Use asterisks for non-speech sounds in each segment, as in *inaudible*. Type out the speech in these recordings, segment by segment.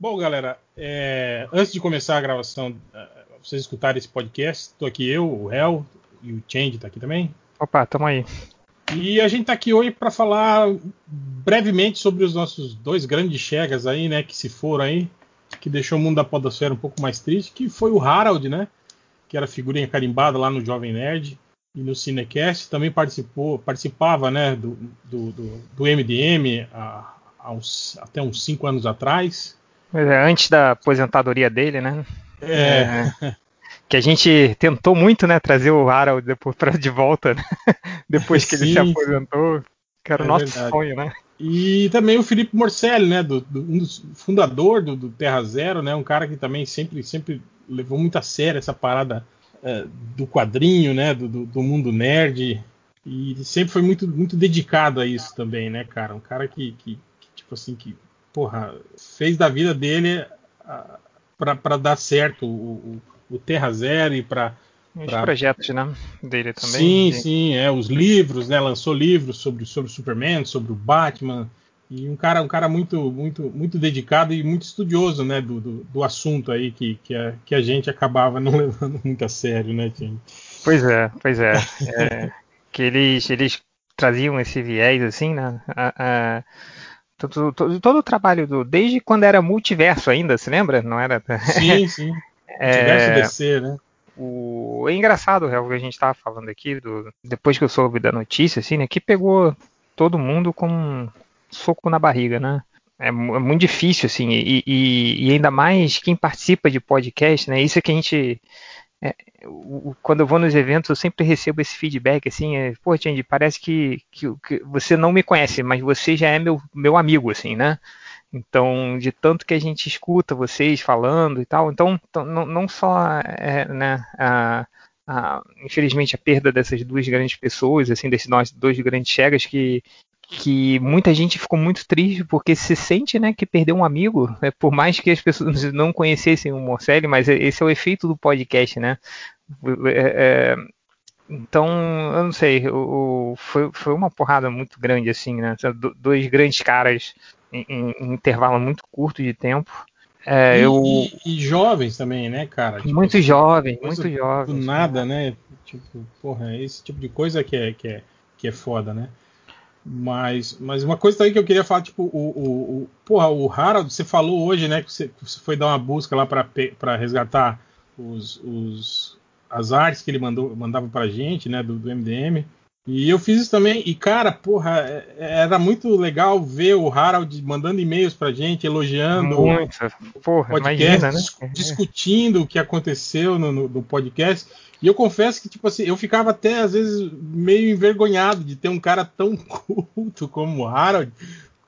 Bom, galera, é, antes de começar a gravação, é, vocês escutarem esse podcast, estou aqui eu, o Hel e o Change está aqui também. Opa, tamo aí. E a gente está aqui hoje para falar brevemente sobre os nossos dois grandes chegas aí, né, que se foram aí, que deixou o mundo da podosfera um pouco mais triste, que foi o Harold, né, que era figurinha carimbada lá no Jovem Nerd e no Cinecast, também participou, participava, né, do, do, do, do MDM há, há uns, até uns cinco anos atrás. É, antes da aposentadoria dele, né? É. é. Que a gente tentou muito, né, trazer o Harold depois pra, de volta, né? *laughs* depois que Sim. ele se aposentou, que era o É nosso verdade. sonho, né? E também o Felipe Morcelli, né, do, do- um dos fundador do, do Terra Zero, né, um cara que também sempre, sempre levou muito a sério essa parada é, do quadrinho, né, do, do- do mundo nerd, e sempre foi muito, muito dedicado a isso também, né, cara, um cara que, que- que, tipo assim, que, porra, fez da vida dele para dar certo o, o, o Terra Zero e para Os Pra- projetos, né, dele também. Sim, de- sim, é, os livros, né? Lançou livros sobre, sobre o Superman, sobre o Batman. E um cara, um cara muito, muito, muito dedicado e muito estudioso, né, do, do, do assunto aí que, que, a, que a gente acabava não *laughs* levando muito a sério, né, Tim? Pois é, pois é. É, que eles, eles traziam esse viés, assim, né? a- a- todo, todo, todo o trabalho do. Desde quando era multiverso ainda, se lembra? Não era. Sim, *laughs* sim. É, Diverso DC, né? o... É engraçado é o que a gente estava falando aqui, do... depois que eu soube da notícia, assim, né? Que pegou todo mundo com um soco na barriga, né? É, é muito difícil, assim, e, e- e ainda mais quem participa de podcast, né? Isso é que a gente. É, o- quando eu vou nos eventos, eu sempre recebo esse feedback, assim, é, pô, Tindy, parece que, que, que você não me conhece, mas você já é meu, meu amigo, assim, né? Então, de tanto que a gente escuta vocês falando e tal, então, então, não, não só, é, né, a, a- infelizmente, a perda dessas duas grandes pessoas, assim, desses dois grandes chegas que que muita gente ficou muito triste porque se sente, né, que perdeu um amigo, né, por mais que as pessoas *laughs* não conhecessem o Morcelli, mas esse é o efeito do podcast, né? É, é, então, eu não sei, o, o- foi, foi uma porrada muito grande, assim, né? Do- Dois grandes caras em, em- em intervalo muito curto de tempo. É, e, eu, e- e jovens também, né, cara? Tipo, muito assim, jovem, coisa muito jovem. nada, né? Tipo, porra, esse tipo de coisa que é, que é, que é foda, né? Mas, mas uma coisa também que eu queria falar, tipo, o, o, o, porra, o Harold, você falou hoje, né, que você, você foi dar uma busca lá para resgatar os, os, as artes que ele mandou, mandava pra gente, né, do, do MDM. E eu fiz isso também, e cara, porra, é- era muito legal ver o Harold mandando e-mails pra gente, elogiando Muito, porra, podcast, imagina, né? dis- discutindo o que aconteceu no, no- no podcast. E eu confesso que, tipo assim, eu ficava até às vezes meio envergonhado de ter um cara tão *laughs* culto como o Harold,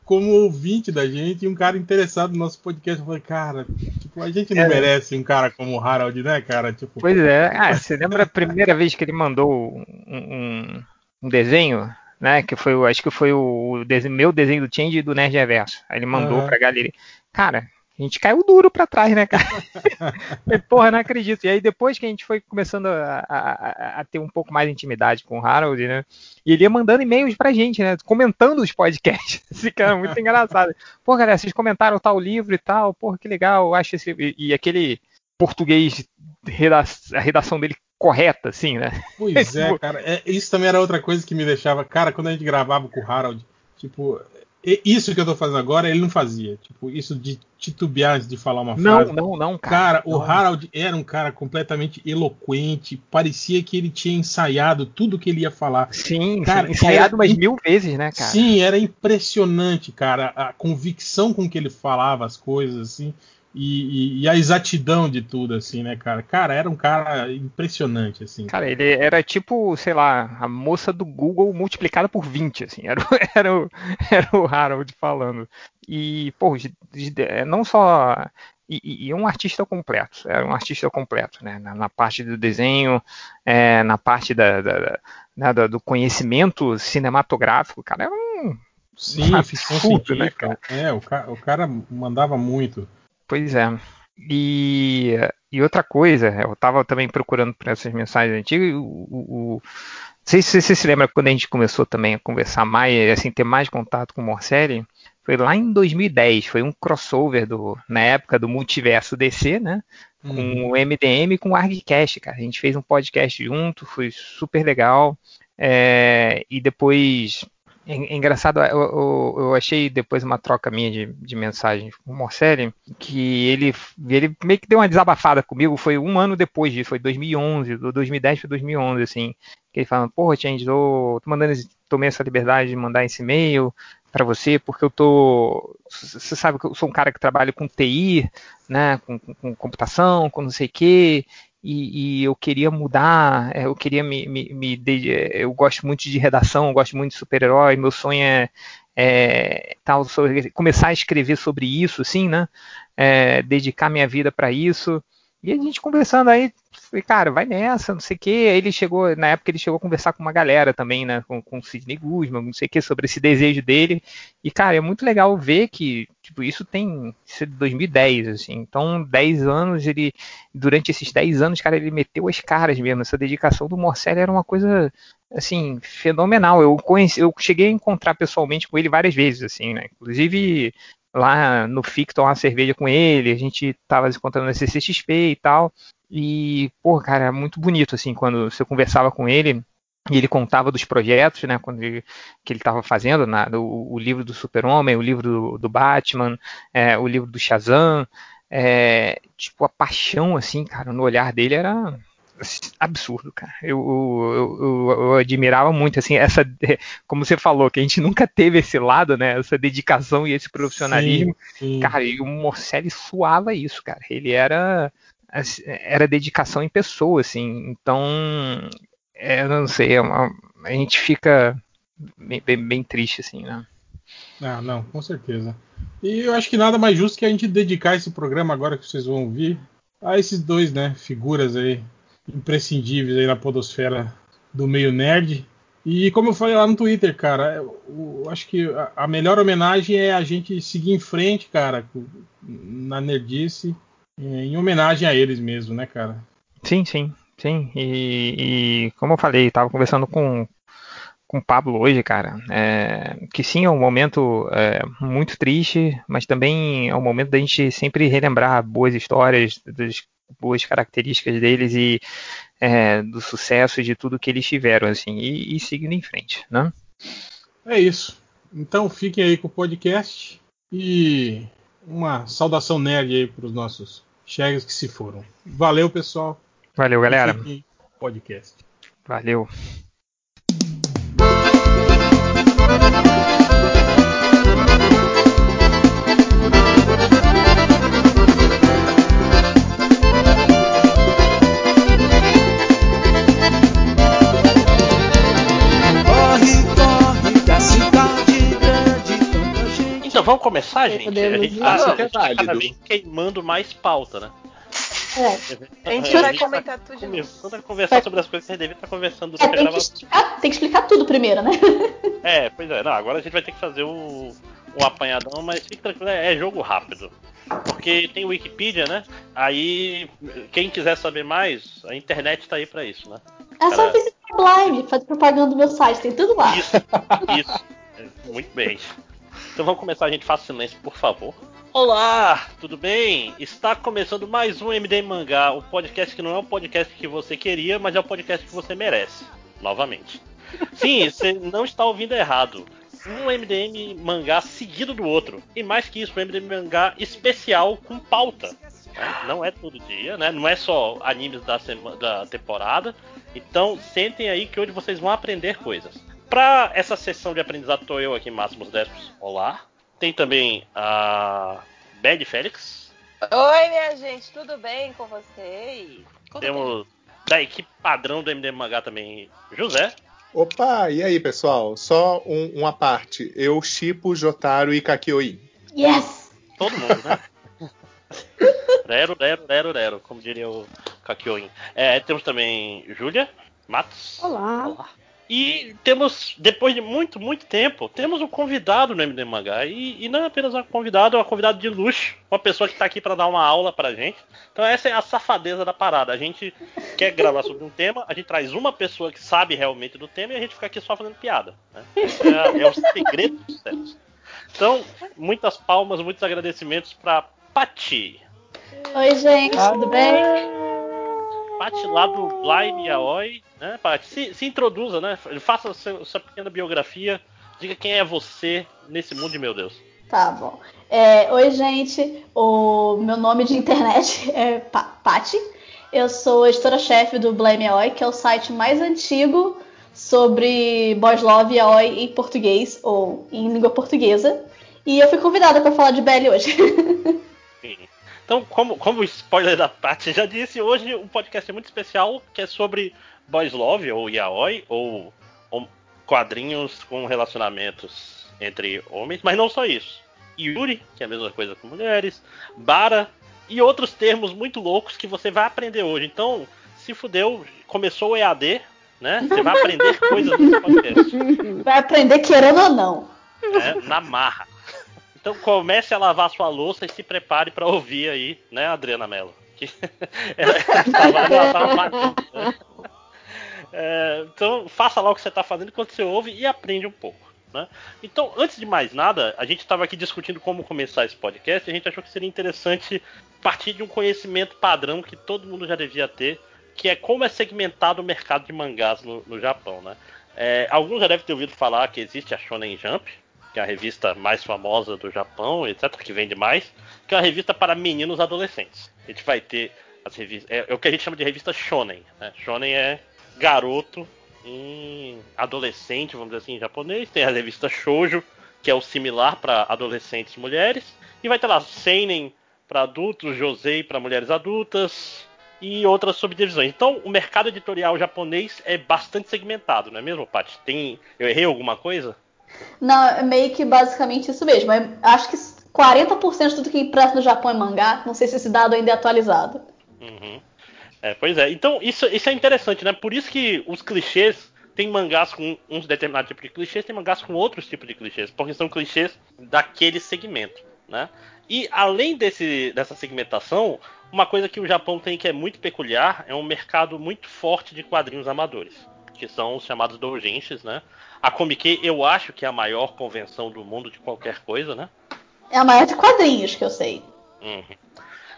como ouvinte da gente, e um cara interessado no nosso podcast. Eu falei, cara, tipo, a gente não É. merece um cara como o Harold, né, cara? Tipo, Pois é. Ah, você lembra a primeira vez que ele mandou um, um- desenho, né? Que foi, o- acho que foi o desenho- meu desenho do Change e do Nerd Reverso. Aí ele mandou Aham. pra galeria. Cara, a gente caiu duro pra trás, né, cara? *laughs* Porra, não acredito. E aí depois que a gente foi começando a, a- a- ter um pouco mais de intimidade com o Harold, né? E ele ia mandando e-mails pra gente, né? Comentando os podcasts. *laughs* Esse cara é muito engraçado. Pô, galera, vocês comentaram tal livro e tal. Porra, que legal. Eu acho esse. E, e aquele português, a redação dele correta, assim, né? Pois *laughs* é, cara. É, isso também era outra coisa que me deixava. Cara, quando a gente gravava com o Harold, tipo, isso que eu tô fazendo agora, ele não fazia. Tipo, isso de titubear antes de falar uma Não, frase. não, não, cara. Cara, o Não. Harold era um cara completamente eloquente, parecia que ele tinha ensaiado tudo que ele ia falar. Sim, Cara, sim, ensaiado umas mil vezes, né, cara? Sim, era impressionante, cara, a convicção com que ele falava as coisas, assim, e, e- e a exatidão de tudo, assim, né, cara? Cara, era um cara impressionante, assim. Cara, ele era tipo, sei lá, a moça do Google multiplicada por 20, assim, *laughs* era, o- era, o, era o Harold falando. E, pô, é, não só. E, e- um artista completo, era um artista completo, né? Na, na parte do desenho, é, na parte da, da- da- da- do conhecimento cinematográfico, cara, era um. Sim, *laughs* absurdo, né, científica. É, o cara, o cara mandava muito. Pois é. E, e outra coisa, eu estava também procurando por essas mensagens antigas. O, o, o- não sei se você se lembra quando a gente começou também a conversar mais, assim, ter mais contato com o Morcelli. foi lá em 2010, foi um crossover do, na época do multiverso DC, né? Com uhum. o MDM e com o ArgCast, cara. A gente fez um podcast junto, foi super legal. É, e depois é, é engraçado, eu, eu, achei depois uma troca minha de, de mensagem com o Morcelli, que ele, ele meio que deu uma desabafada comigo, foi um ano depois disso, foi 2011, do 2010 para 2011, assim, que ele falando, porra, Change, tô, tô mandando, tomei essa liberdade de mandar esse e-mail para você, porque eu tô, você sabe que eu sou um cara que trabalha com TI, né, com, com, com computação, com não sei o quê, e, e, eu queria mudar, é, eu queria me, me, me, eu gosto muito de redação, eu gosto muito de super-herói, meu sonho é, é tal, começar a escrever sobre isso, assim, né? É, dedicar minha vida para isso. E a gente conversando aí, falei, cara, vai nessa, não sei o quê. Aí ele chegou, na época ele chegou a conversar com uma galera também, né, com, com o Sidney Guzman, não sei o quê, sobre esse desejo dele. E, cara, é muito legal ver que, tipo, isso tem, isso é de 2010, assim. Então, 10 anos, ele, durante esses 10 anos, cara, ele meteu as caras mesmo. Essa dedicação do Morcelli era uma coisa, assim, fenomenal. Eu conheci, eu cheguei a encontrar pessoalmente com ele várias vezes, assim, né. Inclusive, lá no FIC tomar uma cerveja com ele, a gente tava se encontrando na CCXP e tal. E, pô, cara, é muito bonito, assim, quando você conversava com ele e ele contava dos projetos, né, quando ele, que ele estava fazendo, na, o, o, livro do Super-Homem, o livro do, do Batman, é, o livro do Shazam, é, tipo, a paixão, assim, cara, no olhar dele era absurdo, cara. Eu, eu, eu, eu, admirava muito, assim, essa, *laughs* como você falou, que a gente nunca teve esse lado, né, essa dedicação e esse profissionalismo. Sim, sim. Cara, e o Morcelli suava isso, cara. Ele era, era dedicação em pessoa, assim. Então, é, eu não sei, é uma, a gente fica bem, bem, bem triste, assim, né. Ah, não, com certeza. E eu acho que nada mais justo que a gente dedicar esse programa agora que vocês vão ouvir a esses dois, né, figuras aí imprescindíveis aí na podosfera do meio nerd. E como eu falei lá no Twitter, cara, eu, acho que a, a, melhor homenagem é a gente seguir em frente, cara, na nerdice, em homenagem a eles mesmo, né, cara? Sim, sim, sim. E, e como eu falei, estava conversando com, com o Pablo hoje, cara, é, que sim, é um momento é, muito triste, mas também é um momento da gente sempre relembrar boas histórias dos boas características deles e é, do sucesso de tudo que eles tiveram, assim, e, e seguindo em frente, né? É isso. Então fiquem aí com o podcast e uma saudação nerd aí para os nossos chegas que se foram. Valeu, pessoal. Valeu, galera. Podcast. Valeu. Então, vamos começar, gente? A gente tá cada vez queimando mais pauta, né? É. A gente vai comentar tudo de novo. Começando a conversar vai. sobre as coisas que a gente devia estar conversando durante é, tem, que explicar, tem que explicar tudo primeiro, né? *laughs* É, pois é. Não, agora a gente vai ter que fazer o, o apanhadão, mas fique tranquilo, é, é jogo rápido. Porque tem Wikipedia, né? Aí, quem quiser saber mais, a internet tá aí pra isso, né? É só visitar o Blind, fazer propaganda do meu site, tem tudo lá. Isso, isso. Muito bem. Então vamos começar, a gente faça silêncio, por favor. Olá, tudo bem? Está começando mais um MD Mangá, o podcast que não é o podcast que você queria, mas é o podcast que você merece. Novamente. Sim, *laughs* você não está ouvindo errado. Um MDM mangá seguido do outro. E mais que isso, um MDM mangá especial com pauta. Né? Não é todo dia, né? Não é só animes da, da temporada. Então sentem aí que hoje vocês vão aprender coisas. Para essa sessão de aprendizado, tô eu aqui, Máximos Despos. Olá. Tem também a Bad Félix. Oi, minha gente, tudo bem com vocês? Temos da equipe padrão do MDM Mangá também, José. Opa, e aí, pessoal? Só um, uma parte. Eu chipo Jotaro e Kakioi. Yes! Todo mundo, né? *laughs* Lero, lero, lero, lero, como diria o Kakyoin. É, temos também Júlia Matos. Olá. Olá. E temos, depois de muito, muito tempo, temos um convidado no MD Mangá. E, e não é apenas um convidado, é um convidado de luxo. Uma pessoa que está aqui para dar uma aula pra gente. Então essa é a safadeza da parada. A gente quer gravar sobre um tema, a gente traz uma pessoa que sabe realmente do tema e a gente fica aqui só fazendo piada. Né? É, é o segredo do sucesso. Então, muitas palmas, muitos agradecimentos pra Pati. Oi, gente, tudo bem? Pati lá do Blind Yaoi, né, Pati? Se, se introduza, né? Faça seu, sua pequena biografia. Diga quem é você nesse mundo de meu Deus. Tá bom. É, oi, gente. O meu nome de internet *laughs* é Pa- Pati. Eu sou editora-chefe do Blame Yaoi, que é o site mais antigo sobre boys love yaoi em português ou em língua portuguesa. E eu fui convidada para falar de BL hoje. *laughs* Sim. Então, como, como o spoiler da Paty já disse, hoje um podcast é muito especial que é sobre boys love ou yaoi ou, ou quadrinhos com relacionamentos entre homens, mas não só isso. Yuri, que é a mesma coisa com mulheres, Bara e outros termos muito loucos que você vai aprender hoje. Então, se fudeu, começou o EAD, né? Você vai aprender coisas nesse podcast. Vai aprender querendo ou não. né, na marra. Então comece a lavar sua louça e se prepare para ouvir aí, né, Adriana Mello? Que *laughs* ela, tava- ela tava matando, né? É, então faça lá o que você está fazendo enquanto você ouve e aprende um pouco. Né? Então, antes de mais nada, a gente estava aqui discutindo como começar esse podcast e a gente achou que seria interessante partir de um conhecimento padrão que todo mundo já devia ter, que é como é segmentado o mercado de mangás no, no Japão. Né? É, alguns já devem ter ouvido falar que existe a Shonen Jump, que é a revista mais famosa do Japão, etc., que vende mais, que é uma revista para meninos adolescentes. A gente vai ter as revistas. É, é o que a gente chama de revista Shonen. Né? Shonen é garoto em adolescente, vamos dizer assim, em japonês. Tem a revista Shoujo, que é o similar para adolescentes mulheres. E vai ter lá Seinen para adultos, Josei para mulheres adultas e outras subdivisões. Então, o mercado editorial japonês é bastante segmentado, não é mesmo, Paty? Tem, eu errei alguma coisa? Não, é meio que basicamente isso mesmo. Eu acho que 40% de tudo que impresso no Japão é mangá. Não sei se esse dado ainda é atualizado. Uhum. É, pois é. Então, isso, isso é interessante, né? Por isso que os clichês tem mangás com uns determinados tipos de clichês, tem mangás com outros tipos de clichês, porque são clichês daquele segmento, né? E além desse, dessa segmentação, uma coisa que o Japão tem que é muito peculiar é um mercado muito forte de quadrinhos amadores, que são os chamados doujinshis, né? A Comic eu acho que é a maior convenção do mundo de qualquer coisa, né? É a maior de quadrinhos que eu sei. Uhum.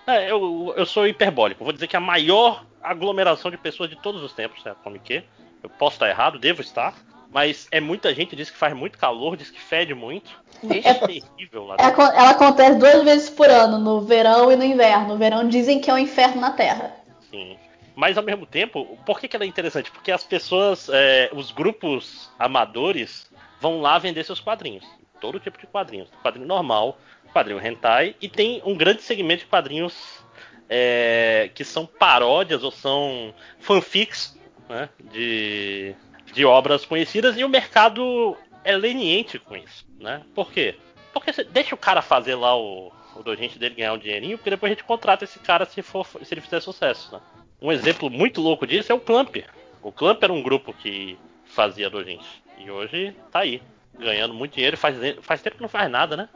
É, eu, eu sou hiperbólico. Vou dizer que a maior aglomeração de pessoas de todos os tempos é a Comic. Eu posso estar errado, devo estar. Mas é muita gente, diz que faz muito calor, diz que fede muito. É, É- *laughs* terrível lá Ela, dentro. acon- ela acontece duas vezes por ano, no verão e no inverno. No verão dizem que é o inferno na Terra. Sim. Mas ao mesmo tempo, por que, que ela é interessante? Porque as pessoas, é, os grupos amadores, vão lá vender seus quadrinhos. Todo tipo de quadrinhos. Quadrinho normal, quadrinho hentai, e tem um grande segmento de quadrinhos é, que são paródias ou são fanfics né, de, de obras conhecidas, e o mercado é leniente com isso. Né? Por quê? Porque deixa o cara fazer lá o, o dele ganhar um dinheirinho, porque depois a gente contrata esse cara se, for, se ele fizer sucesso. Né? Um exemplo muito louco disso é o Clamp. O Clamp era um grupo que fazia dojinshi. E hoje tá aí, ganhando muito dinheiro. Faz, faz tempo que não faz nada, né?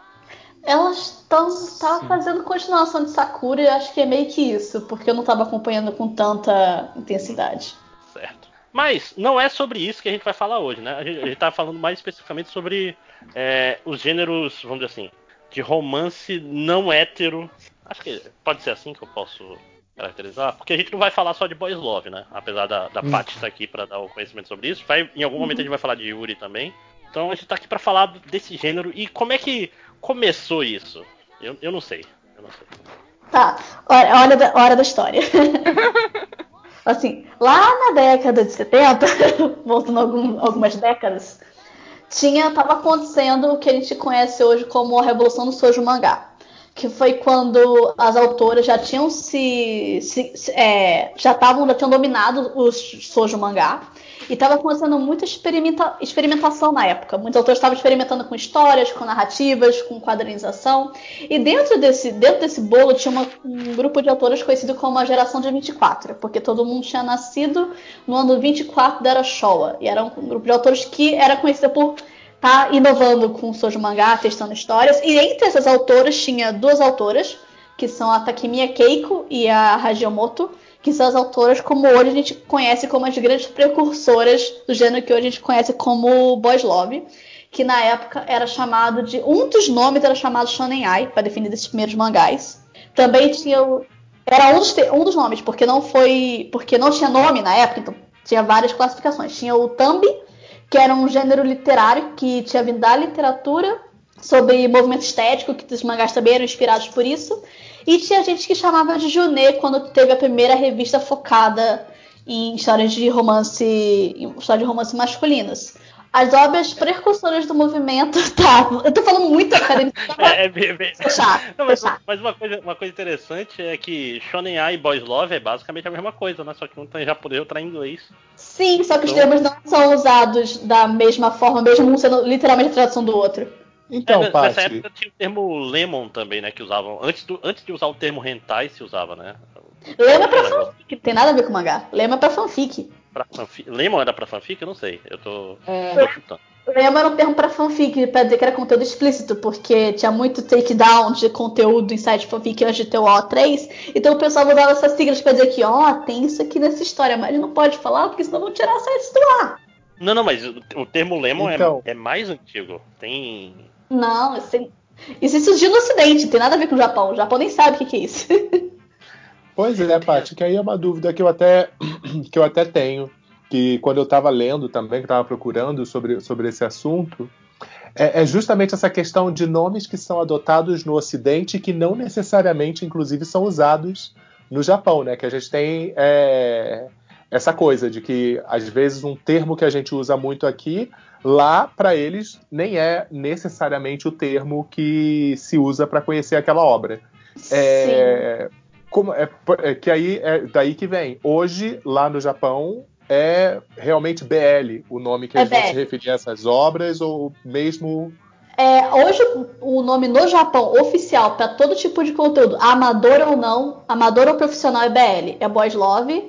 Elas estão tá fazendo continuação de Sakura e acho que é meio que isso, porque eu não estava acompanhando com tanta intensidade. Certo. Mas não é sobre isso que a gente vai falar hoje, né? A gente, a gente tá falando mais especificamente sobre é, os gêneros, vamos dizer assim, de romance não hétero. Acho que pode ser assim que eu posso caracterizar, porque a gente não vai falar só de boys love, né? Apesar da, da Paty estar aqui para dar o conhecimento sobre isso. Vai, em algum momento a gente vai falar de Yuri também. Então a gente tá aqui para falar desse gênero e como é que começou isso. Eu, eu não sei. Eu não sei. Tá, hora, hora, da, hora da história. *laughs* assim, lá na década de 70, *laughs* voltando algum, algumas décadas, tinha, tava acontecendo o que a gente conhece hoje como a revolução do Sojo Mangá. Que foi quando as autoras já tinham se. se- se- é, já estavam, já tinham dominado o Sojo Mangá. E estava acontecendo muita experimenta- experimentação na época. Muitos autores estavam experimentando com histórias, com narrativas, com quadrinização. E dentro desse, dentro desse bolo tinha uma- um grupo de autores conhecido como a geração de 24, porque todo mundo tinha nascido no ano 24 da Era Showa. E era um grupo de autores que era conhecido por estar inovando com o Sojo Mangá, testando histórias. E entre essas autoras tinha duas autoras, que são a Takemiya Keiko e a Hajimoto, que são as autoras como hoje a gente conhece como as grandes precursoras do gênero que hoje a gente conhece como boys love, que na época era chamado de. Um dos nomes era chamado Shonen Ai, para definir esses primeiros mangás. Também tinha. Era um dos, um dos nomes, porque não foi. Porque não tinha nome na época, então tinha várias classificações. Tinha o Thumb, que era um gênero literário que tinha vindo da literatura sobre movimento estético, que os mangás também eram inspirados por isso. E tinha gente que chamava de Junê quando teve a primeira revista focada em histórias de romance, em histórias de romance masculinas. As obras precursoras do movimento. *laughs* Tá, eu tô falando muito acadêmico. É, é bem, bem... Fechar, Não, mas, fechar. mas uma, coisa, uma coisa interessante é que Shonen Ai e Boys Love é basicamente a mesma coisa, né? Só que um tá em japonês e outro tá em inglês. Sim, só que então... os termos não são usados da mesma forma, mesmo um sendo literalmente a tradução do outro. Então, é, Nessa época tinha o termo Lemon também, né? Que usavam. Antes, do, antes de usar o termo hentai, se usava, né? Lema é pra fanfic, tem nada a ver com mangá. Lema é pra fanfic. Pra fanfic. Lemon era pra fanfic? Eu não sei. Eu tô, é... tô chutando. Lema era um termo pra fanfic, pra dizer que era conteúdo explícito, porque tinha muito takedown de conteúdo em site fanfic antes de ter o O3. Então o pessoal usava essas siglas pra dizer que, ó, oh, tem isso aqui nessa história, mas não pode falar, porque senão vão tirar sites do ar. Não, não, mas o, termo Lemon é, então... é, é mais antigo. Tem não, assim, isso surgiu no Ocidente, não tem nada a ver com o Japão. O Japão nem sabe o que, que é isso. Pois é, Paty, que aí é uma dúvida que eu até, *clears throat* que eu até tenho. Que quando eu estava lendo também, que estava procurando sobre, sobre esse assunto, é, é, justamente essa questão de nomes que são adotados no Ocidente que não necessariamente, inclusive, são usados no Japão, né? Que a gente tem é, essa coisa de que, às vezes, um termo que a gente usa muito aqui Lá, para eles, nem é necessariamente o termo que se usa para conhecer aquela obra. É, como, é, é, que aí é daí que vem. Hoje, lá no Japão, é realmente BL o nome que é eles BL. vão se referir a essas obras, ou mesmo. É, hoje o nome no Japão oficial para todo tipo de conteúdo, amador ou não, amador ou profissional é BL, é Boys Love.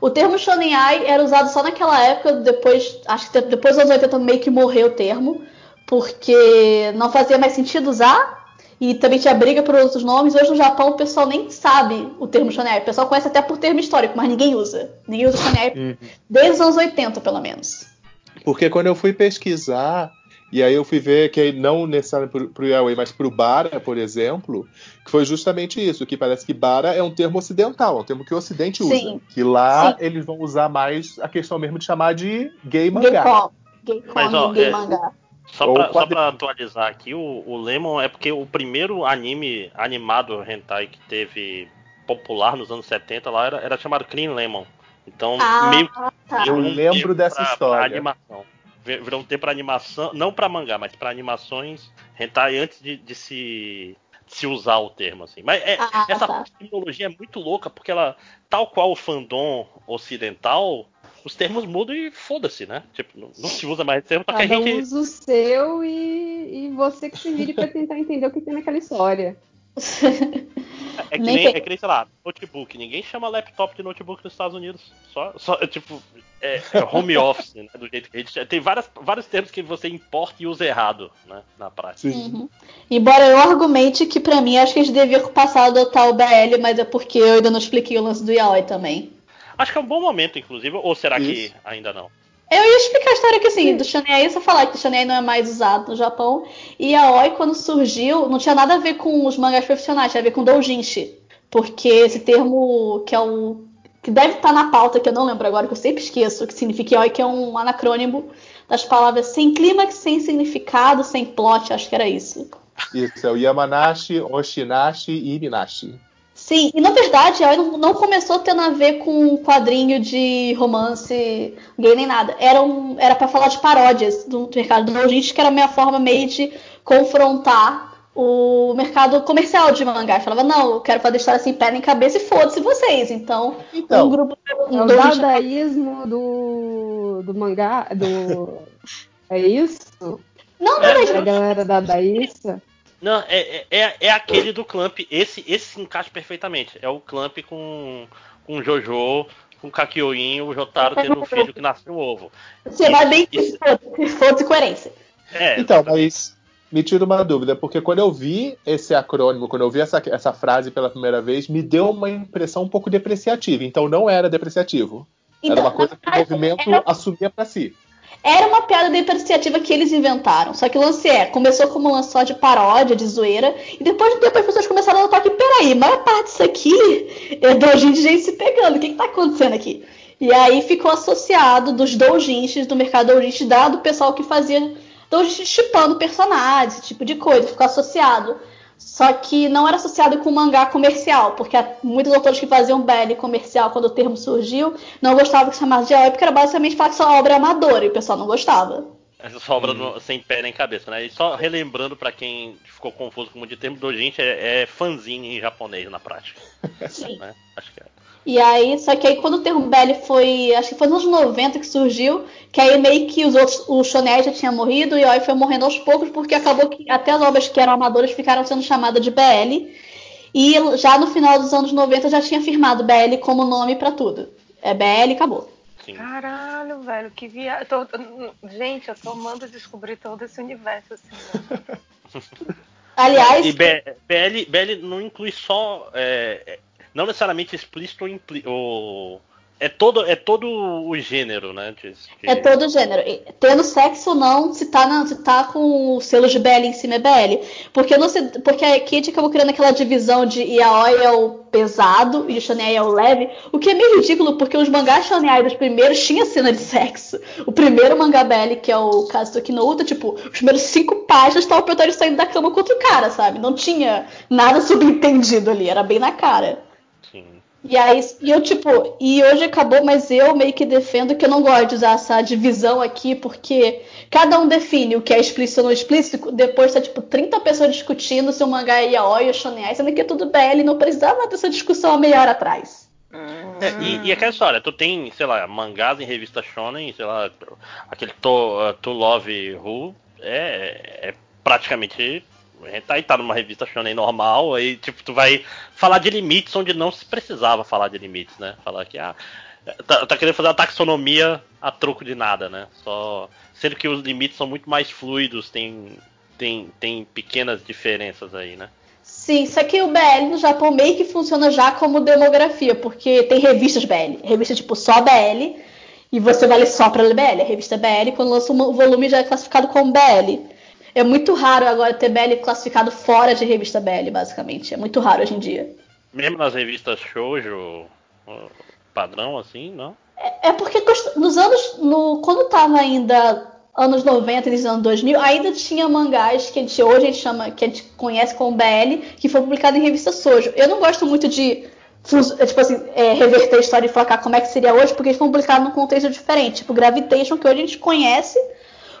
O termo Shonen Ai era usado só naquela época, depois, acho que depois dos anos 80 meio que morreu o termo, porque não fazia mais sentido usar, e também tinha briga por outros nomes. Hoje no Japão o pessoal nem sabe o termo Shonen o pessoal conhece até por termo histórico, mas ninguém usa. Ninguém usa Shonen uhum. desde os anos 80, pelo menos. Porque quando eu fui pesquisar e aí eu fui ver que não necessariamente para o Yahweh, mas para o Bara, por exemplo, que foi justamente isso, que parece que Bara é um termo ocidental, é um termo que o Ocidente usa. Sim. Que lá Sim. eles vão usar mais a questão mesmo de chamar de gay mangá. Gay com. Gay, com, gay é, mangá. Só pra, só pra, atualizar aqui, o, o, Lemon é porque o primeiro anime animado hentai que teve popular nos anos 70 lá era, era chamado Clean Lemon. Então, ah, meio tá. Eu lembro dessa pra, história. Pra animação virou um tempo para animação, não para mangá, mas para animações hentai antes de, de se se usar o termo assim. Mas é, ah, essa tá. terminologia é muito louca porque ela, tal qual o fandom ocidental, os termos mudam e foda-se, né? Tipo, não, não, se usa mais termo Cada que a gente usa o seu e, e você que se vire para tentar entender o que tem naquela história. É que, nem, é que nem, sei lá, notebook. Ninguém chama laptop de notebook nos Estados Unidos. Só, só *laughs* tipo, é, é home office, né? Do jeito que a gente. Tem várias, vários termos que você importa e usa errado, né? Na prática. Uhum. Embora eu argumente que pra mim acho que a gente devia passar a adotar o BL, mas é porque eu ainda não expliquei o lance do Yaoi também. Acho que é um bom momento, inclusive, ou será Isso. que ainda não? Eu ia explicar a história que assim, do Shonen só falar que o Shonen não é mais usado no Japão. E a Oi, quando surgiu, não tinha nada a ver com os mangás profissionais, tinha a ver com doujinshi. Porque esse termo que é o. que deve estar na pauta, que eu não lembro agora, que eu sempre esqueço, que significa Oi, que é um anacrônimo das palavras sem clímax, sem significado, sem plot, acho que era isso. Isso, é o Yamanashi, Oshinashi e Ibinashi. Sim, e na verdade ela não começou tendo a ver com um quadrinho de romance gay nem nada. Era, um, era para falar de paródias do mercado do gente que era a minha forma meio de confrontar o mercado comercial de mangá. falava, não, eu quero fazer história assim, pé em cabeça e foda-se vocês. Então, então, um grupo. Um é o dadaísmo do, do mangá. Do... *laughs* É isso? Não, não é, é a galera dadaísta. Não, é, é, é aquele do Clamp. Esse, esse se encaixa perfeitamente. É o Clamp com, com Jojo, com Kakyoin, o Jotaro tendo um filho que nasce um ovo. Você vai bem isso... foda-se coerência. É, então, mas me tira uma dúvida, porque quando eu vi esse acrônimo, quando eu vi essa, essa frase pela primeira vez, me deu uma impressão um pouco depreciativa. Então não era depreciativo. Então, era uma coisa que o movimento era... assumia para si. Era uma piada depreciativa que eles inventaram. Só que o lance é, começou como um lance só de paródia, de zoeira, e depois de tempo as pessoas começaram a notar que, peraí, maior parte disso aqui *laughs* é doujin de gente se pegando. O que, que tá acontecendo aqui? E aí ficou associado dos doujinshis, do mercado doujinshi, dado o pessoal que fazia doujinshi chipando personagens, esse tipo de coisa, ficou associado. Só que não era associado com mangá comercial, porque muitos autores que faziam BL comercial quando o termo surgiu não gostavam que se chamasse de yaoi, porque era basicamente falar que sua obra é amadora e o pessoal não gostava. Essa sua obra no, sem pé nem cabeça, né? E só relembrando para quem ficou confuso com o de termo dojinshi, é, é fanzine em japonês na prática. Sim. Né? Acho que é. E aí, só que aí quando o termo BL foi, acho que foi nos anos 90 que surgiu, que aí meio que os outros, o shonen já tinha morrido e aí foi morrendo aos poucos, porque acabou que até as obras que eram amadoras ficaram sendo chamadas de BL. E já no final dos anos 90 já tinha firmado BL como nome para tudo. É BL e acabou. Sim. Caralho, velho, que viagem. Tô... Gente, eu tô amando descobrir todo esse universo assim. né? *laughs* Aliás, E BL, BL não inclui só. é, não necessariamente explícito ou, ou- é todo é todo o gênero, né? de- de- É todo gênero. E, Tendo sexo ou não, se tá, na- se tá com o selo de BL em cima é BL. Porque, não se, porque a Kit acabou criando aquela divisão de Yaoi é o pesado e o Shonen é o leve. O que é meio ridículo, porque os mangás Shonen dos primeiros tinha cena de sexo. O primeiro mangá BL, que é o Kazuki no tipo, os primeiros cinco páginas tava o protagonista saindo da cama com outro cara, sabe? Não tinha nada subentendido ali, era bem na cara. Sim. E aí, e eu, tipo, e hoje acabou, mas eu meio que defendo que eu não gosto de usar essa divisão aqui, porque cada um define o que é explícito ou não explícito, depois tá, tipo, 30 pessoas discutindo se o mangá é yaoi ou shonen, sendo que é tudo BL, não precisava dessa discussão há meia hora atrás. É, e, e aquela história, tu tem, sei lá, mangás em revista shonen, sei lá, aquele To, uh, to Love Who, é, é praticamente. A gente tá, aí tá numa revista shonen normal, aí tipo, tu vai falar de limites onde não se precisava falar de limites, né? Falar que, ah, tá, tá querendo fazer uma taxonomia a troco de nada, né? Só. Sendo que os limites são muito mais fluidos, tem, tem, tem pequenas diferenças aí, né? Sim, só que o BL no Japão meio que funciona já como demografia, porque tem revistas BL, revista tipo só BL, e você vai ler só ler BL. A revista BL, quando lança um volume, já é classificado como BL. É muito raro agora ter BL classificado fora de revista BL, basicamente. É muito raro hoje em dia. Mesmo nas revistas shoujo padrão, assim, não? É porque cost- nos anos. No, quando tava ainda anos 90 e nos anos 2000, ainda tinha mangás que a gente, hoje a gente chama, que a gente conhece como BL, que foi publicado em revista Sojo. Eu não gosto muito de é, tipo assim, é, reverter a história e falar como é que seria hoje, porque eles foram publicados num contexto diferente. Tipo Gravitation, que hoje a gente conhece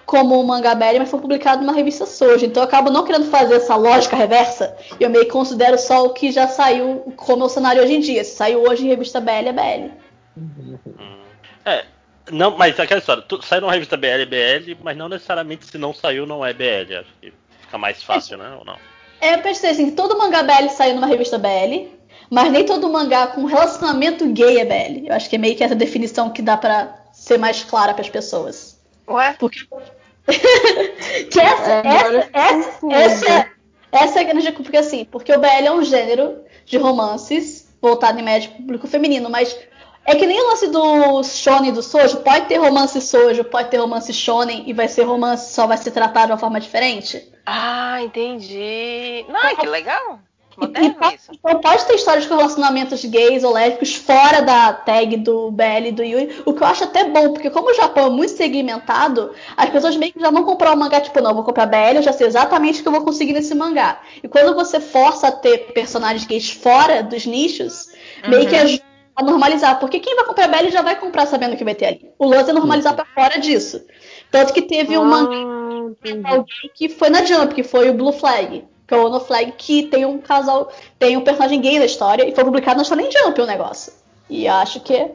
como um mangá BL, mas foi publicado numa revista Sojo. Então eu acabo não querendo fazer essa lógica reversa. E eu meio que considero só o que já saiu como é o cenário hoje em dia. Se saiu hoje em revista BL, é BL. É, não, mas aquela história, tu, sai numa revista BL, BL, mas não necessariamente se não saiu, não é BL. Acho que fica mais fácil, né? Ou não? É, eu pensei assim, todo mangá BL saiu numa revista BL, mas nem todo mangá com relacionamento gay é BL. Eu acho que é meio que essa definição que dá pra ser mais clara pras pessoas. Ué? Porque. Que essa, É, essa, essa, essa, essa é a grande porque assim, porque o BL é um gênero de romances voltado em média pro público feminino, mas é que nem o lance do shonen e do sojo, pode ter romance sojo, pode ter romance shonen e vai ser romance, só vai ser tratado de uma forma diferente. Ah, entendi. Não, que legal. Moderno e- isso. Então pode ter histórias com relacionamentos gays ou lésbicos fora da tag do BL e do Yui, o que eu acho até bom, porque como o Japão é muito segmentado, as pessoas meio que já vão comprar o mangá, tipo, não, vou comprar BL, eu já sei exatamente o que eu vou conseguir nesse mangá. E quando você força a ter personagens gays fora dos nichos, meio que ajuda a normalizar, porque quem vai comprar BL já vai comprar sabendo que vai ter ali. O lance é normalizar pra fora disso. Tanto que teve um mangá Ah, que foi na Jump, que foi o Blue Flag. Que é o Ono Flag, que tem um casal, tem um personagem gay na história, e foi publicado na Shonen Jump o negócio. E acho que é.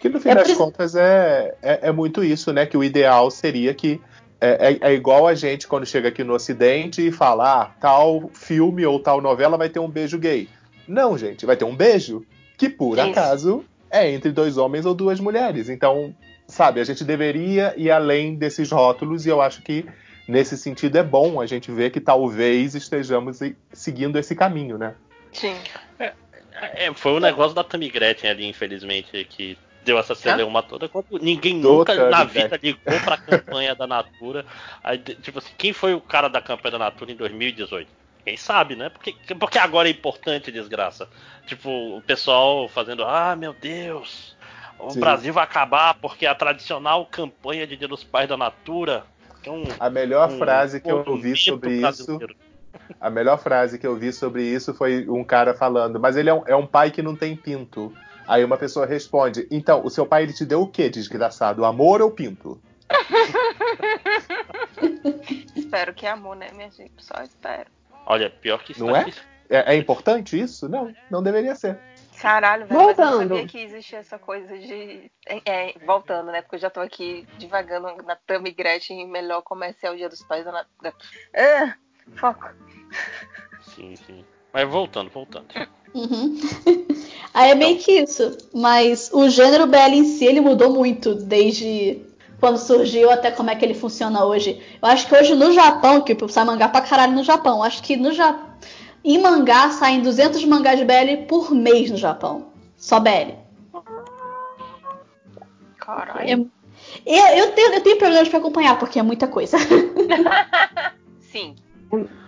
Que no fim É das isso- contas é, é, é muito isso, né? Que o ideal seria que é, é- é igual a gente quando chega aqui no Ocidente e fala, ah, tal filme ou tal novela vai ter um beijo gay. Não, gente, vai ter um beijo que por Isso. acaso é entre dois homens ou duas mulheres. Então, sabe, a gente deveria ir além desses rótulos e eu acho que nesse sentido é bom a gente ver que talvez estejamos seguindo esse caminho, né? Sim. É, foi o negócio da Tammy Gretchen ali, infelizmente, que deu essa celeuma toda, quando ninguém nunca Totalidade. na vida ligou pra campanha da Natura. Aí, de- tipo assim, quem foi o cara da campanha da Natura em 2018? Quem sabe, né? Porque, porque agora é importante, desgraça. Tipo, o pessoal fazendo, ah, meu Deus, o Sim. Brasil vai acabar porque a tradicional campanha de Dia dos Pais da Natura. Que é um, A melhor um frase que eu movimento ouvi sobre isso. A melhor frase que eu vi sobre isso foi um cara falando, mas ele é um, é um pai que não tem pinto. Aí uma pessoa responde, então, o seu pai ele te deu o quê, desgraçado? Amor ou pinto? Espero que é amor, né, minha gente? Só espero. Olha, pior que isso Não é? É, é importante isso? Não, não deveria ser. Caralho, velho, mas eu não Voltando. sabia que existia essa coisa de. É, é, voltando, né? Porque eu já tô aqui divagando na Tami Gretchen, melhor comercial Dia dos Pais da- Ah, foco. Sim, sim. Mas voltando, voltando. Uhum. Aí *laughs* é meio que isso. Mas o gênero BL em si ele mudou muito desde quando surgiu até como é que ele funciona hoje. Eu acho que hoje no Japão, que sai mangá pra caralho no Japão, acho que no Ja- em mangá saem 200 mangás de BL por mês no Japão. Só BL. Caralho. É- Eu, eu, tenho, eu tenho problemas pra acompanhar, porque é muita coisa. *laughs* Sim.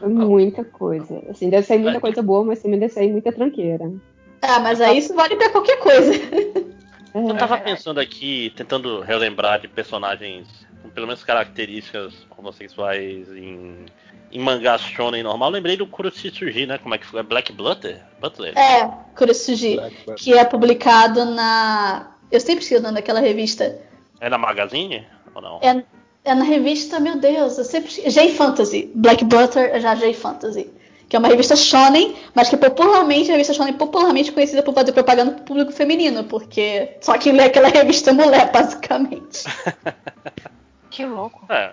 É muita coisa. Assim, deve sair muita É. coisa boa, mas também deve sair muita tranqueira. Ah, mas aí isso vale pra qualquer coisa. *laughs* É. Eu tava pensando aqui, tentando relembrar de personagens com pelo menos características homossexuais em, em mangá shonen normal. Lembrei do Kuroshitsuji, né? Como é que foi? Black Butler? Butler? É, Kurosuji, que é publicado na. Eu sempre esqueço o nome daquela revista. É na Magazine? Ou não? É, é na revista, meu Deus, eu sempre esqueço. J-Fantasy. Black Butter é já J-Fantasy. Que é uma revista shonen, mas que é popularmente, a revista shonen popularmente conhecida por fazer propaganda pro público feminino, porque só quem lê aquela *laughs* revista é mulher, basicamente. *laughs* Que louco. É,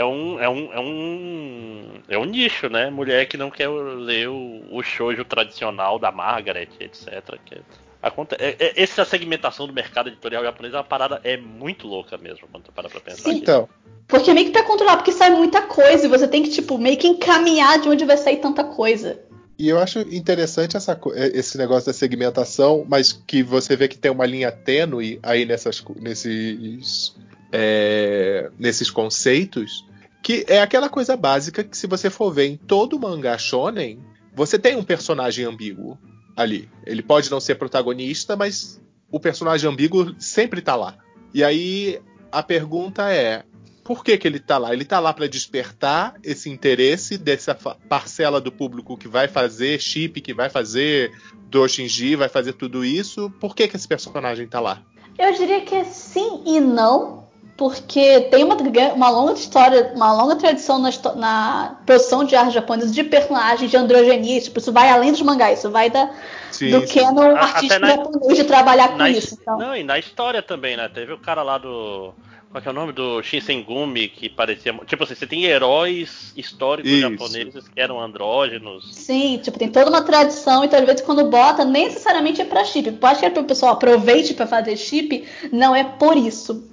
é um, é um, é um, é um nicho, né? Mulher que não quer ler o, o shoujo tradicional da Margaret, etc. Que aconte- é- é- essa segmentação do mercado editorial japonês é uma parada é muito louca mesmo, quando tu para pra pensar. Sim. Então, Porque meio que pra controlar, porque sai muita coisa e você tem que, tipo, meio que encaminhar de onde vai sair tanta coisa. e eu acho interessante essa eh, esse negócio da segmentação, mas que você vê que tem uma linha tênue aí nessas, nesses, é, nesses conceitos, que é aquela coisa básica que se você for ver em todo mangá shonen, você tem um personagem ambíguo ali. Ele pode não ser protagonista, mas o personagem ambíguo sempre tá lá. E aí a pergunta é: por que, que ele tá lá? Ele tá lá para despertar esse interesse dessa parcela do público que vai fazer chip, que vai fazer Doshinji, vai fazer tudo isso. Por que, que esse personagem tá lá? Eu diria que é sim e não, porque tem uma, uma longa história, uma longa tradição na, na produção de arte japonesa de personagens de androgenia. Tipo, isso vai além dos mangás, isso vai da, Sim, do sim. canon A- artístico até na- japonês de trabalhar com Na isso. Então. Não, e na história também, né? Teve o cara lá do. Qual que é o nome? Do Shinsengumi, que parecia. Tipo assim, você tem heróis históricos Isso. japoneses que eram andrógenos. Sim, tipo, tem toda uma tradição, então às vezes quando bota, nem necessariamente é pra chip. Pode que é pro pessoal aproveite pra fazer chip, não é por isso,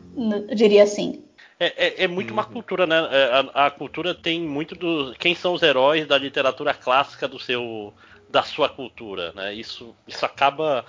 diria assim. É, é- é muito uma Uhum. cultura, né? É, A, a cultura tem muito do. Quem são os heróis da literatura clássica do seu. da sua cultura, né? Isso, isso acaba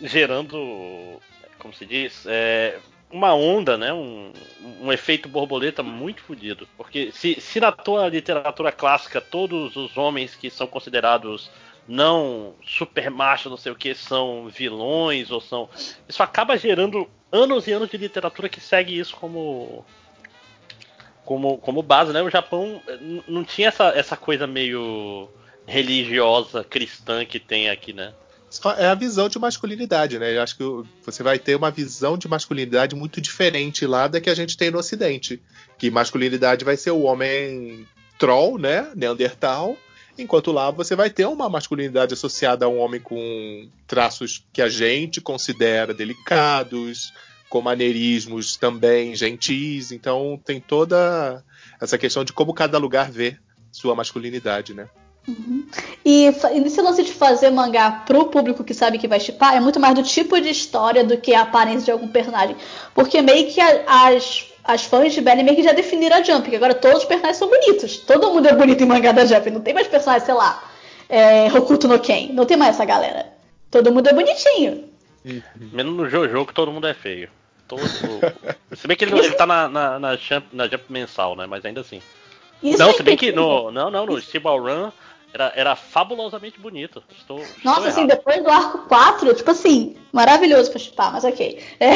gerando. Como se diz? É, uma onda, né? Um, um efeito borboleta muito fodido. Porque se, se na tua literatura clássica todos os homens que são considerados não super machos, não sei o que, são vilões ou são. Isso acaba gerando anos e anos de literatura que segue isso como. Como, como base, né? O Japão não tinha essa, essa coisa meio religiosa, cristã que tem aqui, né? É a visão de masculinidade, né? Eu acho que você vai ter uma visão de masculinidade muito diferente lá da que a gente tem no Ocidente. Que masculinidade vai ser o homem troll, né? Neandertal. Enquanto lá você vai ter uma masculinidade associada a um homem com traços que a gente considera delicados, com maneirismos também gentis. Então tem toda essa questão de como cada lugar vê sua masculinidade, né? E, fa- e nesse lance de fazer mangá pro público que sabe que vai chipar, é muito mais do tipo de história do que a aparência de algum personagem. Porque meio que a- as, as fãs de Belly meio que já definiram a Jump, que agora todos os personagens são bonitos. Todo mundo é bonito em mangá da Jump, não tem mais personagem, sei lá, é, Hokuto no Ken, não tem mais essa galera. Todo mundo é bonitinho. Menos no Jojo, que todo mundo é feio. Todo... *laughs* se bem que ele, ele tá na, na, na, jump, na Jump mensal, né? Mas ainda assim. Isso não, é se bem que no. Não, não, no Steel Ball Run era, era fabulosamente bonito. Estou, estou Nossa, assim, depois do arco 4, tipo assim, maravilhoso pra chipar, mas ok. É.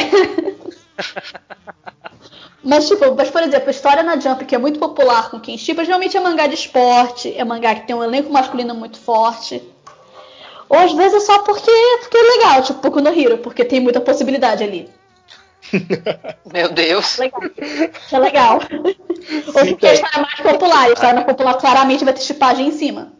*laughs* mas, tipo, mas, por exemplo, a história na Jump, que é muito popular com quem chipa, geralmente é mangá de esporte, é mangá que tem um elenco masculino muito forte. Ou às vezes é só porque, porque é legal, tipo Boku no Hero, porque tem muita possibilidade ali. *laughs* Meu Deus. Legal. É legal. *laughs* Ou porque a história é mais popular, e a história mais popular claramente vai ter chipagem em cima.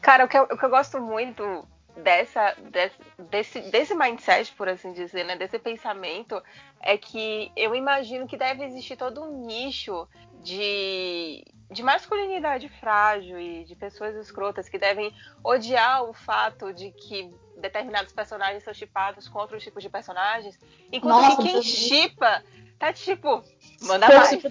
Cara, o que eu, o que eu gosto muito dessa, desse, desse, desse mindset, por assim dizer, né? Desse pensamento, é que eu imagino que deve existir todo um nicho de, de masculinidade frágil e de pessoas escrotas que devem odiar o fato de que determinados personagens são chipados com outros tipos de personagens, enquanto Nossa, que quem chipa tá tipo, manda mais. *laughs*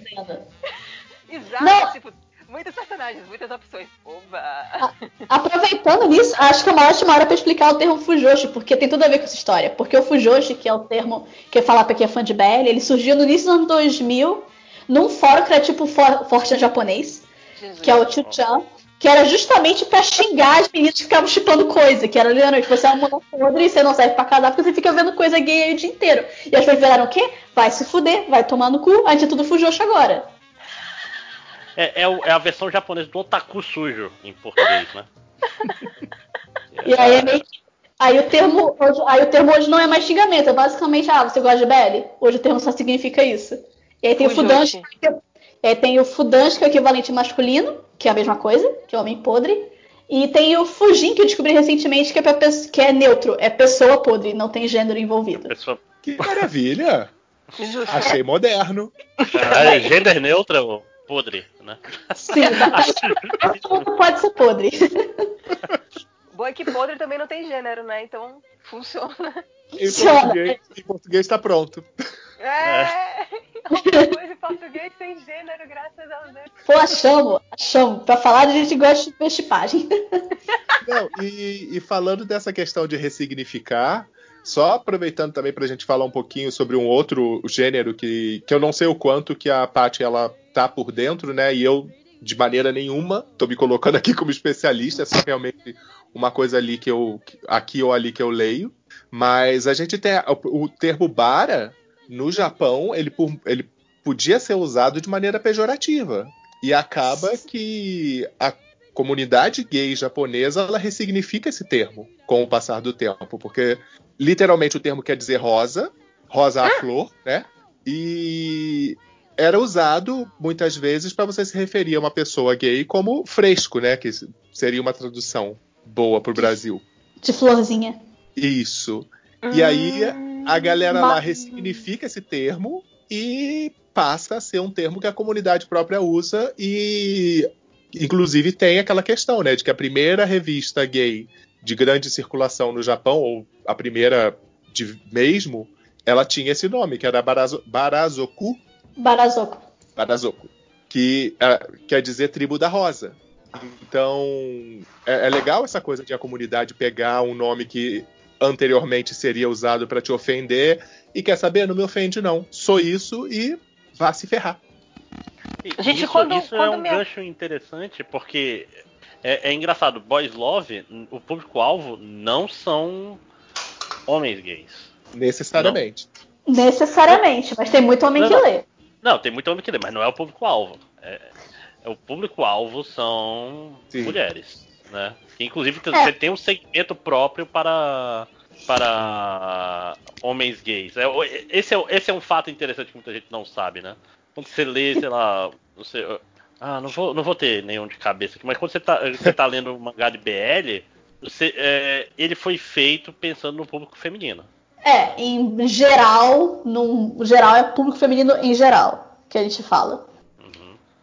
Exato, Não. tipo, muitos personagens, muitas opções. Oba! Aproveitando nisso, acho que é uma ótima hora pra explicar o termo Fujoshi, porque tem tudo a ver com essa história. Porque o Fujoshi, que é o termo que eu falar pra quem é fã de BL, ele surgiu no início dos anos 2000, num fórum que era tipo for, Fortran japonês, Jesus. que é o Chuchan, que era justamente pra xingar as meninas que ficavam chipando coisa, que era Leonard, você é uma mulher podre e você não serve pra casar porque você fica vendo coisa gay aí o dia inteiro. E as pessoas viraram o quê? Vai se fuder, vai tomar no cu, a gente é tudo Fujoshi agora. É, é, o- é a versão japonesa do otaku sujo em português, né? *laughs* E aí é meio que. Aí o termo hoje, aí o termo hoje não é mais xingamento, é basicamente, ah, você gosta de BL? Hoje o termo só significa isso. E aí tem o Fujoshi. Fudanshi, que é- tem o Fudanshi, que é o equivalente masculino, que é a mesma coisa, que é homem podre. E tem o Fujin, que eu descobri recentemente, que é, pra, que é neutro, é pessoa podre, não tem gênero envolvido. Pessoa, Que maravilha! *laughs* Achei moderno. é, gender neutral, podre, né? Sim, *laughs* pode ser podre. Bom é que podre também não tem gênero, né? Então funciona. Em Funciona. português, em português está pronto. É! Depois em português sem gênero, graças a Deus. Pô, achamos, achamos. Pra falar, a gente gosta de ver chipagem. Não, e, e falando dessa questão de ressignificar, só aproveitando também para a gente falar um pouquinho sobre um outro gênero que, que eu não sei o quanto que a Paty ela tá por dentro, né? E eu de maneira nenhuma tô me colocando aqui como especialista, é só realmente uma coisa ali que eu aqui ou ali que eu leio. Mas a gente tem o, o termo bara no Japão, ele, ele podia ser usado de maneira pejorativa. E acaba que a comunidade gay japonesa ela ressignifica esse termo com o passar do tempo, porque literalmente o termo quer dizer rosa, rosa à flor, né? E era usado muitas vezes para você se referir a uma pessoa gay como fresco, né? Que seria uma tradução boa pro Brasil. De florzinha. Isso. E aí a galera lá Mas- ressignifica esse termo e passa a ser um termo que a comunidade própria usa e inclusive tem aquela questão, né, de que a primeira revista gay de grande circulação no Japão ou a primeira de mesmo, ela tinha esse nome, que era Barazo, Barazoku, Barazoku. Barazoku, que ah, quer dizer tribo da rosa. Então, é, é legal essa coisa de a comunidade pegar um nome que anteriormente seria usado para te ofender e quer saber, não me ofende não. Sou isso e vá se ferrar. Gente, isso, quando- isso é quando um me- gancho interessante porque é, é engraçado. Boys Love, o público-alvo não são homens gays. Necessariamente. Necessariamente, mas tem muito homem Não, que não. lê. Não, tem muito homem que lê, mas não é o público-alvo. É, é o público-alvo são Sim. mulheres, né? Que, inclusive É. você tem um segmento próprio para para homens gays. É, esse, é, esse é um fato interessante que muita gente não sabe, né? Quando você lê, sei lá, você, ah, não vou, não vou ter nenhum de cabeça aqui, mas quando você tá, você tá lendo um mangá de BL, você, é, ele foi feito pensando no público feminino. É, em geral, no geral é público feminino em geral que a gente fala.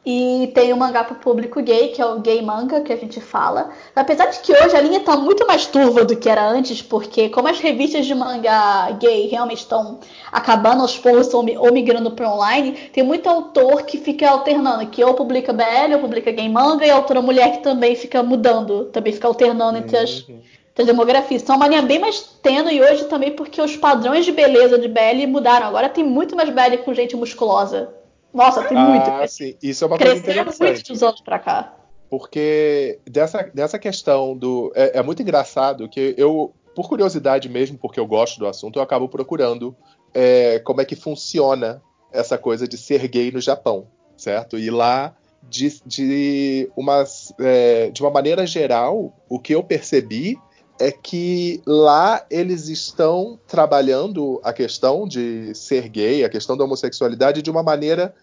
E tem o mangá pro público gay, que é o gay manga que a gente fala. Apesar de que hoje a linha tá muito mais turva do que era antes, porque como as revistas de mangá gay realmente estão acabando aos poucos ou, mi- ou migrando para online, tem muito autor que fica alternando, que ou publica BL, ou publica gay manga, e a autora mulher que também fica mudando, também fica alternando entre as, Uhum. da demografia. Então é uma linha bem mais tênue hoje também porque os padrões de beleza de Belly mudaram. Agora tem muito mais Belly com gente musculosa. Nossa, tem ah, muito. Sim. Isso é uma coisa interessante. muito de uns anos pra cá. Porque dessa, dessa questão do. É, é, muito engraçado que eu, por curiosidade mesmo, porque eu gosto do assunto, eu acabo procurando é, como é que funciona essa coisa de ser gay no Japão, certo? E lá, de, de, umas, é, de uma maneira geral, o que eu percebi é que lá eles estão trabalhando a questão de ser gay, a questão da homossexualidade, de uma maneira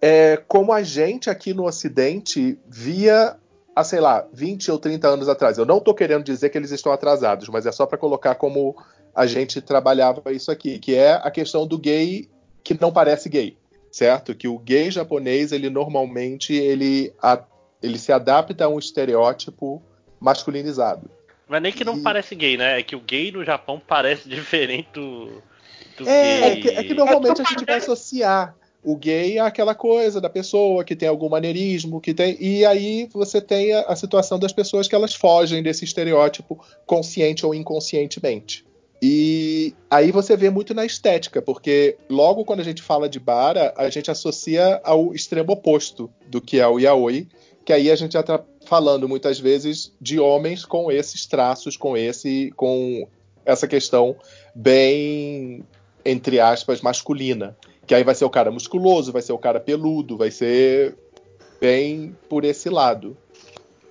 é, como a gente aqui no Ocidente via há, sei lá, 20 ou 30 anos atrás. Eu não estou querendo dizer que eles estão atrasados, mas é só para colocar como a gente trabalhava isso aqui, que é a questão do gay que não parece gay, certo? Que o gay japonês, ele normalmente ele, a, ele se adapta a um estereótipo masculinizado. É nem que não e... parece gay, né? É que o gay no Japão parece *laughs* diferente do, do é, gay. É que, é que normalmente a gente vai associar o gay é aquela coisa da pessoa que tem algum maneirismo, que tem. E aí você tem a, a, situação das pessoas que elas fogem desse estereótipo consciente ou inconscientemente. E aí você vê muito na estética, porque logo quando a gente fala de bara, a gente associa ao extremo oposto do que é o yaoi, que aí a gente já está falando muitas vezes de homens com esses traços, com esse, com essa questão bem entre aspas masculina. Que aí vai ser o cara musculoso, vai ser o cara peludo, vai ser bem por esse lado.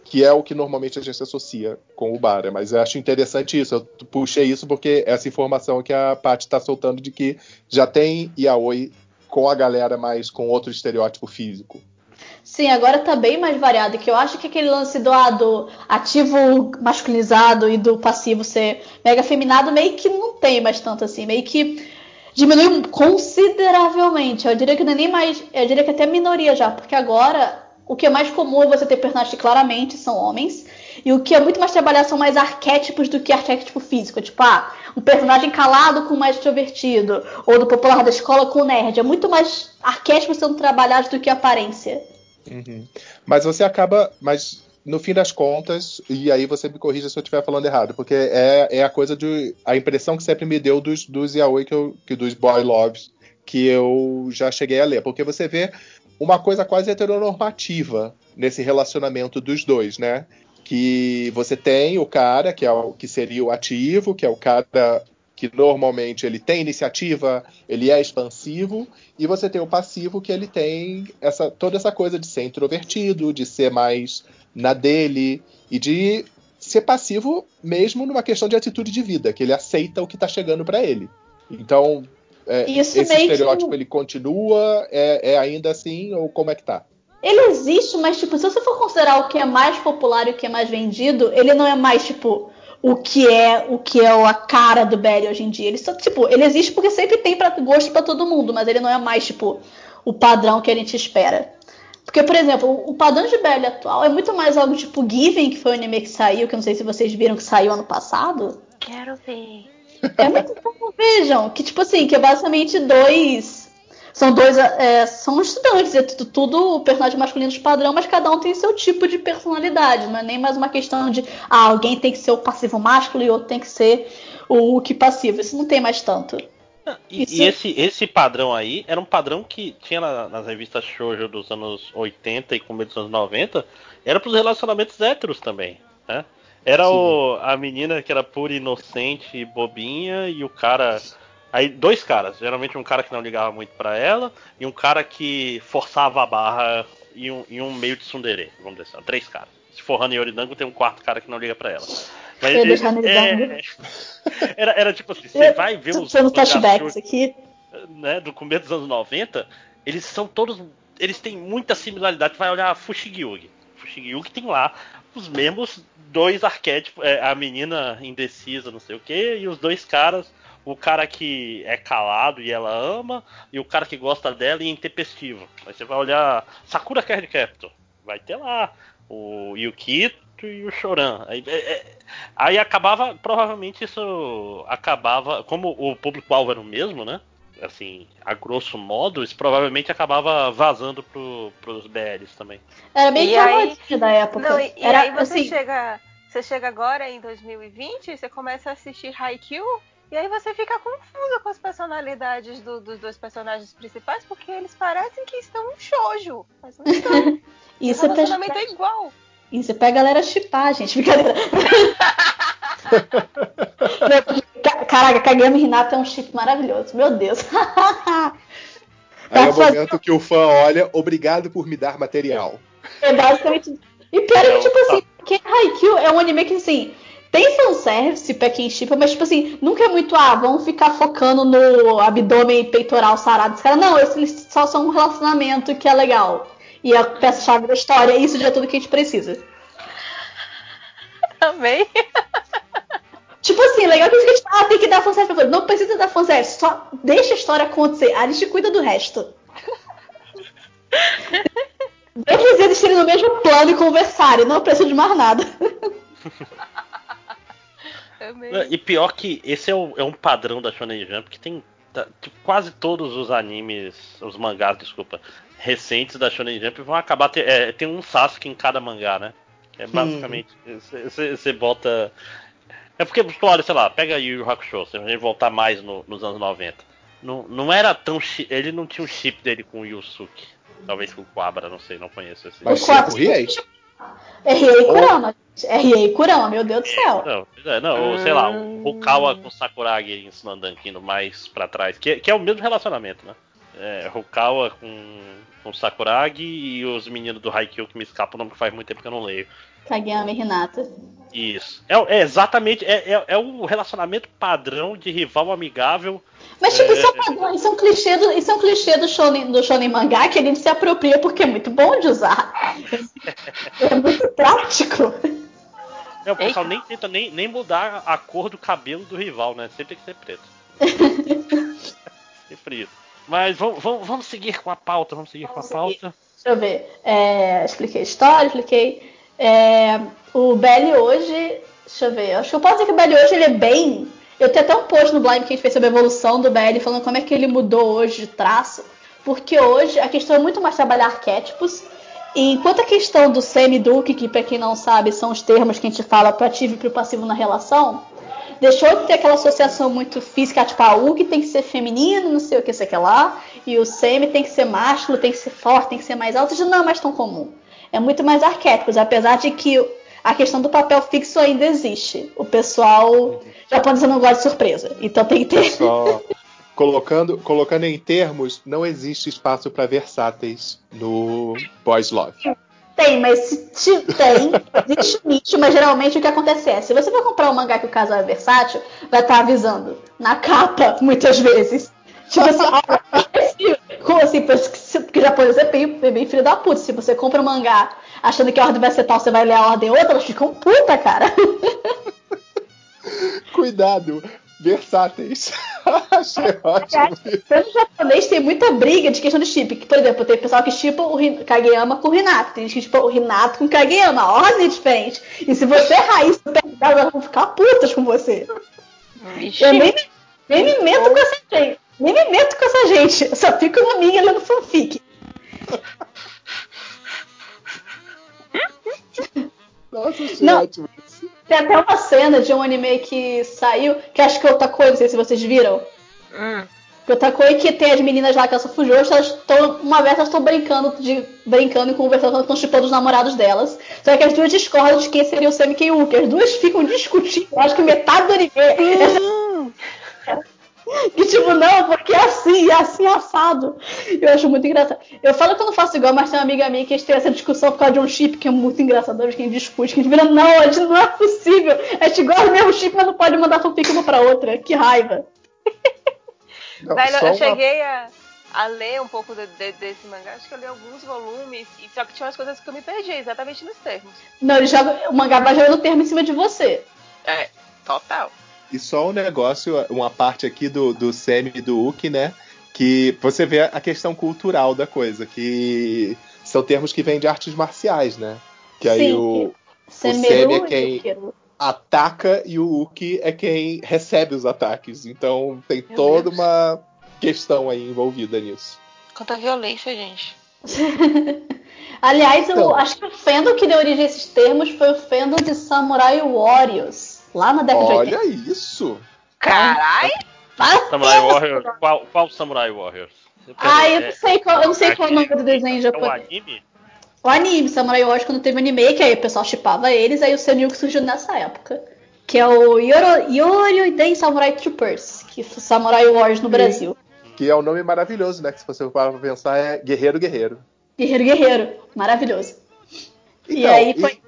Que é o que normalmente a gente associa com o Bara. Mas eu acho interessante isso. Eu puxei isso porque essa informação que a Paty está soltando de que já tem Yaoi com a galera mais com outro estereótipo físico. Sim, agora tá bem mais variado. Que eu acho que aquele lance do, ah, do ativo masculinizado e do passivo ser mega feminado meio que não tem mais tanto assim. Meio que diminuiu consideravelmente. Eu diria que não é nem mais. Eu diria que até minoria já, porque agora o que é mais comum é você ter personagens que claramente são homens. E o que é muito mais trabalhado são mais arquétipos do que arquétipo físico. Tipo, ah, um personagem calado com mais extrovertido. Ou do popular da escola com nerd. É muito mais arquétipos sendo trabalhados do que aparência. Uhum. Mas você acaba. Mas no fim das contas, e aí você me corrija se eu estiver falando errado, porque é, é a coisa de. a impressão que sempre me deu dos, dos yaoi, que, eu, que dos boy loves, que eu já cheguei a ler. Porque você vê uma coisa quase heteronormativa nesse relacionamento dos dois, né? Que você tem o cara, que, é o, que seria o ativo, que é o cara que normalmente ele tem iniciativa, ele é expansivo, e você tem o passivo que ele tem essa toda essa coisa de ser introvertido, de ser mais na dele e de ser passivo mesmo numa questão de atitude de vida, que ele aceita o que está chegando para ele. Então, é, esse estereótipo ele continua, é, é, ainda assim, ou como é que tá? Ele existe, mas tipo, se você for considerar o que é mais popular e o que é mais vendido, ele não é mais tipo o que é o que é a cara do Barry hoje em dia. Ele só tipo, ele existe porque sempre tem para gosto para todo mundo, mas ele não é mais tipo o padrão que a gente espera. Porque, por exemplo, o padrão de BL atual é muito mais algo tipo Given, que foi o anime que saiu, que eu não sei se vocês viram que saiu ano passado. Quero ver. É muito bom, vejam. Que, tipo assim, que é basicamente dois. São dois. É, são estudantes, é tudo, tudo personagem masculino de padrão, mas cada um tem seu tipo de personalidade. Não é nem mais uma questão de ah, alguém tem que ser o passivo másculo e outro tem que ser o, que passivo. Isso não tem mais tanto. E, e, esse, esse padrão aí era um padrão que tinha na, nas revistas shoujo dos anos 80 e começo dos anos 90, era para os relacionamentos héteros também, né? Era o, a menina que era pura inocente e bobinha e o cara aí dois caras, geralmente um cara que não ligava muito para ela e um cara que forçava a barra e um, e um meio de tsundere, vamos dizer assim, três caras. Se for Hana Yoridango, tem um quarto cara que não liga para ela. Mas ele, é, *laughs* era, era tipo assim, você vai ver os, os flashbacks aqui. Né, do começo dos anos 90, eles são todos. Eles têm muita similaridade. Vai olhar Fushigi-Yugi. Fushigi-Yugi tem lá os mesmos dois arquétipos. É, a menina indecisa, não sei o que, e os dois caras. O cara que é calado e ela ama, e o cara que gosta dela e é intempestivo. Aí você vai olhar Sakura Card Captor. Vai ter lá o Yukito e o Choran. Aí, é, é, aí acabava, provavelmente isso acabava, como o público-alvo era o mesmo, né? Assim, a grosso modo, isso provavelmente acabava vazando pro, pros BLs também. Era bem e aí, da época. Não, e, era, aí você assim, chega você chega agora em 2020, você começa a assistir Haikyuu e aí você fica confusa com as personalidades do- dos dois personagens principais, porque eles parecem que estão um shoujo. Mas não estão. *laughs* E o relacionamento pega, é igual. e você pega a galera chipar, gente. Brincadeira. Ca- *laughs* Caraca, Kagami e Hinata é um chip maravilhoso. Meu Deus. *laughs* Aí é o Tá momento que o fã olha, obrigado por me dar material. É basicamente. E pior é É, que, tipo tá. assim, porque Haikyuu é um anime que, assim, tem fanservice pra quem chipa, mas, tipo assim, nunca é muito, ah, vamos ficar focando no abdômen e peitoral sarado. Os caras, não, eles só são um relacionamento que é legal. E a peça-chave da história, isso já é tudo que a gente precisa. Amei. Tipo assim, legal que a gente ah, tem que dar fanservice. Não precisa dar fanservice, só deixa a história acontecer. A gente cuida do resto. *laughs* Deixa eles existirem no mesmo plano e conversarem, não precisa de mais nada. *laughs* Amei. E pior que esse é, o- é um padrão da Shonen Jump que tem tá, tipo, quase todos os animes, os mangás, desculpa, recentes da Shonen Jump vão acabar ter, é, tem um Sasuke em cada mangá, né? É basicamente você bota é porque tu olha, sei lá, pega Yu Yu Hakusho, se a gente voltar mais no- nos anos 90. Não, não era tão chi- ele não tinha um chip dele com o Yusuke. Talvez com o Quabra, não sei, não conheço esse. Mas O tinha quatro- com o Riei? R.A. e Kurama. R.A. e Kurama, meu Deus do céu. Não, é, não, ou sei lá, o Rukawa com Sakuragi ensinando Ankino mais pra trás, que, que é o mesmo relacionamento, né? É, Rukawa com, com Sakuragi e os meninos do Haikyuu que me escapa o nome que faz muito tempo que eu não leio. Kageyama e Hinata. Isso. É, é exatamente, é, é, é o relacionamento padrão de rival amigável. Mas, tipo, É. isso, é um padrão, isso é um clichê do, isso é um clichê do shonen, do shonen mangá que a gente se apropria porque é muito bom de usar. *laughs* É muito prático. É, o pessoal nem tenta nem, nem mudar a cor do cabelo do rival, né? Sempre tem que ser preto. *laughs* Sempre isso. Mas vamos, vamos, vamos seguir com a pauta, vamos seguir com a Vamos pauta. Deixa eu ver. É, expliquei a história, expliquei. É, o Belly hoje. Deixa eu ver. Acho que eu posso dizer que o Belly hoje ele é bem. Eu tenho até um post no Blind que a gente fez sobre a evolução do Belly, falando como é que ele mudou hoje de traço. Porque hoje a questão é muito mais trabalhar arquétipos. E enquanto a questão do semi-duque, que pra quem não sabe são os termos que a gente fala pro ativo e pro passivo na relação, deixou de ter aquela associação muito física, tipo, a Ug tem que ser feminino, não sei o que, sei que lá, e o semi tem que ser másculo, tem que ser forte, tem que ser mais alto, isso não é mais tão comum. É muito mais arquétipos, apesar de que a questão do papel fixo ainda existe. O pessoal japonês não gosta de surpresa, então tem que ter. Só colocando, colocando em termos, não existe espaço para versáteis no Boys Love. Tem, mas se te- tem, existe um nicho, mas geralmente o que acontece é, se você for comprar um mangá que o casal é versátil, vai estar avisando na capa, muitas vezes. Tipo assim, olha, *laughs* como assim, porque japonês é bem, é bem filho da puta. Se você compra um mangá achando que a ordem vai ser tal, você vai ler a ordem outra, elas ficam puta, cara. Cuidado, versáteis. *laughs* Achei ótimo. Tanto japonês tem muita briga de questão de chip. Por exemplo, tem pessoal que chipa o Kageyama com o Renato. Tem gente que chipa o Renato com o Kageyama. A ordem é diferente. E se você errar isso, elas vão ficar putas com você. Vixe. Eu nem, nem me meto com essa gente. Nem me meto com essa gente. Eu só fico na minha lendo fanfic. Nossa, achei Não. ótimo. Tem até uma cena de um anime que saiu, que acho que é o Takoi, não sei se vocês viram. Hum. Que o Takoi que tem as meninas lá que elas fujos, elas estão. Uma vez elas estão brincando, de, brincando e conversando com chipando os namorados delas. Só que as duas discordam de quem seria o Semi e Uki. As duas ficam discutindo. Eu acho que metade do anime. Que tipo, não, porque é assim, é assim assado. Eu acho muito engraçado. Eu falo que eu não faço igual, mas tem uma amiga minha que a gente tem essa discussão por causa de um chip que é muito engraçado. A gente discute, que a gente vira, não, a gente não é possível. A gente gosta do mesmo chip, mas não pode mandar fanfic uma pra outra. Que raiva. Não, eu uma- cheguei a, a ler um pouco de- de- desse mangá, acho que eu li alguns volumes, e só que tinha umas coisas que eu me perdi, exatamente nos termos. Não, ele joga, o mangá vai jogando termo em cima de você. É, total. E só um negócio, uma parte aqui do, do Semi e do Uki, né? Que você vê a questão cultural da coisa, que são termos que vêm de artes marciais, né? Que aí Sim. o Semeru Semi é e quem- ataca e o Uki é quem recebe os ataques. Então tem Meu toda Deus. uma questão aí envolvida nisso. Quanta violência, gente. *laughs* Aliás, eu Então. acho que o fandom que deu origem a esses termos foi o fandom de Samurai Warriors, lá na década de 80. Olha isso! Carai! Faz Samurai tempo, Warriors. Qual, qual Samurai? Eu quero- Ah, eu não é- sei qual, eu não sei qual é o nome do desenho É o japonês. anime? O anime, Samurai Warriors, quando teve o anime, que aí o pessoal chipava eles, aí o Senil que surgiu nessa época. Que é o Yoro, Yoryoiden Samurai Troopers, que foi Samurai Warriors no Brasil. Que é um nome maravilhoso, né? Que se você parar pra pensar, é Guerreiro Guerreiro. Guerreiro Guerreiro, maravilhoso. e Então, aí foi.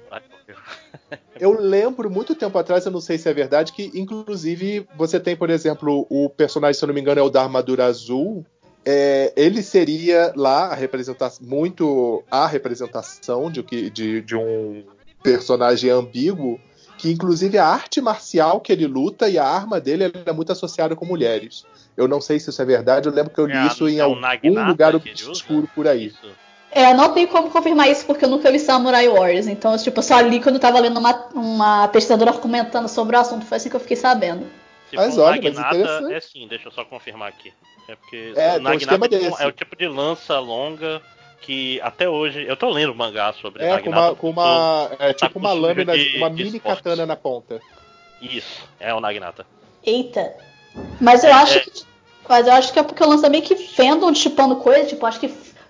Eu lembro muito tempo atrás, eu não sei se é verdade, que inclusive você tem, por exemplo, o personagem, se eu não me engano, é o da armadura azul. É, ele seria lá a representação, muito a representação de, de, de um personagem ambíguo, que inclusive a arte marcial que ele luta e a arma dele é muito associada com mulheres. Eu não sei se isso é verdade, eu lembro que eu li É isso em é algum lugar obscuro por aí. Isso. É, eu não tenho como confirmar isso porque eu nunca vi Samurai Warriors. Então, tipo, eu só li quando eu tava lendo uma, uma pesquisadora comentando sobre o assunto. Foi assim que eu fiquei sabendo. Se Mas for olha, mas Naginata, interessante. é sim, deixa eu só confirmar aqui. É porque É, um esquema é, tipo- desse. é o tipo de lança longa que até hoje. Eu tô lendo mangá sobre É, com Naginata. uma, com uma é, tipo uma sujo lâmina, de- uma mini esporte. katana na ponta. Isso, é o Naginata. Eita. Mas eu É, acho é. que. Mas eu acho que é porque eu lança meio que fandom chipando coisa. Tipo, acho que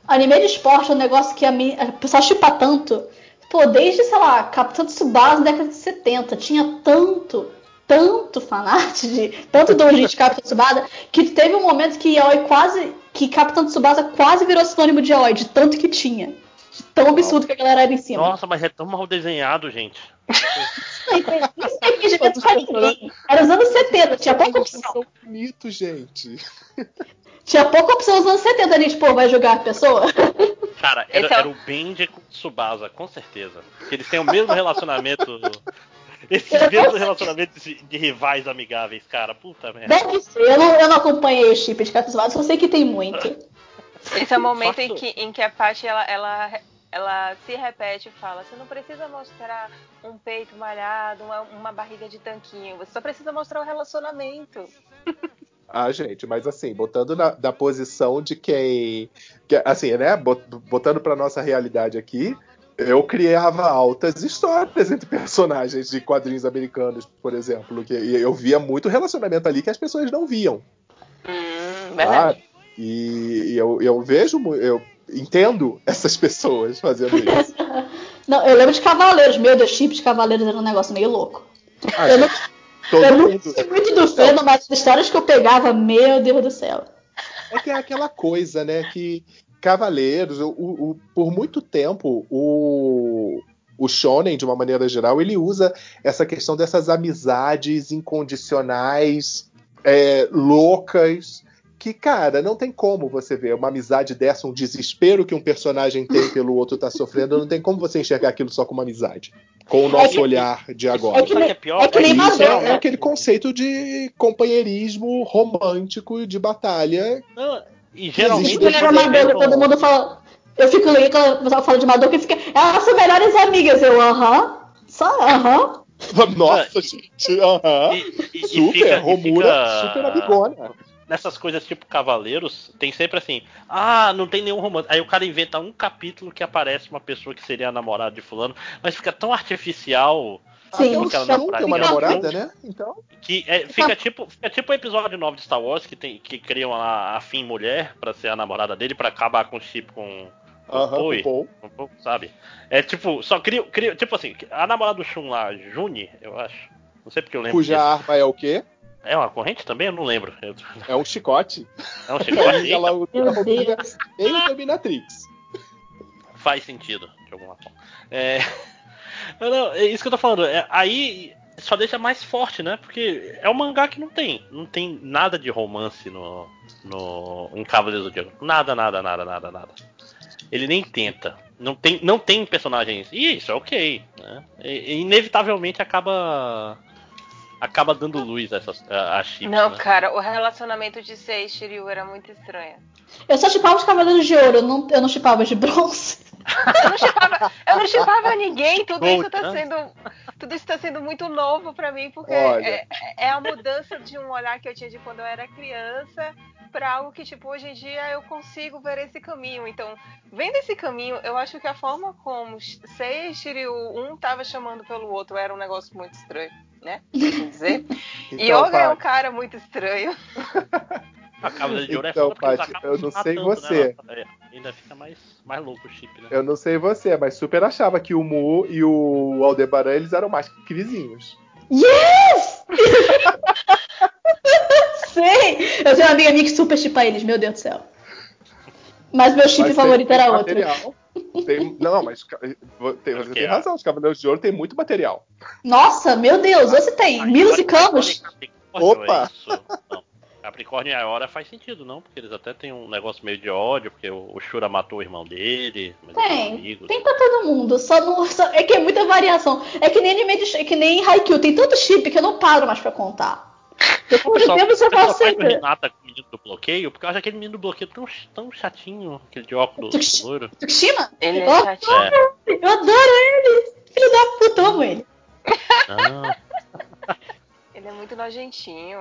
anime de esporte é um negócio que a, a pessoa chipa tanto. Pô, desde, sei lá, Capitão Tsubasa na década de 70. Tinha tanto, tanto fanart de. Tanto doujin de *laughs* Capitão Tsubasa. Que teve um momento que Yaoi quase. Que Capitão Tsubasa quase virou sinônimo de Yaoi, de tanto que tinha. De tão absurdo que a galera era em cima. Nossa, mas é tão mal desenhado, gente. *laughs* Isso é impedimento pra ninguém. Era os anos 70, tinha pouca opção. São bonitos, gente. *laughs* Tinha pouca opção nos anos 70, a gente, pô, vai jogar a pessoa? *laughs* Cara, era, Esse é o- era o Benji com o Tsubasa, com certeza. Que eles têm o mesmo relacionamento. *laughs* Eu não mesmos sei. relacionamentos de, de rivais amigáveis, cara. Puta merda. Deve ser, eu não, eu não acompanhei o chip de Capitão só sei que tem muito. *laughs* Esse é o momento em que, em que a Paty ela, ela, ela se repete e fala: você não precisa mostrar um peito malhado, uma, uma barriga de tanquinho, você só precisa mostrar o relacionamento. Ah, gente, mas assim, botando na, da posição de quem. que, assim, né? bot- Botando pra nossa realidade aqui, eu criava altas histórias entre *laughs* personagens de quadrinhos americanos, por exemplo. Que, e eu via muito relacionamento ali que as pessoas não viam. Hum, Tá? verdade. E, e eu, eu vejo, eu entendo essas pessoas fazendo isso. *laughs* Não, eu lembro de Cavaleiros, meu Deus, chip de Cavaleiros era um negócio meio louco. Ah, Eu não, todo eu não mundo. sei muito do fandom, mas as histórias que eu pegava, meu Deus do céu. É que é aquela coisa, né? Que Cavaleiros, o, o- por muito tempo, o, o Shonen, de uma maneira geral, ele usa essa questão dessas amizades incondicionais, é, loucas. Que, cara, não tem como você ver uma amizade dessa, um desespero que um personagem tem pelo outro tá sofrendo, não tem como você enxergar aquilo só como amizade. Com o nosso que- olhar de agora. É que é pior? é que nem Isso é, né? é aquele conceito de companheirismo romântico de batalha. Não, e Eu geralmente. fico lendo quando Madonna, todo mundo fala. Eu fico lendo quando o pessoal fala de Madonna e fica. Elas são melhores amigas. Eu, aham. Só, aham. *laughs* Nossa, gente. Aham. E- e Super, fica- e Romura, fica- super amigona. Nessas coisas tipo Cavaleiros, tem sempre assim: ah, não tem nenhum romance. Aí o cara inventa um capítulo que aparece uma pessoa que seria a namorada de Fulano, mas fica tão artificial Sim, o aquela namorada uma namorada, né? Então. que é, fica, tipo, fica tipo o episódio 9 de Star Wars que, tem, que criam a, a Finn mulher pra ser a namorada dele pra acabar com o chip com. com o Aham, Poe. o Paul. Pouco, sabe? É tipo, só cria, cria. Tipo assim, a namorada do Shun lá, Juni, eu acho. Não sei porque eu lembro. Cuja disso. arma é o quê? É uma corrente também? Eu não lembro. Eu- É um chicote. É um chicote. *laughs* E ela usa Meu a roupinha Deus. bem Dominatrix. Faz sentido, de alguma forma. É. *laughs* Mas não, é isso que eu tô falando. É, aí só deixa mais forte, né? Porque é um mangá que não tem. Não tem nada de romance no. no em Cavaleiros do Zodíaco. Nada, nada, nada, nada, nada. Ele nem tenta. Não tem, não tem personagens. E isso é ok. Né? E inevitavelmente acaba. Acaba dando luz a essas a, a chips, Não, né? cara, o relacionamento de Sei e Shiryu era muito estranho. Eu só chipava os Cavaleiros de Ouro, eu não, eu não chipava de bronze. *laughs* Eu não chipava, eu não chipava ninguém, tudo Gold, isso tá né? sendo. Tudo isso tá sendo muito novo pra mim, porque é, é a mudança de um olhar que eu tinha de quando eu era criança pra algo que, tipo, hoje em dia eu consigo ver esse caminho. Então, vendo esse caminho, eu acho que a forma como Sei e Shiryu um tava chamando pelo outro era um negócio muito estranho, né? Quer dizer. *laughs* Então, Yoga é um cara muito estranho. *laughs* A Cavaleira de Ouro é Então, foda eles Paty, acabam eu não sei matando, você. Né? É, ainda fica mais, mais louco o chip, né? Eu não sei você, mas super achava que o Mu e o Aldebaran eles eram mais que vizinhos. Yes! *laughs* Sei! Eu tenho uma amiga minha que super chipa eles, meu Deus do céu. Mas meu chip Mas favorito era outro. material. Tem- não, mas ca- tem- você tem a- razão, os Cavaleiros de Ouro tem muito material. Nossa, meu Deus, você tem Milos e Camus. Capricórnio, Opa! É. Capricórnio e Aora faz sentido, não? Porque eles até têm um negócio meio de ódio, porque o Shura matou o irmão dele. Tem, amigos. tem pra todo mundo. Só não, *laughs* só- é que é muita variação. É que nem anime de, é que nem Haikyuu, tem tanto chip que eu não paro mais pra contar. Depois do Pessoal, tempo você fala o sempre. Renata com o menino do bloqueio, porque eu acho aquele menino do bloqueio tão, tão chatinho, aquele de óculos loiro. Tsukishima? Ele é Eu chatinho. Eu adoro ele. Filho da puta, eu amo ele. Não, *laughs* Ele é muito nojentinho.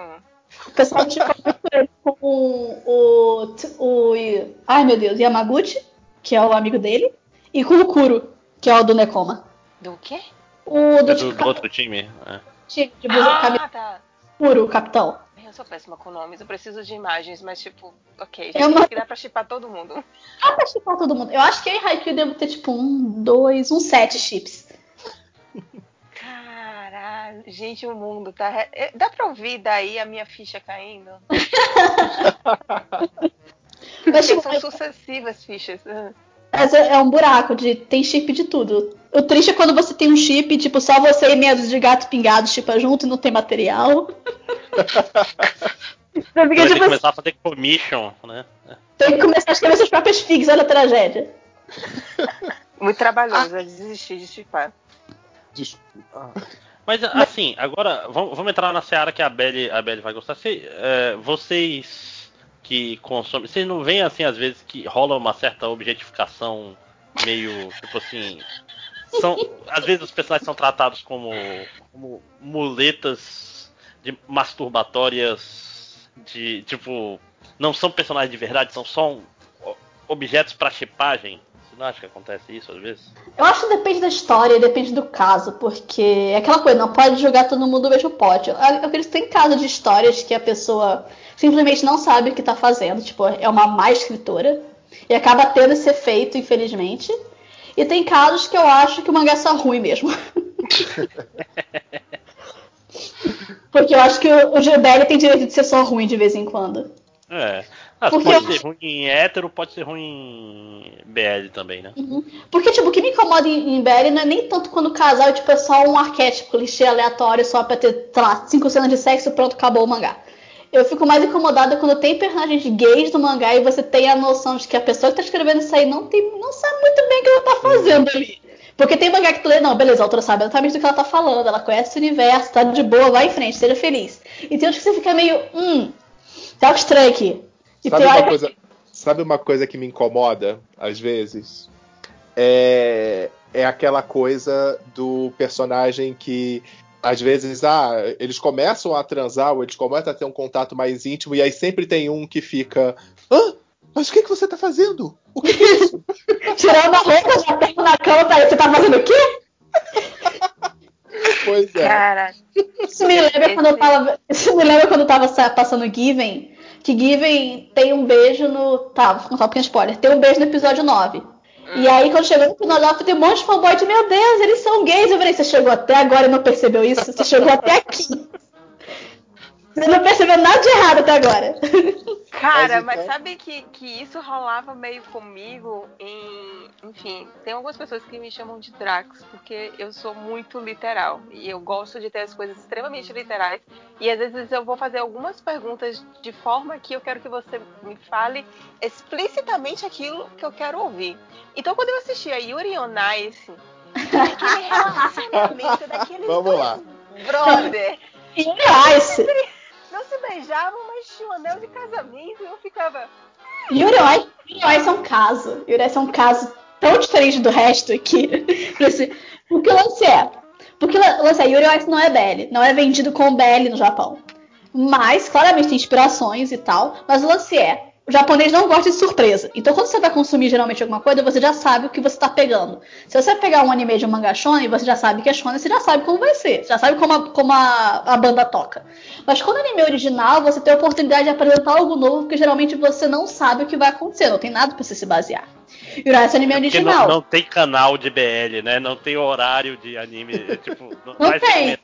O pessoal tipo ele com o, o. Ai meu Deus, Yamaguchi, que é o amigo dele, e com o Kuro, que é o do Nekoma. Do quê? O do, é do, do outro time. É. de blusa camisa Ah, tá. Kuro, o capitão. Eu sou péssima com nomes, eu preciso de imagens, mas tipo, ok, É já uma- que dá pra chipar todo mundo. Dá pra chipar todo mundo. Eu acho que em Haikyuu devo ter tipo um, dois, um sete chips. Caralho, gente, o mundo tá. eh, Dá pra ouvir daí a minha ficha caindo? *laughs* Mas, tipo, são sucessivas fichas. Ah. Mas é é um buraco de tem chip de tudo. O triste é quando você tem um chip, tipo, só você e meia de gato pingado chipa junto e não tem material. *laughs* Você ter que tipo, começar a fazer commission, né? tem que começar a escrever suas próprias figs, olha a tragédia. *laughs* Muito trabalhoso, eu desisti de chipar. Desculpa. Mas assim, agora vamos, vamos entrar na seara que a Belly, a vai gostar. Se, é, vocês que consomem, vocês não veem assim às vezes que rola uma certa objetificação meio tipo assim. São, às vezes os personagens são tratados como, como muletas de masturbatórias de tipo não são personagens de verdade, são só um- objetos para chipagem. Não acha que acontece isso às vezes? Eu acho que depende da história, depende do caso, porque é aquela coisa, não pode jogar todo mundo no mesmo pote. Eu acredito que tem casos de histórias que a pessoa simplesmente não sabe o que tá fazendo, tipo, é uma má escritora, e acaba tendo esse efeito, infelizmente. E tem casos que eu acho que o mangá é só ruim mesmo. *laughs* Porque eu acho que o, o Gilberto tem direito de ser só ruim de vez em quando. É. Ah, Porque pode eu- ser ruim em hétero, pode ser ruim em BL também, né? Porque, tipo, o que me incomoda em, BL não é nem tanto quando o casal tipo, é só um arquétipo, clichê aleatório, só pra ter, sei lá, cinco cenas de sexo e pronto, acabou o mangá. Eu fico mais incomodada quando tem personagens gays no mangá e você tem a noção de que a pessoa que tá escrevendo isso aí não, tem, não sabe muito bem o que ela tá fazendo ali. Porque tem mangá que tu lê, não, beleza, a autora sabe exatamente do que ela tá falando, ela conhece o universo, tá de boa, vai em frente, seja feliz. E tem outros que você fica meio, hum, tá estranho aqui. Sabe tem uma, coisa, sabe uma coisa que me incomoda, às vezes? É, é aquela coisa do personagem que, às vezes, ah, eles começam a transar ou eles começam a ter um contato mais íntimo e aí sempre tem um que fica. Hã? Mas o que, que você tá fazendo? O que, que é isso? *laughs* Tirando a roupa, já pego na cama, tá, você tá fazendo o quê? *laughs* pois é. Cara, Isso me lembra quando eu tava. Isso me lembra quando eu tava sa- passando Given. Que Given tem um beijo no. Tá, vou contar um pequeno spoiler. Tem um beijo no episódio 9. E aí, quando chegou no final 9, tem um monte de fanboy de meu Deus, eles são gays. Eu falei, você chegou até agora e não percebeu isso? Você chegou até aqui. Você não percebeu nada de errado até agora. *laughs* Cara, Mas mas, então- sabe que, que isso rolava meio comigo em. Enfim, tem algumas pessoas que me chamam de Drax, porque eu sou muito literal. E eu gosto de ter as coisas extremamente literais. E às vezes eu vou fazer algumas perguntas de forma que eu quero que você me fale explicitamente aquilo que eu quero ouvir. Então quando eu assisti a Yuri on Ice, *laughs* aquele relacionamento daqueles Vamos dois lá. brother. *laughs* Ice. Não se beijavam, mas tinham um anel de casamento. E eu ficava. On Ice é um caso. Ice é um caso tão diferente do resto *laughs* que. assim, o lance é? Porque o lance é, Ice não é BL. Não é vendido como BL no Japão. Mas, claramente, tem inspirações e tal. Mas o lance é: o japonês não gosta de surpresa. Então, quando você vai consumir geralmente alguma coisa, você já sabe o que você está pegando. Se você pegar um anime de um manga shonen, você já sabe que é shonen, você já sabe como vai ser. Já sabe como a, como a, a banda toca. Mas quando é anime original, você tem a oportunidade de apresentar algo novo, porque geralmente você não sabe o que vai acontecer. Não tem nada para você se basear. E o anime é original. Não, não, tem canal de BL, né? Não tem horário de anime. tipo, não, não tem.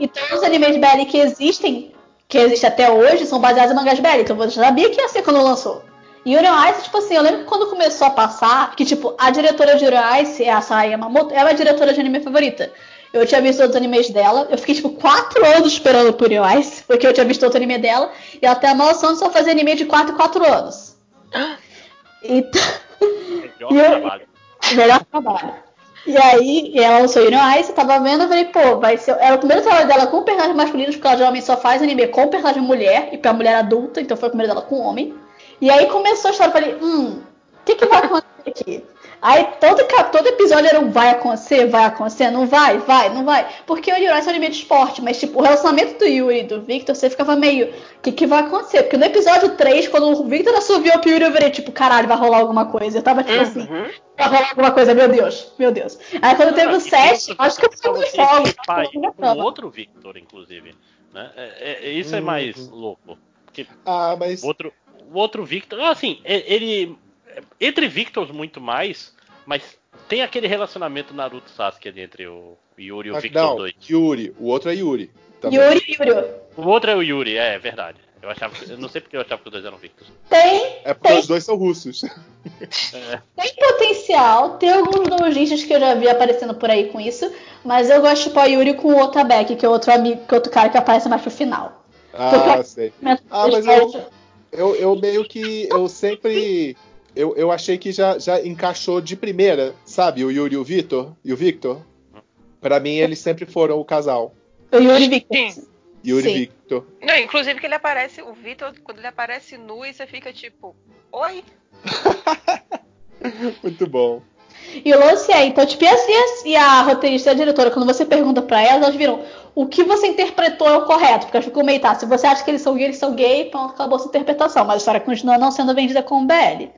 E todos os animes BL que existem que existe até hoje são baseados em mangás BL, então você sabia que ia ser quando lançou. E Yuri Ice, tipo assim, eu lembro que quando começou a passar, que tipo, a diretora de Yuri Ice, a Saia Yamamoto, ela é a diretora de anime favorita. Eu tinha visto outros animes dela, eu fiquei tipo 4 anos esperando por Yuri Ice, *laughs* porque eu tinha visto outro anime dela, e ela tem a maldição de só fazer anime de 4 em 4 anos. *gasps* Então... Melhor *laughs* trabalho. Melhor trabalho. E aí, ela lançou Union Ice, eu tava vendo, eu falei, pô, vai ser. Era o primeiro trabalho dela com personagem masculino, porque ela geralmente só faz anime com personagem mulher, e pra mulher adulta, então foi o primeiro dela com homem. E aí começou a história, eu falei, hum, o que, que vai acontecer aqui? Aí todo, todo episódio era um vai acontecer, vai acontecer, não vai, vai, não vai. Porque o Yuri é um anime de esporte, mas tipo, o relacionamento do Yuri e do Victor, você ficava meio, o que, que vai acontecer? Porque no episódio 3, quando o Victor assoviou pro Yuri, eu virei tipo, caralho, vai rolar alguma coisa. Eu tava tipo assim, uhum. assim, vai rolar alguma coisa, meu Deus, meu Deus. Aí quando teve o 7, acho que eu fui com fome. Um outro Victor, inclusive. Né? É, é, é isso é mais uhum. louco. Porque ah, mas. Outro, o outro Victor. Assim, ele entre Victors muito mais, mas tem aquele relacionamento Naruto Sasuke ali entre o Yuri e o ah, Victor não, 2. Yuri, o outro é Yuri. Também. Yuri Yuri. O outro é o Yuri, é, é verdade. Eu achava, eu não sei porque eu achava que os dois eram Victor. Tem. É porque tem. os dois são russos. *laughs* É. Tem potencial, tem alguns noujinhos que eu já vi aparecendo por aí com isso, mas eu gosto de pôr Yuri com o Otabek, que é outro amigo, que é outro cara que aparece mais pro final. Ah, porque sei. Ah, mas eu, eu, eu meio que eu sempre eu, eu achei que já, já encaixou de primeira, sabe? O Yuri e o Victor. E o Victor. Pra mim, eles sempre foram o casal. O Yuri e Victor. Sim. Yuri e Victor. Não, inclusive que ele aparece, o Victor, quando ele aparece nu, e você fica tipo, oi? *laughs* Muito bom. E o lance é, então, tipo, e a, e a roteirista e a diretora, quando você pergunta pra elas, elas viram o que você interpretou é o correto, porque elas ficam meio, tá, se você acha que eles são gay, eles são gay, pronto, acabou sua interpretação, mas a história continua não sendo vendida como BL.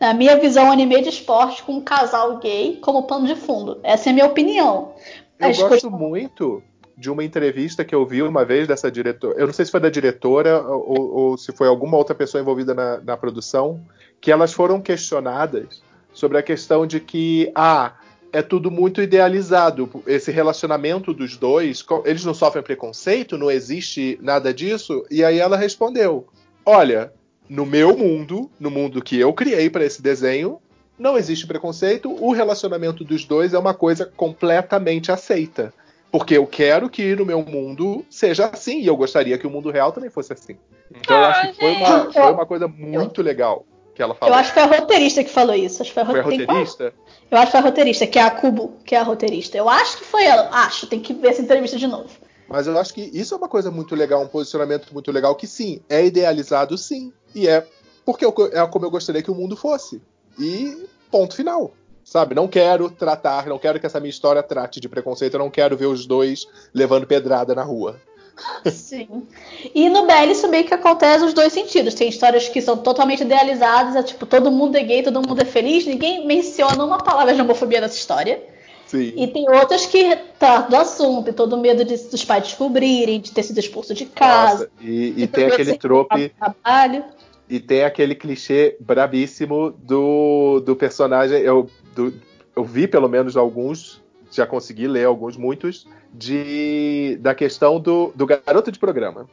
Na minha visão, anime de esporte com um casal gay como pano de fundo. Essa é a minha opinião. Eu gosto muito de uma entrevista que eu vi uma vez dessa diretora. Eu não sei se foi da diretora ou, ou se foi alguma outra pessoa envolvida na, na, produção, que elas foram questionadas sobre a questão de que, ah, é tudo muito idealizado. Esse relacionamento dos dois, eles não sofrem preconceito, não existe nada disso. E aí ela respondeu: Olha, no meu mundo, no mundo que eu criei para esse desenho, não existe preconceito. O relacionamento dos dois é uma coisa completamente aceita. Porque eu quero que no meu mundo seja assim, e eu gostaria que o mundo real também fosse assim. Então eu acho que foi uma, foi uma coisa muito legal que ela falou. Eu acho que foi a roteirista que falou isso. Acho que foi a, foi a roteirista? Eu acho que foi a roteirista, que é a Kubo, que é a roteirista. Eu acho que foi ela. Acho, tem que ver essa entrevista de novo. Mas eu acho que isso é uma coisa muito legal, um posicionamento muito legal, que sim, é idealizado sim. E é porque é como eu gostaria que o mundo fosse. E ponto final. Sabe? Não quero tratar, não quero que essa minha história trate de preconceito, eu não quero ver os dois levando pedrada na rua. *laughs* Sim. E no BL isso meio que acontece nos dois sentidos. Tem histórias que são totalmente idealizadas, é tipo, todo mundo é gay, todo mundo é feliz, ninguém menciona uma palavra de homofobia nessa história. Sim. E tem outras que tratam do assunto, tem todo medo de, dos pais descobrirem, de ter sido expulso de casa. Nossa, e, e tem aquele trope. Trabalho. E tem aquele clichê brabíssimo do, do personagem. Eu, do, eu vi pelo menos alguns, já consegui ler alguns, muitos, de da questão do, do garoto de programa.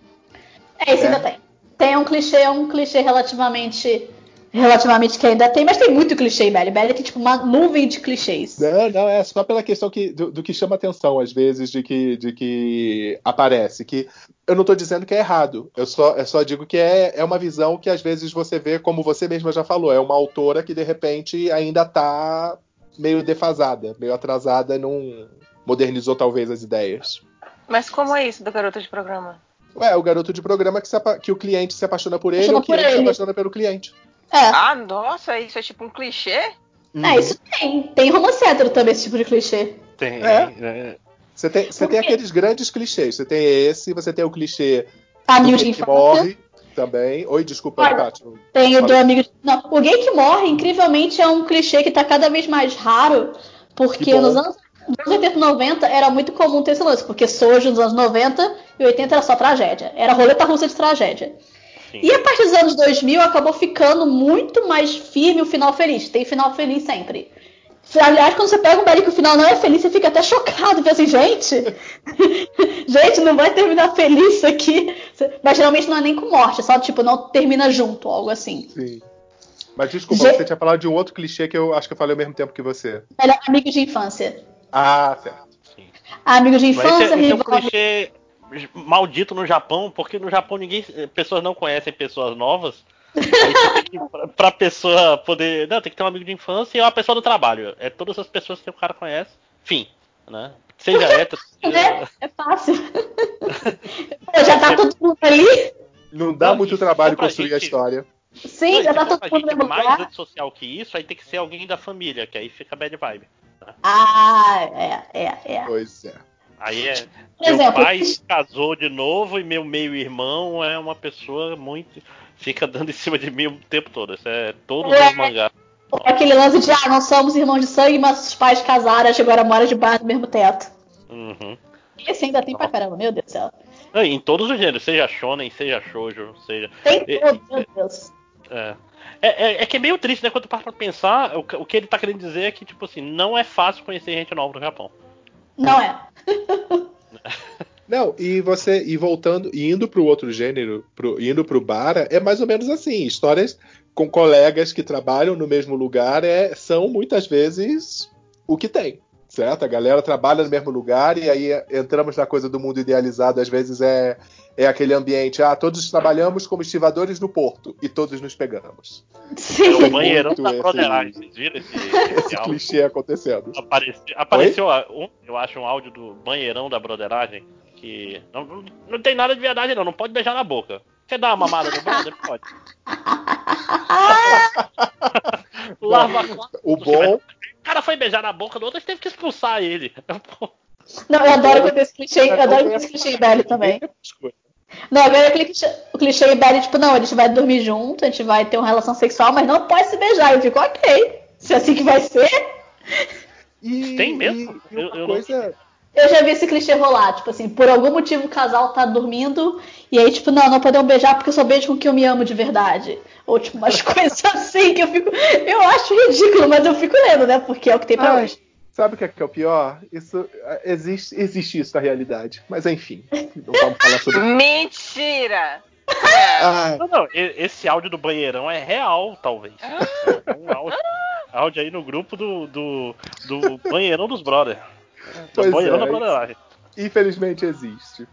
É, isso ainda tem. Tem um clichê, um clichê relativamente relativamente que ainda tem, mas tem muito clichê em Belly. Belly tem tipo uma nuvem de clichês. Não, não, é só pela questão que, do, do, que chama atenção, às vezes, de que, de que aparece. Que eu não estou dizendo que é errado, eu só, eu só digo que é, é uma visão que às vezes você vê, como você mesma já falou, é uma autora que de repente ainda está meio defasada, meio atrasada, não modernizou talvez as ideias. Mas como é isso do garoto de programa? Ué, o garoto de programa que, se, que o cliente se apaixona por ele ou o cliente se apaixona pelo cliente. É. Ah, nossa, isso é tipo um clichê? Uhum. É, isso tem. Tem romance hétero também, esse tipo de clichê. Tem. É. Você tem, você tem aqueles grandes clichês. Você tem esse, você tem o clichê Amigos de o que morre também. Oi, desculpa, Olha, Paty. Tem o do amigo. Não, o gay que morre, incrivelmente, é um clichê que tá cada vez mais raro, porque nos anos, nos anos 80 e 90 era muito comum ter esse lance, porque Sojo nos anos 90 e 80 era só tragédia. Era roleta russa de tragédia. Sim. E a partir dos anos 2000 acabou ficando muito mais firme o final feliz. Tem final feliz sempre. Aliás, quando você pega um Barry que o final não é feliz, você fica até chocado. Fica assim, gente, *laughs* gente, não vai terminar feliz isso aqui. Mas geralmente não é nem com morte, é só tipo, não termina junto, algo assim. Sim. Mas desculpa, Gente- você tinha falado de um outro clichê que eu acho que eu falei ao mesmo tempo que você. Melhor amigo de infância. Ah, certo. Amigo de Mas esse, infância, é- esse é um rival. clichê maldito no Japão, porque no Japão ninguém. Pessoas não conhecem pessoas novas. Que, pra- pessoa poder. Não, tem que ter um amigo de infância e uma pessoa do trabalho. É todas as pessoas que o cara conhece. Fim. Né? Seja *laughs* hétero. seja- É, é fácil. Pô, *laughs* já tá todo mundo ali. Não dá Não, muito trabalho construir a gente- história. Sim, Não, já tá for todo mundo no mais lugar. antissocial que isso, aí tem que ser alguém da família, que aí fica bad vibe. Ah, é, é, é. Pois é. Aí é. Por meu exemplo, pai se *laughs* casou de novo e meu meio-irmão é uma pessoa muito. Fica dando em cima de mim o tempo todo. Isso é todos É. os mangás. Ou aquele lance de, ah, não somos irmãos de sangue, mas os pais casaram, e agora moram debaixo do mesmo teto. Uhum. Esse ainda tem pra caramba, meu Deus do céu. Em todos os gêneros, seja shonen, seja shoujo, seja. Tem E- todo, meu Deus. É. É, é- é que é meio triste, né? Quando tu para pra pensar, o, o que ele tá querendo dizer é que, tipo assim, não é fácil conhecer gente nova no Japão. Não é. *laughs* Não, e você, e voltando, e indo pro outro gênero, pro, indo pro Bara, é mais ou menos assim. Histórias com colegas que trabalham no mesmo lugar é, são muitas vezes o que tem, certo? A galera trabalha no mesmo lugar e aí entramos na coisa do mundo idealizado, às vezes é, é aquele ambiente, ah, todos trabalhamos como estivadores no porto e todos nos pegamos. É Sim. o banheirão da esse- Broderagem, vocês viram esse, *laughs* esse Esse áudio? clichê acontecendo. Apareceu, apareceu um, eu acho, um áudio do banheirão da broderagem que não, não, tem nada de verdade não, não pode beijar na boca. Quer dar uma mamada no brother? Pode. *laughs* Lava. O bom, O cara foi beijar na boca do outro, a gente teve que expulsar ele. *laughs* Não, eu adoro quando esse clichê, eu adoro quando esse clichê velho também. Não, agora aquele clichê, o clichê velho, tipo, não, a gente vai dormir junto, a gente vai ter uma relação sexual, mas não pode se beijar. Eu fico, ok. Se é assim que vai ser. E, Tem mesmo? E, e uma Eu- eu não- coisa, Eu já vi esse clichê rolar, tipo assim, por algum motivo o casal tá dormindo e aí, tipo, não, não podemos beijar porque eu só beijo com quem eu me amo de verdade. Ou, tipo, umas *laughs* coisas assim que eu fico. Eu acho ridículo, mas eu fico lendo, né? Porque é o que tem pra Ai, hoje. Sabe o que é, que é o pior? Isso é, existe, existe isso na realidade. Mas enfim, não vamos falar sobre. *laughs* Mentira! É. *laughs* Ah, Não, não, esse áudio do banheirão é real, talvez. É um áudio, áudio aí no grupo do, do, do banheirão dos brother. Pois é, infelizmente existe.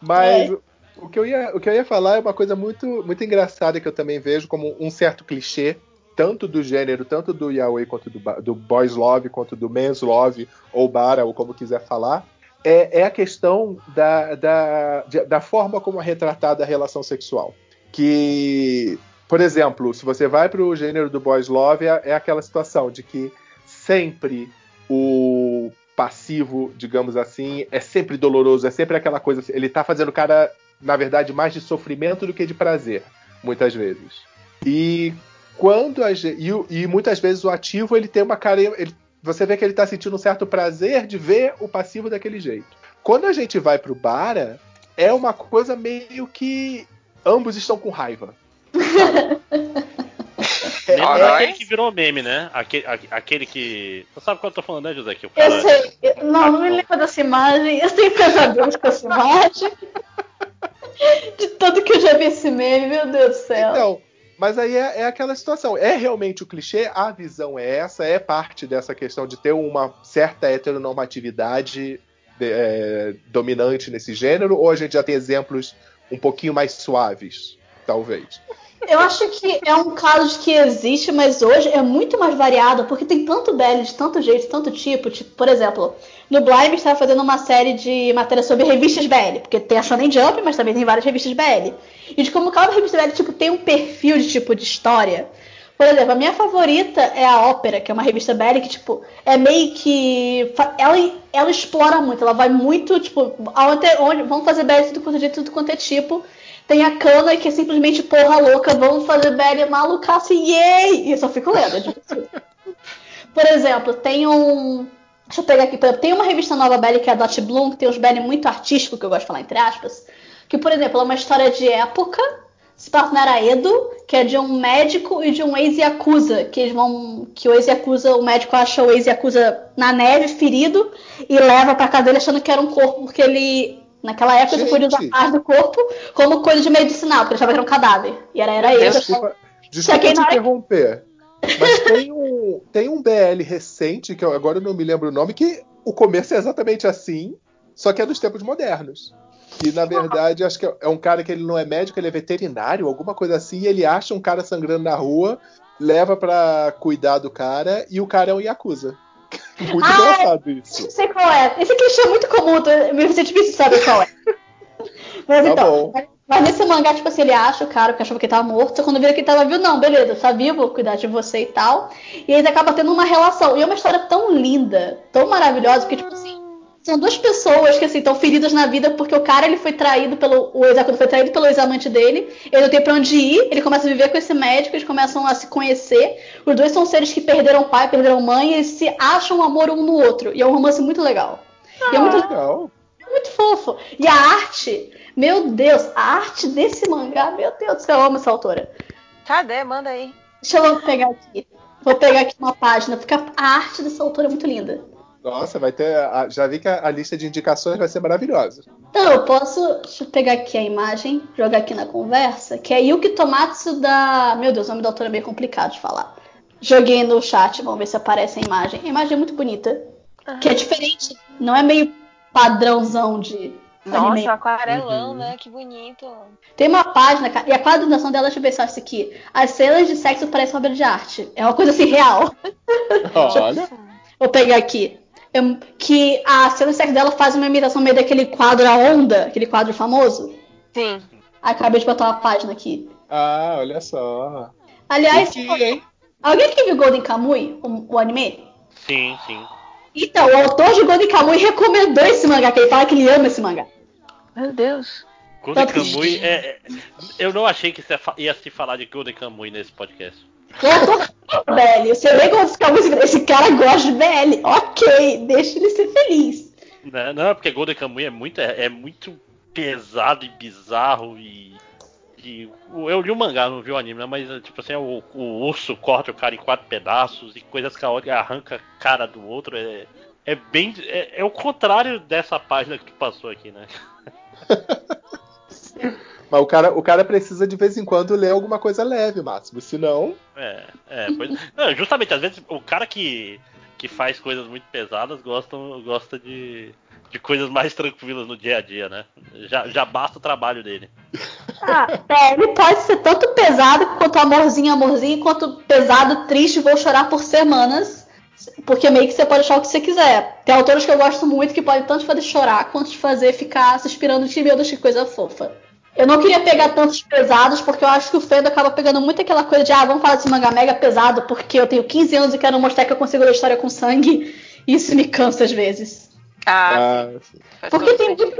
Mas o, que eu ia, o que eu ia falar é uma coisa muito, muito engraçada que eu também vejo como um certo clichê, tanto do gênero, tanto do yaoi quanto do, do boys love, quanto do men's love, ou bara, ou como quiser falar. É, é a questão da, da, da forma como é retratada a relação sexual. Que, por exemplo, se você vai para o gênero do boys love, é, é aquela situação de que sempre o passivo, digamos assim, é sempre doloroso, é sempre aquela coisa. assim, Ele tá fazendo o cara, na verdade, mais de sofrimento do que de prazer, muitas vezes. E quando a gente, e, e muitas vezes o ativo ele tem uma cara. ele- você vê que ele tá sentindo um certo prazer de ver o passivo daquele jeito. Quando a gente vai pro Bara, é uma coisa meio que ambos estão com raiva. *laughs* Meme é Alright. aquele que virou meme, né? Aquele, aquele que. Você sabe qual eu tô falando, né, José? Que o Eu cara. sei. eu- Não, não me lembro dessa imagem. Eu tenho pesadelos com essa imagem. *laughs* De tanto que eu já vi esse meme, meu Deus do céu. Então, mas aí é, é aquela situação. É realmente o clichê, a visão é essa, é parte dessa questão de ter uma certa heteronormatividade de- é, dominante nesse gênero, ou a gente já tem exemplos um pouquinho mais suaves, talvez. Eu acho que é um caso de que existe, mas hoje é muito mais variado, porque tem tanto BL de tanto jeito, tanto tipo. Tipo, por exemplo, no Blime está fazendo uma série de matérias sobre revistas BL, porque tem a Shonen Jump, mas também tem várias revistas BL. E de como cada revista BL tipo, tem um perfil de tipo de história. Por exemplo, a minha favorita é a Ópera, que é uma revista BL que, tipo, é meio que. Ela, ela explora muito, ela vai muito, tipo, aonde, onde, vamos fazer BL de tudo quanto é jeito, tudo quanto é tipo. Tem a Kana, que é simplesmente porra louca, vamos fazer BL malucaço, yay! E eu só fico lendo. é divertido. *laughs* Por exemplo, tem um. Deixa eu pegar aqui. Tem uma revista nova BL que é a Dot Bloom, que tem uns BL muito artísticos, que eu gosto de falar entre aspas. Que, por exemplo, é uma história de época, se passa na era Edo, que é de um médico e de um ex-yakuza. Que eles vão. Que o ex-yakuza, o médico acha o ex-yakuza na neve, ferido, e leva pra casa dele achando que era um corpo, porque ele. Naquela época ele podia usar Gente. parte do corpo como coisa de medicinal, porque achava que era um cadáver. E era, era Edo. Desculpa, desculpa te interromper. Mas tem um, tem um BL recente, que eu, agora eu não me lembro o nome, que o começo é exatamente assim, só que é dos tempos modernos. Que na verdade acho que é um cara que ele não é médico, ele é veterinário, alguma coisa assim, e ele acha um cara sangrando na rua, leva pra cuidar do cara, e o cara é um Yakuza. *laughs* Muito Ah, engraçado isso. Não sei qual é. Esse clichê é muito comum, me você difícil saber qual é. *laughs* Mas Tá então, bom. mas- nesse mangá, tipo assim, ele acha o cara que achava que ele tava morto, quando vira que ele tava vivo, não, beleza, tá vivo, vou cuidar de você e tal. E eles acabam tendo uma relação. E é uma história tão linda, tão maravilhosa, porque, tipo são duas pessoas que assim estão feridas na vida porque o cara ele foi traído pelo o ex foi traído pelo ex-amante dele, ele não tem pra onde ir, ele começa a viver com esse médico, eles começam a se conhecer. Os dois são seres que perderam pai, perderam mãe, e eles se acham amor um no outro. E é um romance muito legal. E é muito, Legal. muito fofo. E a arte, meu Deus, a arte desse mangá, meu Deus do céu, eu amo essa autora. Cadê? Manda aí. Deixa eu pegar aqui. Vou pegar aqui uma página, porque a a arte dessa autora é muito linda. Nossa, vai ter. a- Já vi que a, lista de indicações vai ser maravilhosa. Então, eu posso. Deixa eu pegar aqui a imagem, jogar aqui na conversa, que é Yuki Tomatsu da. Meu Deus, o nome da autora é meio complicado de falar. Joguei no chat, vamos ver se aparece a imagem. A imagem é muito bonita. Que é diferente, não é meio padrãozão de. Nossa, anime. aquarelão, Uhum. né? Que bonito. Tem uma página, cara, e a quadrinação dela, deixa eu ver se eu acho isso aqui. As cenas de sexo parecem uma obra de arte. É uma coisa assim real. Olha. Vou pegar aqui. Que a cena sexo dela faz uma imitação meio daquele quadro A Onda, aquele quadro famoso. Sim. Acabei de botar uma página aqui. Ah, olha só. Aliás, hein? alguém aqui viu Golden Kamuy, o, o anime? Sim, sim. Então, o autor de Golden Kamuy recomendou esse mangá, que ele fala que ele ama esse mangá. Meu Deus. Golden Tá Kamuy é, é- Eu não achei que você ia se falar de Golden Kamuy nesse podcast. BL, você vê Kamuy, esse cara gosta de BL. Ok, deixa ele ser feliz. Não, não, porque Golden Kamuy é muito, é, é muito pesado e bizarro e. e eu li o mangá, não vi o anime, né? Mas tipo assim, o, o urso corta o cara em quatro pedaços e coisas caóticas, arranca a cara do outro. É, é bem. É, é o contrário dessa página que tu passou aqui, né? *laughs* Mas o cara, o cara precisa de vez em quando ler alguma coisa leve, Máximo. Senão. É, é, pois, não, justamente, às vezes o cara que, que faz coisas muito pesadas gosta, gosta de, de coisas mais tranquilas no dia a dia, né? Já, já basta o trabalho dele. Ah, BL pode ser tanto pesado quanto amorzinho, amorzinho, quanto pesado, triste, vou chorar por semanas. Porque meio que você pode achar o que você quiser. Tem autores que eu gosto muito que podem tanto te fazer chorar quanto te fazer ficar suspirando de Deus, que coisa fofa. Eu não queria pegar tantos pesados, porque eu acho que o Fendo acaba pegando muito aquela coisa de, ah, vamos falar desse mangá mega pesado, porque eu tenho 15 anos e quero mostrar que eu consigo ler história com sangue. *laughs* Isso me cansa às vezes. Ah, Ah, faz Porque tem muito.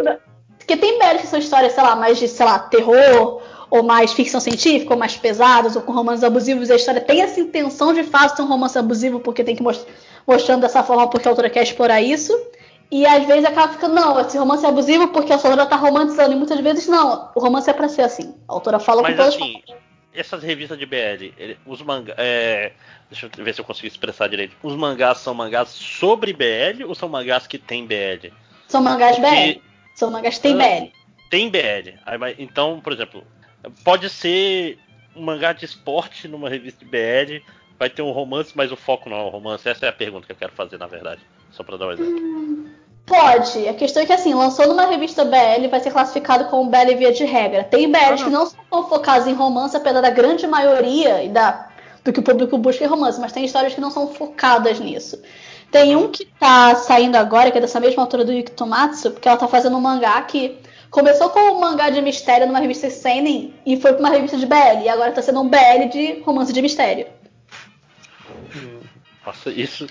Porque tem BL que são histórias, sei lá, mais de, sei lá, terror, ou mais ficção científica, ou mais pesadas, ou com romances abusivos, e a história tem essa intenção de fato ser um romance abusivo, porque tem que most mostrando dessa forma porque a autora quer explorar isso. E às vezes acaba ficando, não, esse romance é abusivo porque a autora tá romantizando. E muitas vezes não, o romance é pra ser assim. A autora fala Mas com todas assim, essas revistas de BL, os mangás. É, deixa eu ver se eu consigo expressar direito. Os mangás são mangás sobre BL ou são mangás que tem BL? São mangás Porque- BL. São mangás que tem Ah. BL. Tem BL. Então, por exemplo, pode ser um mangá de esporte numa revista de BL, vai ter um romance, mas o foco não é o romance. Essa é a pergunta que eu quero fazer, na verdade. Só pra dar um exemplo. Pode. A questão é que assim, lançou numa revista BL, vai ser classificado como BL via de regra. Tem BLs que não são focados em romance, apesar da grande maioria e da, do que o público busca em romance, mas tem histórias que não são focadas nisso. Tem um que tá saindo agora, que é dessa mesma autora do Yuki Tomatsu, porque ela tá fazendo um mangá que começou como um mangá de mistério numa revista Seinen e foi pra uma revista de BL, e agora tá sendo um BL de romance de mistério. Nossa, isso.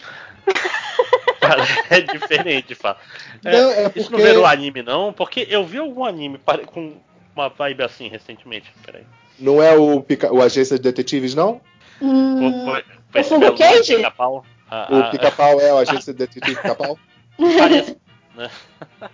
*laughs* Cara, *laughs* é diferente, fala. É, Não, é Isso não porque- virou anime, não? Porque eu vi algum anime pare- com uma vibe assim recentemente. Peraí. Não é o, pica... o Agência de Detetives, não? Hum, Foi, o esse Fugo belo Cage? pica-pau. Ah, O ah, Pica-Pau é o Agência de Detetive Pica-Pau? parece, né? *laughs*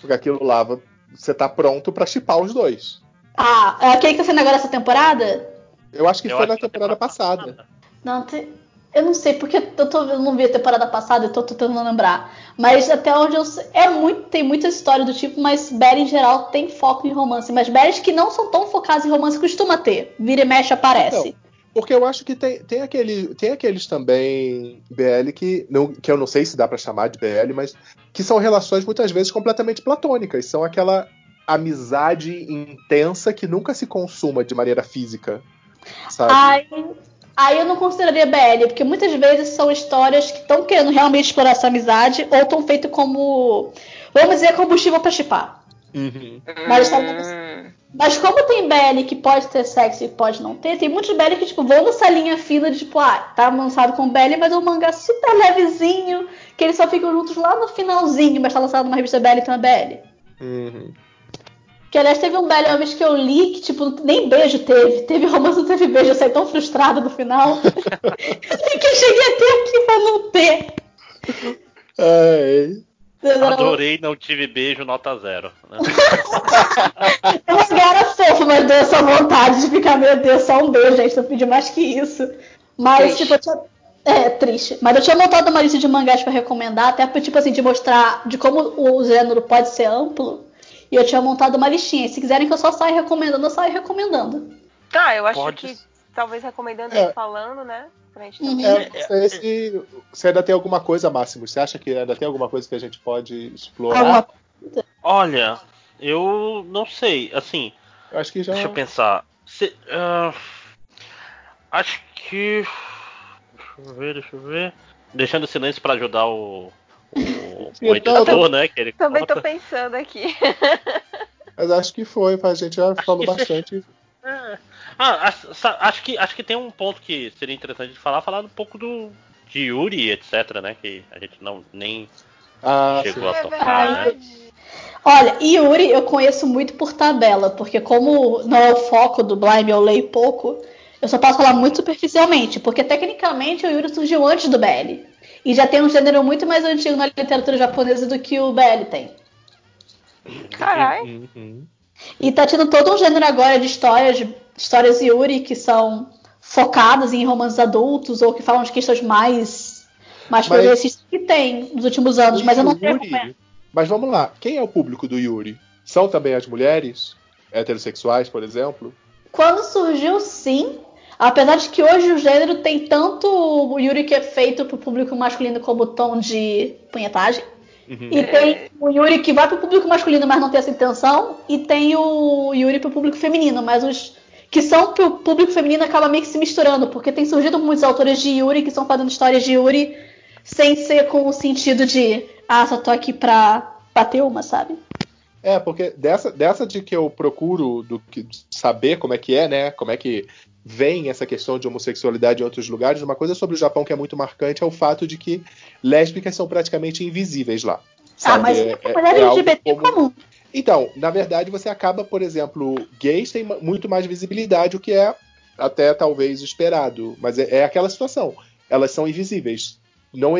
Porque aquilo lá, você tá pronto pra chipar os dois. ah, é aquele que tá saindo agora essa temporada? Eu acho que Eu foi acho na que temporada passada. Não, te- eu não sei, porque eu, tô, eu não vi a temporada passada, eu tô tentando lembrar. Mas até onde eu sei, é muito, tem muita história do tipo, mas Barry em geral tem foco em romance. Mas Barrys que não são tão focados em romance costuma ter. Vira e mexe aparece. Porque eu acho que tem, tem, aquele, tem aqueles também BL que, não, que eu não sei se dá pra chamar de BL, mas que são relações muitas vezes completamente platônicas. São aquela amizade intensa que nunca se consuma de maneira física. Sabe? Aí, aí eu não consideraria BL, porque muitas vezes são histórias que estão querendo realmente explorar essa amizade ou estão feitas como, vamos dizer, combustível pra chipar. Uhum. Mas, tá- mas como tem BL que pode ter sexo e pode não ter, tem muitos BL que tipo, vão nessa linha fina de tipo, ah, tá lançado com BL, mas é um mangá super levezinho, que eles só ficam juntos lá no finalzinho, mas tá lançado numa revista BL, então é BL. Uhum. Que aliás teve um uma vez que eu li que, tipo, nem beijo teve. Teve romance, não teve beijo. Eu saí tão frustrada no final. *laughs* *laughs* que eu cheguei até aqui pra não ter. É, Adorei, não tive beijo, nota zero. *laughs* né? Mangá era fofo, mas deu essa vontade de ficar, meu Deus, só um beijo, gente. Não pedi mais que isso. Mas, Triste. tipo, eu tinha. É, triste. Mas eu tinha montado uma lista de mangás pra recomendar, até pra, tipo assim, de mostrar de como o gênero pode ser amplo. E eu tinha montado uma listinha. E se quiserem que eu só saia recomendando, eu saio recomendando. Tá, eu acho Pode que talvez recomendando É. e falando, né? Pra gente Uhum. também. É, sei se, se ainda tem alguma coisa, Máximo. Você acha que ainda tem alguma coisa que a gente pode explorar? Olha, eu não sei, assim, Eu acho que já. deixa eu pensar. Se- ah, acho que. Deixa eu ver, deixa eu ver. Deixando o silêncio pra ajudar o. O, o Então, editor, né? Que ele Também tô conta. pensando aqui. *laughs* Mas acho que foi, a gente já falou que você- bastante. É. Ah, acho, acho que, acho que tem um ponto que seria interessante de falar, falar um pouco do de Yuri, etc, né? Que a gente não nem Ah, chegou sim. a É tocar, né? verdade. Olha, Yuri eu conheço muito por tabela, porque como não é o foco do Blime, eu leio pouco, eu só posso falar muito superficialmente, porque tecnicamente o Yuri surgiu antes do BL. E já tem um gênero muito mais antigo na literatura japonesa do que o BL tem. Caralho. Uhum. E tá tendo todo um gênero agora de histórias, histórias Yuri que são focadas em romances adultos ou que falam de questões mais, mais Mas- progressistas que tem nos últimos anos, mas eu não como é. Mas vamos lá, quem é o público do Yuri? São também as mulheres? Heterossexuais, por exemplo? Quando surgiu, sim. Apesar de que hoje o gênero tem tanto o Yuri que é feito pro público masculino como tom de punhetagem. Uhum. E tem o Yuri que vai pro público masculino, mas não tem essa intenção. E tem o Yuri pro público feminino, mas os que são pro público feminino acaba meio que se misturando, porque tem surgido muitos autores de Yuri que estão fazendo histórias de Yuri sem ser com o sentido de ah, só tô aqui pra bater uma, sabe? É, porque dessa, dessa de que eu procuro do que saber como é que é, né? Como é que vem essa questão de homossexualidade em outros lugares, uma coisa sobre o Japão que é muito marcante é o fato de que lésbicas são praticamente invisíveis lá. Ah, sabe? mas É- é, é- mulher é LGBT como- comum. Então, na verdade, você acaba, por exemplo, gays têm muito mais visibilidade, o que é até talvez esperado. Mas é, é aquela situação. Elas são invisíveis. Não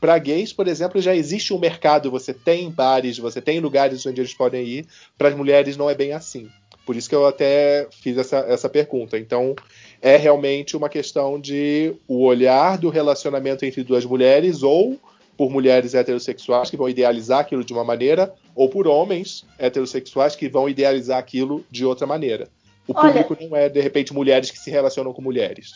Para gays, por exemplo, já existe um mercado, você tem bares, você tem lugares onde eles podem ir. Para as mulheres não é bem assim. Por isso que eu até fiz essa, essa pergunta. Então, é realmente uma questão de o olhar do relacionamento entre duas mulheres ou por mulheres heterossexuais que vão idealizar aquilo de uma maneira, ou por homens heterossexuais que vão idealizar aquilo de outra maneira. O Olha- público não é, de repente, mulheres que se relacionam com mulheres.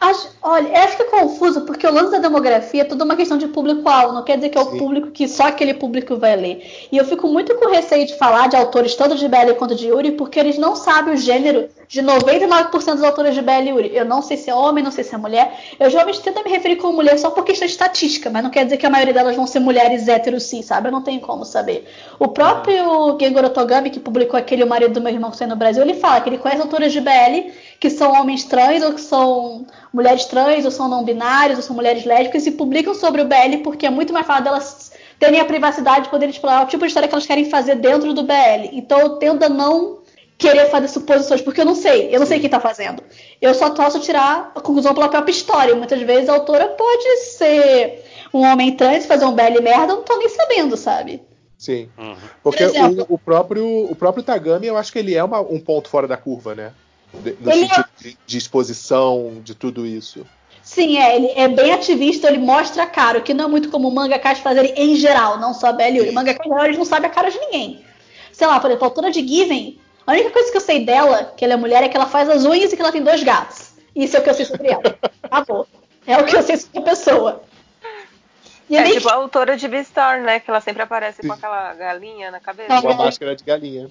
Acho- olha, eu acho que é confuso, porque o lance da demografia é tudo uma questão de público-alvo, não quer dizer que é o Sim. público que só aquele público vai ler. E eu fico muito com receio de falar de autores tanto de BL quanto de Yuri, porque eles não sabem o gênero de 99% dos autores de BL e Yuri. Eu não sei se é homem, não sei se é mulher. Eu geralmente tento me referir como mulher só por questão estatística, mas não quer dizer que a maioria delas vão ser mulheres héteros sim, sabe? Eu não tenho como saber. O próprio Gengoro Otogami, que publicou aquele O Marido do Meu Irmão que no Brasil, ele fala que ele conhece autores de BL que são homens trans ou que são mulheres trans ou são não binários ou são mulheres lésbicas e publicam sobre o BL porque é muito mais fácil delas terem a privacidade de poder explorar o tipo de história que elas querem fazer dentro do BL. Então eu tendo a não querer fazer suposições, porque eu não sei, eu não sei quem tá fazendo. Eu só posso tirar a conclusão pela própria história. Muitas vezes a autora pode ser um homem trans, fazer um BL merda, eu não tô nem sabendo, sabe? Sim. Uhum. Porque Por exemplo- o, o próprio, o próprio Tagami, eu acho que ele é uma- um ponto fora da curva, né? De- no Ele é- sentido de, de exposição, de tudo isso. Sim, é, ele é bem ativista, ele mostra a cara, o que não é muito como mangakas fazerem em geral, não só BL. Isso. Mangakas em geral, eles não sabem a cara de ninguém. Sei lá, por exemplo, a autora de Given, a única coisa que eu sei dela, que ela é mulher, é que ela faz as unhas e que ela tem dois gatos. Isso é o que eu sei sobre ela. Acabou. É o que eu sei sobre a pessoa. E É tipo a autora de Beastar, né? Que ela sempre aparece com aquela galinha na cabeça. Com a máscara de galinha.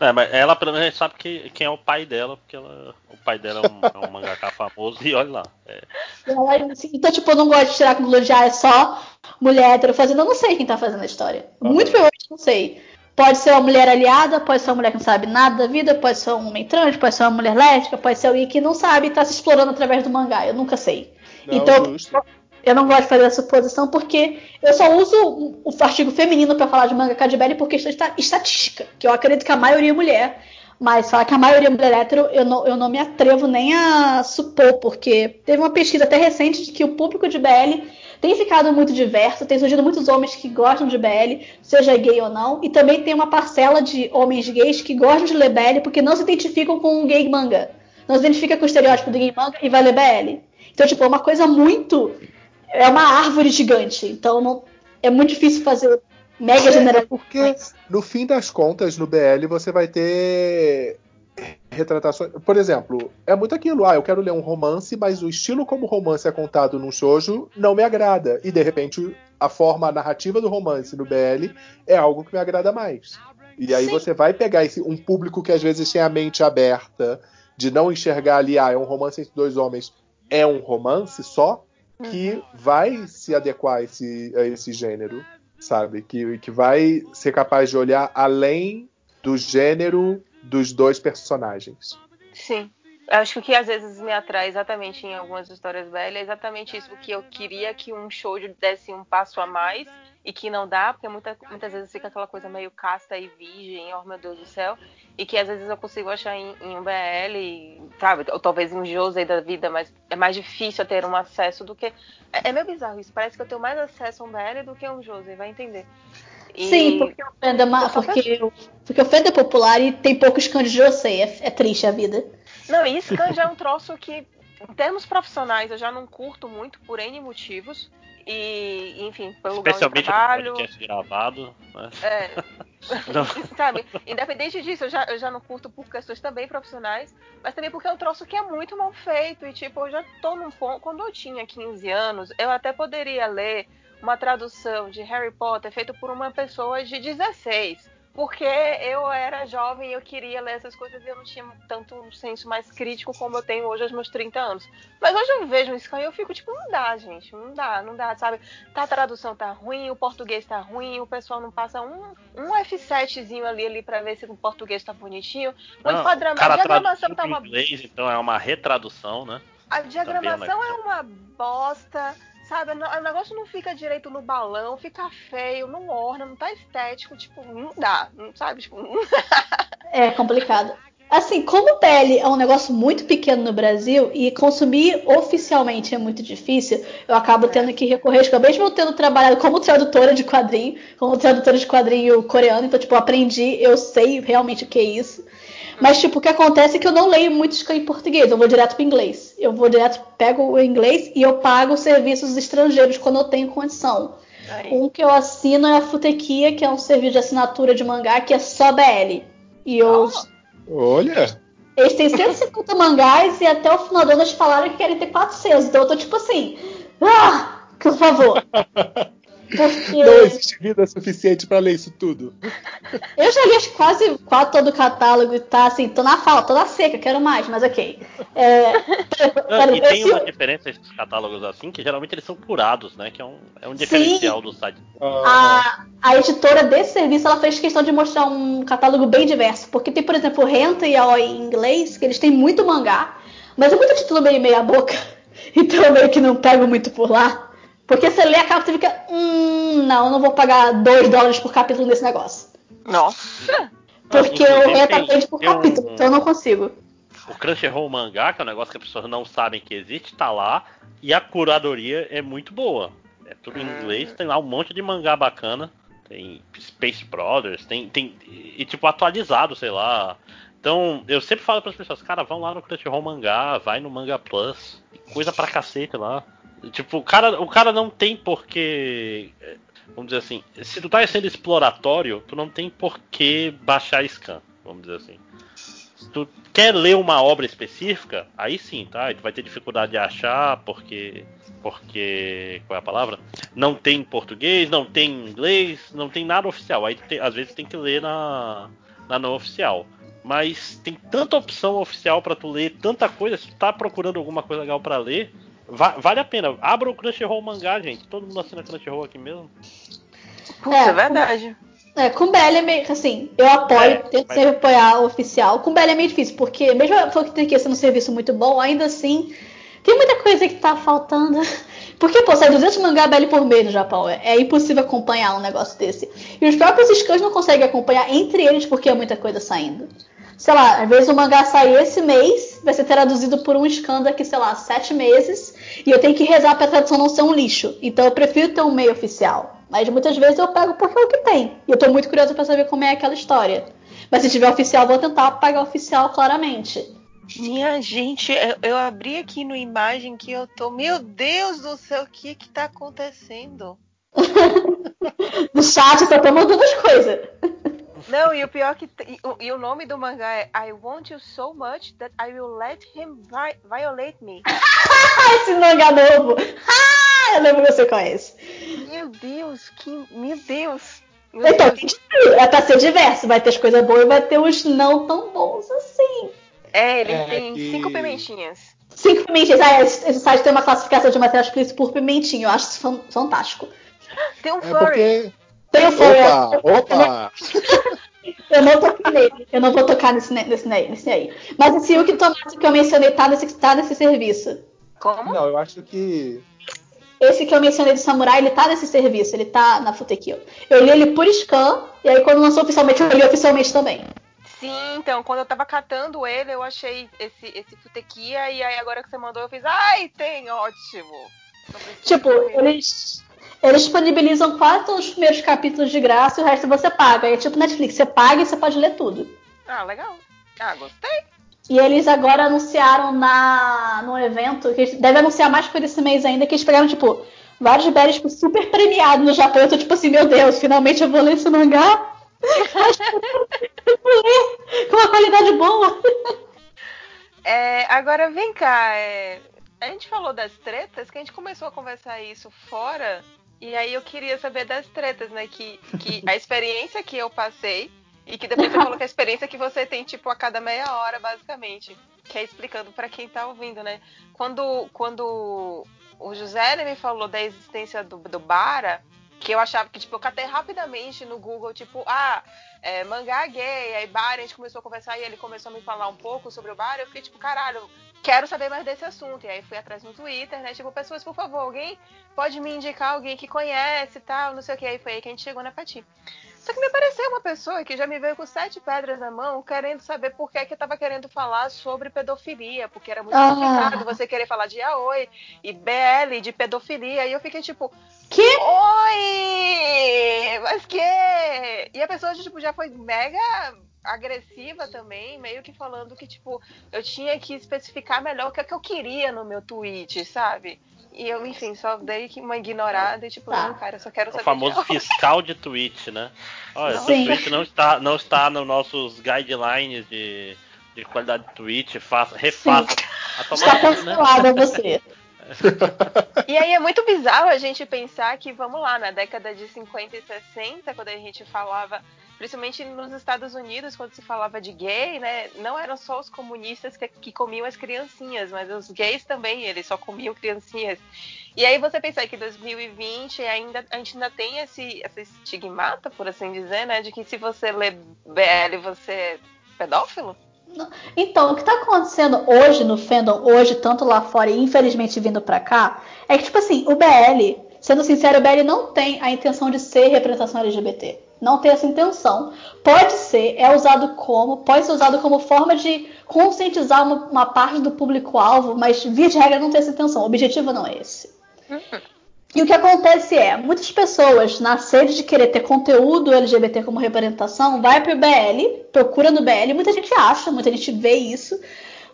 É, mas ela pelo menos a gente sabe que, quem é o pai dela, porque ela, o pai dela é um, é um mangaka famoso e olha lá. É, Ela- assim, Então, tipo, eu não gosto de tirar de, ah, é só mulher hétero fazendo. Eu não sei quem tá fazendo a história. Muito provavelmente não sei. Pode ser uma mulher aliada, pode ser uma mulher que não sabe nada da vida, pode ser um homem trans, pode ser uma mulher lésbica, pode ser alguém que não sabe e tá se explorando através do mangá. Eu nunca sei. Não, então, justo. eu não gosto de fazer essa suposição porque eu só uso o- artigo feminino pra falar de manga Cadbury por questão de esta- estatística, que eu acredito que a maioria é mulher. Mas falar que a maioria é mulher hétero, eu não, eu não me atrevo nem a supor, porque teve uma pesquisa até recente de que o público de BL tem ficado muito diverso, tem surgido muitos homens que gostam de BL, seja gay ou não, e também tem uma parcela de homens gays que gostam de ler BL porque não se identificam com o gay manga. Não se identifica com o estereótipo do gay manga e vai ler BL. Então, tipo, é uma coisa muito. É uma árvore gigante. Então, não- é muito difícil fazer mega É, generalizações. porque no fim das contas, no BL, você vai ter retratações. Por exemplo, é muito aquilo. Ah, eu quero ler um romance, mas o estilo como o romance é contado num shoujo não me agrada. E de repente, a forma a narrativa do romance no BL é algo que me agrada mais. E aí Sim. você vai pegar esse, um público que às vezes tem a mente aberta de não enxergar ali, ah, é um romance entre dois homens, é um romance só, que vai se adequar a esse, a esse gênero, sabe? Que, que vai ser capaz de olhar além do gênero dos dois personagens. Sim. Acho que o que às vezes me atrai exatamente em algumas histórias velhas é exatamente isso, que eu queria que um show desse um passo a mais e que não dá, porque muita, muitas vezes fica aquela coisa meio casta e virgem, oh meu Deus do céu, e que às vezes eu consigo achar em, em um BL, sabe, ou talvez em um Josei da vida, mas é mais difícil ter um acesso do que. É, é meio bizarro isso, parece que eu tenho mais acesso a um BL do que a um Josei, vai entender. E- Sim, porque o fandom, Eu só porque, o- porque o fandom é popular e tem poucos cantos de Josei. É, é triste a vida. Não, e Scan já é um troço que, em termos profissionais, eu já não curto muito por N motivos. E, enfim, pelo lugar especialmente no trabalho. podcast gravado. Né? É, *laughs* *laughs* sabe, independente disso, eu já, eu já não curto por questões também profissionais, mas também porque é um troço que é muito mal feito. E, tipo, eu já tô num ponto. Quando eu tinha 15 anos, eu até poderia ler uma tradução de Harry Potter feita por uma pessoa de 16. Porque eu era jovem e eu queria ler essas coisas e eu não tinha tanto um senso mais crítico como eu tenho hoje aos meus 30 anos. Mas hoje eu vejo um Scan e eu fico tipo, não dá, gente, não dá, não dá, sabe? Tá, a tradução tá ruim, o português tá ruim, o pessoal não passa um, um F7zinho ali, ali pra ver se o português tá bonitinho. O Não, enquadramento, a diagramação tá uma inglês, então é uma retradução, né? a diagramação Também é é uma bosta, sabe? O negócio não fica direito no balão, fica feio, não orna, não tá estético, tipo, não dá, não sabe? Tipo, não- É complicado. Assim, como PL é um negócio muito pequeno no Brasil e consumir oficialmente é muito difícil, eu acabo tendo que recorrer, tipo, mesmo tendo trabalhado como tradutora de quadrinho, como tradutora de quadrinho coreano, então, tipo, aprendi, eu sei realmente o que é isso. Mas, tipo, o que acontece é que eu não leio muito scan em português, eu vou direto pro inglês. Eu vou direto, pego o inglês e eu pago serviços estrangeiros quando eu tenho condição. Aí. Um que eu assino é a Futequia, que é um serviço de assinatura de mangá que é só BL. E eu. Olha, Eles têm 150 *laughs* mangás e até o final do ano eles falaram que querem ter 400. Então eu tô tipo assim. Ah! Por favor. *laughs* Porque não existe vida suficiente pra ler isso tudo. eu já li acho que quase quase todo o catálogo e tá assim, tô na fala, tô na seca, quero mais, mas ok. É, *laughs* Não, e tem uma diferença esses catálogos assim, que geralmente eles são curados, né? Que é um, é um diferencial do site. Ah, a, a editora desse serviço ela fez questão de mostrar um catálogo bem diverso. Porque tem, por exemplo, o Renta e a Oi em inglês, que eles têm muito mangá, mas é muito título meio meia boca. *laughs* Então eu meio que não pego muito por lá. Porque você lê a capa e fica. Hum, hum, não, eu não vou pagar 2 dólares por capítulo nesse negócio. Nossa! Porque eu entro tem- aprende por tem um- capítulo, então eu não consigo. O Crunchyroll Mangá, que é um negócio que as pessoas não sabem que existe, tá lá. E a curadoria é muito boa. É tudo em inglês, tem lá um monte de mangá bacana. Tem Space Brothers, tem. tem e tipo, atualizado, sei lá. Então, eu sempre falo para as pessoas, cara, vão lá no Crunchyroll Mangá, vai no Manga Plus, coisa pra cacete lá. Tipo, o cara, o cara não tem porquê. Vamos dizer assim, se tu tá sendo exploratório, tu não tem por que baixar scan, vamos dizer assim. Se tu quer ler uma obra específica, aí sim, tá? Aí tu vai ter dificuldade de achar, porque. Porque. Qual é a palavra? Não tem em português, não tem em inglês, não tem nada oficial. Aí tem- às vezes tem que ler na, na não oficial. Mas tem tanta opção oficial pra tu ler, tanta coisa. Se tu tá procurando alguma coisa legal pra ler, va- vale a pena. Abra o Crunchyroll mangá, gente. Todo mundo assina Crunchyroll aqui mesmo. Putz, É, é, verdade. É, com o BL é meio assim, eu apoio, É, tento mas- sempre apoiar o oficial. Com o BL é meio difícil, porque mesmo que tenha que ser um serviço muito bom, ainda assim, tem muita coisa que tá faltando. *laughs* Porque, pô, sai 200 mangá BL por mês no Japão, é, é impossível acompanhar um negócio desse. E os próprios scans não conseguem acompanhar entre eles porque é muita coisa saindo. Sei lá, às vezes o mangá sai esse mês, vai ser traduzido por um scan daqui, sei lá, sete meses, e eu tenho que rezar pra tradução não ser um lixo. Então eu prefiro ter um meio oficial. Mas muitas vezes eu pego porque é o que tem. E eu tô muito curiosa pra saber como é aquela história. Mas se tiver oficial, vou tentar pagar oficial claramente. Minha gente, eu, eu abri aqui no imagem que eu tô. Meu Deus do céu, o que que tá acontecendo? *laughs* No chat eu tô mandando as coisas. Não, e o pior que. E, o- e o nome do mangá é I want you so much that I will let him vi- violate me. Ah, *laughs* esse mangá novo! Ah, eu lembro que você conhece. Meu Deus, que. Meu Deus. Meu Então, Deus. tudo. é pra ser diverso. Vai ter as coisas boas e vai ter os não tão bons assim. É, ele É tem que- cinco pimentinhas. Cinco pimentinhas. Ah, esse, esse site tem uma classificação de material explícito por pimentinho. Eu acho isso fan- fantástico. Tem um É furry. porque. Tem o Opa, opa! *laughs* Eu não toquei nele. Eu não vou tocar nesse, ne- nesse, ne- nesse aí. Mas esse Yuki Tomate que eu mencionei tá nesse, tá nesse serviço. Como? Não, eu acho que. Esse que eu mencionei do Samurai, ele tá nesse serviço. Ele tá na Futekio. Eu li ele por scan. E aí quando lançou oficialmente, eu li oficialmente também. Sim, então, quando eu tava catando ele, eu achei esse, esse futequia, e aí agora que você mandou, eu fiz, ai, tem, ótimo. Tipo, eles, eles disponibilizam quase todos os primeiros capítulos de graça e o resto você paga. É tipo Netflix, você paga e você pode ler tudo. Ah, legal. Ah, gostei. E eles agora anunciaram na num evento, que devem anunciar mais por esse mês ainda, que eles pegaram, tipo, vários berries tipo, super premiados no Japão. Eu tô tipo assim, meu Deus, finalmente eu vou ler esse mangá. *laughs* eu vou ler com uma qualidade boa. É, agora vem cá, é, a gente falou das tretas, que a gente começou a conversar isso fora, e aí eu queria saber das tretas, né? Que, que a experiência que eu passei, e que depois você falou que a experiência que você tem, tipo, a cada meia hora, basicamente. Que é explicando pra quem tá ouvindo, né? Quando, quando o José me falou da existência do, do Bara, que eu achava que, tipo, eu catei rapidamente no Google, tipo, ah, é, mangá gay, aí Bara, a gente começou a conversar e ele começou a me falar um pouco sobre o Bara, eu fiquei tipo, caralho, quero saber mais desse assunto. E aí fui atrás no Twitter, né? Tipo, pessoas, por favor, alguém pode me indicar alguém que conhece e tal, não sei o que. Aí foi aí que a gente chegou na Pati. Só que me apareceu uma pessoa que já me veio com sete pedras na mão, querendo saber por que, que eu tava querendo falar sobre pedofilia, porque era muito Ah. complicado você querer falar de Aoi e BL de pedofilia. E eu fiquei tipo, Que? Oi! Mas que? E a pessoa tipo, já foi mega agressiva também, meio que falando que, tipo, eu tinha que especificar melhor o que, é que eu queria no meu tweet, sabe? E eu, enfim, só dei uma ignorada e, tipo, Tá. não, cara, eu só quero O saber. famoso de fiscal de tweet, né? Olha, seu tweet não está, não está nos nossos guidelines de, de qualidade de tweet, faça, refaça. A Está né? cancelada você. *laughs* E aí é muito bizarro a gente pensar que, vamos lá, na década de 50 e 60, quando a gente falava, principalmente nos Estados Unidos, quando se falava de gay, né, não eram só os comunistas que, que comiam as criancinhas, mas os gays também, eles só comiam criancinhas. E aí você pensar que em 2020 ainda, a gente ainda tem esse, esse estigmata, por assim dizer, né, de que se você lê BL, você é pedófilo? Então, o que tá acontecendo hoje no fandom, hoje, tanto lá fora e infelizmente vindo pra cá, é que, tipo assim, o BL, sendo sincero, o BL não tem a intenção de ser representação LGBT. Não tem essa intenção. Pode ser, é usado como, pode ser usado como forma de conscientizar uma, uma parte do público-alvo, mas via de regra não tem essa intenção. O objetivo não é esse. E o que acontece é, muitas pessoas, na sede de querer ter conteúdo LGBT como representação, vai pro BL, procura no BL, muita gente acha, muita gente vê isso,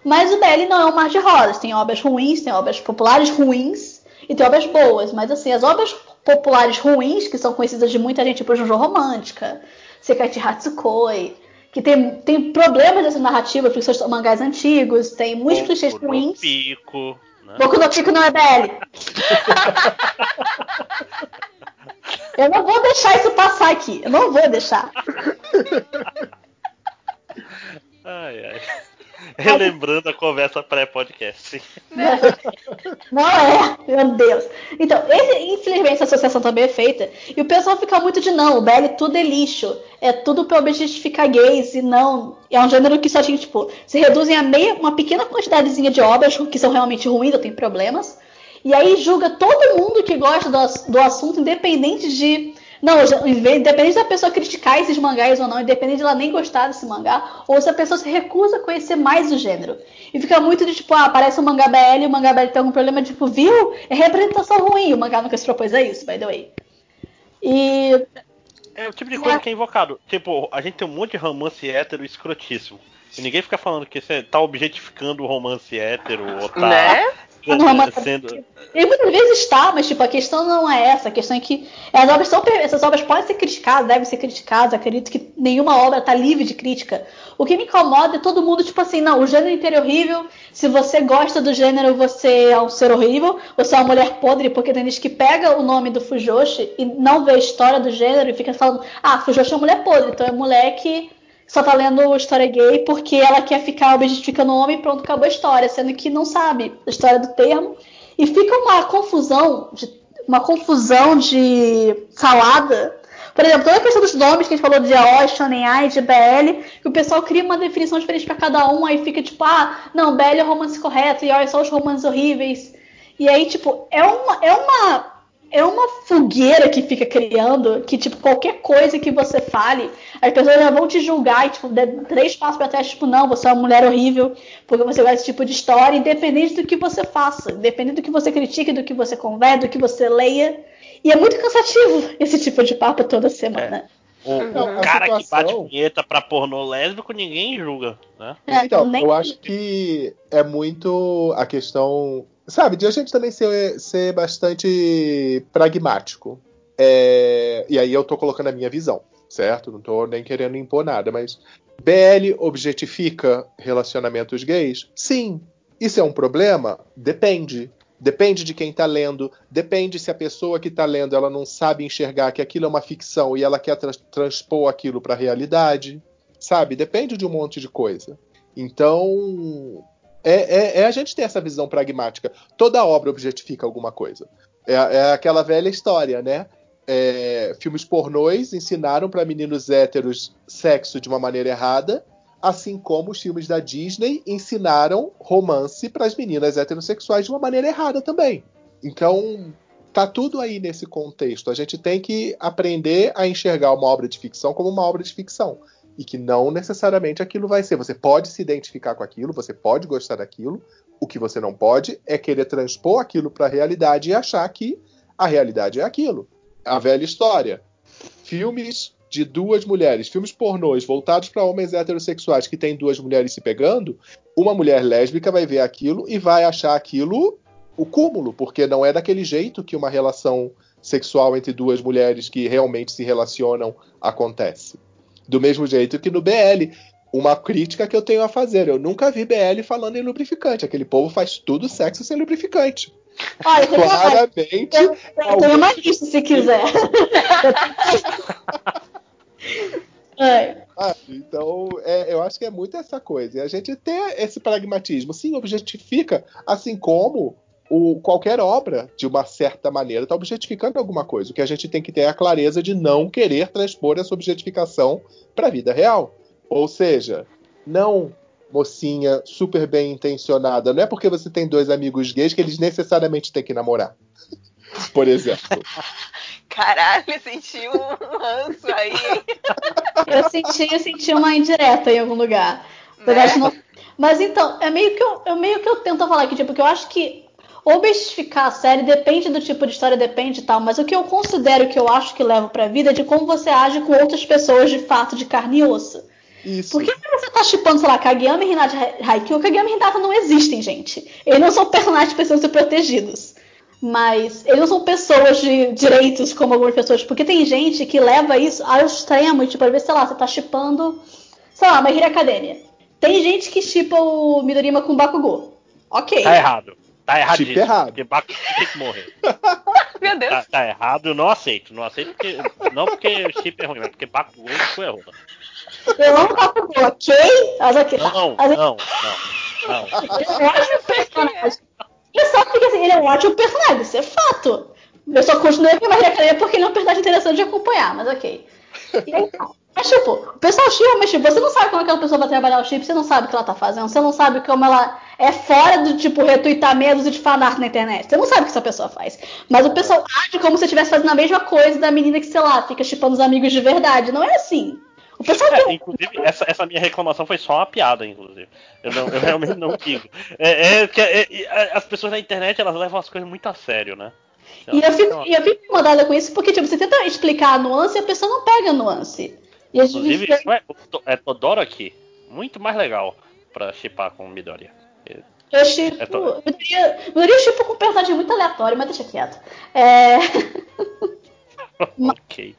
mas o BL não é um mar de rosas. Tem obras ruins, tem obras populares ruins e tem obras boas. Mas assim, as obras populares ruins, que são conhecidas de muita gente, tipo Jojo Romântica, Sekaichi Hatsukoi, que tem, tem problemas dessa narrativa, porque são mangás antigos, tem muitos clichês ruins. Pico, né? Boku no Pico não é BL. *laughs* Eu não vou deixar isso passar aqui. Eu não vou deixar. Ai, ai. *laughs* Relembrando a conversa pré-podcast. Não é, meu Deus. Então, esse, infelizmente, essa associação também é feita. E o pessoal fica muito de não, o BL tudo é lixo. É tudo pra objetificar gays. E não. É um gênero que só tinha, tipo, se reduzem a meia, uma pequena quantidadezinha de obras que são realmente ruins ou tem problemas. E aí julga todo mundo que gosta do, do assunto, independente de não, independente da pessoa criticar esses mangás ou não, independente de ela nem gostar desse mangá, ou se a pessoa se recusa a conhecer mais o gênero. E fica muito de tipo, ah, aparece um mangá BL e o mangá BL tem algum problema, tipo, viu? É representação ruim. O mangá nunca se propôs a isso, by the way. E. É o tipo de coisa que é invocado. Tipo, a gente tem um monte de romance hétero escrotíssimo. E ninguém fica falando que você tá objetificando o romance hétero ou tá. Né? Sendo... E muitas vezes está, mas tipo, a questão não é essa. A questão é que as obras são, essas obras podem ser criticadas, devem ser criticadas. Acredito que nenhuma obra está livre de crítica. O que me incomoda é todo mundo, tipo assim, não, o gênero inteiro é horrível. Se você gosta do gênero, você é um ser horrível. Você é uma mulher podre, porque tem gente que pega o nome do Fujoshi e não vê a história do gênero e fica falando, ah, Fujoshi é uma mulher podre, então é mulher que só tá lendo história gay porque ela quer ficar objetificando o homem e pronto, acabou a história, sendo que não sabe a história do termo. E fica uma confusão de uma confusão de salada. Por exemplo, toda a questão dos nomes que a gente falou de AO, Shonen Ai, de BL, que o pessoal cria uma definição diferente para cada um, aí fica tipo, ah, não, BL é o romance correto, e ó, é só os romances horríveis. E aí, tipo, é uma, é uma é uma fogueira que fica criando que, tipo, qualquer coisa que você fale, as pessoas já vão te julgar e, tipo, três passos pra trás, tipo, não, você é uma mulher horrível, porque você gosta desse tipo de história, independente do que você faça, independente do que você critique, do que você converse, do que você leia. E é muito cansativo esse tipo de papo toda semana. É. O, o cara situação... que bate punheta pra pornô lésbico, ninguém julga, né? É, então, eu acho que é muito a questão Sabe, de a gente também ser, ser bastante pragmático. É, e aí eu tô colocando a minha visão, certo? Não tô nem querendo impor nada, mas BL objetifica relacionamentos gays? Sim. Isso é um problema? Depende. Depende de quem tá lendo, depende se a pessoa que tá lendo ela não sabe enxergar que aquilo é uma ficção e ela quer tra transpor aquilo para a realidade, sabe? Depende de um monte de coisa. Então, é, é, é, a gente ter essa visão pragmática. Toda obra objetifica alguma coisa. É, é aquela velha história, né? É, filmes pornôs ensinaram para meninos héteros sexo de uma maneira errada, assim como os filmes da Disney ensinaram romance para as meninas heterossexuais de uma maneira errada também. Então, tá tudo aí nesse contexto. A gente tem que aprender a enxergar uma obra de ficção como uma obra de ficção e que não necessariamente aquilo vai ser. Você pode se identificar com aquilo, você pode gostar daquilo. O que você não pode é querer transpor aquilo para a realidade e achar que a realidade é aquilo. A velha história. Filmes de duas mulheres, filmes pornôs voltados para homens heterossexuais que tem duas mulheres se pegando, uma mulher lésbica vai ver aquilo e vai achar aquilo o cúmulo, porque não é daquele jeito que uma relação sexual entre duas mulheres que realmente se relacionam acontece. Do mesmo jeito que no BL. Uma crítica que eu tenho a fazer. Eu nunca vi BL falando em lubrificante. Aquele povo faz tudo sexo sem lubrificante. Olha, Claramente. Eu, eu tenho uma lista se quiser. *laughs* ah, então, é, eu acho que é muito essa coisa. E a gente ter esse pragmatismo. Sim, objetifica, assim como o, qualquer obra, de uma certa maneira, está objetificando alguma coisa. O que a gente tem que ter é a clareza de não querer transpor essa objetificação para a vida real. Ou seja, não mocinha super bem intencionada. Não é porque você tem dois amigos gays que eles necessariamente têm que namorar. *laughs* por exemplo. Caralho, senti um ranço aí. Eu senti, eu senti uma indireta em algum lugar. Né? Não... Mas então, é meio que eu, é meio que eu tento falar aqui, tipo, que eu acho que objetificar a série depende do tipo de história, depende e tal, mas o que eu considero que eu acho que leva pra vida é de como você age com outras pessoas de fato de carne e osso. Isso. Por que você tá chipando, sei lá, Kageyama e Hinata Haikyuu? Kageyama e Hinata não existem, gente. Eles não são personagens que precisam ser protegidos. Mas eles não são pessoas de direitos como algumas pessoas. Porque tem gente que leva isso ao extremo. Tipo, às vezes, sei lá, você tá chipando, sei lá, uma Hero Academia. Tem gente que chipa o Midorima com o Bakugou. Ok. Tá errado. Tá errado Chip errado. Porque Bakugo tem que morrer. *laughs* Meu Deus. Tá, tá errado, eu não aceito. Não aceito porque. Não porque o chip é ruim, mas porque Bakugou foi errou. Eu amo Bakugou, ok? Mas ok. Não, não, Mas não, não. Ele é um ótimo personagem. E só porque assim, ele é um ótimo personagem, isso é fato. Eu só continuei com a Maria porque ele é um personagem interessante de acompanhar, mas ok. E aí, mas tipo, o pessoal chipa, mas tipo, você não sabe como aquela pessoa vai trabalhar o chip, você não sabe o que ela tá fazendo, você não sabe como ela é fora do tipo retweetar medos e de fanart na internet. Você não sabe o que essa pessoa faz. Mas o pessoal age como se estivesse fazendo a mesma coisa da menina que, sei lá, fica chipando os amigos de verdade. Não é assim. O pessoal É, tem inclusive, essa, essa minha reclamação foi só uma piada, inclusive. Eu, não- eu realmente não digo. É, é é- é- as pessoas na internet elas levam as coisas muito a sério, né? E eu fico, e eu fico incomodada com isso porque, tipo, você tenta explicar a nuance e a pessoa não pega a nuance. E a gente Inclusive, é, é Todoroki muito mais legal pra chipar com Midoriya. Eu chipo. É to- Eu daria, eu daria chipo com um personagem muito aleatório, mas deixa quieto. É, *laughs* ok.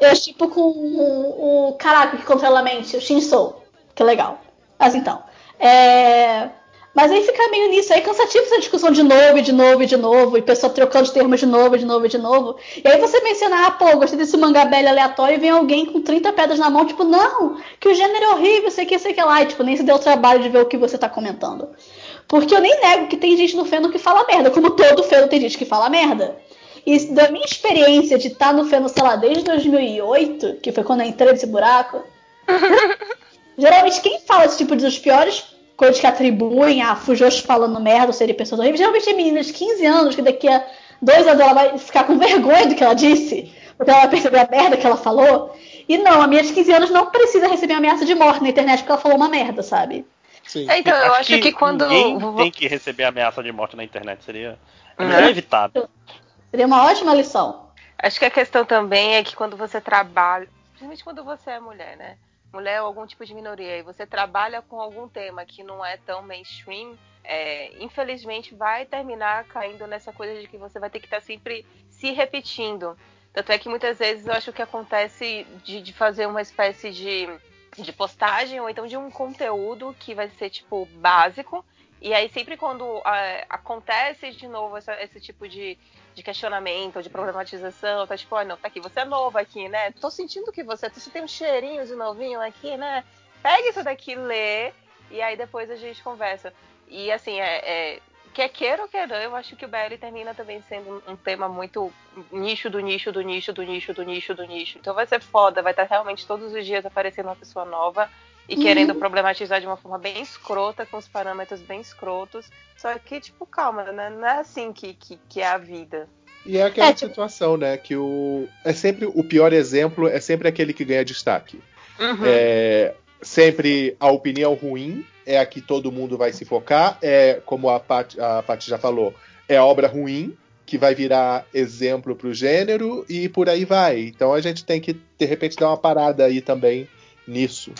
eu chipo com o, o caraca que controla a mente, o Shinsou. Que legal. Mas então. É... Mas aí fica meio nisso, aí é cansativo essa discussão de novo, e de novo, e de novo, e pessoa trocando de termos de novo, e de novo, e de novo. E aí você menciona, ah, pô, gostei desse mangá belly aleatório, e vem alguém com 30 pedras na mão, tipo, não, que o gênero é horrível, sei que, sei que lá, e tipo, nem se deu o trabalho de ver o que você tá comentando. Porque eu nem nego que tem gente no feno que fala merda, como todo feno tem gente que fala merda. E da minha experiência de estar no feno, sei lá, desde 2008, que foi quando eu entrei nesse buraco, *laughs* geralmente quem fala esse tipo de os piores coisas que atribuem a Fujos falando merda ou serem pessoas horríveis, geralmente é meninas de 15 anos que daqui a dois anos ela vai ficar com vergonha do que ela disse, porque ela vai perceber a merda que ela falou. E não, a minha de 15 anos não precisa receber ameaça de morte na internet porque ela falou uma merda, sabe? Sim. É, então, eu acho que, quando. Ninguém tem que receber ameaça de morte na internet. Seria. É Né? evitar. Seria uma ótima lição. Acho que a questão também é que quando você trabalha, principalmente quando você é mulher, né? Mulher ou algum tipo de minoria, e você trabalha com algum tema que não é tão mainstream, é, infelizmente vai terminar caindo nessa coisa de que você vai ter que estar sempre se repetindo. Tanto é que muitas vezes eu acho que acontece de, de fazer uma espécie de, de postagem ou então de um conteúdo que vai ser tipo básico. E aí sempre quando é, acontece de novo essa- esse tipo de, de questionamento, de problematização, tá tipo, olha, não, tá aqui, você é novo aqui, né? Tô sentindo que você, você tem um cheirinho de novinho aqui, né? Pega isso daqui, lê, e aí depois a gente conversa. E assim, é, é, quer queira ou quer não, eu acho que o BL termina também sendo um tema muito nicho do nicho do nicho do nicho do nicho do nicho. Então vai ser foda, vai estar realmente todos os dias aparecendo uma pessoa nova e Uhum. querendo problematizar de uma forma bem escrota, com os parâmetros bem escrotos. Só que, tipo, calma, né? Não é assim que, que, que é a vida. E é aquela É, tipo- situação, né? Que o. É sempre o pior exemplo, é sempre aquele que ganha destaque. Uhum. É, sempre a opinião ruim é a que todo mundo vai se focar. É, como a Paty, a Paty já falou, é obra ruim que vai virar exemplo pro gênero e por aí vai. Então a gente tem que, de repente, dar uma parada aí também nisso.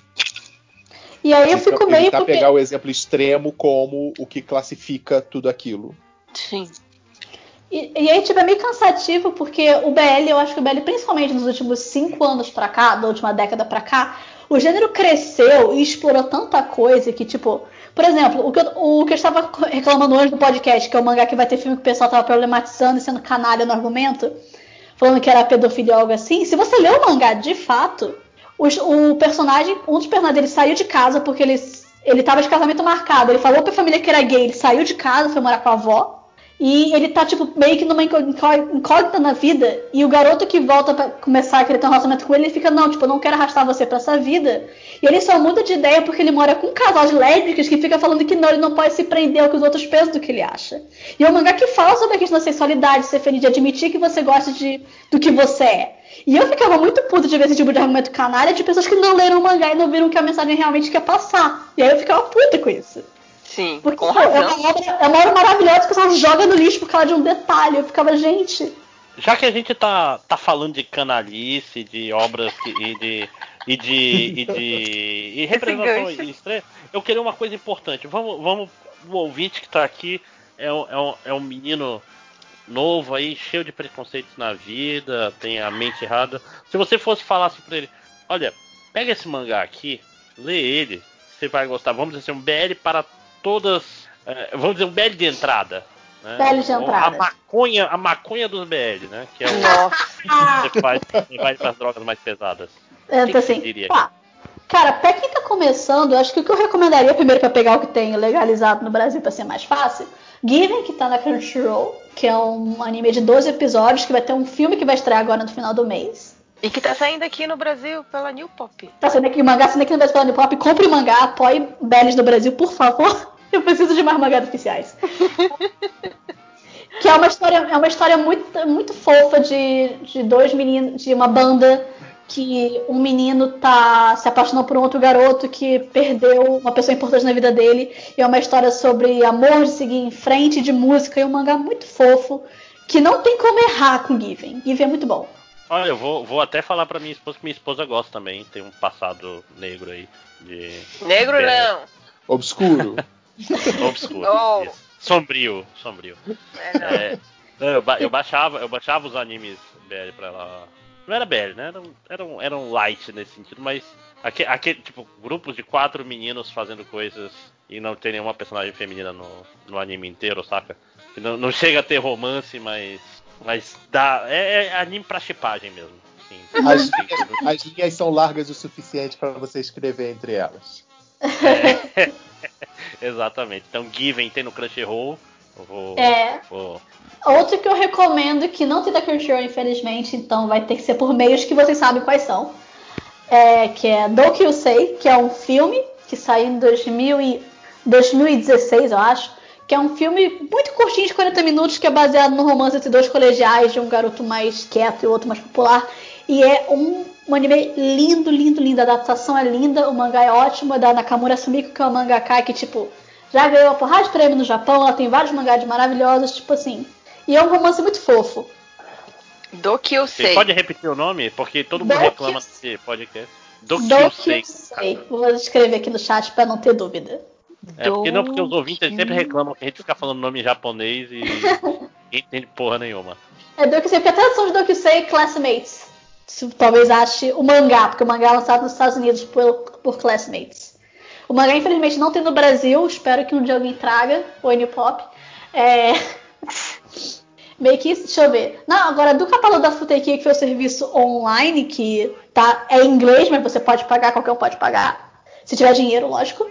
E aí eu Evitar- fico meio evitar porque... pegar o exemplo extremo como o que classifica tudo aquilo. Sim. E, e aí, tipo, é meio cansativo, porque o BL, eu acho que o BL, principalmente nos últimos cinco anos pra cá, da última década pra cá, o gênero cresceu e explorou tanta coisa que, tipo, por exemplo, o que eu, o que eu estava reclamando hoje no podcast, que é o mangá que vai ter filme que o pessoal tava problematizando e sendo canalha no argumento, falando que era pedofilia ou algo assim. Se você lê o mangá de fato, os- o personagem, um dos personagens dele saiu de casa porque ele, ele tava de casamento marcado. Ele falou pra família que era gay, ele saiu de casa, foi morar com a avó. E ele tá, tipo, meio que numa incó- incó- incógnita na vida. E o garoto que volta pra começar a querer ter um relacionamento com ele, ele fica, não, tipo, eu não quero arrastar você pra essa vida. E ele só muda de ideia porque ele mora com um casal de lésbicas que fica falando que não, ele não pode se prender ao que os outros pensam do que ele acha. E é um mangá que fala sobre a questão da sexualidade, ser feliz, de admitir que você gosta de, do que você é. E eu ficava muito puta de ver esse tipo de argumento canalha de pessoas que não leram o mangá e não viram que a mensagem realmente quer passar. E aí eu ficava puta com isso. Sim, Porque com pô, é, razão. uma obra, é uma obra maravilhosa que pessoal joga no lixo por causa de um detalhe. Eu ficava, gente. Já que a gente tá, tá falando de canalice, de obras que- e de. E de. E de. E estranhas, eu queria uma coisa importante. Vamos. vamos o ouvinte que tá aqui é um, é, um, é um menino novo aí, cheio de preconceitos na vida, tem a mente errada. Se você fosse falar assim pra ele, olha, pega esse mangá aqui, lê ele, você vai gostar. Vamos dizer assim, um BL para todas. eh, vamos dizer um BL de entrada. Né? BL de Ou entrada. A maconha, a maconha dos BL, né? Que é o Nossa. *laughs* Você faz e vai para as drogas mais pesadas. é, que que assim, diria? pá. Cara, pra quem tá começando, eu acho que o que eu recomendaria primeiro pra pegar o que tem legalizado no Brasil pra ser mais fácil, Given, que tá na Crunchyroll, que é um anime de 12 episódios, que vai ter um filme que vai estrear agora no final do mês. E que tá saindo aqui no Brasil pela New Pop. Tá sendo aqui, o mangá sendo aqui no Brasil pela Unipop. Compre o mangá, apoie Belis do Brasil, por favor. Eu preciso de mais mangás oficiais. que é uma história, é uma história muito, muito fofa de, de dois meninos, de uma banda que um menino tá se apaixonando por um outro garoto que perdeu uma pessoa importante na vida dele. E é uma história sobre amor, de seguir em frente, de música. E um mangá muito fofo, que não tem como errar com Given. Given é muito bom. Olha, eu vou, vou até falar pra minha esposa que minha esposa gosta também. Tem um passado negro aí. De. Negro não. Obscuro. *laughs* Obscuro. Oh. Sombrio, sombrio. É, não. É, não, eu, ba- eu baixava, eu baixava os animes BL pra ela. Não era BL, né? Eram, eram, eram light nesse sentido, mas aquele, aquele tipo, grupos de quatro meninos fazendo coisas e não tem nenhuma personagem feminina no, no anime inteiro, saca? Não, não chega a ter romance, mas. Mas dá. É, é anime pra chipagem mesmo. Sim, As, tudo. as linhas são largas o suficiente para você escrever entre elas. É. *laughs* Exatamente. Então, Given tem no Crunchyroll. Eu vou. É. vou- Outro que eu recomendo, que não tem da Crunchyroll, infelizmente, então vai ter que ser por meios que vocês sabem quais são. É, que é Dokyusei, que é um filme que saiu em 2000 e 2016, eu acho. Que é um filme muito curtinho, de 40 minutos, que é baseado no romance entre dois colegiais, de um garoto mais quieto e outro mais popular. E é um, um anime lindo, lindo, lindo. A adaptação é linda, o mangá é ótimo, é da Nakamura Sumiko, que é uma mangaka que, tipo, já ganhou uma porrada de prêmio no Japão, ela tem vários mangás maravilhosos, tipo assim. E é um romance muito fofo. Do que eu Você sei. pode repetir o nome? Porque todo mundo Dokyusei. reclama desse podcast. Dokyusei. Dokyusei. Vou escrever aqui no chat pra não ter dúvida. É, porque não, porque os ouvintes sempre reclamam que a gente fica falando nome em japonês e *laughs* ninguém entende porra nenhuma. É Dokusei, porque a tradução de Dokusei é Classmates. Se, talvez ache o mangá, porque o mangá é lançado nos Estados Unidos por, por Classmates. O mangá, infelizmente, não tem no Brasil. Espero que um dia alguém traga o N-Pop. É... *laughs* Meio que isso, deixa eu ver. Não, agora do catálogo da Futeki, que foi o serviço online, que tá, é em inglês, mas você pode pagar, qualquer um pode pagar. Se tiver dinheiro, lógico.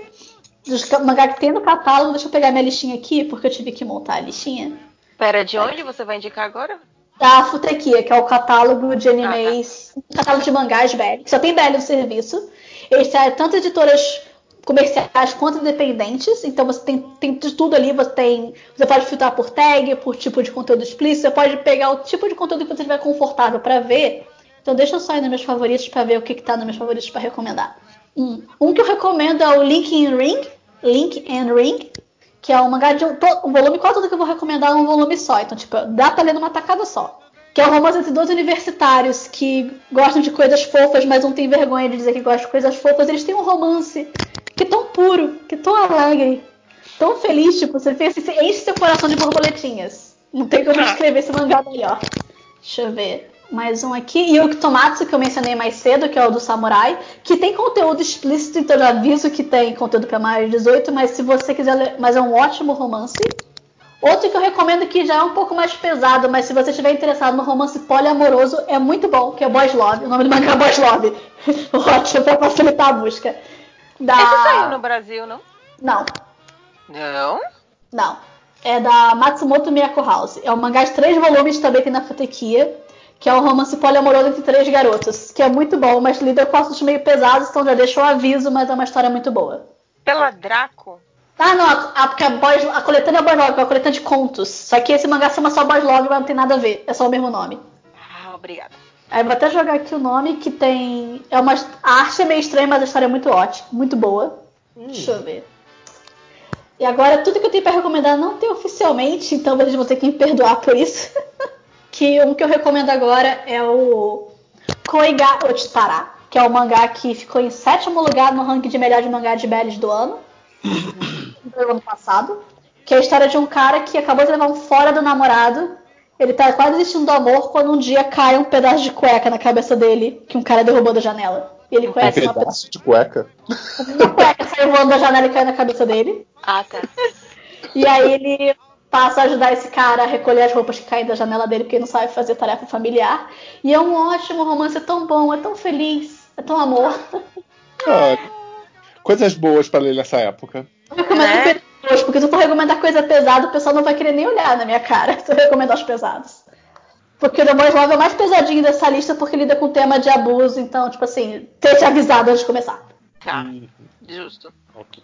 Dos mangá que tem no catálogo, deixa eu pegar minha listinha aqui, porque eu tive que montar a listinha. Pera, de onde você vai indicar agora? Da Futequia, que é o catálogo de animes, catálogo de mangás BL, que só tem BL no serviço. Eles têm tanto editoras comerciais quanto independentes, então você tem, tem de tudo ali, você tem. Você pode filtrar por tag, por tipo de conteúdo explícito, você pode pegar o tipo de conteúdo que você estiver confortável para ver. Então deixa eu só ir nos meus favoritos para ver o que, que tá nos meus favoritos para recomendar. Um, um que eu recomendo é o Link and Ring, Link and Ring, que é um mangá de um, o volume quase tudo que eu vou recomendar é um volume só. Então, tipo, dá pra ler numa tacada só. Que é um romance entre dois universitários que gostam de coisas fofas, mas não tem vergonha de dizer que gostam de coisas fofas. Eles têm um romance que é tão puro, que é tão alegre, tão feliz, tipo, você vê, você enche seu coração de borboletinhas. Não tem como descrever esse mangá melhor. Deixa eu ver. Mais um aqui. E o Tomatsu, que eu mencionei mais cedo, que é o do Samurai, que tem conteúdo explícito, então eu aviso que tem conteúdo para mais de 18, mas se você quiser ler, mas é um ótimo romance. Outro que eu recomendo que já é um pouco mais pesado, mas se você estiver interessado no romance poliamoroso, é muito bom, que é Boys Love. O nome do mangá é Boys Love. *laughs* Ótimo para facilitar a busca. Da... Esse saiu no Brasil, não? Não, Não? não. é da Matsumoto Miyako House. É um mangá de três volumes também tem na Futekia, que é um romance poliamoroso entre três garotos, que é muito bom, mas lida com assuntos meio pesados, então já deixou um aviso, mas é uma história muito boa. Pela Draco? Ah, não, a, a, boys, a coletânea é Boys Love, é uma coletânea de contos. Só que esse mangá chama só Boys Love, mas não tem nada a ver, é só o mesmo nome. Ah, obrigada. Aí vou até jogar aqui o nome, que tem. É uma... A arte é meio estranha, mas a história é muito ótima, muito boa. Hum. Deixa eu ver. E agora, tudo que eu tenho para recomendar não tem oficialmente, então vocês vão ter que me perdoar por isso. *laughs* que um que eu recomendo agora é o Koiga Ochitara, que é o mangá que ficou em sétimo lugar no ranking de melhor de mangá de BLs do ano. do ano passado. Que é a história de um cara que acabou de levar um fora do namorado ele tá quase desistindo do amor quando um dia cai um pedaço de cueca na cabeça dele que um cara derrubou da janela. E ele conhece um uma pedaço de cueca? Uma cueca saiu voando da janela e caiu na cabeça dele. Ah, tá. E aí ele passa a ajudar esse cara a recolher as roupas que caem da janela dele porque ele não sabe fazer tarefa familiar. E é um ótimo romance, é tão bom, é tão feliz, é tão amor. *laughs* Ah, coisas boas para ler nessa época. Eu recomendo né? hoje, porque se eu for recomendar coisa pesada, o pessoal não vai querer nem olhar na minha cara *laughs* se eu recomendar os pesados. Porque o The Boys Love é o mais pesadinho dessa lista porque lida com o tema de abuso, então, tipo assim, ter te avisado antes de começar. Tá, hum. justo. Okay.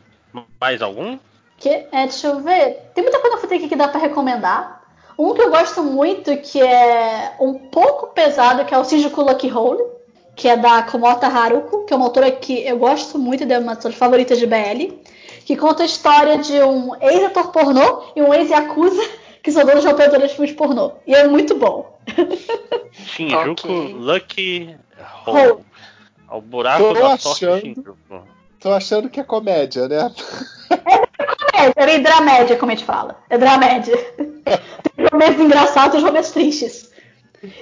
Mais algum? Que, é, deixa eu ver. Tem muita coisa na Futek que dá para recomendar. Um que eu gosto muito, que é um pouco pesado, que é o Shinjuku Lucky Hole, que é da Komota Haruko, que é uma autora que eu gosto muito, é uma das minhas favoritas de BL que conta a história de um ex-ator pornô e um ex-yakuza *laughs* que são donos de operadores de filmes pornô. E é muito bom. *laughs* Shinjuku okay. Lucky Hole. Ao buraco Tô da achando... sorte Shinjuku. Tô achando que é comédia, né? É é dramédia, como a gente fala. É dramédia. *laughs* Tem momentos engraçados e momentos tristes.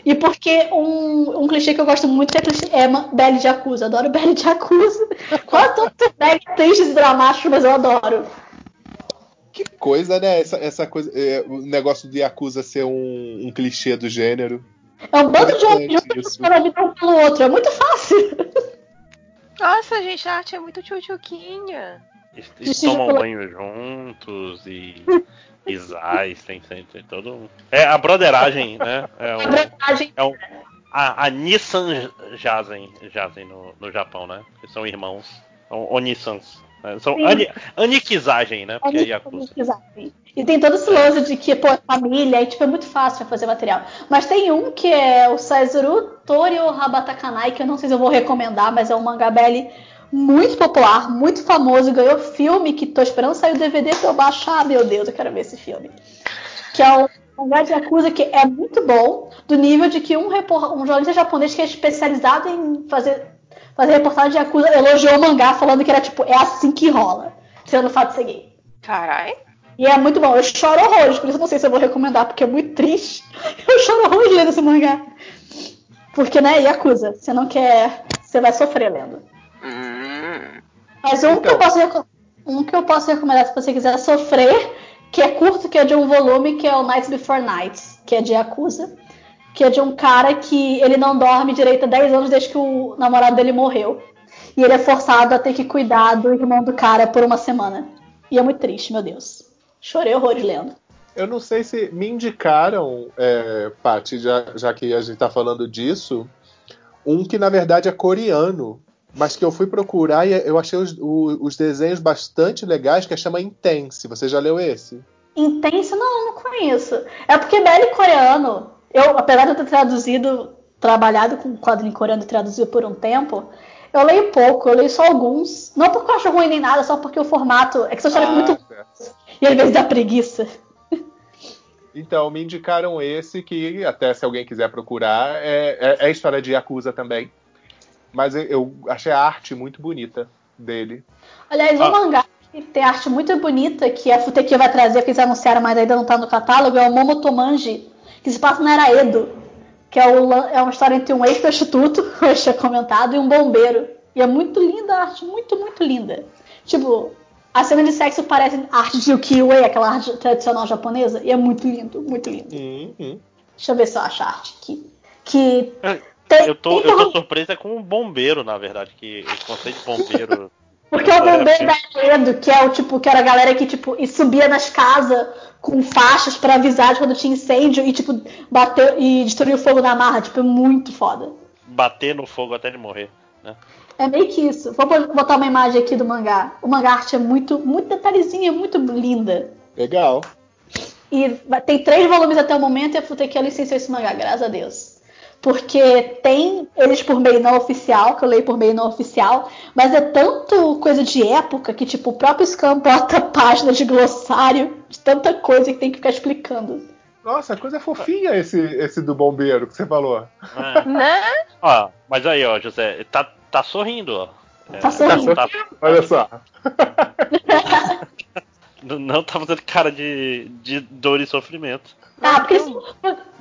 E porque um, um clichê que eu gosto muito é, clichê, é Belle de Acusa. Adoro Belle de Acusa. *laughs* Quase tanto Belle tristes e dramáticos, mas eu adoro. Que coisa, né? Essa, essa coisa. É, o negócio de Yakuza ser um, um clichê do gênero. É um bando de homens para vida um pelo outro. É muito fácil. Nossa, gente, a arte é muito tchutchuquinha. Eles tomam banho juntos e Isais, tem, tem, tem todo um... É a broderagem, né? É, um, é um, a, a Nissan jazem, jazem no, no Japão, né? Eles são irmãos. São Onissans. Né? São ani, anikizagem, né? Porque é Yakuza. E tem todo esse lance de que, pô, é família, e tipo, é muito fácil fazer material. Mas tem um que é o Saizuru Torio Habatakanai, que eu não sei se eu vou recomendar, mas é um mangá belly muito popular, muito famoso, ganhou filme que tô esperando sair o DVD pra eu baixar. Meu Deus, eu quero ver esse filme. Que é um mangá de Yakuza que é muito bom, do nível de que um, um jornalista japonês que é especializado em fazer, fazer reportagem de Yakuza elogiou o mangá falando que era tipo, é assim que rola, sendo o fato de ser gay. Carai. E é muito bom. Eu choro horrores, por isso eu não sei se eu vou recomendar, porque é muito triste. *laughs* Eu choro horrores lendo esse mangá. Porque, né, Yakuza, você não quer. Você vai sofrer lendo. Mas um, então. que eu posso, um que eu posso recomendar se você quiser sofrer, que é curto, que é de um volume, que é o Nights Before Nights, que é de Yakuza. Que é de um cara que ele não dorme direito há 10 anos desde que o namorado dele morreu. E ele é forçado a ter que cuidar do irmão do cara por uma semana. E é muito triste, meu Deus. Chorei horrores lendo. Eu não sei se me indicaram, é, Paty, já, já que a gente tá falando disso, um que na verdade é coreano, mas que eu fui procurar e eu achei os, os desenhos bastante legais, que é chama Intense. Você já leu esse? Intense? Não, não conheço. É porque BL coreano, eu, apesar de eu ter traduzido, trabalhado com quadrinho coreano e traduzido por um tempo, eu leio pouco, eu leio só alguns. Não porque eu acho ruim nem nada, só porque o formato é que são histórias ah, muito certo. e às vezes dá preguiça. Então, me indicaram esse que, até se alguém quiser procurar, é, é, é história de Yakuza também. Mas eu achei a arte muito bonita dele. Aliás, ah. um mangá que tem arte muito bonita, que a Futeki vai trazer, que eles anunciaram, mas ainda não está no catálogo, é o Momotomanji, que se passa na Era Edo. Que é, o, é uma história entre um ex-prostituto, *laughs* como eu tinha comentado, e um bombeiro. E é muito linda a arte, muito, muito linda. Tipo, a cena de sexo parece arte de ukiyo-e, aquela arte tradicional japonesa, e é muito lindo, muito lindo. Uhum. Deixa eu ver se eu acho a arte aqui. Que é, eu, tô, eu tô surpresa com um bombeiro, na verdade, que o conceito de bombeiro *laughs* Porque o bombeiro da Edo, que é o tipo, que era a galera que tipo, e subia nas casas com faixas pra avisar de quando tinha incêndio e tipo, bateu e destruiu o fogo na marra, tipo, é muito foda. Bater no fogo até ele morrer. Né? É meio que isso. Vou botar uma imagem aqui do mangá. O mangá arte é muito, muito detalhezinha, muito linda. Legal. E tem três volumes até o momento e a Futekia licenciou esse mangá, graças a Deus. Porque tem eles por meio não oficial, que eu leio por meio não oficial, mas é tanto coisa de época que, tipo, o próprio Scam *laughs* bota página de glossário de tanta coisa que tem que ficar explicando. Nossa, coisa fofinha esse, esse do bombeiro que você falou. É. *laughs* Né? Ó, mas aí, ó, José, tá, tá sorrindo, ó. É, Tá sorrindo. tá- Olha só. *laughs* não- não tá fazendo cara de, de dor e sofrimento. Ah, porque,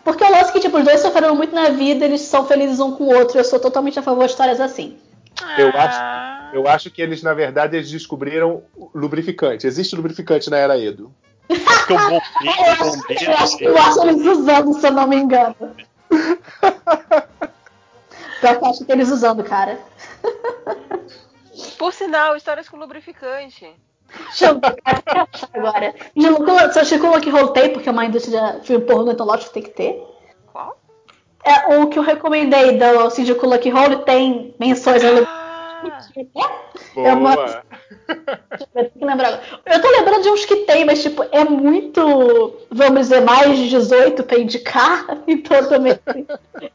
porque eu lance que, tipo, os dois sofreram muito na vida, eles são felizes um com o outro. Eu sou totalmente a favor de histórias assim. Eu acho, eu acho que eles, na verdade, eles descobriram o lubrificante. Existe lubrificante na era Edo. Porque o bombeiro, Eu acho, bombeiro eu acho, eu acho eles usando, se eu não me engano. *laughs* Pior que eu acho que eles usando, cara. Por sinal, histórias com lubrificante. Deixa eu ver agora. Se eu achei que roltei, porque é uma indústria de filme pornô, então lógico que tem que ter. Qual? É, o que eu recomendei do Cindy Lucky Hole tem menções a Ah, É uma- Boa. Eu ver, tem que lembrar agora. Eu tô lembrando de uns que tem, mas tipo, é muito, vamos dizer, mais de 18 pra indicar. *laughs* Então eu também.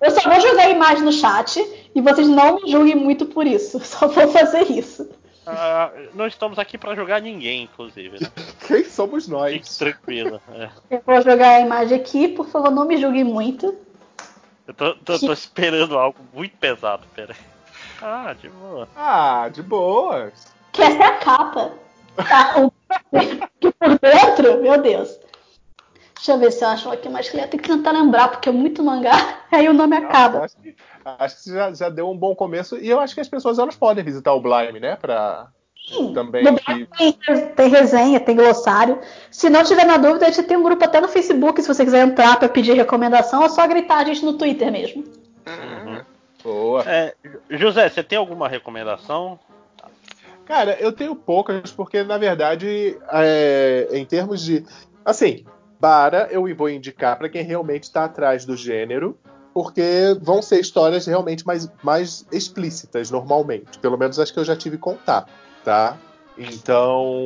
Eu só vou jogar a imagem no chat e vocês não me julguem muito por isso. *laughs* Só vou fazer isso. Ah, não estamos aqui pra jogar ninguém, inclusive. Né? *laughs* Quem somos Fique nós? tranquilo. é. Eu vou jogar a imagem aqui, por favor, não me julguem muito. Eu tô, tô- tô esperando algo muito pesado, pera aí. Ah, de boa. Ah, de boas. Que essa é a capa. Tá, o- *laughs* que por dentro, meu Deus. Deixa eu ver se eu acho aqui mais claro. Tem que tentar lembrar, porque é muito mangá. *laughs* Aí o nome acaba. Acho que, acho que já, já deu um bom começo. E eu acho que as pessoas elas podem visitar o Blime, né? Pra Sim, também. que- Tem, tem resenha, tem glossário. Se não tiver na dúvida, a gente tem um grupo até no Facebook, se você quiser entrar para pedir recomendação, é só gritar a gente no Twitter mesmo. Uhum. Boa. É, José, você tem alguma recomendação? Cara, eu tenho poucas, porque na verdade, é, em termos de. Assim, Bara eu vou indicar pra quem realmente tá atrás do gênero, porque vão ser histórias realmente mais, mais explícitas, normalmente. Pelo menos as que eu já tive contato, tá? Então.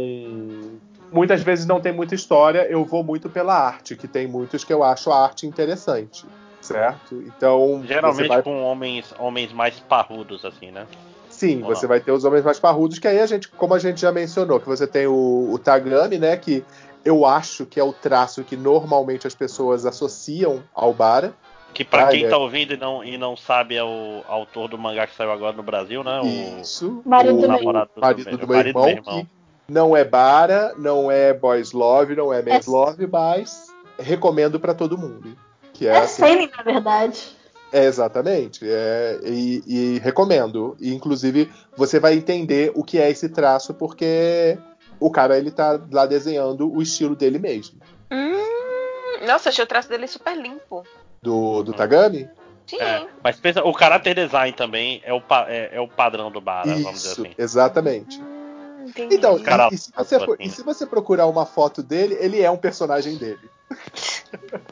Muitas vezes não tem muita história, eu vou muito pela arte, que tem muitos que eu acho a arte interessante, certo? Então. Geralmente vai- com homens, homens mais parrudos, assim, né? Sim, você vai ter os homens mais parrudos, que aí a gente, como a gente já mencionou, que você tem o, o Tagami, né? Que eu acho que é o traço que normalmente as pessoas associam ao Bara. Que pra Ah, quem é. tá ouvindo e não, e não sabe, é o autor do mangá que saiu agora no Brasil, né? O, Isso. Marido o do meu namorado do, marido meu- do meu marido irmão, que não é Bara, não é Boys Love, não é Men's É- Love, mas recomendo pra todo mundo. Que é, É assim, Semi, na verdade. É, exatamente. É, e, e recomendo. E, inclusive, você vai entender o que é esse traço, porque o cara ele tá lá desenhando o estilo dele mesmo. Hum, nossa, achei o traço dele super limpo. Do, do Tagami? Sim. É, mas pensa, o caráter design também é o, pa- é, é o padrão do Bara, vamos dizer Isso, assim. exatamente. Hum, entendi. Então, Cara, e, e se você, for- assim, e né? se você procurar uma foto dele, ele é um personagem dele.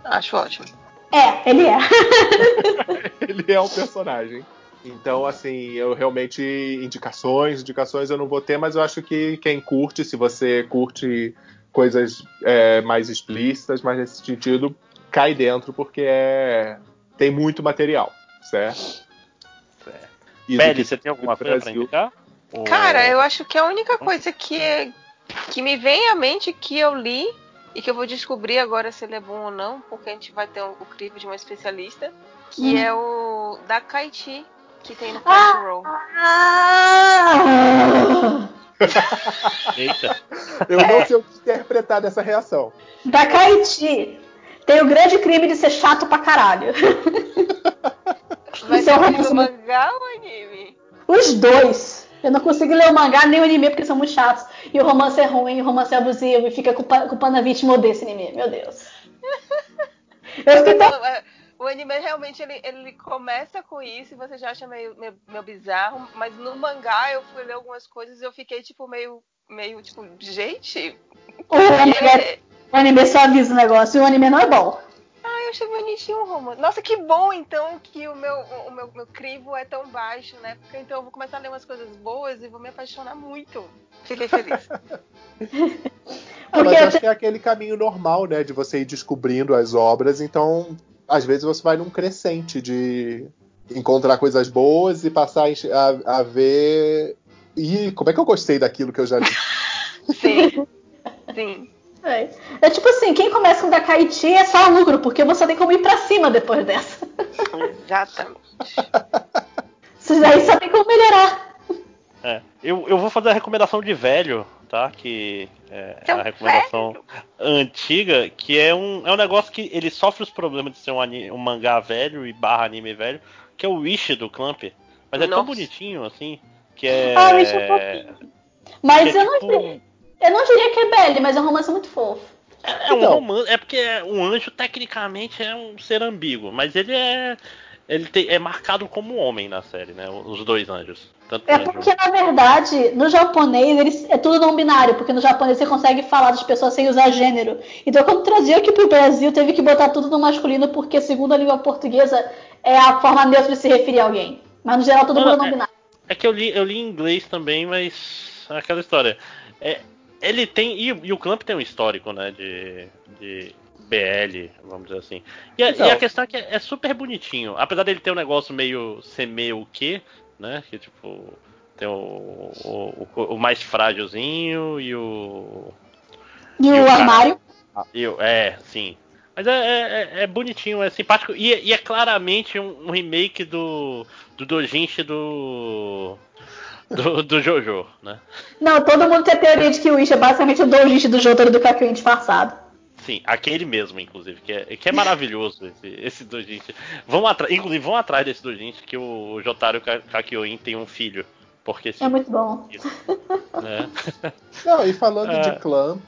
Acho ótimo. É, ele é. *laughs* ele é um personagem. Então, assim, eu realmente. Indicações, indicações eu não vou ter, mas eu acho que quem curte, se você curte coisas é, mais explícitas, mais nesse sentido, cai dentro, porque é, tem muito material, certo? Certo. Você tem alguma coisa pra Brasil- indicar? Ou- Cara, eu acho que a única coisa que, é- que me vem à mente que eu li e que eu vou descobrir agora se ele é bom ou não, porque a gente vai ter o, o crivo de uma especialista, que Hum. é o da Kaiti, que tem no! Crunchyroll. Ah! *laughs* Eita. Eu não sei o que interpretar dessa reação. Da Kaiti tem o grande crime de ser chato pra caralho. Vai é ser um o mangá ou anime? Os dois. Eu não consigo ler o mangá nem o anime porque são muito chatos. E o romance é ruim, o romance é abusivo e fica culpa- culpando a vítima desse anime. Meu Deus. *laughs* Eu fiquei tão... É, o anime realmente ele, ele começa com isso e você já acha meio, meio, meio bizarro, mas no mangá eu fui ler algumas coisas e eu fiquei tipo meio meio tipo, gente, O anime, o anime só avisa o negócio e o anime não é bom. Ah, eu achei bonitinho o romance. Nossa, que bom então que o meu, o meu, meu crivo é tão baixo, né? Porque então eu vou começar a ler umas coisas boas e vou me apaixonar muito. Fiquei feliz. *laughs* Ah, mas Porque eu acho que é aquele caminho normal, né? De você ir descobrindo as obras. Então, às vezes você vai num crescente de encontrar coisas boas e passar a a, a ver. Ih, como é que eu gostei daquilo que eu já li? *laughs* Sim. Sim. É. É tipo assim, quem começa com Dakaiti é só lucro, porque você tem como ir pra cima depois dessa. *laughs* Exatamente. Vocês aí só tem como melhorar. É, eu, eu vou fazer a recomendação de velho, tá? Que é Seu a recomendação antiga, que é um, é um negócio que ele sofre os problemas de ser um, ani- um mangá velho e barra anime velho, que é o Wish do Clamp. Mas é tão Nossa. bonitinho, assim, que é. Ah, o Wish é fofinho. Mas que é eu, não, tipo- diria- eu não diria que é BL, mas é um romance muito fofo. É um Então. romance, é porque é- um anjo tecnicamente é um ser ambíguo, mas ele é ele tem- é marcado como homem na série, né? Os dois anjos. Tanto É porque, na verdade, no japonês eles, é tudo não binário, porque no japonês você consegue falar das pessoas sem usar gênero. Então, quando traziam aqui pro Brasil, teve que botar tudo no masculino, porque, segundo a língua portuguesa, é a forma neutra de se referir a alguém. Mas, no geral, todo Não, mundo é não é- binário. É que eu li, eu li em inglês também, mas aquela história. É, ele tem. E, e o Clamp tem um histórico, né? De, de BL, vamos dizer assim. E a, Então. e a questão é que é, é super bonitinho. Apesar dele ter um negócio meio. ser meio o quê, né? Que tipo. Tem o, o, o- mais frágilzinho e o. E, e o o cara- armário. e o- é, sim. Mas é, é- é- é bonitinho, é simpático. E, e é claramente um, um remake do. do Dojinshi do. Do, do Jojo, né? Não, todo mundo tem a teoria de que o Ishi é basicamente o doujinshi do Jotaro do Kakyoin disfarçado. Sim, aquele mesmo, inclusive, que é, que é maravilhoso *laughs* esse, esse Dojinshi. Vão atrás, inclusive, vão atrás desse Dojinshi que o Jotaro Ka- Kakyoin tem um filho. Porque sim, É muito bom. né? *laughs* *laughs* Não, e falando É. de Clamp,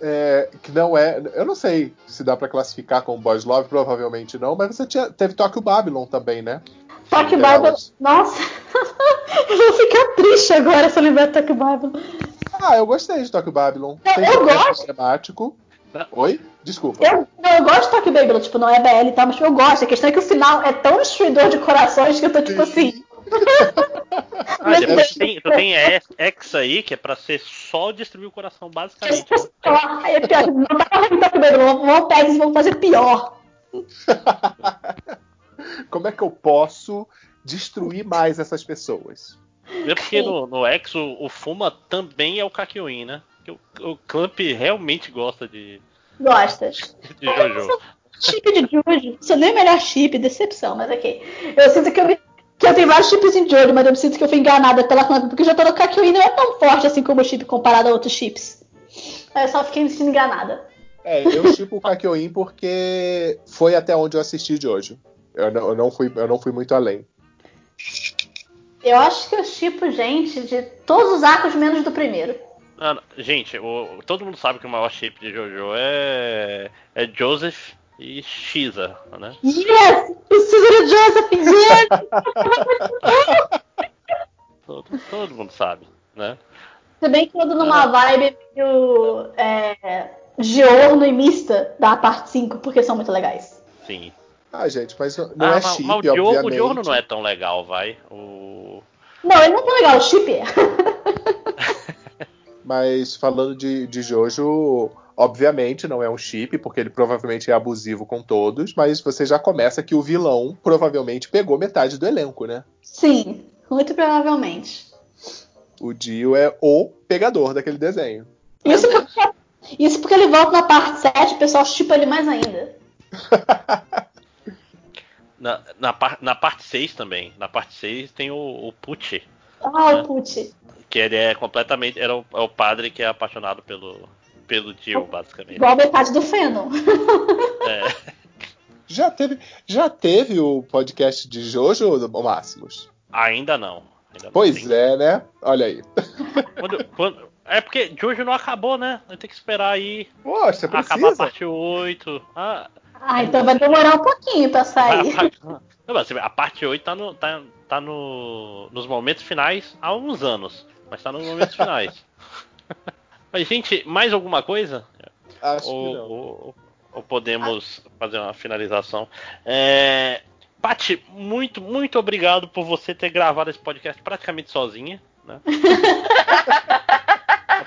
é, que não é. Eu não sei se dá pra classificar como Boys Love, provavelmente não, mas você tinha, teve Tokyo Babylon também, né? Tokyo. Bible. Nossa! eu vou ficar triste agora se eu lembrar de Tokyo Bible. Ah, eu gostei de Tokyo Babylon. Eu- Tem eu um gosto. temático. Oi? Desculpa. Eu, eu gosto de Tokyo Babylon, tipo, não é BL e tal, mas eu gosto. A questão é que o final é tão destruidor de corações que eu tô tipo assim. Ah, depois tem, tu tem X aí, que é pra ser só destruir o coração, basicamente. né? É pior, não dá pra Babylon, vão pegar e vão fazer pior. *laughs* Como é que eu posso destruir mais essas pessoas? É porque no, no X o, o Fuma também é o Kakyoin, né? Que O, o Clamp realmente gosta de, Gosta. de Jojo. Chip de Jojo. Isso nem é o melhor chip, decepção, mas ok. Eu sinto que eu, me- que eu tenho vários chips em Jojo, mas eu sinto que eu fui enganada pela Clamp, porque o Jotaro Kakyoin não é tão forte assim como o chip comparado a outros chips. Aí Eu só fiquei me sentindo enganada. É, eu tipo o Kakyoin porque foi até onde eu assisti de hoje. Eu não, eu não, fui, eu não fui muito além. Eu acho que eu chipo gente de todos os arcos menos do primeiro. Não, não, gente, o- todo mundo sabe que o maior chip de Jojo é, é Joseph e Shiza, né? Yes! Preciso do Joseph! Yes! Todo, todo mundo sabe, né? Se bem que eu numa vibe meio é, Giorno e Mista da parte 5, porque são muito legais. Sim. Ah, gente, mas não Ah, é mas- chip, mas o Diorno, o. Diorno não é tão legal, vai. O... Não, ele não é tão legal, o chip é. *laughs* Mas falando de, de Jojo, obviamente não é um chip, porque ele provavelmente é abusivo com todos, mas você já começa que o vilão provavelmente pegou metade do elenco, né? Sim, muito provavelmente. O Dio é o pegador daquele desenho. Isso porque, isso porque ele volta na parte 7 o pessoal chipa ele mais ainda. *laughs* Na, na, na parte 6 também. Na parte 6 tem o, o Pucci, Ah, o Pucci. que ele é completamente. Era o, é o padre que é apaixonado pelo, pelo Dio, basicamente. Igual metade do Feno. É. *laughs* Já teve, já teve o podcast de Jojo, Máximos? Ainda não. Ainda não Pois tem. é, né? Olha aí. Quando- quando- é porque Jojo não acabou, né? Vai ter que esperar aí Poxa, acabar a precisa. parte 8. Ah, Ah, então vai demorar um pouquinho pra sair. *laughs* Não, mas a parte 8 tá, no, tá, tá no, nos momentos finais há uns anos. Mas tá nos momentos *laughs* finais. mas, gente, mais alguma coisa? Acho ou, que não. ou- ou podemos fazer uma finalização? É, Paty, muito, muito obrigado por você ter gravado esse podcast praticamente sozinha. Né? *laughs*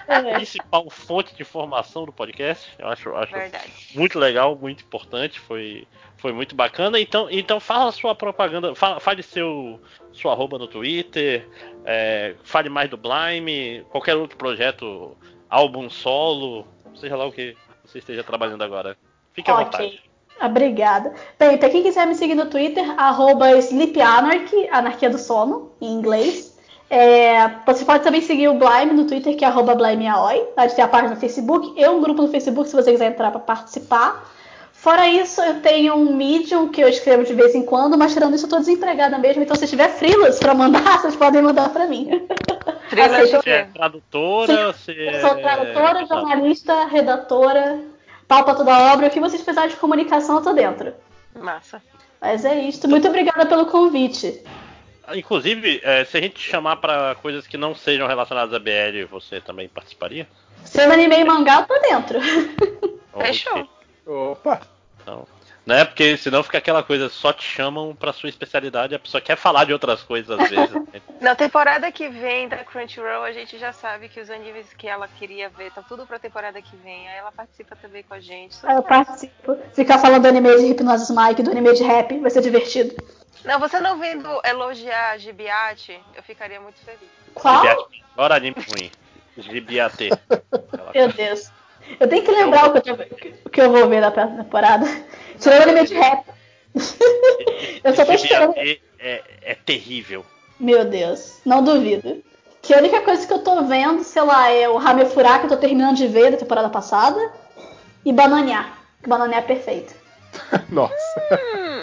a principal fonte de informação do podcast. Eu acho, acho Verdade. muito legal, muito importante, foi, foi muito bacana. Então, então fala sua propaganda, fala, fale seu sua arroba no Twitter, é, fale mais do Blime, qualquer outro projeto, álbum solo, seja lá o que você esteja trabalhando agora. Fique à vontade. Ok. Obrigada. Bem, pra quem quiser me seguir no Twitter, arroba Sleep Anarchy, Anarquia do Sono, em inglês. É, você pode também seguir o Blime no Twitter, que é arroba BlimeAoi. A gente tem a página no Facebook e um grupo no Facebook se você quiser entrar para participar. Fora isso, eu tenho um Medium que eu escrevo de vez em quando, mas tirando isso, eu tô desempregada mesmo. Então, se tiver freelas pra mandar, *laughs* vocês podem mandar pra mim. Freelas Você é quê? tradutora, você Eu sou tradutora, é... jornalista, redatora, pau pra toda obra. O que vocês precisarem de comunicação, eu tô dentro. Massa. Mas é isso. Muito obrigada pelo convite. Inclusive, é, se a gente te chamar pra coisas que não sejam relacionadas a BL, você também participaria? Sendo anime e mangá, eu tô dentro. *laughs* Fechou. Opa! Então, né? Porque senão fica aquela coisa, só te chamam pra sua especialidade, a pessoa quer falar de outras coisas às vezes. *laughs* né? Na temporada que vem da Crunchyroll, a gente já sabe que os animes que ela queria ver tá tudo pra temporada que vem. Aí ela participa também com a gente. Aí eu participo. Ficar falando do anime de Hypnosis Mike, do anime de rap, vai ser divertido. Não, você não vendo elogiar Gibiate, eu ficaria muito feliz. Qual? Gibiate, Agora anime ruim. Gibiate. *laughs* Meu Deus. Eu tenho que lembrar o que eu, o que eu vou ver na próxima temporada. Tirando o anime de rap. *laughs* eu só tô esperando. É, é terrível. Meu Deus, não duvido. Que a única coisa que eu tô vendo, sei lá, é o Ramefurá que eu tô terminando de ver da temporada passada. E Bananear. Que Bananear é perfeito. *laughs* Nossa. Hum,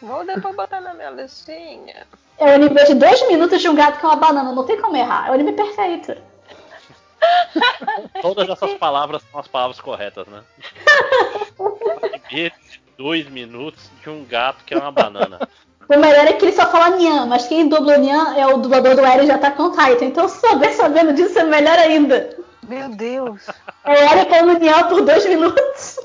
vou depois botar na minha listinha. É um anime de dois minutos de um gato que é uma banana, não tem como errar. É um anime perfeito. *laughs* Todas essas palavras são as palavras corretas, né? Anime de Dois minutos de um gato que é uma banana. O melhor é que ele só fala Nyan, mas quem dubla o Nyan é o dublador do Eren de Attack on Titan. Então se souber sabendo disso é melhor ainda. Meu Deus. É o Eren falando Nyan por dois minutos.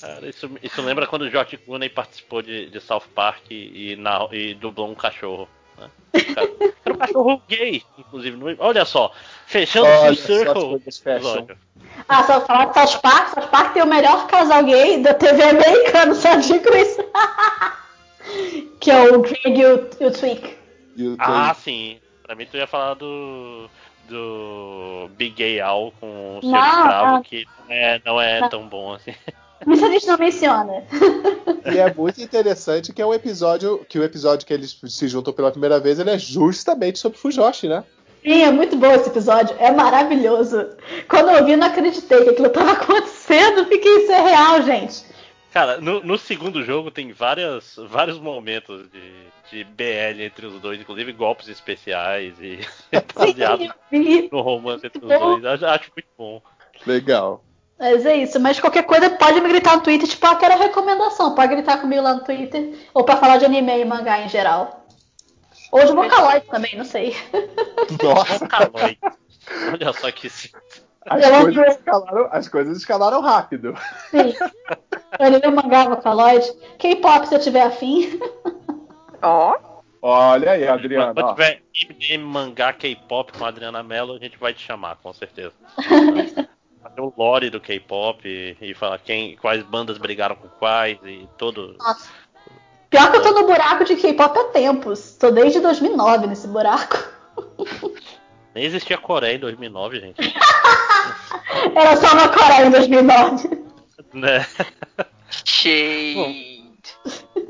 Cara, isso, isso lembra quando o George Clooney participou de, de South Park e, na- e dublou um cachorro. Né? Cara, *laughs* Era um cachorro gay, inclusive. no- Olha só, fechando o Circle. Ah, só falar de South Park, South Park tem o melhor casal gay da TV americana, só digo isso. *laughs* que é o Greg e o, e. E o Ah, sim. Pra mim tu ia falar do. Do Big Gay Al com o seu Não, escravo, não. que não é, não é Não. tão bom assim. *laughs* Isso a gente não menciona. E é muito interessante que é um episódio que o episódio que eles se juntam pela primeira vez ele é justamente sobre Fujoshi, né? Sim, é muito bom esse episódio. É maravilhoso. Quando eu vi, não acreditei que aquilo estava acontecendo. Fiquei, isso é real, gente. Cara, no, no segundo jogo tem várias, vários momentos de, de BL entre os dois, inclusive golpes especiais e baseado no romance entre os dois. Acho, acho muito bom. Legal. Mas é isso. Mas qualquer coisa pode me gritar no Twitter. Tipo, ah, quero recomendação. Pode gritar comigo lá no Twitter. Ou pra falar de anime e mangá em geral. Ou de Vocaloid também, não sei. *laughs* Nossa, Vocaloid. Olha só que sim. as coisas, escalaram, as coisas escalaram rápido. Sim. Anime e mangá, Vocaloid. K-pop, se eu tiver afim. Ó, Olha aí, Adriano. Quando tiver MDM, mangá, K-pop com a Adriana Mello, a gente vai te chamar, com certeza. *laughs* Fazer o lore do K-pop e, e falar quem, quais bandas brigaram com quais e todo. Nossa. Pior que eu tô no buraco de K-pop há tempos. Tô desde 2009 nesse buraco. *laughs* Nem existia Coreia em 2009, gente. *laughs* Era só na Coreia em 2009. Né? shade.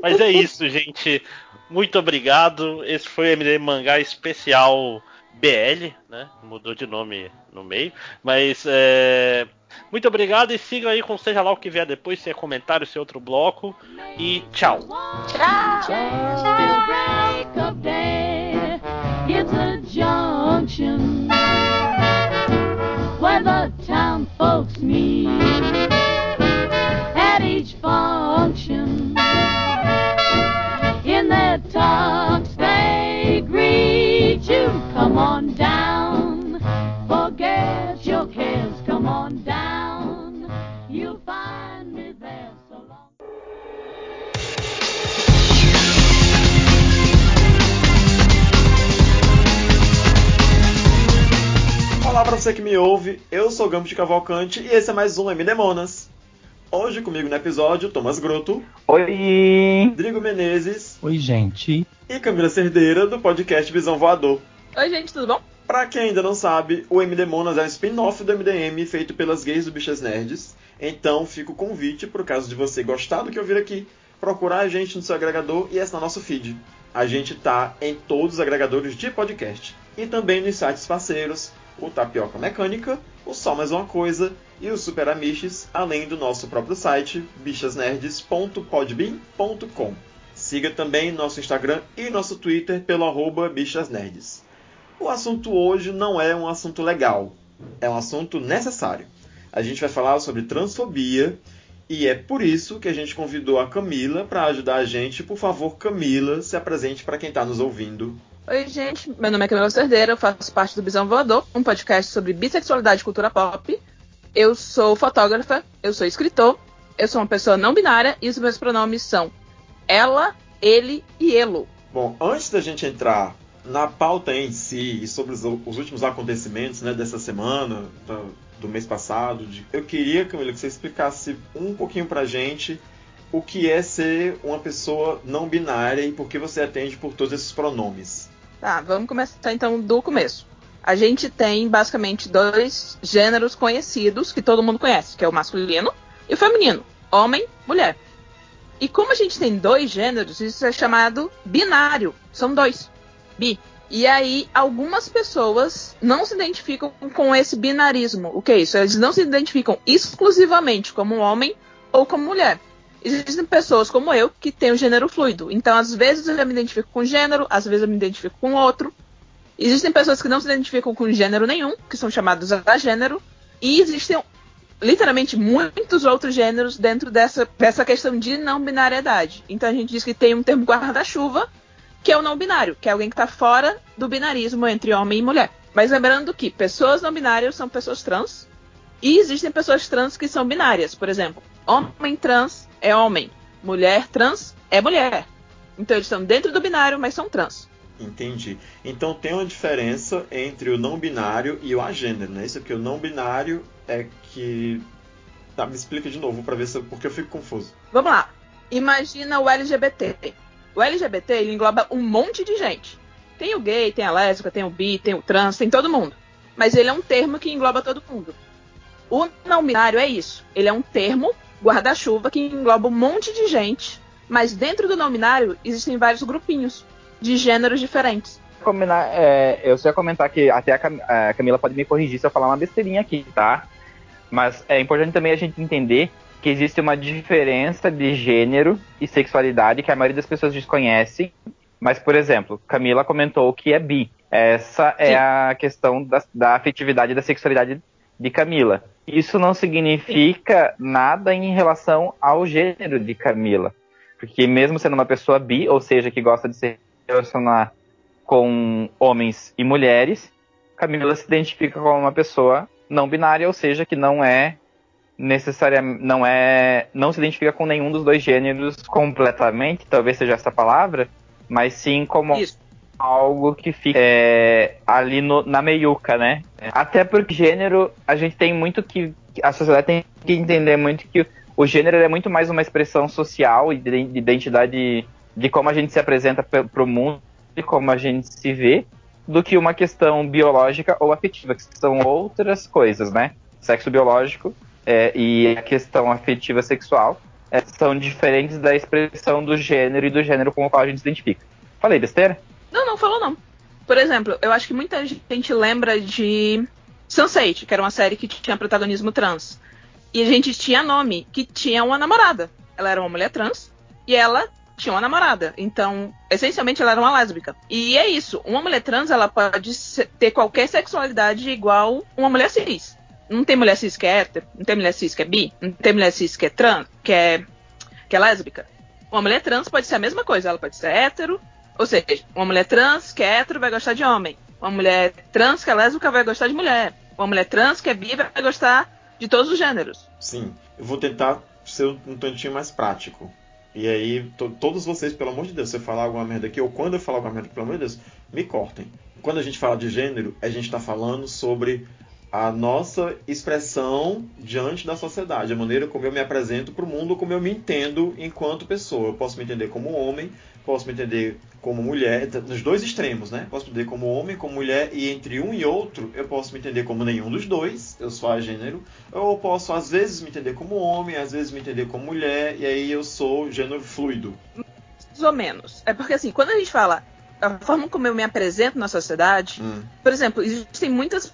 Mas é isso, gente. Muito obrigado. Esse foi o MD Mangá especial BL, né? Mudou de nome no meio. Mas é... muito obrigado e siga aí com seja lá o que vier depois, se é comentário, se é outro bloco. E tchau. Tchau. tchau come on down. Forget your cares, come on down. You'll find me there so long. Olá para você que me ouve, eu sou Gampo de Cavalcante e esse é mais um MD Monas. Hoje comigo no episódio, Thomas Groto. Oi! Rodrigo Menezes. Oi, gente. E Camila Cerdeira, do podcast Visão Voador. Oi, gente, tudo bom? Pra quem ainda não sabe, o MD Monas é um spin-off do MDM feito pelas gays do Bichas Nerds. Então fica o convite, por caso de você gostar do que ouvir aqui, procurar a gente no seu agregador e assinar nosso feed. A gente tá em todos os agregadores de podcast. E também nos sites parceiros, o Tapioca Mecânica, o Só Mais Uma Coisa e o Super Amiches, além do nosso próprio site, bichasnerds.podbean.com. Siga também nosso Instagram e nosso Twitter pelo arroba bichasnerds. O assunto hoje não é um assunto legal, é um assunto necessário. A gente vai falar sobre transfobia e é por isso que a gente convidou a Camila para ajudar a gente. Por favor, Camila, se apresente para quem está nos ouvindo. Oi, gente. Meu nome é Camila Cerdeira, eu faço parte do Bisão Voador, um podcast sobre bissexualidade e cultura pop. Eu sou fotógrafa, eu sou escritor, eu sou uma pessoa não binária e os meus pronomes são ela, ele e elo. Bom, antes da gente entrar na pauta em si e sobre os, os últimos acontecimentos né, dessa semana, do, do mês passado, de- eu queria, Camila, que você explicasse um pouquinho pra gente o que é ser uma pessoa não binária e por que você atende por todos esses pronomes. Tá, vamos começar então do começo. A gente tem basicamente dois gêneros conhecidos que todo mundo conhece, que é o masculino e o feminino, homem, mulher. E como a gente tem dois gêneros, isso é chamado binário. São dois. Bi. E aí, algumas pessoas não se identificam com esse binarismo. O que é isso? Eles não se identificam exclusivamente como homem ou como mulher. Existem pessoas como eu que têm o gênero fluido. Então, às vezes eu me identifico com gênero, às vezes eu me identifico com outro. Existem pessoas que não se identificam com gênero nenhum, que são chamados a gênero. E existem literalmente muitos outros gêneros dentro dessa, dessa questão de não binariedade. Então a gente diz que tem um termo guarda-chuva, que é o não binário, que é alguém que está fora do binarismo entre homem e mulher. Mas lembrando que pessoas não binárias são pessoas trans, e existem pessoas trans que são binárias. Por exemplo, homem trans é homem, mulher trans é mulher. Então eles estão dentro do binário, mas são trans. Entendi. Então tem uma diferença entre o não binário e o agênero, né? Isso porque o não binário é que. Tá, me explica de novo pra ver se porque eu fico confuso. Vamos lá. Imagina o LGBT. O LGBT ele engloba um monte de gente. Tem o gay, tem a lésbica, tem o bi, tem o trans, tem todo mundo. Mas ele é um termo que engloba todo mundo. O não binário é isso. Ele é um termo guarda-chuva que engloba um monte de gente. Mas dentro do não binário existem vários grupinhos de gêneros diferentes. Combinar, é, eu só ia comentar que até a, a Camila pode me corrigir se eu falar uma besteirinha aqui, tá? Mas é importante também a gente entender que existe uma diferença de gênero e sexualidade que a maioria das pessoas desconhece. Mas, por exemplo, Camila comentou que é bi. Essa é Sim. a questão da, da afetividade e da sexualidade de Camila. Isso não significa nada em relação ao gênero de Camila. Porque mesmo sendo uma pessoa bi, ou seja, que gosta de se relacionar com homens e mulheres, Camila se identifica como uma pessoa não binária, ou seja, que não é necessariamente não é não se identifica com nenhum dos dois gêneros completamente, talvez seja essa palavra, mas sim como Isso. algo que fica é, ali no- na meiuca, né? Até porque gênero a gente tem muito que a sociedade tem que entender muito que o gênero é muito mais uma expressão social e de de identidade de como a gente se apresenta para o mundo e como a gente se vê do que uma questão biológica ou afetiva, que são outras coisas, né? Sexo biológico é, e a questão afetiva sexual é, são diferentes da expressão do gênero e do gênero com o qual a gente se identifica. Falei besteira? Não, não falou não. Por exemplo, eu acho que muita gente lembra de Sense8, que era uma série que tinha protagonismo trans. E a gente tinha nome, que tinha uma namorada. Ela era uma mulher trans e ela tinha uma namorada. Então, essencialmente, ela era uma lésbica. E é isso. Uma mulher trans, ela pode ter qualquer sexualidade igual uma mulher cis. Não tem mulher cis que é hétero, não tem mulher cis que é bi, não tem mulher cis que é trans, que é, que é lésbica. Uma mulher trans pode ser a mesma coisa, ela pode ser hétero, ou seja, uma mulher trans que é hétero vai gostar de homem. Uma mulher trans que é lésbica vai gostar de mulher. Uma mulher trans que é bi vai gostar de todos os gêneros. Sim. eu vou tentar ser um tantinho mais prático. E aí, to todos vocês, pelo amor de Deus, se eu falar alguma merda aqui, ou quando eu falar alguma merda aqui, pelo amor de Deus, me cortem. Quando a gente fala de gênero, a gente está falando sobre a nossa expressão diante da sociedade, a maneira como eu me apresento para o mundo, como eu me entendo enquanto pessoa. Eu posso me entender como homem, posso me entender como mulher, nos dois extremos, né? Posso me entender como homem, como mulher, e entre um e outro, eu posso me entender como nenhum dos dois, eu sou a gênero, ou posso às vezes me entender como homem, às vezes me entender como mulher, e aí eu sou gênero fluido. Mais ou menos. É porque assim, quando a gente fala a forma como eu me apresento na sociedade, Hum. por exemplo, existem muitas.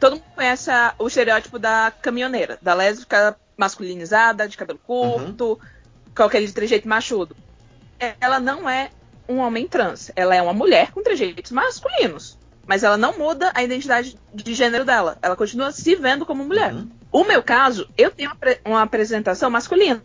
Todo mundo conhece a- o estereótipo da caminhoneira, da lésbica masculinizada, de cabelo curto, com aquele trejeito machudo. Ela não é um homem trans, ela é uma mulher com trejeitos masculinos. Mas ela não muda a identidade de gênero dela. Ela continua se vendo como mulher. Uhum. O meu caso, eu tenho uma, apre- uma apresentação masculina.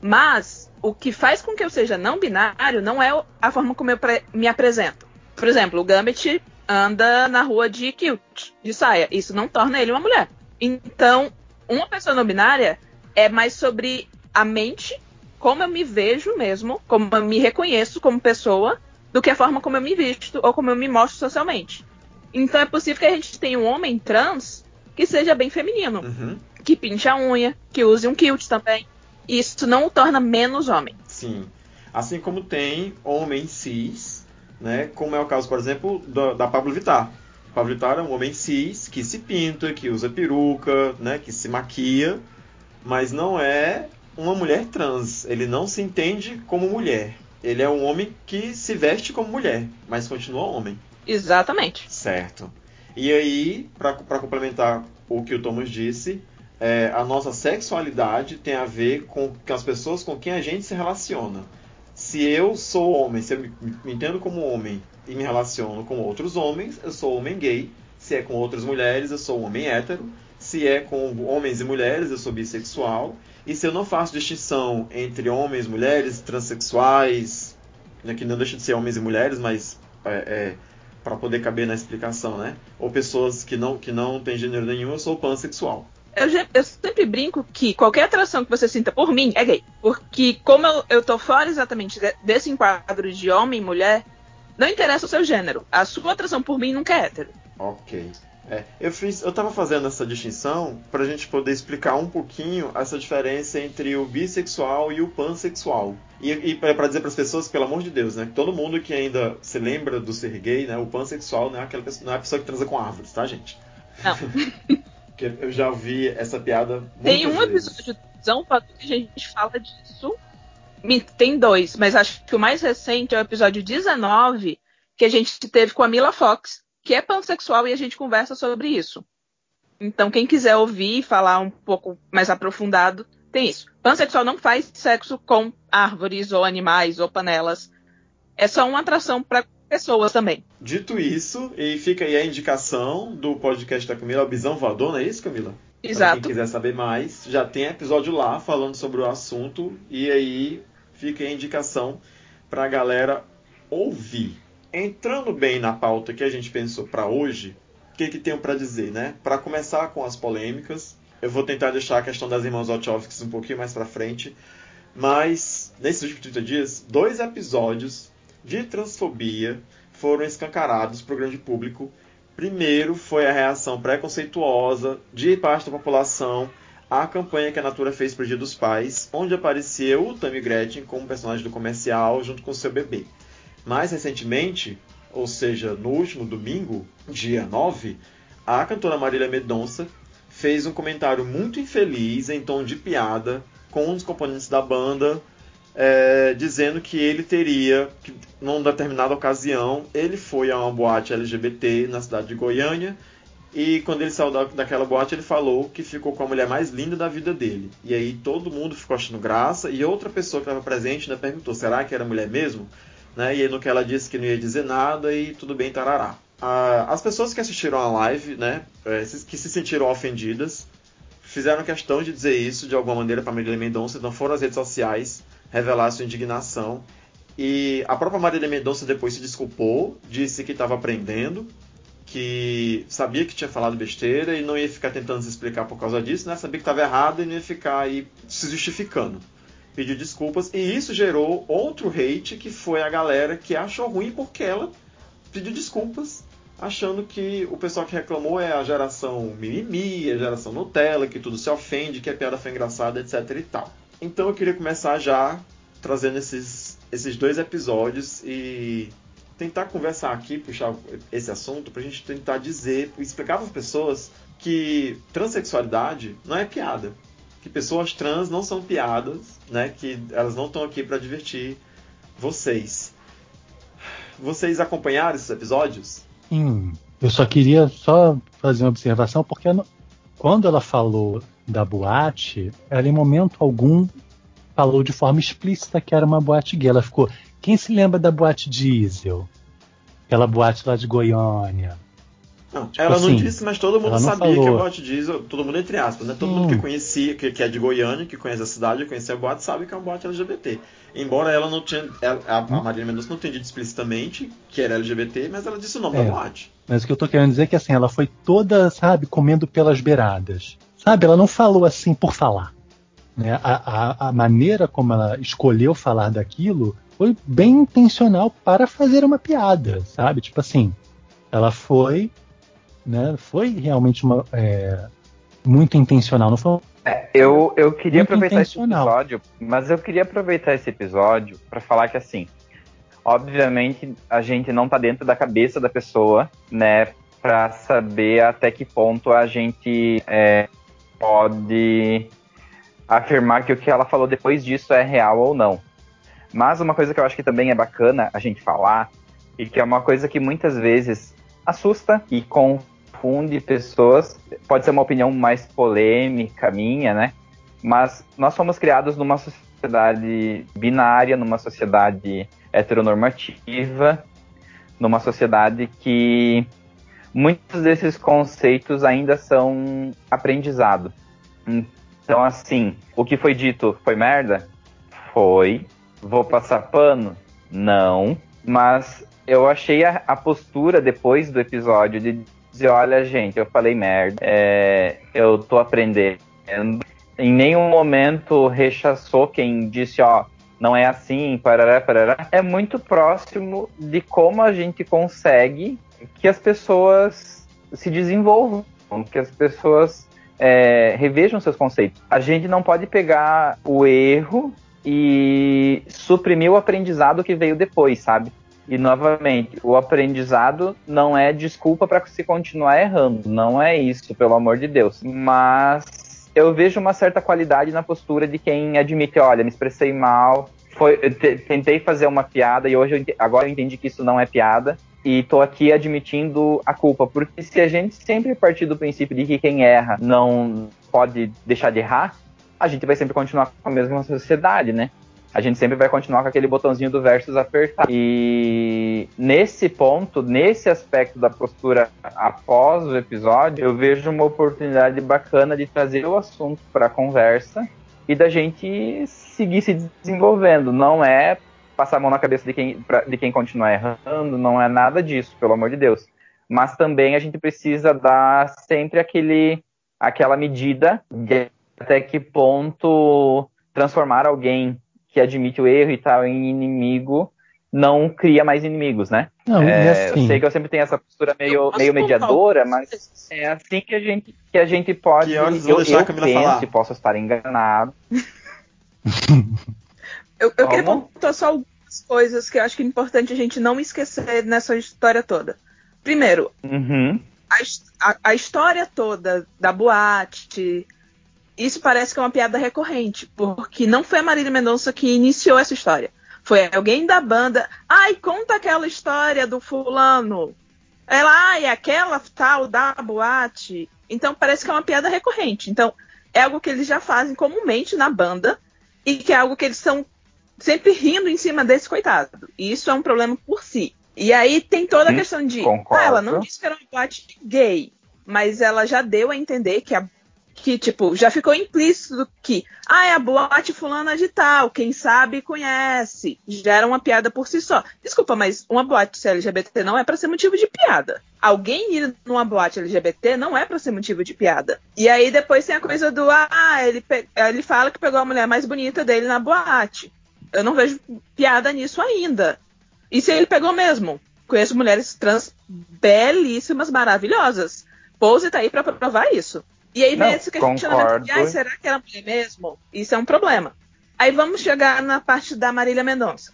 Mas o que faz com que eu seja não binário não é a forma como eu me apresento. Por exemplo, o Gambit anda na rua de kilt, de saia. Isso não torna ele uma mulher. Então, uma pessoa não binária é mais sobre a mente, como eu me vejo mesmo, como eu me reconheço como pessoa, do que a forma como eu me visto ou como eu me mostro socialmente. Então é possível que a gente tenha um homem trans que seja bem feminino, Uhum. que pinte a unha, que use um kilt também. Isso não o torna menos homem. Sim. Assim como tem homens cis, né? Como é o caso, por exemplo, da, da Pablo Vittar. Pablo Vittar é um homem cis que se pinta, que usa peruca, né? Que se maquia, mas não é uma mulher trans. Ele não se entende como mulher. Ele é um homem que se veste como mulher, mas continua homem. Exatamente. Certo. E aí, para complementar o que o Thomas disse, é, a nossa sexualidade tem a ver com, com as pessoas com quem a gente se relaciona. Se eu sou homem, se eu me, entendo como homem e me relaciono com outros homens, eu sou homem gay. Se é com outras mulheres, eu sou homem hétero. Se é com homens e mulheres, eu sou bissexual. E se eu não faço distinção entre homens, mulheres, transexuais, né, que não deixa de ser homens e mulheres, mas é, é, para poder caber na explicação, né? Ou pessoas que não, que não têm gênero nenhum, eu sou pansexual. Eu, eu sempre brinco que qualquer atração que você sinta por mim é gay. Porque como eu, eu tô fora exatamente de- desse enquadro de homem e mulher, não interessa o seu gênero. A sua atração por mim nunca é hétero. Ok. É, eu fiz, eu tava fazendo essa distinção para a gente poder explicar um pouquinho essa diferença entre o bissexual e o pansexual. E, e para dizer para as pessoas, pelo amor de Deus, né, que todo mundo que ainda se lembra do ser gay, né, o pansexual não é aquela pessoa, não é a pessoa que transa com árvores, tá, gente? Não. *laughs* Porque eu já ouvi essa piada Tem um episódio do Zão que a gente fala disso. Tem dois, mas acho que o mais recente é o episódio 19, que a gente teve com a Mila Fox, que é pansexual e a gente conversa sobre isso. Então, quem quiser ouvir e falar um pouco mais aprofundado, tem isso. Pansexual não faz sexo com árvores ou animais ou panelas. É só uma atração para pessoas também. Dito isso, e fica aí a indicação do podcast da Camila, o Bisão Voador, não é isso, Camila? Pra Exato. quem quiser saber mais, já tem episódio lá falando sobre o assunto, e aí fica aí a indicação pra galera ouvir. Entrando bem na pauta que a gente pensou pra hoje, o que, que tenho pra dizer, né? Pra começar com as polêmicas, eu vou tentar deixar a questão das irmãs Wachowskis um pouquinho mais pra frente, mas nesses últimos 30 dias, dois episódios de transfobia foram escancarados para o grande público. Primeiro foi a reação preconceituosa de parte da população à campanha que a Natura fez para o Dia dos Pais, onde apareceu o Tammy Gretchen como personagem do comercial junto com seu bebê. Mais recentemente, ou seja, no último domingo, dia 9, a cantora Marília Mendonça fez um comentário muito infeliz em tom de piada com um dos componentes da banda é, dizendo que ele teria, que numa determinada ocasião, ele foi a uma boate LGBT na cidade de Goiânia e quando ele saiu da, daquela boate ele falou que ficou com a mulher mais linda da vida dele. E aí todo mundo ficou achando graça e outra pessoa que estava presente ainda perguntou, será que era mulher mesmo? Né? E aí no que ela disse que não ia dizer nada e tudo bem, tarará. As pessoas que assistiram a live, né, é, que se sentiram ofendidas, fizeram questão de dizer isso de alguma maneira para Marília Mendonça, então foram às redes sociais revelar sua indignação. E a própria Marília Mendonça depois se desculpou, disse que estava aprendendo, que sabia que tinha falado besteira e não ia ficar tentando se explicar por causa disso, né? Sabia que estava errado e não ia ficar aí se justificando. Pediu desculpas e isso gerou outro hate que foi a galera que achou ruim porque ela pediu desculpas, achando que o pessoal que reclamou é a geração mimimi, a geração Nutella, que tudo se ofende, que a piada foi engraçada, etc e tal. Então eu queria começar já trazendo esses, esses dois episódios e tentar conversar aqui, puxar esse assunto, pra gente tentar dizer, explicar para as pessoas que transexualidade não é piada. Que pessoas trans não são piadas, né? Que elas não estão aqui para divertir vocês. Vocês acompanharam esses episódios? Sim. Eu só queria só fazer uma observação, porque quando ela falou da boate, ela em momento algum falou de forma explícita que era uma boate gay. Ela ficou. Quem se lembra da boate Diesel? Aquela boate lá de Goiânia. Não, Tipo ela não assim, disse, mas todo mundo não sabia que a falou. boate diesel, todo mundo entre aspas, né? Todo Sim. mundo que conhecia, que, que é de Goiânia, que conhece a cidade, conhece a boate, sabe que é uma boate LGBT. Embora ela não tinha, ela- a, a Marília Mendonça não tenha dito explicitamente que era LGBT, mas ela disse o nome É. da boate. Mas o que eu tô querendo dizer é que assim, ela foi toda, sabe, comendo pelas beiradas. Sabe, ela não falou assim por falar. Né? A, a, a maneira como ela escolheu falar daquilo foi bem intencional para fazer uma piada, sabe? Tipo assim, ela foi, né? Foi realmente uma é, muito intencional, não foi? É, eu, eu queria Muito aproveitar esse episódio, mas eu queria aproveitar esse episódio para falar que assim, obviamente a gente não tá dentro da cabeça da pessoa, né, para saber até que ponto a gente é, pode afirmar que o que ela falou depois disso é real ou não. Mas uma coisa que eu acho que também é bacana a gente falar e que é uma coisa que muitas vezes assusta e confunde pessoas. Pode ser uma opinião mais polêmica minha, né? Mas nós fomos criados numa sociedade binária, numa sociedade heteronormativa, numa sociedade que muitos desses conceitos ainda são aprendizado. Então, assim, o que foi dito foi merda? Foi. Vou passar pano? Não. Mas eu achei a, a postura depois do episódio de dizer, olha, gente, eu falei merda, é, eu tô aprendendo. Em nenhum momento rechaçou quem disse, ó, não é assim, parará, parará. É muito próximo de como a gente consegue que as pessoas se desenvolvam, que as pessoas é, revejam seus conceitos. A gente não pode pegar o erro e suprimir o aprendizado que veio depois, sabe? E novamente, o aprendizado não é desculpa para se continuar errando, não é isso, pelo amor de Deus. Mas eu vejo uma certa qualidade na postura de quem admite, olha, me expressei mal, foi, tentei fazer uma piada e hoje eu agora eu entendi que isso não é piada e tô aqui admitindo a culpa, porque se a gente sempre partir do princípio de que quem erra não pode deixar de errar, a gente vai sempre continuar com a mesma sociedade, né? A gente sempre vai continuar com aquele botãozinho do versus apertado. E nesse ponto, nesse aspecto da postura após o episódio, eu vejo uma oportunidade bacana de trazer o assunto para a conversa e da gente seguir se desenvolvendo. Não é passar a mão na cabeça de quem, pra- de quem continuar errando, não é nada disso, pelo amor de Deus. Mas também a gente precisa dar sempre aquele, aquela medida de até que ponto transformar alguém que admite o erro e tal em inimigo não cria mais inimigos, né? Não, É, assim- Eu sei que eu sempre tenho essa postura meio, meio mediadora, mas é assim que a gente, que a gente pode. Que horas eu a eu Camila penso falar? e posso estar enganado. *laughs* Eu, eu queria pontuar só coisas que eu acho que é importante a gente não esquecer nessa história toda. Primeiro, Uhum. a, a- a história toda da boate, isso parece que é uma piada recorrente, porque não foi a Marília Mendonça que iniciou essa história. Foi alguém da banda. Ai, conta aquela história do fulano. Ela, ai, aquela tal da boate. Então parece que é uma piada recorrente. Então é algo que eles já fazem comumente na banda e que é algo que eles estão sempre rindo em cima desse coitado. E isso é um problema por si. E aí tem toda a Hum, questão de. concordo. Ah, ela não disse que era uma boate gay, mas ela já deu a entender que a, que, tipo, já ficou implícito que, ah, é a boate fulana de tal, quem sabe conhece. Já era uma piada por si só. Desculpa, mas uma boate LGBT não é para ser motivo de piada. Alguém ir numa boate LGBT não é para ser motivo de piada. E aí depois tem a coisa do, ah, ele, ele fala que pegou a mulher mais bonita dele na boate. Eu não vejo piada nisso ainda. E se ele pegou mesmo? Conheço mulheres trans belíssimas, maravilhosas. Pose tá aí para provar isso. E aí vem Não, esse questionamento de, ah, será que era mulher mesmo? Isso é um problema. Aí vamos chegar na parte da Marília Mendonça.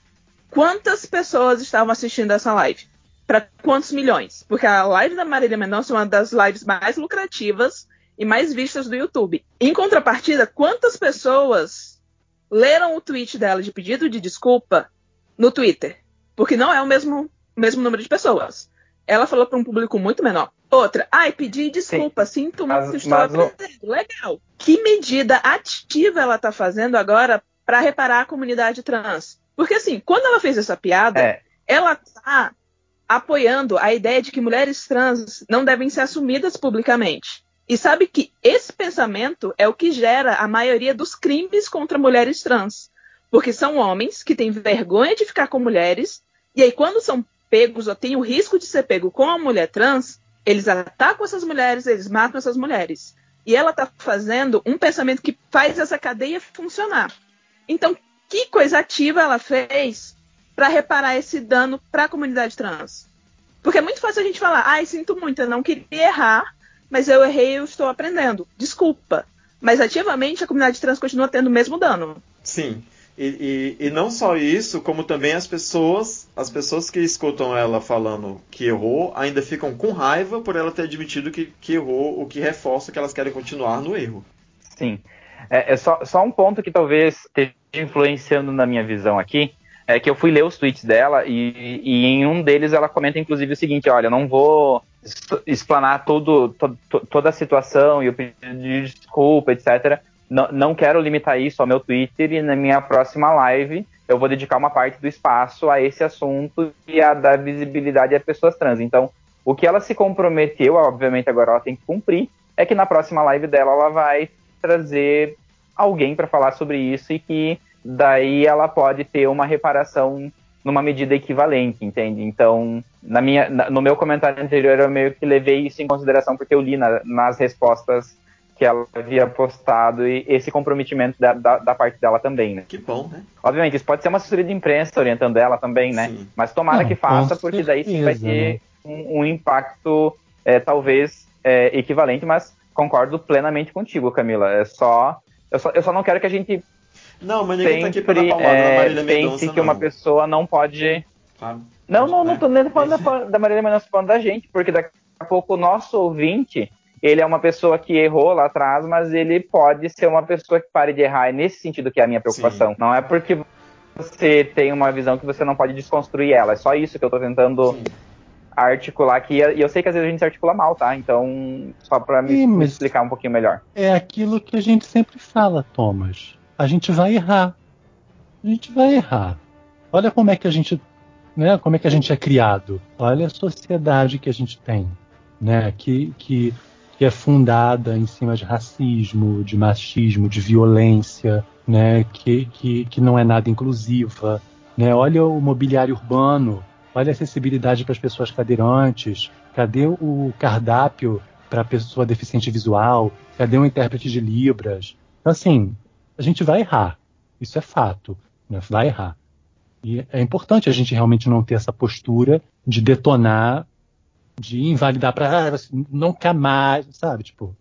Quantas pessoas estavam assistindo essa live? Para quantos milhões? Porque a live da Marília Mendonça é uma das lives mais lucrativas e mais vistas do YouTube. Em contrapartida, quantas pessoas leram o tweet dela de pedido de desculpa no Twitter? Porque não é o mesmo, o mesmo número de pessoas. Ela falou para um público muito menor. Outra, ai, pedi desculpa, Sim. sinto muito, estou aprendendo. Legal. Que medida ativa ela está fazendo agora para reparar a comunidade trans? Porque assim, quando ela fez essa piada, é. ela está apoiando a ideia de que mulheres trans não devem ser assumidas publicamente. E sabe que esse pensamento é o que gera a maioria dos crimes contra mulheres trans. Porque são homens que têm vergonha de ficar com mulheres, e aí, quando são pegos ou têm o risco de ser pego com a mulher trans, eles atacam essas mulheres, eles matam essas mulheres. E ela está fazendo um pensamento que faz essa cadeia funcionar. Então, que coisa ativa ela fez para reparar esse dano para a comunidade trans? Porque é muito fácil a gente falar, ai, sinto muito, eu não queria errar, mas eu errei e eu estou aprendendo. Desculpa. Mas ativamente a comunidade trans continua tendo o mesmo dano. Sim. E, e, e, não só isso, como também as pessoas, as pessoas que escutam ela falando que errou, ainda ficam com raiva por ela ter admitido que, que errou, o que reforça que elas querem continuar no erro. Sim. É, é só, só um ponto que talvez esteja influenciando na minha visão aqui, é que eu fui ler os tweets dela e, e em um deles ela comenta inclusive o seguinte, olha, não vou explanar todo, todo, toda a situação e o pedido de desculpa, etc., não, não quero limitar isso ao meu Twitter e na minha próxima live eu vou dedicar uma parte do espaço a esse assunto e a dar visibilidade a pessoas trans. Então, o que ela se comprometeu, obviamente agora ela tem que cumprir, é que na próxima live dela ela vai trazer alguém para falar sobre isso e que daí ela pode ter uma reparação numa medida equivalente, entende? Então, na minha, no meu comentário anterior eu meio que levei isso em consideração porque eu li na, nas respostas que ela havia postado e esse comprometimento da, da, da, parte dela também, né? Que bom, né? Obviamente, isso pode ser uma assessoria de imprensa orientando ela também, né? Sim. Mas tomara Não, que faça, porque daí sim vai ter né? um, um, impacto é, talvez é, equivalente, mas concordo plenamente contigo, Camila. É só eu, só. eu só não quero que a gente não, mas ninguém sempre, tá aqui pra é, Marília Mendonça, pense que uma pessoa não pode... Claro. Não, não, não tô nem falando da, da Marília Mendonça, falando da gente, porque daqui a pouco o nosso ouvinte ele é uma pessoa que errou lá atrás, mas ele pode ser uma pessoa que pare de errar. É nesse sentido que é a minha preocupação. Sim. Não é porque você tem uma visão que você não pode desconstruir ela. É só isso que eu tô tentando Sim. articular aqui. E eu sei que às vezes a gente se articula mal, tá? Então, só pra me, me explicar um pouquinho melhor. É aquilo que a gente sempre fala, Thomas. A gente vai errar. A gente vai errar. Olha como é que a gente, né, como é que a gente é criado. Olha a sociedade que a gente tem, né, que, que que é fundada em cima de racismo, de machismo, de violência, né, que, que, que não é nada inclusiva. Né? Olha o mobiliário urbano, olha a acessibilidade para as pessoas cadeirantes, cadê o cardápio para pessoa deficiente visual, cadê um intérprete de Libras? Então, assim, a gente vai errar, isso é fato, né? vai errar. E é importante a gente realmente não ter essa postura de detonar de invalidar para ah, nunca mais, sabe? Tipo,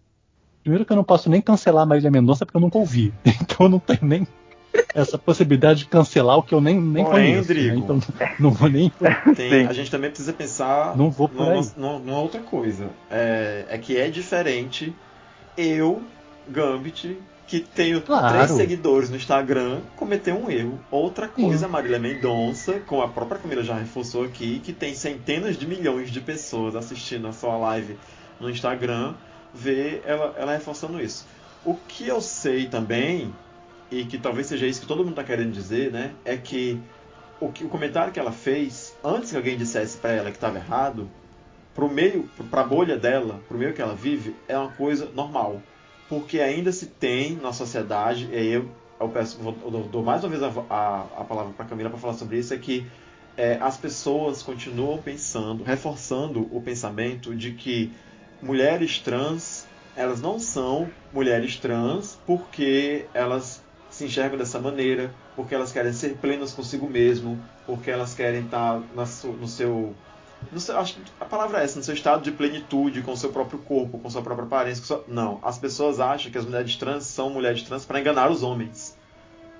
primeiro que eu não posso nem cancelar a Marília Mendonça porque eu nunca ouvi. *laughs* Então eu não tenho nem essa possibilidade de cancelar o que eu nem, nem Porém, conheço. Né? Então não vou nem. *laughs* Tem, a gente também precisa pensar não vou numa, numa outra coisa. É, é que é diferente eu, Gambit, que tenho claro. três seguidores no Instagram, cometeu um erro. Outra coisa, Sim. Marília Mendonça, como a própria Camila já reforçou aqui, que tem centenas de milhões de pessoas assistindo a sua live no Instagram, ver ela, ela reforçando isso. O que eu sei também, e que talvez seja isso que todo mundo está querendo dizer, né, é que o, que o comentário que ela fez, antes que alguém dissesse para ela que estava errado, pro meio, pra bolha dela, pro meio que ela vive, é uma coisa normal porque ainda se tem na sociedade, e aí eu, eu, peço, vou, eu dou mais uma vez a, a, a palavra para Camila para falar sobre isso, é que é, as pessoas continuam pensando, reforçando o pensamento de que mulheres trans elas não são mulheres trans porque elas se enxergam dessa maneira, porque elas querem ser plenas consigo mesmo, porque elas querem estar no seu, seu acho, a palavra é essa, no seu estado de plenitude com o seu próprio corpo, com sua própria aparência. Sua, não, as pessoas acham que as mulheres trans são mulheres trans para enganar os homens.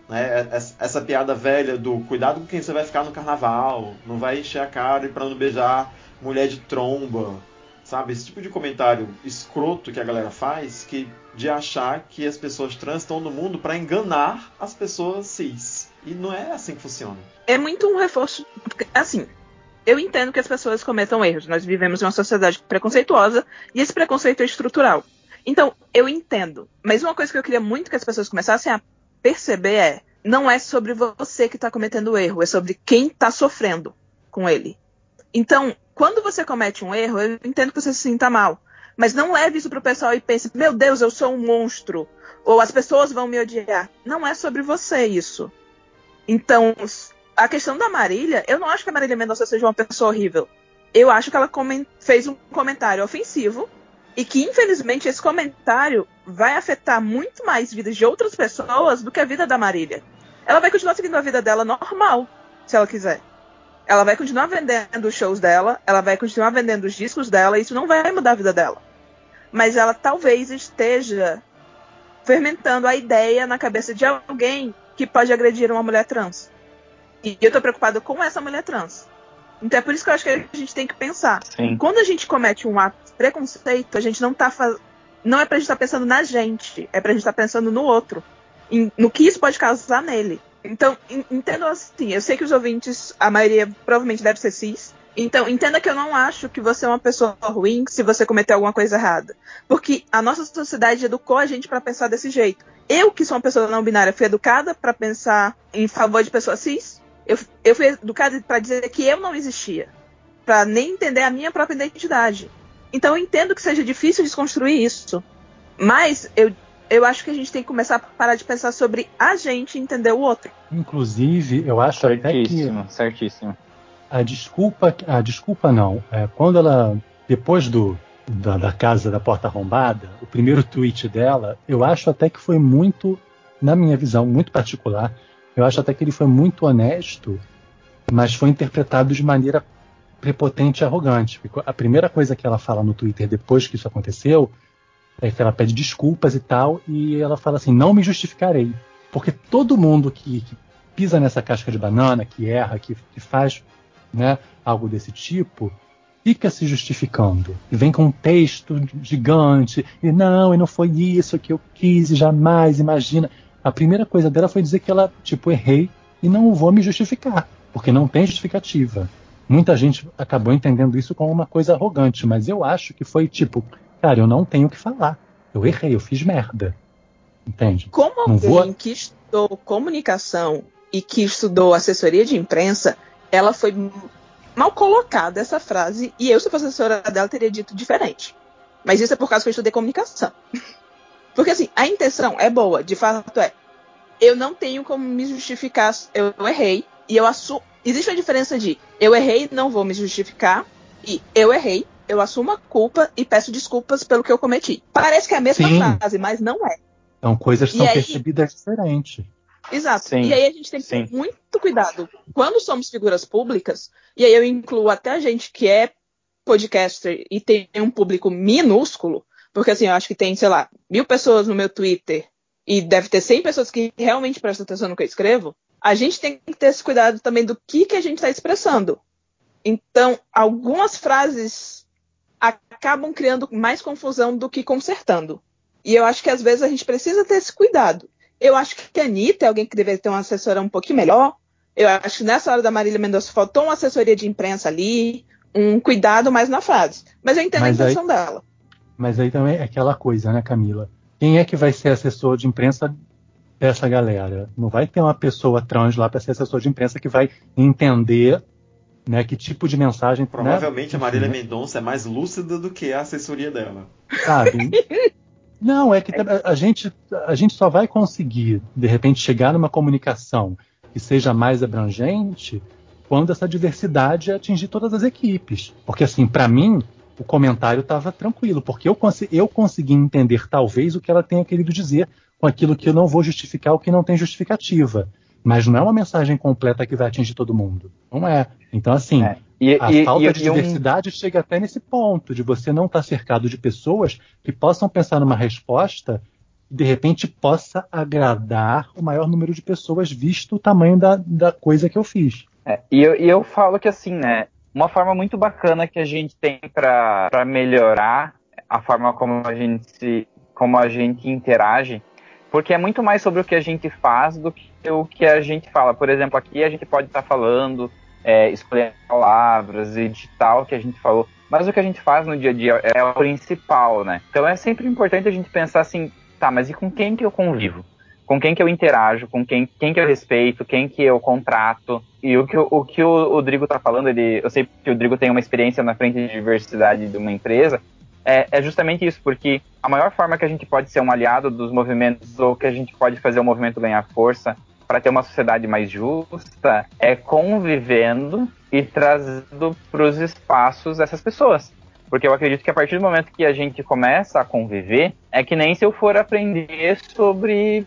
Né? Essa piada velha do cuidado com quem você vai ficar no carnaval, não vai encher a cara para não beijar mulher de tromba, sabe? Esse tipo de comentário escroto que a galera faz, que de achar que as pessoas trans estão no mundo para enganar as pessoas cis. E não é assim que funciona. É muito um reforço. Assim, eu entendo que as pessoas cometam erros. Nós vivemos em uma sociedade preconceituosa e esse preconceito é estrutural. Então, eu entendo. Mas uma coisa que eu queria muito que as pessoas começassem a perceber é: não é sobre você que está cometendo o erro, é sobre quem está sofrendo com ele. Então, quando você comete um erro, eu entendo que você se sinta mal. Mas não leve isso pro pessoal e pense, meu Deus, eu sou um monstro. Ou as pessoas vão me odiar. Não é sobre você isso. Então, a questão da Marília, eu não acho que a Marília Mendonça seja uma pessoa horrível. Eu acho que ela fez um comentário ofensivo e que, infelizmente, esse comentário vai afetar muito mais vidas de outras pessoas do que a vida da Marília. Ela vai continuar seguindo a vida dela normal, se ela quiser. Ela vai continuar vendendo os shows dela, ela vai continuar vendendo os discos dela, e isso não vai mudar a vida dela. Mas ela talvez esteja fermentando a ideia na cabeça de alguém que pode agredir uma mulher trans. E eu tô preocupado com essa mulher trans. Então é por isso que eu acho que a gente tem que pensar. Sim. Quando a gente comete um ato de preconceito, a gente não tá faz... não é pra gente estar tá pensando na gente, é pra gente estar tá pensando no outro, em, no que isso pode causar nele. Então, entendo assim, eu sei que os ouvintes, a maioria provavelmente deve ser cis. Então, entenda que eu não acho que você é uma pessoa ruim se você cometer alguma coisa errada. Porque a nossa sociedade educou a gente para pensar desse jeito. Eu, que sou uma pessoa não binária, fui educada para pensar em favor de pessoas cis. Eu, eu fui educada para dizer que eu não existia, para nem entender a minha própria identidade. Então eu entendo que seja difícil desconstruir isso, mas eu, eu acho que a gente tem que começar a parar de pensar sobre a gente entender o outro. Inclusive, eu acho certíssimo, até que certíssimo. A desculpa, a desculpa não. É, quando ela depois do da, da casa da porta arrombada, o primeiro tweet dela, eu acho até que foi muito, na minha visão, muito particular, eu acho até que ele foi muito honesto, mas foi interpretado de maneira prepotente e arrogante. A primeira coisa que ela fala no Twitter depois que isso aconteceu é que ela pede desculpas e tal, e ela fala assim: não me justificarei. Porque todo mundo que, que pisa nessa casca de banana, que erra, que, que faz né, algo desse tipo, fica se justificando. E vem com um texto gigante, e não, e não foi isso que eu quis, e jamais, imagina. A primeira coisa dela foi dizer que ela, tipo, errei e não vou me justificar, porque não tem justificativa. Muita gente acabou entendendo isso como uma coisa arrogante, mas eu acho que foi tipo, cara, eu não tenho o que falar. Eu errei, eu fiz merda. Entende? Como alguém vou... que estudou comunicação e que estudou assessoria de imprensa, ela foi mal colocada essa frase e eu, se fosse assessora dela, teria dito diferente. Mas isso é por causa que eu estudei comunicação. Porque assim, a intenção é boa, de fato é. Eu não tenho como me justificar, eu errei, e eu assumo. Existe a diferença de eu errei, não vou me justificar, e eu errei, eu assumo a culpa e peço desculpas pelo que eu cometi. Parece que é a mesma Sim. frase, mas não é. Então coisas são aí... percebidas diferentes. Exato. Sim. E aí a gente tem que Sim. ter muito cuidado. Quando somos figuras públicas, e aí eu incluo até a gente que é podcaster e tem um público minúsculo, porque assim, eu acho que tem, sei lá, mil pessoas no meu Twitter e deve ter 100 pessoas que realmente prestam atenção no que eu escrevo. A gente tem que ter esse cuidado também do que, que a gente está expressando. Então, algumas frases acabam criando mais confusão do que consertando. E eu acho que às vezes a gente precisa ter esse cuidado. Eu acho que a Anitta é alguém que deveria ter uma assessora um pouquinho melhor. Eu acho que nessa hora da Marília Mendonça faltou uma assessoria de imprensa ali, um cuidado mais na frase. Mas eu entendo Mas a intenção aí... dela. Mas aí também é aquela coisa, né, Camila? Quem é que vai ser assessor de imprensa dessa galera? Não vai ter uma pessoa trans lá para ser assessor de imprensa que vai entender né, que tipo de mensagem. Né? Provavelmente né? a Marília Mendonça é mais lúcida do que a assessoria dela. Sabe? *laughs* Não, é que a, a gente, a gente só vai conseguir, de repente, chegar numa comunicação que seja mais abrangente quando essa diversidade atingir todas as equipes. Porque, assim, para mim, o comentário estava tranquilo, porque eu, cons eu consegui entender, talvez, o que ela tenha querido dizer com aquilo que eu não vou justificar, o que não tem justificativa. Mas não é uma mensagem completa que vai atingir todo mundo. Não é. Então, assim, É. E, a e- falta e- de e um- diversidade chega até nesse ponto, de você não estar cercado de pessoas que possam pensar numa resposta e, de repente, possa agradar o maior número de pessoas, visto o tamanho da, da coisa que eu fiz. É, e, eu, e eu falo que assim, né? Uma forma muito bacana que a gente tem para melhorar a forma como a gente se, como a gente interage, porque é muito mais sobre o que a gente faz do que o que a gente fala. Por exemplo, aqui a gente pode estar falando, é, escolher palavras e digital que a gente falou, mas o que a gente faz no dia a dia é o principal, né? Então é sempre importante a gente pensar assim, tá, mas e com quem que eu convivo? Com quem que eu interajo, com quem, quem que eu respeito, quem que eu contrato. E o que o, que o, o Drigo tá falando, ele, eu sei que o Drigo tem uma experiência na frente de diversidade de uma empresa, é, é justamente isso, porque a maior forma que a gente pode ser um aliado dos movimentos, ou que a gente pode fazer o movimento ganhar força para ter uma sociedade mais justa, é convivendo e trazendo para os espaços essas pessoas. Porque eu acredito que a partir do momento que a gente começa a conviver, é que nem se eu for aprender sobre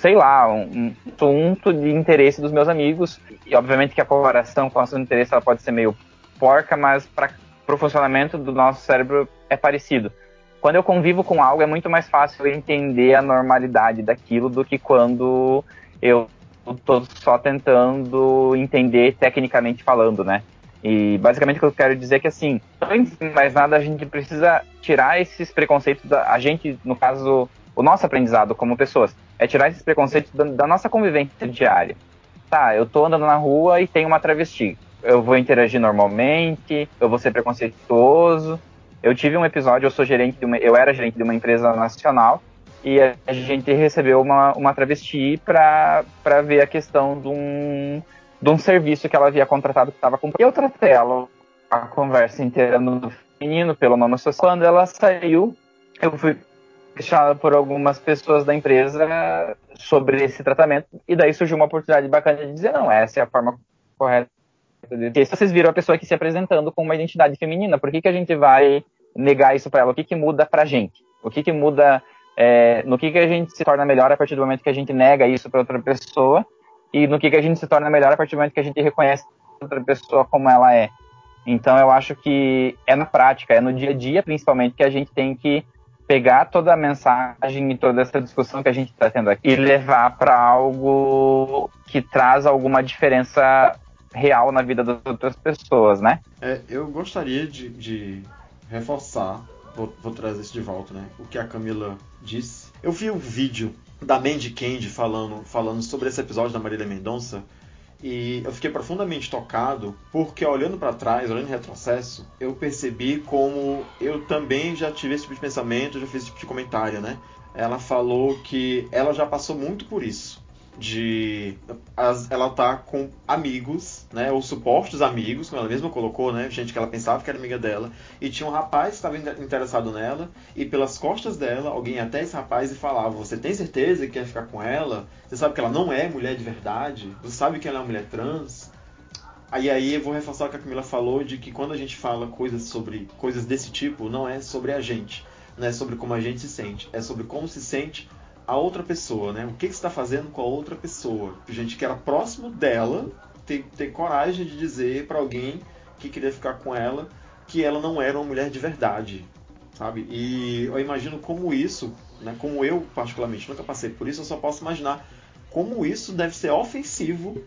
sei lá, um, um assunto de interesse dos meus amigos. E obviamente que a comparação com o assunto de interesse ela pode ser meio porca, mas para o funcionamento do nosso cérebro é parecido. Quando eu convivo com algo, é muito mais fácil entender a normalidade daquilo do que quando eu estou só tentando entender tecnicamente falando, né? E basicamente o que eu quero dizer é que assim, antes de mais nada, a gente precisa tirar esses preconceitos da a gente, no caso, o nosso aprendizado como pessoas, é tirar esses preconceitos da, da, nossa convivência diária. Tá, eu tô andando na rua e tem uma travesti. Eu vou interagir normalmente, eu vou ser preconceituoso. Eu tive um episódio, eu sou gerente de uma, eu era gerente de uma empresa nacional e a, gente recebeu uma, uma travesti para ver a questão de um, de um serviço que ela havia contratado que estava com. Eu tratei ela a conversa inteira no feminino, pelo nome social. Quando ela saiu, eu fui questionada por algumas pessoas da empresa sobre esse tratamento, e daí surgiu uma oportunidade bacana de dizer, não, essa é a forma correta. E vocês viram a pessoa aqui se apresentando com uma identidade feminina, por que, que a gente vai negar isso para ela? O que, que muda pra gente? O que, que muda, é, no que, que a gente se torna melhor a partir do momento que a gente nega isso para outra pessoa, e no que, que a gente se torna melhor a partir do momento que a gente reconhece outra pessoa como ela é. Então eu acho que é na prática, é no dia a dia principalmente que a gente tem que pegar toda a mensagem e toda essa discussão que a gente está tendo aqui e levar para algo que traz alguma diferença real na vida das outras pessoas, né? É, eu gostaria de, de reforçar, vou, vou, trazer isso de volta, né? O que a Camila disse. Eu vi um vídeo da Mandy Candy falando, falando sobre esse episódio da Marília Mendonça e eu fiquei profundamente tocado porque olhando para trás, olhando em retrocesso, eu percebi como eu também já tive esse tipo de pensamento, já fiz esse tipo de comentário, né? Ela falou que ela já passou muito por isso. De ela tá com amigos, né? Ou supostos amigos, como ela mesma colocou, né? Gente que ela pensava que era amiga dela. E tinha um rapaz que estava interessado nela. E pelas costas dela, alguém até esse rapaz e falava: Você tem certeza que quer ficar com ela? Você sabe que ela não é mulher de verdade? Você sabe que ela é uma mulher trans? Aí aí eu vou reforçar o que a Camila falou de que quando a gente fala coisas sobre coisas desse tipo, não é sobre a gente, não é sobre como a gente se sente, é sobre como se sente a outra pessoa, né? O que, que você está fazendo com a outra pessoa? Gente que era próximo dela ter, ter coragem de dizer para alguém que queria ficar com ela que ela não era uma mulher de verdade, sabe? E eu imagino como isso, né? Como eu particularmente nunca passei por isso, eu só posso imaginar como isso deve ser ofensivo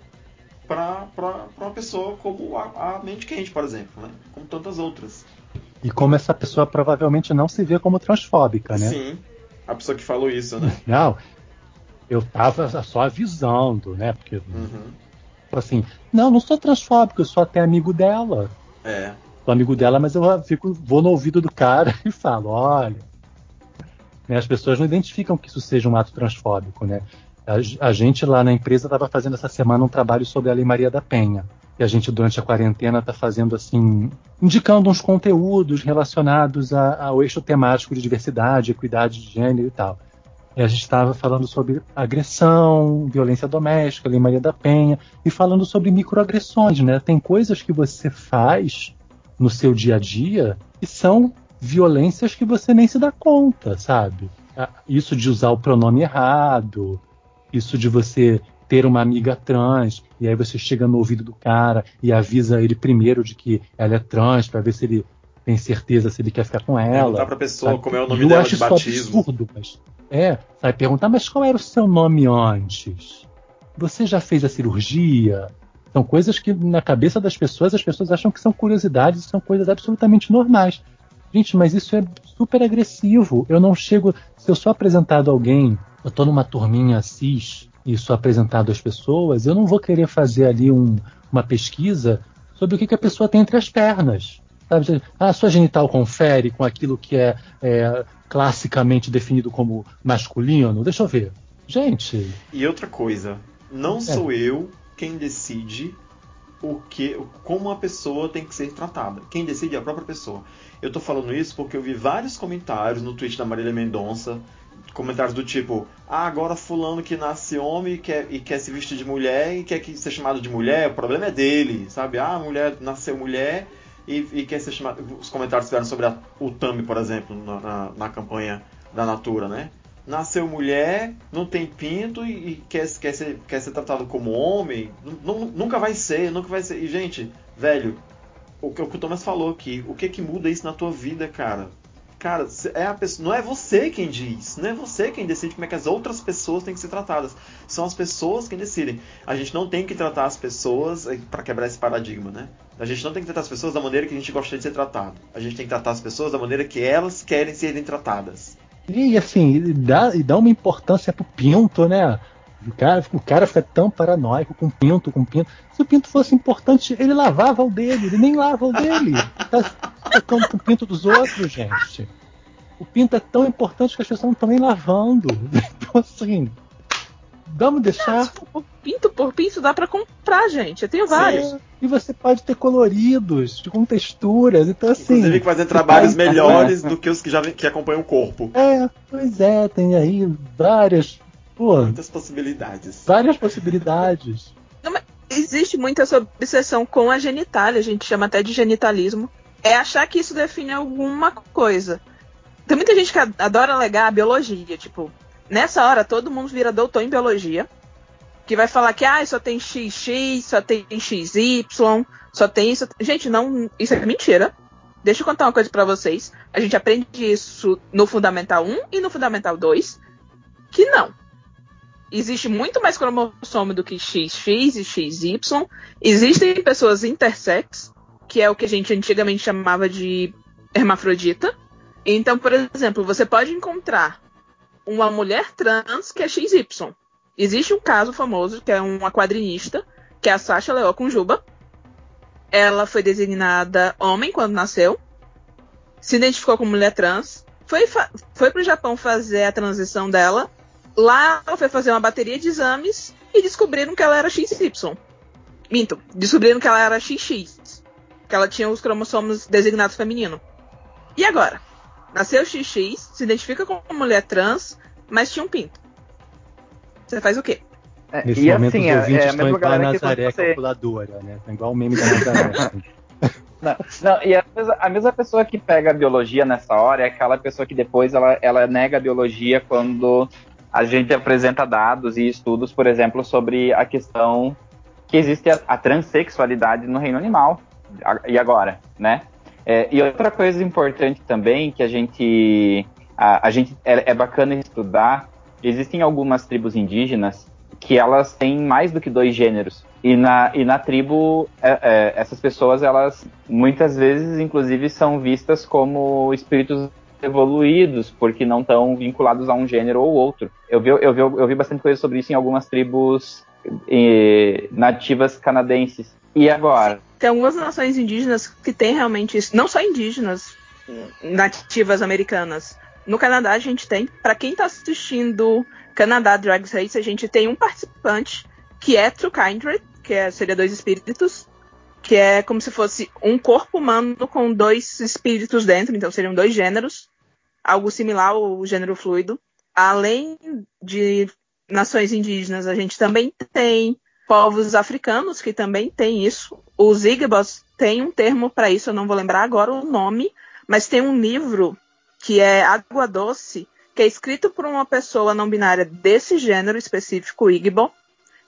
para uma pessoa como a, a mente quente, por exemplo, né? Como tantas outras. E como essa pessoa provavelmente não se vê como transfóbica, né? Sim. A pessoa que falou isso, né? Não, eu tava só avisando, né? Porque, uhum. assim, não, não sou transfóbico, eu sou até amigo dela. É. Sou amigo dela, mas eu fico, vou no ouvido do cara *laughs* e falo, olha. Né, as pessoas não identificam que isso seja um ato transfóbico, né? A, a gente lá na empresa estava fazendo essa semana um trabalho sobre a Lei Maria da Penha. Que a gente durante a quarentena está fazendo assim, indicando uns conteúdos relacionados a- ao eixo temático de diversidade, equidade de gênero e tal. E a gente estava falando sobre agressão, violência doméstica, Lei Maria da Penha, e falando sobre microagressões, né? Tem coisas que você faz no seu dia a dia que são violências que você nem se dá conta, sabe? Ah, Isso de usar o pronome errado, isso de você ter uma amiga trans e aí você chega no ouvido do cara e avisa ele primeiro de que ela é trans para ver se ele tem certeza se ele quer ficar com ela. Perguntar pra pessoa sabe? como é o nome Eu dela acho de batismo. absurdo, mas é, sabe perguntar, mas qual era o seu nome antes? Você já fez a cirurgia? São coisas que na cabeça das pessoas as pessoas acham que são curiosidades, são coisas absolutamente normais. Gente, mas isso é super agressivo. Eu não chego. Se eu sou apresentado a alguém, eu tô numa turminha cis sou apresentado às pessoas, eu não vou querer fazer ali um- uma pesquisa sobre o que, que a pessoa tem entre as pernas. Sabe? Ah, sua genital confere com aquilo que é, é classicamente definido como masculino? Deixa eu ver. Gente, E outra coisa, não É. sou eu quem decide o que, como a pessoa tem que ser tratada. Quem decide é a própria pessoa. Eu tô falando isso porque eu vi vários comentários no tweet da Marília Mendonça, comentários do tipo, ah, agora fulano que nasce homem e quer, e quer se vestir de mulher e quer que ser chamado de mulher, o problema é dele, sabe? Ah, a mulher nasceu mulher e, e quer ser chamado. Os comentários tiveram sobre a, o Tami, por exemplo, na, na, na campanha da Natura, né? Nasceu mulher, não tem pinto e, e quer, quer, ser, quer ser tratado como homem, nu- nu- nunca vai ser, nunca vai ser. E, gente, velho, o que o Thomas falou aqui, o que que muda isso na tua vida, cara? Cara, é a pessoa, não é você quem diz, não é você quem decide como é que as outras pessoas têm que ser tratadas. São as pessoas quem decidem. A gente não tem que tratar as pessoas para quebrar esse paradigma, né? A gente não tem que tratar as pessoas da maneira que a gente gostaria de ser tratado. A gente tem que tratar as pessoas da maneira que elas querem serem tratadas. E assim, dá, dá uma importância pro pinto, né? O cara, o cara fica tão paranoico com pinto, com pinto. Se o pinto fosse importante, ele lavava o dele, ele nem lava o dele. Tá tocando com o pinto dos outros, gente. O pinto é tão importante que as pessoas não estão nem lavando. *laughs* Então, assim, vamos deixar. Pinto por pinto dá pra comprar, gente. Eu tenho vários. É, E você pode ter coloridos, com texturas. Então, assim. Inclusive que fazem trabalhos *laughs* melhores do que os que já que acompanham o corpo. É, pois é, tem aí várias. Pô, Muitas possibilidades. várias possibilidades. Existe muita essa obsessão com a genitália, a gente chama até de genitalismo. É achar que isso define alguma coisa. Tem muita gente que a- adora alegar a biologia, tipo, nessa hora todo mundo vira doutor em biologia, que vai falar que ah, só tem XX, só tem XY, só tem isso. Gente, não, isso é mentira. Deixa eu contar uma coisa pra vocês. A gente aprende isso no Fundamental 1 e no Fundamental 2, que não. Existe muito mais cromossomo do que XX e XY. Existem pessoas intersex, que é o que a gente antigamente chamava de hermafrodita. Então, por exemplo, você pode encontrar uma mulher trans que é XY. Existe um caso famoso, que é uma quadrinista, que é a Sasha Leó com Juba. Ela foi designada homem quando nasceu. Se identificou como mulher trans. Foi, foi pro Japão fazer a transição dela. Lá ela foi fazer uma bateria de exames e descobriram que ela era XY. Minto, descobriram que ela era XX. Que ela tinha os cromossomos designados feminino. E agora? Nasceu XX, se identifica como mulher trans, mas tinha um pinto. Você faz o quê? É, Nesse e momento assim, os é, ouvintes é a estão mesma igual a galera que quando Nazaré você... calculadora, né? Estão igual o meme da Nazaré. *laughs* Não, não, e a mesma, a mesma pessoa que pega a biologia nessa hora é aquela pessoa que depois ela, ela nega a biologia quando a gente apresenta dados e estudos, por exemplo, sobre a questão que existe a, a transexualidade no reino animal. E agora, né? É, e outra coisa importante também que a gente, a, a gente é, é bacana estudar, existem algumas tribos indígenas que elas têm mais do que dois gêneros. E na, e na tribo, é, é, essas pessoas, elas muitas vezes, inclusive, são vistas como espíritos evoluídos, porque não estão vinculados a um gênero ou outro. Eu vi, eu vi, eu vi bastante coisa sobre isso em algumas tribos eh, nativas canadenses. E agora? Tem algumas nações indígenas que têm realmente isso. Não só indígenas, nativas americanas. No Canadá a gente tem. Pra quem tá assistindo Canadá Drag Race, a gente tem um participante que é True Kindred, que é, seria dois espíritos. que é como se fosse um corpo humano com dois espíritos dentro, então seriam dois gêneros, algo similar ao gênero fluido. Além de nações indígenas, a gente também tem povos africanos que também têm isso. Os Igbos têm um termo para isso, eu não vou lembrar agora o nome, mas tem um livro que é Água Doce, que é escrito por uma pessoa não binária desse gênero específico, Igbo,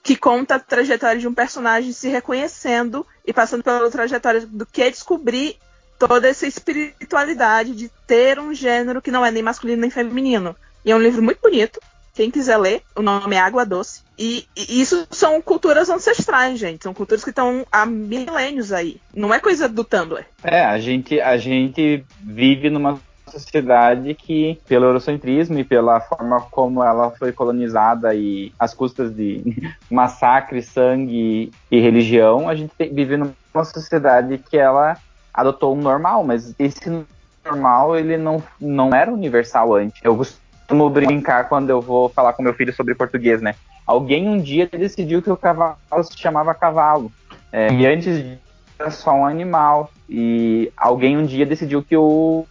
que conta a trajetória de um personagem se reconhecendo e passando pela trajetória do que é descobrir toda essa espiritualidade de ter um gênero que não é nem masculino nem feminino. E é um livro muito bonito. Quem quiser ler, o nome é Água Doce. E, e isso são culturas ancestrais, gente. São culturas que estão há milênios aí. Não é coisa do Tumblr. É, a gente, a gente vive numa sociedade que, pelo eurocentrismo e pela forma como ela foi colonizada e às custas de *laughs* massacre, sangue e religião, a gente vive numa sociedade que ela adotou um normal, mas esse normal ele não, não era universal antes. Eu costumo brincar quando eu vou falar com meu filho sobre português, né? Alguém um dia decidiu que o cavalo se chamava cavalo. É, e antes era só um animal. E alguém um dia decidiu que o,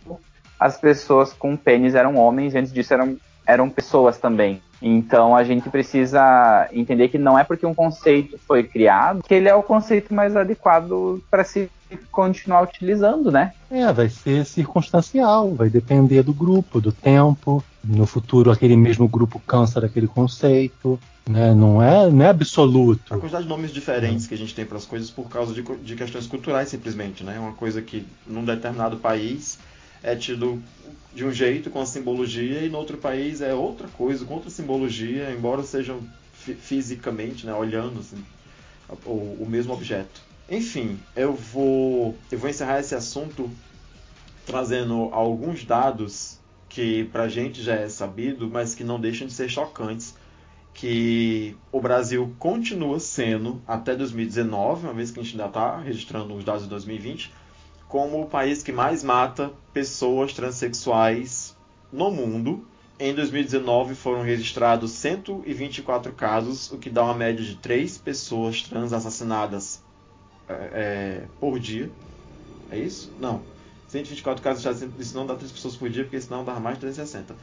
as pessoas com pênis eram homens, e antes disso eram, eram pessoas também. Então a gente precisa entender que não é porque um conceito foi criado que ele é o conceito mais adequado para se continuar utilizando, né? É, vai ser circunstancial, vai depender do grupo, do tempo. No futuro, aquele mesmo grupo cansa daquele conceito. Né? Não, é, não é absoluto. A quantidade de nomes diferentes que a gente tem para as coisas por causa de, de questões culturais, simplesmente. Né? Uma coisa que num determinado país é tido de um jeito, com a simbologia, e no outro país é outra coisa, com outra simbologia, embora sejam fisicamente, né, olhando assim, o, o mesmo objeto. Enfim, eu vou, eu vou encerrar esse assunto trazendo alguns dados que pra gente já é sabido, mas que não deixam de ser chocantes, que o Brasil continua sendo, até 2019, uma vez que a gente ainda está registrando os dados de 2020, como o país que mais mata pessoas transexuais no mundo. Em 2019 foram registrados 124 casos, o que dá uma média de 3 pessoas trans assassinadas é, é por dia. É isso? Não. 124 casos, isso não dá 3 pessoas por dia, porque senão dá mais de 360.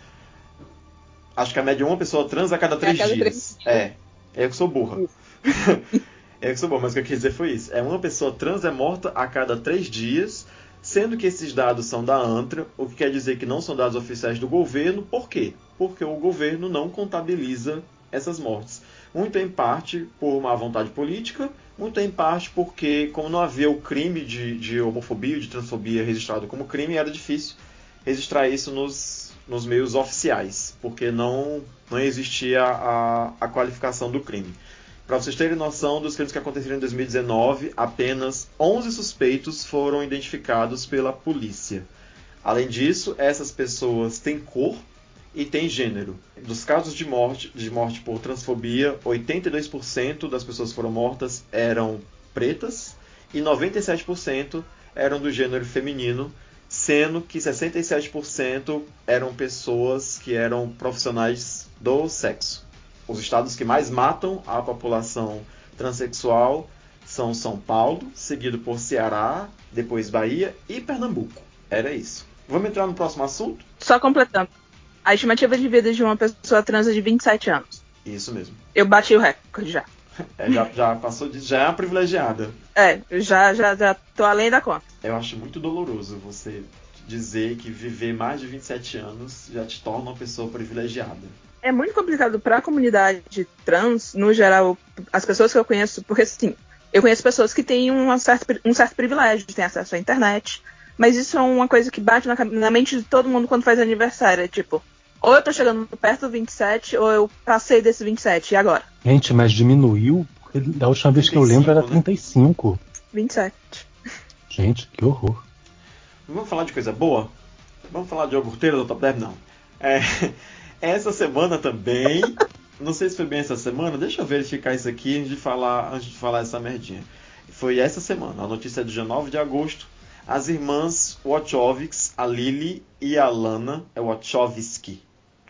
Acho que a média é uma pessoa trans a cada 3 é dias. 3 dias. É. É eu que sou burra. É isso bom, mas o que eu quis dizer foi isso. É uma pessoa trans é morta a cada três dias, sendo que esses dados são da ANTRA, o que quer dizer que não são dados oficiais do governo. Por quê? Porque o governo não contabiliza essas mortes. Muito em parte por má vontade política, muito em parte porque, como não havia o crime de, de homofobia, de transfobia registrado como crime, era difícil registrar isso nos, nos meios oficiais, porque não, não existia a, a qualificação do crime. Para vocês terem noção dos crimes que aconteceram em 2019, apenas 11 suspeitos foram identificados pela polícia. Além disso, essas pessoas têm cor e têm gênero. Dos casos de morte, de morte por transfobia, 82% das pessoas que foram mortas eram pretas e 97% eram do gênero feminino, sendo que 67% eram pessoas que eram profissionais do sexo. Os estados que mais matam a população transexual são São Paulo, seguido por Ceará, depois Bahia e Pernambuco. Era isso. Vamos entrar no próximo assunto? Só completando. A estimativa de vida de uma pessoa trans é de 27 anos. Isso mesmo. Eu bati o recorde já. *laughs* É, já, já passou de. Já é uma privilegiada. É, já, já, já tô além da conta. Eu acho muito doloroso você dizer que viver mais de 27 anos já te torna uma pessoa privilegiada é muito complicado para a comunidade trans, no geral, as pessoas que eu conheço, porque assim, eu conheço pessoas que têm um certo, um certo privilégio, têm acesso à internet, mas isso é uma coisa que bate na, na mente de todo mundo quando faz aniversário. É tipo, ou eu tô chegando perto do 27, ou eu passei desse 27, e agora? Gente, mas diminuiu, porque da última vez 35, que eu lembro era 35. 27. Gente, que horror. Vamos falar de coisa boa? Vamos falar de iogurteira do Top 10? Não. É, *laughs* essa semana também. *laughs* Não sei se foi bem essa semana, deixa eu verificar isso aqui antes de falar, antes de falar essa merdinha. Foi essa semana, a notícia é do dia 9 de agosto. As irmãs Wachowicz, a Lily e a Lana, é Wachowski.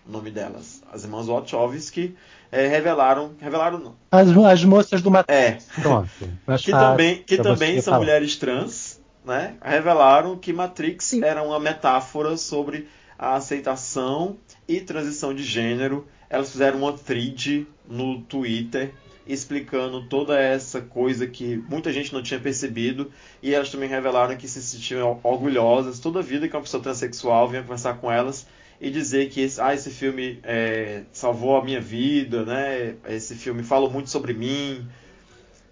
O nome delas. As irmãs Wachowski é, revelaram. Revelaram não. As, as moças do Matrix. É. Pronto. *laughs* que fácil também, que também são falar. mulheres trans, né? Revelaram que Matrix era uma metáfora sobre a aceitação e transição de gênero. Elas fizeram uma thread no Twitter explicando toda essa coisa que muita gente não tinha percebido e elas também revelaram que se sentiam orgulhosas toda a vida que uma pessoa transexual vinha conversar com elas e dizer que esse, ah, esse filme é, salvou a minha vida, né? Esse filme fala muito sobre mim.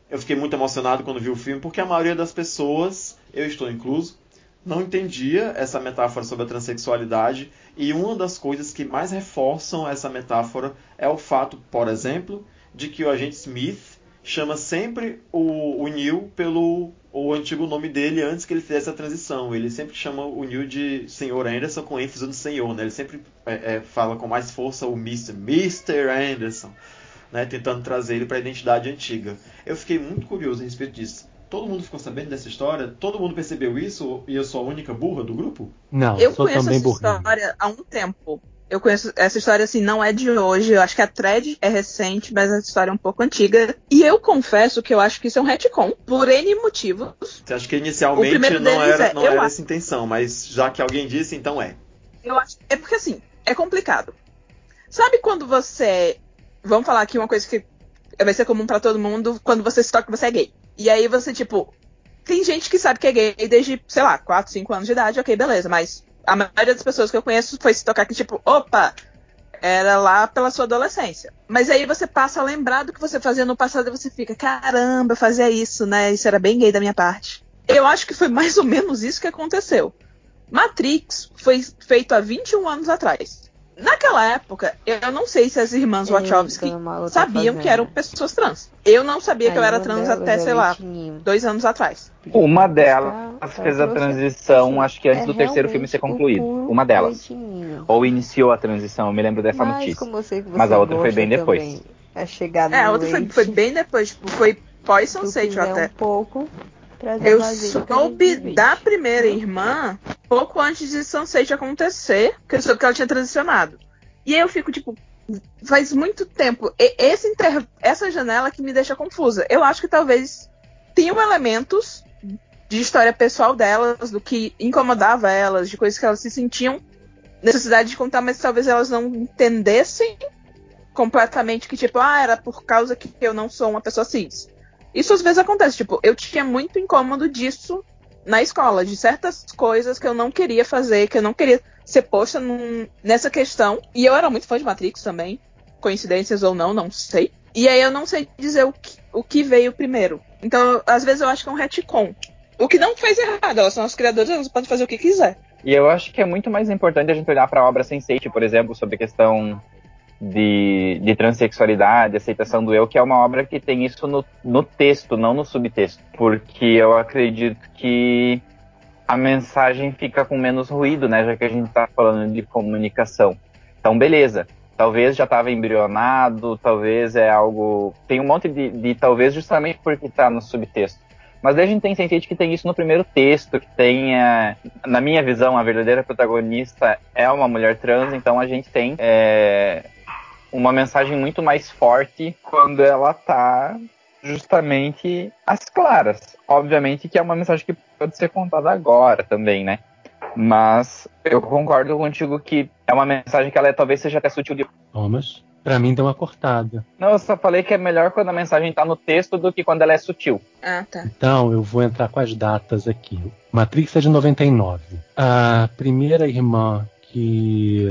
Eu fiquei muito emocionado quando vi o filme, porque a maioria das pessoas, eu estou incluso, não entendia essa metáfora sobre a transexualidade. E uma das coisas que mais reforçam essa metáfora é o fato, por exemplo, de que o agente Smith chama sempre o, o Neil pelo o antigo nome dele antes que ele fizesse a transição. Ele sempre chama o Neil de Senhor Anderson com ênfase no Senhor. Né? Ele sempre é, é, fala com mais força o Mr. Mr. Anderson, né? tentando trazer ele para a identidade antiga. Eu fiquei muito curioso a respeito disso. Todo mundo ficou sabendo dessa história? Todo mundo percebeu isso? E eu sou a única burra do grupo? Não, Eu sou conheço também essa história há um tempo. Eu conheço essa história assim, não é de hoje. Eu acho que a thread é recente, mas a história é um pouco antiga. E eu confesso que eu acho que isso é um retcon, por N motivos. Você acha que inicialmente não era, é, não era acho- essa intenção, mas já que alguém disse, então é. Eu acho. É porque assim, é complicado. Sabe quando você. Vamos falar aqui uma coisa que vai ser comum pra todo mundo quando você se toca que você é gay. E aí você, tipo. Tem gente que sabe que é gay desde, sei lá, 4, 5 anos de idade, ok, beleza, mas a maioria das pessoas que eu conheço foi se tocar que, tipo, opa, era lá pela sua adolescência. Mas aí você passa a lembrar do que você fazia no passado e você fica, caramba, eu fazia isso, né? Isso era bem gay da minha parte. Eu acho que foi mais ou menos isso que aconteceu. Matrix foi feito há 21 anos atrás. Naquela época, eu não sei se as irmãs Eita, Wachowski tá sabiam fazendo. que eram pessoas trans. Eu não sabia que eu Aí era trans até, sei lá, dois anos atrás. Uma delas tá fez a transição, acho que antes é do terceiro filme ser concluído. Uma delas. leitinho. Ou iniciou a transição, eu me lembro dessa Mas notícia. como eu sei que você Mas a outra foi bem depois. também, É chegada É, a outra foi, foi bem depois, tipo, foi se pós-Sunset até. um pouco, Eu soube da primeira irmã pouco antes de Sunset acontecer, que eu soube que ela tinha transicionado. E aí eu fico, tipo, faz muito tempo. E- inter- Essa janela que me deixa confusa. Eu acho que talvez tenham elementos de história pessoal delas, do que incomodava elas, de coisas que elas se sentiam necessidade de contar, mas talvez elas não entendessem completamente que, tipo, ah, era por causa que eu não sou uma pessoa cis. Isso às vezes acontece, tipo, eu tinha muito incômodo disso na escola, de certas coisas que eu não queria fazer, que eu não queria ser posta num- nessa questão. E eu era muito fã de Matrix também, coincidências ou não, não sei. E aí eu não sei dizer o que, o que veio primeiro. Então, às vezes eu acho que é um retcon. O que não fez errado, elas são as criadoras, elas podem fazer o que quiser. E eu acho que é muito mais importante a gente olhar para a obra Sense8, por exemplo, sobre a questão de, de transexualidade, aceitação do eu, que é uma obra que tem isso no, no texto, não no subtexto. Porque eu acredito que a mensagem fica com menos ruído, né? Já que a gente está falando de comunicação. Então, beleza. Talvez já estava embrionado, talvez é algo. Tem um monte de, de talvez justamente porque está no subtexto. Mas daí a gente tem Sense8 que tem isso no primeiro texto, que tem, é, na minha visão, a verdadeira protagonista é uma mulher trans, então a gente tem é, uma mensagem muito mais forte quando ela tá justamente às claras. Obviamente que é uma mensagem que pode ser contada agora também, né? Mas eu concordo contigo que é uma mensagem que ela é, talvez seja até sutil de. Thomas, pra mim deu uma cortada. Não, eu só falei que é melhor quando a mensagem tá no texto do que quando ela é sutil. Ah, tá. Então, eu vou entrar com as datas aqui. Matrix é de 99. A primeira irmã que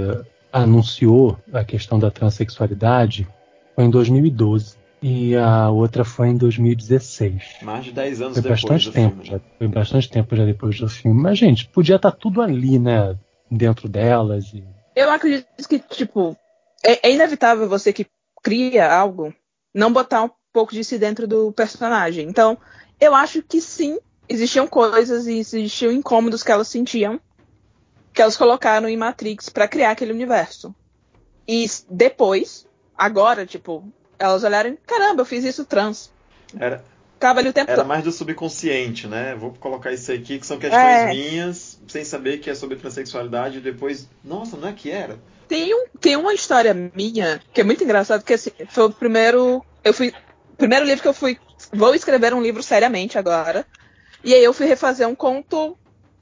anunciou a questão da transexualidade foi em 2012. E a outra foi em 2016. Mais de 10 anos Foi depois bastante do tempo, filme. já, foi bastante tempo já depois do filme. Mas, gente, podia estar tudo ali, né? Dentro delas. E... Eu acredito que, tipo, é, é inevitável você que cria algo não botar um pouco de si dentro do personagem. Então, eu acho que sim, existiam coisas e existiam incômodos que elas sentiam que elas colocaram em Matrix pra criar aquele universo. E depois, agora, tipo, elas olharam, caramba, eu fiz isso trans. Era, Ficava ali o tempo era todo. mais do subconsciente, né? Vou colocar isso aqui, que são questões É. minhas, sem saber que é sobre transexualidade, e depois, nossa, não é que era? Tem, um, tem uma história minha que é muito engraçada, que assim, foi o primeiro. Eu fui. Primeiro livro que eu fui. Vou escrever um livro seriamente agora. E aí eu fui refazer um conto.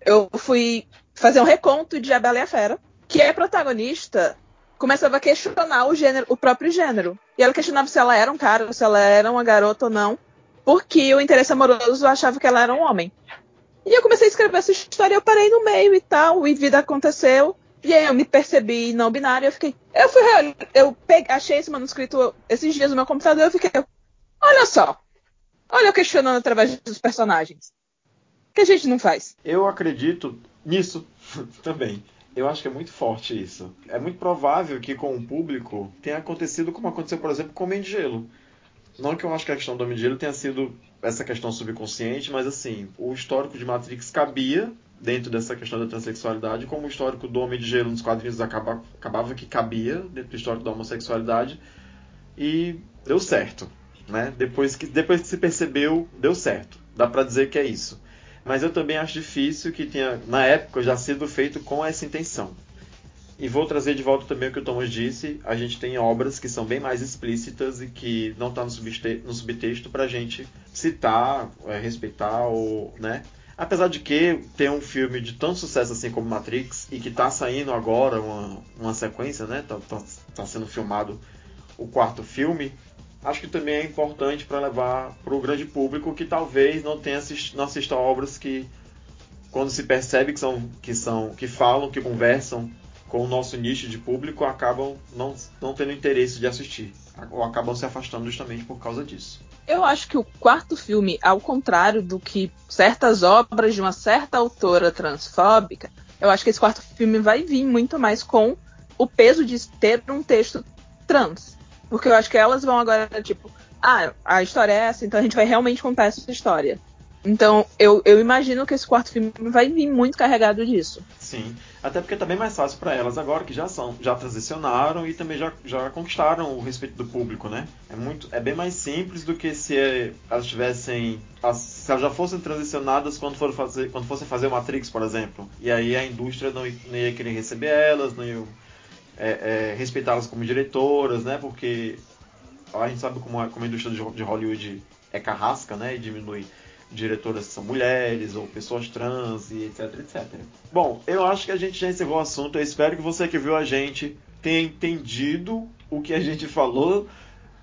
Eu fui fazer um reconto de A Bela e a Fera, que é protagonista começava a questionar o gênero, o próprio gênero. E ela questionava se ela era um cara, se ela era uma garota ou não, porque o interesse amoroso achava que ela era um homem. E eu comecei a escrever essa história, eu parei no meio e tal, e vida aconteceu. E aí eu me percebi não binário, eu fiquei. Eu fui. Eu peguei, achei esse manuscrito esses dias no meu computador, eu fiquei. Olha só. Olha eu questionando através dos personagens. Que a gente não faz? Eu acredito nisso *laughs* também. Eu acho que é muito forte isso. É muito provável que com o público tenha acontecido como aconteceu, por exemplo, com o Homem de Gelo. Não que eu acho que a questão do Homem de Gelo tenha sido essa questão subconsciente, mas assim, o histórico de Matrix cabia dentro dessa questão da transexualidade, como o histórico do Homem de Gelo nos quadrinhos acaba, acabava que cabia dentro do histórico da homossexualidade e deu certo, né? Depois que depois que se percebeu, deu certo. Dá para dizer que é isso mas eu também acho difícil que tenha, na época, já sido feito com essa intenção. E vou trazer de volta também o que o Thomas disse: a gente tem obras que são bem mais explícitas e que não estão tá no, no subtexto para a gente citar, é, respeitar, ou, né? Apesar de que tem um filme de tanto sucesso assim como Matrix e que está saindo agora uma, uma sequência, né? Tá, tá, tá sendo filmado o quarto filme acho que também é importante para levar para o grande público que talvez não tenha assist, não assista obras que quando se percebe que são que são que falam, que conversam com o nosso nicho de público, acabam não, não tendo interesse de assistir ou acabam se afastando justamente por causa disso. Eu acho que o quarto filme, ao contrário do que certas obras de uma certa autora transfóbica, eu acho que esse quarto filme vai vir muito mais com o peso de ter um texto trans. Porque eu acho que elas vão agora, tipo, ah, a história é essa, então a gente vai realmente contar essa história. Então, eu, eu imagino que esse quarto filme vai vir muito carregado disso. Sim. Até porque tá bem mais fácil para elas agora, que já são, já transicionaram e também já, já conquistaram o respeito do público, né? É, muito, é bem mais simples do que se elas tivessem. Se elas já fossem transicionadas quando, for fazer, quando fossem fazer o Matrix, por exemplo. E aí a indústria não, não ia querer receber elas, não ia é, é, respeitá-las como diretoras, né? Porque a gente sabe como a, como a indústria de Hollywood é carrasca, né? E diminui diretoras que são mulheres ou pessoas trans e etc, etc. Bom, eu acho que a gente já encerrou o assunto. Eu espero que você que viu a gente tenha entendido o que a gente *laughs* falou.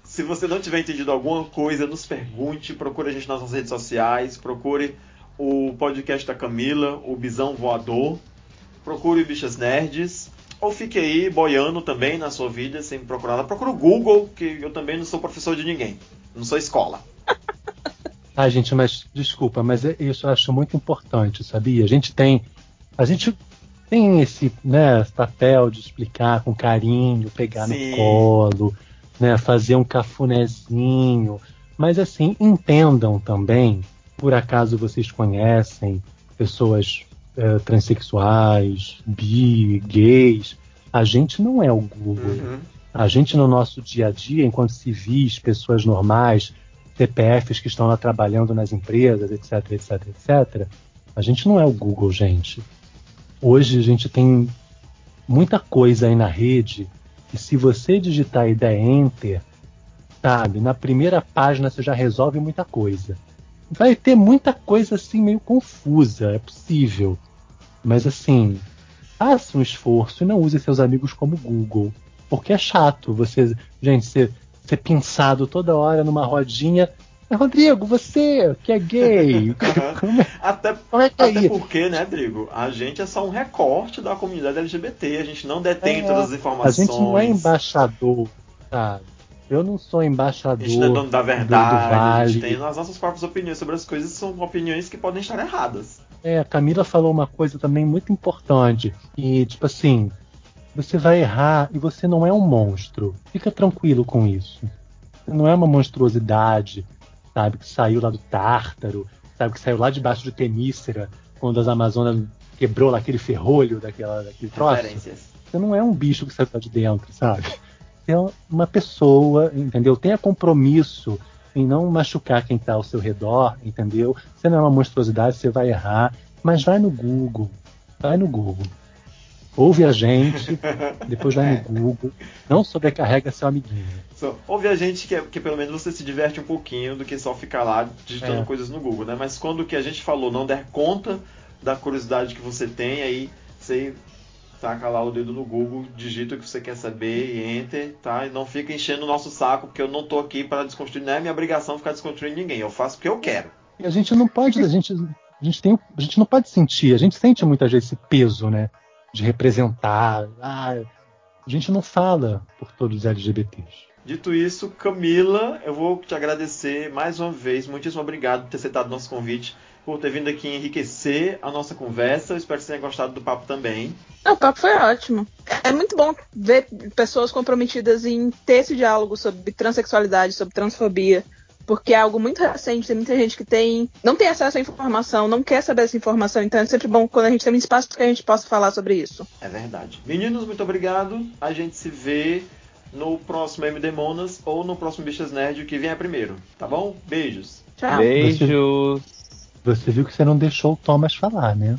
Se você não tiver entendido alguma coisa, nos pergunte, procure a gente nas nossas redes sociais, procure o podcast da Camila, o Bisão Voador, procure Bichas Nerds. Ou fique aí boiando também na sua vida sem procurar nada. Procura o Google, que eu também não sou professor de ninguém. Não sou escola. *laughs* Ah, gente, mas desculpa, mas é, isso eu acho muito importante, sabia? A gente tem. A gente tem esse, né, esse papel de explicar com carinho, pegar Sim. no colo, né, fazer um cafunézinho. Mas assim, entendam também, por acaso vocês conhecem pessoas é, transexuais, bi, gays. A gente não é o Google. Uhum. A gente, no nosso dia a dia, enquanto civis, pessoas normais, CPFs que estão lá trabalhando nas empresas, etc, etc, etc, a gente não é o Google, gente. Hoje a gente tem muita coisa aí na rede e se você digitar e der enter, sabe, na primeira página você já resolve muita coisa vai ter muita coisa assim meio confusa, é possível. Mas assim, faça um esforço e não use seus amigos como Google. Porque é chato você, gente, ser, ser pensado toda hora numa rodinha. Rodrigo, você que é gay. *laughs* Como é, até como é que é até porque, né, Rodrigo? A gente é só um recorte da comunidade LGBT. A gente não detém é, todas as informações. A gente não é embaixador, sabe? Eu não sou embaixador. A gente não é dono da verdade, do, vale. a gente tem as nossas próprias opiniões sobre as coisas, são opiniões que podem estar erradas. É, a Camila falou uma coisa também muito importante. E, tipo assim, você vai errar e você não é um monstro. Fica tranquilo com isso. Você não é uma monstruosidade, sabe, que saiu lá do Tártaro, sabe, que saiu lá debaixo de Temícera, quando as Amazonas quebrou lá aquele ferrolho daquela, daquele troço. Você não é um bicho que saiu lá de dentro, sabe? Ser uma pessoa, entendeu? Tenha compromisso em não machucar quem está ao seu redor, entendeu? Você não é uma monstruosidade, você vai errar, mas vai no Google, vai no Google. Ouve a gente, *laughs* depois vai no Google. Não sobrecarrega seu amiguinho. Só, ouve a gente que, é- que pelo menos você se diverte um pouquinho do que só ficar lá digitando É. coisas no Google, né? Mas quando o que a gente falou não der conta da curiosidade que você tem, aí você taca lá o dedo no Google, digita o que você quer saber e enter, tá? E não fica enchendo o nosso saco, porque eu não tô aqui para desconstruir, não é minha obrigação ficar desconstruindo ninguém, eu faço porque eu quero. E a gente não pode, a gente, a gente tem, a gente não pode sentir, a gente sente muitas vezes esse peso, né, de representar. Ah, a gente não fala por todos os LGBTs. Dito isso, Camila, eu vou te agradecer mais uma vez. Muitíssimo obrigado por ter aceitado o nosso convite, por ter vindo aqui enriquecer a nossa conversa. Eu espero que você tenha gostado do papo também. O papo foi ótimo. É muito bom ver pessoas comprometidas em ter esse diálogo sobre transexualidade, sobre transfobia. Porque é algo muito recente, tem muita gente que tem não tem acesso à informação, não quer saber essa informação, então é sempre bom quando a gente tem um espaço que a gente possa falar sobre isso. É verdade. Meninos, muito obrigado. A gente se vê no próximo MD Monas ou no próximo Bichas Nerd, o que vier primeiro. Tá bom? Beijos. Tchau. Beijos. Você viu que você não deixou o Thomas falar, né?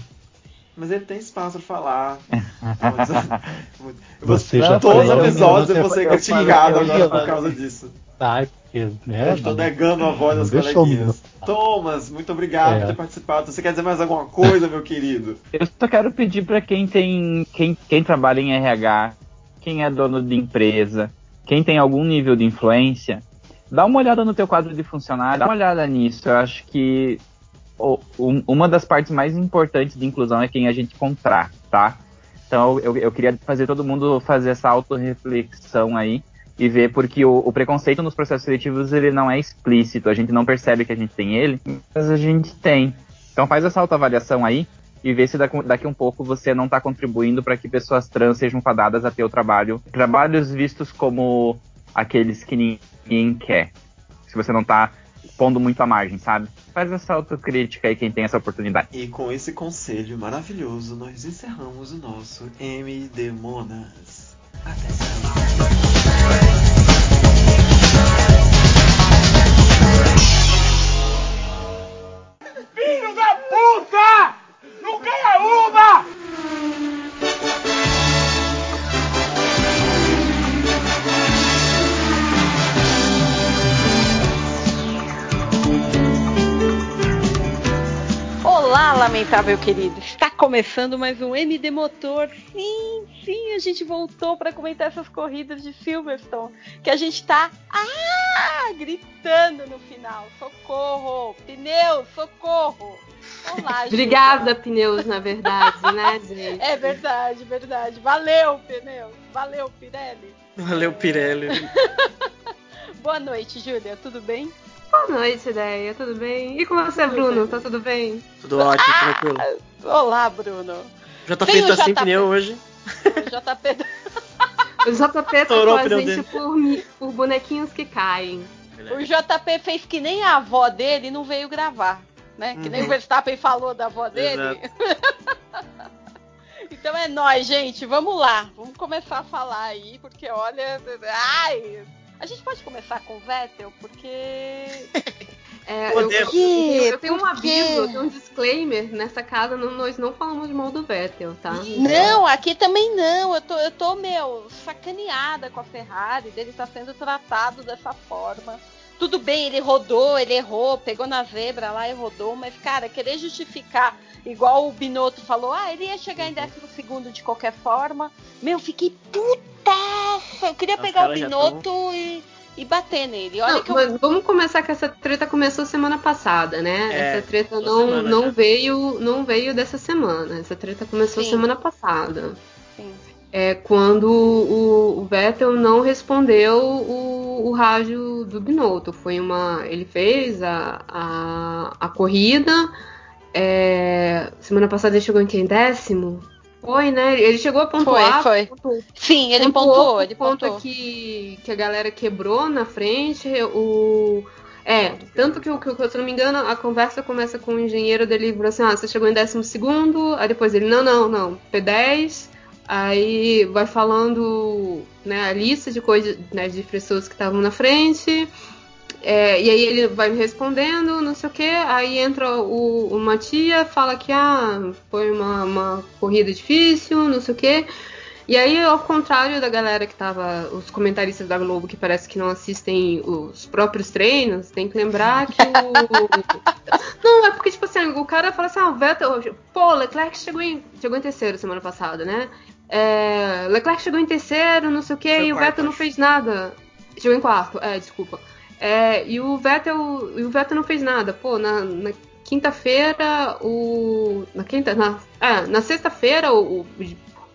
Mas ele tem espaço pra falar. *laughs* Você Você já todos os episódios você eu vou ser falei, agora por causa disso. Tá, porque, né? Eu estou negando a voz das coleguinhas. Thomas, muito obrigado É. por ter participado. Você quer dizer mais alguma coisa, meu querido? Eu só quero pedir pra quem tem. Quem, quem trabalha em RH, quem é dono de empresa, quem tem algum nível de influência, dá uma olhada no teu quadro de funcionário, dá uma olhada nisso. Eu acho que um- uma das partes mais importantes de inclusão é quem a gente contrata, tá? Então eu, eu queria fazer todo mundo fazer essa autorreflexão aí e ver porque o, o preconceito nos processos seletivos ele não é explícito, a gente não percebe que a gente tem ele, mas a gente tem. Então faz essa autoavaliação aí e vê se daqui, daqui um pouco você não está contribuindo para que pessoas trans sejam fadadas a ter o trabalho, trabalhos vistos como aqueles que ninguém quer. Se você não está pondo muito à margem, sabe? Faz essa autocrítica aí quem tem essa oportunidade. E com esse conselho maravilhoso, nós encerramos o nosso MD Monas. Até semana. Filho da puta! Não ganha uma! Lamentável querido. Está começando mais um MD Motor. Sim, sim, a gente voltou para comentar essas corridas de Silverstone, que a gente tá ah, gritando no final. Socorro! Pneus, socorro! Olá, gente. Obrigada, pneus, na verdade, né, *laughs* gente? É verdade, verdade. Valeu, pneus. Valeu, Pirelli. Valeu, Pirelli. *laughs* Boa noite, Júlia. Tudo bem? Boa noite, ideia. Tudo bem? E com você, Bruno? Tá tudo bem? Tudo ótimo, tranquilo. Olá, Bruno. JP tá sem JP. pneu hoje. O JP O JP trocou o a gente por, por bonequinhos que caem. O JP fez que nem a avó dele não veio gravar, né? Que nem Uhum. o Verstappen falou da avó dele. *laughs* então é nóis, gente. Vamos lá. Vamos começar a falar aí, porque olha. Ai! A gente pode começar com o Vettel, porque. *laughs* É, eu, eu- tenho um Por quê? aviso, eu tenho um disclaimer. Nessa casa não- nós não falamos mal do Vettel, tá? Não, aqui também não. Eu tô, eu tô, meu, sacaneada com a Ferrari, dele tá sendo tratado dessa forma. Tudo bem, ele rodou, ele errou, pegou na zebra lá e rodou, mas, cara, querer justificar, igual o Binotto falou, ah, ele ia chegar em décimo segundo de qualquer forma. Meu, fiquei putaça! Eu queria Os pegar o Binotto e, e bater nele. Olha Não, que eu. vamos começar que essa treta começou semana passada, né? É, essa treta não, não já. veio não veio dessa semana. Essa treta começou Sim. semana passada. Sim. É quando o, o Vettel não respondeu o, o rádio do Binotto. Foi uma. Ele fez a, a, a corrida. é, semana passada ele chegou em quem? Décimo? Foi, né? Ele chegou a pontuar. Foi, foi. Sim, ele pontuou, por ele conta pontuou. que, que a galera quebrou na frente. O. É, tanto que, o- que, se eu não me engano, a conversa começa com o engenheiro dele falou assim: ah, você chegou em décimo segundo, aí depois ele, não, não, não, P10, aí vai falando né, a lista de coisas, né, de pessoas que estavam na frente. É, e aí ele vai me respondendo, não sei o que, aí entra o, o Matia, fala que ah, foi uma, uma corrida difícil, não sei o que. E aí, ao contrário da galera que tava, os comentaristas da Globo que parece que não assistem os próprios treinos, tem que lembrar que o. *laughs* não, é porque, tipo assim, o cara fala assim, ah, o Vettel. Pô, Leclerc chegou em, chegou em terceiro semana passada, né? É, Leclerc chegou em terceiro, não sei o que, e o quarto, Vettel não acho. fez nada. Chegou em quarto, é, desculpa. É, e o Vettel. E o Vettel não fez nada. Pô, na, na quinta-feira, o. Na quinta. Na, é, na sexta-feira, o, o-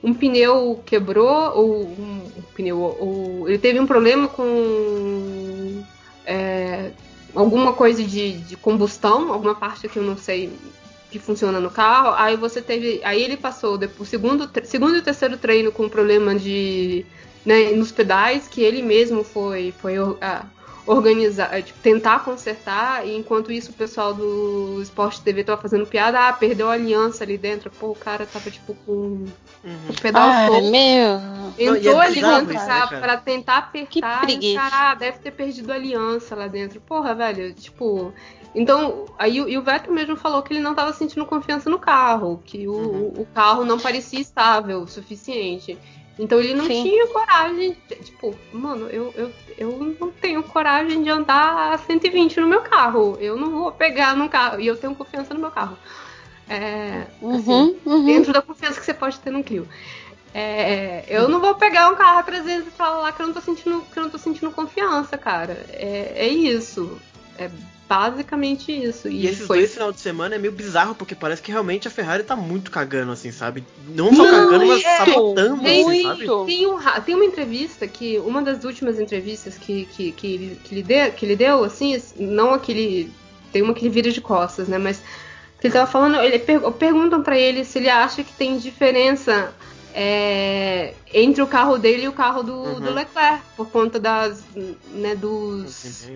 um pneu quebrou, ou um, um pneu. Ou, ele teve um problema com. é, alguma coisa de, de combustão, alguma parte que eu não sei que funciona no carro. Aí você teve. Aí ele passou depois, segundo, segundo e terceiro treino com problema de. Né, nos pedais, que ele mesmo foi, foi ah, organizar, eh, tipo, tentar consertar, e enquanto isso o pessoal do Sport TV tava fazendo piada, ah, perdeu a aliança ali dentro. Pô, o cara tava tipo com o pedal Ai, solto. meu. Não, e é Entrou ali dentro pra, né, pra tentar apertar e preguiça. o cara ah, deve ter perdido a aliança lá dentro. Porra, velho, tipo. Então, aí o- e o Vettel mesmo falou que ele não tava sentindo confiança no carro, que o, Uhum. o carro não parecia estável o suficiente. Então ele não Sim. tinha coragem. de- Tipo, mano, eu, eu, eu não tenho coragem de andar a 120 no meu carro. Eu não vou pegar num carro. E eu tenho confiança no meu carro. É, assim, Uhum, uhum. dentro da confiança que você pode ter no Clio. É, eu não vou pegar um carro a 300 e falar lá que eu não tô sentindo, que eu não tô sentindo confiança, cara. É, é isso. É basicamente isso. E, E esses foi dois final de semana é meio bizarro, porque parece que realmente a Ferrari tá muito cagando, assim, sabe? Não só Não, cagando, mas é, sabotando, tem, assim, sabe? tem, um tem uma entrevista que, uma das últimas entrevistas que, que, que, ele, que, ele deu, que ele deu, assim, não aquele. Tem uma que ele vira de costas, né? Mas que ele tava falando, ele per- perguntam pra ele se ele acha que tem diferença é, entre o carro dele e o carro do, Uhum. do Leclerc, por conta das. né, dos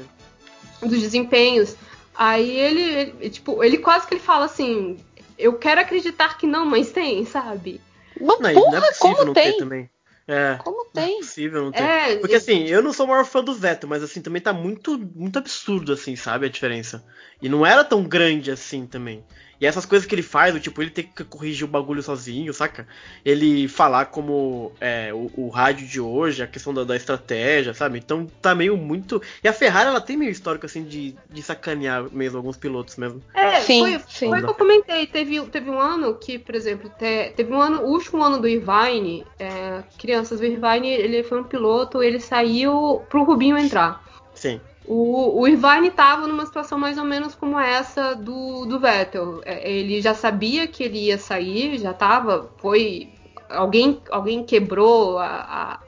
dos desempenhos. Aí ele, ele, tipo, ele quase que ele fala assim, eu quero acreditar que não, mas tem, sabe? Mas, Não, e porra, não é possível como não tem? ter também. É. Como Não é tem? possível não ter. É, Porque assim, eu não sou o maior fã do Vettel, mas assim, também tá muito, muito absurdo, assim, sabe, a diferença. E não era tão grande assim também. E essas coisas que ele faz, tipo, ele ter que corrigir o bagulho sozinho, saca? Ele falar como é, o, o rádio de hoje, a questão da, da estratégia, sabe? Então tá meio muito. E a Ferrari, ela tem meio histórico, assim, de, de sacanear mesmo alguns pilotos mesmo. É, Sim, foi, sim. foi o que eu comentei. Teve, teve um ano que, por exemplo, te- teve um ano, o último ano do Irvine, é, crianças, o Irvine, ele foi um piloto, ele saiu pro Rubinho entrar. Sim. O, o Irvine estava numa situação mais ou menos como essa do, do Vettel. É, Ele já sabia que ele ia sair, já estava, foi alguém alguém quebrou a, a-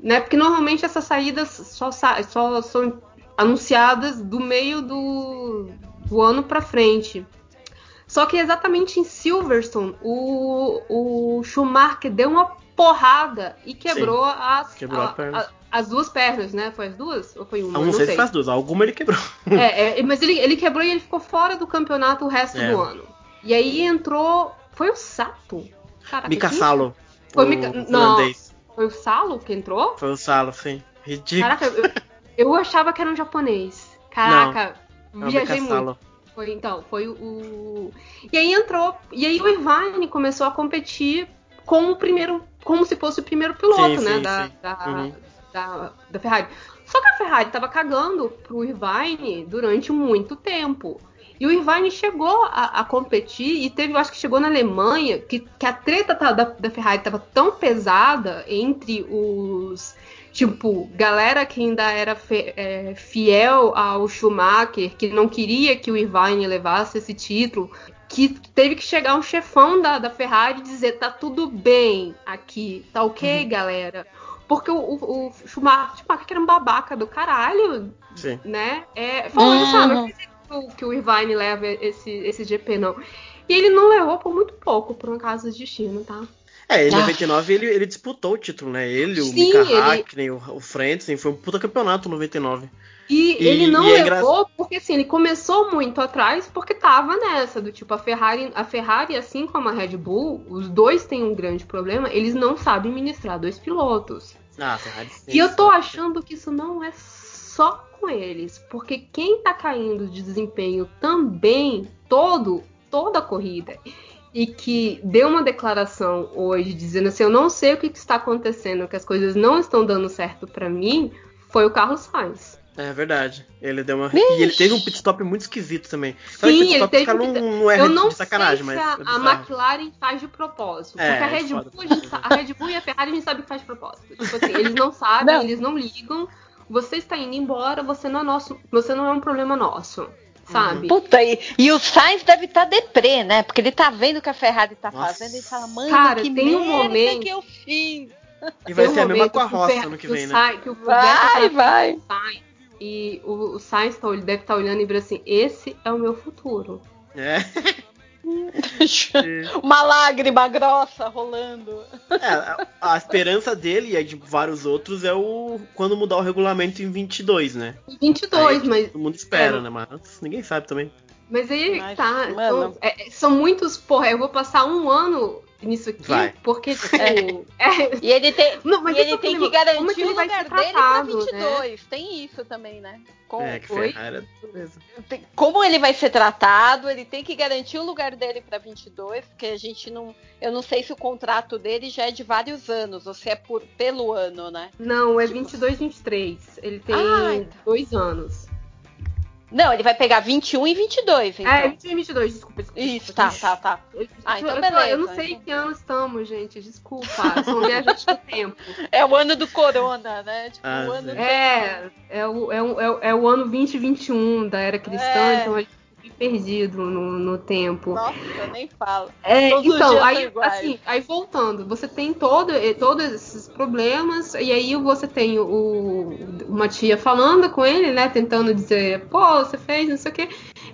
né? Porque normalmente essas saídas só, só são anunciadas do meio do, do ano para frente. Só que exatamente em Silverstone, o, o Schumacher deu uma porrada e quebrou, as, quebrou a perna. as duas pernas, né? Foi as duas? Ou foi uma? Eu não, sei se faz duas, alguma ele quebrou. É, é, mas ele, ele quebrou e ele ficou fora do campeonato o resto É. do ano. E aí entrou. Foi o Sato? Caraca, Mika Salo. Foi o Mika- Não, foi o Salo que entrou? Foi o Salo, sim. Ridículo. Caraca, eu, eu *laughs* achava que era um japonês. Caraca, É o viajei Salo. muito. Foi, então, foi o- o. E aí entrou. E aí o Irvine começou a competir com o primeiro. Como se fosse o primeiro piloto, Sim, né? sim, da, sim. da, Uhum. da, da Ferrari. Só que a Ferrari tava cagando pro Irvine durante muito tempo. E o Irvine chegou a, a competir e teve, eu acho que chegou na Alemanha, que, que a treta tá- da, da Ferrari tava tão pesada entre os. Tipo, galera que ainda era é, fiel ao Schumacher, que não queria que o Irvine levasse esse título, que teve que chegar um chefão da, da Ferrari e dizer: tá tudo bem aqui, tá ok, galera? Porque o, o, o Schumacher, Schumacher que era um babaca do caralho, Sim. né? É, falou, Uhum. sabe, não acredito que o- Irvine leva esse, esse GP, não. E ele não levou por muito pouco, por um caso de destino, tá? É, em Ah. 99 ele, ele disputou o título, né? Ele, o Sim, Mika ele- Hakkinen, o, o Frentzen, foi um puta campeonato 99. E, E- ele não e é levou porque assim, ele começou muito atrás porque tava nessa, do tipo, a Ferrari, a Ferrari, assim como a Red Bull, os dois têm um grande problema, eles não sabem ministrar dois pilotos. Ah, Ferrari sim, E eu tô sim. achando que isso não é só com eles, porque quem tá caindo de desempenho também todo, toda a corrida e que deu uma declaração hoje dizendo assim, eu não sei o que, que está acontecendo, que as coisas não estão dando certo para mim, foi o Carlos Sainz. É verdade. Ele deu uma. Vixe. E ele teve um pit stop muito esquisito também. Sabe Sim, ele stop teve um não, pit- não erram Eu não de sacanagem, sei mas. se a, é a bizarro. McLaren faz de propósito. É, porque a é Red. Bull, a, gente a Red Bull e a Ferrari a gente sabe que faz de propósito. Tipo assim, eles não sabem, Não. eles não ligam. Você está indo embora, você não é nosso, você não é um problema nosso. Sabe? Puta, e, e o Sainz deve estar deprê, né? Porque ele tá vendo o que a Ferrari tá Nossa. fazendo e ele fala, mano, Cara, que tem um momento- que eu fiz. E vai Tem um ser a mesma com a Roça ano que vem, né? Sai- que o Vai, tá vai. E o, o Sainz tá- ele deve estar olhando e vira assim: esse é o meu futuro. É. *laughs* Uma lágrima grossa rolando. É, a, esperança dele e a de vários outros é o quando mudar o regulamento em 22, né? 22, Aí, mas Todo mundo espera, é. né? Mas ninguém sabe também. Mas aí é Mas, tá. mano. São, é- são muitos. Porra, eu vou passar um ano nisso aqui, Vai. porque, *laughs* tipo. é- E ele tem, Não, mas e ele é tem que é garantir que o lugar dele pra tratado, 22. Tem isso também, né? Com- É, que? Ferrari. Tem- como ele vai ser tratado, ele tem que garantir o lugar dele pra 22, porque a gente não, eu não sei se o contrato dele já é de vários anos, ou se é por pelo ano, né? Não, é 22, 23. Ele tem Ah, então. dois anos. Não, ele vai pegar 21 e 22, então. É, 21 e 22, desculpa. desculpa Isso, tá, tá, tá. Ah, então eu, beleza. eu não sei em que ano estamos, gente. Desculpa. São viajantes do tempo. *laughs* É o ano do corona, né? Tipo, Ah, o ano sim. do... É, é o, é, o, é, o- é o ano 2021 da era cristã, É. então a gente perdido no, no tempo. Nossa, eu nem falo. É, então, dias aí, assim, aí voltando, você tem todo, eh, todos esses problemas, e aí você tem o, uma tia falando com ele, né, tentando dizer, pô, você fez, não sei o quê,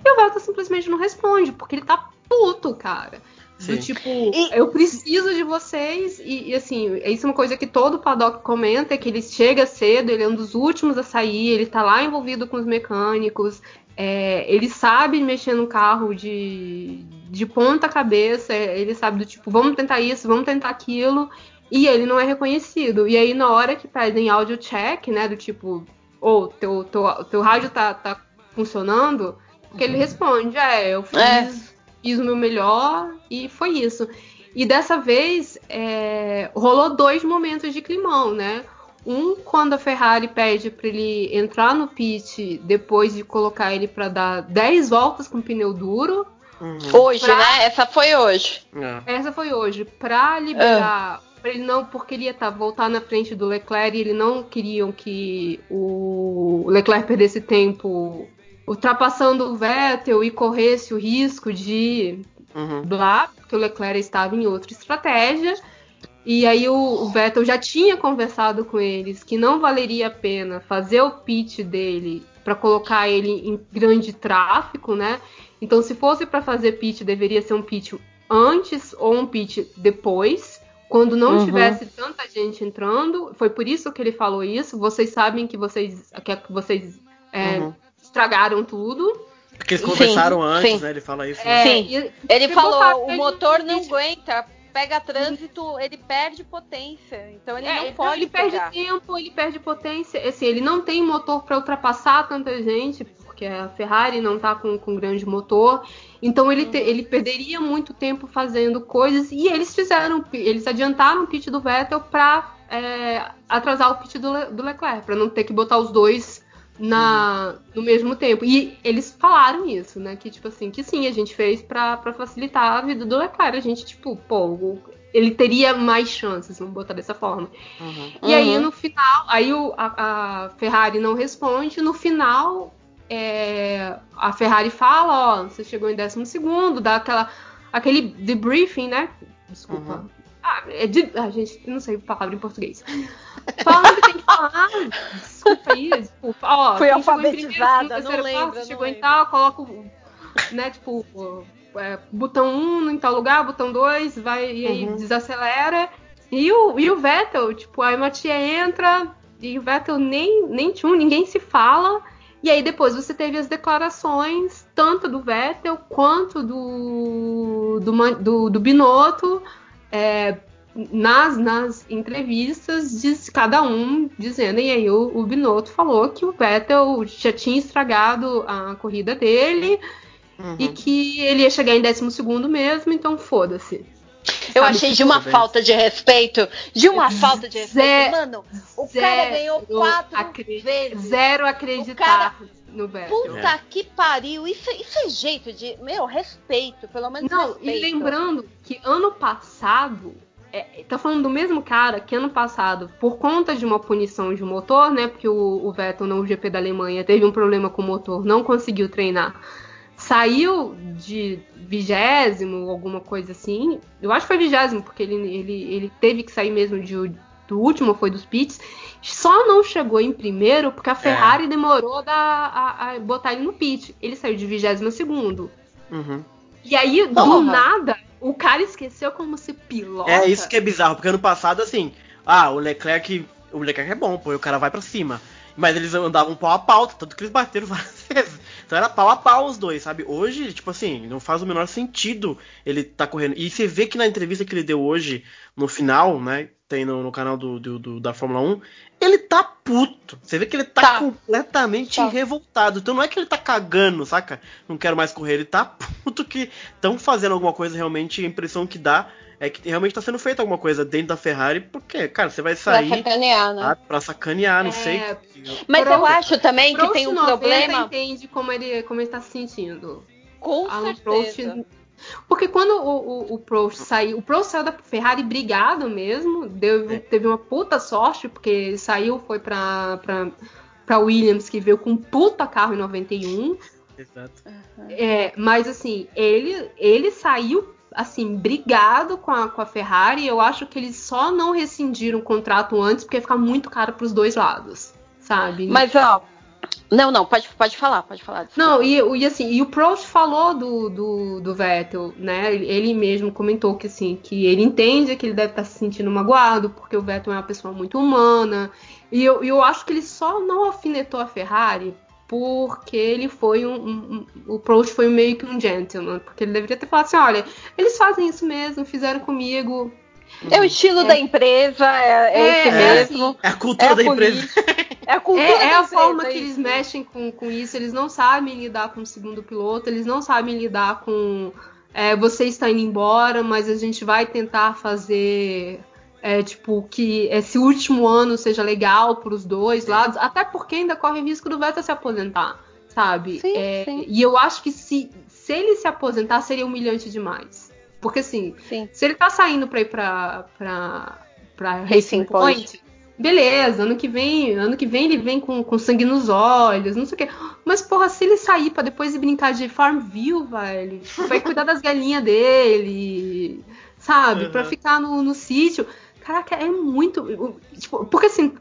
e o Velta simplesmente não responde, porque ele tá puto, cara. Do tipo, eu preciso de vocês, e, e, assim, isso é uma coisa que todo paddock comenta, é que ele chega cedo, ele é um dos últimos a sair, ele tá lá envolvido com os mecânicos, é, ele sabe mexer no carro de, de ponta cabeça, é, ele sabe do tipo, vamos tentar isso, vamos tentar aquilo, e ele não é reconhecido. E aí, na hora que pedem áudio check, né, do tipo, ou teu, teu, teu rádio tá, tá funcionando, que ele responde, é, eu fiz, É. fiz o meu melhor e foi isso. E dessa vez é, rolou dois momentos de climão, né? Um quando a Ferrari pede para ele entrar no pit depois de colocar ele para dar 10 voltas com pneu duro. Uhum. Hoje, Pra- né? Essa foi hoje. É. Essa foi hoje. Pra liberar. Pra ele não, porque ele ia tá, voltar na frente do Leclerc e ele não queriam que o Leclerc perdesse tempo ultrapassando o Vettel e corresse o risco de Uhum. blá, porque o Leclerc estava em outra estratégia. E aí o, o Vettel já tinha conversado com eles que não valeria a pena fazer o pit dele para colocar ele em grande tráfego, né? Então se fosse para fazer pit deveria ser um pit antes ou um pit depois, quando não Uhum. tivesse tanta gente entrando. Foi por isso que ele falou isso. Vocês sabem que vocês que vocês é, Uhum. estragaram tudo. Porque eles Sim, conversaram antes, sim. né? Ele fala isso. É, né? Sim. e- Ele falou, o motor não aguenta, pega trânsito, ele perde potência. Então ele É, não então pode ele perde pegar. tempo, ele perde potência. Assim, ele não tem motor para ultrapassar tanta gente, porque a Ferrari não tá com, com grande motor. Então ele, te- ele perderia muito tempo fazendo coisas. E eles fizeram, eles adiantaram o pit do Vettel para atrasar o pit do, Le- do Leclerc, para não ter que botar os dois na, no mesmo tempo. E eles falaram isso, né? Que tipo assim, que sim, a gente fez para facilitar a vida do Leclerc. A gente, tipo, pô, ele teria mais chances, vamos botar dessa forma. Uhum. E aí Uhum. no final, aí o- a, a Ferrari não responde, no final é, a Ferrari fala, ó, você chegou em décimo segundo, dá aquela, aquele debriefing, né? Desculpa. Uhum. Ah, é de, ah, gente, não sei a palavra em português. Fala o que tem que falar. Desculpa aí, desculpa. Ó, Fui quem chegou em primeiro, alfabetizada, não lembro, não chegou em tal, coloca o, né, tipo, é, botão 1 em tal lugar, botão 2, vai e aí Uhum. desacelera. E o, e o Vettel, tipo, aí uma tia entra e o Vettel nem, nem tchum, ninguém se fala. E aí depois você teve as declarações, tanto do Vettel quanto do, do, do, do Binotto, é, nas, nas entrevistas, diz, cada um dizendo, e aí o, o Binotto falou que o Vettel já tinha estragado a corrida dele e que ele ia chegar em 12 mesmo, então foda-se. Eu Sabe, achei de uma falta de respeito. De uma falta de respeito. Zé- Mano, o cara ganhou zero quatro acre- vezes. Zero acreditar no Vettel. Puta que pariu. Isso, isso é jeito de. Meu, respeito. Pelo menos Não, respeito. e lembrando que ano passado, é, tá falando do mesmo cara que ano passado, por conta de uma punição de motor, né? Porque o, o Vettel no GP da Alemanha teve um problema com o motor, não conseguiu treinar. Saiu de vigésimo, alguma coisa assim. Eu acho que foi vigésimo, porque ele, ele, ele teve que sair mesmo de, do último, foi dos pits. Só não chegou em primeiro porque a Ferrari demorou da- a, a botar ele no pit. Ele saiu de vigésimo segundo. Uhum. E aí, do Porra. nada, o cara esqueceu como se pilota. É isso que é bizarro, porque ano passado, assim, ah, o Leclerc. O Leclerc é bom, pô, e o cara vai pra cima. Mas eles andavam pau a pau, tanto que eles bateram *laughs* várias vezes. Então era pau a pau os dois, sabe? Hoje, tipo assim, não faz o menor sentido ele tá correndo. E você vê que na entrevista que ele deu hoje, no final, né? Tem no, no canal do, do- do- da Fórmula 1, ele tá puto. Você vê que ele tá, completamente revoltado. Então não é que ele tá cagando, saca? Não quero mais correr. Ele tá *laughs* puto que estão fazendo alguma coisa realmente. A impressão que dá é que realmente tá sendo feita alguma coisa dentro da Ferrari. Porque, cara, você vai Pra sair. sacanear, né? ah, pra sacanear, não É, sei. Mas eu acho também que tem um 90 problema. entende como ele, como ele tá se sentindo. Com Alan certeza. Prost- porque quando o, o, o Prost saiu, o Prost saiu da Ferrari brigado mesmo, deu, teve uma puta sorte, porque ele saiu, foi pra, pra, pra Williams, que veio com um puta carro em 91. Exato. É, mas assim, ele, ele saiu assim, brigado com a, com a Ferrari. Eu acho que eles só não rescindiram o contrato antes porque ia ficar muito caro pros dois lados, sabe? Mas, ó. Não, não, pode, pode falar, pode falar. Não, e, e assim, e o Prost falou do, do, do Vettel, né? Ele- mesmo comentou que assim, que ele entende que ele deve estar se sentindo magoado, porque o Vettel é uma pessoa muito humana. E eu, eu acho que ele só não alfinetou a Ferrari porque ele foi um, um- um- O Prost foi meio que um gentleman. Porque ele deveria ter falado assim: olha, eles fazem isso mesmo, fizeram comigo. É o estilo da empresa, é, é esse mesmo. É a cultura da empresa. É a cultura É, é a forma é que eles mexem com, com isso. Eles não sabem lidar com o segundo piloto, eles não sabem lidar com é, você está indo embora, mas a gente vai tentar fazer é, tipo que esse último ano seja legal para os dois lados, até porque ainda corre risco do Vettel se aposentar, sabe? É, E eu acho que se, se ele se aposentar seria humilhante demais. Porque assim, se ele tá saindo para ir para para para Racing Point. Point, beleza, ano que vem, ano que vem ele vem com, com sangue nos olhos, não sei o quê. Mas, porra, se ele sair pra depois ir brincar de Farmville, velho, vai cuidar das galinhas dele, sabe? Uhum. Pra ficar no, no sítio. Caraca, é muito. Tipo, porque assim.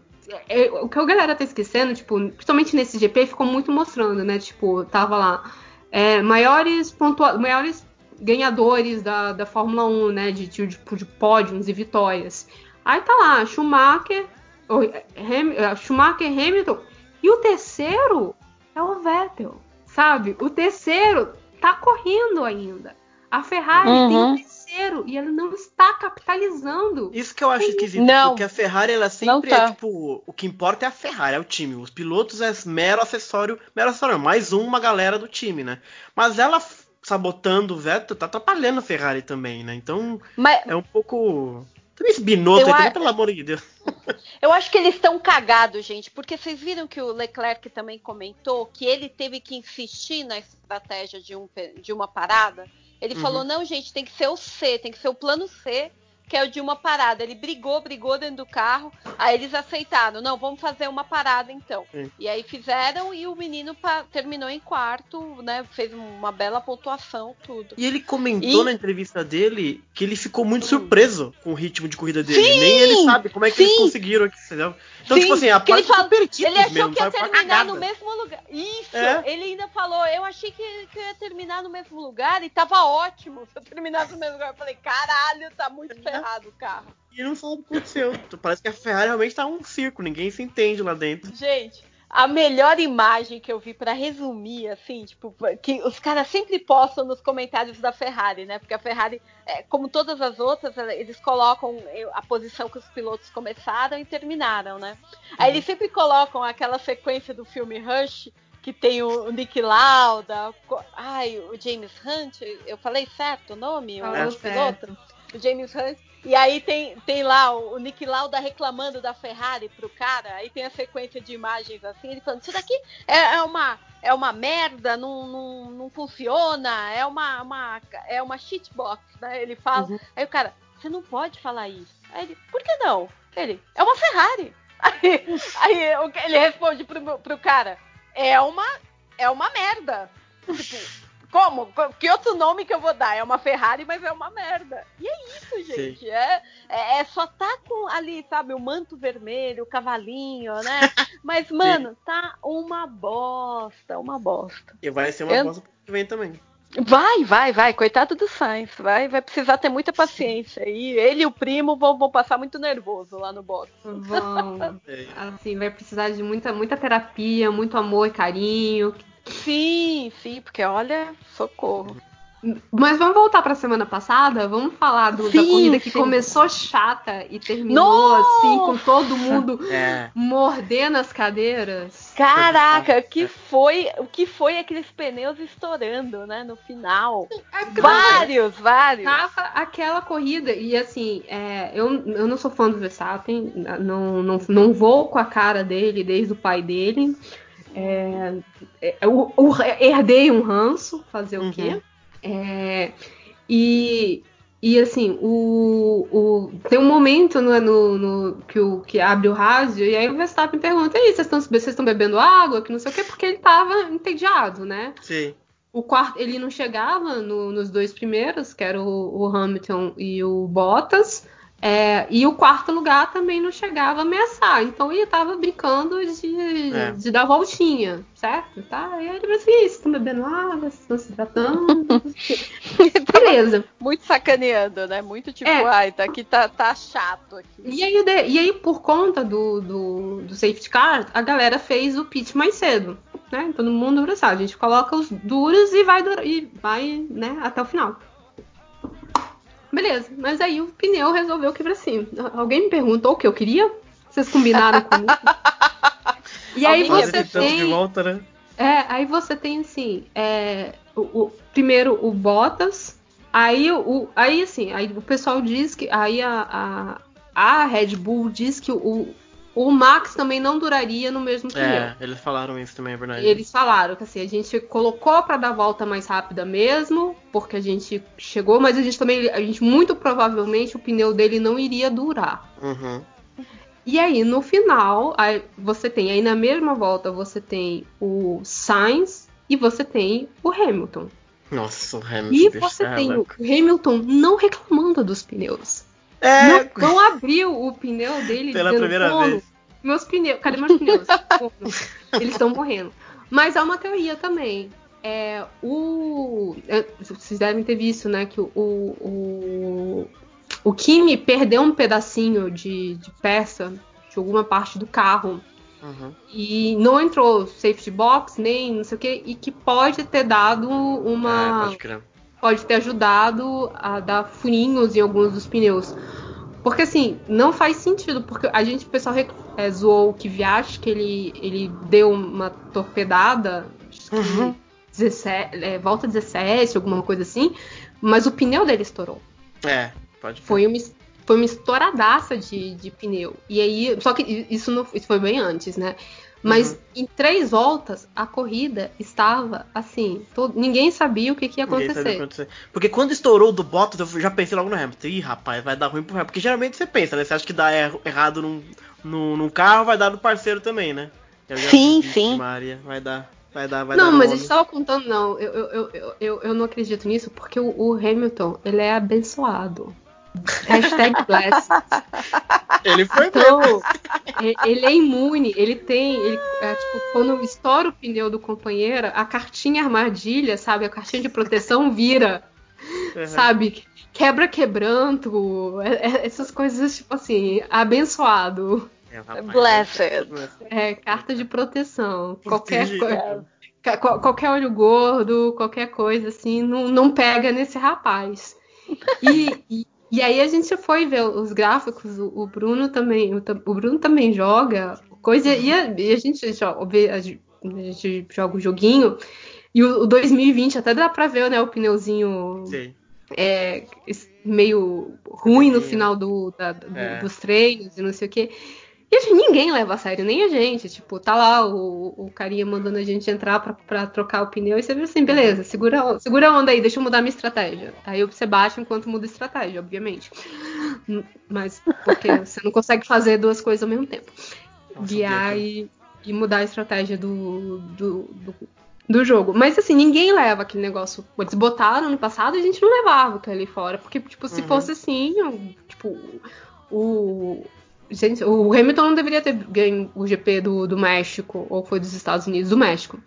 é- o que a galera tá esquecendo, tipo, principalmente nesse GP, ficou muito mostrando, né? Tipo, tava lá. é, maiores pontua maiores ganhadores da, da Fórmula 1, né? De, de, de pódios e vitórias. Aí tá lá, Schumacher, o Ham- eh, Schumacher Hamilton. E o terceiro é o Vettel, sabe? O terceiro tá correndo ainda. A Ferrari tem Uhum. o terceiro e ela não está capitalizando. Isso que eu acho esquisito, Não. porque a Ferrari, ela sempre tá. é tipo. O que importa é a Ferrari, é o time. Os pilotos é mero acessório, mero acessório, mais uma galera do time, né? Mas ela sabotando o Vettel tá atrapalhando a Ferrari também, né? Então é um pouco. Também esse Binotto também, a- pelo amor de Deus. *laughs* Eu acho que eles estão cagados, gente, porque vocês viram que o Leclerc também comentou que ele teve que insistir na estratégia de, um de uma parada. Ele Uhum. falou: não, gente, tem que ser o C, tem que ser o plano C, que é o de uma parada. Ele brigou, brigou dentro do carro, aí eles aceitaram: não, vamos fazer uma parada então. Sim. E aí fizeram e o menino terminou em quarto, né? Fez uma bela pontuação, tudo. E ele comentou E- na entrevista dele que ele ficou muito surpreso com o ritmo de corrida dele. Sim! Nem ele sabe como é que eles Sim! conseguiram aqui, entendeu? Então, Sim, tipo assim, a ele parte fala- equipes Ele achou mesmo, que ia terminar no mesmo lugar. Isso! É. Ele ainda falou, eu achei que, que eu ia terminar no mesmo lugar e tava ótimo. *laughs* Se eu terminasse no mesmo lugar, eu falei, caralho, tá muito *laughs* ferrado o carro. E não sabe o que aconteceu. Parece que a Ferrari realmente tá um circo, ninguém se entende lá dentro. Gente, a melhor imagem que eu vi pra resumir, assim, tipo, que os caras sempre postam nos comentários da Ferrari, né? Porque a Ferrari, é, como todas as outras, eles colocam eh, a posição que os pilotos começaram e terminaram, né? Aí eles sempre colocam aquela sequência do filme Rush, que tem o, Nick Lauda, ai, o James Hunt, eu falei certo o nome? O, Falou o piloto? certo. O James Hunt. E aí tem, tem lá o, Nick Lauda reclamando da Ferrari pro cara. Aí tem a sequência de imagens assim, ele falando, isso daqui é, é uma, é uma merda, não, não, não funciona, é uma, uma, é uma shitbox, né? Ele fala. Aí o cara, você não pode falar isso. Aí ele, por que não? Ele, é uma Ferrari. *laughs* Aí, aí ele responde pro, pro cara, é uma, é uma merda. Tipo, como? Co- Que outro nome que eu vou dar? É uma Ferrari, mas é uma merda. E é isso, gente. É, é, é só tá com ali, sabe, o manto vermelho, o cavalinho, né? *laughs* Mas, mano, tá uma bosta, uma bosta. E vai ser uma Eu- bosta pro ano que vem também. Vai, vai, vai. Coitado do Sainz. Vai, vai precisar ter muita paciência. E ele e o primo vão, vão passar muito nervoso lá no box. Vão. *laughs* Assim, vai precisar de muita, muita terapia, muito amor e carinho. Sim, sim, porque olha, socorro. Mas vamos voltar pra semana passada? Vamos falar do- da Sim, corrida que sim. começou chata e terminou assim, com todo mundo É. mordendo as cadeiras. Caraca, o que foi, o que foi aqueles pneus estourando, né, no final? Vários, vários. Tava aquela corrida, e assim, é, eu, eu não sou fã do Verstappen, não, não, não vou com a cara dele desde o pai dele. É, é, eu, eu herdei um ranço, fazer o quê? É, e, e assim, o, o, tem um momento no, no, no- que, o, que abre o rádio, e aí o Verstappen pergunta: e aí, vocês estão vocês estão bebendo água? Que não sei o quê, porque ele tava entediado, né? Sim. O quarto, ele não chegava no- nos dois primeiros, que era o, o Hamilton e o Bottas. É, e o quarto lugar também não chegava a ameaçar. Então ele tava brincando de, É. de dar voltinha, certo? Tá? E aí ele falou assim: "Ih, vocês estão bebendo água, vocês estão se tratando. *laughs* Beleza. Muito sacaneando, né? Muito tipo, É. ai, tá aqui tá, tá chato aqui. E aí, e aí, por conta do, do, do safety car, a galera fez o pit mais cedo. Né? Todo mundo sabe, a gente coloca os duros e vai, e vai né, até o final. Beleza, mas aí o pneu resolveu quebrar assim. Alguém me perguntou o que eu queria? Vocês combinaram comigo? *laughs* E aí Fazer você tanto de tem. volta, né? É, aí você tem assim, é, o, o- primeiro o Bottas, aí o, aí assim, aí o pessoal diz que aí a, a, a Red Bull diz que o, o Max também não duraria no mesmo pneu. É, eles falaram isso também, é verdade. Eles falaram que assim, a gente colocou para dar a volta mais rápida mesmo, porque a gente chegou, mas a gente também, a gente muito provavelmente o pneu dele não iria durar. Uhum. E aí, no final, aí você tem, aí na mesma volta, você tem o Sainz e você tem o Hamilton. Nossa, o Hamilton. E você é tem o. Hamilton não reclamando dos pneus. É. Não, não abriu o pneu dele Pela primeira "Fono, vez." Meus pneus, cadê meus pneus? Eles estão morrendo. Mas há uma teoria também. É, o, é, vocês devem ter visto, né, que o, o, o Kimi perdeu um pedacinho de, de peça de alguma parte do carro Uhum. e não entrou safety box nem não sei o que e que pode ter dado É, uma pode crer. Pode ter ajudado a dar furinhos em alguns dos pneus. Porque assim, não faz sentido, porque a gente, o pessoal é, zoou o Kvyat, que ele, ele deu uma torpedada, acho que Uhum. 17, é, volta 17, alguma coisa assim, mas o pneu dele estourou. É, pode crer. Foi uma, foi uma estouradaça de, de pneu. E aí, só que isso, não, isso foi bem antes, né? Mas Uhum. em três voltas, a corrida estava assim, todo- ninguém sabia o que, que ia acontecer. acontecer. Porque quando estourou o do Bottas, eu já pensei logo no Hamilton. Ih, rapaz, vai dar ruim pro Hamilton. Porque geralmente você pensa, né? Você acha que dá er- errado num, num, num carro, vai dar no parceiro também, né? Já Sim, sim. Maria, vai dar, vai dar, vai não, dar mas gente tava contando, não. Eu, eu, eu, eu- eu, eu não acredito nisso, porque o, o Hamilton, ele é abençoado. Hashtag blessed. Ele foi Então, e- ele é imune, ele tem. Ele, é, tipo, quando estoura o pneu do companheiro, a cartinha armadilha, sabe? A cartinha de proteção vira. Uhum. Sabe? Quebra quebranto. é- é- essas coisas, tipo assim, abençoado. Blessed. É, carta de proteção. Qualquer coisa. Qualquer olho gordo, qualquer coisa assim, não, não pega nesse rapaz. E, e, e aí a gente foi ver os gráficos, o, o Bruno também, o, o Bruno também joga coisa, e a, e a gente joga, a gente joga o joguinho, e o, o 2020 até dá pra ver, né, o pneuzinho é, meio ruim no final do, da- do- É. dos treinos e não sei o quê. E assim, ninguém leva a sério, nem a gente. Tipo, tá lá o, o carinha mandando a gente entrar pra, pra trocar o pneu e você vê assim, beleza, segura, segura a onda aí, deixa eu mudar minha estratégia. Aí você baixa enquanto muda a estratégia, obviamente. Mas porque você não consegue fazer duas coisas ao mesmo tempo. Guiar e, e mudar a estratégia do, do, do, do jogo. Mas assim, ninguém leva aquele negócio. Eles botaram no passado e a gente não levava aquele ali fora. Porque, tipo, se Uhum. fosse assim, tipo, o. Gente, o Hamilton não deveria ter ganho o GP do, do México, ou foi dos Estados Unidos, do México.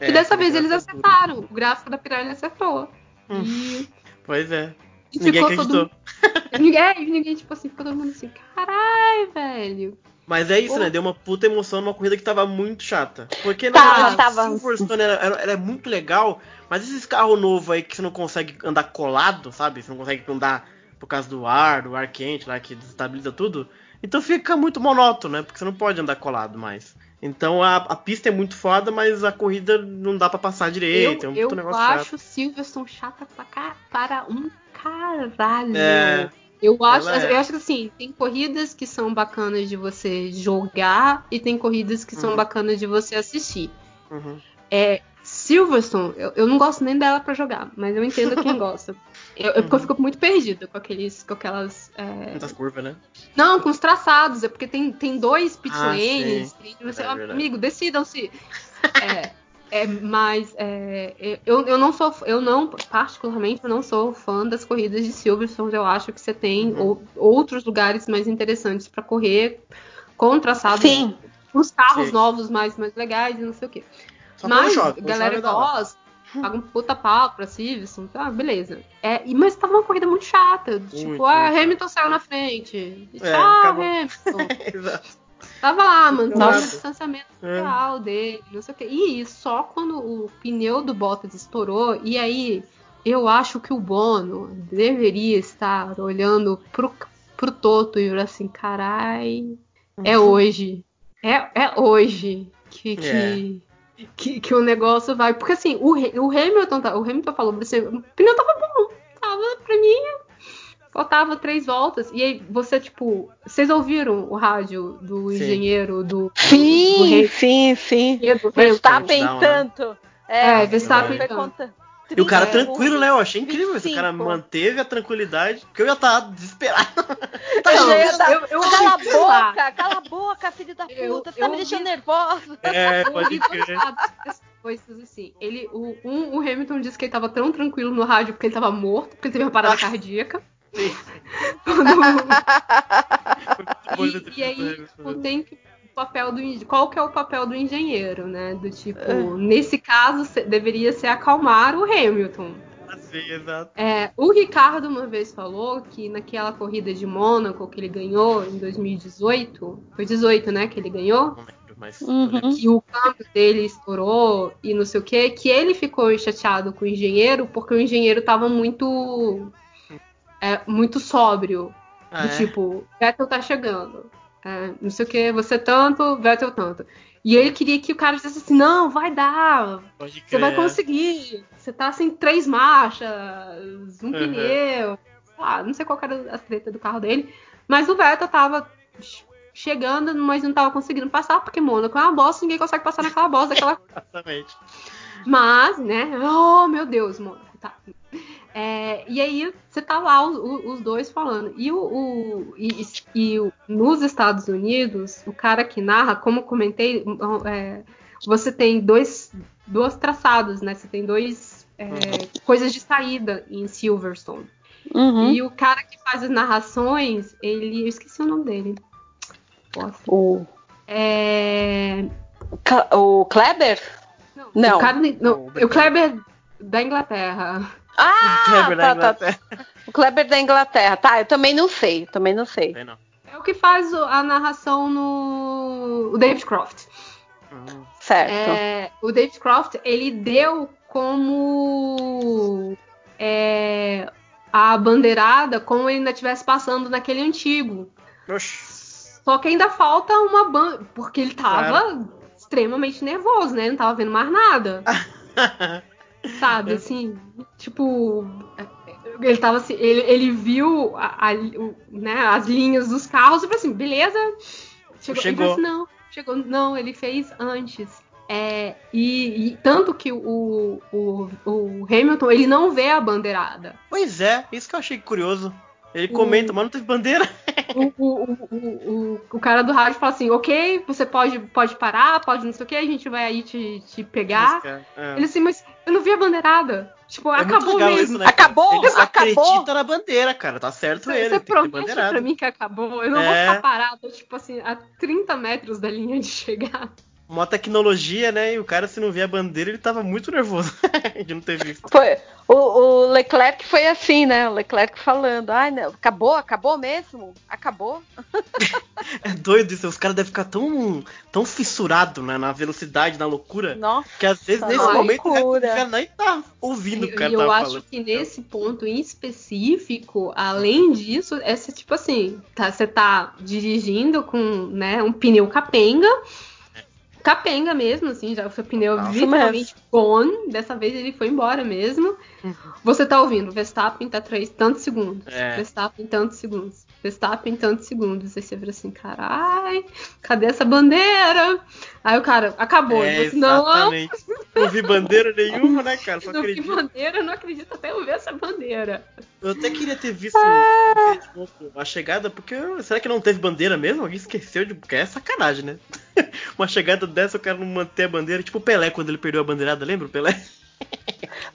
É, e dessa vez eles acertaram. O gráfico da Pirelli acertou. E, Pois é. e Ninguém ficou todo acreditou. *laughs* Ninguém, é, ninguém, tipo assim, ficou todo mundo assim, carai, velho. Mas é isso, Pô. né? Deu uma puta emoção numa corrida que tava muito chata. Porque na Tava, verdade, tava. Silverstone era, era, era muito legal, mas esses carros novos aí que você não consegue andar colado, sabe? Você não consegue andar por causa do ar, do ar quente lá que desestabiliza tudo. Então fica muito monótono, né? Porque você não pode andar colado mais. Então a, a pista é muito foda, mas a corrida não dá pra passar direito. é eu um eu negócio acho chato. Silverstone chata pra para um caralho. É, Eu acho, é. eu acho que assim, tem corridas que são bacanas de você jogar e tem corridas que são Uhum. bacanas de você assistir. Uhum. É, Silverstone, eu, eu não gosto nem dela pra jogar, mas eu entendo quem *laughs* gosta. Eu, eu, porque eu fico muito perdida com aqueles, com aquelas. é, Muitas curvas, né? Não, com os traçados, é porque tem, tem dois pit Ah, lanes. sim. tem- você, É amigo, decidam-se. é, é, mas é, eu, eu não sou, eu não, particularmente, eu não sou fã das corridas de Silverstone. Eu acho que você tem Uhum. ou- outros lugares mais interessantes pra correr com traçados. Sim. Os carros Sim. novos mais, mais legais e não sei o quê. Só Mas, quando galera lá. gosta, paga um puta pau pra Silverstone, tá, beleza. É, e- mas tava uma corrida muito chata. tipo, Muito, ah, muito Hamilton saiu na frente. E É, tchau, acabou. Hamilton. *laughs* Exato. Tava lá, mano, Nossa. o distanciamento É. social dele, não sei o quê. E só quando o pneu do Bottas estourou, e aí eu acho que o Bono deveria estar olhando pro, pro Toto e falar assim, carai, é Uhum. hoje. É, é hoje que, que, que, que o negócio vai. Porque assim, o, o Hamilton, tá- o Hamilton falou assim, o pneu tava bom, tava pra mim. Faltava três voltas. E aí você, tipo. Vocês ouviram o rádio do Sim. engenheiro do. do Sim, Hamilton? sim, sim. Do Verstappen tanto. É, É, Verstappen tanto. E o cara 30 tranquilo, né? Eu achei incrível. Esse 25. cara manteve a tranquilidade, porque eu *laughs* ia estar desesperado. Tá Não, cheia da- eu- eu cala a boca, cala a boca, filho da puta, Eu- você eu tá me deixando nervosa. É, *laughs* Eu pode crer. coisas assim. Ele, o, um, o Hamilton disse que ele tava tão tranquilo no rádio porque ele tava morto, porque ele teve uma parada *laughs* cardíaca. Sim. Bom E, e aí, esse tipo, tem que papel do qual que é o papel do engenheiro, né? Do tipo, É. nesse caso deveria ser acalmar o Hamilton. Sim, exato. É, o Ricardo uma vez falou que naquela corrida de Mônaco que ele ganhou em 2018, foi 18, né, que ele ganhou, Não lembro, mas. Uhum. que o câmbio dele estourou e não sei o que, que ele ficou chateado com o engenheiro porque o engenheiro tava muito é, muito sóbrio. Ah, Do é? tipo, Vettel tá chegando. É, não sei o que, você tanto, Vettel tanto. E ele queria que o cara dissesse assim, não, vai dar, Pode você vai crer. conseguir. Você tá sem três marchas, um Uhum. pneu. Lá, não sei qual era a treta do carro dele. Mas o Vettel tava ch- chegando, mas não tava conseguindo passar, porque Mônaco é uma bosta, ninguém consegue passar naquela bosta daquela *laughs* Exatamente. mas, né? Oh, meu Deus, Mônaco. Tá. É, e aí, você tá lá, os, os dois falando. E, o, o- e, e o- nos Estados Unidos, o cara que narra, como eu comentei, é, você tem dois, dois traçados, né? Você tem dois é, coisas de saída em Silverstone. Uhum. E o cara que faz as narrações, ele. Eu esqueci o nome dele. Posso? O, É, o Kleber? Não. O, cara, não, Não, o Kleber da Inglaterra. Ah, Kleber da tá, tá. Inglaterra. O Kleber da Inglaterra. Tá, eu também não sei, também não sei. Não. é o que faz o- a narração no o David Croft. Certo. É, o David Croft, ele deu como é, a bandeirada como ele ainda estivesse passando naquele antigo. Só que ainda falta uma banda, porque ele tava extremamente nervoso, né? Ele não tava vendo mais nada. *laughs* Sabe, assim, tipo, ele tava assim, ele, ele viu a- a- o- né, as linhas dos carros e falou assim, beleza. Chegou, Ele Chegou. assim, não, chegou, não, ele fez antes. É, e, e tanto que o, o, o Hamilton, ele não vê a bandeirada. Pois é, isso que eu achei curioso. Ele O- comenta, mas não teve bandeira. O, o, o, o, o- o cara do rádio fala assim, ok, você pode, pode parar, pode não sei o que, a gente vai aí te, te pegar. É. Ele assim, mas eu não vi a bandeirada. Tipo, É acabou mesmo. isso, né, cara? Ele só acredita na bandeira, cara. Tá certo ele. Você tem que ter promete pra mim que acabou? Eu não É. vou ficar parada, tipo assim, a 30 metros da linha de chegada. Uma tecnologia, né? E o cara, se não via a bandeira, ele tava muito nervoso *laughs* de não ter visto. Foi, o, o Leclerc foi assim, né? O Leclerc falando, ai, não, acabou, acabou mesmo? Acabou? *laughs* É doido isso. Os caras devem ficar tão, tão fissurados né, na velocidade, na loucura. Nossa, que às vezes nesse momento o loucura. cara nem tá ouvindo o que o cara e eu tava acho falando. que nesse ponto em específico, além disso, essa tipo assim, tá, você tá dirigindo com né, um pneu capenga. Capenga mesmo, assim, já o seu pneu Nossa, literalmente gone. Dessa vez ele foi embora mesmo. Você tá ouvindo, Verstappen tá três tantos segundos. É. Verstappen tantos segundos. Verstappen tantos segundos. Aí você vira assim, carai, cadê essa bandeira? Aí o cara, acabou. É, E você, não. Não vi bandeira nenhuma, né, cara? Só *laughs* não vi acredito. bandeira, eu não acredito até eu ver essa bandeira. Eu até queria ter visto Ah. a chegada, porque será que não teve bandeira mesmo? Alguém esqueceu de. Porque é sacanagem, né? *laughs* Uma chegada dessa, o cara não manter a bandeira, tipo o Pelé quando ele perdeu a bandeirada, lembra o Pelé?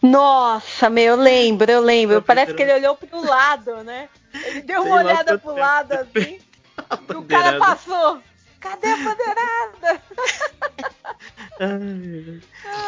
Nossa, meu, eu lembro, eu lembro. Parece que ele olhou pro lado, né? Ele deu Sei uma olhada pro tempo. lado assim. *laughs* e o cara passou. Cadê a bandeirada? *laughs* Ai,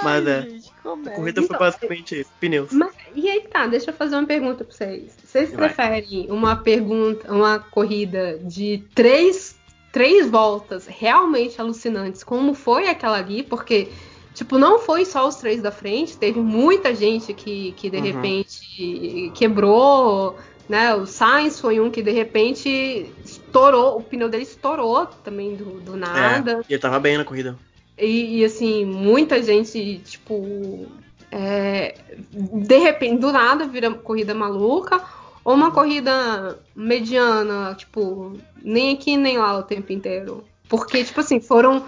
Mas é. A comédia. corrida foi Então, basicamente isso. Pneus. Mas, e aí tá, deixa eu fazer uma pergunta pra vocês. Vocês Vai. preferem uma pergunta, uma corrida de três, três voltas realmente alucinantes, como foi aquela ali? Porque, tipo, não foi só os três da frente, teve muita gente que, que de Uhum. repente quebrou, né? O Sainz foi um que de repente estourou, o pneu dele estourou também do, do nada. É, e ele tava bem na corrida. E, e, assim, muita gente, tipo, é, de repente, do nada vira corrida maluca, ou uma corrida mediana, tipo, nem aqui nem lá o tempo inteiro. Porque, tipo assim, foram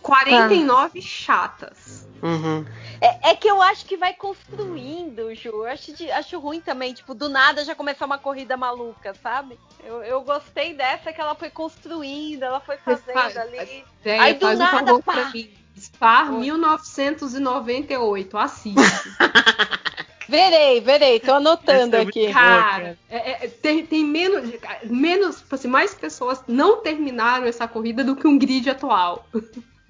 49 chatas. Uhum. É, é que eu acho que vai construindo, Ju. Eu acho, de- acho ruim também, tipo, do nada já começar uma corrida maluca, sabe? Eu, eu gostei dessa que ela foi construindo, ela foi fazendo faz- ali. É, Aí do faz um nada, favor pá! pra mim. Spar 1998, assiste. *laughs* Verei, verei, tô anotando é aqui. Cara, é- é- tem, tem menos, menos, tipo assim, mais pessoas não terminaram essa corrida do que um grid atual.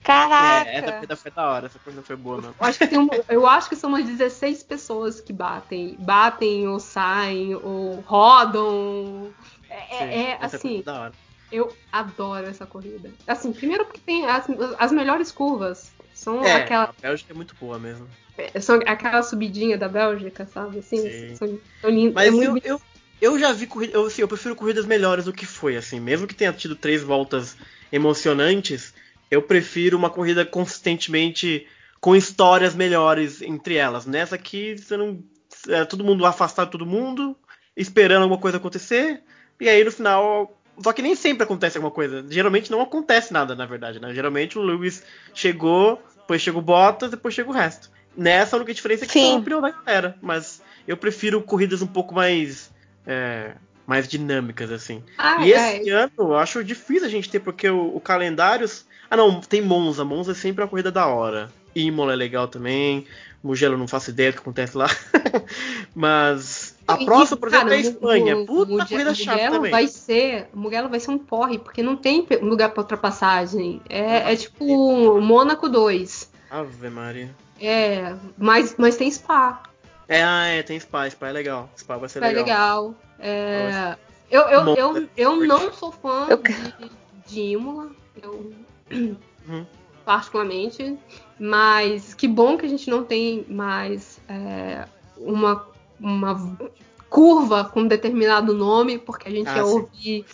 Caraca! É, essa corrida foi da hora, essa corrida foi boa mesmo. Eu acho que, tem um- eu acho que são umas 16 pessoas que batem. Batem ou saem, ou rodam. É, Sim, é- é, essa assim, da hora. eu adoro essa corrida. Assim, primeiro porque tem as, as melhores curvas. São É, aquela, a Bélgica é muito boa mesmo. São aquela subidinha da Bélgica, sabe? Assim, Sim. são, são lindas. Mas é muito eu, eu, eu já vi corrida. Eu, assim, eu prefiro corridas melhores do que foi, assim. Mesmo que tenha tido três voltas emocionantes, eu prefiro uma corrida consistentemente com histórias melhores entre elas. Nessa aqui, você não. É, todo mundo afastado de todo mundo, esperando alguma coisa acontecer, e aí no final. Só que nem sempre acontece alguma coisa. Geralmente não acontece nada, na verdade, né? Geralmente o Lewis chegou, depois chega o Bottas, depois chega o resto. Nessa, a única diferença é que Sim. são a opinião da galera. Mas eu prefiro corridas um pouco mais. é, mais dinâmicas, assim. Ah, e esse é. ano eu acho difícil a gente ter, porque o, o calendário. Ah, não, tem Monza. Monza é sempre uma corrida da hora. Imola é legal também. Mugello não faço ideia do que acontece lá. *laughs* Mas a E, próxima, por exemplo, cara, é a Espanha. Mu- Puta Muge- corrida chata também. vai ser, Mugello vai ser um porre, porque não tem lugar pra ultrapassagem. É, é tipo Mônaco 2. Ave Maria. É, mas, mas tem Spa. É, ah, é, tem Spa. Spa é legal. Spa vai ser Spa é legal. legal. É, Eu, eu, Bom, eu, eu não sou fã Eu- de, de Imola, eu, Uhum. particularmente, mas que bom que a gente não tem mais é, uma, uma curva com determinado nome, porque a gente Ah, ia sim. ouvir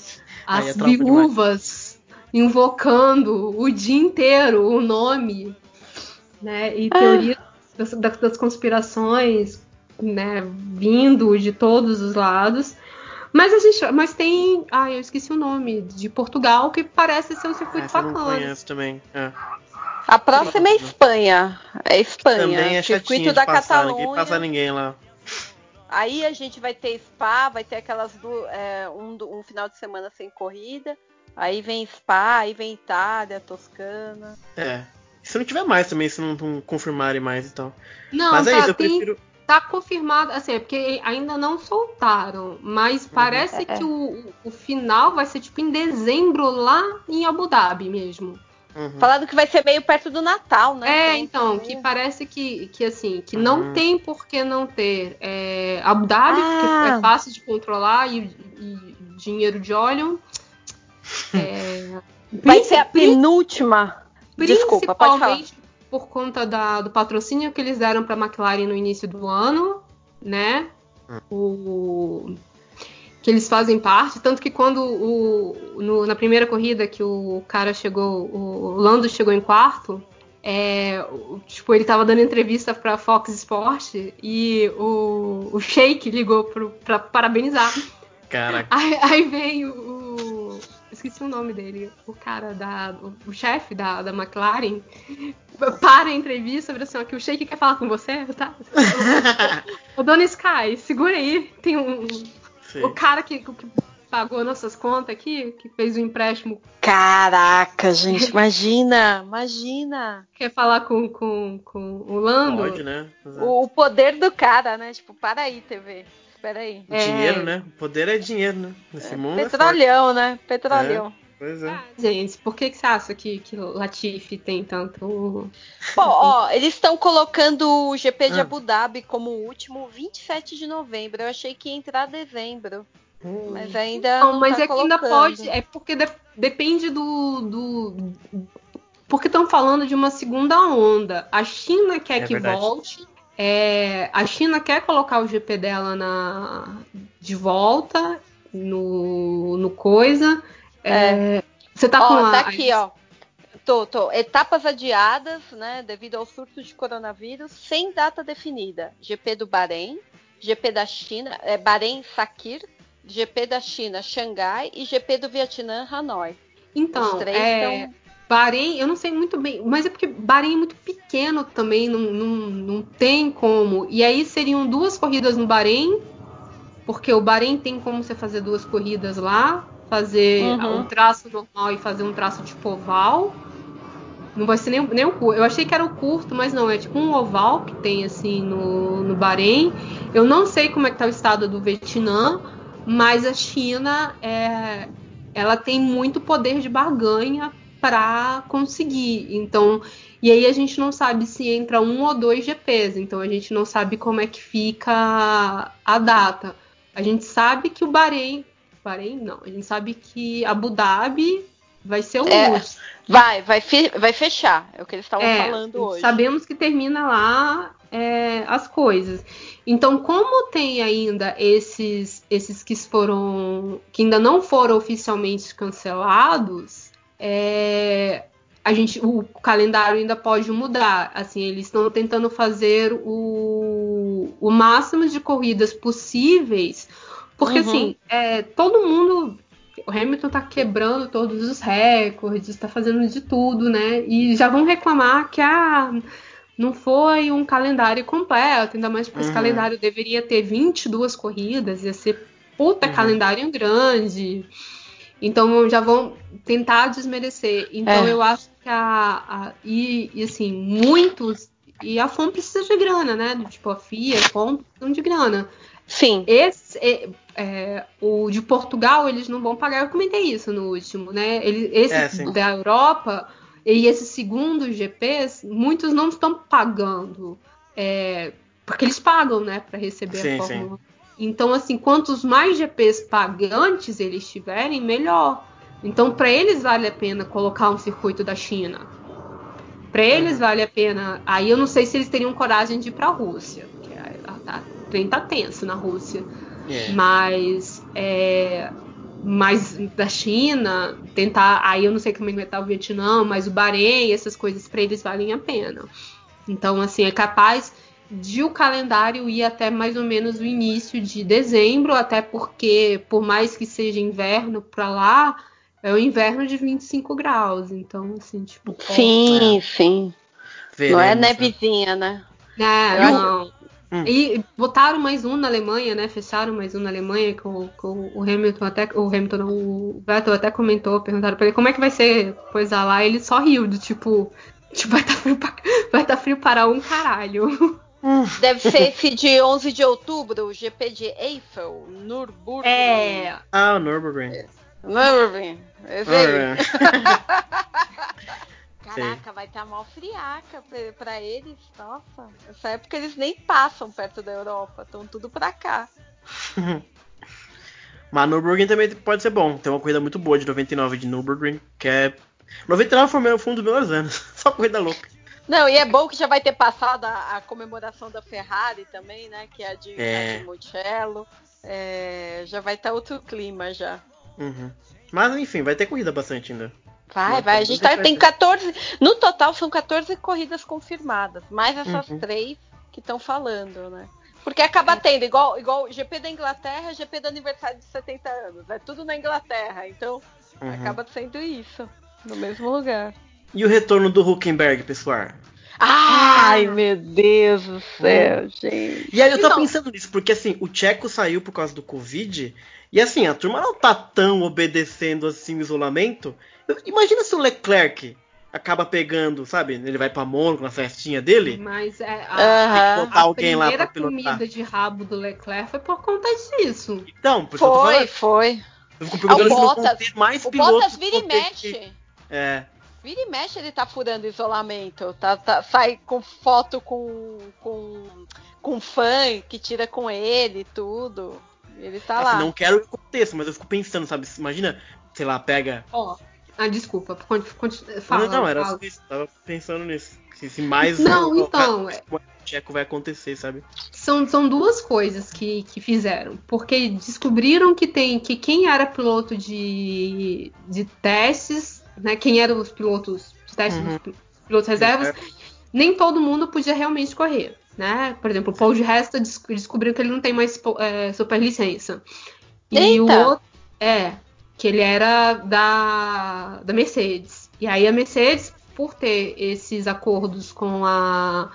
Aí é as tropa demais. viúvas invocando o dia inteiro o nome, né? E Ah. teorias das, das- das conspirações, né? Vindo de todos os lados. Mas a gente, mas tem, ah, eu esqueci o nome de Portugal que parece ser um circuito Essa eu não bacana. conheço também. É. A próxima é Espanha. É Espanha. Também é Circuito da passar, ninguém Catalunha. passa ninguém lá. Aí a gente vai ter Spa, vai ter aquelas du- é, um, do- um final de semana sem corrida. Aí vem Spa, aí vem Itália, Toscana. É. Se não tiver mais também, se não, não confirmarem mais e tal. Não, Mas é tá, isso, eu tem- prefiro. tá confirmado, assim, é porque ainda não soltaram, mas parece É. que o, o final vai ser tipo em dezembro lá em Abu Dhabi mesmo. Uhum. Falando que vai ser meio perto do Natal, né? É, então, que parece que, que assim, que não Uhum. tem por que não ter é, Abu Dhabi, Ah. porque é fácil de controlar e, e dinheiro de óleo. *laughs* É, Vai ser a penúltima. Desculpa, pode falar. Principalmente por conta da- do patrocínio que eles deram para a McLaren no início do ano, né? O, que eles fazem parte, tanto que quando o, no- na primeira corrida que o cara chegou, o Lando chegou em quarto, é, tipo, ele tava dando entrevista pra Fox Sport e o, o Sheik ligou pro, pra parabenizar. Caraca. Aí, aí vem o, o- Esqueci o nome dele. O cara da. O, o chefe da, da McLaren para a entrevista, vira assim, ó, que o Sheik quer falar com você, tá? *laughs* Ô, Dona Sky, segura aí. Tem um. Sim. O cara que, que pagou nossas contas aqui, que fez o empréstimo, Caraca, gente, imagina, imagina. quer falar com, com, com o Lando. Pode, né? O, o poder do cara, né? Tipo, para aí, TV. Espera aí. O Dinheiro, né? O poder é dinheiro, né? Nesse mundo é forte. Petrolhão, né? Petrolhão. Pois é. Ah, gente, por que, que você acha que, que Latifi tem tanto. Bom, ó, eles estão colocando o GP de Ah. Abu Dhabi como o último 27 de novembro. Eu achei que ia entrar dezembro. Mas ainda Não, não, mas tá é que ainda colocando. pode. É porque de- depende do. do porque estão falando de uma segunda onda. A China quer É que verdade. volte. É, a China quer colocar o GP dela na, de volta no, no coisa. É, Você tá com Ó, a, tá aqui, ó. Tô, tô. Etapas adiadas, né, devido ao surto de coronavírus, sem data definida. GP do Bahrein, GP da China, é, Bahrein Sakir, GP da China Xangai e GP do Vietnã Hanoi. Então, Os três é, tão- Bahrein, eu não sei muito bem, mas é porque Bahrein é muito pequeno também, não, não, não tem como. E aí seriam duas corridas no Bahrein, porque o Bahrein tem como você fazer duas corridas lá, fazer Uhum. um traço normal e fazer um traço tipo oval. Não vai ser nem, nem o curto. Eu achei que era o curto, mas não, é tipo um oval que tem assim no, no Bahrein. Eu não sei como é que tá o estado do Vietnã, mas a China é, ela tem muito poder de barganha para conseguir. Então, e aí a gente não sabe se entra um ou dois GPs. Então a gente não sabe como é que fica a data. A gente sabe que o Bahrein, Bahrein não, a gente sabe que Abu Dhabi vai ser o É, último. Vai, vai, fe- vai fechar. É o que eles estavam É, falando hoje. Sabemos que termina lá é, as coisas. Então, como tem ainda esses, esses que foram. que ainda não foram oficialmente cancelados, é, a gente, o calendário ainda pode mudar. Assim, eles estão tentando fazer o, o máximo de corridas possíveis. Porque Uhum. assim, é, todo mundo o Hamilton tá quebrando todos os recordes, tá fazendo de tudo, né? E já vão reclamar que ah, não foi um calendário completo, ainda mais porque esse Uhum. calendário deveria ter 22 corridas, ia ser puta Uhum. calendário grande. Então já vão tentar desmerecer. Então É. eu acho que a, a- e, e, assim, muitos e a FOM precisa de grana, né? Tipo, a FIA, a FOM precisam de grana. Sim. Esse, é, é, o de Portugal, eles não vão pagar. Eu comentei isso no último, né? Ele, esse É, da Europa e esse segundo GPs, muitos não estão pagando. é, porque eles pagam, né? Para receber Sim, a Fórmula 1. Então, assim, quantos mais GPs pagantes eles tiverem, melhor. Então, para eles vale a pena colocar um circuito da China. Para eles vale a pena. Aí eu não sei se eles teriam coragem de ir para a Rússia, porque a, a, o trem tá tenso na Rússia. É. Mas é, mas da China, tentar. Aí eu não sei como é que vai estar o Vietnã, mas o Bahrein, essas coisas para eles valem a pena. Então, assim, é capaz de o calendário ir até mais ou menos o início de dezembro, até porque, por mais que seja inverno para lá, é o inverno de 25 graus. Então, assim, tipo. Sim, sim. Veremos, Não é né? nevezinha, né? É, Eu não. Hum. E botaram mais um na Alemanha, né? Fecharam mais um na Alemanha, que o, que o Hamilton até. O Hamilton, não, o Vettel até comentou, perguntaram pra ele como é que vai ser coisa lá. Ele só riu, do tipo. Tipo, vai estar frio, pra- vai tá frio para um caralho. *laughs* Deve ser esse de 11 de outubro, o GP de Eiffel, Nürburgring. É. Ah, o Nürburgring. Nürburgring. Esse aí. *laughs* Nürburgring. Caraca, vai estar mal friaca pra, pra eles. Nossa, nessa época eles nem passam perto da Europa, estão tudo pra cá. *laughs* Mas Nürburgring também pode ser bom. Tem uma corrida muito boa de 99 de Nürburgring, que é. 99 foi, meu- foi um dos melhores anos. *laughs* Só corrida louca. Não, e é bom que já vai ter passado a, a comemoração da Ferrari também, né? Que é a de, É. a de Mugello. É, já vai estar outro clima já. Uhum. Mas enfim, vai ter corrida bastante ainda. Vai, vai. A gente tá, tem de- 14. No total são 14 corridas confirmadas, mais essas Uhum. três que estão falando, né? Porque acaba tendo, igual, igual GP da Inglaterra, GP do aniversário de 70 anos. É tudo na Inglaterra, então Uhum. acaba sendo isso. No mesmo lugar. E o retorno do Huckenberg, pessoal? Ai, meu Deus do céu, gente. E aí eu tô Não. pensando nisso, porque assim, o Tcheco saiu por causa do Covid, e assim, a turma não tá tão obedecendo assim o isolamento. Eu- Imagina se o Leclerc acaba pegando, sabe? Ele vai pra Mônaco na festinha dele. Mas é, a, Tem que botar a alguém lá primeira pra pilotar. comida de rabo do Leclerc foi por conta disso. Então, por Foi, falando. foi. Eu fico Ah, o perguntando não vão Bottas, ter mais o pilotos. Bottas vira e mexe. É. Vira e mexe, ele tá furando isolamento. Tá, tá- sai com foto com, com, com fã que tira com ele e tudo. Ele tá Assim, lá. não quero que aconteça, mas eu fico pensando, sabe? Imagina, sei lá, pega. Ó, ah, desculpa, fala. não, não, era fala. só isso. Tava pensando nisso. Se, se mais Não, o- então, o Tcheco vai acontecer, sabe? São, são duas coisas que, que fizeram. Porque descobriram que tem que quem era piloto de, de testes, né? Quem eram os pilotos de testes, Uhum. os pi- pilotos reservas, nem todo mundo podia realmente correr. Né? Por exemplo, o Paul de Resta des- descobriu que ele não tem mais é, superlicença. E o Eita! outro. É, que ele era da, da Mercedes. E aí a Mercedes, por ter esses acordos com a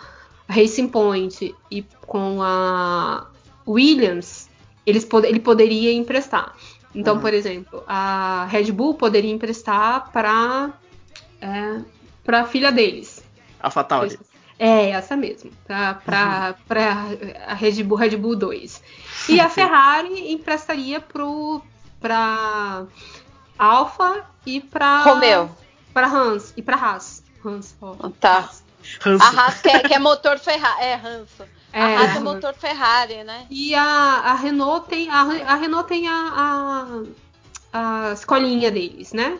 Racing Point e com a Williams, eles pod ele poderia emprestar. Então, Uhum. por exemplo, a Red Bull poderia emprestar para é, para a filha deles. A Fatauri. É, essa mesmo. Pra, pra a Red Bull, Red Bull 2. E a *laughs* Ferrari emprestaria pro, pra Alfa e pra. Romeo. Pra Hans. E pra Haas. Hans, ó. Tá. Hanso. A Haas que é, que é motor Ferrari. É, Hanso. É, a é motor Ferrari, né? E a, a Renault tem. A, a Renault tem a, a, a escolinha deles, né?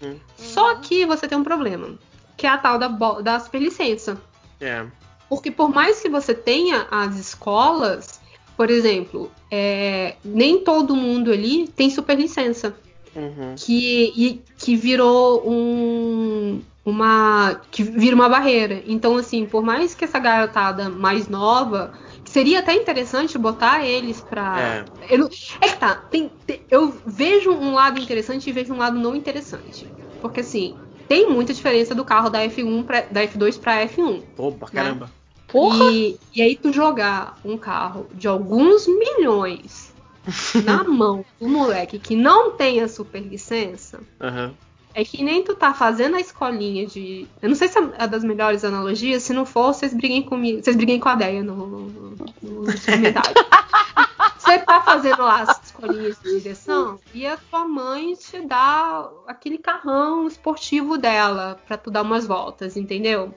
Uhum. Só que você tem um problema. Que é a tal da, da superlicença. É. Porque por mais que você tenha as escolas, por exemplo, é, nem todo mundo ali tem superlicença. Uhum. Que, e- que virou um, uma. que vira uma barreira. Então, assim, por mais que essa garotada mais nova. Seria até interessante botar eles pra. É. Eu é que tá. tem- tem- eu vejo um lado interessante e vejo um lado não interessante. Porque assim, tem muita diferença do carro da F1 pra, da F2 pra F1. Opa, caramba. Porra! E, e aí tu jogar um carro de alguns milhões *laughs* na mão do moleque que não tem a superlicença, Aham. é que nem tu tá fazendo a escolinha de. Eu não sei se é das melhores analogias, se não for, vocês briguem comigo. Vocês briguem com a Deia no, no, nos *laughs* comentários. Você tá fazendo lá as escolinhas de direção e a tua mãe te dá aquele carrão esportivo dela pra tu dar umas voltas, entendeu?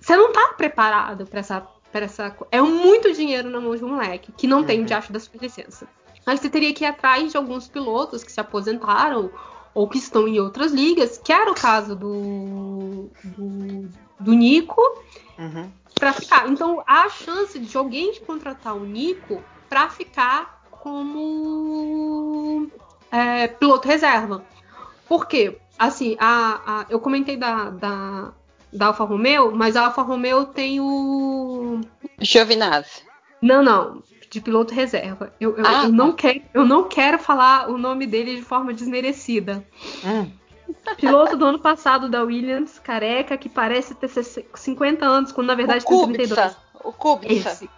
Você não tá preparado pra essa, pra essa. É muito dinheiro na mão de um moleque que não tem o Uhum. diacho da superlicença. Aí você teria que ir atrás de alguns pilotos que se aposentaram ou que estão em outras ligas, que era o caso do, do, do Nico, Uhum. pra ficar. Então há a chance de alguém contratar o Nico pra ficar como é, piloto reserva. Por quê? Assim, a, a- eu comentei da, da, da Alfa Romeo, mas a Alfa Romeo tem o. Giovinazzi. Não, não. De piloto reserva. Eu, eu, Ah, eu não quero, eu não quero falar o nome dele de forma desmerecida. Hum. Piloto do ano passado da Williams, careca, que parece ter 50 anos, quando na verdade o tem 32. Kubica. O Kubica. Esse.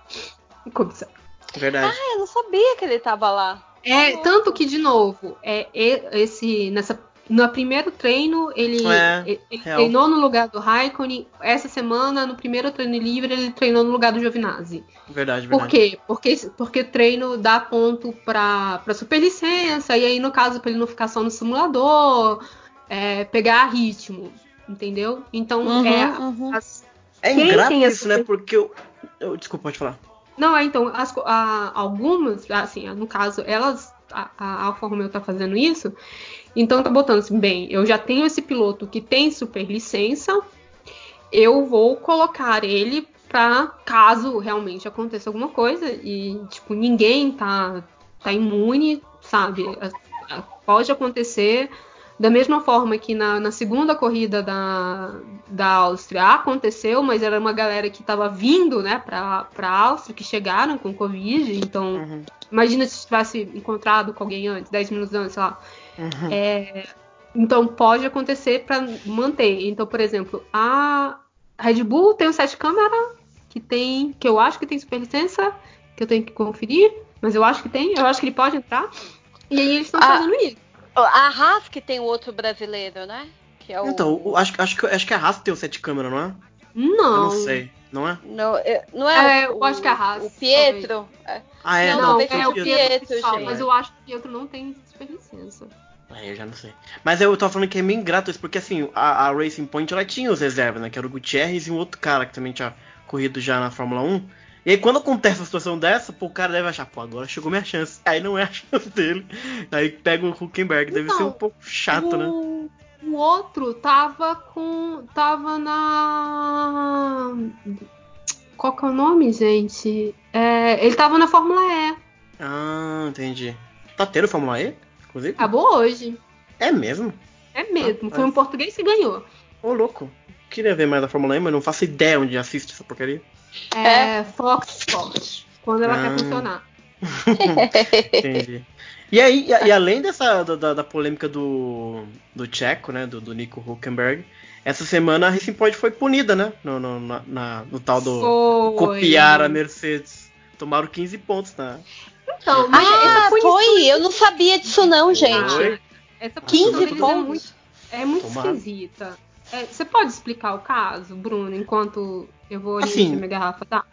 Kubica. Verdade. Ah, eu não sabia que ele tava lá. É, tanto que, de novo, é, é- esse, nessa, no primeiro treino, ele, É, ele- treinou no lugar do Raikkonen. Essa semana, no primeiro treino livre, ele treinou no lugar do Giovinazzi. Verdade, verdade. Por quê? Porque, porque treino dá ponto pra, pra superlicença, e aí, no caso, pra ele não ficar só no simulador, é, pegar ritmo, entendeu? Então, Uhum, é, uhum. as- É quem ingrato isso, né? Porque eu... eu. Desculpa, pode falar. Não, é, então, as a- algumas, assim, no caso, elas, a, a Alfa Romeo tá fazendo isso, então tá botando assim, bem, eu já tenho esse piloto que tem super licença, eu vou colocar ele pra caso realmente aconteça alguma coisa e, tipo, ninguém tá, tá imune, sabe? A- a- Pode acontecer. Da mesma forma que na, na segunda corrida da, da Áustria aconteceu, mas era uma galera que estava vindo, né, pra, pra Áustria, que chegaram com Covid. Então, Uhum. imagina se tivesse encontrado com alguém antes, 10 minutos antes, sei lá. Uhum. É, então, pode acontecer para manter. Então, por exemplo, a Red Bull tem o sete câmera, que tem, que eu acho que tem superlicença, que eu tenho que conferir, mas eu acho que tem, eu acho que ele pode entrar. E aí eles estão Ah. fazendo isso. A Haas que tem o outro brasileiro, né? Que é o... Então, acho, acho, que, acho que a Haas tem o sete câmera, não é? Não. Eu não sei, não é? Não, é- não é, É, o, eu acho que é a Haas, O Pietro? É. Ah, é? Não, Não, talvez é seja o Pietro, Pietro, gente. mas eu acho que o Pietro não tem superlicença. Aí eu já não sei. Mas eu tava falando que é meio ingrato isso, porque assim, a, a Racing Point ela tinha os reservas, né? Que era o Gutierrez e um outro cara que também tinha corrido já na Fórmula 1. E aí quando acontece uma situação dessa, pô, o cara deve achar, pô, agora chegou minha chance. Aí não é a *laughs* chance dele. Aí pega o Huckenberg, deve Então, ser um pouco chato, né? o, o outro tava com. tava na. Qual que é o nome, gente? É, ele tava na Fórmula E. Ah, entendi. Tá tendo Fórmula E, inclusive? Acabou hoje. É mesmo? É mesmo. Ah, Foi um português que ganhou. Ô, louco. Queria ver mais da Fórmula E, mas não faço ideia onde assiste essa porcaria. É, Fox Sports. Quando ela Ah. quer funcionar. *laughs* Entendi. E aí, e, e além dessa da, da- da polêmica do, do Tcheco, né, do, do Nico Huckenberg, essa semana a Racing Point foi punida, né, no, no, na- na- no tal do Foi. copiar a Mercedes. Tomaram 15 pontos, né? Então, mas Ah, essa punição- foi? Eu não sabia disso não, gente. Foi? Essa 15 punição deles é pontos? muito, é muito esquisita. É, você pode explicar o caso, Bruno, enquanto eu vou Assim, encher minha garrafa, tá?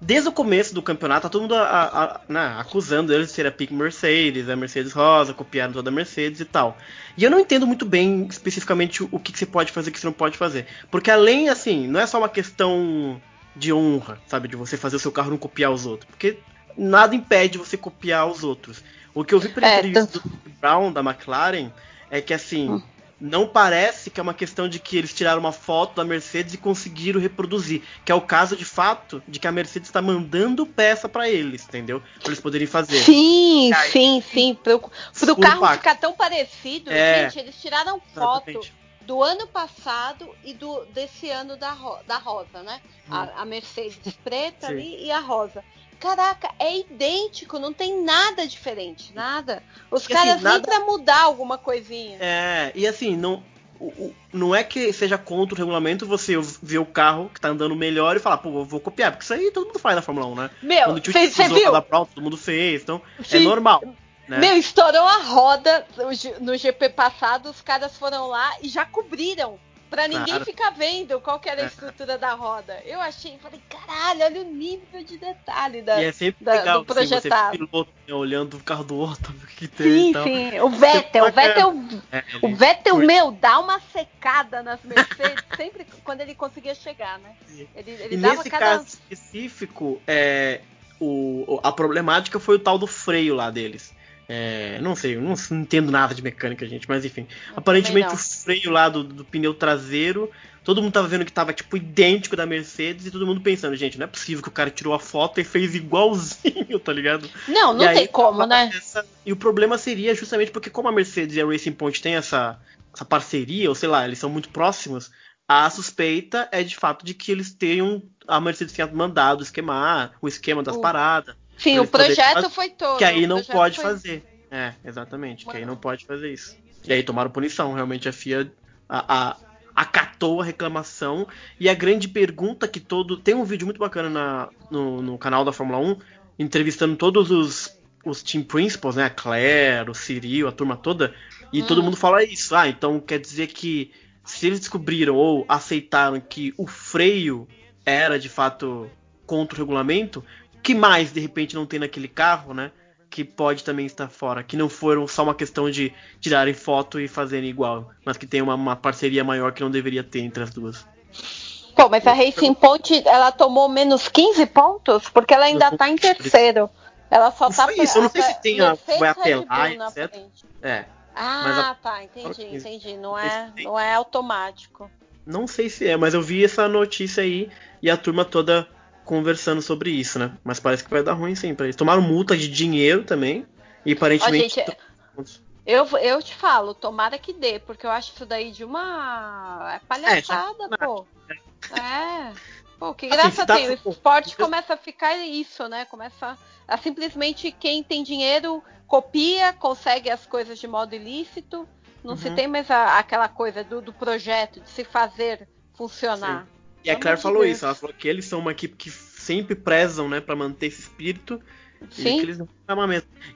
Desde o começo do campeonato, tá todo mundo a- a- né, acusando eles de ser a pique Mercedes, a Mercedes rosa, copiaram toda a Mercedes e tal. E eu não entendo muito bem especificamente o, o que, que você pode fazer e o que você não pode fazer. Porque além, assim, não é só uma questão de honra, sabe? De você fazer o seu carro não copiar os outros. Porque nada impede você copiar os outros. O que eu vi pela É, entrevista do Brown, da McLaren, é que assim. Hum. Não parece que é uma questão de que eles tiraram uma foto da Mercedes e conseguiram reproduzir. Que é o caso de fato de que a Mercedes está mandando peça para eles, entendeu? Para eles poderem fazer. Sim, Aí- sim, sim. Pro, pro carro ficar tão parecido, É. gente, eles tiraram foto Exatamente. do ano passado e do desse ano da, ro- da rosa, né? Hum. A, a Mercedes *laughs* preta Sim. ali e a rosa. Caraca, é idêntico, não tem nada diferente, nada. Os E assim, caras nada- nem pra mudar alguma coisinha. É, e assim, não, o- o- não é que seja contra o regulamento você ver o carro que tá andando melhor e falar, pô, eu vou copiar, porque isso aí todo mundo faz na Fórmula 1, né? Meu, Quando cê- cê usou viu? da todo mundo fez, então é Sim. normal. Né? Meu, estourou a roda no GP passado, os caras foram lá e já cobriram Pra ninguém Claro. ficar vendo qual que era a É. estrutura da roda. Eu achei, falei, caralho, olha o nível de detalhe da, E é sempre da- legal do assim, projetado. piloto, né, olhando o carro do outro, *laughs* o que tem Sim, e tal. sim. O Vettel, o Vettel, É, o Vettel, meu, dá uma secada nas Mercedes *laughs* sempre quando ele conseguia chegar, né? Ele, ele E dava nesse cada. caso específico, é, o- a problemática foi o tal do freio lá deles. É, não sei, eu não, entendo nada de mecânica, gente, mas enfim. Aparentemente não. o freio lá do, do pneu traseiro, todo mundo tava vendo que tava tipo idêntico da Mercedes e todo mundo pensando, gente, não é possível que o cara tirou a foto e fez igualzinho, *laughs* tá ligado? Não, não E aí, tem como, né? essa- e o problema seria justamente porque como a Mercedes e a Racing Point têm essa, essa parceria, ou sei lá, eles são muito próximos, a suspeita é de fato de que eles tenham. A Mercedes tenha mandado esquemar o esquema das O- paradas. Sim, o projeto fazer, foi todo. Que aí não pode fazer. É, exatamente. Que aí não pode fazer isso. E aí tomaram punição. Realmente a FIA a- a- acatou a reclamação. E a grande pergunta que todo. Tem um vídeo muito bacana na- no, no canal da Fórmula 1, entrevistando todos os, os team principals, né? A Claire, o Cyril, a turma toda. E Hum. todo mundo fala isso. Ah, então quer dizer que se eles descobriram ou aceitaram que o freio era de fato contra o regulamento, que mais de repente não tem naquele carro, né? Que pode também estar fora. Que não foram só uma questão de tirarem foto e fazerem igual, mas que tem uma, uma parceria maior que não deveria ter entre as duas. Pô, mas a Racing Point, ela tomou menos 15 pontos? Porque ela ainda tá em terceiro. Ela só Não tá foi isso, eu não sei se tem a- vai apelar, etc. É. Ah, a- tá, entendi, entendi. Não é, não é automático. Não sei se é, mas eu vi essa notícia aí e a turma toda conversando sobre isso, né? Mas parece que vai dar ruim sim pra eles. Tomaram multa de dinheiro também. E Ó, aparentemente. gente, eu, eu te falo, tomara que dê, porque eu acho isso daí de uma. É palhaçada, pô. É. Pô, que Assim, graça se dá tem. O esporte começa a ficar isso, né? Começa a simplesmente quem tem dinheiro copia, consegue as coisas de modo ilícito. Não se Uhum. tem mais a- aquela coisa do, do projeto, de se fazer funcionar. E a Claire falou Deus. isso, ela falou que eles são uma equipe que sempre prezam, né, para manter esse espírito. E Sim. que eles não.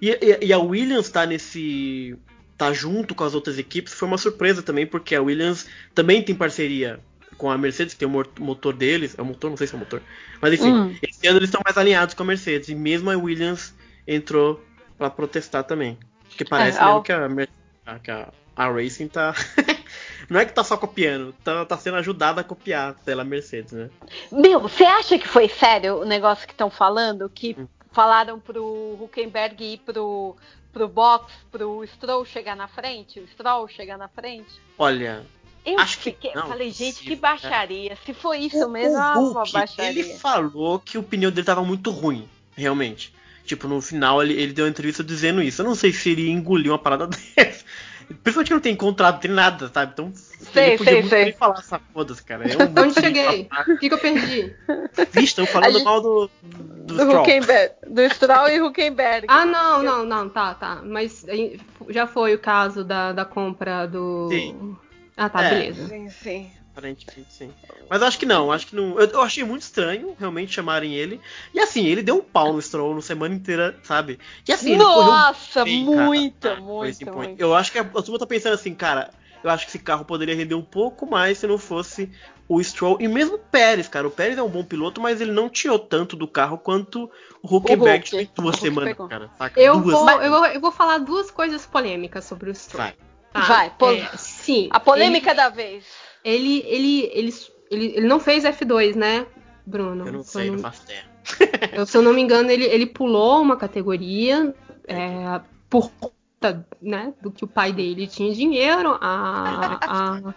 E, e, e a Williams tá nesse. tá junto com as outras equipes, foi uma surpresa também, porque a Williams também tem parceria com a Mercedes, que tem o motor deles. É o motor, não sei se é o motor. Mas enfim, Hum. esse ano eles estão mais alinhados com a Mercedes. E mesmo a Williams entrou pra protestar também. Porque parece É, mesmo ao- que a, Mer- a- que a, a Racing tá. *laughs* não é que tá só copiando, tá, tá sendo ajudada a copiar pela Mercedes, né? Meu, você acha que foi sério o negócio que estão falando? Que Hum. falaram pro Huckenberg ir pro, pro box, pro Stroll chegar na frente? O Stroll chegar na frente? Olha, Eu Acho que fiquei, não, falei, gente, que possível, baixaria. Se foi isso mesmo, o é uma Hulk, baixaria. ele falou que o pneu dele tava muito ruim, realmente. Tipo, no final ele, ele deu uma entrevista dizendo isso. Eu não sei se ele engoliu uma parada *laughs* dessa. Principalmente que não tem contrato, tem nada, sabe? Então, Sei, sei, muito sei. bem falar essa foda-se, cara. Eu *laughs* não Onde cheguei? O que, que eu perdi? Vi, estão falando gente- mal do, do, Do, Stroll. Huckenberg, do Stroll e Huckenberg. Ah, não, não, não, tá, tá. Mas aí, já foi o caso da, da compra do. Sim. Ah, tá, É. beleza. Sim, sim. Aparentemente sim. Mas eu acho que não, acho que não. Eu, eu achei muito estranho realmente chamarem ele. E assim, ele deu um pau no Stroll na semana inteira, sabe? E assim, ele correu Nossa, bem, cara, Racing Point. muito. Eu acho que a, a turma tá pensando assim, cara, eu acho que esse carro poderia render um pouco mais se não fosse o Stroll. E mesmo o Pérez, cara. O Pérez é um bom piloto, mas ele não tirou tanto do carro quanto o Huckenberg tirou em duas semanas, cara. Saca? Eu duas vou, semanas. eu, vou, eu vou falar duas coisas polêmicas sobre o Stroll. Vai. tá? Vai, pol- É, sim. A polêmica da vez. Ele, ele, ele, ele, ele não fez F2, né, Bruno? Eu não sei, não faço ideia. *laughs* Eu, se eu não me engano, ele, ele pulou uma categoria é, por conta né, do que o pai dele tinha dinheiro, a, a,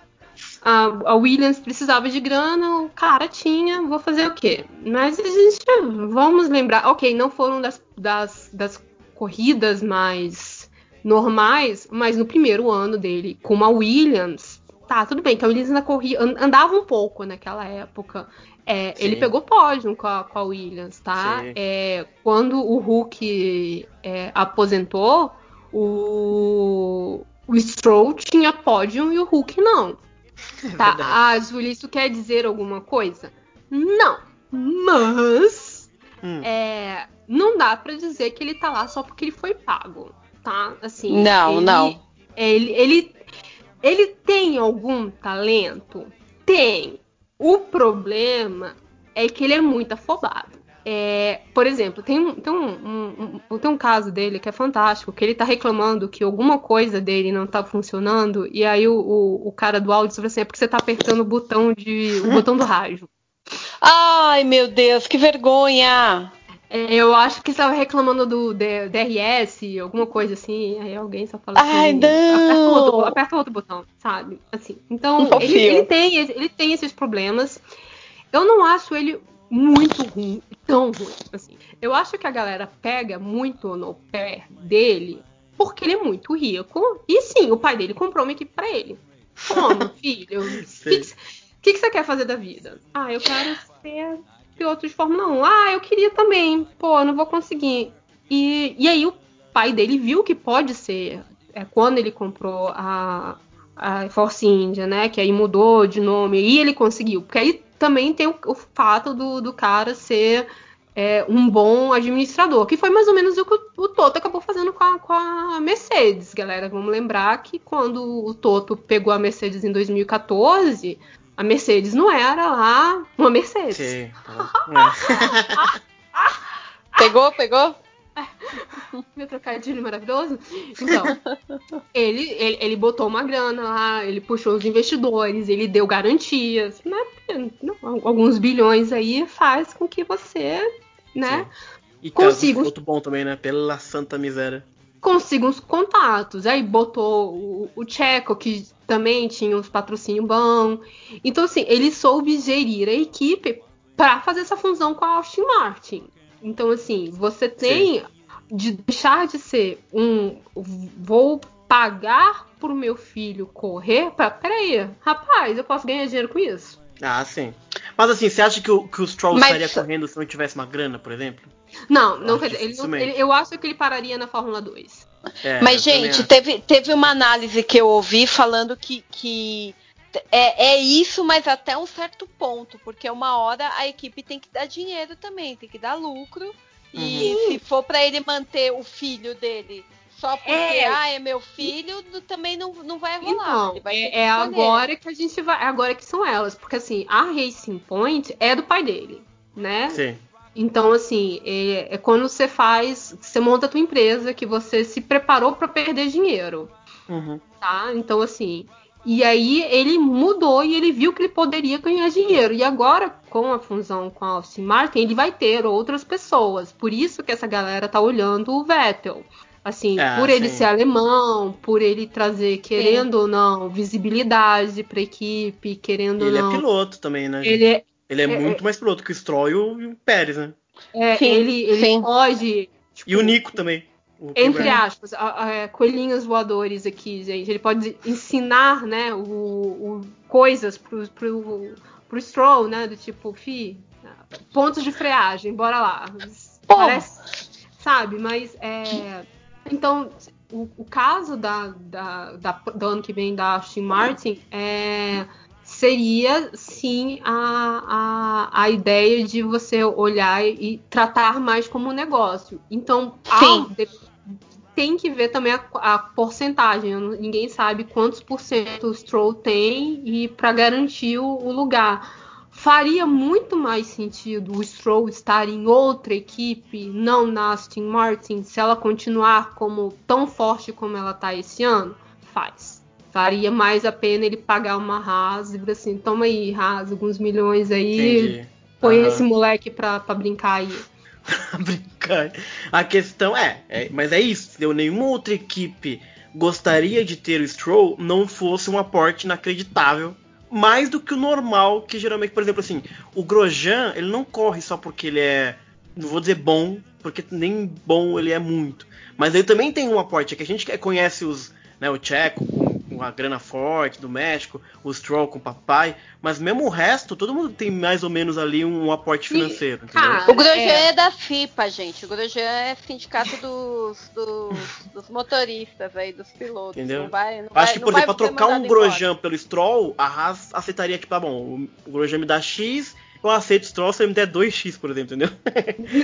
a, a Williams precisava de grana, o cara tinha, vou fazer o quê? Mas a gente, vamos lembrar, ok, não foram das, das, das corridas mais normais, mas no primeiro ano dele com a Williams, tá, tudo bem, que a Williams ainda corria, an- andava um pouco naquela época. É, ele pegou pódio com a, com a Williams, tá? É, quando o Hulk é, aposentou, o, o Stroll tinha pódio e o Hulk não. Tá? Verdade. Ah, isso quer dizer alguma coisa? Não. Mas Hum. é, não dá pra dizer que ele tá lá só porque ele foi pago, tá? Assim, Não, ele- não. Ele, ele, ele tem algum talento? Tem. O problema é que ele é muito afobado. É, por exemplo, tem, um, tem, um, um- tem um caso dele que é fantástico, que ele tá reclamando que alguma coisa dele não tá funcionando, e aí o, o, o cara do áudio falou assim, é porque você tá apertando o botão de. o botão do rádio. Ai, meu Deus, que vergonha! É, eu acho que estava reclamando do DRS, alguma coisa assim, aí alguém só fala Ai, assim, não! aperta outro, aperta outro botão, sabe? Assim. Então, ele, ele tem, ele tem esses problemas. Eu não acho ele muito ruim, tão ruim, assim. Eu acho que a galera pega muito no pé dele porque ele é muito rico. E sim, o pai dele comprou uma equipe pra ele. Como, *laughs* filho? O que, que, que que você quer fazer da vida? Ah, eu quero ser piloto de Fórmula 1. Ah, eu queria também. Pô, não vou conseguir. E, e aí o pai dele viu que pode ser. É, quando ele comprou a, a Force India, né? Que aí mudou de nome. E ele conseguiu. Porque aí também tem o, o fato do, do cara ser é, um bom administrador. Que foi mais ou menos o que o, Toto acabou fazendo com a, com a Mercedes, galera. Vamos lembrar que quando o Toto pegou a Mercedes em 2014, a Mercedes não era lá uma Mercedes. Sim, tá. Pegou, pegou? *laughs* Meu trocadilho maravilhoso. Então, ele, ele, ele botou uma grana lá, ele puxou os investidores, ele deu garantias, né? Não, Alguns bilhões aí faz com que você, né? E Consigo. caso outro bom também, né? Pela santa miséria. Consiga uns contatos. Aí botou o, o Checo, que também tinha uns patrocínios bons. Então, assim, ele soube gerir a equipe para fazer essa fusão com a Austin Martin. Então, assim, você tem de deixar de ser um vou pagar pro meu filho correr para peraí, rapaz, eu posso ganhar dinheiro com isso. Ah, sim. Mas assim, você acha que o, que o Stroll Mas- estaria correndo se não tivesse uma grana, por exemplo? Não, não quer dizer, ele não- dificilmente. ele- eu acho que ele pararia na Fórmula 2. É, Mas, gente, teve, teve uma análise que eu ouvi falando que, que é, é isso, mas até um certo ponto, porque uma hora a equipe tem que dar dinheiro também, tem que dar lucro. E Uhum. se for pra ele manter o filho dele só porque, É. ah, é meu filho, também não, não vai rolar. Então, ele vai é, é agora que a gente vai. É agora que são elas. Porque assim, a Racing Point é do pai dele, né? Sim. Então, assim, é, é quando você faz. Você monta a tua empresa que você se preparou para perder dinheiro. Uhum. Tá? Então, assim. E aí ele mudou e ele viu que ele poderia ganhar dinheiro. E agora, com a fusão com a Austin Martin, ele vai ter outras pessoas. Por isso que essa galera tá olhando o Vettel. Assim, Ah, por ele sim. ser alemão, por ele trazer, querendo ou não, visibilidade pra equipe, querendo Ele ou não. é piloto também, né? Ele é, Ele é é- muito mais piloto que o Stroll e o, e o Pérez, né? é, Sim, ele, ele sim. pode. E o Nico também. O Entre aspas, a- a- é, coelhinhos voadores aqui, gente. Ele pode ensinar, né, o, o- coisas pro, pro, pro Stroll, né? Do tipo, fi, pontos de freagem, bora lá. Parece, sabe? Mas é. Então, o, o caso da, da, da- do ano que vem da Aston Martin é, seria sim a, a, a ideia de você olhar e tratar mais como um negócio. Então, de- tem que ver também a, a porcentagem. Ninguém sabe quantos por cento o Stroll tem e para garantir o, o lugar. Faria muito mais sentido o Stroll estar em outra equipe, não na Aston Martin, se ela continuar como tão forte como ela tá esse ano? Faz. Faria mais a pena ele pagar uma Haas e assim, toma aí, Haas, alguns milhões aí, Entendi. põe Aham. esse moleque pra, pra brincar aí. *laughs* Cara, A questão é, é- mas é isso, entendeu? Nenhuma outra equipe gostaria de ter o Stroll não fosse um aporte inacreditável, mais do que o normal, que geralmente, por exemplo, assim, o Grosjean, ele não corre só porque ele é, não vou dizer bom, porque nem bom ele é muito, mas ele também tem um aporte, é que a gente conhece os, né, o Checo com, a grana forte do México, o Stroll com o papai, mas mesmo o resto, todo mundo tem mais ou menos ali um aporte financeiro, entendeu? O Grosjean é. da FIPA, gente. O Grosjean é sindicato dos, dos, dos motoristas aí, dos pilotos. Entendeu? Não vai, não Acho vai, que, por exemplo, pra ser trocar um mandado embora. Grosjean pelo Stroll, a Haas aceitaria que, tá bom, o- Grosjean me dá X, eu aceito o Stroll se ele me der 2X, por exemplo, entendeu?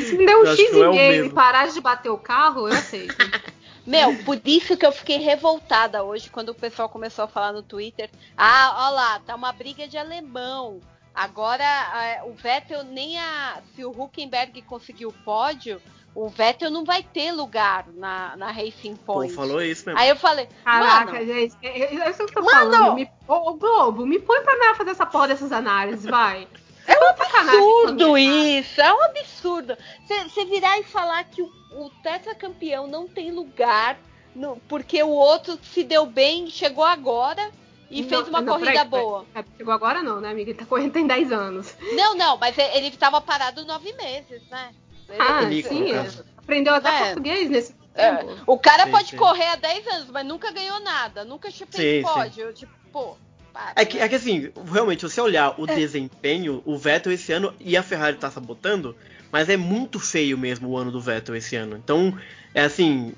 Se me der um Eu X é e meio e parar de bater o carro, eu aceito. *laughs* Meu, por isso que eu fiquei revoltada hoje quando o pessoal começou a falar no Twitter. Ah, olha lá, tá uma briga de alemão. Agora ah, o Vettel nem a. Se o Huckenberg conseguiu o pódio, o Vettel não vai ter lugar na, na Racing Pô, Point. falou isso mesmo. Aí eu falei, Caraca, mano, gente, é, é isso que eu tô Mano! falando. Me, ô, ô, Globo, me põe pra fazer essa porra dessas análises, vai. É um absurdo isso, é um absurdo. Você virar e falar que o, o tetracampeão não tem lugar no- porque o outro se deu bem, chegou agora e fez uma corrida peraí, boa. peraí. É, Chegou agora não, né, amiga? Ele tá correndo tem 10 anos. Não, não, mas ele ele tava parado nove meses, né? Ah, Ele- sim. ele- é. Aprendeu até É. português nesse É, tempo. o cara Sim, pode sim. correr há 10 anos, mas nunca ganhou nada, nunca fez sim. pódio. Tipo, pô, para, É que, é que assim, realmente, se você olhar o desempenho, o Vettel esse ano e a Ferrari tá sabotando, mas é muito feio mesmo o ano do Vettel esse ano. Então, é assim,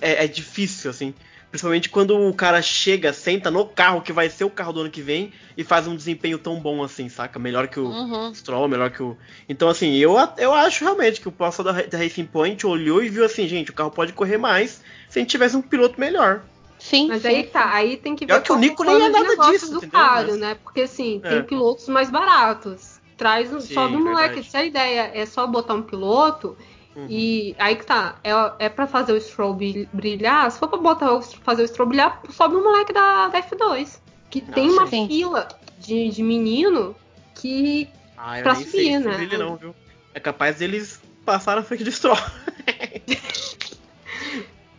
é, é difícil, assim. Principalmente quando o cara chega, senta no carro que vai ser o carro do ano que vem e faz um desempenho tão bom assim, saca? Melhor que o Uhum. Stroll, melhor que o. Então, assim, eu, eu acho realmente que o pessoal da, da Racing Point olhou e viu assim, gente, o carro pode correr mais se a gente tivesse um piloto melhor. Sim, Mas sim, aí sim. tá, aí tem que Pior ver que o Nico é o nem é nada negócio disso, do entendeu? Cário, Mas- né? Porque assim, É. tem pilotos mais baratos. Traz um, Sim, sobe um moleque. verdade. Se a ideia é só botar um piloto, Uhum. e aí que tá, é, é pra fazer o Stroll bri- brilhar, se for pra botar o, fazer o Stroll brilhar, sobe um moleque da, da F2. Que tem uma sim. fila de, de menino que. Ah, eu pra nem subir, né? não, viu? É capaz deles passar na frente do Stroll. *laughs*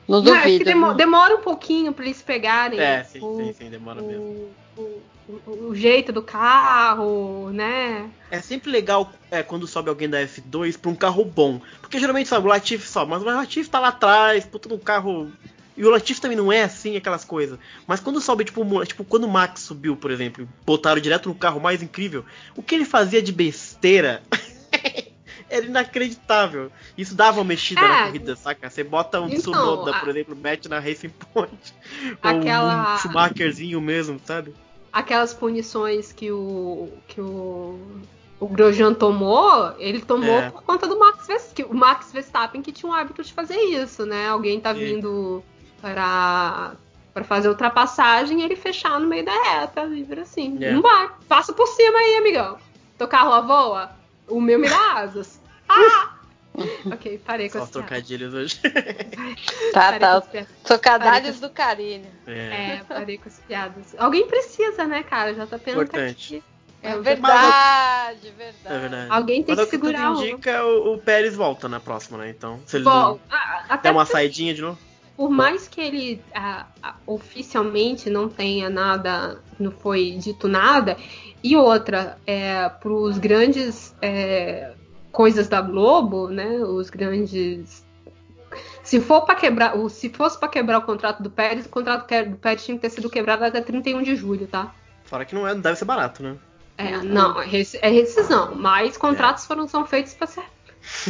Não Não, é que duvido. demo- demora um pouquinho pra eles pegarem É, sim, o, sim, sim, demora mesmo. o, o- o- o jeito do carro, né? É sempre legal é, quando sobe alguém da F2 pra um carro bom. Porque geralmente, sabe, o Latifi sobe, mas o Latifi tá lá atrás, puta no carro. E o Latifi também não é assim, aquelas coisas. Mas quando sobe, tipo, tipo, quando o Max subiu, por exemplo, e botaram direto no carro mais incrível, o que ele fazia de besteira *laughs* era inacreditável. Isso dava uma mexida É. na corrida, saca? Você bota um Então, Tsunoda, a- por exemplo, mete na Racing Point. *laughs* Aquela- Ou um Schumacherzinho mesmo, sabe? aquelas punições que o que o, o Grosjean tomou, ele tomou É. por conta do Max Verstappen, o Max Verstappen que tinha o hábito de fazer isso, né? Alguém tá Sim. vindo para para fazer ultrapassagem e ele fechar no meio da reta, livre assim. É. Não vai, passa por cima aí, amigão. Teu carro voa, o meu me dá asas. *laughs* Ah! ok, parei com Só piada. trocadilhos hoje. *laughs* Tá, Parei tá. Trocadilhos do carinho. É, parei com as piadas. Alguém precisa, né, cara? Já tá pensando Importante. É, É verdade, verdade. É verdade. Alguém tem Mas que ao que tudo segurar o- indica, o, o Pérez volta na próxima, né? Então, se ele Bom, não a- der até uma saidinha de novo. Por mais que ele oficialmente não tenha nada, não foi dito nada, e outra, é, para os grandes é, coisas da Globo, né? Os grandes. Se for quebrar, se fosse para quebrar o contrato do Pérez, o contrato que- do Pérez tinha que ter sido quebrado até 31 de julho, tá? Fora que não, é, deve ser barato, né? É, não, é é rescisão, mas contratos foram são feitos para ser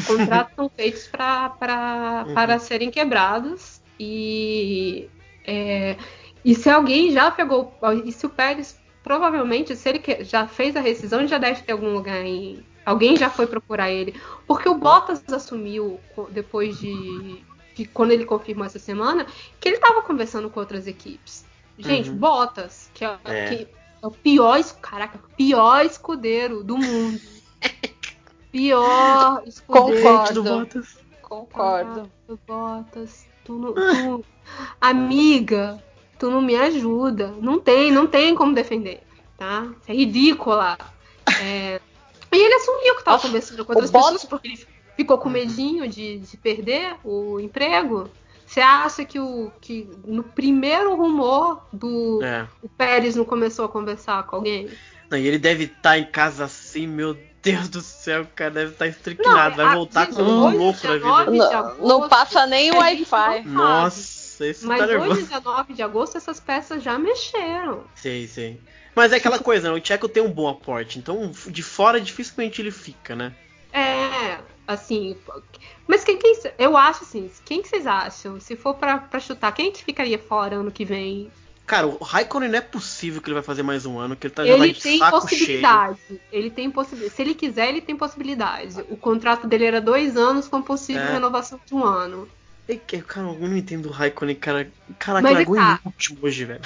contratos são feitos pra, pra, Uhum. para serem quebrados e é, e se alguém já pegou e se o Pérez provavelmente se ele que- já fez a rescisão ele já deve ter algum lugar em alguém já foi procurar ele porque o Bottas assumiu depois de, de quando ele confirmou essa semana que ele estava conversando com outras equipes gente Uhum. Bottas que é, É. que é o pior, caraca, pior escudeiro do mundo. *laughs* Pior escudeiro. Concordo. do Bottas. Concordo. Ah, Bottas, tu tu- amiga, tu não me ajuda. Não tem, não tem como defender, tá? Isso é ridícula. É, E ele assumiu que tava conversando com outras pessoas porque ele ficou com medinho de, de perder o emprego. Você acha que, o, que no primeiro rumor do É. o Pérez não começou a conversar com alguém? Não, e ele deve estar em casa assim, meu Deus do céu, o cara deve estar estricnado. Não, vai voltar como um louco na 19 vida. agosto, não passa nem o Wi-Fi. Nossa, esse Mas tá hoje, nervoso. 19 de agosto, essas peças já mexeram. Sei, sei. Mas é aquela coisa, né? O Tcheco tem um bom aporte, então de fora dificilmente ele fica, né? É, assim. Mas quem, quem eu acho assim, quem que vocês acham? Se for pra, pra chutar, quem que ficaria fora ano que vem? Cara, o Raikkonen não é possível que ele vai fazer mais um ano, que ele tá já Ele de tem saco cheio. possibilidade. Ele tem possibilidade. Se ele quiser, ele tem possibilidade. O contrato dele era dois anos com possível É. renovação de um ano. Cara, eu não entendo o Raikkonen, cara. Caraca, Mas ele é largou tá. em último hoje, velho.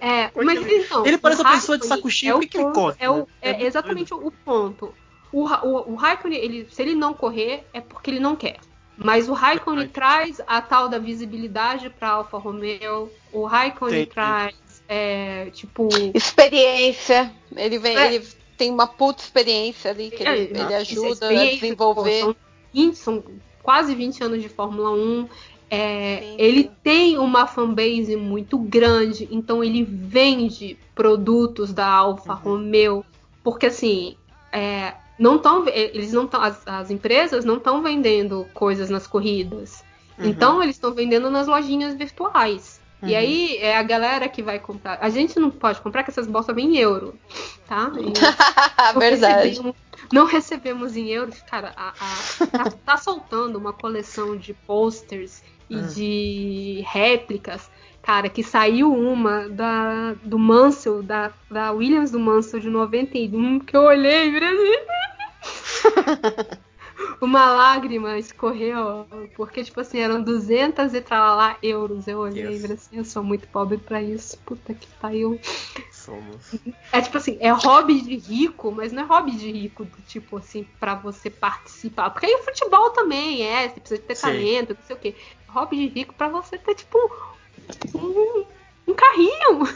É, *laughs* mas então. Ele parece uma pessoa de saco cheio, é por que ele corre, É, o- né? é É exatamente o ponto. O, o, o Raikkonen, ele, se ele não correr, é porque ele não quer. Mas o Raikkonen traz a tal da visibilidade para Alfa Romeo. O Raikkonen Entendi. traz, é, tipo. Experiência. Ele vem, É. ele tem uma puta experiência ali que ele, É, ele ajuda a desenvolver. pô, são, 20, são quase 20 anos de Fórmula 1. É, ele tem uma fanbase muito grande, então ele vende produtos da Alfa Uhum. Romeo, porque assim, é, não tão, eles não tão, as, as empresas não estão vendendo coisas nas corridas, Uhum. então eles estão vendendo nas lojinhas virtuais. E Uhum. aí é a galera que vai comprar. A gente não pode comprar que essas bolsas vêm em euro, tá? *laughs* E não Verdade. recebemos- não recebemos em euros, cara. A, a- tá, tá soltando uma coleção de posters e Hum. de réplicas, cara, que saiu uma da, do Mansell, da, da Williams do Mansell de 91, que eu olhei, Brasil. *laughs* Uma lágrima escorreu, porque, tipo assim, eram 200 e tralalá euros. Eu olhei e falei assim, eu sou muito pobre pra isso. Puta que pariu. Somos. É tipo assim, é hobby de rico, mas não é hobby de rico do tipo assim, pra você participar. Porque aí o futebol também é, você precisa ter Sim. talento, não sei o quê. Hobby de rico pra você ter, tipo, um, um carrinho.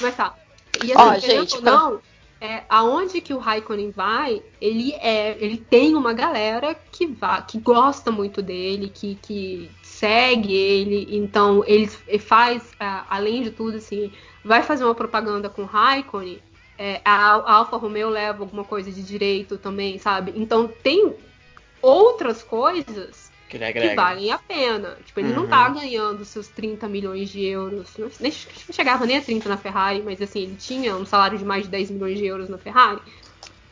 Mas tá. E assim, Ó, gente, ou pra- não, é, aonde que o Raikkonen vai, ele é, ele tem uma galera que vai, que gosta muito dele, que, que segue ele, então ele, faz, ah, além de tudo, assim, vai fazer uma propaganda com o Raikkonen, é, a, a Alfa Romeo leva alguma coisa de direito também, sabe? Então tem outras coisas Que ele que valem a pena. Tipo, ele não Uhum. tá ganhando seus 30 milhões de euros. Não, nem, não chegava nem a 30 na Ferrari, mas assim, ele tinha um salário de mais de 10 milhões de euros na Ferrari.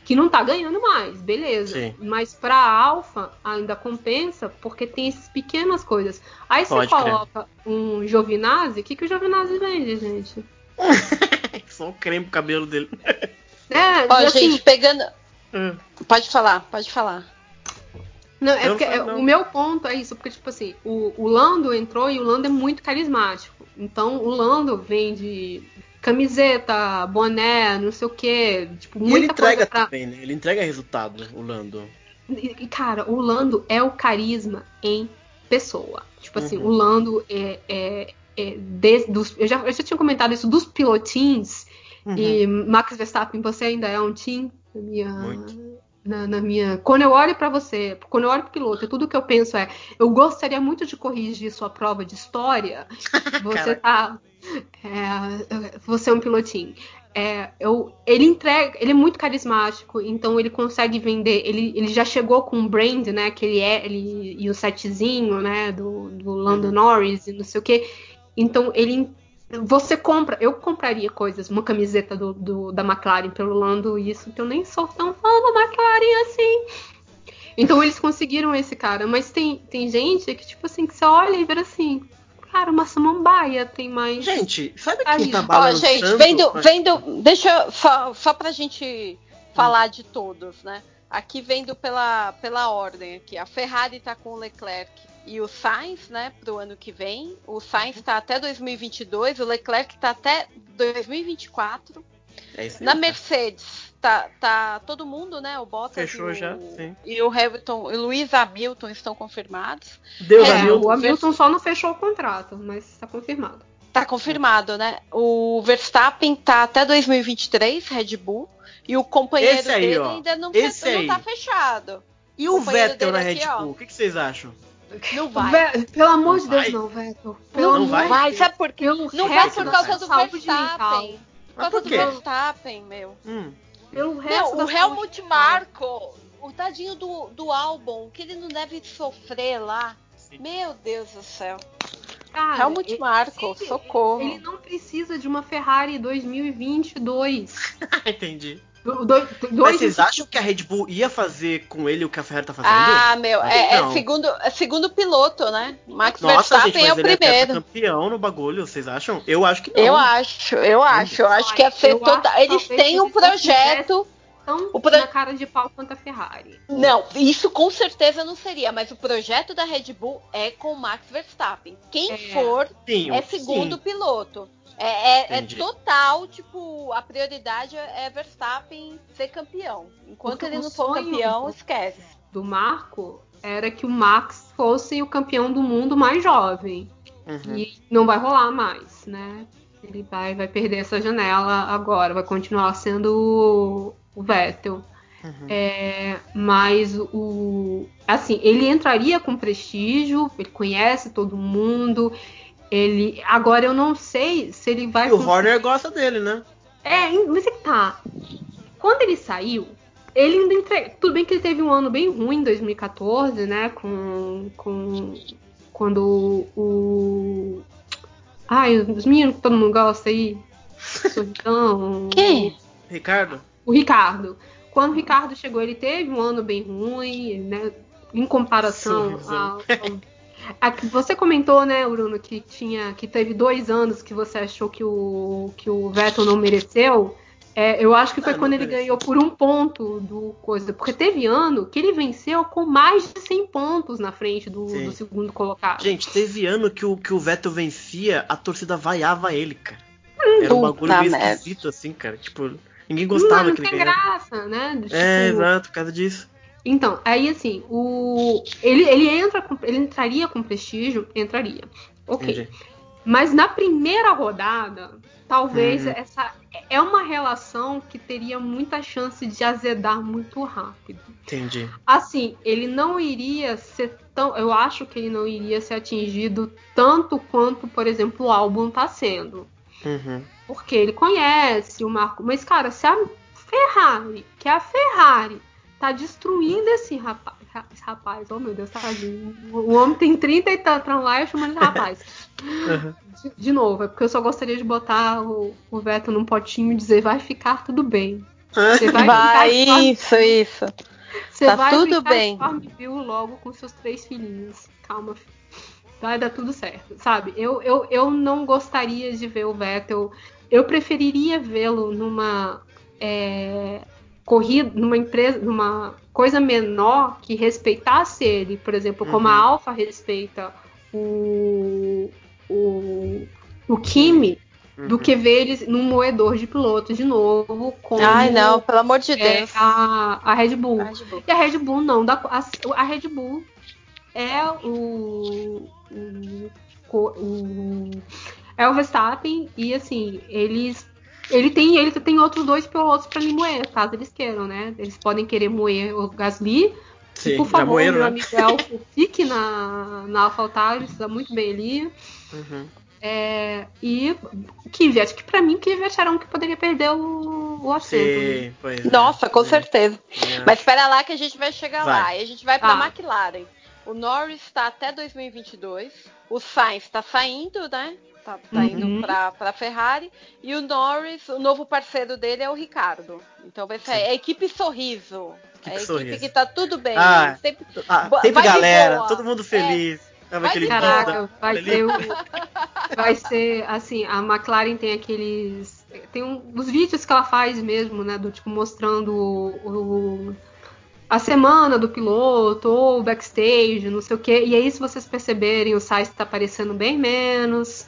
Que não tá ganhando mais, beleza. Sim. Mas pra Alfa ainda compensa porque tem essas pequenas coisas. Aí você Pode crer. coloca um Giovinazzi, o que, que o Giovinazzi vende, gente? *laughs* Só um creme pro cabelo dele. É, Ó, assim, gente, pegando. Hum. Pode falar, pode falar. Não, é Eu porque é, não. o meu ponto é isso, porque, tipo assim, o, o Lando entrou e o Lando é muito carismático. Então o Lando vende camiseta, boné, não sei o quê. Tipo, E ele muita entrega coisa pra. também, né? Ele entrega resultado, o Lando. E, cara, o Lando é o carisma em pessoa. Tipo assim, Uhum. o Lando é. é, é de- dos, eu, já, eu já tinha comentado isso dos pilotins. Uhum. E Max Verstappen, você ainda é um team minha. Na, na minha. Quando eu olho pra você, quando eu olho pro piloto, tudo que eu penso é: eu gostaria muito de corrigir sua prova de história. *laughs* Você tá. é, você é um pilotinho. É, eu, ele entrega, ele é muito carismático, então ele consegue vender. Ele, ele já chegou com um brand, né? Que ele é, ele e o setzinho, né? Do, do Lando Norris e não sei o que. Então ele, você compra. Eu compraria coisas, uma camiseta do, do- da McLaren pelo Lando, isso que eu nem sou tão fã da McLaren assim. Então eles conseguiram esse cara, mas tem, tem gente que tipo assim que você olha e vê assim, cara, uma samambaia tem mais. Gente, sabe quem tá Ó, gente, vendo, vendo, deixa só, só pra gente falar de todos, né? Aqui vendo pela, pela ordem aqui. A Ferrari tá com o Leclerc e o Sainz, né, pro ano que vem. O Sainz tá até 2022, o Leclerc tá até 2024. É isso Na tá. Mercedes tá, tá todo mundo, né? O Bottas Fechou e o, já, sim. e o Hamilton e o Lewis Hamilton estão confirmados. Deus, É, Hamilton. O o Hamilton só não fechou o contrato, mas está confirmado. Tá confirmado, né? O Verstappen tá até 2023, Red Bull, e o companheiro Esse aí, dele ó. ainda não, Esse fe- não tá fechado. E o companheiro Vettel na Red aqui, ó, Bull? O que, que vocês acham? Não vai. Ve- Pelo amor Não de Deus, vai? não, Vettel. Não, Pelo não vai? vai, sabe por quê? Pelo Não vai por causa do Verstappen. Por causa do? Verstappen, meu. Hum. Pelo resto Meu, o Helmut Marko, o tadinho do, do álbum, que ele não deve sofrer lá. Meu Deus do céu. Cara, Helmut ele- Marko, ele- socorro. Ele não precisa de uma Ferrari 2022. *laughs* Entendi. Do- do- Mas vocês acham que a Red Bull ia fazer com ele o que a Ferrari tá fazendo? Ah, meu, é, é Não. segundo, é segundo piloto, né? Max Nossa, Verstappen gente, mas é o ele é primeiro. campeão no bagulho, vocês acham? Eu acho que não. Eu acho, eu acho, eu acho que ia ser que Eles têm um projeto. tão O pro- na cara de pau quanto a Ferrari. Não, isso com certeza não seria, mas o projeto da Red Bull é com o Max Verstappen. Quem É. for Sim, é segundo sim. piloto. É, é- é total, tipo, a prioridade é Verstappen ser campeão. Enquanto Porque ele não for campeão, esquece. Do Marco era que o Max fosse o campeão do mundo mais jovem. Uhum. E não vai rolar mais, né? Ele vai, vai perder essa janela agora, vai continuar sendo o, o Vettel. Uhum. É, mas o. Assim, ele entraria com prestígio, ele conhece todo mundo. Ele. Agora eu não sei se ele vai. E o conseguir- Horner gosta dele, né? É, mas é que tá. Quando ele saiu, ele ainda entre... Tudo bem que ele teve um ano bem ruim em 2014, né? Com. com quando o. Ai, os meninos que todo mundo gosta aí. *laughs* Sorritão. Quem? Ricardo? O Ricardo. Quando o Ricardo chegou, ele teve um ano bem ruim, né? Em comparação ao. ao- você comentou, né, Bruno, que tinha, que teve dois anos que você achou que o que o Vettel não mereceu. É, eu acho que foi Ah, não quando ele ganhou por um ponto do coisa, porque teve ano que ele venceu com mais de 100 pontos na frente do, do segundo colocado. Gente, teve ano que o, que o Vettel vencia, a torcida vaiava ele, cara. Era um bagulho meio esquisito, assim, cara. Tipo, ninguém gostava não que ele tem ganhasse. graça, né? Do É, tipo, exato, por causa disso. Então, aí assim, o ele, ele entra com, ele entraria com prestígio, entraria. OK. Entendi. Mas na primeira rodada, talvez Uhum. essa é uma relação que teria muita chance de azedar muito rápido. Entendi. Assim, ele não iria ser tão, eu acho que ele não iria ser atingido tanto quanto, por exemplo, o álbum tá sendo. Uhum. Porque ele conhece o Marco. Mas, cara, se a Ferrari, que é a Ferrari, tá destruindo esse rapaz. ra- esse rapaz, oh meu Deus, tadinho. O homem tem 30 e tanto lá e eu chamo ele de rapaz. Uhum. De, de novo, é porque eu só gostaria de botar o, o Veto num potinho e dizer vai ficar tudo bem. Você vai, Vai, ficar isso, isso. você Tá vai tudo ficar bem. em Farmville logo com seus três filhinhos. Calma, filho. Vai dar tudo certo, sabe? Eu, eu, eu não gostaria de ver o Vettel. Eu preferiria vê-lo numa é, corrida, numa empresa, numa coisa menor que respeitasse ele, por exemplo, como a Uhum. Alfa respeita o, o, o Kimi, do Uhum. que ver eles num moedor de pilotos de novo. Como Ai, não, pelo amor de é, Deus. a, a Red Bull. A Red Bull. E a Red Bull não dá. A, a Red Bull é o, o, o- é o Verstappen e assim eles ele tem ele tem outros dois pilotos para ele moer caso eles queiram, né? Eles podem querer moer o Gasly. Sim, por favor, moeram, meu né? amigo Elfo, fique na, na AlphaTauri, está muito bem ali. Uhum. É, e Kvyat, que pra mim Kvyat era um que poderia perder o, o assento. né? Sim, pois é. Nossa, com certeza. É. Mas espera lá que a gente vai chegar Vai. lá. Aí a gente vai pra Ah. McLaren. O Norris está até 2022. O Sainz está saindo, né? Tá, tá Uhum. indo pra, pra Ferrari. E o Norris, o novo parceiro dele é o Ricardo. Então vai ser a equipe sorriso. Equipe é a equipe sorriso. que tá tudo bem. Ah, sempre, Ah, sempre galera, todo mundo feliz. Sabe Vai Caraca, vai ter o, vai ser assim, a McLaren tem aqueles tem um, os vídeos que ela faz mesmo, né, do tipo mostrando o, o- a semana do piloto ou o backstage, não sei o quê. E aí se vocês perceberem, o Sainz tá aparecendo bem menos.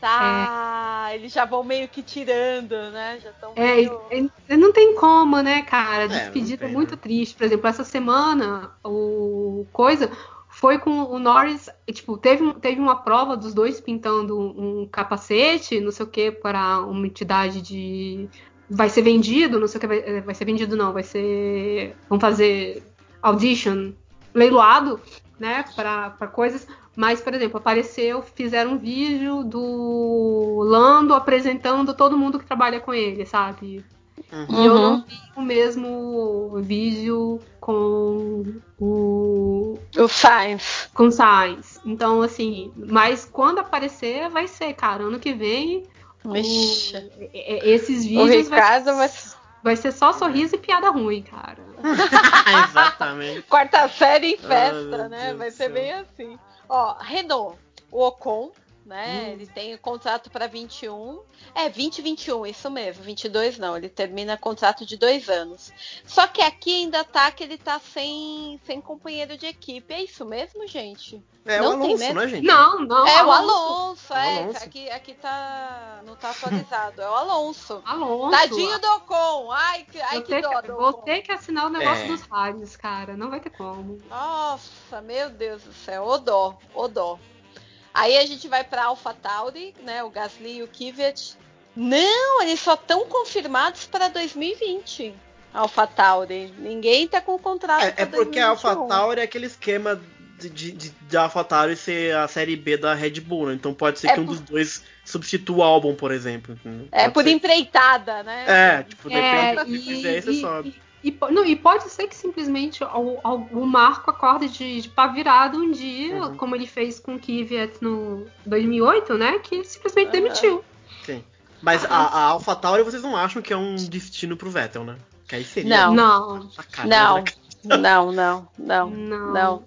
Tá, eles já vão meio que tirando, né? Já estão É, meio... e- e não tem como, né, cara? É, Despedida tem, muito né? triste. Por exemplo, essa semana, o coisa foi com o Norris, tipo, teve, teve uma prova dos dois pintando um, capacete, não sei o que, para uma entidade de. Vai ser vendido, não sei o que, vai, vai ser vendido, não, vai ser. Vão fazer audition, leiloado, né, para coisas. Mas, por exemplo, apareceu, fizeram um vídeo do Lando apresentando todo mundo que trabalha com ele, sabe? E eu não vi o mesmo vídeo com o O Sainz. com Sainz. Então, assim, mas quando aparecer, vai ser, cara. Ano que vem, Ixi. o- e- e- esses O vídeos vai, Ricardo vai. vai ser só sorriso e piada ruim, cara. *laughs* *laughs* Exatamente. Quarta série em festa, meu né? Deus Vai ser bem assim. Ó, Renault, o Ocon, né? Ele tem contrato para 21. É, 2021, isso mesmo. 22 não, ele termina contrato de dois anos. Só que aqui ainda tá que ele tá sem, sem companheiro de equipe. É isso mesmo, gente? É não o Alonso, tem mesmo? né, gente? Não, não. É o Alonso. Alonso, é. Alonso. Aqui, aqui tá. Não tá atualizado. É o Alonso. Alonso. Tadinho do Ocon. Ai, que, ai, Vou que ter, dó que, vou ter que assinar o negócio É. dos rádios, cara. Não vai ter como. Nossa, meu Deus do céu, o dó, o dó. Aí a gente vai para AlphaTauri, né? O Gasly e o Kvyat. Não, eles só estão confirmados para 2020. AlphaTauri. Ninguém tá com o contrato. É, é porque a 2021. AlphaTauri é aquele esquema de, de, de, de AlphaTauri ser a série B da Red Bull, né? Então pode ser É que um por- dos dois substitua o álbum, por exemplo. É Pode por ser. empreitada, né? É, tipo, É, depende do que fizer, você e, sobe. E, não, e pode ser que simplesmente o, o Marco acorde de, de pá virado um dia, Uhum. como ele fez com o Kvyat no 2008, né? Que ele simplesmente Aham. demitiu. Sim. Mas a, a AlphaTauri vocês não acham que é um destino pro Vettel, né? Que aí seria Não. Não, sacanagem, Não, não, não, não, não. não.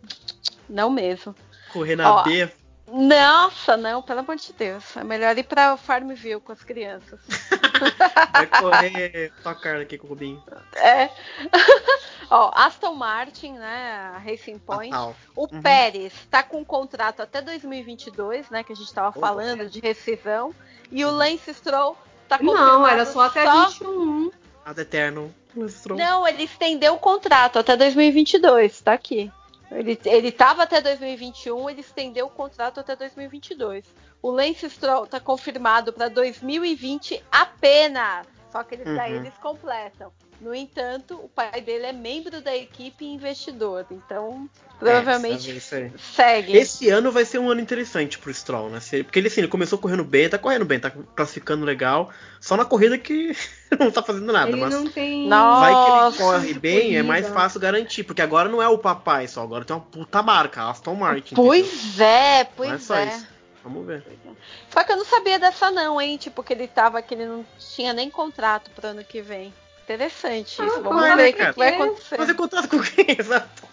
Não mesmo. Correr na Ó, B. Nossa, não, pelo amor de Deus. É melhor ir pra Farmville com as crianças. *laughs* *laughs* Vai correr tocar aqui com o Rubinho. É. *laughs* Ó, Aston Martin, né? a Racing Point. O Uhum. Pérez tá com contrato até 2022, né? Que a gente tava Opa. falando de rescisão. E o Lance Stroll tá Não, confirmado era só até só... 21. Ad Eternal. Mostrou. Não, ele estendeu o contrato até 2022, tá aqui. Ele, ele tava até 2021, ele estendeu o contrato até 2022. O Lance Stroll tá confirmado para 2020 apenas. Só que eles, daí Uhum. eles completam. No entanto, o pai dele é membro da equipe e investidor. Então, provavelmente É, segue. Esse ano vai ser um ano interessante pro Stroll, né? Porque ele, assim, ele começou correndo bem, tá correndo bem, tá classificando legal. Só na corrida que *laughs* não tá fazendo nada, Ele mas não tem. Vai que ele Nossa, corre bem, é corrida. mais fácil garantir. Porque agora não é o papai só, agora tem uma puta marca, a Aston Martin. entendeu? Pois é, Não é pois só é. isso. Vamos ver. Só que eu não sabia dessa não, hein? Tipo, que ele tava, que ele não tinha nem contrato pro ano que vem. Interessante isso. Ah, Vamos ver o que, que vai É, acontecer. Fazer contrato com quem? *laughs* Exato.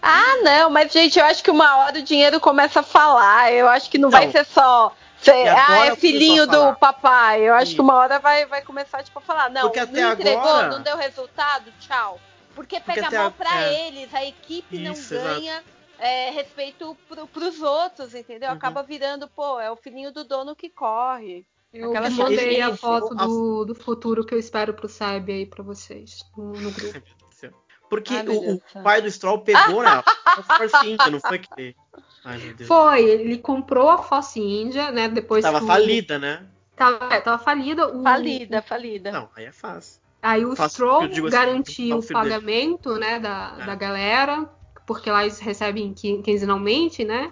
Ah, não, mas gente, eu acho que uma hora o dinheiro começa a falar. Eu acho que não, Não. vai ser só. ah, é filhinho do papai. Eu acho Isso. que uma hora vai, vai começar tipo, a falar. Não, Porque não até entregou, agora- não deu resultado, tchau. Porque Porque pega até mal a- pra é. eles, a equipe não Isso, exato. É, respeito pro, pros outros, entendeu? Uhum. Acaba virando, pô, é o filhinho do dono que corre. Eu Aquela mandei a foto A- do, do futuro que eu espero pro Seb aí pra vocês no, no grupo. *laughs* Porque Ai, o, o pai do Stroll pegou na a Force India, não foi que. Ai, meu Deus. Foi, ele comprou a Force India, né? Depois Tava que falida, né? Tava, é, tava falida. O, Falida, falida. Não, aí é fácil. Aí o Fácil, Stroll assim, garantiu tá o o filho dele. pagamento, né, da, É. da galera, porque lá eles recebem quin- quinzenalmente, né?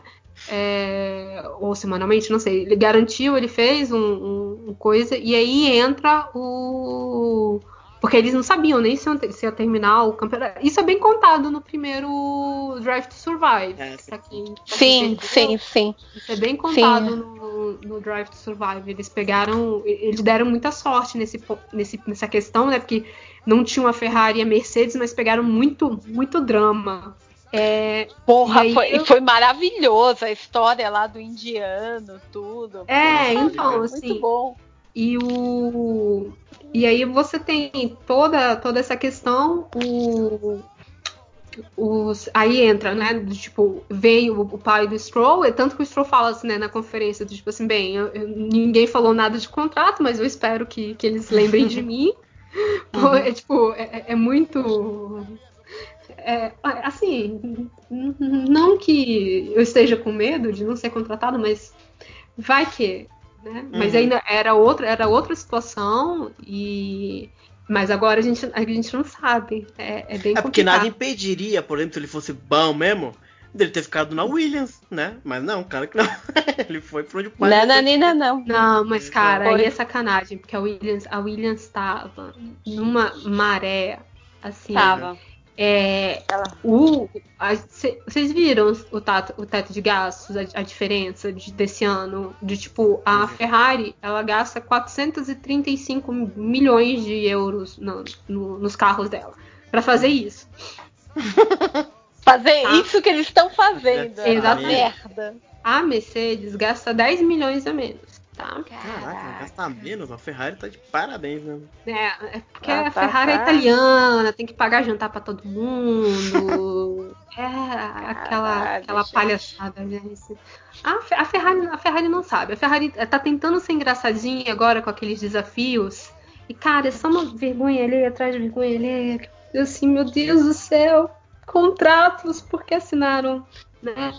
é, ou semanalmente, não sei. Ele garantiu, ele fez um, um- um coisa, e aí entra o. Porque eles não sabiam nem se ia, se ia terminar o campeonato. Isso é bem contado no primeiro Drive to Survive. É, pra quem- pra quem Sim, sim, sim. Isso é bem contado no, no Drive to Survive. Eles pegaram. Eles deram muita sorte nesse, nesse, nessa questão, né? Porque não tinha a Ferrari e a Mercedes, mas pegaram muito, muito drama. É, Porra, E foi, eu- foi maravilhoso a história lá do indiano, tudo. É, então, muito assim, bom. E o e aí você tem toda toda essa questão o os, aí entra, né, do, tipo, veio o, o pai do Stroll, é tanto que o Stroll fala assim, né, na conferência, do, tipo assim, bem, eu- eu- ninguém falou nada de contrato, mas eu espero que, que eles lembrem de *laughs* mim. É tipo, é, é muito. É, assim, não que eu esteja com medo de não ser contratado, mas vai que, né? Mas Uhum. ainda era outra, era outra situação e mas agora a gente, a gente não sabe. É, é bem É porque complicado. nada impediria, por exemplo, se ele fosse bom mesmo, dele ter ficado na Williams, né? Mas não, cara que não. *laughs* ele foi pra onde o pai dele- Nananina não. Não, mas cara, aí é sacanagem, porque a Williams, a Williams tava numa maré assim. Tava. É, o, a- cê- vocês viram o, tato- o teto de gastos, a, a diferença de- desse ano? De tipo, a Ferrari ela gasta 435 milhões de euros no- no- nos carros dela pra fazer isso. *laughs* Fazer Tá. isso que eles estão fazendo. É, exatamente. merda. a Mercedes gasta 10 milhões a menos, tá? Caraca, gastar menos, a Ferrari tá de parabéns, né? É, é porque Ah, a tá, Ferrari é tá. italiana, tem que pagar jantar pra todo mundo. *laughs* é aquela, Caralho, aquela gente. palhaçada, gente. A, a Ferrari, a Ferrari não sabe. A Ferrari tá tentando ser engraçadinha agora com aqueles desafios. E, cara, é só uma vergonha alheia atrás de vergonha alheia. Eu, Assim, meu Deus do céu. Contratos, por que assinaram? Né?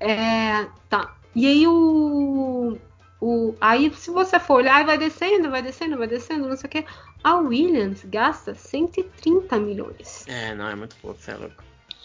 É, tá. E aí o, o. Aí, se você for olhar, vai descendo, vai descendo, vai descendo, não sei o que. A Williams gasta 130 milhões. É, não, é muito pouco, você é louco.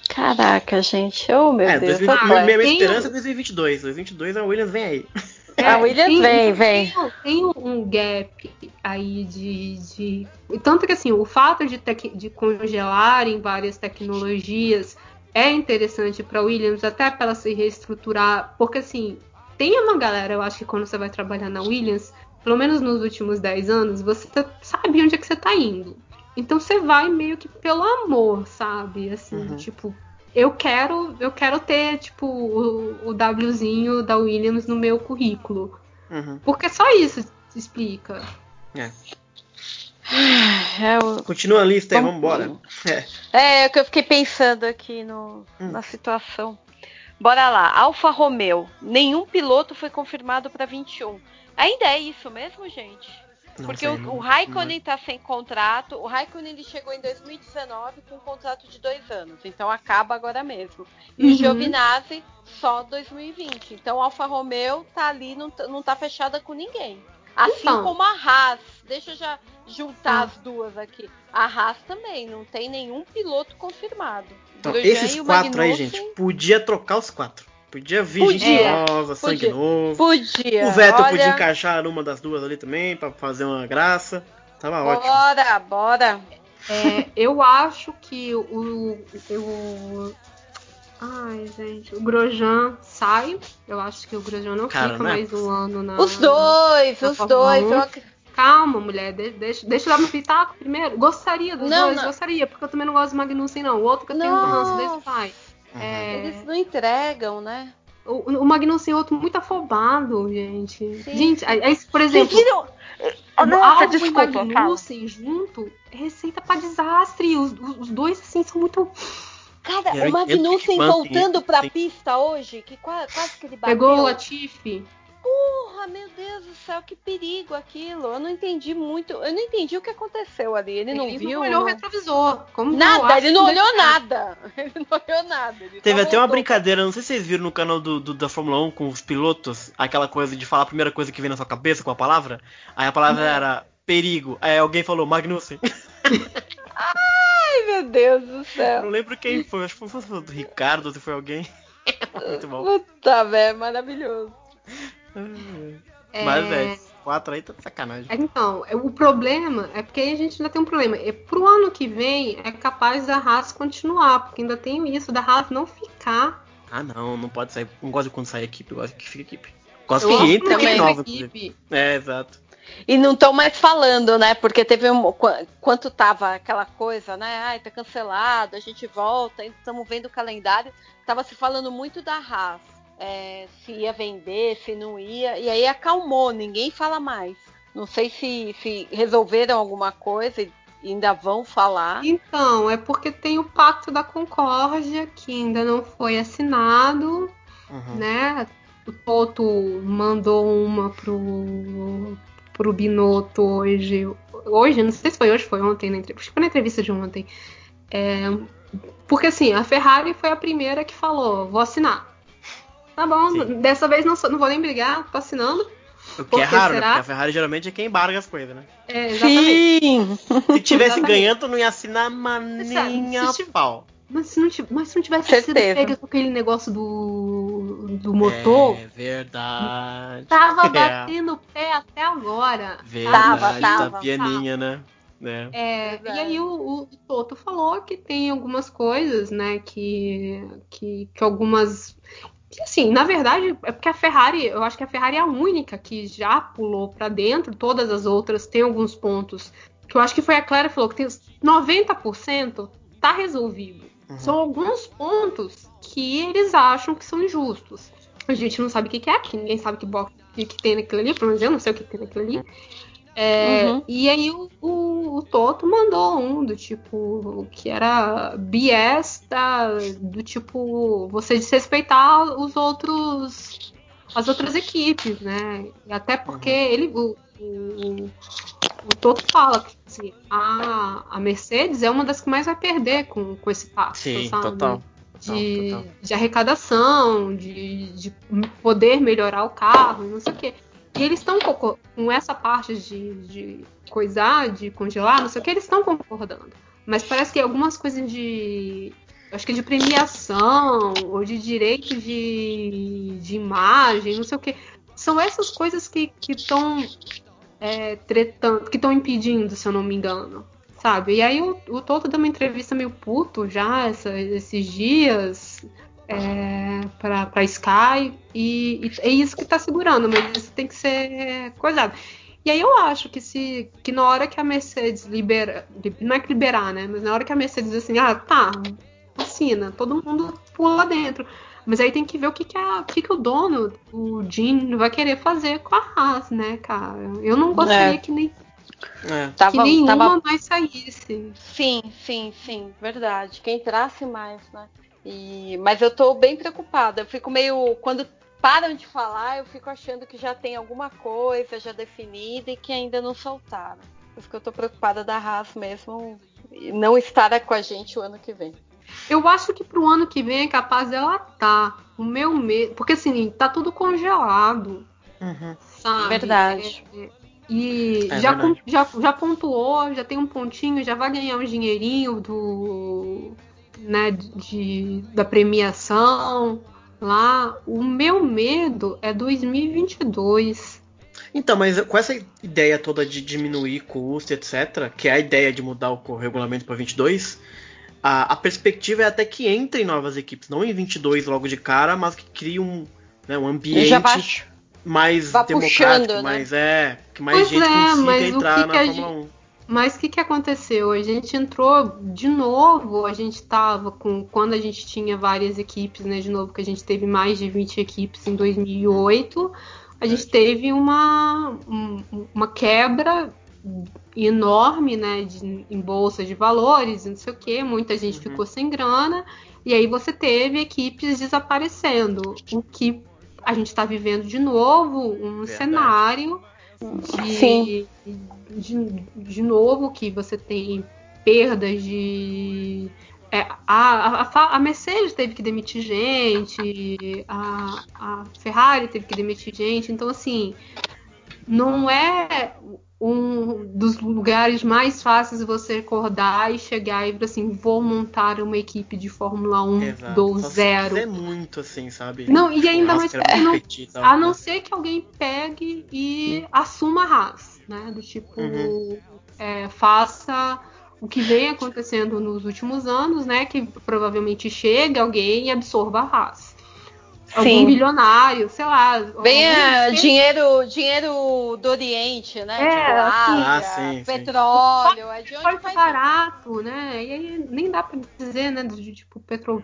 Caraca, gente. Oh, meu é, Deus. 2000, tá minha, minha Tem esperança é 2022. 2022 a Williams vem aí. *laughs* A Williams vem, vem. Tem, tem um gap aí de, de. Tanto que assim, o fato de, tec- de congelarem várias tecnologias é interessante para Williams, até para ela se reestruturar, porque assim, tem uma galera, eu acho que quando você vai trabalhar na Williams, pelo menos nos últimos 10 anos, você tá- sabe onde é que você tá indo. Então você vai meio que pelo amor, sabe? Assim, Uhum. tipo, eu quero, eu quero ter, tipo, o, o Wzinho da Williams no meu currículo. Uhum. Porque só isso explica. É. É, o- Continua a lista aí, Vamos- vambora. É. É, é o que eu fiquei pensando aqui no, Hum. na situação. Bora lá, Alfa Romeo. Nenhum piloto foi confirmado para 21. Ainda é isso mesmo, gente? Não Porque sei, o, não- o Raikkonen tá sem contrato. O Raikkonen ele chegou em 2019 com um contrato de dois anos. Então acaba agora mesmo. E Uhum. o Giovinazzi só 2020. Então a Alfa Romeo tá ali, não, tá- não tá fechada com ninguém. Assim Então. como a Haas. Deixa eu já juntar Ah. as duas aqui. A Haas também, não tem nenhum piloto confirmado. Então, Grosjean esses e quatro aí, gente, podia trocar os quatro. Podia vir gente Podia, nova, sangue podia. novo. Podia. O Vettel Olha, podia encaixar numa das duas ali também, pra fazer uma graça. Tava ótimo. Bora, bora. É, eu acho que o, o. Ai, gente, o Grosjean sai. Eu acho que o Grosjean não Cara, fica não é mais um ano na. Os dois, na os Fórmula dois. 1. eu Calma, mulher, de- deixa, deixa eu dar meu pitaco primeiro. Gostaria dos Não, dois, não. gostaria, porque eu também não gosto do Magnussen, não. O outro que eu tenho Não. ranço desse pai. Uhum. É, Eles não entregam, né? o, o Magnussen é outro muito afobado, gente. Sim. Gente, aí, por exemplo. viram? O Nossa, desculpa, e Magnussen junto é receita pra desastre. Os, os- os dois, assim, são muito. Cara, o Magnussen voltando pra pista hoje, que quase, quase que ele bateu. Pegou o Latifi. Porra, meu Deus do céu, que perigo aquilo. Eu não entendi muito. Eu não entendi o que aconteceu ali. Ele não Ele viu. não olhou o não- retrovisor. Como Nada, ele não olhou nada. *laughs* Ele não olhou nada. Ele Teve até uma voltou. brincadeira, não sei se vocês viram no canal do, do- da Fórmula 1 com os pilotos, aquela coisa de falar a primeira coisa que vem na sua cabeça com a palavra. Aí a palavra era perigo. Aí alguém falou Magnussen. *laughs* Ai, meu Deus do Eu céu. não lembro quem foi, acho que foi o do Ricardo, se foi alguém. *laughs* Muito bom. Puta, velho, maravilhoso. É, Mas, é, quatro aí tá de sacanagem. Então, é- o problema é porque aí a gente ainda tem um problema. É, pro ano que vem é capaz da Haas continuar, porque ainda tem isso da Haas não ficar. Ah, não, não pode sair. Não gosto de quando sai equipe, eu gosto que fica equipe. Gosto Eu que entre também nova, equipe. É, exato. E não estão mais falando, né? Porque teve um. qu- Quanto tava aquela coisa, né? Ai, tá cancelado, a gente volta, estamos vendo o calendário. Tava se falando muito da Haas. É, se ia vender, se não ia. E aí acalmou, ninguém fala mais. Não sei se, se resolveram alguma coisa e ainda vão falar. Então, é porque tem o Pacto da Concórdia, que ainda não foi assinado, Uhum. né? O Toto mandou uma pro, pro Binotto hoje. Hoje, não sei se foi hoje, foi ontem, na entrevista. Acho que foi na entrevista de ontem. É, porque assim, a Ferrari foi a primeira que falou, vou assinar. Tá bom, Sim. dessa vez não, sou- não vou nem brigar, tô assinando. O que é raro, né? Porque a Ferrari geralmente é quem embarga as coisas, né? É, exatamente. Sim! *laughs* Se tivesse Exatamente. ganhando, não ia assinar maninha Se tiv- pau. Mas se não, tivesse, mas se não tivesse Certeza. sido pega com aquele negócio do, do motor, É verdade. tava *laughs* É, batendo o pé até agora. verdade, Tava, tá tava, pianinha, né? É. É, e aí o, o Toto falou que tem algumas coisas, né, que, que, que algumas... que, assim, na verdade, é porque a Ferrari, eu acho que a Ferrari é a única que já pulou pra dentro, todas as outras têm alguns pontos, que eu acho que foi a Clara que falou, que tem os 90% tá resolvido. Uhum. São alguns pontos que eles acham que são injustos. A gente não sabe o que, que é, que ninguém sabe que box que, que tem naquilo ali, pelo menos eu não sei o que tem naquilo ali. É, Uhum. E aí o, o, o Toto mandou um do tipo que era BS da, do tipo você desrespeitar os outros as outras equipes, né? E até porque ele o, o, o Toto fala que assim, a, a Mercedes é uma das que mais vai perder com, com esse passo, Sim, sabe? total. de, total. de arrecadação, de, de poder melhorar o carro, não sei o quê. E eles estão com, essa parte de, de coisar, de congelar, não sei o que, eles estão concordando. Mas parece que algumas coisas de. Acho que de premiação, ou de direito de, de imagem, não sei o que. São essas coisas que estão é, tretando, que estão impedindo, se eu não me engano sabe? E aí o, o Toto deu uma entrevista meio puto já essa- esses dias é, pra, pra Sky e, e é isso que tá segurando, mas isso tem que ser coisado. E aí eu acho que se que na hora que a Mercedes libera, não é que liberar, né? Mas na hora que a Mercedes diz assim, ah, tá, assina, todo mundo pula lá dentro. Mas aí tem que ver o que, que, a, o, que, que o dono, o Jean, vai querer fazer com a Haas, né, cara? Eu não gostaria É. que nem É. que Tava, nenhuma tava- mais saísse. Sim, sim, sim, verdade. Que entrasse mais, né? E... Mas eu tô bem preocupada. Eu fico meio. Quando param de falar, eu fico achando que já tem alguma coisa já definida e que ainda não soltaram. Por isso que eu tô preocupada da Haas mesmo não estar com a gente o ano que vem. Eu acho que pro ano que vem é capaz dela tá. O meu medo. Porque assim, tá tudo congelado, sabe? Verdade. É, é, e É já, verdade. já, já pontuou, já tem um pontinho, já vai ganhar um dinheirinho do. Né, de, da premiação lá. O meu medo é 2022. Então, mas com essa ideia toda de diminuir custo, etc., que é a ideia de mudar o regulamento para 22, a, a perspectiva é até que entrem novas equipes, não em 22 logo de cara, mas que criem um, né, um ambiente mais Vá democrático, puxando, né? mais é, que mais Pois gente é, consiga entrar que na Fórmula gente- 1. Mas o que, que aconteceu? A gente entrou de novo, a gente tava com. Quando a gente tinha várias equipes, né? De novo, que a gente teve mais de 20 equipes em 2008, a gente teve uma, um- uma quebra enorme, né? De, em bolsa de valores, e não sei o que, muita gente ficou sem grana, e aí você teve equipes desaparecendo. O que a gente está vivendo de novo, um Verdade. cenário de, de, de novo que você tem perdas de. é, a, a, a Mercedes teve que demitir gente, a, a Ferrari teve que demitir gente, então assim, não é um dos lugares mais fáceis você acordar e chegar e falar assim, vou montar uma equipe de Fórmula 1 Exato. do Só zero. quiser muito, assim, sabe? Não, e ainda mais porque não, a não né? ser que alguém pegue e assuma a Haas, né? Do tipo, Uhum. é, faça o que vem acontecendo nos últimos anos, né? Que provavelmente chegue alguém e absorva a Haas. Algum Sim. bilionário, sei lá. Bem, é, dinheiro, dinheiro do Oriente, né? É, tipo, assim, Ásia, Ah, sim, sim. petróleo, é de onde vai barato, né? E aí nem dá pra dizer, né? De, tipo, petro...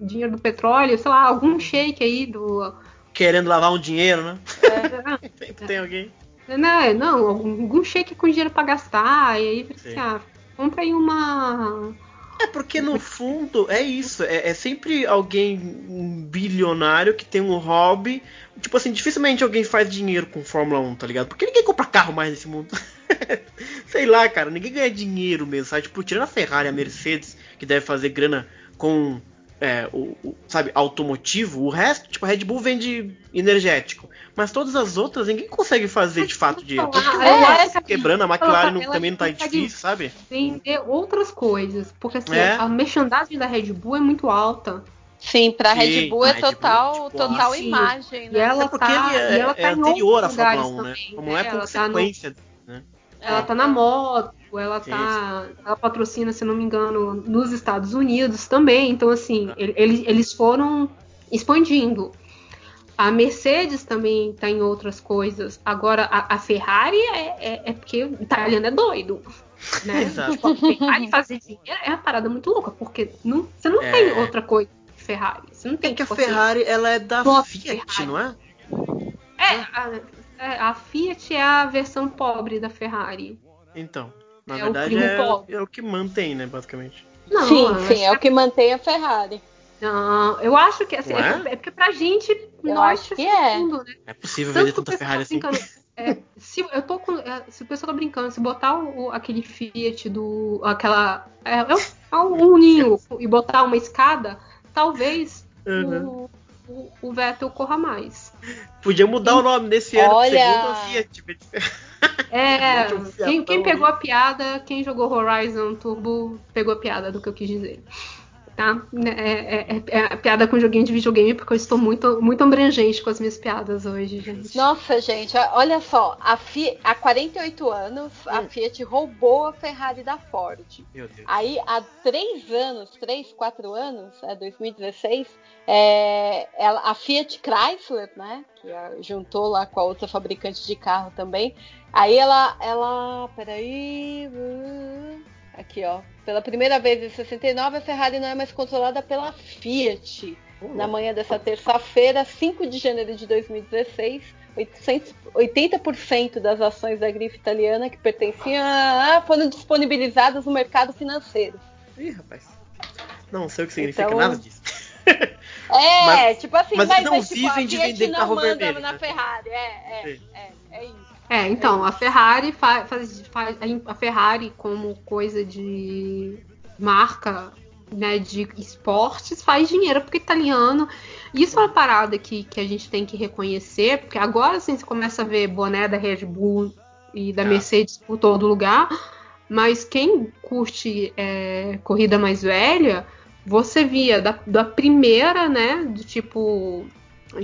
dinheiro do petróleo, sei lá, algum shake aí do. Querendo lavar um dinheiro, né? É, *laughs* Sempre tem alguém. Né? Não, algum algum shake com dinheiro pra gastar. E aí, Sim. assim, ah, compra aí uma. É porque no fundo é isso, é, é sempre alguém um bilionário que tem um hobby. Tipo assim, dificilmente alguém faz dinheiro com Fórmula 1, tá ligado? Porque ninguém compra carro mais nesse mundo. *laughs* Sei lá, cara, ninguém ganha dinheiro mesmo, sabe? Tipo, tirando a Ferrari a Mercedes, que deve fazer grana com, é, o, o, sabe, automotivo, o resto, tipo, a Red Bull vende energético. Mas todas as outras, ninguém consegue fazer de fato eu mundo acho tá que quebrando, a ela- McLaren não- também não tá difícil, sabe? Vender outras coisas. Porque assim, É. a merchandising da Red Bull é muito alta. Sim, pra Sim, Red Bull a é Red Bull, total, tipo, total Sim. imagem, E né? ela É porque tá, ele é, e ela é tá em anterior à Fórmula lugares 1, né? também, Não é né? Ela tá no- consequência. né? Ela tá na moto, ela tá. Ela patrocina, se não me engano, nos Estados Unidos também. Então, assim, ele- eles, eles foram expandindo. A Mercedes também tá em outras coisas. Agora, a, a Ferrari é, é, é porque o italiano é doido. Né? *laughs* Exato. Tipo, a Ferrari fazer dinheiro é uma parada muito louca, porque não, você não É. tem outra coisa. Ferrari. Você não tem É que a tipo assim, Ferrari, ela é da Fiat, Ferrari. não é? É, a, é, a Fiat é a versão pobre da Ferrari. Então, na É o verdade primo é, pobre. é o que mantém, né, basicamente. Não, sim, sim, é acho o que mantém a Ferrari. Não, eu acho que assim, é? é? porque- é pra gente, Eu nós acho que é. mundo, né? É possível Tanto vender o tanta Ferrari assim. É, se eu tô com, é, se o pessoal tá brincando, se botar o, o- aquele Fiat do aquela é, é um, é um ninho e botar uma escada, talvez Uhum. o, o, o Vettel corra mais. Podia mudar o nome desse ano Olha! Fiat. É, *laughs* quem, quem ali. pegou a piada, quem jogou Horizon Turbo pegou a piada do que eu quis dizer. Tá? É, é- é- é a piada com joguinho de videogame, porque eu estou muito, muito abrangente com as minhas piadas hoje, gente. Nossa, gente, olha só, a Fiat, há 48 anos, a Hum. Fiat roubou a Ferrari da Ford. Meu Deus. Aí, há três anos, três, quatro anos, é 2016, é, ela- a Fiat Chrysler, né, que juntou lá com a outra fabricante de carro também, aí ela, ela, peraí, uh, aqui ó, pela primeira vez em 69, a Ferrari não é mais controlada pela Fiat. Na manhã dessa terça-feira, 5 de janeiro de 2016, 800 80% das ações da grife italiana que pertenciam a, foram disponibilizadas no mercado financeiro. Ih, rapaz. Não sei o que significa Então- nada disso. *laughs* É, Mas- tipo assim, mas mas, não mas, tipo, a vivem de vender não carro manda vermelho, na né? Ferrari. É, é, é, é isso. É, então, a Ferrari faz, faz, faz- a Ferrari como coisa de marca, né, de esportes, faz dinheiro porque é italiano. Isso é uma parada que, que a gente tem que reconhecer, porque agora sim você começa a ver boné da Red Bull e da Ah. Mercedes por todo lugar, mas quem curte é, corrida mais velha, você via da, da primeira, né, do tipo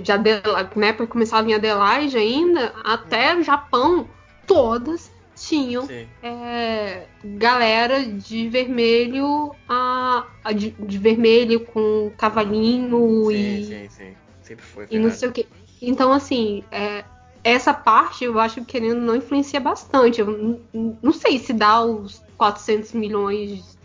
de Adela, né, para começar a vir Adelaide ainda, até o Japão, todas tinham é, galera de vermelho, a, a de, de vermelho com cavalinho Sim, e, sim, sim. Sempre foi. e não sei o que. Então, assim, é, essa parte eu acho que querendo não influencia bastante. Eu não sei se dá os 400 milhões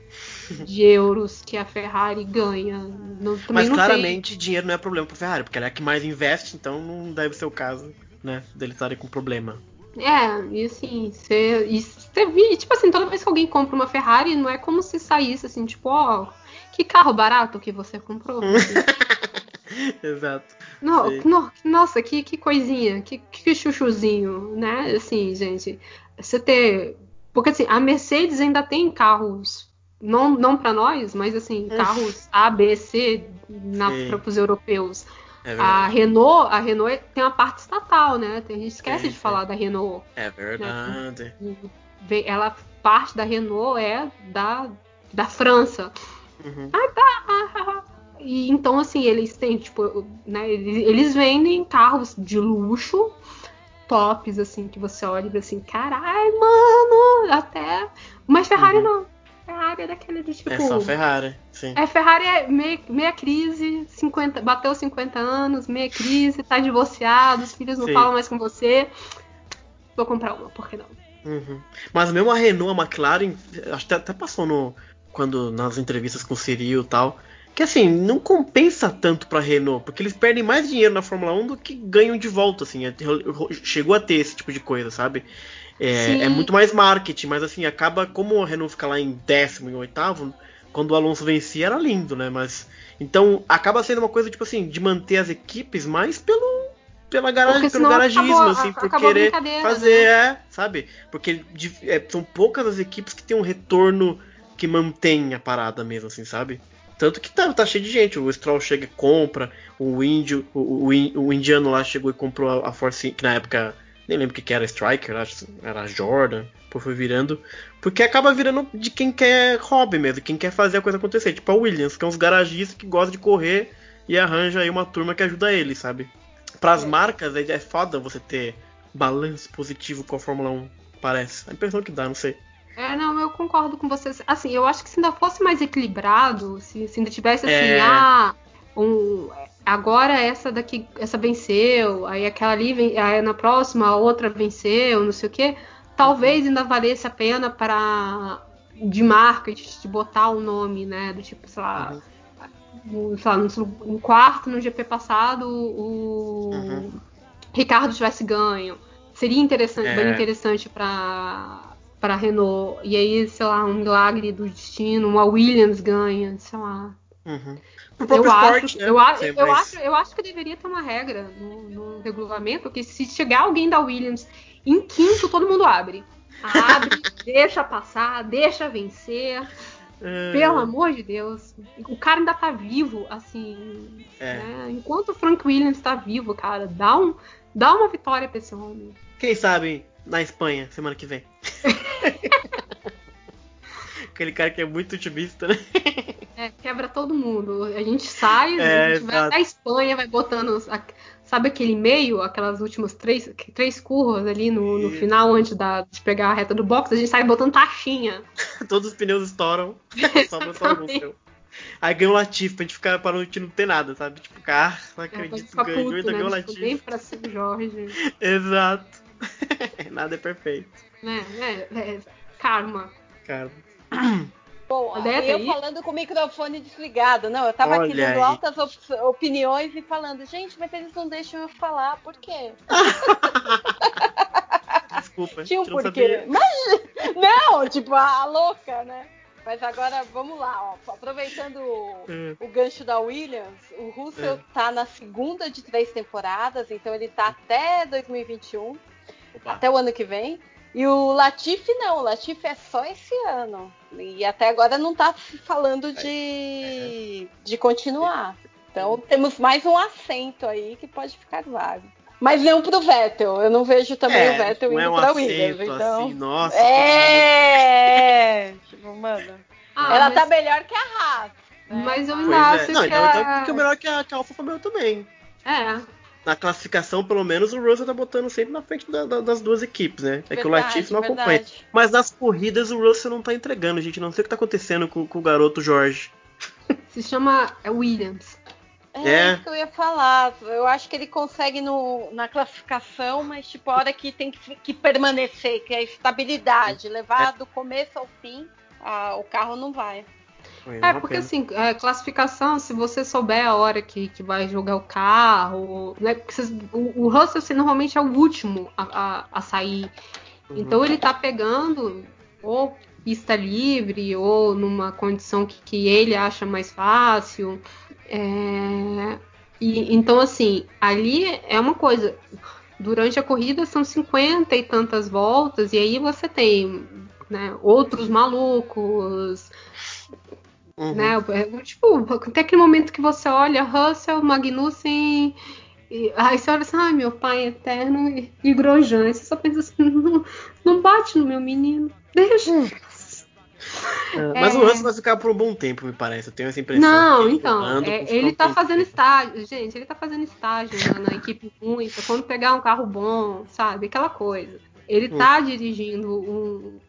de euros que a Ferrari ganha. Não, Mas claramente dinheiro não é problema pra Ferrari, porque ela é a que mais investe, então não deve ser o caso, né? Deles estarem com problema. É, e assim, você, e tipo assim, toda vez que alguém compra uma Ferrari, não é como se saísse assim, tipo, ó, que carro barato que você comprou. *laughs* Exato. No- no- nossa, que, que coisinha, que, que chuchuzinho, né? Assim, gente, você ter. Porque assim, a Mercedes ainda tem carros, não, não para nós, mas assim, carros A, B, C para os europeus. É A. Renault, a Renault tem uma parte estatal, né? A gente esquece Sim, de sim. falar da Renault. É verdade. Vê- Ela parte da Renault é da, da França. Uhum. Ah, tá. E então, assim, eles têm, tipo, né? Eles, eles vendem carros de luxo, tops, assim, que você olha e vê assim, carai, mano, até. Mas Ferrari não. Ferrari é daquele de tipo. Uhum. É só Ferrari, sim. É, Ferrari é meia, meia crise, 50, bateu 50 anos, meia crise, tá divorciado, os filhos não Sim. falam mais com você. Vou comprar uma, por que não? Uhum. Mas mesmo a Renault, a McLaren, acho que até passou no quando nas entrevistas com o Cyril e tal, que assim, não compensa tanto pra Renault, porque eles perdem mais dinheiro na Fórmula 1 do que ganham de volta, assim, é- chegou a ter esse tipo de coisa, sabe? É, é muito mais marketing, mas assim, acaba como a Renault fica lá em décimo e oitavo, quando o Alonso vencia era lindo, né? Mas então acaba sendo uma coisa tipo assim, de manter as equipes mais pelo pela garagem, pelo garagismo, acabou- assim, por querer fazer, é, sabe? Porque de- é, são poucas as equipes que têm um retorno que mantém a parada mesmo, assim, sabe? Tanto que tá, tá cheio de gente. O Stroll chega e compra, o índio, o, o, o indiano lá chegou e comprou a, a Force, que na época nem lembro o que, era Striker, acho que era Jordan, depois foi virando. Porque acaba virando de quem quer hobby mesmo, quem quer fazer a coisa acontecer. Tipo a Williams, que é uns garagistas que gostam de correr e arranja aí uma turma que ajuda ele, sabe? Pras marcas é, é foda você ter balanço positivo com a Fórmula 1, parece. A impressão que dá, não sei. É, não, eu concordo com vocês. Assim, eu acho que se ainda fosse mais equilibrado, se, se ainda tivesse assim, É. ah, um, agora essa daqui, essa venceu, aí aquela ali, aí na próxima a outra venceu, não sei o quê, talvez ainda valesse a pena para de marketing, de botar o nome, né, do tipo, sei lá, no, sei lá, no, no quarto, no GP passado, o Uhum. Ricardo tivesse ganho. Seria interessante, É. bem interessante para para Renault. E aí, sei lá, um milagre do destino, uma Williams ganha, sei lá. Uhum. Pro Eu próprio acho, esporte, né? eu, a- eu, mas- acho, eu acho que deveria ter uma regra no, no regulamento que se chegar alguém da Williams em quinto, todo mundo abre. Abre, *laughs* deixa passar, deixa vencer. É. Pelo amor de Deus. O cara ainda tá vivo, assim. É. né? Enquanto o Frank Williams tá vivo, cara, dá, um, dá uma vitória pra esse homem. Quem sabe na Espanha, semana que vem. *laughs* Aquele cara que é muito otimista, né? É, quebra todo mundo. A gente sai, É, a gente vai até a Espanha, vai botando. sabe aquele meio, aquelas últimas três, três curvas ali no, no final, antes da, de pegar a reta do box, a gente sai botando taxinha. *laughs* Todos os pneus estouram. Sobra *laughs* só seu. Aí ganha o Latif pra gente ficar para noite não ter nada, sabe? Tipo, cara, não É, pra acredito, ficar ganhou ainda ganhou o Latif. bem pra ser Jorge. *laughs* Exato. nada é perfeito, Né? É, é, karma. cara. *clears throat* Bom, eu aí? falando com o microfone desligado. Não, eu tava aqui Olha dando aí. altas op- opiniões e falando, gente, mas eles não deixam eu falar, por quê? *laughs* Desculpa, Tinha um não porquê. sabia. Mas, não, tipo, a, a louca, né? Mas agora, vamos lá, ó. Aproveitando o, Hum. o gancho da Williams, o Russell É. tá na segunda de três temporadas, então ele tá até 2021, Opa. até o ano que vem. E o Latifi não, o Latifi é só esse ano. E até agora não tá falando de, de continuar. Então temos mais um assento aí que pode ficar vago. Mas não pro Vettel. Eu não vejo também É, o Vettel não indo é um pra Williams. Então. assim, nossa. É, tipo, mano. Ah, ela mas, tá melhor que a Haas. né? mas eu ainda é. acho Não, que. então, a- então fica melhor que a, que a Alfa Romeo também. É, Na classificação, pelo menos, o Russell tá botando sempre na frente da- da- das duas equipes, né? É que o Verdade, Latifi não acompanha. verdade. Mas nas corridas o Russell não tá entregando, gente. Não sei o que tá acontecendo com, com o garoto Jorge. *laughs* se chama é Williams. É, É. isso que eu ia falar. Eu acho que ele consegue no, na classificação, mas tipo, a hora que tem que, que permanecer, que é a estabilidade, levar do começo ao fim, ah, o carro não vai. É, porque assim, é, classificação, se você souber a hora que, que vai jogar o carro, né? O, o Russell assim, normalmente é o último a, a- a sair. Uhum. Então ele tá pegando ou pista livre, ou numa condição que, que ele acha mais fácil. É, e, então, assim, ali é uma coisa. Durante a corrida são 50 e tantas voltas, e aí você tem né, outros malucos, Uhum. né? É, Tipo, até aquele momento que você olha Russell, Magnussen. E, aí você olha assim, ai meu pai eterno e, e Grosjean. Aí você só pensa assim, *laughs* não, não bate no meu menino. Deixa. *laughs* É, Mas É. o Russell vai ficar por um bom tempo, me parece. Eu tenho essa impressão. Não, ele então, é, por ficar ele um tá tempo. fazendo estágio, gente, ele tá fazendo estágio na, na equipe ruim, quando pegar um carro bom, sabe? Aquela coisa. Ele Hum. tá dirigindo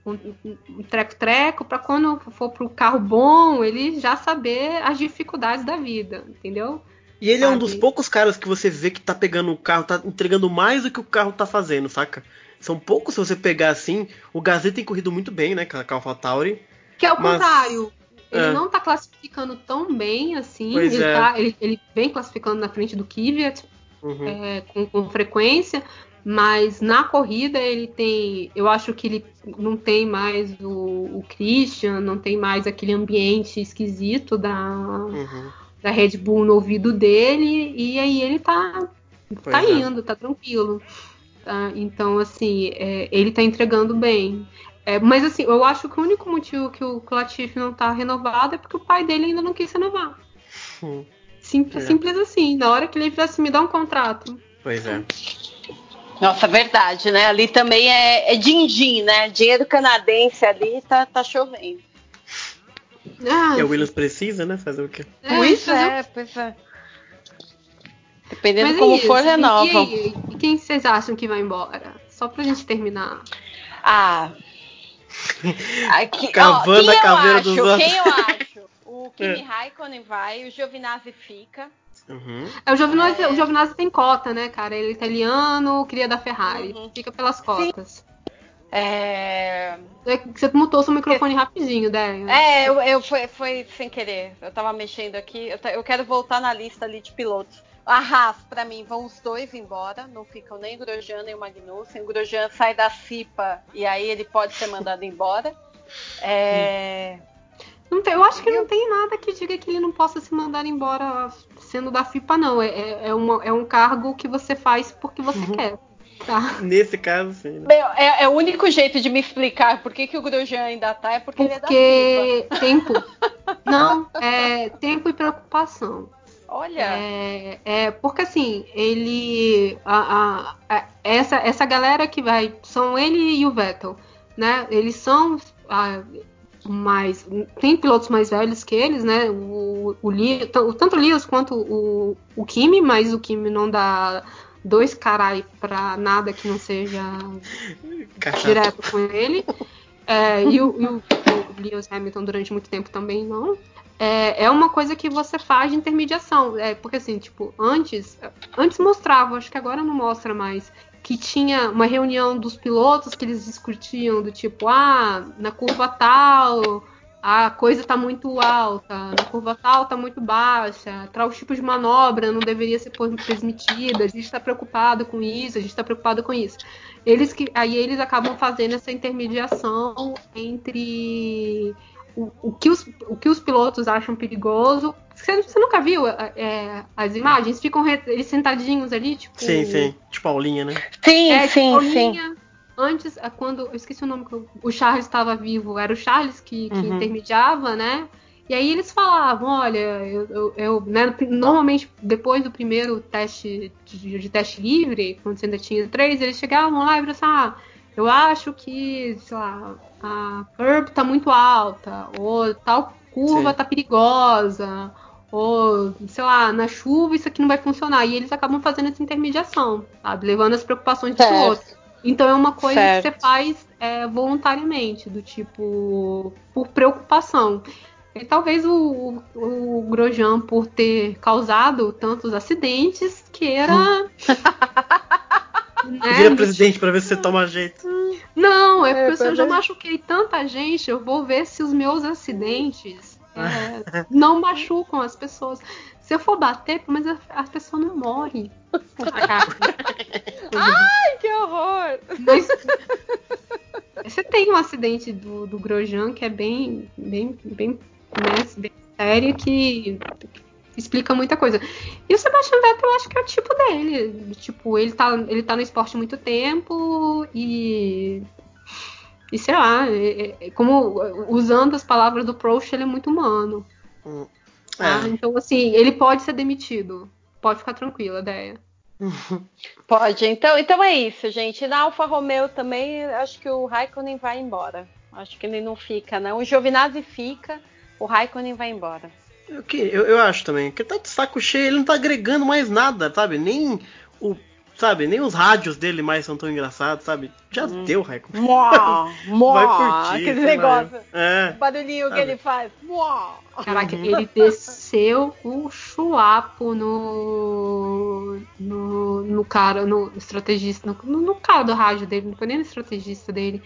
um, treco-treco pra quando for pro carro bom, ele já saber as dificuldades da vida, entendeu? E ele é um sabe? dos poucos caras que você vê que tá pegando o carro, tá entregando mais do que o carro tá fazendo, saca? São poucos se você pegar assim. O Gasly tem corrido muito bem, né, com a AlphaTauri. Que é o Mas- contrário. Ele É. não tá classificando tão bem assim. Ele, é. tá- ele- ele vem classificando na frente do Kvyat Uhum. é, com, com frequência, mas na corrida ele tem. Eu acho que ele não tem mais o, o Christian, não tem mais aquele ambiente esquisito da, Uhum. da Red Bull no ouvido dele, e aí ele tá, Pois tá é. indo, tá tranquilo. tá? Então, assim, é, ele tá entregando bem. É, mas assim, eu acho que o único motivo que o Latifi não tá renovado é porque o pai dele ainda não quis renovar. Hum. Simples, É. simples assim. Na hora que ele falasse, me dá um contrato. Pois é. Nossa, verdade, né? Ali também é, é din-din, né? Dinheiro canadense ali tá, tá chovendo. Ah, E a Williams precisa, né? Fazer o quê? pois fazer é, pois é. Dependendo Mas é como isso. for, renovam. E? E quem vocês acham que vai embora? Só pra gente terminar. Ah. *laughs* Aqui, Cavando ó, quem a caveira eu dos acho, outros. Quem eu acho? O Kimi *laughs* É. Raikkonen vai, o Giovinazzi fica. Uhum. É, o, Giovinazzi, o Giovinazzi tem cota, né, cara? Ele é italiano, cria da Ferrari. Uhum. Fica pelas cotas. É, É Você mutou seu microfone rapidinho, Déia. é eu, eu- foi, foi sem querer. Eu tava mexendo aqui. Eu, eu quero voltar na lista ali de pilotos. A Haas, pra mim, vão os dois embora. Não ficam nem o Grosjean nem o Magnussen. O Grosjean sai da FIPA e aí ele pode ser mandado *laughs* embora. É, Não tem- eu acho que não tem nada que diga que ele não possa se mandar embora sendo da FIPA, não. É, é, é uma- é um cargo que você faz porque você Uhum. quer. Tá? Nesse caso, sim. né? Bem, é, é o único jeito de me explicar por que, que o Grosjean ainda tá, é porque, ele é da Porque tempo. *laughs* Não, é tempo e preocupação. Olha. É, é, porque assim, ele. a- a- a- essa, essa galera que vai. São ele e o Vettel, né? Eles são mais. Tem pilotos mais velhos que eles, né? O, o, tanto o Lewis quanto o, o Kimi, mas o Kimi não dá dois carai pra nada que não seja direto com ele. É, e o, e o- o Lewis Hamilton durante muito tempo também não. É, é uma coisa que você faz de intermediação. É, porque assim, tipo, antes, antes mostrava, acho que agora não mostra mais, que tinha uma reunião dos pilotos que eles discutiam do tipo, ah, na curva tal, a coisa tá muito alta, na curva tal tá muito baixa, tal tipo de manobra não deveria ser permitida, a gente está preocupado com isso, a gente está preocupado com isso. Eles que, aí eles acabam fazendo essa intermediação entre o, o que, os, o que os pilotos acham perigoso. Você, você nunca viu é, as imagens? Ficam re- eles sentadinhos ali, tipo. Sim, sim. Tipo Paulinha, né? Sim, É, sim, tipo, sim. Paulinha, Antes, é quando. Eu esqueci o nome que eu- o Charles estava vivo. Era o Charles que, que Uhum. intermediava, né? E aí eles falavam, olha, eu, eu- eu, né, normalmente depois do primeiro teste de, de teste livre, quando você ainda tinha três, eles chegavam lá e falavam assim, ah, eu acho que, sei lá, a curb tá muito alta, ou tal curva Sim. tá perigosa, ou, sei lá, na chuva isso aqui não vai funcionar. E eles acabam fazendo essa intermediação, sabe? Levando as preocupações do Certo. piloto. Então é uma coisa Certo. que você faz é, voluntariamente, do tipo, por preocupação. E talvez o, o, o Grosjean, por ter causado tantos acidentes, queira. *laughs* né, Vira do presidente pra ver se você toma jeito. não, é É, porque eu já pois é. machuquei tanta gente, eu vou ver se os meus acidentes é, não machucam as pessoas. Se eu for bater, mas a, a pessoa não morre. *laughs* Ai, que horror! Mas você tem um acidente do, do Grosjean que é bem, bem, bem, né, bem sério que explica muita coisa. E o Sebastian Vettel eu acho que é o tipo dele. Tipo, ele tá, ele tá no esporte há muito tempo e. E sei lá, é- é- como usando as palavras do Prost, ele é muito humano. Hum. tá? É. Então, assim, ele pode ser demitido. Pode ficar tranquila, ideia. *laughs* Pode, então, então é isso, gente. Na Alfa Romeo também, acho que o Raikkonen vai embora. Acho que ele não fica, não. O Giovinazzi fica, o Raikkonen vai embora. Eu, que- eu, eu acho também. Que tá de saco cheio, ele não tá agregando mais nada, sabe? Nem o. Sabe, nem os rádios dele mais são tão engraçados, sabe? Já deu, Raico. *laughs* Mua, mua, Vai curtir. aquele negócio. É. O barulhinho que Sabe? ele faz. Mua. Caraca, ele desceu o chuapo no, no, no cara, no estrategista, no, no cara do rádio dele, não foi nem no estrategista dele,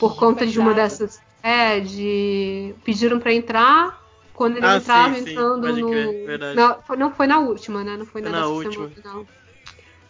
por conta de uma dessas. É, de. Pediram pra entrar. Quando ele Ah, entrava sim, sim, entrando pode no. crer. Não foi, não, foi na última, né? Não foi Foi na, na última. semana, não.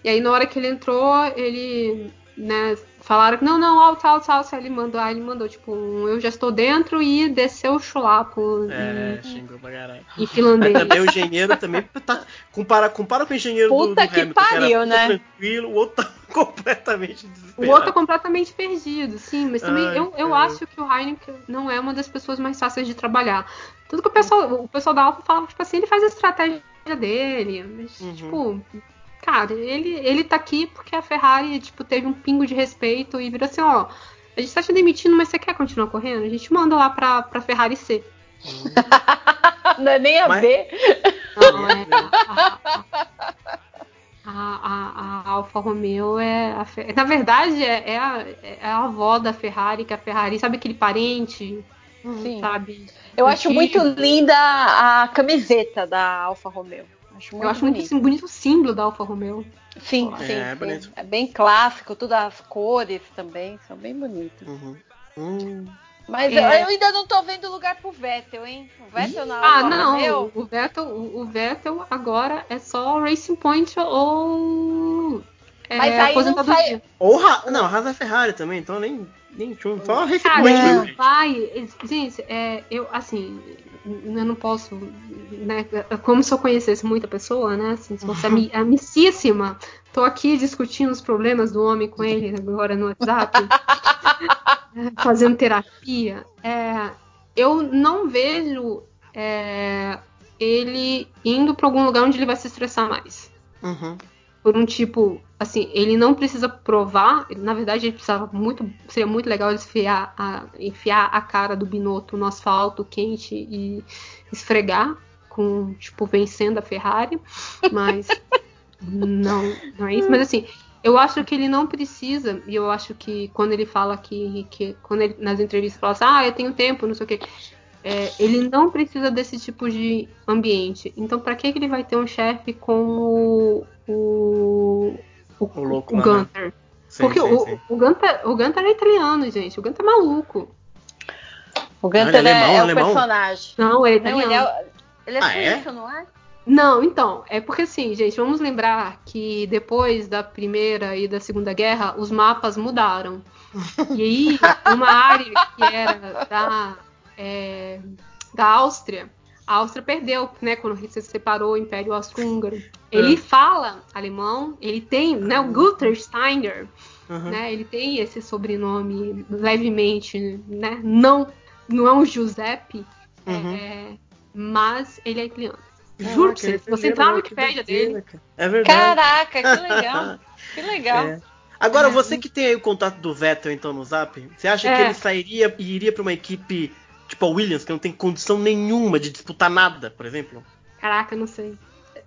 E aí na hora que ele entrou, ele. Né, falaram que não, não, alto, alto, alto. Aí ele mandou, aí ele mandou, tipo, um, eu já estou dentro e desceu o chulapo É, xingou pra caralho. em finlandês. Também o engenheiro também tá. Compara, compara com o engenheiro do, do Puta que Hamilton, que pariu, tudo né? tranquilo, o outro tá *laughs* completamente O desesperado. outro é completamente perdido, sim, mas também Ai, eu, eu acho que o Heineken não é uma das pessoas mais fáceis de trabalhar. Tudo que o pessoal, o pessoal da Alfa falava, tipo assim, ele faz a estratégia dele, mas, Uhum. tipo, cara, ele, ele tá aqui porque a Ferrari, tipo, teve um pingo de respeito e virou assim, ó, a gente tá te demitindo, mas você quer continuar correndo? A gente manda lá pra, pra Ferrari C. *laughs* Não é nem a Mas- ver. Não, é, a, a, a Alfa Romeo é. a na verdade, é, é a, é a avó da Ferrari, que a Ferrari, sabe aquele parente? Sim. Sabe? Eu acho muito linda a camiseta da Alfa Romeo. Acho Eu muito acho muito bonito. assim, bonito o símbolo da Alfa Romeo. Sim, É, sim, é sim. bonito. É bem clássico, tudo as cores também são bem bonitas. Uhum. Hum. Mas É. eu, eu ainda não tô vendo lugar pro Vettel, hein? O Vettel na Ah, não, Romeo? o Vettel, o o Vettel agora é só Racing Point ou é, Mas aí não sai. Ou Ra... Não, Haas é Ferrari também, então nem. nem tchum, só não gente. vai. Gente, é, eu, assim, eu não posso. Né, como se eu conhecesse muita pessoa, né? Assim, se fosse ami- amicíssima. Tô aqui discutindo os problemas do homem com ele agora no WhatsApp, *laughs* fazendo terapia. É, eu não vejo é, ele indo para algum lugar onde ele vai se estressar mais Uhum. por um tipo, assim, ele não precisa provar, ele- na verdade ele precisava muito, seria muito legal ele enfiar a, enfiar a cara do Binotto no asfalto quente e esfregar com, tipo, vencendo a Ferrari, mas *laughs* não, não é isso, mas assim, eu acho que ele não precisa, e eu acho que quando ele fala que, que quando ele nas entrevistas fala assim, ah, eu tenho tempo, não sei o quê, é, ele não precisa desse tipo de ambiente. Então, pra que, que ele vai ter um chefe como o, o, O louco o né? Gunter? Sim, Porque sim, o, sim. o Gunter, o Gunter é italiano, gente. O Gunter é maluco. O Não, Gunter é é, alemão, é o alemão? personagem. Não, ele é Não, italiano. ele é, ele é Ah, é? suíço, não é? Não, então, é porque assim, gente, vamos lembrar que depois da Primeira e da Segunda Guerra, os mapas mudaram. E aí, *laughs* uma área que era da, é, da Áustria, a Áustria perdeu, né, quando se separou o Império Austro-Húngaro. Ele fala alemão, ele tem, né, o Guter Steiner, Uhum. né, ele tem esse sobrenome levemente, né, não, não é um Giuseppe, é, Uhum. é, mas ele é italiano. Juro pra que você, se você entrar na Wikipédia dele. É verdade. Caraca, que legal. *laughs* que legal. É. Agora, É. você que tem aí o contato do Vettel, então, no Zap, você acha que É. ele sairia e iria pra uma equipe tipo a Williams, que não tem condição nenhuma de disputar nada, por exemplo? caraca, não sei.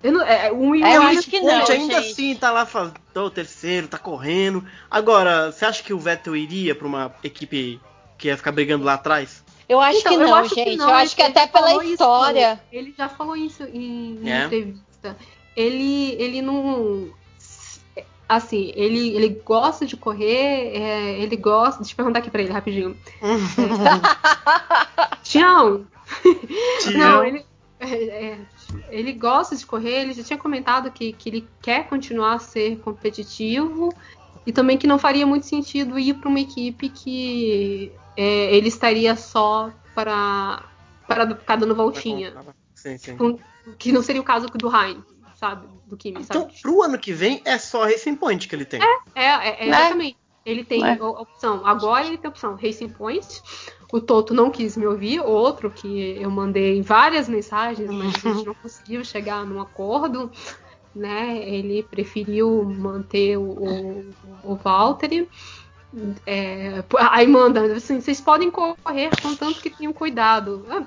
Eu não, é, o Will É, eu Williams- acho que Ponte não, ainda gente. assim tá lá faz- tá o terceiro, tá correndo. Agora, você acha que o Vettel iria pra uma equipe que ia ficar brigando lá atrás? Eu acho Então, que eu não, acho que gente. não, eu acho que até pela falou isso, história. ele já falou isso em, em É? entrevista. Ele, ele não. Assim, ele, ele gosta de correr, é, ele gosta. Deixa eu perguntar aqui pra ele rapidinho. *laughs* Tião! Tião. Não, ele, é, é, ele gosta de correr, ele já tinha comentado que, que ele quer continuar a ser competitivo e também que não faria muito sentido ir para uma equipe que é, ele estaria só para, para ficar dando voltinha. Sim, sim. Com- Que não seria o caso do Ryan, sabe? Do Kimi, sabe? Então, pro ano que vem, é só Racing Point que ele tem. É, é, é, exatamente. Ele tem É. a opção. Agora ele tem a opção Racing Point. O Toto não quis me ouvir. Outro que eu mandei várias mensagens, mas a gente *laughs* não conseguiu chegar num acordo. Né? Ele preferiu manter o, o, o Valtteri. É, aí manda assim, vocês podem correr contanto que tenham cuidado. Ah,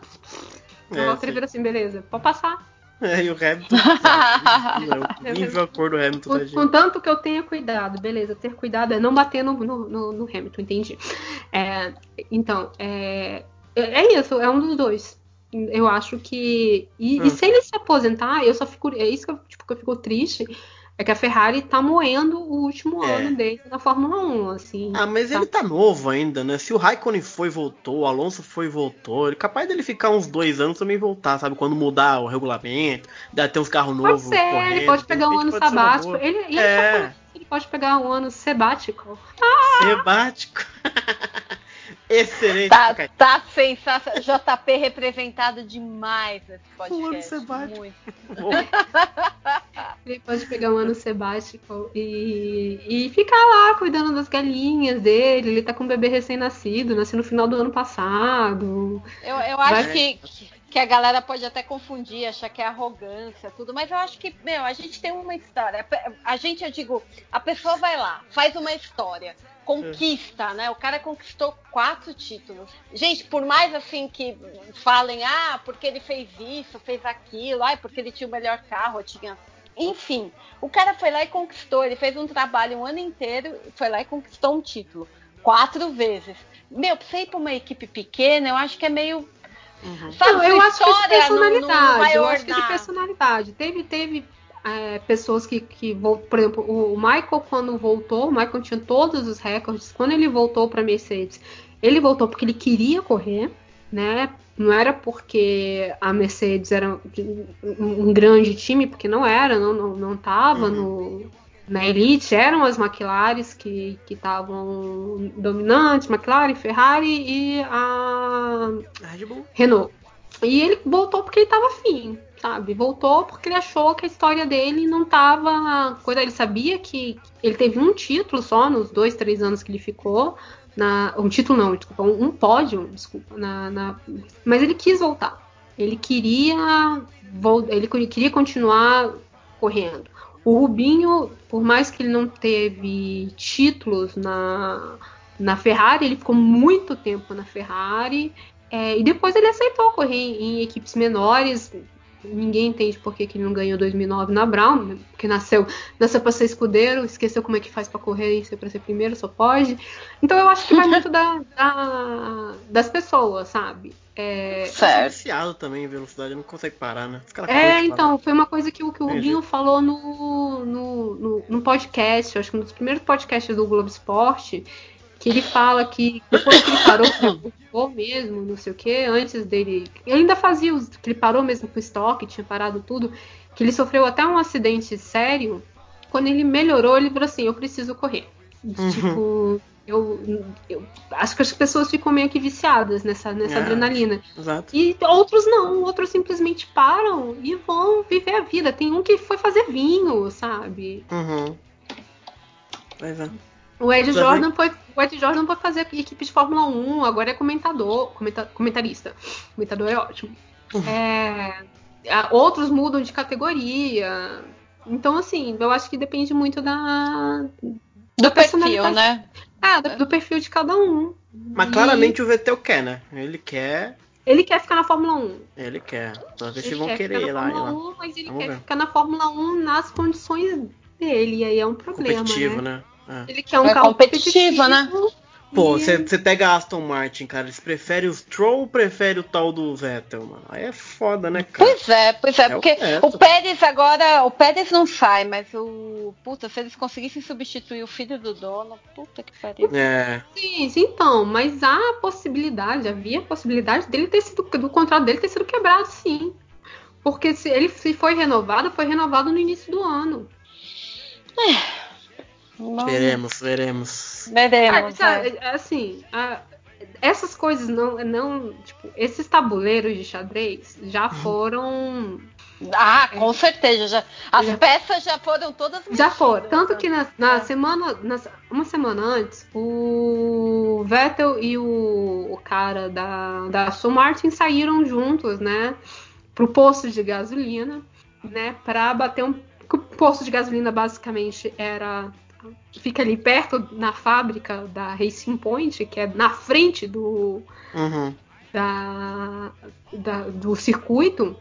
o É, Valtteri sim. vira assim, beleza, pode passar. É, *laughs* e o Hamilton. é, o *laughs* nível a cor do Hamilton, Com- tadinho. Contanto que eu tenha cuidado, beleza. Ter cuidado é não bater no, no, no- no Hamilton, entendi. É, então, é, é isso, é um dos dois. Eu acho que. E, Hum. e se ele se aposentar, eu só fico. É isso que eu, tipo, que eu fico triste. É que a Ferrari tá moendo o último É. ano dele na Fórmula 1, assim. Ah, mas ele tá novo ainda, né? Se o Raikkonen foi e voltou, o Alonso foi e voltou, ele é capaz dele ficar uns dois anos também voltar, sabe? Quando mudar o regulamento, dar ter uns carros Pode novos. ser, ele correndo, pode de pegar um ano pode ser sabático. Ele, ele É. que ele pode pegar um ano sabático. Sebático. *laughs* Excelente, Tá, tá sensacional. JP representado demais nesse ano podcast. sabático. Muito. Ele pode pegar um ano sabático e, e ficar lá cuidando das galinhas dele. Ele tá com um bebê recém-nascido, nasceu no final do ano passado. Eu, eu Vai- acho que, que a galera pode até confundir, achar que é arrogância, tudo, mas eu acho que, meu, a gente tem uma história. A gente, eu digo, a pessoa vai lá, faz uma história, conquista, né? O cara conquistou quatro títulos. Gente, por mais assim que falem, ah, porque ele fez isso, fez aquilo, ai, porque ele tinha o melhor carro, tinha. Enfim, o cara foi lá e conquistou. Ele fez um trabalho um ano inteiro, foi lá e conquistou um título. Quatro vezes. Meu, pra você ir pra uma equipe pequena, eu acho que é meio Sabe, Não, eu acho que é de personalidade. vai eu acho que é de personalidade. Teve, teve é, pessoas que, que por exemplo, o Michael quando voltou, o Michael tinha todos os recordes. Quando ele voltou para Mercedes, ele voltou porque ele queria correr, né? Não era porque a Mercedes era um, grande time, porque não era, não, não, não tava no, na elite, eram as McLarens que que estavam dominantes, McLaren, Ferrari e a Red Bull. Renault. E ele voltou porque ele tava afim, sabe? Voltou porque ele achou que a história dele não tava. Coisa, ele sabia que ele teve um título só nos dois, três anos que ele ficou. Na, um título não, desculpa, um, um pódio, desculpa. Na, na- mas ele quis voltar. Ele queria. Ele queria continuar correndo. O Rubinho, por mais que ele não teve títulos na, na Ferrari, ele ficou muito tempo na Ferrari. é, e depois ele aceitou correr em, em equipes menores. Ninguém entende por que, que ele não ganhou 2009 na Brown, né? porque nasceu, nasceu para ser escudeiro, esqueceu como é que faz para correr e ser para ser primeiro, só pode. Então eu acho que vai muito da, da- das pessoas, sabe? É, Tá viciado também em velocidade, não consegue parar, né? É, então, parar. foi uma coisa que, o- que o Entendi. Rubinho falou no, no, no, no podcast, acho que um dos primeiros podcasts do Globo Esporte, que ele fala que depois que ele parou, ficou mesmo, não sei o que, antes dele. Ele ainda fazia os. que ele parou mesmo com o estoque, tinha parado tudo, que ele sofreu até um acidente sério. Quando ele melhorou, ele falou assim: eu preciso correr. Uhum. Tipo, eu, eu acho que as pessoas ficam meio que viciadas nessa, nessa É, adrenalina. Exato. E outros não, outros simplesmente param e vão viver a vida. Tem um que foi fazer vinho, sabe? Uhum. Pois é. O Ed Já Jordan foi, o Ed Jordan foi fazer equipe de Fórmula 1, agora é comentador, comenta- comentarista. Comentador é ótimo. É, a- outros mudam de categoria. Então, assim, eu acho que depende muito da. Do perfil, né? Ah, do, do perfil de cada um. Mas E claramente o Vettel quer, né? Ele quer. Ele quer ficar na Fórmula 1. Ele quer. Então eles Ele vão quer querer ficar ir lá, ir Fórmula lá. 1, mas ele Vamos quer ver. ficar na Fórmula 1 nas condições dele. E aí é um problema. Competitivo, né? né? É. Ele quer um É carro competitivo, né? Pô, você pega a Aston Martin, cara, eles preferem o Stroll ou preferem o tal do Vettel, mano? Aí é foda, né, cara? Pois é, pois é, É o porque certo. o Pérez agora, o Pérez não sai, mas o. Puta, se eles conseguissem substituir o filho do dono, puta que pariu. É. Sim, sim, então, mas há possibilidade, havia possibilidade dele ter sido, do contrato dele ter sido quebrado, sim. Porque se ele se foi renovado, foi renovado no início do ano. Veremos, veremos. Veremos. Ah, é. é, é assim, a- essas coisas não, não, tipo, esses tabuleiros de xadrez já foram Ah, com certeza. Já, as Já- peças já foram todas Já foram. mexidas, Tanto né? que na, na semana. na- uma semana antes, o Vettel e o, o cara da, da Aston Martin saíram juntos, né? Pro posto de gasolina, né? Pra bater um. O posto de gasolina basicamente era. Fica ali perto na fábrica da Racing Point, que é na frente do, Uhum. da, da- do circuito,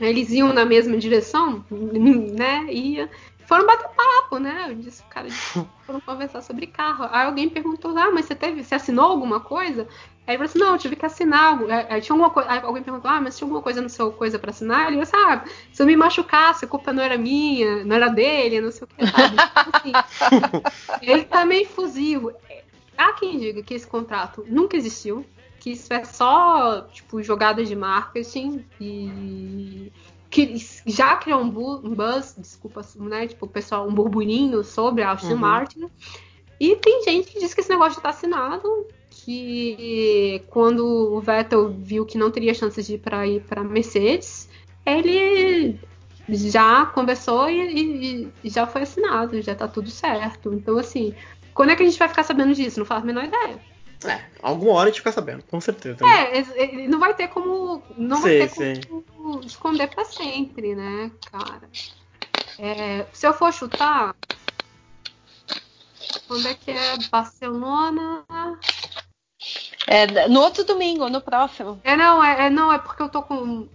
eles iam na mesma direção, né? E foram bater papo, né? Eu disse, cara, eles foram conversar sobre carro. Aí alguém perguntou, ah, mas você teve, você assinou alguma coisa? Aí ele falou assim, não, eu tive que assinar algo. Aí, tinha alguma coisa. Alguém perguntou, ah, mas tinha alguma coisa no seu coisa pra assinar? Ele falou assim, ah, se eu me machucasse, a culpa não era minha, não era dele, não sei o que, sabe? Então, assim, *laughs* ele tá meio fusivo. Há quem diga que esse contrato nunca existiu, que isso é só, tipo, jogada de marketing e que já criou um, bu- um buzz, desculpa, né, tipo, o pessoal, um burburinho sobre a Aston Uhum. Martin. E tem gente que diz que esse negócio já tá assinado, que quando o Vettel viu que não teria chances de ir para ir para Mercedes, ele já conversou e, e- já foi assinado, já tá tudo certo. Então, assim, quando é que a gente vai ficar sabendo disso? Não faço a menor ideia. É, alguma hora a gente fica sabendo, com certeza. né? É, não vai ter como. Não Sei, vai ter como esconder pra sempre, né, cara? É, se eu for chutar. Quando é que é Barcelona? É, no outro domingo, no próximo. É, não, é, é- não, é porque eu tô com o,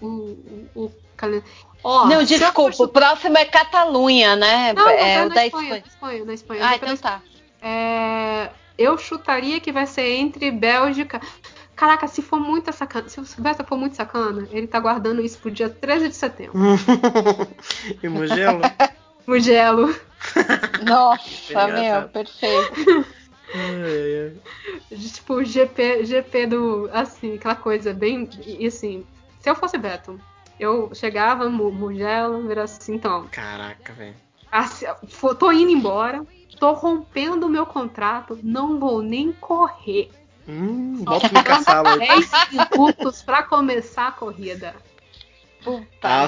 o, o calendário. Ó, não, desculpa, o próximo é Catalunha, né? Não, é é o na da Espanha, Espanha. na Espanha, na Espanha. Ah, então tá. É, eu chutaria que vai ser entre Bélgica. Caraca, se for muita sacana, se o Vettel for muito sacana, ele tá guardando isso pro dia 13 de setembro. *laughs* e Mugello? *laughs* Mugello. Nossa, meu, perfeito. Ai. Tipo, GP, GP do. Assim, aquela coisa bem. E assim, se eu fosse Vettel, eu chegava, Mu- Mugello, virava assim, então. Caraca, velho. Assim, tô indo embora, tô rompendo o meu contrato, não vou nem correr. Hum, bota no caçalo aí. 10 minutos pra começar a corrida. Puta, Ah, não,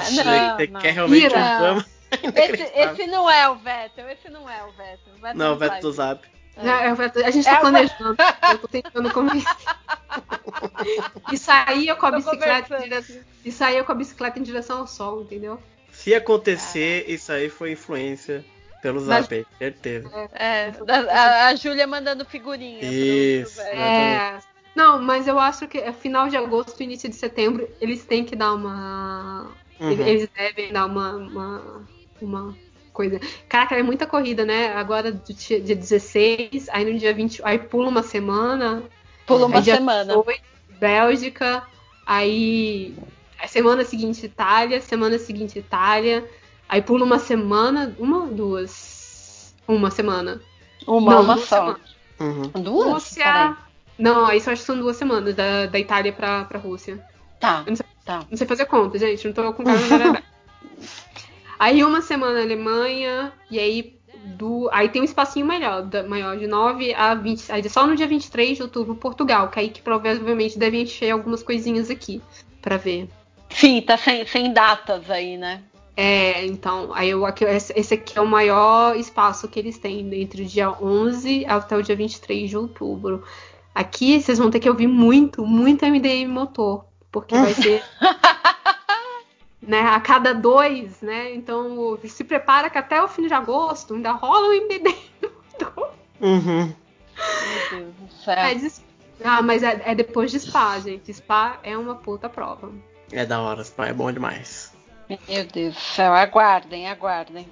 você não. quer realmente um Ira. drama? *laughs* Esse, esse não é o Vettel, esse não é o Vettel. O Vettel Não, o do isso. Zap. É, é, a gente tá É, planejando. Eu tô tentando convencer. *laughs* E saía com a Tô bicicleta direção, e saía com a bicicleta em direção ao sol, entendeu? Se acontecer, isso aí foi influência pelo Zap certeza. É, da- a, a Júlia mandando figurinha. pro- pro Isso. Vettel. É. Não, mas eu acho que é final de agosto, início de setembro, eles têm que dar uma. Uhum. Eles devem dar uma, uma, uma coisa. Caraca, é muita corrida, né? Agora do dia dia 16, aí no dia 20, aí pula uma semana. Pula uma aí dia semana. 28, Bélgica, aí a semana seguinte Itália, semana seguinte Itália, aí pula uma semana, uma ou duas? Uma semana. Uma, Não, uma duas só. Uhum. Duas? Rússia. Não, isso eu acho que são duas semanas, da, da Itália pra, pra Rússia. Tá, Eu não sei, tá. não sei fazer conta, gente, não tô com aberto. *laughs* Aí uma semana Alemanha, e aí do. Aí tem um espacinho melhor, da- maior, de 9 a 20. Aí só no dia 23 de outubro, Portugal, que aí que provavelmente deve encher algumas coisinhas aqui pra ver. Sim, tá sem, sem datas aí, né? É, então, aí eu, aqui, esse aqui é o maior espaço que eles têm, entre o dia 11 até o dia 23 de outubro. Aqui vocês vão ter que ouvir muito, muito MDM motor, porque vai *laughs* ser né, a cada dois, né? Então se prepara que até o fim de agosto ainda rola o motor. Uhum. Meu Deus do céu. É, de- ah, mas é, é depois de Spa, gente. Spa é uma puta prova. É da hora, Spa, é bom demais. Meu Deus do céu, aguardem, aguardem.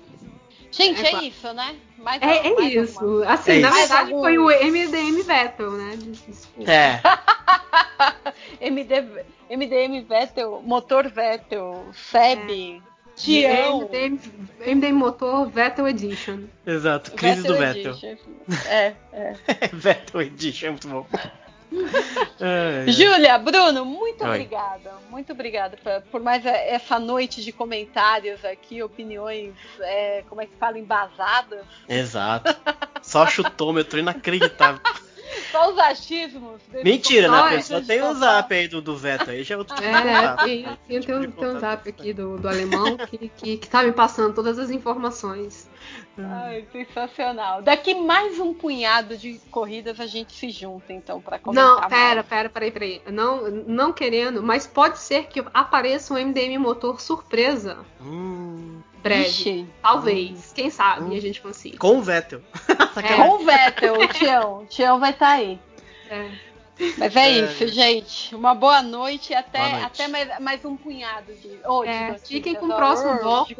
Gente, É é, isso, né? Mais É, é mais isso. alguma? Assim, É na isso. verdade foi o MDM Vettel, né? Desculpa. É. *laughs* MD, MDM Vettel, Motor Vettel, Seb, Tião. MDM, MDM Motor Vettel Edition. Exato, crise do Vettel. Edition. É, é. *laughs* Vettel Edition é muito bom. Ai, ai. Júlia, Bruno, muito Oi. obrigada. Muito obrigada por, por mais é, essa noite de comentários aqui, opiniões, é, como é que fala, embasadas. Exato. Só chutômetro inacreditável. *laughs* Só os achismos. Mentira, né? A pessoa de tem o sofá. zap aí do, do Vettel aí, já é outro tipo É, tem, tem, tem, um- tem um zap aqui do, do alemão que, que, que tá me passando todas as informações. Ai, sensacional. Daqui mais um punhado de corridas a gente se junta, então, pra comentar Não, mais. pera, pera, peraí, peraí. Não, não querendo, mas pode ser que apareça um MDM motor surpresa Hum, breve. Ixi. Talvez. Quem sabe a gente consiga. com o Vettel. *laughs* É, Com o Vettel, o Tião. O Tião vai estar aí. é. Mas é, É. isso, gente. Uma boa noite e até, Boa noite. até mais, mais um punhado de. Oh, de É, notícias, fiquem com o próximo de bloco.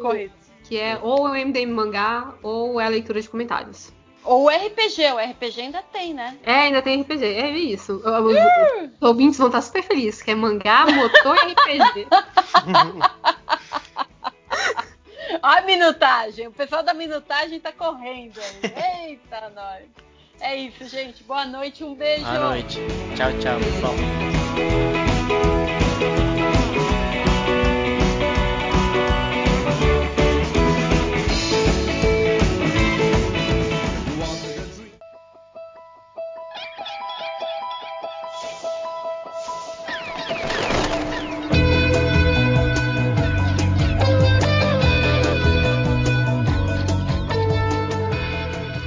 Que é ou o MDM mangá ou é a leitura de comentários. Ou o RPG, o RPG ainda tem, né? É, ainda tem RPG, é isso. Os, os ouvintes vão estar super felizes, que é mangá, motor e RPG. *laughs* Ó a minutagem. O pessoal da minutagem tá correndo aí. Eita, nós. É isso, gente. Boa noite, um beijo. Boa noite. Tchau, tchau, pessoal.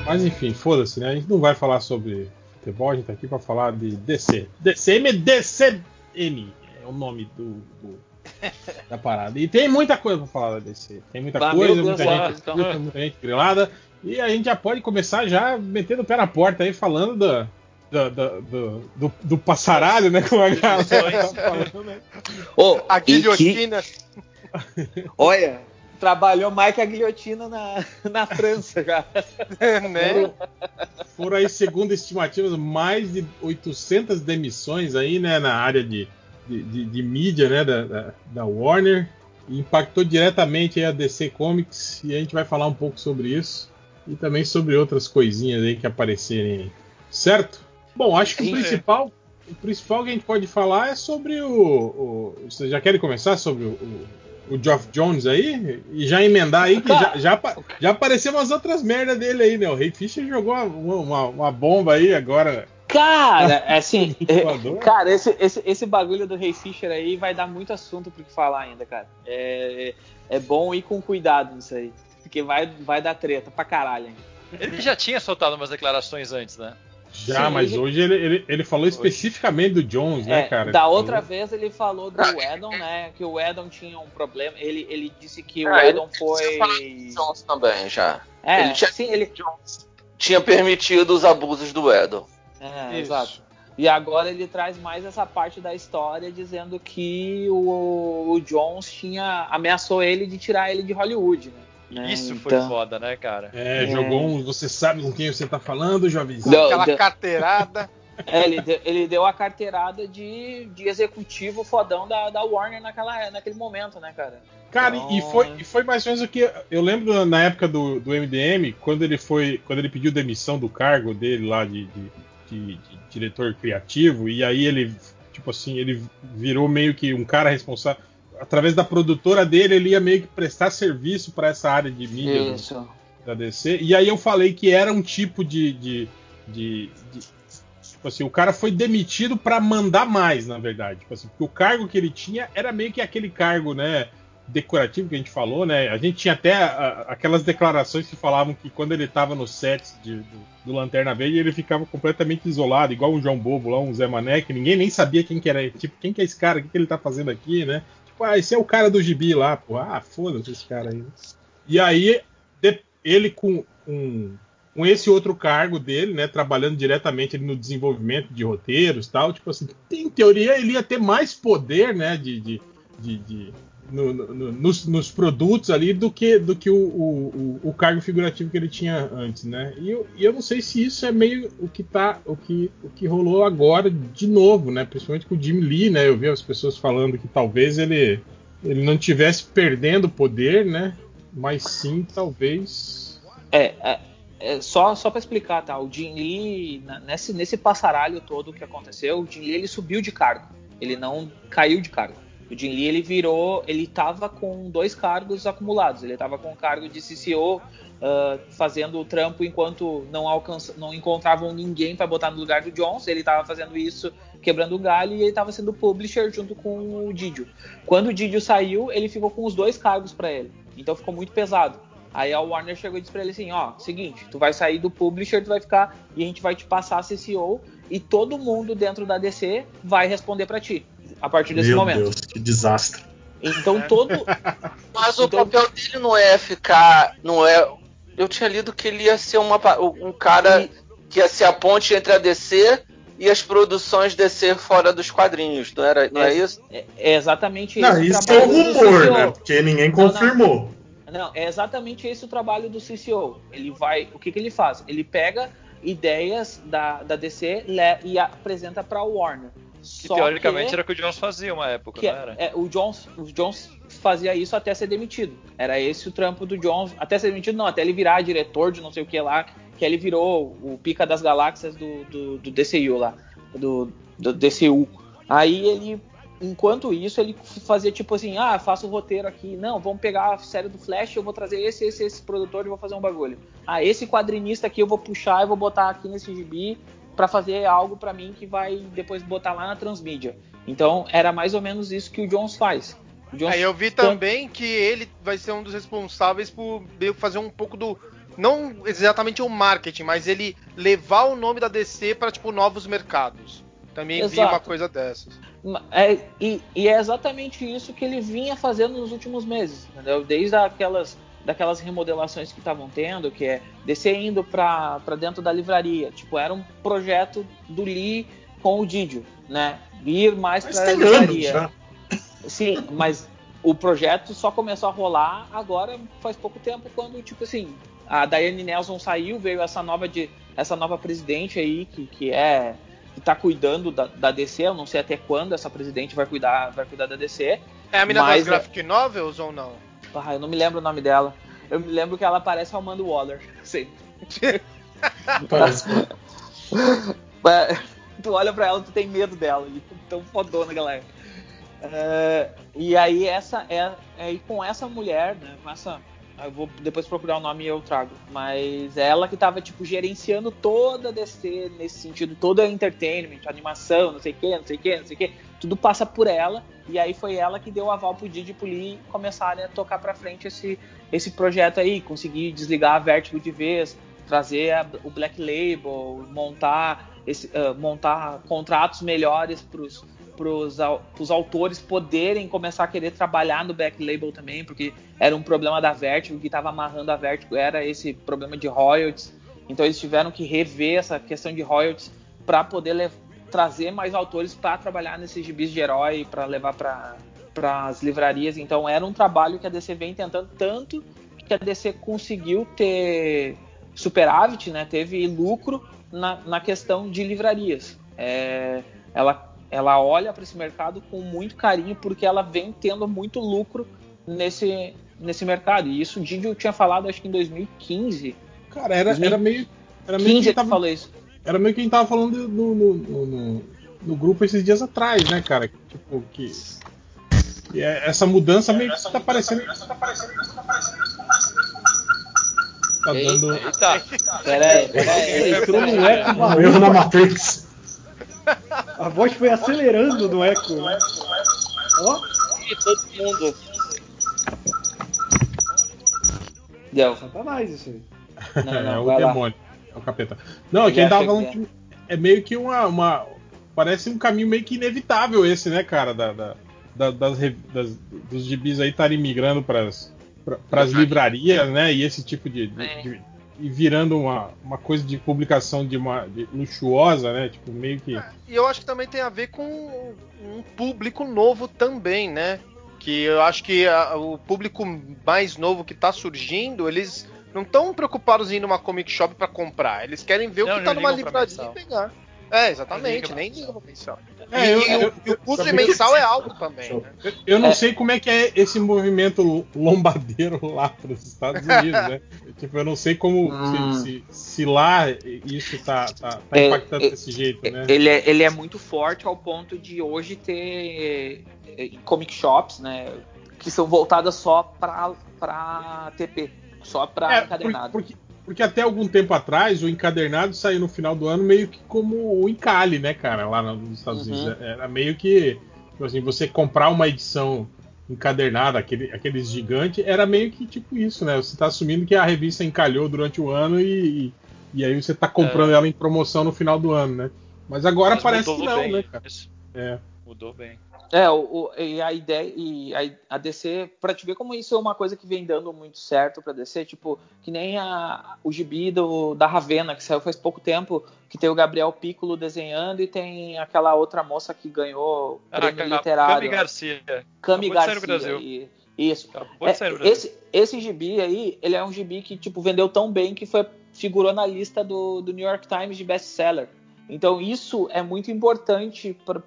Mas enfim, foda-se, né? A gente não vai falar sobre futebol, a gente tá aqui pra falar de DC. DCM, DCM é o nome do, do- da parada. E tem muita coisa pra falar da DC. Tem muita Ah, coisa, muita Deus, gente, então- muita, muita gente grilada. E a gente já pode começar já metendo o pé na porta aí, falando da. da- do, do, do passaralho, né? Como a galera tá falando, né? Ô, A e que- guilhotina. olha, trabalhou mais que a guilhotina na, *laughs* na França, cara. Foram, foram aí, segundo estimativas, mais de 800 demissões aí, né, na área de, de, de- de mídia, né, da, da, da Warner. E impactou diretamente aí a DC Comics e a gente vai falar um pouco sobre isso e também sobre outras coisinhas aí que aparecerem aí. Certo? Bom, acho que o Sim. principal, o principal que a gente pode falar é sobre o. o- vocês já querem começar sobre o, o, o Geoff Jones aí? E já emendar aí que já, já, já apareceu umas outras merdas dele aí, né? O Ray Fisher jogou uma, uma, uma bomba aí agora. Cara, *laughs* assim, *laughs* cara, esse, esse, esse bagulho do Ray Fisher aí vai dar muito assunto pro que falar ainda, cara. É, é bom ir com cuidado nisso aí. Porque vai, vai dar treta pra caralho ainda. Ele já tinha soltado umas declarações antes, né? Já, Sim, mas ele- hoje ele, ele, ele falou especificamente do Jones, né, É, cara? da outra falou- vez ele falou do Edon, né? Que o Edon tinha um problema. Ele, ele disse que o Ah, ele Edon foi. Jones também já. É, ele tinha, sim, ele tinha permitido os abusos do Edel. É, exato. E agora ele traz mais essa parte da história dizendo que o, o Jones tinha ameaçou ele de tirar ele de Hollywood, né? Né, Isso foi então- foda, né, cara? É, É. jogou um. Você sabe com quem você tá falando, jovenzinho? Deu- Aquela deu- carteirada. *laughs* É, ele, deu, ele deu a carteirada de, de executivo fodão da, da Warner naquela, naquele momento, né, cara? Cara, Então- e, foi, e foi mais ou menos o que. Eu lembro na época do, do MDM, quando ele foi. Quando ele pediu demissão do cargo dele lá de, de, de- de diretor criativo, e aí ele, tipo assim, ele virou meio que um cara responsável. Através da produtora dele, ele ia meio que prestar serviço para essa área de mídia do- Isso. da DC. E aí eu falei que era um tipo de. de, de- de- tipo assim, o cara foi demitido para mandar mais, na verdade. Tipo assim, porque o cargo que ele tinha era meio que aquele cargo, né? Decorativo que a gente falou, né? A gente tinha até a- aquelas declarações que falavam que quando ele tava no set de- do, do Lanterna Verde, ele ficava completamente isolado, igual um João Bobo lá, um Zé Mané, que ninguém nem sabia quem que era. Tipo, quem que é esse cara? O que, que ele tá fazendo aqui, né? Ah, esse é o cara do gibi lá, pô. Ah, foda-se esse cara aí. E aí, ele com, com, com esse outro cargo dele, né, trabalhando diretamente no desenvolvimento de roteiros tal, tipo assim, em teoria ele ia ter mais poder, né, de, de, de- de- no- no- no- nos, nos produtos ali do que, do que o, o, o- cargo figurativo que ele tinha antes, né? E eu, eu não sei se isso é meio o que tá, o que, o que rolou agora de novo, né? Principalmente com o Jim Lee, né? Eu vi as pessoas falando que talvez ele, ele não tivesse perdendo poder, né? Mas sim, talvez. É, é, é, só, só para explicar, tá? O Jim Lee, nesse, nesse passaralho todo que aconteceu, o Jim Lee ele subiu de cargo. Ele não caiu de cargo. O Jim Lee ele virou, ele tava com dois cargos acumulados. Ele tava com o cargo de CCO, ah, fazendo o trampo enquanto não alcança, não encontravam ninguém para botar no lugar do Jones. Ele tava fazendo isso quebrando o galho e ele tava sendo publisher junto com o Didio. Quando o Didio saiu, ele ficou com os dois cargos para ele. Então ficou muito pesado. Aí a Warner chegou e disse pra ele assim, ó, seguinte, tu vai sair do publisher, tu vai ficar e a gente vai te passar a CCO e todo mundo dentro da DC vai responder pra ti a partir desse Meu momento. Deus, que desastre. Então todo *laughs* Mas o Então- papel dele não é ficar. Não é. Eu tinha lido que ele ia ser uma, um cara que ia ser a ponte entre a DC e as produções DC fora dos quadrinhos, não, era, não é, isso? É, é exatamente Não, esse o isso é um rumor, né? Porque ninguém Não, não. confirmou. Não, é exatamente esse o trabalho do CCO. Ele vai, o que, que ele faz? Ele pega ideias da, da DC e apresenta para o Warner. Que Só teoricamente que- era o que o Jones fazia uma época, que não era? é, o Jones, o Jones fazia isso até ser demitido. Era esse o trampo do Jones, até ser demitido não, até ele virar diretor de não sei o que lá, que ele virou o pica das galáxias do, do, do DCU lá, do, do DCU. Aí ele, enquanto isso, ele fazia tipo assim, ah, faço o roteiro aqui, não, vamos pegar a série do Flash, eu vou trazer esse, esse, esse produtor e vou fazer um bagulho. Ah, esse quadrinista aqui eu vou puxar e vou botar aqui nesse gibi para fazer algo para mim que vai depois botar lá na transmídia. Então era mais ou menos isso que o Jones faz. O Jones Aí eu vi também que ele vai ser um dos responsáveis por fazer um pouco do. Não exatamente o marketing, mas ele levar o nome da DC para tipo novos mercados. Também vi Exato. uma coisa dessas. É, e, e é exatamente isso que ele vinha fazendo nos últimos meses, entendeu? Desde aquelas, daquelas remodelações que estavam tendo, que é descer indo para dentro da livraria. Tipo, era um projeto do Lee com o Didio, né? Ir mais para a anos livraria. já. Sim, mas o projeto só começou a rolar agora faz pouco tempo, quando, tipo assim, a Diane Nelson saiu, veio essa nova, de, essa nova presidente aí, que, que é. que tá cuidando da, da DC, eu não sei até quando essa presidente vai cuidar, vai cuidar da DC. É a mina mas das graphic novels ou não? Ah, eu não me lembro o nome dela. Eu me lembro que ela parece a Amanda Waller. Sim. Parece. Mas, *laughs* tu olha pra ela, tu tem medo dela. Tão fodona que ela é. É, e aí essa é, é com essa mulher, né? Com essa, eu vou depois procurar o nome e eu trago. Mas é ela que tava tipo gerenciando toda a DC nesse sentido, toda a entertainment, animação, não sei o que, não sei o que, não sei o que. Tudo passa por ela. E aí foi ela que deu o aval pro Didi pro Lee começarem a tocar pra frente esse, esse projeto aí, conseguir desligar a Vertigo de vez, trazer a- o Black Label, montar, esse, ah, montar contratos melhores pros, au- pros autores poderem começar a querer trabalhar no Black Label também, porque era um problema da Vertigo, que estava amarrando a Vertigo era esse problema de royalties. Então eles tiveram que rever essa questão de royalties para poder trazer mais autores para trabalhar nesses gibis de herói, para levar para as livrarias. Então era um trabalho que a DC vem tentando tanto que a DC conseguiu ter superávit, né? Teve lucro na, na questão de livrarias. É, ela, ela olha para esse mercado com muito carinho porque ela vem tendo muito lucro nesse, nesse mercado. E isso o Didi tinha falado, acho que em 2015. Cara, era, era meio. Era meio 15 que tava, falou isso. Era meio que a gente tava falando no, no, no, no- no grupo esses dias atrás, né, cara? Tipo, que. que é- essa mudança meio que tá parecendo. Tá dando. Eita! Peraí, peraí. Entrou num eco Um erro na Matrix. A voz foi acelerando no eco. né? Ó, E todo mundo. Deu. satanás isso aí. *laughs* Não, é não, o vai lá. É o capeta. Não, quem tava falando que é meio que uma, uma. Parece um caminho meio que inevitável esse, né, cara? Da, da- da- das, das- dos gibis aí estarem migrando pras, pra, pras livrarias, né? E esse tipo de. de- É. de- e virando uma, uma coisa de publicação de uma de luxuosa, né? Tipo, meio que. E eu acho que também tem a ver com um público novo também, né? Que eu acho que a- o público mais novo que tá surgindo, eles não estão preocupados em ir numa comic shop pra comprar. Eles querem ver Não, o que tá numa livraria e pegar. É, exatamente, nem liga pra mensal. É, e, eu- eu- o, custo mensal é alto também, né? Eu, eu não É. sei como é que é esse movimento lombadeiro lá pros Estados *laughs* Unidos, né? tipo, eu não sei como Hum. se, se- se lá isso tá, tá, tá É, impactando é, desse jeito, né? Ele é, ele é muito forte ao ponto de hoje ter eh, comic shops, né? Que são voltadas só pra, pra TP, só pra É, encadernado. Porque, porque até algum tempo atrás o encadernado saiu no final do ano meio que como o encalhe, né, cara, lá nos Estados Uhum. Unidos. Era meio que, tipo assim, você comprar uma edição encadernada, aquele, aqueles gigantes, era meio que tipo isso, né? Você tá assumindo que a revista encalhou durante o ano e, e, e aí você tá comprando É. ela em promoção no final do ano, né? Mas agora Mas parece que não, bem né, cara? É. Mudou bem. É, o, o- e a ideia e a, a DC, pra te ver como isso é uma coisa que vem dando muito certo pra DC, tipo, que nem a, o gibi do, da Ravena, que saiu faz pouco tempo, que tem o Gabriel Piccolo desenhando e tem aquela outra moça que ganhou Ah, prêmio Cami literário. Garcia. Cami Acabou de sair Garcia. no Brasil. e- isso. Acabou de sair no É, Brasil. esse, esse gibi aí, ele é um gibi que tipo vendeu tão bem que foi figurou na lista do, do New York Times de best-seller. Então isso é muito importante para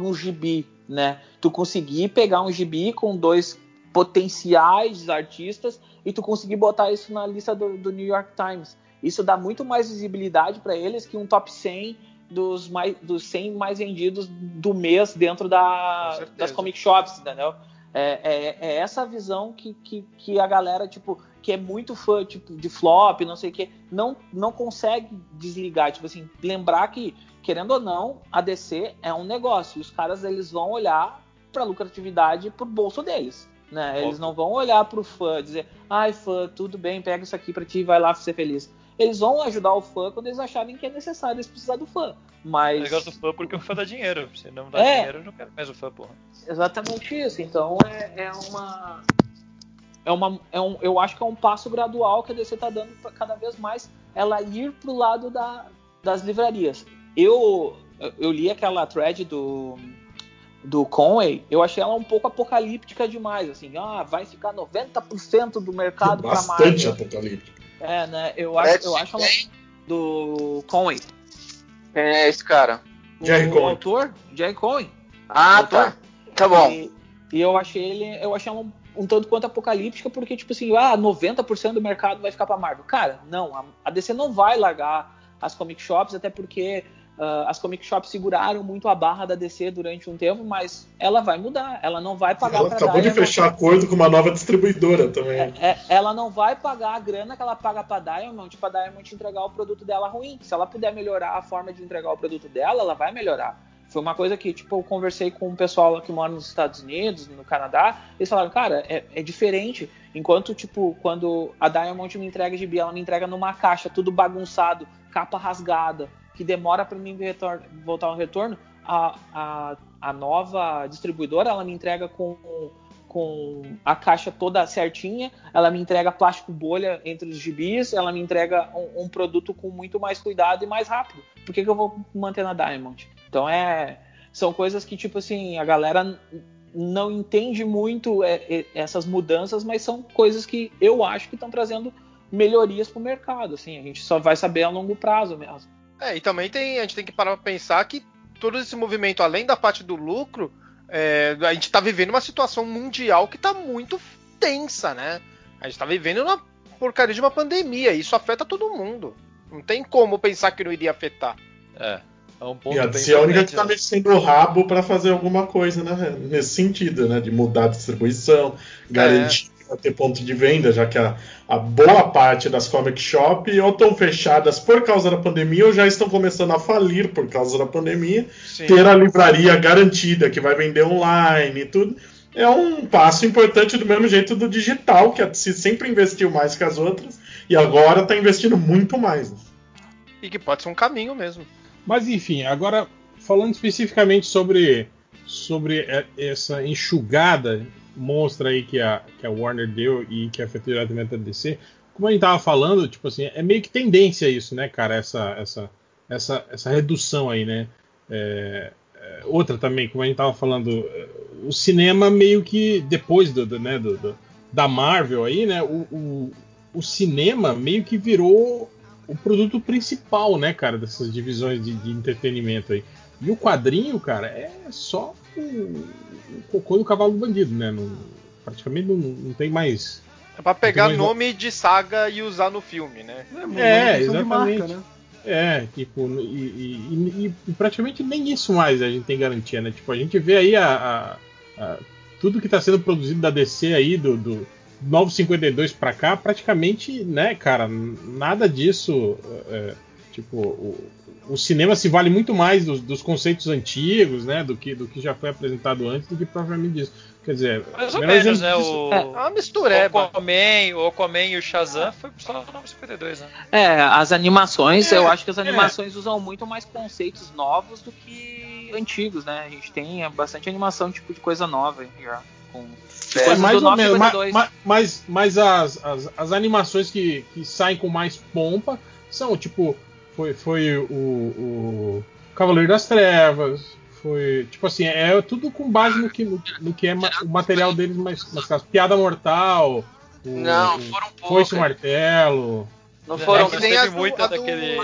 um gibi, né? Tu conseguir pegar um gibi com dois potenciais artistas e tu conseguir botar isso na lista do, do New York Times. Isso dá muito mais visibilidade para eles que um top 100 dos, mais, dos 100 mais vendidos do mês dentro da, das comic shops, entendeu? É, é, é essa visão que, que, que a galera, tipo, que é muito fã tipo, de flop, não sei o que, não, não consegue desligar. Tipo assim, lembrar que, querendo ou não, a DC é um negócio. Os caras eles vão olhar pra lucratividade pro bolso deles. Né? Eles Óbvio. não vão olhar pro fã dizer, ai fã, tudo bem, pega isso aqui pra ti e vai lá ser feliz. Eles vão ajudar o fã quando eles acharem que é necessário eles precisar do fã. O Mas. negócio do fã porque o fã dá dinheiro. Se não dá É. dinheiro, eu não quero mais o fã, porra. Exatamente isso. Então é, é uma. É uma é um, eu acho que é um passo gradual que a DC está dando para cada vez mais ela ir pro lado da, das livrarias. Eu, eu li aquela thread do, do Conway, eu achei ela um pouco apocalíptica demais, assim, ah, vai ficar 90% do mercado pra Bastante Marvel. apocalíptico. É, né? Eu acho, eu acho ela do Conway. Quem é esse cara? Jerry o Conway. autor, Jerry Conway. Ah, tá. Tá bom. E, e eu achei ele, eu achei ela um, um tanto quanto apocalíptica, porque, tipo assim, ah, 90% do mercado vai ficar pra Marvel. Cara, não, a, a DC não vai largar as comic shops, até porque ah, as comic shops seguraram muito a barra da DC durante um tempo, mas ela vai mudar. Ela não vai pagar Ela acabou de Diamond. fechar acordo com uma nova distribuidora também. É, ela não vai pagar a grana que ela paga pra Diamond pra Diamond entregar o produto dela ruim. Se ela puder melhorar a forma de entregar o produto dela, ela vai melhorar. Foi uma coisa que, tipo, eu conversei com um pessoal que mora nos Estados Unidos, no Canadá, eles falaram, cara, é, é diferente. Enquanto, tipo, quando a Diamond me entrega gibi, ela me entrega numa caixa, tudo bagunçado, capa rasgada, que demora para mim voltar ao retorno, a, a, a nova distribuidora, ela me entrega com com a caixa toda certinha, ela me entrega plástico bolha entre os gibis, ela me entrega um, um produto com muito mais cuidado e mais rápido. Por que, que eu vou manter na Diamond? Então é. São coisas que, tipo assim, a galera não entende muito é, é, essas mudanças, mas são coisas que eu acho que estão trazendo melhorias pro mercado. Assim, a gente só vai saber a longo prazo mesmo. É, e também tem, a gente tem que parar pra pensar que todo esse movimento, além da parte do lucro, é, a gente tá vivendo uma situação mundial que tá muito tensa, né? A gente tá vivendo uma porcaria de uma pandemia, e isso afeta todo mundo. Não tem como pensar que não iria afetar. É, é um E a DC é a única que tá mexendo o rabo para fazer alguma coisa né, nesse sentido, né? De mudar a distribuição, garantir vai ter ponto de venda, já que a, a boa parte das comic shop ou estão fechadas por causa da pandemia ou já estão começando a falir por causa da pandemia. Sim. Ter a livraria garantida que vai vender online e tudo. É um passo importante do mesmo jeito do digital, que a DC sempre investiu mais que as outras e agora está investindo muito mais. E que pode ser um caminho mesmo. Mas enfim, agora falando especificamente sobre, sobre e- essa enxugada monstra aí que a, que a Warner deu e que afetou diretamente a DC, como a gente tava falando, tipo assim, é meio que tendência isso, né, cara, essa, essa, essa, essa redução aí, né? É, é, outra também, como a gente tava falando, é, o cinema meio que depois do, do, né, do- do- da Marvel aí, né, o, o, o cinema meio que virou o produto principal, né, cara, dessas divisões de, de entretenimento aí. E o quadrinho, cara, é só o cocô do cavalo do bandido, né? Não- praticamente não, não tem mais. É pra pegar mais- nome de saga e usar no filme, né? É, exatamente. É, tipo, e, e- e- e praticamente nem isso mais a gente tem garantia, né? Tipo, a gente vê aí a, a- a- tudo que está sendo produzido da DC aí, do, do 952 pra cá, praticamente, né, cara, nada disso. é, tipo, o, o cinema se vale muito mais dos, dos conceitos antigos, né, do que, do que já foi apresentado antes, do que propriamente disso. Quer dizer, Mais ou menos, né? disso- O, É uma mistureba. O Aquaman, o Aquaman e o Shazam foi só no 952, né? É, as animações, É, eu acho que as é. animações usam muito mais conceitos novos do que antigos, né? A gente tem bastante animação, tipo, de coisa nova já. Com É, mais do ou menos. ma- 952. ma- Mas, mas as, as, as animações que, que saem com mais pompa são, tipo, foi, foi o, o Cavaleiro das Trevas, foi, tipo assim, é tudo com base no que, no, no que é ma- o material deles mais. Piada Mortal, o, Não, o foram Foice e poucas. Martelo. Não É que do, muita a do daquele-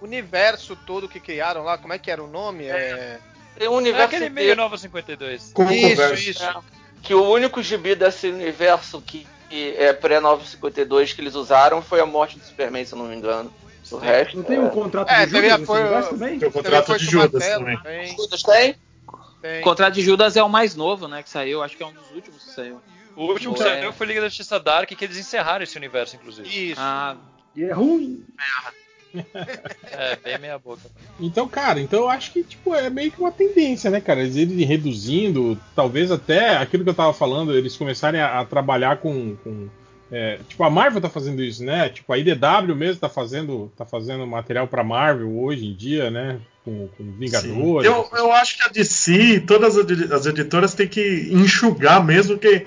universo todo que criaram lá, como é que era o nome? É... É universo aquele meio. Nova 52. Isso, isso. É, que o único gibi desse universo que, que é pré-952 que eles usaram foi a morte do Superman, se eu não me engano. O resto. Não tem é... o contrato É, de Judas foi- também? Tem o contrato Também de Judas também. tem. Judas tem? Tem. O Contrato de Judas é o mais novo, né? Que saiu, acho que é um dos últimos que saiu. O último que É. saiu foi Liga da Justiça Dark, que eles encerraram esse universo, inclusive. Isso. Ah, E é ruim. É, bem meia boca. Então, cara, então eu acho que tipo, é meio que uma tendência, né, cara? Eles irem reduzindo, talvez até aquilo que eu tava falando, eles começarem a, a trabalhar com. com, é, tipo, a Marvel tá fazendo isso, né? Tipo, a IDW mesmo tá fazendo, tá fazendo material pra Marvel hoje em dia, né? Com, com Vingadores. Eu, eu acho que a DC, todas as edi- as editoras têm que enxugar mesmo que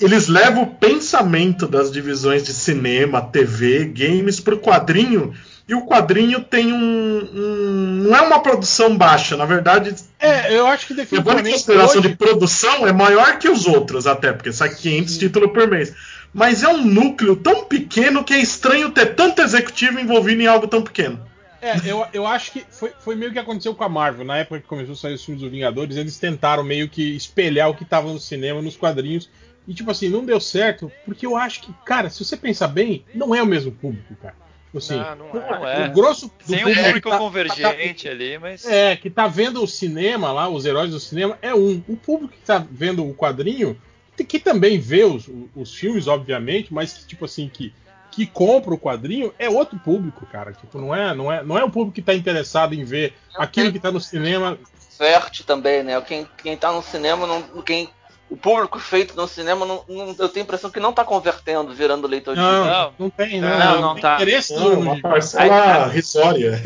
eles levam o pensamento das divisões de cinema, TV, games pro quadrinho e o quadrinho tem um, um- não é uma produção baixa, na verdade É, eu acho que Levando em definitivamente. consideração hoje- de produção, é maior que os outros, até, porque sai 500 títulos por mês. Mas é um núcleo tão pequeno que é estranho ter tanto executivo envolvido em algo tão pequeno. É, eu, eu acho que foi, foi meio que aconteceu com a Marvel. Na época que começou a sair os filmes dos Vingadores, eles tentaram meio que espelhar o que tava no cinema, nos quadrinhos. E, tipo assim, não deu certo, porque eu acho que, cara, se você pensar bem, não é o mesmo público, cara. Tipo assim, Não, não é. Não é. o grosso do Tem um público público tá- convergente ali, mas. É, que tá vendo o cinema lá, os heróis do cinema, é um. O público que tá vendo o quadrinho, que também vê os, os filmes, obviamente, mas que, tipo assim, que, que compra o quadrinho, é outro público, cara. Tipo, não é, não é, não é o público que tá interessado em ver aquilo que tá no cinema. Verte também, né? Quem, quem tá no cinema, não, quem, o público feito no cinema, não, não- eu tenho a impressão que não tá convertendo, virando leitor de Não, não, não tem, Não, não. não tem tá. interesse Não, uma parcela risória.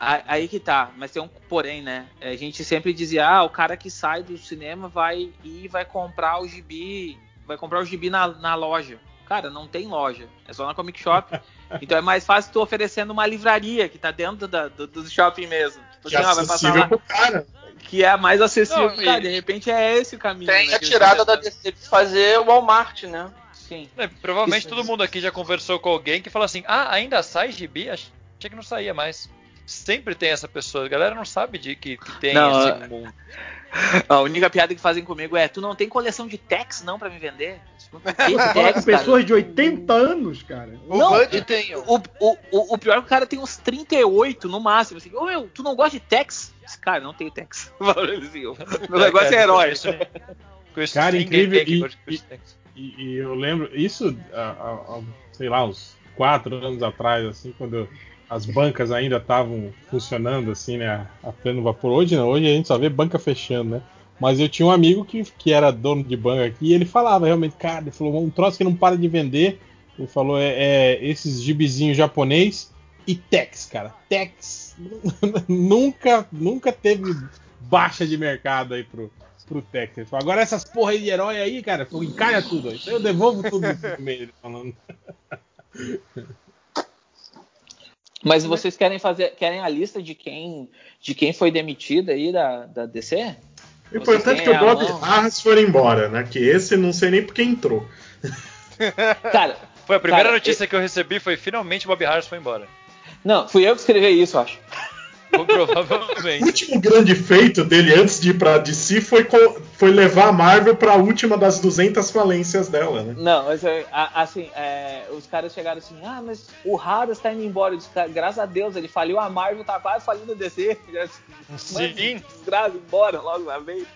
Aí, que tá, mas tem um porém, né? A gente sempre dizia, ah, o cara que sai do cinema vai e vai comprar o gibi, vai comprar o gibi na, na loja. Cara, não tem loja, é só na Comic Shop. *laughs* Então é mais fácil tu oferecendo uma livraria que tá dentro da, do, do shopping mesmo. Tipo Que assim, é vai passar acessível lá, pro cara. que é mais acessível. Não, cara, de repente é esse o caminho. Tem né, a tirada da DC de fazer o Walmart, né? Sim. É, provavelmente Isso- todo mundo aqui já conversou com alguém que fala assim: ah, ainda sai gibi? Achei que não saía mais. Sempre tem essa pessoa. A galera não sabe de que, que tem Não, esse é- mundo. *laughs* A única piada que fazem comigo é: tu não tem coleção de Tex não pra me vender? *laughs* Tex, pessoas de 80 anos, cara. O Não, Bud tem. O, o, o, o pior é que o cara tem uns 38 no máximo. Assim, Ô meu, tu não gosta de Tex? Cara, não tenho Tex. *laughs* Assim, Meu negócio é herói. Isso Cara, incrível. E, e- e- eu lembro, isso, há, há- há, sei lá, uns quatro anos atrás, assim, quando as bancas ainda estavam funcionando, assim, né, a pleno vapor. Hoje não, hoje a gente só vê banca fechando, né? Mas eu tinha um amigo que, que era dono de banca aqui e ele falava realmente, cara, ele falou, um troço que não para de vender. Ele falou, é, é esses gibizinhos japonês e Tex, cara. Tex *laughs* nunca, nunca teve baixa de mercado aí pro, pro Tex. Ele falou, agora essas porra aí de herói aí, cara, encalha tudo. aí. Então eu devolvo tudo no *laughs* meio, ele falando. *laughs* Mas vocês querem fazer, querem a lista de quem, de quem foi demitido aí da, da DC? O importante é que o Bob Harris foi embora, né? Que esse não sei nem por que entrou. *laughs* Cara, Foi a primeira cara, notícia que eu recebi foi finalmente o Bob Harris foi embora. Não, fui eu que escrevi isso, eu acho. *laughs* O Provavelmente. último grande feito dele antes de ir pra DC foi, foi levar a Marvel pra última das 200 falências dela, né? Não, mas é, assim, é, os caras chegaram assim, ah, mas o Haras tá indo embora. Disse, "Cara, graças a Deus, ele faliu, a Marvel tá quase falindo a DC. *laughs* Sim. Desgraça, embora logo uma vez.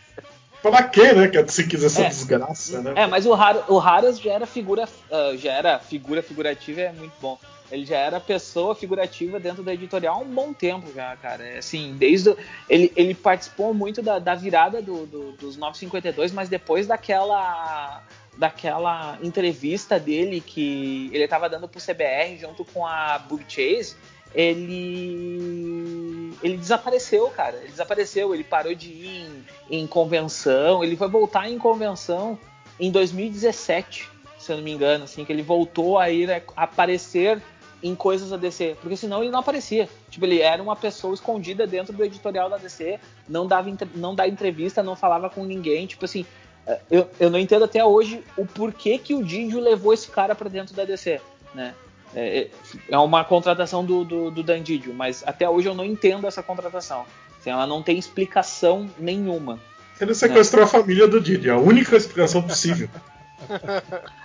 Pra quê, né? Que se quiser essa É. desgraça, né? É, mas o, Har o Haras já era figura, ah, já era figura figurativa, é muito bom. Ele já era pessoa figurativa dentro da editorial há um bom tempo já, cara. É, Assim, desde o- ele, ele participou muito da, da virada do, do- dos 952, mas depois daquela daquela entrevista dele que ele estava dando pro CBR junto com a Bug Chase, ele ele desapareceu, cara. Ele desapareceu, ele parou de ir em, em convenção, ele foi voltar em convenção em 2017, se eu não me engano, assim, que ele voltou a ir a aparecer em coisas da DC, porque senão ele não aparecia. Tipo, ele era uma pessoa escondida dentro do editorial da DC, não dava não dá entrevista, não falava com ninguém, tipo assim, eh, eu, eu não entendo até hoje o porquê que o Didio levou esse cara pra dentro da DC, né? É, é uma contratação do, do, do Dan Didio, mas até hoje eu não entendo essa contratação. Assim, ela não tem explicação nenhuma. Ele sequestrou a família do Didi, a única explicação possível. *laughs*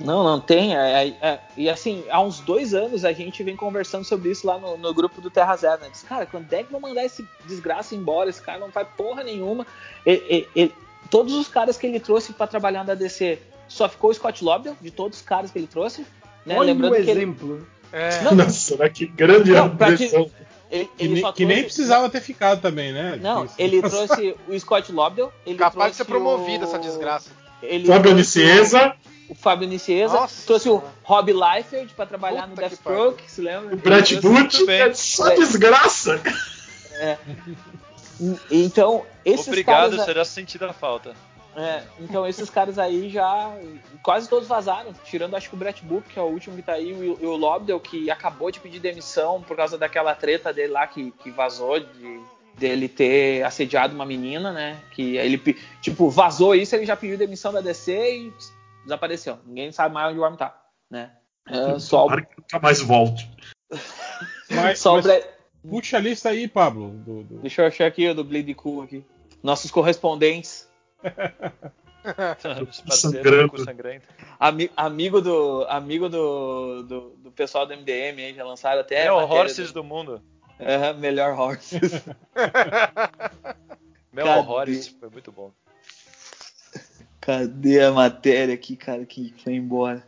Não, não tem. é- é- é- e assim, há uns dois anos a gente vem conversando sobre isso lá no, no grupo do Terra Zero. Né? Diz, cara, quando é que vão mandar esse desgraça embora? Esse cara não faz porra nenhuma. Ele- ele- ele- todos os caras que ele trouxe para trabalhar na DC, só ficou o Scott Lobdell, de todos os caras que ele trouxe. Né? Olha Lembrando o que ele- exemplo. Não. Nossa, né? que grande Não, pra que- ele, Que, ele que nem precisava ter ficado também, né? Não, Isso. ele trouxe o Scott Lobdell. Ele Capaz de ser promovido o- essa desgraça. Ele Fábio Nicieza, O Fábio Nicieza. Nossa trouxe o Rob Liefeld pra trabalhar no Puta que Deathstroke, se lembra? o trouxe- Booth, é só desgraça. É. Então, esses Obrigado, caras. será sentido a falta. É, então esses caras aí já quase todos vazaram, tirando acho que o Brett Book, que é o último que tá aí, e o, Lobdell, que acabou de pedir demissão por causa daquela treta dele lá que, que vazou de, dele ter assediado uma menina, né? Que aí ele, tipo, vazou isso, ele já pediu demissão da DC e desapareceu. Ninguém sabe mais onde o Worm tá, né? É, só o, que nunca mais volte. *laughs* Mas, só o mas puxa a lista aí, Pablo. do- do- Deixa eu achar aqui o do Bleed Cool aqui. Nossos correspondentes. *laughs* Sangrando. Ami- amigo do amigo do, do, do pessoal do MDM aí, já lançaram até É o Horses do mundo. Aham, melhor Horses. *laughs* Meu Cadê? Horrores foi muito bom. Cadê a matéria aqui, cara, que foi embora?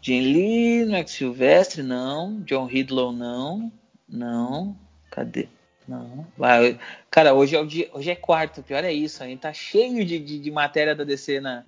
Jim Lee, Max Silvestre, não. John Ridlow, não. Não. Cadê? Não. Vai, cara, hoje é, o dia, hoje é quarto, o pior é isso. A gente tá cheio de, de, de matéria da DC na.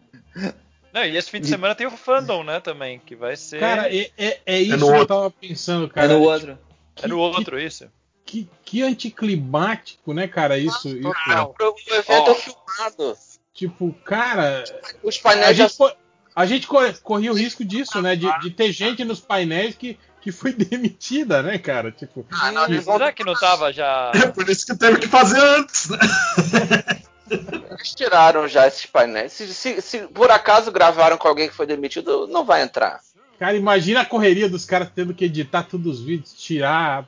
Não, e esse fim de semana tem o fandom, né, também, que vai ser. Cara, é, é, é isso no que eu outro. tava pensando, cara. é no outro. É no outro, isso. Que, que anticlimático, né, cara? Isso. isso. O evento é filmado. Tipo, cara. Os A painéis já gente, a gente co- corria o risco disso, né? De, de ter gente nos painéis que, que foi *laughs* demitida, né, cara? Tipo. Ah, Será que não tava já. É por isso que teve que fazer antes, né? *laughs* Eles tiraram já esses painéis. Se, se- se por acaso gravaram com alguém que foi demitido, não vai entrar. Cara, imagina a correria dos caras tendo que editar todos os vídeos, tirar a, a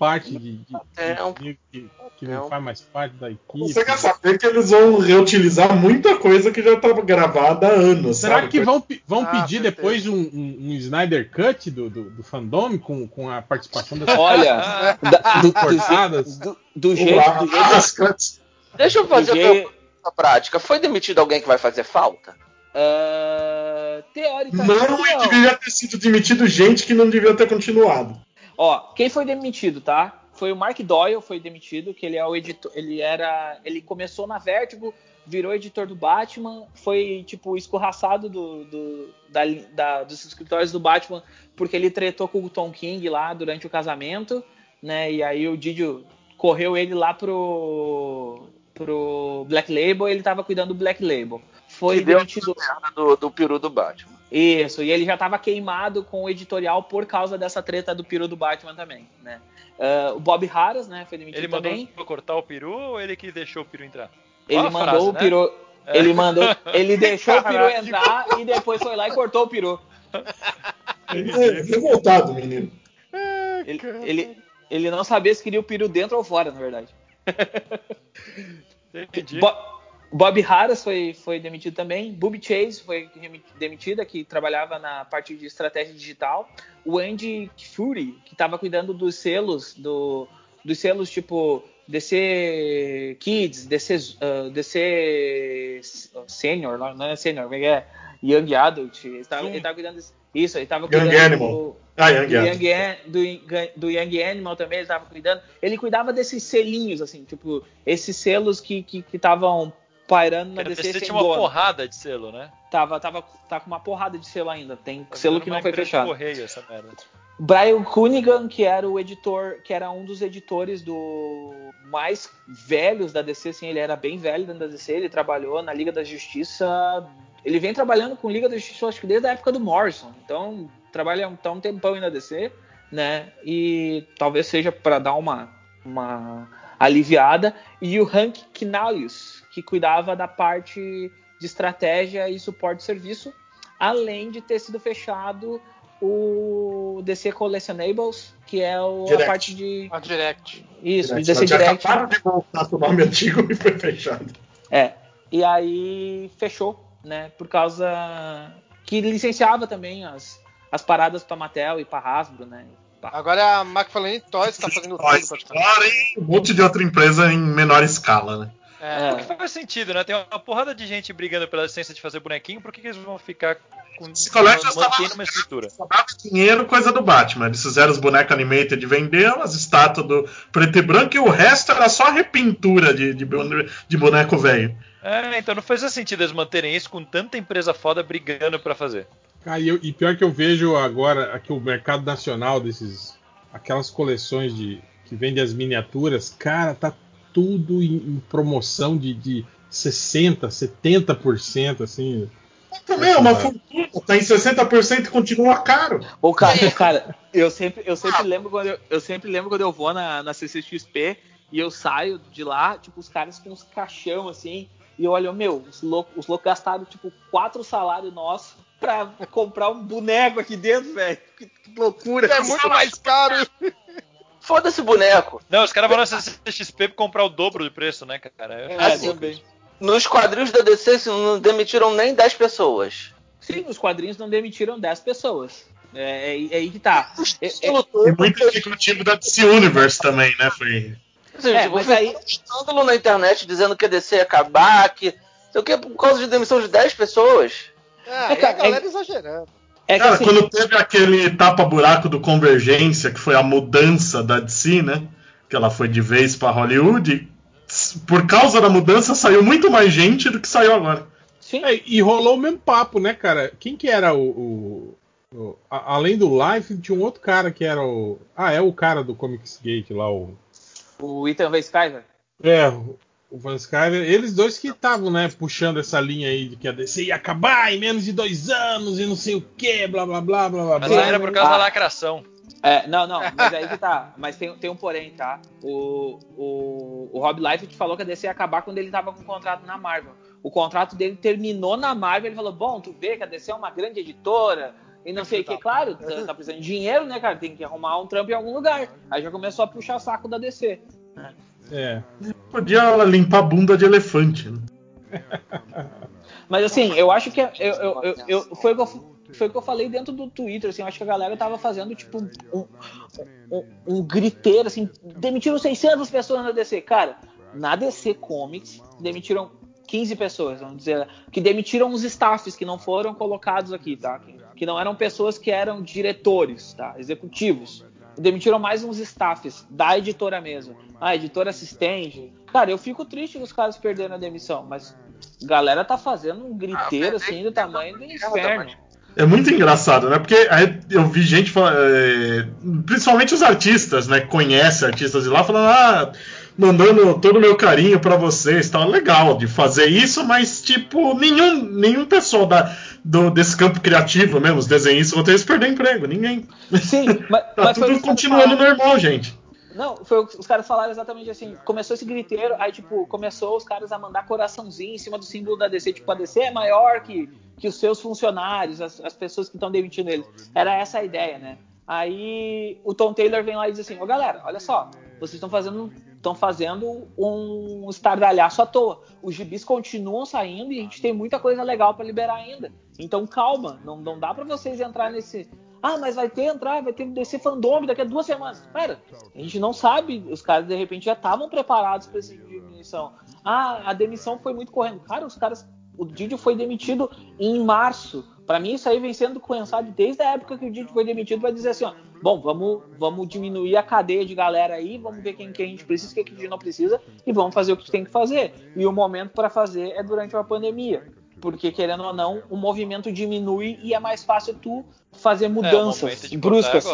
parte de, de, É de- que, que não faz mais parte da equipe. Você quer saber que eles vão reutilizar muita coisa que já estava gravada há anos. Será sabe? que vão, vão Ah, pedir certeza. depois um, um- um Snyder Cut do, do, do fandom com, com a participação das Olha, da- do, do, cortadas? do, do jeito, do jeito, As cuts. Deixa eu fazer Do uma jeito- pergunta prática. Foi demitido alguém que vai fazer falta? Ah, teoricamente. Não, e deveria ter sido demitido gente que não devia ter continuado. Ó, quem foi demitido, tá? Foi o Mark Doyle, foi demitido, que ele é o editor, ele era, ele começou na Vertigo, virou editor do Batman, foi tipo escorraçado do, do- da, da- dos escritórios do Batman porque ele tretou com o Tom King lá durante o casamento, né? E aí o Didio correu ele lá pro pro Black Label, ele tava cuidando do Black Label. Foi Que deu demitido merda do, do peru do Batman. Isso, e ele já estava queimado com o editorial por causa dessa treta do peru do Batman também, né? Ah, o Bob Harris, né, foi demitido Ele mandou também. cortar o peru ou ele que deixou o peru entrar? Ele mandou frase, o né? peru, É. ele mandou, ele *laughs* deixou o peru entrar e depois foi lá e cortou o peru. Ele é revoltado, menino. Ele, ele, ele não sabia se queria o peru dentro ou fora, na verdade. *laughs* Entendi. Bo- Bob Harris foi, foi demitido também. Booby Chase foi demitida, que trabalhava na parte de estratégia digital. O Andy Fury, que estava cuidando dos selos, do, dos selos tipo DC Kids, DC, uh, DC Senior, não é Senior, como é que é? Young Adult. Ele estava cuidando disso. Isso, ele estava Young cuidando Animal. do- Ah, Young do Animal. Young, An- do, do Young Animal também ele estava cuidando. Ele cuidava desses selinhos, assim, tipo, esses selos que estavam que, estavam pairando na DC sem tinha uma dono. porrada de selo, né? Tava, tava, tá com uma porrada de selo ainda. Tem selo que não foi fechado. Correio, essa merda. Brian Cunningham, que era o editor, que era um dos editores do mais velhos da DC, assim, ele era bem velho dentro da DC, ele trabalhou na Liga da Justiça. Ele vem trabalhando com Liga da Justiça, acho que desde a época do Morrison. Então, trabalha tá um tempão aí na DC, né? E talvez seja para dar uma, uma aliviada. E o Hank Knalius, que cuidava da parte de estratégia e suporte de serviço, além de ter sido fechado o DC Collectionables, que é o, a parte de. A Direct. Isso, Direct. DC Direct. acabaram de voltar o nome antigo e foi fechado. É. E aí fechou, né? Por causa que licenciava também as, as paradas pra Mattel e pra Hasbro, né? Agora a McFarlane Toys tá fazendo tudo Toys, praticamente. Fora e um monte de outra empresa em menor escala, né? É. O que faz sentido, né? Tem uma porrada de gente brigando pela licença de fazer bonequinho, por que, que eles vão ficar com Collections mantendo uma estrutura? Dinheiro, coisa do Batman. Eles fizeram os bonecos animated de vender, as estátuas do preto e branco, e o resto era só repintura de, de, de boneco velho. É, então não fazia sentido eles manterem isso com tanta empresa foda brigando pra fazer. Cara, e, eu- e pior que eu vejo agora aqui o mercado nacional desses. aquelas coleções de que vende as miniaturas, cara, tá tudo em, em promoção de, de 60%, 70%, assim. Também é uma fortuna, tá em 60% e continua caro. Ô, cara, *laughs* cara, eu sempre, eu sempre lembro quando eu, eu sempre lembro quando eu vou na, na CCXP e eu saio de lá, tipo, os caras com uns caixão assim, e eu olho, meu, os loucos, os loucos gastaram, tipo, quatro salários nossos pra comprar um boneco aqui dentro, velho. Que, que loucura. É muito mais caro. Foda-se boneco. Não, os caras vão na CCXP pra comprar o dobro de preço, né, cara? É, É, Assim, também. Nos quadrinhos da DC não demitiram nem 10 pessoas. Sim, os quadrinhos não demitiram 10 pessoas. É, é, é aí que tá. É, é- E muito executivo da DC Universe também, né? Foi. Assim, É, tipo, mas aí- um escândalo na internet dizendo que a DC ia acabar, que. Sei o que, por causa de demissão de 10 pessoas. É, aí a galera exagerando. É Cara, assim, quando teve aquele tapa-buraco do Convergência, que foi a mudança da DC, né? Que ela foi de vez pra Hollywood, por causa da mudança saiu muito mais gente do que saiu agora. sim, É, e rolou o mesmo papo, né, cara? Quem que era o. o- o- a- além do Life, tinha um outro cara que era o. Ah, é o cara do Comics Gate lá, o. o Ethan Van Sciver. É, o- o Van Skyver. Eles dois que estavam, né, puxando essa linha aí de que a DC ia acabar em menos de dois anos e não sei o que, blá blá blá blá blá Mas blá. aí era por causa Ah. da lacração. É, não, não, mas aí que tá. Mas tem, tem um porém, tá? O, o, o Rob Liefeld falou que a DC ia acabar quando ele tava com um contrato na Marvel. O contrato dele terminou na Marvel, ele falou, bom, tu vê que a DC é uma grande editora e não sei o que. Claro, tá, tá precisando de dinheiro, né, cara? Tem que arrumar um trampo em algum lugar. Aí já começou a puxar saco da DC. É. Podia limpar a bunda de elefante, né? Mas assim, eu acho que é- eu, eu, eu, eu- foi, o que eu, foi o que eu falei dentro do Twitter, assim, eu acho que a galera tava fazendo, tipo, um, um, um griteiro, assim, demitiram 600 pessoas na DC. Cara, na DC Comics, demitiram 15 pessoas, vamos dizer, que demitiram os staffs que não foram colocados aqui, tá? Que, que não eram pessoas que eram diretores, tá? Executivos. Demitiram mais uns staffs da editora mesmo. Ah, editora assistente. Cara, eu fico triste dos caras perderem a demissão, mas a galera tá fazendo um griteiro assim do tamanho do inferno. É muito engraçado, né? Porque aí eu vi gente, fala- é, principalmente os artistas, né? Que conhecem artistas de lá, falando, ah, mandando todo o meu carinho pra vocês, tal. Legal de fazer isso, mas, tipo, nenhum, nenhum pessoal da, do- desse campo criativo mesmo, os desenhistas, vão ter que perder emprego, ninguém. Sim, *laughs* mas, Tá mas tudo continuando normal, gente. Não, foi os caras falaram exatamente assim. Começou esse griteiro, aí, tipo, começou os caras a mandar coraçãozinho em cima do símbolo da DC. Tipo, a DC é maior que, que os seus funcionários, as, as pessoas que estão demitindo eles. Era essa a ideia, né? Aí o Tom Taylor vem lá e diz assim: Ô galera, olha só, vocês estão fazendo. Estão fazendo um estardalhaço à toa. Os gibis continuam saindo e a gente tem muita coisa legal para liberar ainda. Então calma, não, não dá para vocês entrar nesse. Ah, mas vai ter entrar, vai ter DC fandom daqui a duas semanas. Pera, a gente não sabe. Os caras de repente já estavam preparados para essa diminuição. Ah, a demissão foi muito correndo. Cara, os caras. O Didi foi demitido em março. Para mim, isso aí vem sendo pensado desde a época que o Didi foi demitido. Vai dizer assim: ó, bom, vamos, vamos diminuir a cadeia de galera aí, vamos ver quem que a gente precisa, quem que a gente não precisa e vamos fazer o que tem que fazer. E o momento para fazer é durante uma pandemia. Porque, querendo ou não, o movimento diminui e é mais fácil tu fazer mudanças bruscas.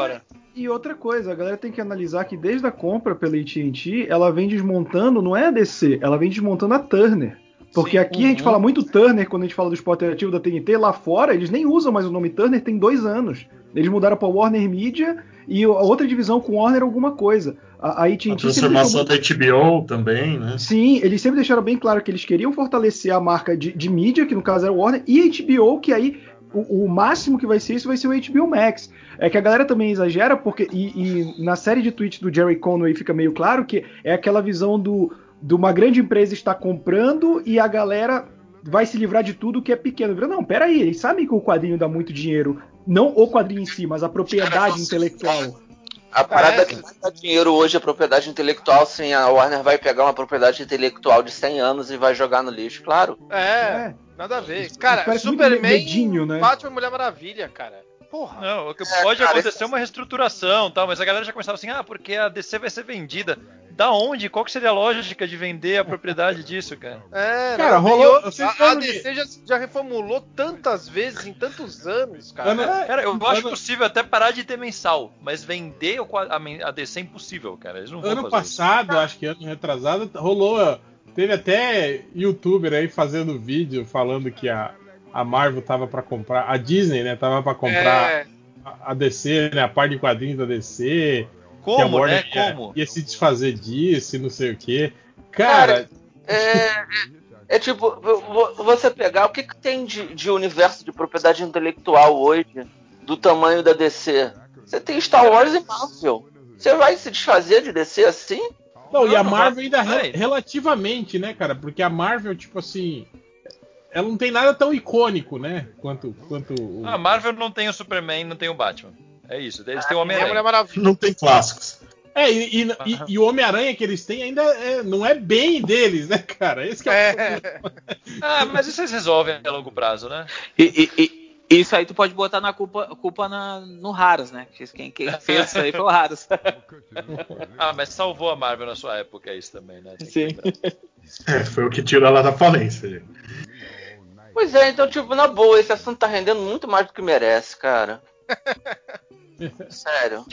E outra coisa, a galera tem que analisar que desde a compra pela AT&T, ela vem desmontando, não é a DC, ela vem desmontando a Turner. Porque aqui a gente Uhum. fala muito Turner quando a gente fala do esporte interativo da TNT, lá fora eles nem usam mais o nome Turner tem dois anos. Eles mudaram para Warner Media e a outra divisão com Warner alguma coisa. A, a AT&T A transformação deixou da HBO também, né? Sim, eles sempre deixaram bem claro que eles queriam fortalecer a marca de, de mídia, que no caso era o Warner, e a HBO, que aí o, o máximo que vai ser isso vai ser o HBO Max. É que a galera também exagera, porque. E, e na série de tweets do Jerry Conway fica meio claro que é aquela visão do de uma grande empresa está comprando e a galera vai se livrar de tudo que é pequeno. Não, peraí, eles sabem que o quadrinho dá muito dinheiro. Não o quadrinho em si, mas a propriedade intelectual. A parada É. que dá dinheiro hoje é propriedade intelectual, sim. A Warner vai pegar uma propriedade intelectual de 100 anos e vai jogar no lixo, claro. É, nada a ver. Cara, Superman, medinho, né? Batman e Mulher Maravilha, cara. Porra. Não, o que É, pode cara, acontecer é uma reestruturação tal, mas a galera já começava assim, ah, porque a DC vai ser vendida. Da onde? Qual que seria a lógica de vender a propriedade disso, cara? *laughs* É, Cara, rolou- E vocês a, a DC já, já reformulou tantas vezes em tantos anos, cara. Ana- Cara, eu Ano- acho possível até parar de ter mensal, mas vender a, a DC é impossível, cara. Eles não Ano passado, acho que ano retrasado, rolou. Teve até youtuber aí fazendo vídeo falando que a, a Marvel tava para comprar, a Disney, né, tava para comprar É. a, a DC, né, a parte de quadrinhos da DC. Como, né? Ia, Como? ia se desfazer disso e não sei o quê. Cara, É, *laughs* é tipo, vo- você pegar o que, que tem de, de universo de propriedade intelectual hoje, do tamanho da DC. Você tem Star Wars e Marvel. Você vai se desfazer de DC assim? Não, e a Não, Marvel ainda re- relativamente, né, cara? Porque a Marvel, tipo assim. Ela não tem nada tão icônico, né? Quanto. quanto o... A Marvel não tem o Superman, não tem o Batman. É isso. Eles têm o É Homem-Aranha. Não tem clássicos. É, e, e- e- e o Homem-Aranha que eles têm ainda é- não é bem deles, né, cara? Esse que é, o problema. Ah, mas isso eles resolvem a longo prazo, né? E, e- e- isso aí tu pode botar na culpa, culpa na, no Raros, né? Que Quem, quem fez isso aí foi o Raros. *laughs* Ah, mas salvou a Marvel na sua época isso também, né? Tem Sim. *laughs* É, foi o que tirou ela da falência. gente. Pois é, então, tipo, na boa, esse assunto tá rendendo muito mais do que merece, cara. Sério.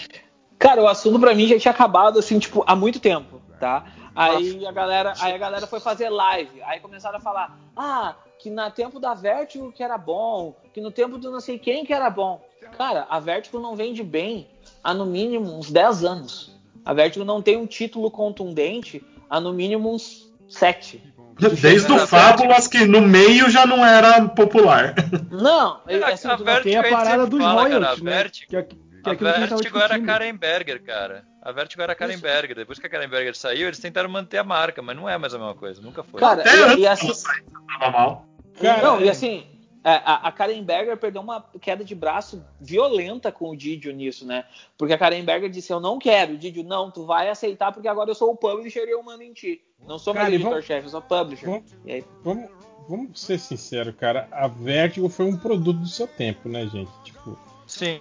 Cara, o assunto pra mim já tinha acabado, assim, tipo, há muito tempo, tá? Aí a galera, aí a galera foi fazer live, aí começaram a falar, ah, que no tempo da Vertigo que era bom, que no tempo do não sei quem que era bom. Cara, a Vertigo não vende bem há no mínimo uns 10 anos. A Vertigo não tem um título contundente há no mínimo uns 7. Desde o Fábulas, que no meio já não era popular. Não, É, assim, a Vertigo Tem a gente parada dos fala, cara, royalties, a né? Vertigo- Que é, que é A que a gente tava Vertigo era. Karen Berger, cara. A Vertigo era Karen Berger. Depois que a Karen Berger saiu, eles tentaram manter a marca, mas não é mais a mesma coisa. Nunca foi. Cara, Até e, antes e assim, tava mal. Cara, não, e é- assim, a, a- a Karen Berger perdeu uma queda de braço violenta com o Didio nisso, né? Porque a Karen Berger disse: Eu não quero, o Didio, não, tu vai aceitar porque agora eu sou o publisher e eu mando em ti. Não sou mais editor-chefe, eu sou publisher. Vamos- E aí, Vamos, vamos ser sinceros, cara. A Vertigo foi um produto do seu tempo, né, gente? Tipo, Sim.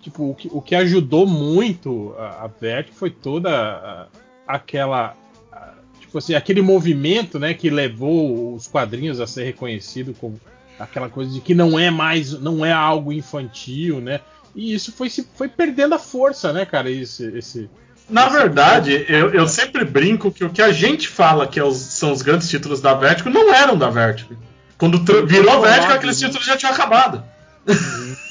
tipo o, que, o que ajudou muito a, a Vertigo foi toda a- aquela. a- tipo assim, aquele movimento, né, que levou os quadrinhos a ser reconhecido como aquela coisa de que não é mais, não é algo infantil, né? E isso foi, se- foi perdendo a força, né, cara? Esse, esse, Na verdade, eu, eu sempre brinco que o que a gente fala que é os- são os grandes títulos da Vertigo não eram da Vertigo. Quando virou Vertigo, aqueles né? títulos já tinham acabado. *laughs*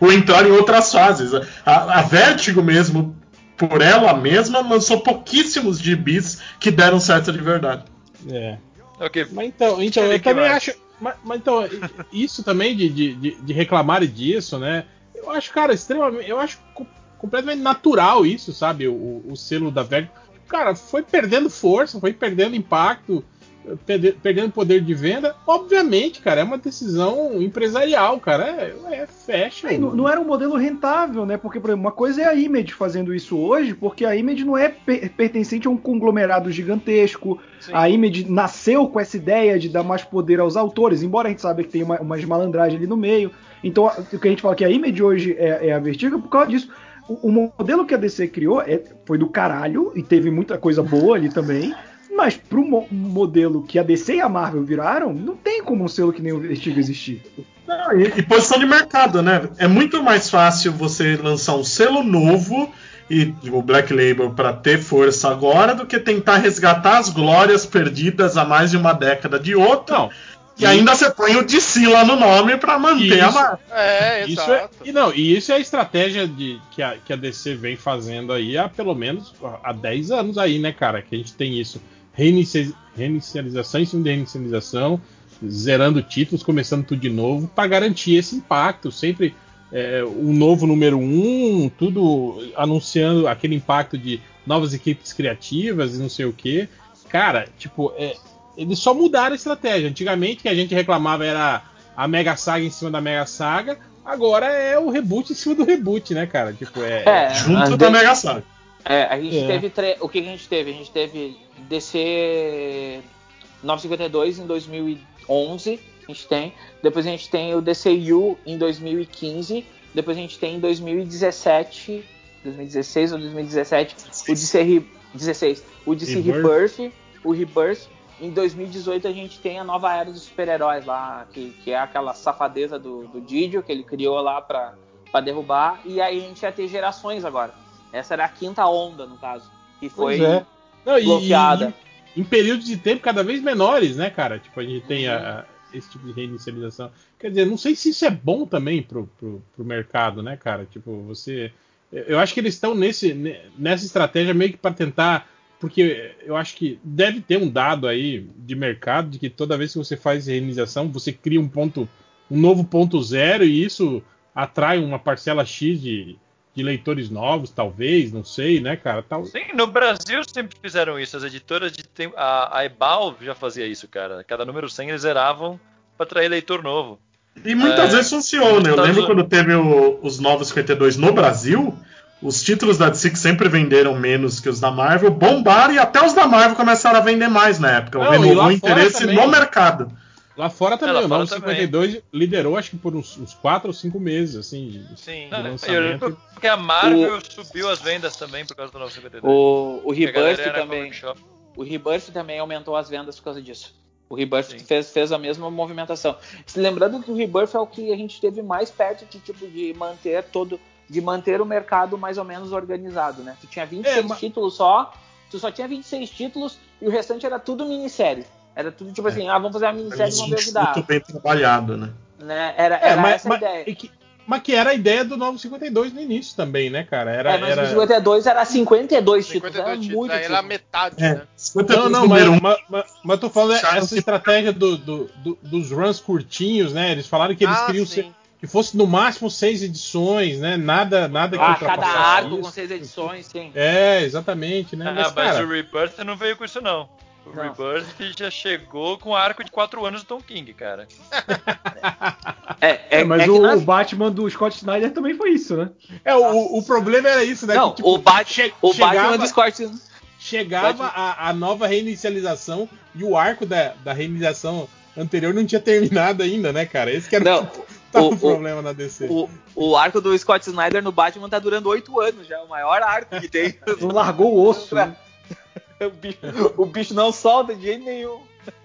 Ou entraram em outras fases. A, a Vertigo mesmo, por ela mesma, lançou pouquíssimos gibis que deram certo de verdade. É. Ok. Mas então, então eu também mais. acho. Mas, mas então, isso também de, de, de, reclamar disso, né? Eu acho, cara, extremamente. Eu acho co- completamente natural isso, sabe? O, o- selo da Vertigo. Cara, foi perdendo força, foi perdendo impacto, perdendo poder de venda. Obviamente, cara, é uma decisão empresarial, cara. É, é fecha. É, não, não era um modelo rentável, né? Porque, por exemplo, uma coisa é a Image fazendo isso hoje, porque a Image não é per- pertencente a um conglomerado gigantesco. A Image nasceu com essa ideia de dar mais poder aos autores, embora a gente saiba que tem uma, umas malandragens ali no meio. Então, a- o que a gente fala que a Image hoje é, é a Vertigo por causa disso. O, o modelo que a DC criou é- foi do caralho e teve muita coisa boa ali também. Mas pro mo- modelo que a DC e a Marvel viraram, não tem como um selo que nem o Vertigo existir. Não, e, e posição de mercado, né? É muito mais fácil você lançar um selo novo e o Black Label para ter força agora do que tentar resgatar as glórias perdidas há mais de uma década de outro. Não. E ainda você põe o DC lá no nome para manter a Isso. marca. É, Isso exato. é, e não, e isso é a estratégia de, que, a, que a DC vem fazendo aí há pelo menos há 10 anos aí, né, cara? Que a gente tem isso. Reinici, reinicialização em cima de reinicialização, zerando títulos, começando tudo de novo, para garantir esse impacto. Sempre é, um novo número um, tudo anunciando aquele impacto de novas equipes criativas e não sei o que. Cara, tipo, é, eles só mudaram a estratégia. Antigamente que a gente reclamava era a Mega Saga em cima da Mega Saga, agora é o reboot em cima do reboot, né, cara? Tipo, é. É, Junto às da vezes- Mega Saga. É, a gente É. teve. tre- O que que a gente teve? A gente teve DC 952 em 2011. A gente tem. Depois a gente tem o DCU em 2015. Depois a gente tem em 2017. 2016 ou 2017. O DC Re- 16. O DC Rebirth. Rebirth. O Rebirth. Em 2018 a gente tem a nova era dos super-heróis lá, que, que é aquela safadeza do, do Didio que ele criou lá pra, pra derrubar. E aí a gente ia ter gerações agora. Essa era a quinta onda, no caso. Que foi Pois é. Não, e- bloqueada. e- em períodos de tempo cada vez menores, né, cara? Tipo, a gente tem a, a- esse tipo de reinicialização. Quer dizer, não sei se isso é bom também pro, pro, pro mercado, né, cara? Tipo, você. Eu acho que eles estão nesse, nessa estratégia meio que para tentar. Porque eu acho que deve ter um dado aí de mercado de que toda vez que você faz reinização, você cria um ponto, um novo ponto zero e isso atrai uma parcela X de, de leitores novos, talvez, não sei, né, cara? Tal... Sim, no Brasil sempre fizeram isso. As editoras de tem- a, a Ebal já fazia isso, cara. Cada número 100 eles zeravam para atrair leitor novo. E muitas É, vezes funciona. Eu Estados lembro Unidos- quando teve o- os novos 52 no Brasil, os títulos da DC que sempre venderam menos que os da Marvel bombaram e até os da Marvel começaram a vender mais na época. Não, Renovou o interesse também. no mercado. Lá fora também, lá o fora Novo também. 52 liderou, acho que por uns, uns 4 ou 5 meses, assim, de, Sim. de Eu lançamento. lembro porque a Marvel subiu as vendas também por causa do 952. O, o Rebirth também. O Rebirth também aumentou as vendas por causa disso. O Rebirth fez, fez a mesma movimentação. Se lembrando que o Rebirth é o que a gente esteve mais perto de tipo de manter todo, de manter o mercado mais ou menos organizado, né? Tu tinha 26 É, mas- títulos só, tu só tinha 26 títulos e o restante era tudo minissérie. Era tudo tipo assim, ah, vamos fazer uma minissérie e vamos ver o que dá. Muito bem trabalhado, né? Né? Era, É, era mas, essa mas- ideia. e que, mas que era a ideia do Novo 52 no início também, né, cara? Era, É, mas era... o 52 era 52 títulos, 52 era títulos, muito aí era metade, É, né? 52 Não, não, mas, mas, mas, mas eu tô falando Chato essa que- estratégia do, do- do- dos runs curtinhos, né? Eles falaram que eles Ah, queriam sim. ser, que fosse no máximo seis edições, né? Nada, nada que Ah, cada arco isso. com seis edições, sim. É, exatamente, né? Ah, Mas, mas, cara, o Rebirth não veio com isso, não. O Não. Rebirth já chegou com arco de 4 anos do Tom King, cara. *laughs* É, é, É, mas é o, o Batman do Scott Snyder também foi isso, né? é, o, o problema era isso, né? Não, que, tipo, o, Bat che- o chegava, Batman do Scott chegava a, a nova reinicialização e o arco da, da reinicialização anterior não tinha terminado ainda, né, cara? Esse que era Não, o, *laughs* tava o- o o- problema na DC. O, o arco do Scott Snyder no Batman tá durando oito anos já, o maior arco que tem. *laughs* Não largou o osso. né? *laughs* o, bicho, o bicho não solta de jeito nenhum.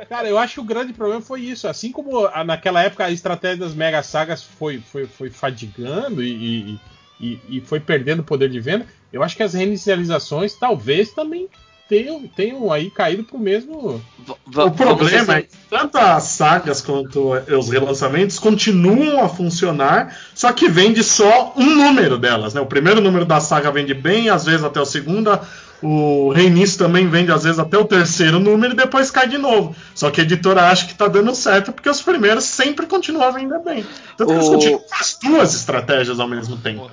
Cara, eu acho que o grande problema foi isso. Assim como naquela época a estratégia das mega sagas foi, foi, foi fadigando e, e, e- e foi perdendo o poder de venda, eu acho que as reinicializações talvez também tenham, tenham aí caído pro mesmo. O problema é que tanto as sagas quanto os relançamentos continuam a funcionar, só que vende só um número delas, né? O primeiro número da saga vende bem, às vezes até o segundo, o reinício também vende às vezes até o terceiro número e depois cai de novo. Só que a editora acha que tá dando certo porque os primeiros sempre continuam a vender bem. Eles O- continuam com as duas estratégias ao mesmo tempo.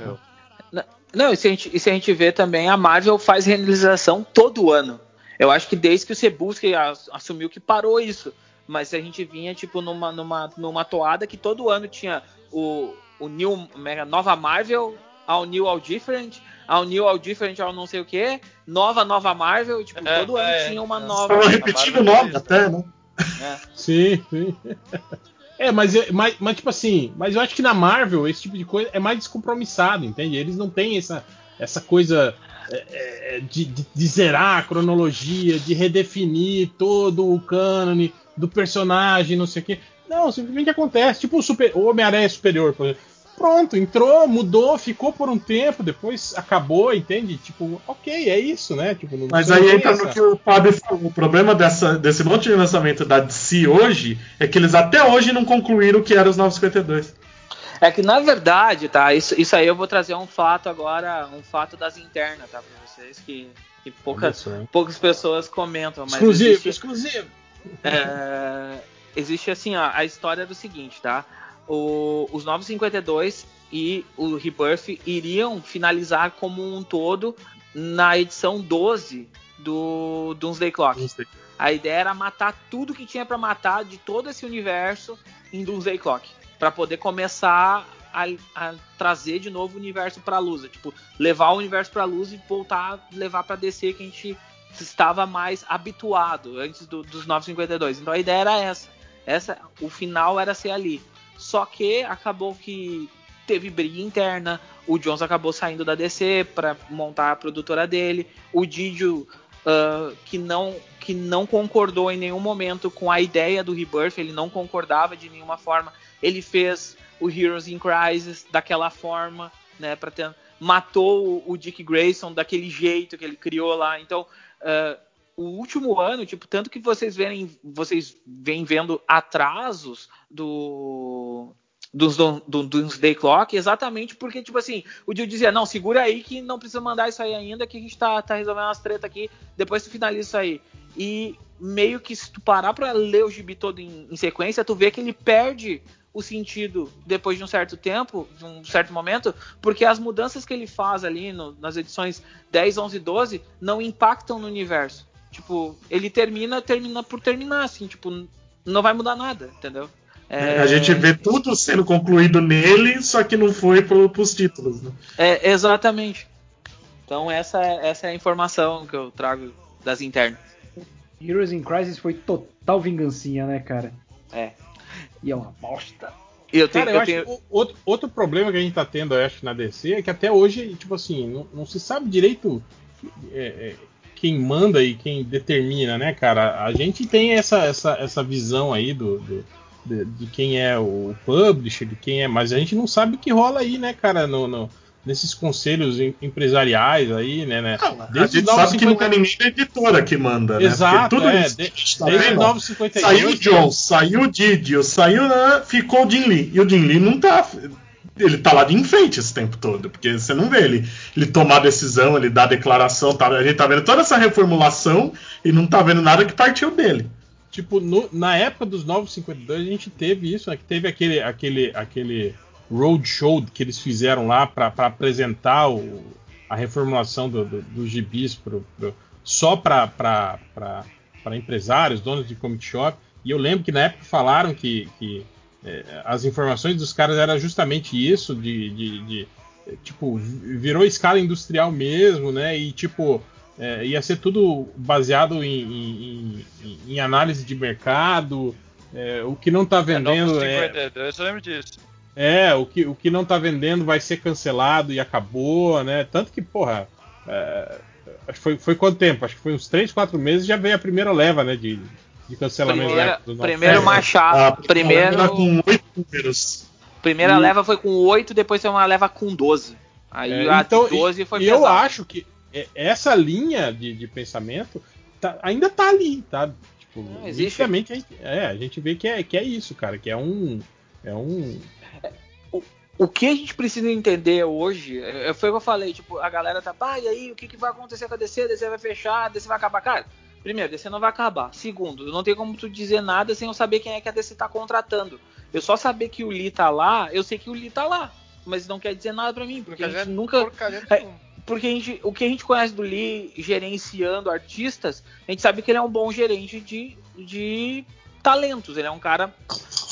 Não, e se, a gente, e se a gente vê também, a Marvel faz realização todo ano. Eu acho que desde que o Sebuski as- assumiu que parou isso. Mas a gente vinha, tipo, numa, numa, numa toada que todo ano tinha o, o New, mega nova Marvel, ao New ao Different, ao New ao Different ao não sei o que, nova, nova Marvel, tipo, É, todo ano é. tinha uma nova. Estavam repetindo o nome até, né? É. *laughs* Sim, sim. É, mas, é- mas, mas tipo assim, mas eu acho que na Marvel esse tipo de coisa é mais descompromissado, entende? Eles não têm essa, essa coisa é, é, de, de, de zerar a cronologia, de redefinir todo o cânone do personagem, não sei o quê. Não, simplesmente acontece. Tipo o, super, o Homem-Aranha Superior, por exemplo. Pronto, entrou, mudou, ficou por um tempo, depois acabou, entende? Tipo, ok, é isso, né? Tipo, não, Mas aí entra essa- no que o Fábio falou. O problema dessa, desse monte de lançamento da DC hoje é que eles até hoje não concluíram o que era os 952. É que na verdade, tá? Isso, isso aí eu vou trazer um fato agora, um fato das internas, tá? Pra vocês que, que poucas, só. poucas pessoas comentam. Mas Exclusivo, existe, exclusivo. é, existe assim, ó, a história do seguinte, tá? O, os 952 e o Rebirth iriam finalizar como um todo na edição 12 do Doomsday Clock. A ideia era matar tudo que tinha pra matar de todo esse universo em Doomsday Clock, Pra poder começar a, a trazer de novo o universo pra luz, é, tipo levar o universo pra luz e voltar a levar pra DC que a gente estava mais habituado antes do- dos 952. Então a ideia era essa. Essa, o final era ser ali. Só que acabou que teve briga interna. O Jones acabou saindo da DC para montar a produtora dele. O Didio ah, que não que não concordou em nenhum momento com a ideia do Rebirth, ele não concordava de nenhuma forma. Ele fez o Heroes in Crisis daquela forma, né, para matou o, Dick Grayson daquele jeito que ele criou lá. Então, ah, o último ano, tipo, tanto que vocês vocês vêm vendo atrasos do dos do, do, Clock, exatamente porque, tipo assim, o Dio dizia, não, segura aí que não precisa mandar isso aí ainda, que a gente tá, tá resolvendo umas treta aqui, depois tu finaliza isso aí. E meio que se tu parar pra ler o gibi todo em, em sequência, tu vê que ele perde o sentido depois de um certo tempo, de um certo momento, porque as mudanças que ele faz ali no, nas edições 10, 11 e 12 não impactam no universo. Tipo, ele termina, termina por terminar, assim, tipo, não vai mudar nada, entendeu? É... A gente vê tudo sendo concluído nele, só que não foi para os títulos. Né? É, exatamente. Então essa, essa é a informação que eu trago das internas. Heroes in Crisis foi total vingancinha, né, cara? É. E é uma bosta. Eu tenho, Cara, eu, eu tenho... acho outro, outro problema que a gente tá tendo, eu acho, na DC é que até hoje, tipo assim, não, não se sabe direito é, é, quem manda e quem determina, né, cara? A gente tem essa, essa, essa visão aí do, do de, de, quem é o publisher, de quem é, mas a gente não sabe o que rola aí, né, cara, no, no nesses conselhos empresariais aí, né? né? A gente sabe 50... que não é ninguém da editora que manda, né? Exato, tudo é, isso de, tá desde 952, saiu o John, saiu o Didio, saiu, né, ficou o Jim Lee. E o Jim Lee não tá ele tá lá de enfeite esse tempo todo, porque você não vê ele, ele tomar decisão, ele dar declaração, tá, a gente tá vendo toda essa reformulação e não tá vendo nada que partiu dele. Tipo, no, na época dos 952 a gente teve isso, né, que teve aquele, aquele, aquele roadshow que eles fizeram lá para apresentar o, a reformulação dos do, gibis pro, pro, só para empresários, donos de comic shop. E eu lembro que na época falaram que, que as informações dos caras era justamente isso, de, de, de, tipo, virou escala industrial mesmo, né? E tipo, é, ia ser tudo baseado em, em, em, análise de mercado. É, o que não está vendendo é, eu lembro disso. É, o que, o que não tá vendendo vai ser cancelado e acabou, né? Tanto que, porra, é, foi, foi quanto tempo? Acho que foi uns 3, 4 meses já veio a primeira leva, né? De, de cancelamento. Primeira, primeiro Machado. Ah, primeiro. Com 8 números. Primeira e... leva foi com 8, depois tem uma leva com 12. Aí é, a então, 12 foi E pesado. eu acho que essa linha de, de pensamento tá, ainda tá ali, tá? Tipo, não, existe. A gente, é, a gente vê que é, que é isso, cara, que é um. É um o que a gente precisa entender hoje, é, foi o que eu falei, tipo, a galera tá, pá, e aí, o que, que vai acontecer com a DC? A DC vai fechar, a DC vai acabar, cara. Primeiro, DC não vai acabar. Segundo, não tem como tu dizer nada sem eu saber quem é que a DC tá contratando. Eu só saber que o Lee tá lá, eu sei que o Lee tá lá, mas não quer dizer nada para mim, porque, porque a gente, a gente nunca é, porque a gente, o que a gente conhece do Lee gerenciando artistas, a gente sabe que ele é um bom gerente de, de talentos. Ele é um cara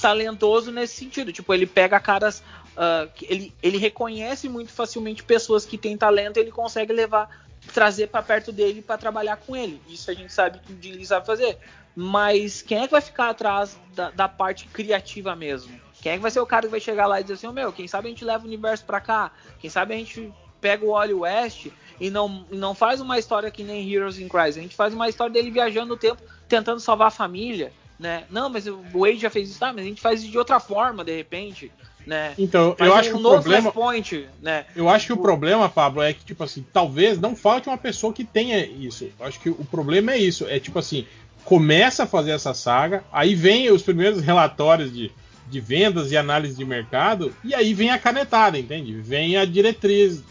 talentoso nesse sentido. Tipo, ele pega caras Uh, ele, ele reconhece muito facilmente pessoas que têm talento e ele consegue levar, trazer para perto dele para trabalhar com ele. Isso a gente sabe que o Jim sabe fazer. Mas quem é que vai ficar atrás da, da, parte criativa mesmo? Quem é que vai ser o cara que vai chegar lá e dizer assim, oh, meu, quem sabe a gente leva o universo para cá? Quem sabe a gente pega o Wally West e não, não faz uma história que nem Heroes in Crisis. A gente faz uma história dele viajando no tempo, tentando salvar a família, né? Não, mas o Wade já fez isso, tá? Mas a gente faz isso de outra forma, de repente né? Então, Mas eu acho um que o problema, point, né? Eu acho que o problema, Pablo, é que tipo assim, talvez não falte uma pessoa que tenha isso. Eu acho que o problema é isso, é tipo assim, começa a fazer essa saga, aí vem os primeiros relatórios de, de vendas e análise de mercado, e aí vem a canetada, entende? Vem a diretriz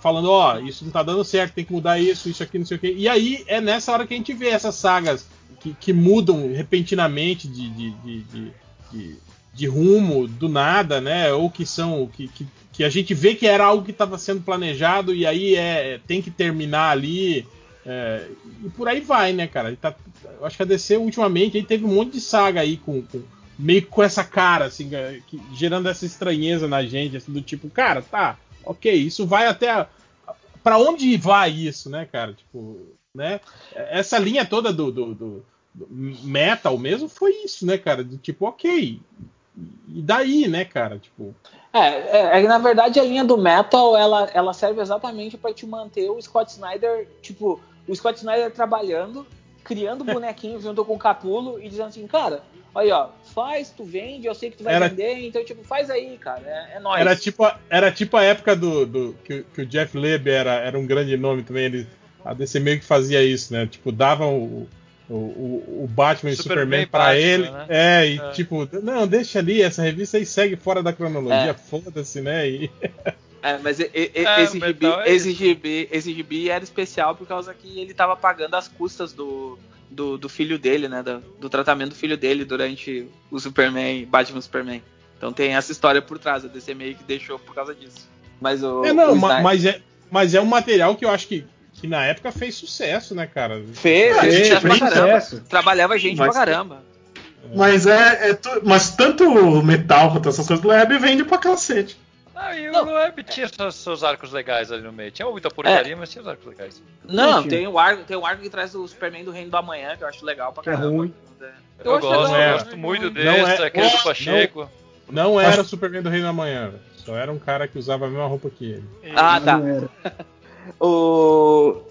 falando, ó, oh, isso não tá dando certo, tem que mudar isso, isso aqui, não sei o quê. E aí é nessa hora que a gente vê essas sagas que, que mudam repentinamente de, de, de, de de rumo do nada, né? Ou que são que, que, que a gente vê que era algo que estava sendo planejado e aí é tem que terminar ali é, e por aí vai, né, cara? Tá, eu acho que a DC ultimamente aí teve um monte de saga aí com, com meio com essa cara assim, é, que, gerando essa estranheza na gente, assim, do tipo, cara, tá, ok, isso vai até para onde vai isso, né, cara? Tipo, né? Essa linha toda do, do, do, do metal mesmo foi isso, né, cara? Do tipo, ok, e daí, né, cara? Tipo. É, é, é, na verdade a linha do metal ela, ela serve exatamente para te manter o Scott Snyder, tipo, o Scott Snyder trabalhando, criando bonequinho junto com o Capulo e dizendo assim, cara, olha, ó, faz, tu vende, eu sei que tu vai era, vender, então tipo, faz aí, cara, é, é nóis. Era tipo, a, era tipo a época do, do que, que, o Jeff Leb era, era um grande nome também, ele a DC meio que fazia isso, né? Tipo, davam o, o, o, o Batman e Superman Superman pra Batman, ele. né? É, e É. tipo, não, deixa ali, essa revista aí segue fora da cronologia, É. foda-se, né? E, É, mas e- e- É, esse, gibi, metal é esse, gibi, esse gibi era especial por causa que ele tava pagando as custas do, do, do filho dele, né? Do, do tratamento do filho dele durante o Superman, Batman Superman. Então tem essa história por trás, a DC meio que deixou por causa disso. Mas o. é, não, o Snyder- mas, é, mas é um material que eu acho que, que na época fez sucesso, né, cara? Fez, fez sucesso pra fez caramba. sucesso. Trabalhava gente Mas- pra caramba. Mas é, é tu- mas tanto o metal quanto essas coisas do Web vende pra cacete. Ah, e o Web tinha seus, seus arcos legais ali no meio. Tinha muita porcaria, mas tinha os arcos legais. Não, Sim, tem o, arco, tem o arco que traz o Superman do Reino do Amanhã, que eu acho legal pra Que é caramba. ruim. Eu, acho gosto, legal, eu é. gosto muito Não desse, é- aquele do não- Pacheco. Não era o Superman do Reino da Manhã, velho. só era um cara que usava a mesma roupa que ele. Ah, tá. O...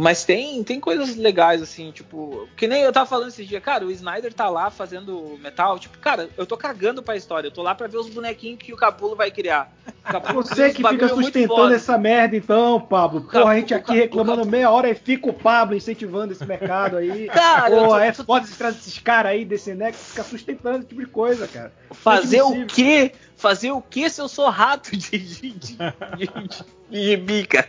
Mas tem, tem coisas legais, assim, tipo. Que nem eu tava falando esses dias, cara, o Snyder tá lá fazendo metal. Tipo, cara, eu tô cagando pra história. Eu tô lá pra ver os bonequinhos que o Capulo vai criar. O Capulo Você que fica sustentando essa merda, então, Pablo. Porra, a gente o aqui reclamando *laughs* meia hora e fica o Pablo incentivando esse mercado aí. Cara, eu tô- é foda esse cara desses caras aí, desse nex, ficar sustentando esse tipo de coisa, cara. Fazer o Inadmissível. quê? Fazer o quê se eu sou rato de, de, de, de, de cara?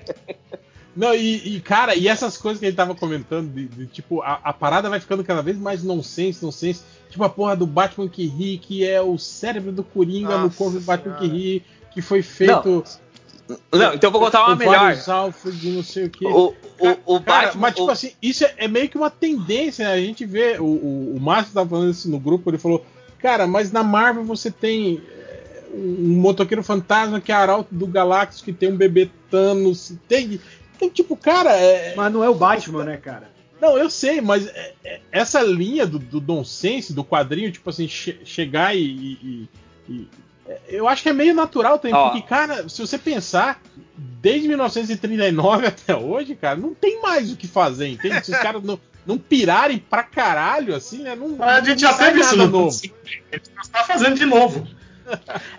Não, e, e, cara, e essas coisas que ele tava comentando, de, de, tipo, a, a parada vai ficando cada vez mais nonsense, nonsense. Tipo a porra do Batman que ri, que é o cérebro do Coringa no Nossa corpo do Batman que ri, que foi feito. Não, então eu vou contar uma melhor. Alfred, não sei o quê. O, o, o Cara, Batman. mas tipo o- assim, isso é, é meio que uma tendência, né? A gente vê, o, o, o Márcio tava falando isso no grupo, ele falou, cara, mas na Marvel você tem um motoqueiro fantasma que é arauto do Galactus, que tem um bebê Thanos, tem... Então, tipo, cara... É... Mas não é o Batman, né, cara? Não, eu sei, mas é- é- essa linha do, do nonsense, do quadrinho, tipo assim, che- chegar e, e- e- é, Eu acho que é meio natural também, Ó. porque, cara, se você pensar, desde 1939 até hoje, cara, não tem mais o que fazer, entende? Se os caras não, não pirarem pra caralho, assim, né? Não, A gente não já teve isso novo. Ele está fazendo de novo.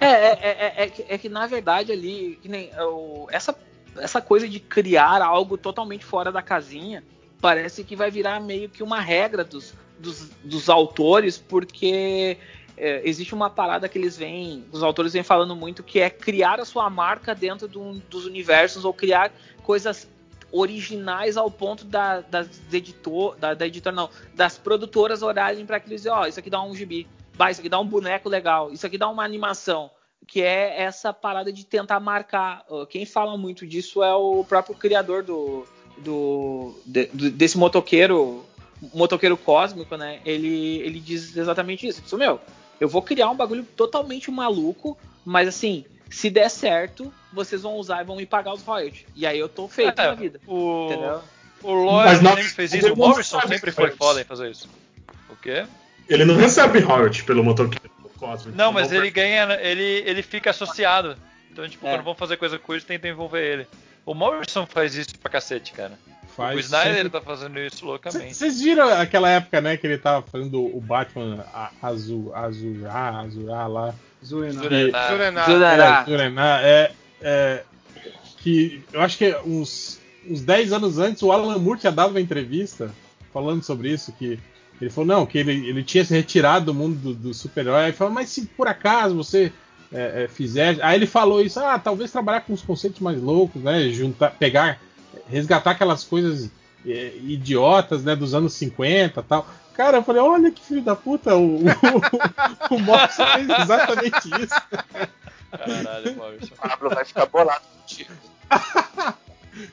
É, é, é, é que, é que, na verdade ali, nem, o- essa, essa coisa de criar algo totalmente fora da casinha parece que vai virar meio que uma regra dos, dos, dos autores, porque é, existe uma parada que eles vêm, os autores vêm falando muito, que é criar a sua marca dentro do- dos universos ou criar coisas originais ao ponto da, das editor, da, da não, das produtoras olharem para aqueles, ó, isso aqui dá um gibi, bah, isso aqui dá um boneco legal, isso aqui dá uma animação, que é essa parada de tentar marcar. Quem fala muito disso é o próprio criador do, do, de- do- desse motoqueiro, motoqueiro cósmico, né? Ele, ele diz exatamente isso. Diz, meu, eu vou criar um bagulho totalmente maluco, mas assim, se der certo, vocês vão usar e vão me pagar os royalties. E aí eu tô feito É, na vida. O, Entendeu? o Lloyd Mas não- sempre fez isso, o Morrison sempre foi isso. foda em fazer isso. O quê? Ele não recebe royalty pelo motoqueiro cósmico. Não, mas ele ganha, ele, ele fica associado. Então, tipo, É. quando vão fazer coisa com ele, tenta envolver ele. O Morrison faz isso pra cacete, cara. Faz o Snyder sempre- tá fazendo isso loucamente. Vocês viram aquela época, né, que ele tava fazendo o Batman azul, azul, ah, azul, ah, lá. Zurenar. Zurenar. Zurenar. Zurenar. É, Zurenar, é, é, que eu acho que uns, uns 10 anos antes o Alan Moore tinha dado uma entrevista falando sobre isso, que ele falou, não, que ele, ele tinha se retirado do mundo do, do super-herói, ele falou, mas se por acaso você é, é, fizer... Aí ele falou isso, ah, talvez trabalhar com os conceitos mais loucos, né, juntar, pegar, resgatar aquelas coisas é, idiotas, né, dos anos 50 e tal. Cara, eu falei, olha que filho da puta, o, *laughs* o, o Morrison fez exatamente isso. Caralho, Morrison. O Pablo vai ficar bolado contigo. *laughs*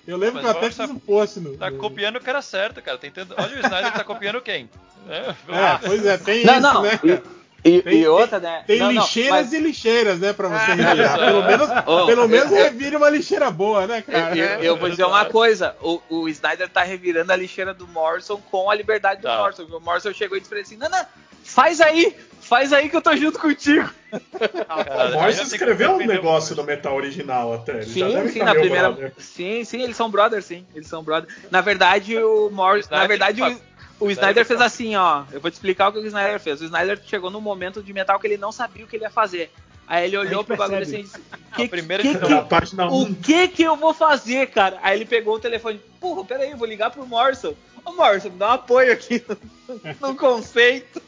Eu lembro Mas que eu até fiz um post no. Tá copiando o cara certo, cara. Tentando... Olha o Snyder tá copiando quem? É, *laughs* É, pois é, tem Não, isso, não. né? E, cara? e- Tem- e outra, né? Tem Não, não, lixeiras mas- e lixeiras, né, pra você Ah, revirar. é. Pelo menos, Ô, pelo menos eu- revire uma lixeira boa, né, cara? Eu, eu vou dizer uma coisa: o, o Snyder tá revirando a lixeira do Morrison com a liberdade do Tá. Morrison. O Morrison chegou e disse pra ele assim: não, não, faz aí, faz aí que eu tô junto contigo. O Morrison escreveu um negócio do metal original até. Ele já Sim, deve sim, na primeira. brother. Sim, sim, eles são brothers, sim. Eles são brothers. Na verdade, o Morrison. Na Snyder- verdade, o, o Snyder fez assim, ó. Eu vou te explicar o que o Snyder fez. O Snyder chegou num momento de metal que ele não sabia o que ele ia fazer. Aí ele olhou pro bagulho assim e disse: que, A primeira que, que- que- Na página O 1. que que eu vou fazer, cara? Aí ele pegou o telefone. Porra, peraí, eu vou ligar pro Morrison. Ô Morrison, me dá um apoio aqui no, *laughs* no conceito.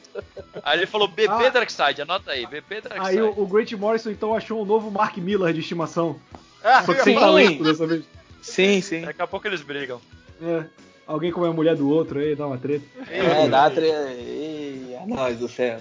Aí ele falou BP Ah. Darkseid, anota aí, BP Darkseid. Aí o, o Grant Morrison então achou um novo Mark Miller de estimação. Ah, Só que sem sim. talento dessa vez. Sim, sim. Daqui a pouco eles brigam. É. Alguém come a mulher do outro aí, dá uma treta. É, dá uma tre... Ih, é nóis do céu.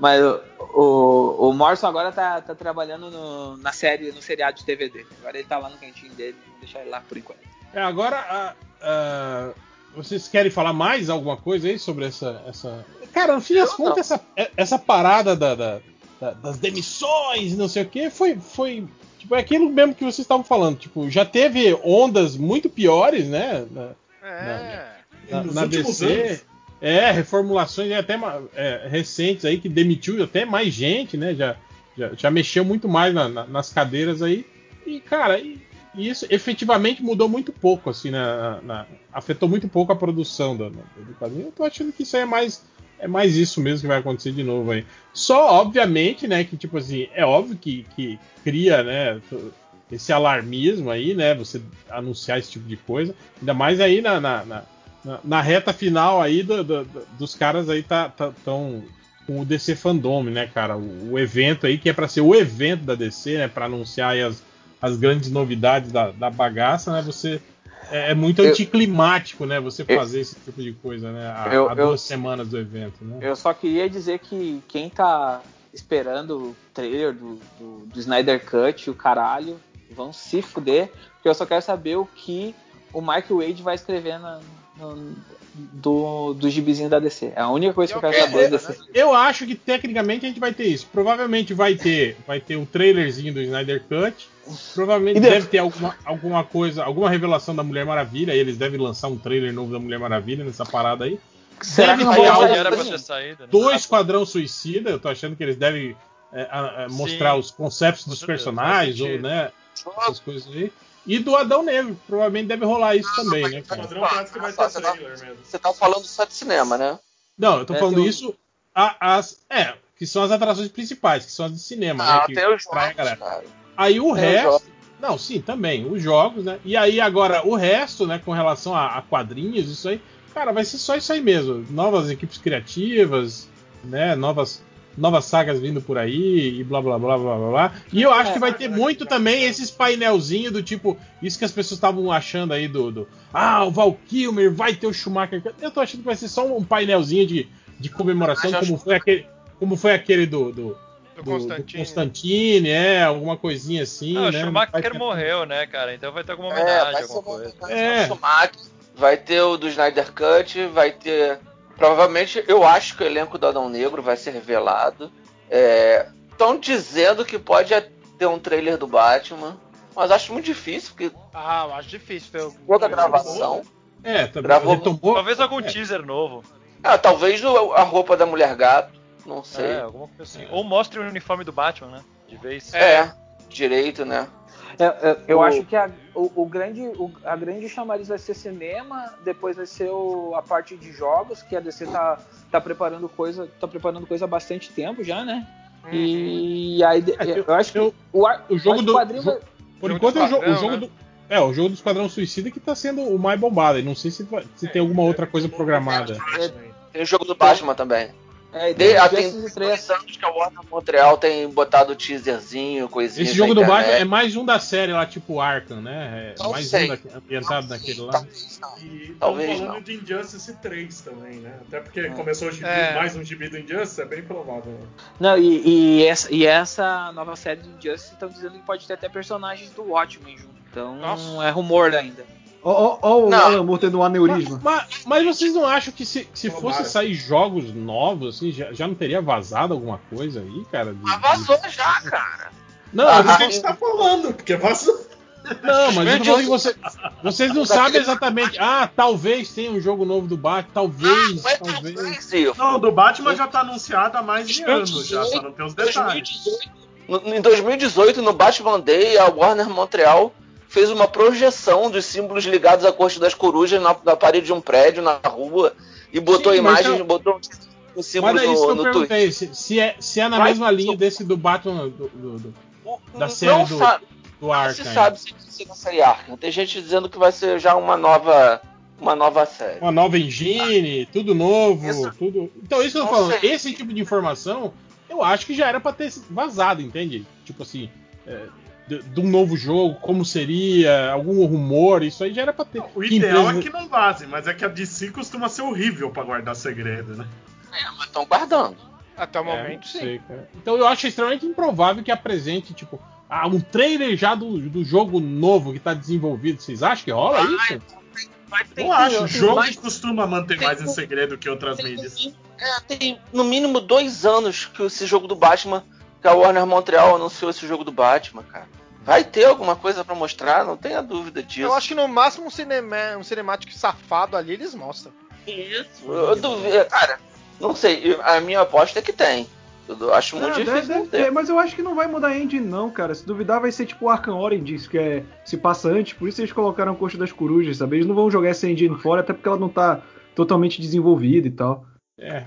Mas o, o, o Morrison agora tá, tá trabalhando no- na série, no seriado de TV dele. Agora ele tá lá no cantinho dele, vamos deixar ele lá por enquanto. É, agora, a- a- vocês querem falar mais alguma coisa aí sobre essa. essa... Cara, no fim das contas, essa, é- essa parada da- da- da- das demissões, não sei o que, foi, foi. Tipo, é aquilo mesmo que vocês estavam falando. Tipo, já teve ondas muito piores, né? Na, É. na, na últimos DC. É, reformulações até é, recentes aí que demitiu até mais gente, né? Já, já, já mexeu muito mais na- na- nas cadeiras aí. E, cara, e, e isso efetivamente mudou muito pouco, assim, na, na- afetou muito pouco a produção do, do quadrinho. Eu tô achando que isso aí é mais, é mais isso mesmo que vai acontecer de novo aí. Só, obviamente, né, que, tipo assim, é óbvio que, que cria, né, esse alarmismo aí, né, você anunciar esse tipo de coisa. Ainda mais aí na, na, na, na- reta final aí do- do- do- dos caras aí tá, tá tão com o DC Fandom, né, cara? O, o evento aí que é pra ser o evento da DC, né, Pra anunciar as, as grandes novidades da, da bagaça, né? Você é, é muito Eu- anticlimático, né? Você Eu- fazer esse tipo de coisa, né? Há, Eu- há eu- duas semanas do evento, né? Eu só queria dizer que quem tá esperando o trailer do, do, do Snyder Cut o caralho vão se fuder, porque eu só quero saber o que o Mark Wade vai escrever na, no- do, do gibizinho da DC. É a única coisa que eu quero É, saber é, desse. Eu acho que tecnicamente a gente vai ter isso. Provavelmente vai ter, vai ter o trailerzinho do Snyder Cut. Provavelmente E deve- deve ter alguma, alguma coisa, alguma revelação da Mulher Maravilha. Eles devem lançar um trailer novo da Mulher Maravilha nessa parada aí. Será deve que ter algo Era pra ter saído, né? do Esquadrão Suicida. Eu tô achando que eles devem é, a mostrar Sim. os conceitos dos personagens, ou né, essas coisas aí. E do Adão Negro, provavelmente deve rolar isso também, né, O cara? padrão que vai ter Você tá- trailer mesmo. Você tá falando só de cinema, né? Não, eu tô É, falando um- isso. a- as, é, que são as atrações principais, que são as de cinema, Ah, né? Que tem os jogos, galera. cara. Aí o Tem resto. Não, sim, também. Os jogos, né? E aí agora o resto, né, com relação a, a quadrinhos, isso aí, cara, vai ser só isso aí mesmo. Novas equipes criativas, né? Novas, novas sagas vindo por aí e blá blá blá blá blá blá. E eu acho que vai ter muito também esses painelzinhos do tipo, isso que as pessoas estavam achando aí do, do Ah, o Val Kilmer vai ter o Schumacher. Eu tô achando que vai ser só um painelzinho de, de comemoração, como foi aquele, como foi aquele do, do, Do Constantine. É, alguma coisinha assim, Ah, o né? Schumacher Vai ter- morreu, né, cara? Então vai ter alguma É, homenagem, vai ser alguma uma coisa. É. o Schumacher, vai ter o do Snyder Cut, vai ter. Provavelmente, eu acho que o elenco do Adão Negro vai ser revelado. Estão dizendo que pode ter um trailer do Batman, mas acho muito difícil, porque Ah, eu acho difícil o- toda a gravação. É, também Gravou- retomou. Talvez algum É. teaser novo. Ah, talvez o- a roupa da mulher gato, não sei. É, alguma coisa assim. Ou mostre o uniforme do Batman, né? De vez. É, direito, né? Eu, O- acho que a, o, o grande, o- a grande chamariz vai ser cinema, depois vai ser o- a parte de jogos, que a DC tá, tá preparando coisa, tá preparando coisa há bastante tempo já, né? E aí É, eu, acho que eu- o, ar- o jogo do- quadrinho jo- vai- Por enquanto é o, jo- Esquadrão, jogo né? do. É, o jogo do Esquadrão Suicida que tá sendo o mais bombado. e Não sei se, se tem alguma outra coisa programada. Tem o jogo do Batman também. É, De, ah, tem tem Justice 3. dois anos que a Warner Montreal tem botado teaserzinho, coisinha. Esse jogo do Batman é mais um da série lá, tipo Arkham, né? É Não mais sei. um da, ambientado naquele lá. Talvez não. E Talvez falando não. de Injustice 3 também, né? Até porque começou o gibi, É. mais um gibi do Injustice, é bem provável. né? Não, e, e essa, e essa nova série de Justice estão dizendo que pode ter até personagens do Watchmen junto. Então Nossa. é rumor ainda. Ó, ó, ó o. Alan Moore tendo um aneurisma. Mas, mas vocês não acham que se, se Tomara. fosse sair jogos novos, assim, já, já não teria vazado alguma coisa aí, cara? de- Mas vazou já, cara. Não, Ah, eu tô A falando- gente tá falando, porque vazou. Não, mas eu tô falando que você, vocês não sabem exatamente. Ah, talvez tenha um jogo novo do Batman, talvez, Não é talvez. Não, o do Batman já tá anunciado há mais de anos, já, só não tem os detalhes. 2018, no- em 2018, no Batman Day, a Warner Montreal fez uma projeção dos símbolos ligados à Corte das Corujas na, na parede de um prédio, na rua, e botou Sim, mas imagens, botou Pusemos Mas é isso que no, eu no perguntei, se, se é, se é na Vai- mesma linha desse do Batman do, do- do- da Não série do, sabe- do Não Arkham. se sabe se vai ser na série Arkham. Tem gente dizendo que vai ser já uma nova, uma nova série. Uma nova engine, tudo novo, tudo. Então, isso que eu tô Não falando, sei. esse tipo de informação, eu acho que já era pra ter vazado, entende? Tipo assim, é, de, de um novo jogo, como seria, algum rumor, isso aí já era pra ter. O ideal empresa- é que não vaze, mas é que a DC costuma ser horrível pra guardar segredo, né? É, mas estão guardando. Até o É, momento, não sim. sei, cara. Então eu acho extremamente improvável que apresente, tipo, ah, um trailer já do, do jogo novo que tá desenvolvido. Vocês acham que rola isso? Eu acho, o jogo mais- costuma manter tem- mais em segredo que outras mídias. É, tem no mínimo dois anos que esse jogo do Batman, que a Warner Montreal anunciou esse jogo do Batman, cara. Vai ter alguma coisa pra mostrar, não tenha dúvida disso. Eu acho que no máximo um, cinema, um cinemático safado ali eles mostram. Isso, eu duvido. Cara, não sei, a minha aposta é que tem. Eu acho muito Ah, difícil. deve, deve não ter. ter, mas eu acho que não vai mudar a engine, não, cara. Se duvidar, vai ser tipo o Arkham Origins, que é, se passa antes, por isso eles colocaram a Coxa das Corujas, sabe? Eles não vão jogar essa engine fora, até porque ela não tá totalmente desenvolvida e tal. É.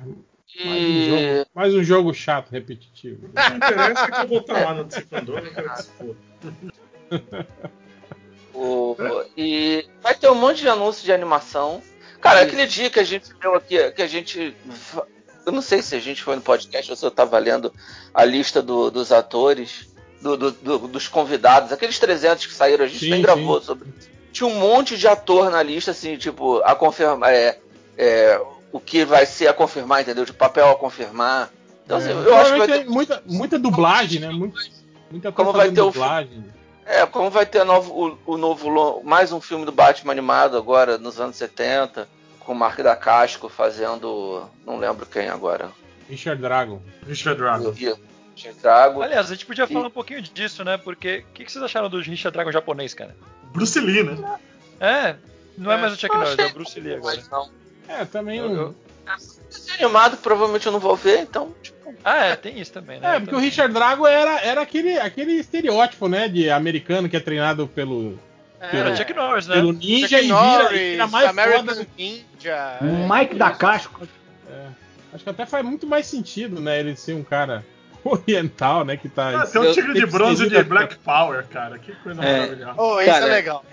Mais um, jogo, mais um jogo chato, repetitivo. O que interessa é que eu vou estar lá no Taekwondo, eu quero que se foda. O- e vai ter um monte de anúncio de animação. Cara, aquele dia que a gente deu aqui, que a gente. Eu não sei se a gente foi no podcast ou se eu tava lendo a lista do- dos atores, do- do- do- dos convidados, aqueles 300 que saíram, a gente Sim, nem gravou sim. sobre. Tinha um monte de ator na lista, assim, tipo, a confirmar. É, é, o que vai ser a confirmar, entendeu? De papel a confirmar. Então, assim, É, eu acho que ter tem muita, muita dublagem, né? Muito, muita Como coisa vai fazendo ter o dublagem. É, como vai ter novo- o, o novo mais um filme do Batman animado agora nos anos 70, com o Mark da Casco fazendo. não lembro quem agora. Richard Dragon. Richard Dragon. Richard Drago. Aliás, a gente podia falar um pouquinho disso, né? Porque o que, que vocês acharam do Richard Dragon japonês, cara? Bruce Lee, né? É, não é, É. mais o Chuck Norris, é o Bruce Lee agora. Não. É, também Eu- eu- Esse animado provavelmente eu não vou ver, então. Ah, é, tem isso também, né? É, porque o Richard Drago era, era aquele, aquele estereótipo, né? De americano que é treinado pelo. Era pelo, Chuck Norris, né? pelo ninja Chuck e vira, Norris, e vira mais American foda. Ninja. Mike da Casco. É, acho que até faz muito mais sentido, né? Ele ser um cara *laughs* oriental, né? Que tá. Ah, tem um tigre de bronze de Black Power, cara. Que coisa É. maravilhosa. Oh, isso Cara, é legal.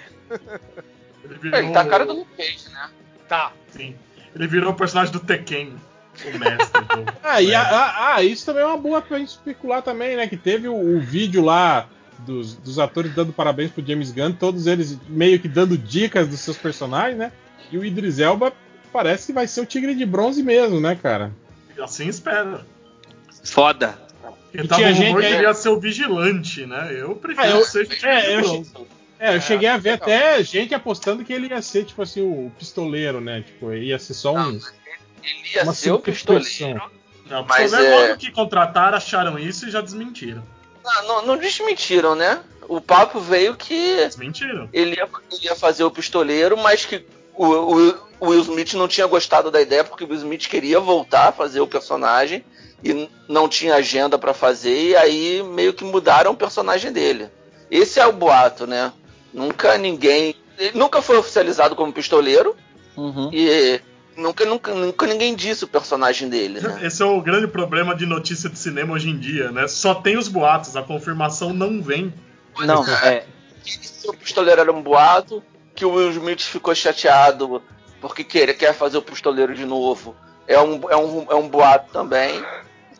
Ele virou... Ele tá a cara do Luke Cage, né? Tá. Sim. Ele virou o personagem do Tekken, o mestre do. *laughs* Ah, e a- a- ah, isso também é uma boa pra gente especular também, né? Que teve o, o vídeo lá dos, dos atores dando parabéns pro James Gunn, todos eles meio que dando dicas dos seus personagens, né? E o Idris Elba parece que vai ser o Tigre de Bronze mesmo, né, cara? Assim espera. Foda. Porque tava tinha um rumor gente- que ele ia ser o vigilante, né? Eu prefiro Ah, eu- que seja o tigre é, de eu bronze. É, eu cheguei a ver até gente apostando que ele ia ser, tipo assim, o pistoleiro, né? Tipo, ia ser só um. Ele ia uma ser o pistoleiro. Não, Mas é... é- logo que contrataram, acharam isso e já desmentiram. Não, não, não desmentiram, né? O papo veio que Desmentiram. ele ia, ele ia fazer o pistoleiro, mas que o, o- o Will Smith não tinha gostado da ideia porque o Will Smith queria voltar a fazer o personagem e não tinha agenda pra fazer e aí meio que mudaram o personagem dele. Esse é o boato, né? Nunca ninguém, ele nunca foi oficializado como pistoleiro e nunca, nunca, nunca ninguém disse o personagem dele, né? *laughs* Esse é o grande problema de notícia de cinema hoje em dia, né? Só tem os boatos, a confirmação não vem. Não, é. que o pistoleiro era um boato, que o Will Smith ficou chateado porque quer, quer fazer o pistoleiro de novo. É um, é um, é um boato também.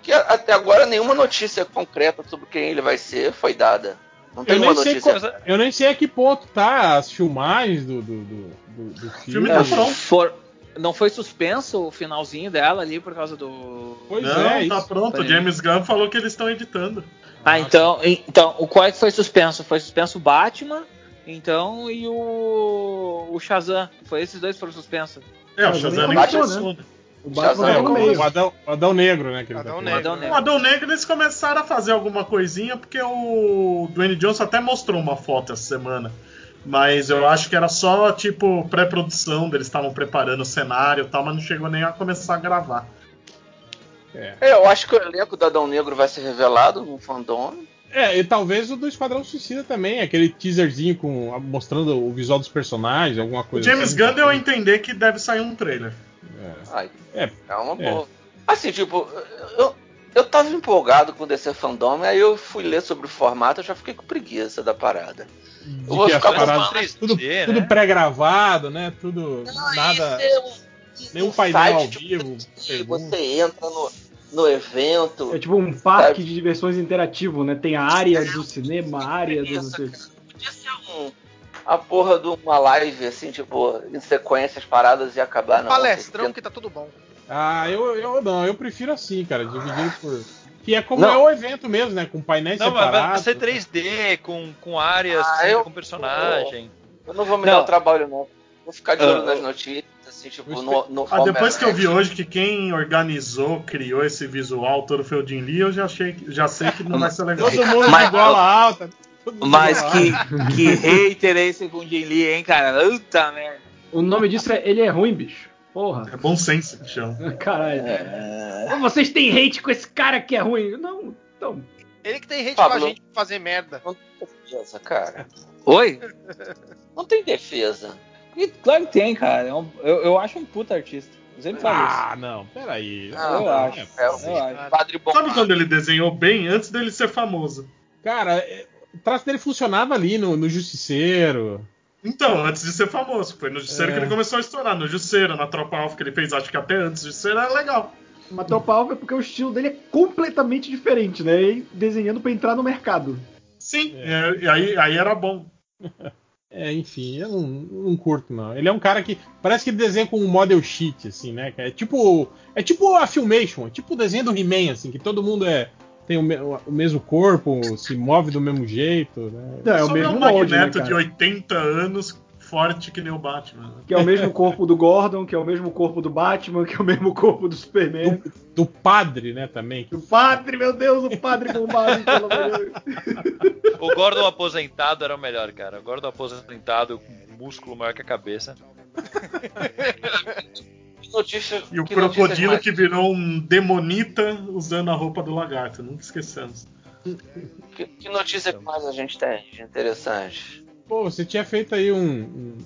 Que até agora nenhuma notícia concreta sobre quem ele vai ser foi dada. Não tem Eu nem, sei notícia. qual- eu nem sei a que ponto tá as filmagens do, do, do, do- do filme. É, for- não foi suspenso o finalzinho dela ali por causa do. Pois não, é, tá isso. pronto. O. James Gunn falou que eles estão editando. Ah, então, então o qual é que foi suspenso? Foi suspenso o Batman, então, e o, o Shazam. Foi esses dois que foram suspensos. É, o Shazam nem começou, né? O Shazam É, o, Adão, o Adão Negro, né? Que ele tá Adão falando. Adão O Negro. Adão Negro eles começaram a fazer alguma coisinha porque o Dwayne Johnson até mostrou uma foto essa semana. Mas eu acho que era só tipo pré-produção, eles estavam preparando o cenário e tal, mas não chegou nem a começar a gravar. É. É, eu acho que o elenco do Adão Negro vai ser revelado no fandom. É, e talvez o do Esquadrão Suicida também, aquele teaserzinho com, mostrando o visual dos personagens, alguma O coisa James assim. Gunn deu a entender que deve sair um trailer. Ai, É, é uma é. boa. Assim, tipo, eu, eu tava empolgado com o DC Fandom, aí eu fui ler sobre o formato, eu já fiquei com preguiça da parada. Eu vou que as ficar paradas- comprando- tudo, né? tudo pré-gravado, né? Tudo. nada. Nenhum um painel ao vivo. você entra no, no evento. É tipo um parque de diversões interativo, né? Tem a área do cinema, a área do. não o quê. um- a porra de uma live, assim, tipo, em sequência as paradas e acabar, não. Palestrão que tá tudo bom. Ah, eu, eu não, eu prefiro assim, cara, dividido por. Que é como Não. é o evento mesmo, né? Com painéis Não, mas vai separados. ser 3D, com, com áreas, Ah, com- eu- com personagem. Eu não vou me Não. dar o trabalho, não. Vou ficar de olho Ah, nas eu- notícias, assim, tipo, no, no Ah, depois que eu vi hoje que quem organizou, criou esse visual todo foi o Jim Lee, eu já, achei, já sei que não vai ser legal. Todo mundo Mas- de gola alta. Mas que, que hater é esse com o Jin Lee, hein, cara? Puta merda. O nome disso é Ele é Ruim, bicho. Porra. É bom senso que chama. *laughs* Caralho. É. Vocês têm hate com esse cara que é ruim. Não, então. Ele que tem hate Pablo. com a gente pra fazer merda. Não tem defesa, cara. *laughs* Oi? Não tem defesa. E Claro que tem, cara. É um- Eu, eu acho um puta artista. Eu sempre falo Ah, não, peraí. Ah, Eu não, acho. é, Eu acho. Padre Bom. Sabe quando ele desenhou bem antes dele ser famoso? Cara, é, o traço dele funcionava ali no, no Justiceiro. Então, antes de ser famoso. Foi no Justiceiro É. que ele começou a estourar. No Justiceiro, na Tropa Alpha que ele fez, acho que até antes do Justiceiro era legal. Uma Tropa Alpha é porque o estilo dele é completamente diferente, né? E desenhando pra entrar no mercado. Sim, é, e aí, aí era bom. *laughs* É, enfim, eu não, não curto, não. Ele é um cara que. Parece que ele desenha com um model sheet, assim, né? É tipo. É tipo a Filmation, é tipo o desenho do He-Man, assim, que todo mundo é. Tem o, me- o mesmo corpo, se move do mesmo jeito, né? Não, é o Só mesmo um molde, né, magneto cara? de 80 anos, forte que nem o Batman. Que é o mesmo corpo do Gordon, que é o mesmo corpo do Batman, que é o mesmo corpo do Superman. Do padre, né, também. Do padre, meu Deus, o padre bombado, pelo amor de Deus. O Gordon aposentado era o melhor, cara. O Gordon aposentado com músculo maior que a cabeça. *laughs* Notícia, E o crocodilo que virou um demonita usando a roupa do lagarto, nunca esqueçamos. Que, que notícia que mais a gente tem de interessante? Pô, você tinha feito aí um, um,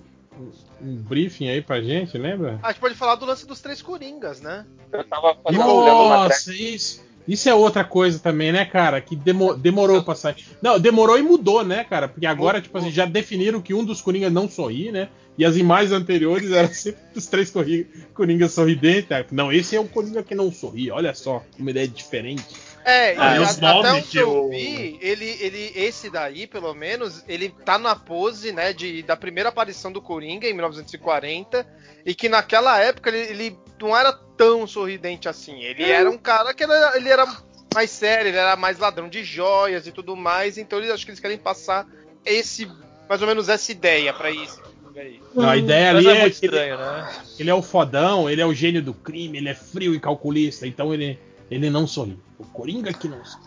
um- briefing aí pra gente, lembra? A gente pode falar do lance dos três Coringas, né? Eu tava fazendo Nossa, isso, isso é outra coisa também, né, cara? Que demo- demorou pra sair. Não, demorou e mudou, né, cara? Porque agora, tipo assim, já definiram que um dos Coringas não sorri, né? E as imagens anteriores eram sempre os três Coringa- Coringas sorridentes. né? Não, esse é o Coringa que não sorri, olha só, uma ideia diferente. É, Ah, e e os a- até onde que eu o- vi, ele, ele, esse daí, pelo menos, ele tá na pose, né, de, da primeira aparição do Coringa, em 1940, e que naquela época ele, ele não era tão sorridente assim. Ele era um cara que era, ele era mais sério, ele era mais ladrão de joias e tudo mais, então eles acho que eles querem passar esse, mais ou menos essa ideia pra isso. Aí. Não, a ideia ali é é, muito que ele, estranho, né? ele é o fodão, ele é o gênio do crime, ele é frio e calculista, então ele, ele não sorri. O Coringa que não sorri.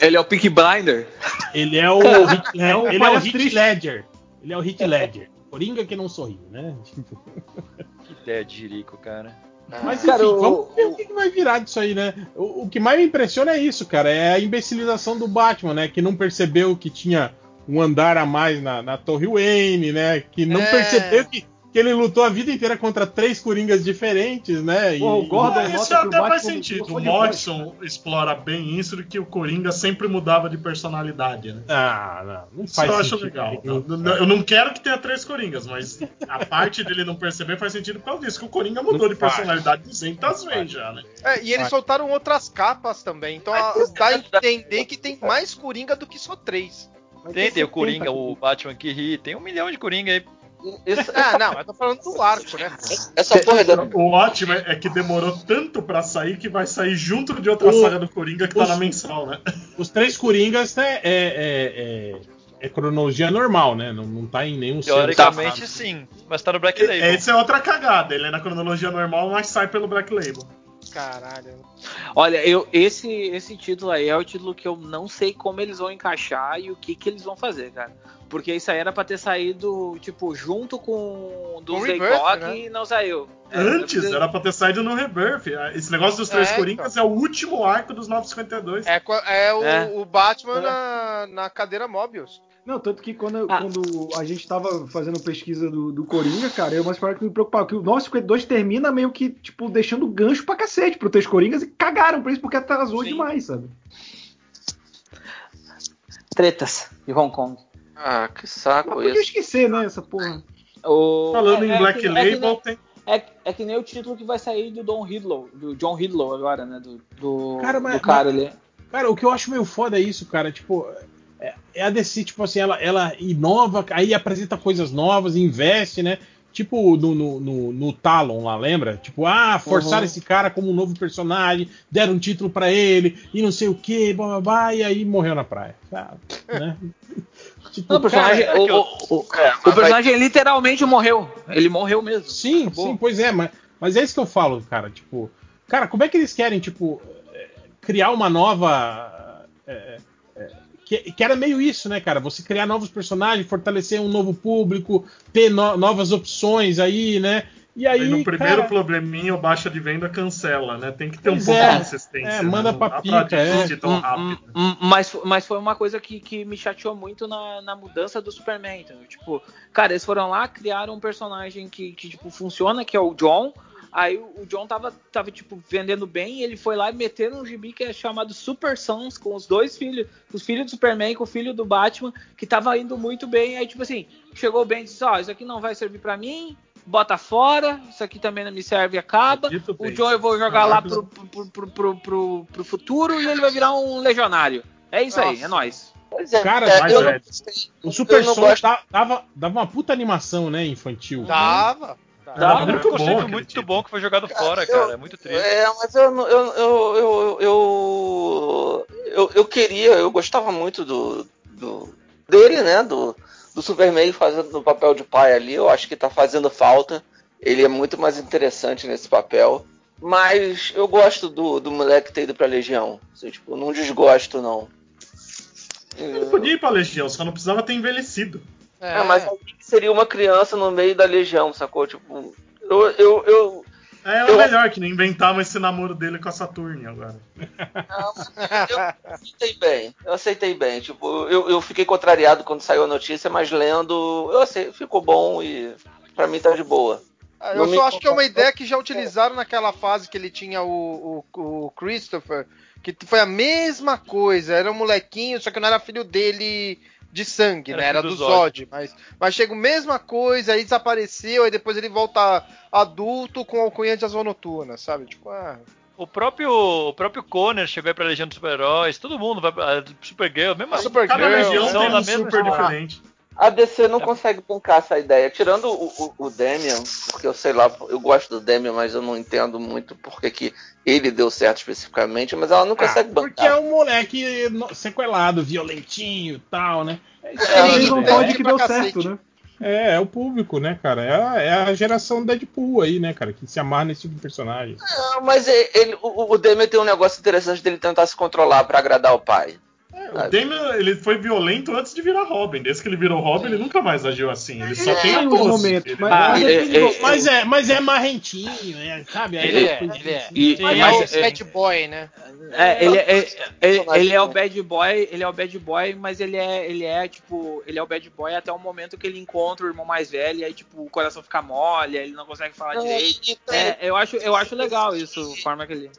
Ele é o Peak Blinder. Ele é o Hit, É um ele é o Hit. Ledger. Ele é o Hit Ledger. Coringa que não sorri, né? Que ideia de jirico, cara. Mas enfim, Cara, o- vamos ver o que que vai virar disso aí, né? O, o que mais me impressiona é isso, cara. É a imbecilização do Batman, né? Que não percebeu que tinha um andar a mais na, na Torre Wayne, né? Que não É. percebeu que, que ele lutou a vida inteira contra três Coringas diferentes, né? E, Pô, o Gordon Ah, isso até faz sentido. O de Morrison explora bem isso de que o Coringa sempre mudava de personalidade, né? Ah, não, não Isso faz eu acho sentido legal. nenhum. Eu, eu não quero que tenha três Coringas, mas a parte dele não perceber faz sentido por causa disso, que o Coringa mudou de faz. personalidade 200 vezes já, né? É, e eles Vai. soltaram outras capas também, então dá a *laughs* entender que tem mais Coringa do que só três. Tem, tem o 70 Coringa, o Batman que ri, tem um milhão de Coringa aí. Isso, Ah, não, eu tô falando do arco, né? essa porra da, O ótimo é é que demorou tanto pra sair que vai sair junto de outra O- saga do Coringa que tá os- na mensal, né? Os três Coringas é, é, é, é- é cronologia normal, né? Não, não tá em nenhum Teoricamente sim, mas tá no Black Label. Essa é outra cagada. Ele é na cronologia normal, mas sai pelo Black Label. Caralho. Olha, eu, esse, esse título aí é o título que eu não sei como eles vão encaixar e o que, que eles vão fazer, cara. Porque isso aí era pra ter saído, tipo, junto com o do Rebirth, né? e não saiu. É, Antes, eu- era pra ter saído no Rebirth. Esse negócio dos três É, Coringas é o último arco dos 952. É, é o, É. o Batman na, na cadeira Mobius. Não, tanto que quando, quando a gente tava fazendo pesquisa do, do Coringa, cara, é uma história que me preocupava. Que o 952 termina meio que, tipo, deixando gancho pra cacete pro Três Coringas e cagaram pra isso porque atrasou demais, sabe? Tretas de Hong Kong. Ah, que saco Podia isso. esquecer, né, essa porra. O- Falando em Black que- Label, que nem, tem- é, é que nem o título que vai sair do Don Hiddlow, do John Hiddlow agora, né? Do, do Cara, mas- do cara mas- ali. Cara, o que eu acho meio foda é isso, cara. Tipo, é, é a DC, tipo assim, ela, ela inova, aí apresenta coisas novas, investe, né? Tipo no, no, no, no Talon lá, lembra? Tipo, ah, forçaram Uhum. esse cara como um novo personagem, deram um título pra ele, e não sei o que, blá, blá, blá, e aí morreu na praia. Sabe? né? *laughs* Tipo, Não, o personagem, cara, o, é o- o- o personagem literalmente morreu. Ele morreu mesmo. Sim, Acabou. sim, pois é, mas, mas é isso que eu falo, cara. Tipo, cara, como é que eles querem, tipo, eh, criar uma nova. eh, que, que era meio isso, né, cara? Você criar novos personagens, fortalecer um novo público, ter no- novas opções aí, né? E aí, Aí no primeiro cara, probleminha, o baixa de venda cancela, né? Tem que ter um Pois pouco é. de consistência. É, né? manda Não pra dá pica, é. tão Hum, rápido. Hum, Mas, mas foi uma coisa que, que me chateou muito na, na mudança do Superman, entendeu? Tipo, cara, eles foram lá, criaram um personagem que, que tipo, funciona, que é o John. Aí o o John tava, tava, tipo, vendendo bem e ele foi lá e meteu um gibi que é chamado Super Sons, com os dois filhos, os filhos do Superman com o filho do Batman, que tava indo muito bem. Aí, tipo assim, chegou bem e disse, ó, isso aqui não vai servir pra mim, bota fora, isso aqui também não me serve e acaba. O bem. John eu vou jogar lá pro, pro, pro, pro, pro, pro futuro e ele vai virar um legionário. É isso aí, é nóis. Pois é, Cara, é, mas, eu, velho, não, o Super da- dava, dava uma puta animação, né, infantil. Dava. Dá, muito muito, bom conceito muito bom que foi jogado fora, cara. É muito triste. É, mas eu, não- eu, eu, eu, eu, eu, eu queria, eu gostava muito do, do dele, né? Do, do Superman fazendo o papel de pai ali. Eu acho que tá fazendo falta. Ele é muito mais interessante nesse papel. Mas eu gosto do, do moleque ter ido pra Legião. Assim, tipo, não desgosto, não. Ele podia ir pra Legião, só não precisava ter envelhecido. É, mas aí seria uma criança no meio da Legião, sacou? Tipo, eu, eu, eu, É Eu- o melhor que nem inventavam esse namoro dele com a Saturne agora. eu aceitei bem. Eu aceitei bem. Tipo, eu, eu fiquei contrariado quando saiu a notícia, mas lendo, eu aceitei, ficou bom e pra mim tá de boa. Ah, Não Eu me só acho que é uma ideia que já utilizaram naquela fase que ele tinha o, o, o Christopher, que foi a mesma coisa, era um molequinho, só que não era filho dele de sangue, Era né? Era do do Zod. Mas, mas chega a mesma coisa, aí desapareceu, aí depois ele volta adulto com alcunha de Asa Noturna, sabe? Tipo, ah, O próprio, o próprio Conner chegou aí pra Legião dos Super-Heróis, todo mundo vai pra Supergirl, mesmo assim. Supergirl, Cada legião são tem um mesma super história. diferente. A DC não consegue bancar essa ideia. Tirando o, o, o Damian, porque eu sei lá, eu gosto do Damian, mas eu não entendo muito porque que ele deu certo especificamente, mas ela não consegue Ah, porque é bancar. um moleque sequelado, violentinho e tal, né? É, É, Eles não pode que deu certo, né? É, é o público, né, cara? É a, é a geração Deadpool aí, né, cara? Que se amarra nesse tipo de personagem. Não, mas e- ele, o, o Damian tem um negócio interessante dele tentar se controlar pra agradar o pai. O Damian, ele foi violento antes de virar Robin. Desde que ele virou Robin, ele nunca mais agiu assim. Ele só É, tem a em pose. alguns momentos, Ele- mas- Ah, mas é- é- Mas é, mas é marrentinho, né? Sabe? Aí Ele é é, ele é. E- ele mas- é o bad boy, né? É, ele, é, é- ele, ele é o bad boy, ele é o bad boy, mas ele é, ele é tipo, ele é o bad boy até o momento que ele encontra o irmão mais velho, e aí tipo, o coração fica mole, ele não consegue falar direito. e, É, eu acho, eu acho legal isso, a forma que ele.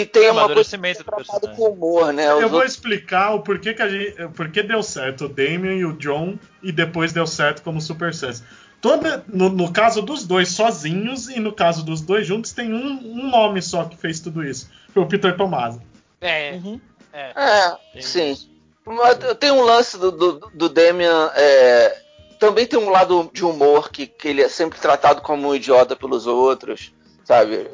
E tem É uma coisa do tratado com humor, né? Os Eu vou outros- explicar o porquê que a gente, porquê deu certo o Damian e o John e depois deu certo como Super Sons. Toda, no, no caso dos dois sozinhos e no caso dos dois juntos tem um, um nome só que fez tudo isso. Foi o Peter Tomasi. É. É. É, sim. Mas tem um lance do, do, do Damian. é, também tem um lado de humor que, que ele é sempre tratado como um idiota pelos outros, sabe?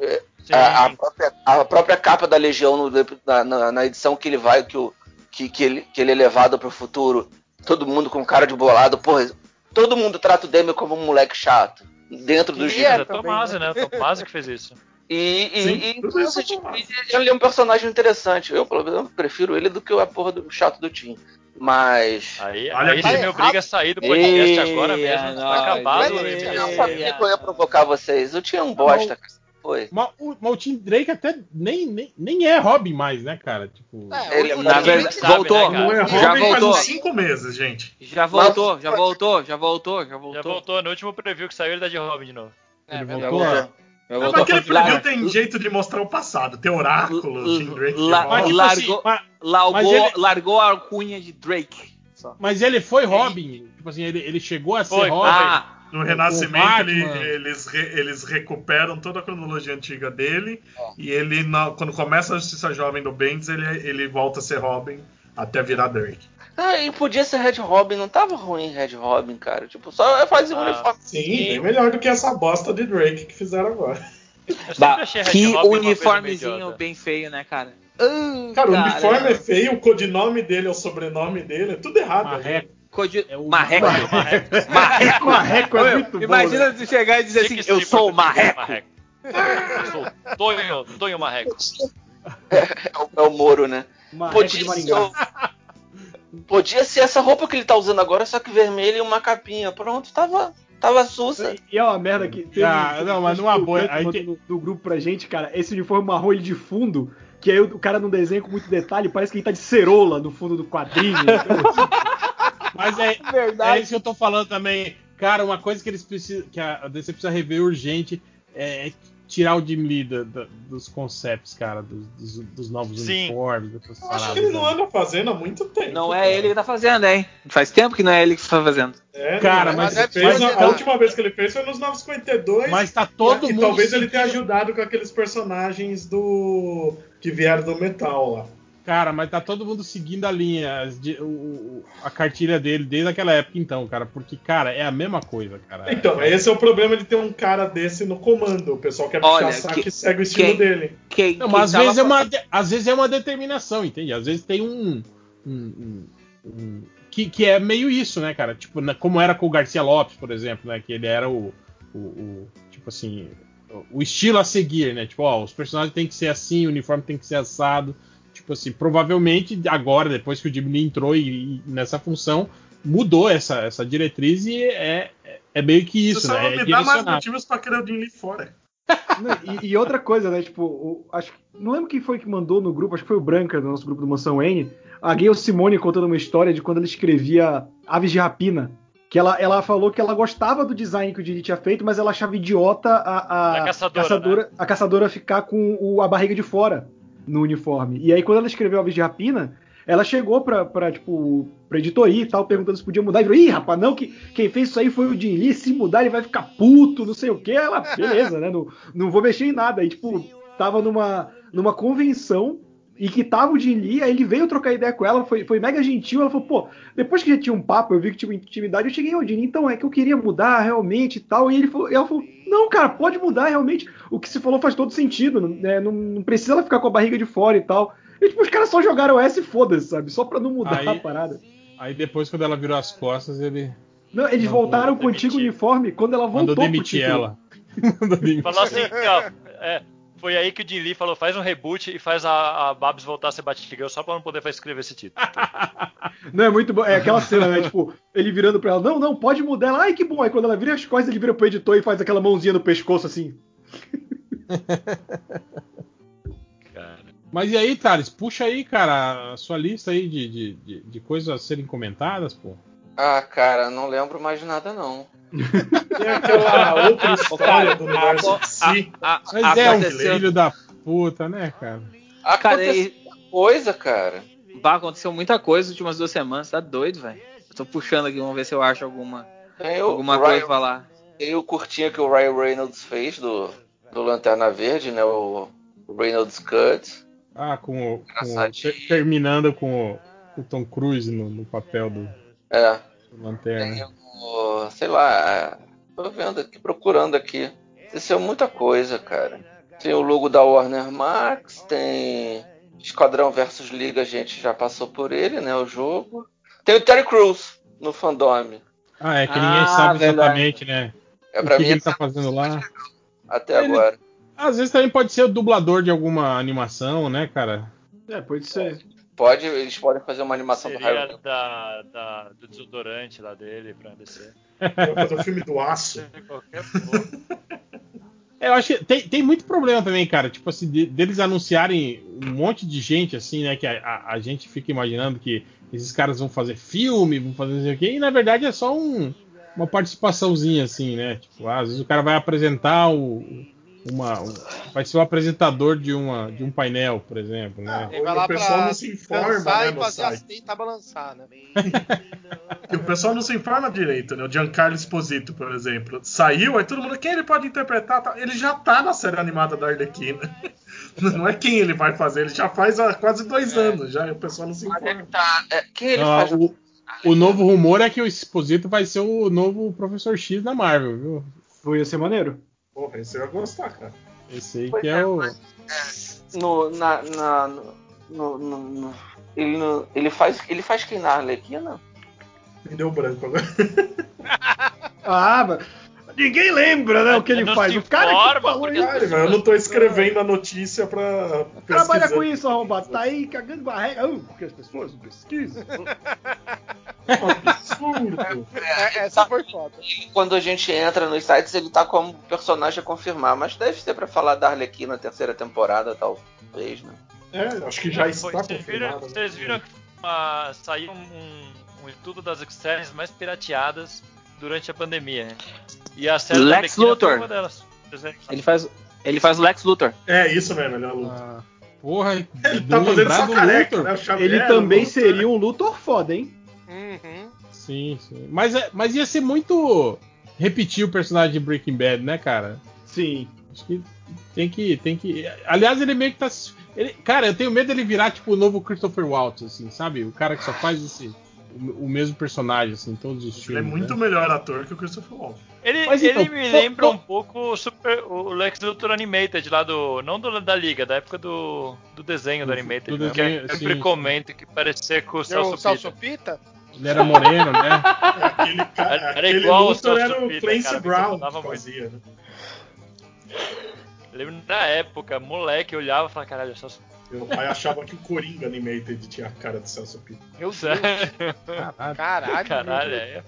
É. A, a própria, a própria capa da Legião no- na, na- na edição que ele vai, que, o, que, que, ele, que ele é levado pro futuro, todo mundo com cara de bolado, porra, todo mundo trata o Damian como um moleque chato. Dentro do gibi. é o Tomasi, né? O Tomasi que fez isso. E, e- Sim, e- isso nossa, tipo, ele é um personagem interessante. Eu, pelo menos, prefiro ele do que a porra do chato do Tim. Mas. Aí, Olha aí que- você me obriga a sair do podcast agora mesmo. é Tá acabado. nóis, né? ei, Eu sabia que eu ia provocar vocês. Eu tinha um bosta, cara. Foi. Mas o, mas o Tim Drake até nem, nem, nem é Robin mais, né, cara? Tipo, Ele é Na verdade, sabe, voltou. né? Não é já Robin faz voltou. uns 5 meses, gente. Já voltou, já voltou, já voltou, já voltou. Já voltou no último preview que saiu, ele tá de Robin de novo. É, Ele já voltou? Já voltou. mas aquele preview tem jeito de mostrar o passado. Tem oráculo, Tim Drake. La- volta. tipo largou, assim, mas- largou, mas ele- largou a alcunha de Drake. Só. mas ele foi Robin. Tipo assim, ele, ele chegou a ser Foi, Robin. Ah, No Renascimento, ele- eles, re- eles recuperam toda a cronologia antiga dele. E ele, na- quando começa a Justiça Jovem do Bendis, ele, ele volta a ser Robin até virar Drake. Ah, e podia ser Red Robin, não tava ruim Red Robin, cara. Tipo, só fazer um Ah, uniforme. Sim, bem melhor do que essa bosta de Drake que fizeram agora. Bah, que uniformezinho bem feio, né, cara? Ah, Cara, o uniforme é feio, o codinome dele é o sobrenome dele, é tudo errado. Marreco. Codi- É o Marreco. Marreco. Marreco. Marreco é muito bom. Imagina né? tu chegar e dizer assim, eu sou o português, Marreco. Eu sou o Tonho, Tonho Marreco. É o, é o Moro, né? Marreco Podia ser, Podia ser essa roupa que ele tá usando agora, só que vermelha e uma capinha. Pronto, tava, tava sussa. E é uma merda que teve. Ah, não, mas numa boa, o Canto aí no, no grupo pra gente, cara, esse uniforme marrom ele de fundo, que aí o, o cara não desenha com muito detalhe, parece que ele tá de cerola no fundo do quadrinho. *laughs* Mas *laughs* é, Verdade. é isso que eu tô falando também. Cara, uma coisa que eles precisam. que a DC precisa rever urgente é tirar o Jim Lee da- da- dos concepts, cara, dos, dos- dos novos Sim. uniformes, acho paradas. que ele não né? anda fazendo há muito tempo. Não cara. é ele que tá fazendo, hein? Faz tempo que não é ele que tá fazendo. É, Cara, não, mas- mas fez, deve a, última vez que ele fez foi nos 952. Mas tá todo e mundo. talvez ele tenha ajudado com aqueles personagens do que vieram do metal lá. Cara, mas tá todo mundo seguindo a linha, de- o- o- a cartilha dele desde aquela época, então, cara. Porque, cara, é a mesma coisa, cara. Então, esse é o problema de ter um cara desse no comando. O pessoal quer Olha, puxar saco que- e segue o estilo quem- dele. Quem, Não, quem mas às tava vezes, é uma, às vezes é uma determinação, entende? Às vezes tem um. um- um- um- que, que é meio isso, né, cara? Tipo, na- como era com o Garcia Lopes, por exemplo, né? Que ele era o. o- o- tipo assim. O estilo a seguir, né? Tipo, ó, os personagens têm que ser assim, o uniforme tem que ser assado. Tipo assim, provavelmente agora, depois que o Lee entrou e, e nessa função, mudou essa, essa diretriz e é, é- é meio que isso, só né? É me dá mais motivos pra querer o Jim Lee fora. Não, e, e outra coisa, né? Tipo, o- acho que- não lembro quem foi que mandou no grupo, acho que foi o Branca, do nosso grupo do Mansão N, a Gayle Simone contando uma história de quando ele escrevia Aves de Rapina. Que ela, ela falou que ela gostava do design que o Dini tinha feito, mas ela achava idiota a, a, A caçadora, a caçadora ficar com o- a barriga de fora no uniforme. E aí, quando ela escreveu Aves de Rapina, ela chegou pra, pra, tipo, pra editoria e tal, perguntando se podia mudar. E falou, ih, rapaz, não, que quem fez isso aí foi o Jim Lee, se mudar ele vai ficar puto, não sei o que. Ela, beleza, né? Não, não vou mexer em nada. Aí, tipo, tava numa, numa convenção e que tava o Jim Lee, aí ele veio trocar ideia com ela, foi, foi mega gentil. Ela falou, pô, depois que já tinha um papo, eu vi que tinha uma intimidade, eu cheguei ao Jim Lee, então é que eu queria mudar realmente e tal. E ele falou, e ela falou, não, cara, pode mudar realmente. O que se falou faz todo sentido, né? Não, não precisa ela ficar com a barriga de fora e tal. E tipo, os caras só jogaram essa e foda-se, sabe? Só pra não mudar Aí- a parada. Aí depois, quando ela virou as costas, ele Não, eles Mandou voltaram com o antigo uniforme quando ela voltou mandou demitir ela. *laughs* Mandou demitir. Falou assim, ó, é, foi aí que o Jim Lee falou, faz um reboot e faz a, a Babs voltar a ser Batgirl só pra não poder escrever esse título. *laughs* Não, é muito bom. É aquela cena, né? Tipo, ele virando pra ela, não, não, pode mudar. Ela, ai, que bom. Aí quando ela vira as costas, ele vira pro editor e faz aquela mãozinha no pescoço assim. *laughs* Mas e aí, Thales, puxa aí, cara, a sua lista aí de, de, de, de coisas a serem comentadas, pô. Ah, cara, não lembro mais de nada, não. *laughs* Tem aquela outra história cara, do universo a-. Mas é um filho da puta, né, cara? Cara, Aconteceu e- coisa, cara. bah, aconteceu muita coisa nas últimas duas semanas, tá doido, velho. Eu tô puxando aqui, vamos ver se eu acho alguma, o alguma Ryan- coisa pra falar. Tem o curtinho que o Ryan Reynolds fez do, do Lanterna Verde, né? O Reynolds Cut. Ah, com o. Com o terminando com o, o Tom Cruise no, no papel do, É. Lanterna. o- sei lá, tô vendo aqui, procurando aqui. Isso é muita coisa, cara. Tem o logo da Warner Max, tem Esquadrão versus Liga, a gente já passou por ele, né? O jogo. Tem o Terry Crews no fandom. Ah, é que Ah, ninguém sabe verdade. exatamente, né? É o pra que, mim que ele tá fazendo lá. até Ele- agora. Às vezes também pode ser o dublador de alguma animação, né, cara? É, pode ser. Pode, eles podem fazer uma animação do Seria Ryan. da, da- do desodorante lá dele pra descer. Vai fazer o filme do aço. *laughs* É, eu acho que tem, tem muito problema também, cara. Tipo assim, de- deles anunciarem um monte de gente, assim, né? Que a, a- a gente fica imaginando que esses caras vão fazer filme, vão fazer não sei o quê, e na verdade é só um- uma participaçãozinha, assim, né? Tipo, às vezes o cara vai apresentar o. Uma, um- vai ser o apresentador de, uma, de um painel, por exemplo, né? Ele vai lá o pessoal pra não se informa, né, e fazer as balançar, né? *laughs* E o pessoal não se informa direito, né? O Giancarlo Esposito, por exemplo, saiu, aí todo mundo, quem ele pode interpretar? Tá, Ele já tá na série animada da Arlequina. *laughs* Não é quem ele vai fazer, ele já faz há quase dois anos, já, o pessoal não se informa. Tá, é, quem ele Ah, faz? o, o novo rumor é que o Exposito vai ser o novo Professor X da Marvel, viu? Foi ia ser maneiro. Porra, esse eu ia gostar, cara. Esse aí Pois que é, é o. No, na, na, no, no- no- no- ele, no- ele faz ele faz quem na Arlequina? Me deu branco agora. *laughs* Ah, mas ninguém lembra, né, o que ele Não faz. O cara que informa, falou porque isso. Cara, eu não tô escrevendo a notícia pra Trabalha pesquisar. com isso, arrombado. Tá aí cagando barriga. Ah, porque as pessoas não pesquisam. *laughs* É, essa foi foda. Quando a gente entra nos sites, ele tá como personagem a confirmar, mas deve ser pra falar da Arlequina na terceira temporada, talvez, né? É, acho que já está Vocês viram, confirmado. vocês viram que ah, saiu um, um estudo das séries mais pirateadas durante a pandemia. né? E a série da Lex foi Luthor. uma delas. Ele faz, ele faz o Lex Luthor. É, isso mesmo, ele é o Luthor. Porra, ele tá fazendo só careca, né? Ele também Luthor. seria um Luthor foda, hein? Sim, sim. Mas, é- mas ia ser muito repetir o personagem de Breaking Bad, né, cara? Sim. Acho que tem que. Tem que... Aliás, ele meio que tá. Ele... Cara, eu tenho medo dele virar, tipo, o novo Christopher Waltz, assim, sabe? O cara que só faz esse. O o mesmo personagem, assim, em todos os Ele filmes. é muito né? melhor ator que o Christopher Walken. Ele, Mas ele então, me pô, lembra pô- um pouco o, Super, o Lex Luthor Animated lá do. Não do, da Liga, da época do, do desenho do, Animated. do que eu desenho, sempre sim. comento que parecia com o Deu Celso o Celso Pita. Ele era moreno, né? Aquele, cara, Era aquele igual ao Luthor Celso era o Pita, Clancy cara, Brown que fazia, né? Lembro na época, moleque, eu olhava e falava, caralho, é Celso Meu pai achava que o Coringa Animated tinha a cara de Celso Pita. Meu Deus. Caralho. Caralho, é,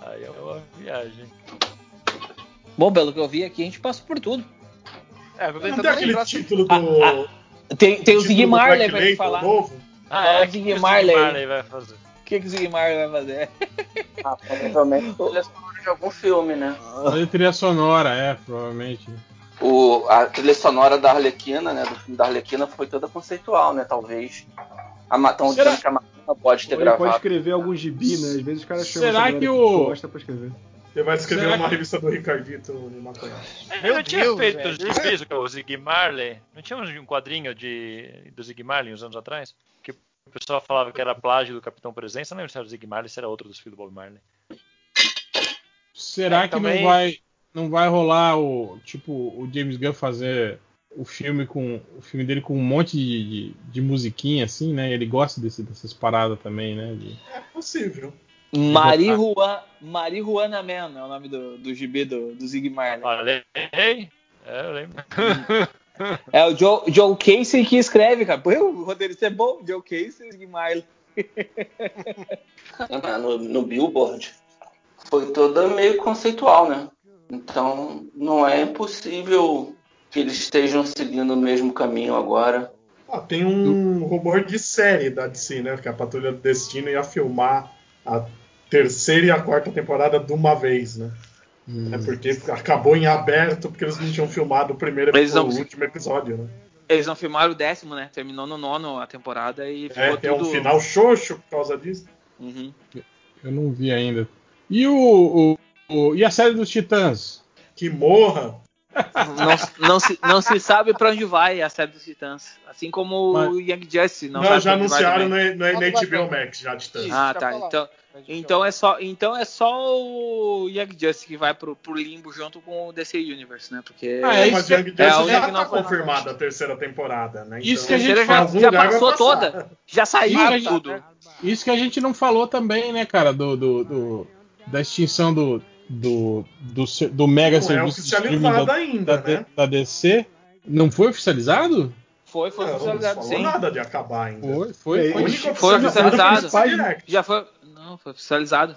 aí é uma viagem. Bom, pelo que eu vi aqui, a gente passa por tudo. É, eu tô Não tem aquele lembrar. título do. Tem, tem o do Marley pra falar. novo? Ah, Fala é? o. Ziggy Marley vai fazer? O que, que o Ziggy Marley vai fazer? *laughs* Ah, provavelmente trilha sonora de algum filme, né? Fazer trilha sonora, é, provavelmente. O, a trilha sonora da Arlequina, né? Do filme da Arlequina foi toda conceitual, né? Talvez. A Matão Será- dizendo que a Madonna pode ter Ou ele pode gravado. escrever algum gibi, né? Às vezes os caras chamam Será que o- gosta pra escrever. Ele vai escrever Será uma que- revista do Ricardito de maconha. Ele não tinha Deus, feito velho. os gibis, o Ziggy Marley? Não tinha um quadrinho de, do Ziggy Marley uns anos atrás? O pessoal falava que era plágio do Capitão Presença. Não lembro se era o Ziggy Marley, se era outro dos filhos do Bob Marley. Será É, que também- não vai não vai rolar o tipo o James Gunn fazer o filme com o filme dele com um monte de, de, de musiquinha assim, né? Ele gosta desse, dessas paradas também, né? de- É possível. Marihuana, Marihuana Man é o nome do, do gibi do, do Ziggy Marley. Falei? É, eu lembro. *laughs* É o Joe, Joe Casey que escreve, cara. Pô, o roteirista é bom, Joe Casey e Marley. *laughs* Ah, no, no Billboard. Foi toda meio conceitual, né? Então não é impossível que eles estejam seguindo o mesmo caminho agora. Ah, tem um rumor de série da DC, né? Que a Patrulha do Destino ia filmar a terceira e a quarta temporada de uma vez, né? É porque acabou em aberto porque eles não tinham filmado o primeiro Eles o não- último episódio, né? Eles não filmaram o décimo, né? Terminou no nono a temporada e ficou É, é um tudo. final xoxo por causa disso. Uhum. Eu não vi ainda. E o, o- o- e a série dos Titãs? Que morra! Não, não, se, não se sabe pra onde vai a série dos Titãs. Assim como o Young Justice. Não, Não, sabe já anunciaram no, no, no HBO Max, já tanto. Ah, tá. Então, então é só, então é só o Young Justice que vai pro, pro limbo junto com o DC Universe, né? Porque Ah, é, mas Young Justice é a única já que tá não foi confirmada a terceira temporada, né? Isso Então, que a gente já, já passou toda. Já saiu Isso que a gente- tudo. Isso que a gente não falou também, né, cara, do, do- do- da extinção do, do, do, do mega Não é serviço de streaming oficializado da, ainda, da, né? da DC. Não foi oficializado? Foi, foi Não, não oficializado, falou sim. nada de acabar ainda. Foi, foi, É, foi. Foi oficializado. foi o Direct. Já foi. Não, foi oficializado.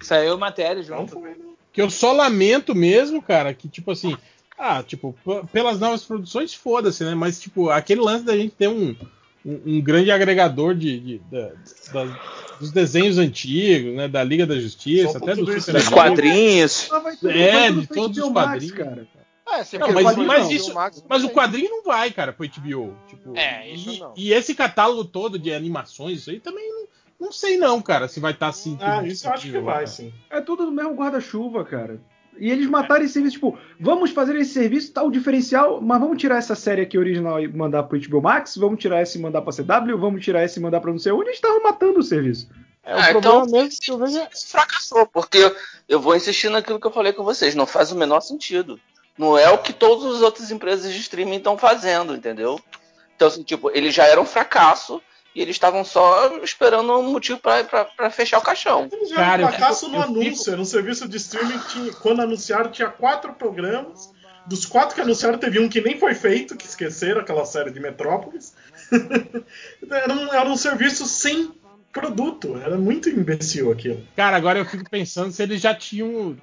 Saiu matéria Não junto. foi, não. Que eu só lamento mesmo, cara, que tipo assim, Ah, tipo, pelas novas produções, foda-se, né? Mas, tipo, aquele lance da gente ter um, um, um grande agregador de, de- da- dos desenhos antigos, né? Da Liga da Justiça, até do isso? Amigos. quadrinhos. Ah, tudo- É, de todos os quadrinhos. cara. É, Não, mas, quadrinho, mas não. isso, mas o quadrinho não vai, cara, pro HBO. Tipo, É, isso e, não. e esse catálogo todo de animações, isso aí também não, não sei não, cara, se vai estar assim. Ah, isso eu acho que vai, cara. sim. É tudo do mesmo guarda-chuva, cara. E eles mataram esse serviço, tipo, vamos fazer esse serviço, tal diferencial, mas vamos tirar essa série aqui original e mandar pro HBO Max, vamos tirar esse e mandar pra CW, vamos tirar esse e mandar pra não sei onde, eles estavam matando o serviço. É, o problema mesmo que eu vejo é... fracassou, porque eu, eu vou insistir naquilo que eu falei com vocês, não faz o menor sentido. Não é o que todas as outras empresas de streaming estão fazendo, entendeu? Então, assim, tipo, eles já eram um fracasso e eles estavam só esperando um motivo pra fechar o caixão. Eles já Cara, um fracasso no eu fico- anúncio. Era um serviço de streaming que tinha, quando anunciaram tinha quatro programas. Dos quatro que anunciaram, teve um que nem foi feito, que esqueceram aquela série de Metrópolis. *laughs* era, um, era um serviço sem produto. Era muito imbecil aquilo. Cara, agora eu fico pensando se eles já tinham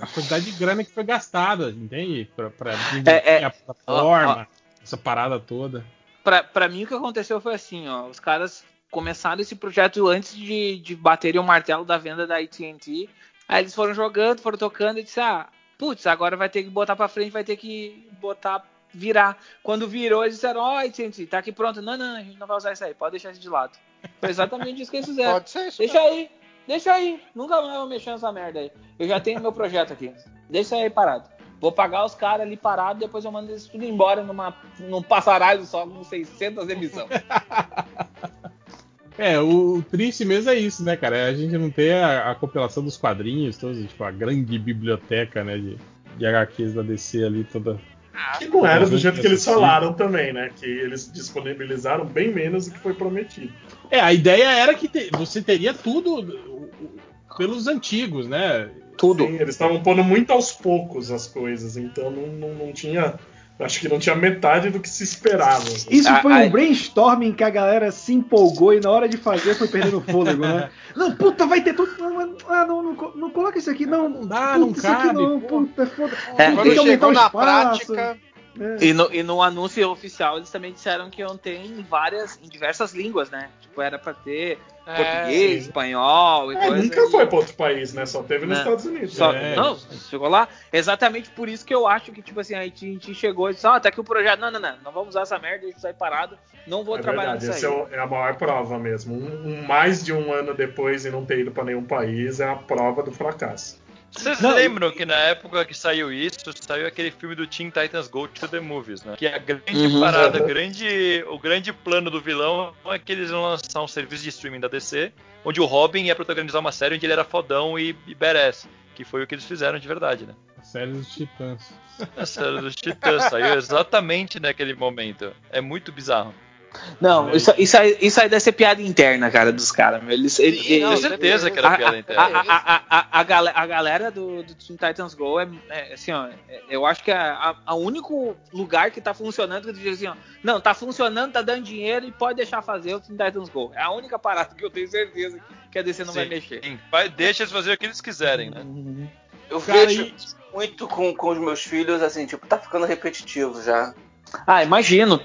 a quantidade de grana que foi gastada, entende? Pra, É, é. a plataforma, Ó, ó. essa parada toda. Pra, pra mim, o que aconteceu foi assim, ó. Os caras começaram esse projeto antes de, de baterem o martelo da venda da AT&T. Aí eles foram jogando, foram tocando e disse, ah, putz, agora vai ter que botar pra frente, vai ter que botar, virar. Quando virou, eles disseram, ó, AT&T, tá aqui pronto. Não, não, a gente não vai usar isso aí, pode deixar isso de lado. Foi exatamente isso que eles fizeram. Pode ser isso. Deixa aí, deixa aí. Nunca mais vou mexer nessa merda aí. Eu já tenho meu projeto aqui. Deixa aí parado. Vou pagar os caras ali parado, depois eu mando eles tudo embora numa, num passaralho só com 600 emissões. *laughs* É, o, o triste mesmo é isso, né, cara? É a gente não ter a, a compilação dos quadrinhos, todos, tipo, a grande biblioteca, né, de, de HQs da DC ali, toda. Que não era do jeito que eles falaram também, né? Que eles disponibilizaram bem menos do que foi prometido. É, a ideia era que te- você teria tudo pelos antigos, né? Tudo. Sim, eles estavam pondo muito aos poucos as coisas, então não, não, não tinha. Acho que não tinha metade do que se esperava. Isso Ah, foi ah, um brainstorming que a galera se empolgou e na hora de fazer foi perdendo o fôlego, né? *laughs* Não, puta, vai ter tudo. Não, ah, não, não, co- não coloca isso aqui, não. Não dá, puta, não isso aqui cabe, não, pô. puta, foda. É, tem Quando que aumentar chegou o na espaço. prática. É. E no, e no anúncio oficial eles também disseram que iam ter em várias, em diversas línguas, né? Tipo, era pra ter É, português, espanhol e É, coisa. nunca foi para outro país, né? Só teve nos Não. Estados Unidos. Só- É. Não, chegou lá. Exatamente por isso que eu acho que, tipo assim, a gente chegou e disse, ah, tá aqui o projeto. Não, não, não, não vamos usar essa merda, deixa isso aí parado. Não vou É trabalhar verdade, nisso essa aí. é, é a maior prova mesmo. Um, um- mais de um ano depois e não ter ido para nenhum país é a prova do fracasso. Vocês Não, lembram que na época que saiu isso, saiu aquele filme do Teen Titans Go to the Movies, né? Que a grande Uhum. parada, Uhum. grande, o grande plano do vilão é que eles vão lançar um serviço de streaming da DC, onde o Robin ia protagonizar uma série onde ele era fodão e, e badass. Que foi o que eles fizeram de verdade, né? A série dos Titãs. A série dos Titãs saiu exatamente naquele momento. É muito bizarro. Não, isso, isso, aí, isso aí deve ser piada interna, cara, dos caras. Eles, eles, Tenho eles- certeza que era a, piada a, interna. a, a, a, a, gale- a galera do, do Teen Titans Go é, é, assim, ó. é- eu acho que é a único lugar que tá funcionando que diz assim, ó. Não, tá funcionando, tá dando dinheiro e pode deixar fazer o Teen Titans Go. É a única parada que eu tenho certeza que, que a DC não vai Sim, mexer. sim. Vai- Deixa eles fazerem o que eles quiserem, né? Eu Cara, vejo e- muito com, com os meus filhos, assim, tipo, tá ficando repetitivo já. Ah, imagino.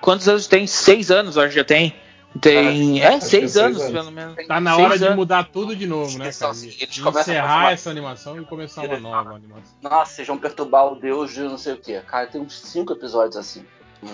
quantos anos tem? Seis anos, eu acho que já tem. Tem. É, que seis é seis anos, anos. pelo menos. Tá na Seis hora de anos. mudar tudo de novo, né, Eles cara? assim, eles De começam a encerrar transformar- essa animação e começar uma nova animação. Nossa, vocês vão perturbar o Deus de não sei o que. Cara, tem uns cinco episódios assim. Hum.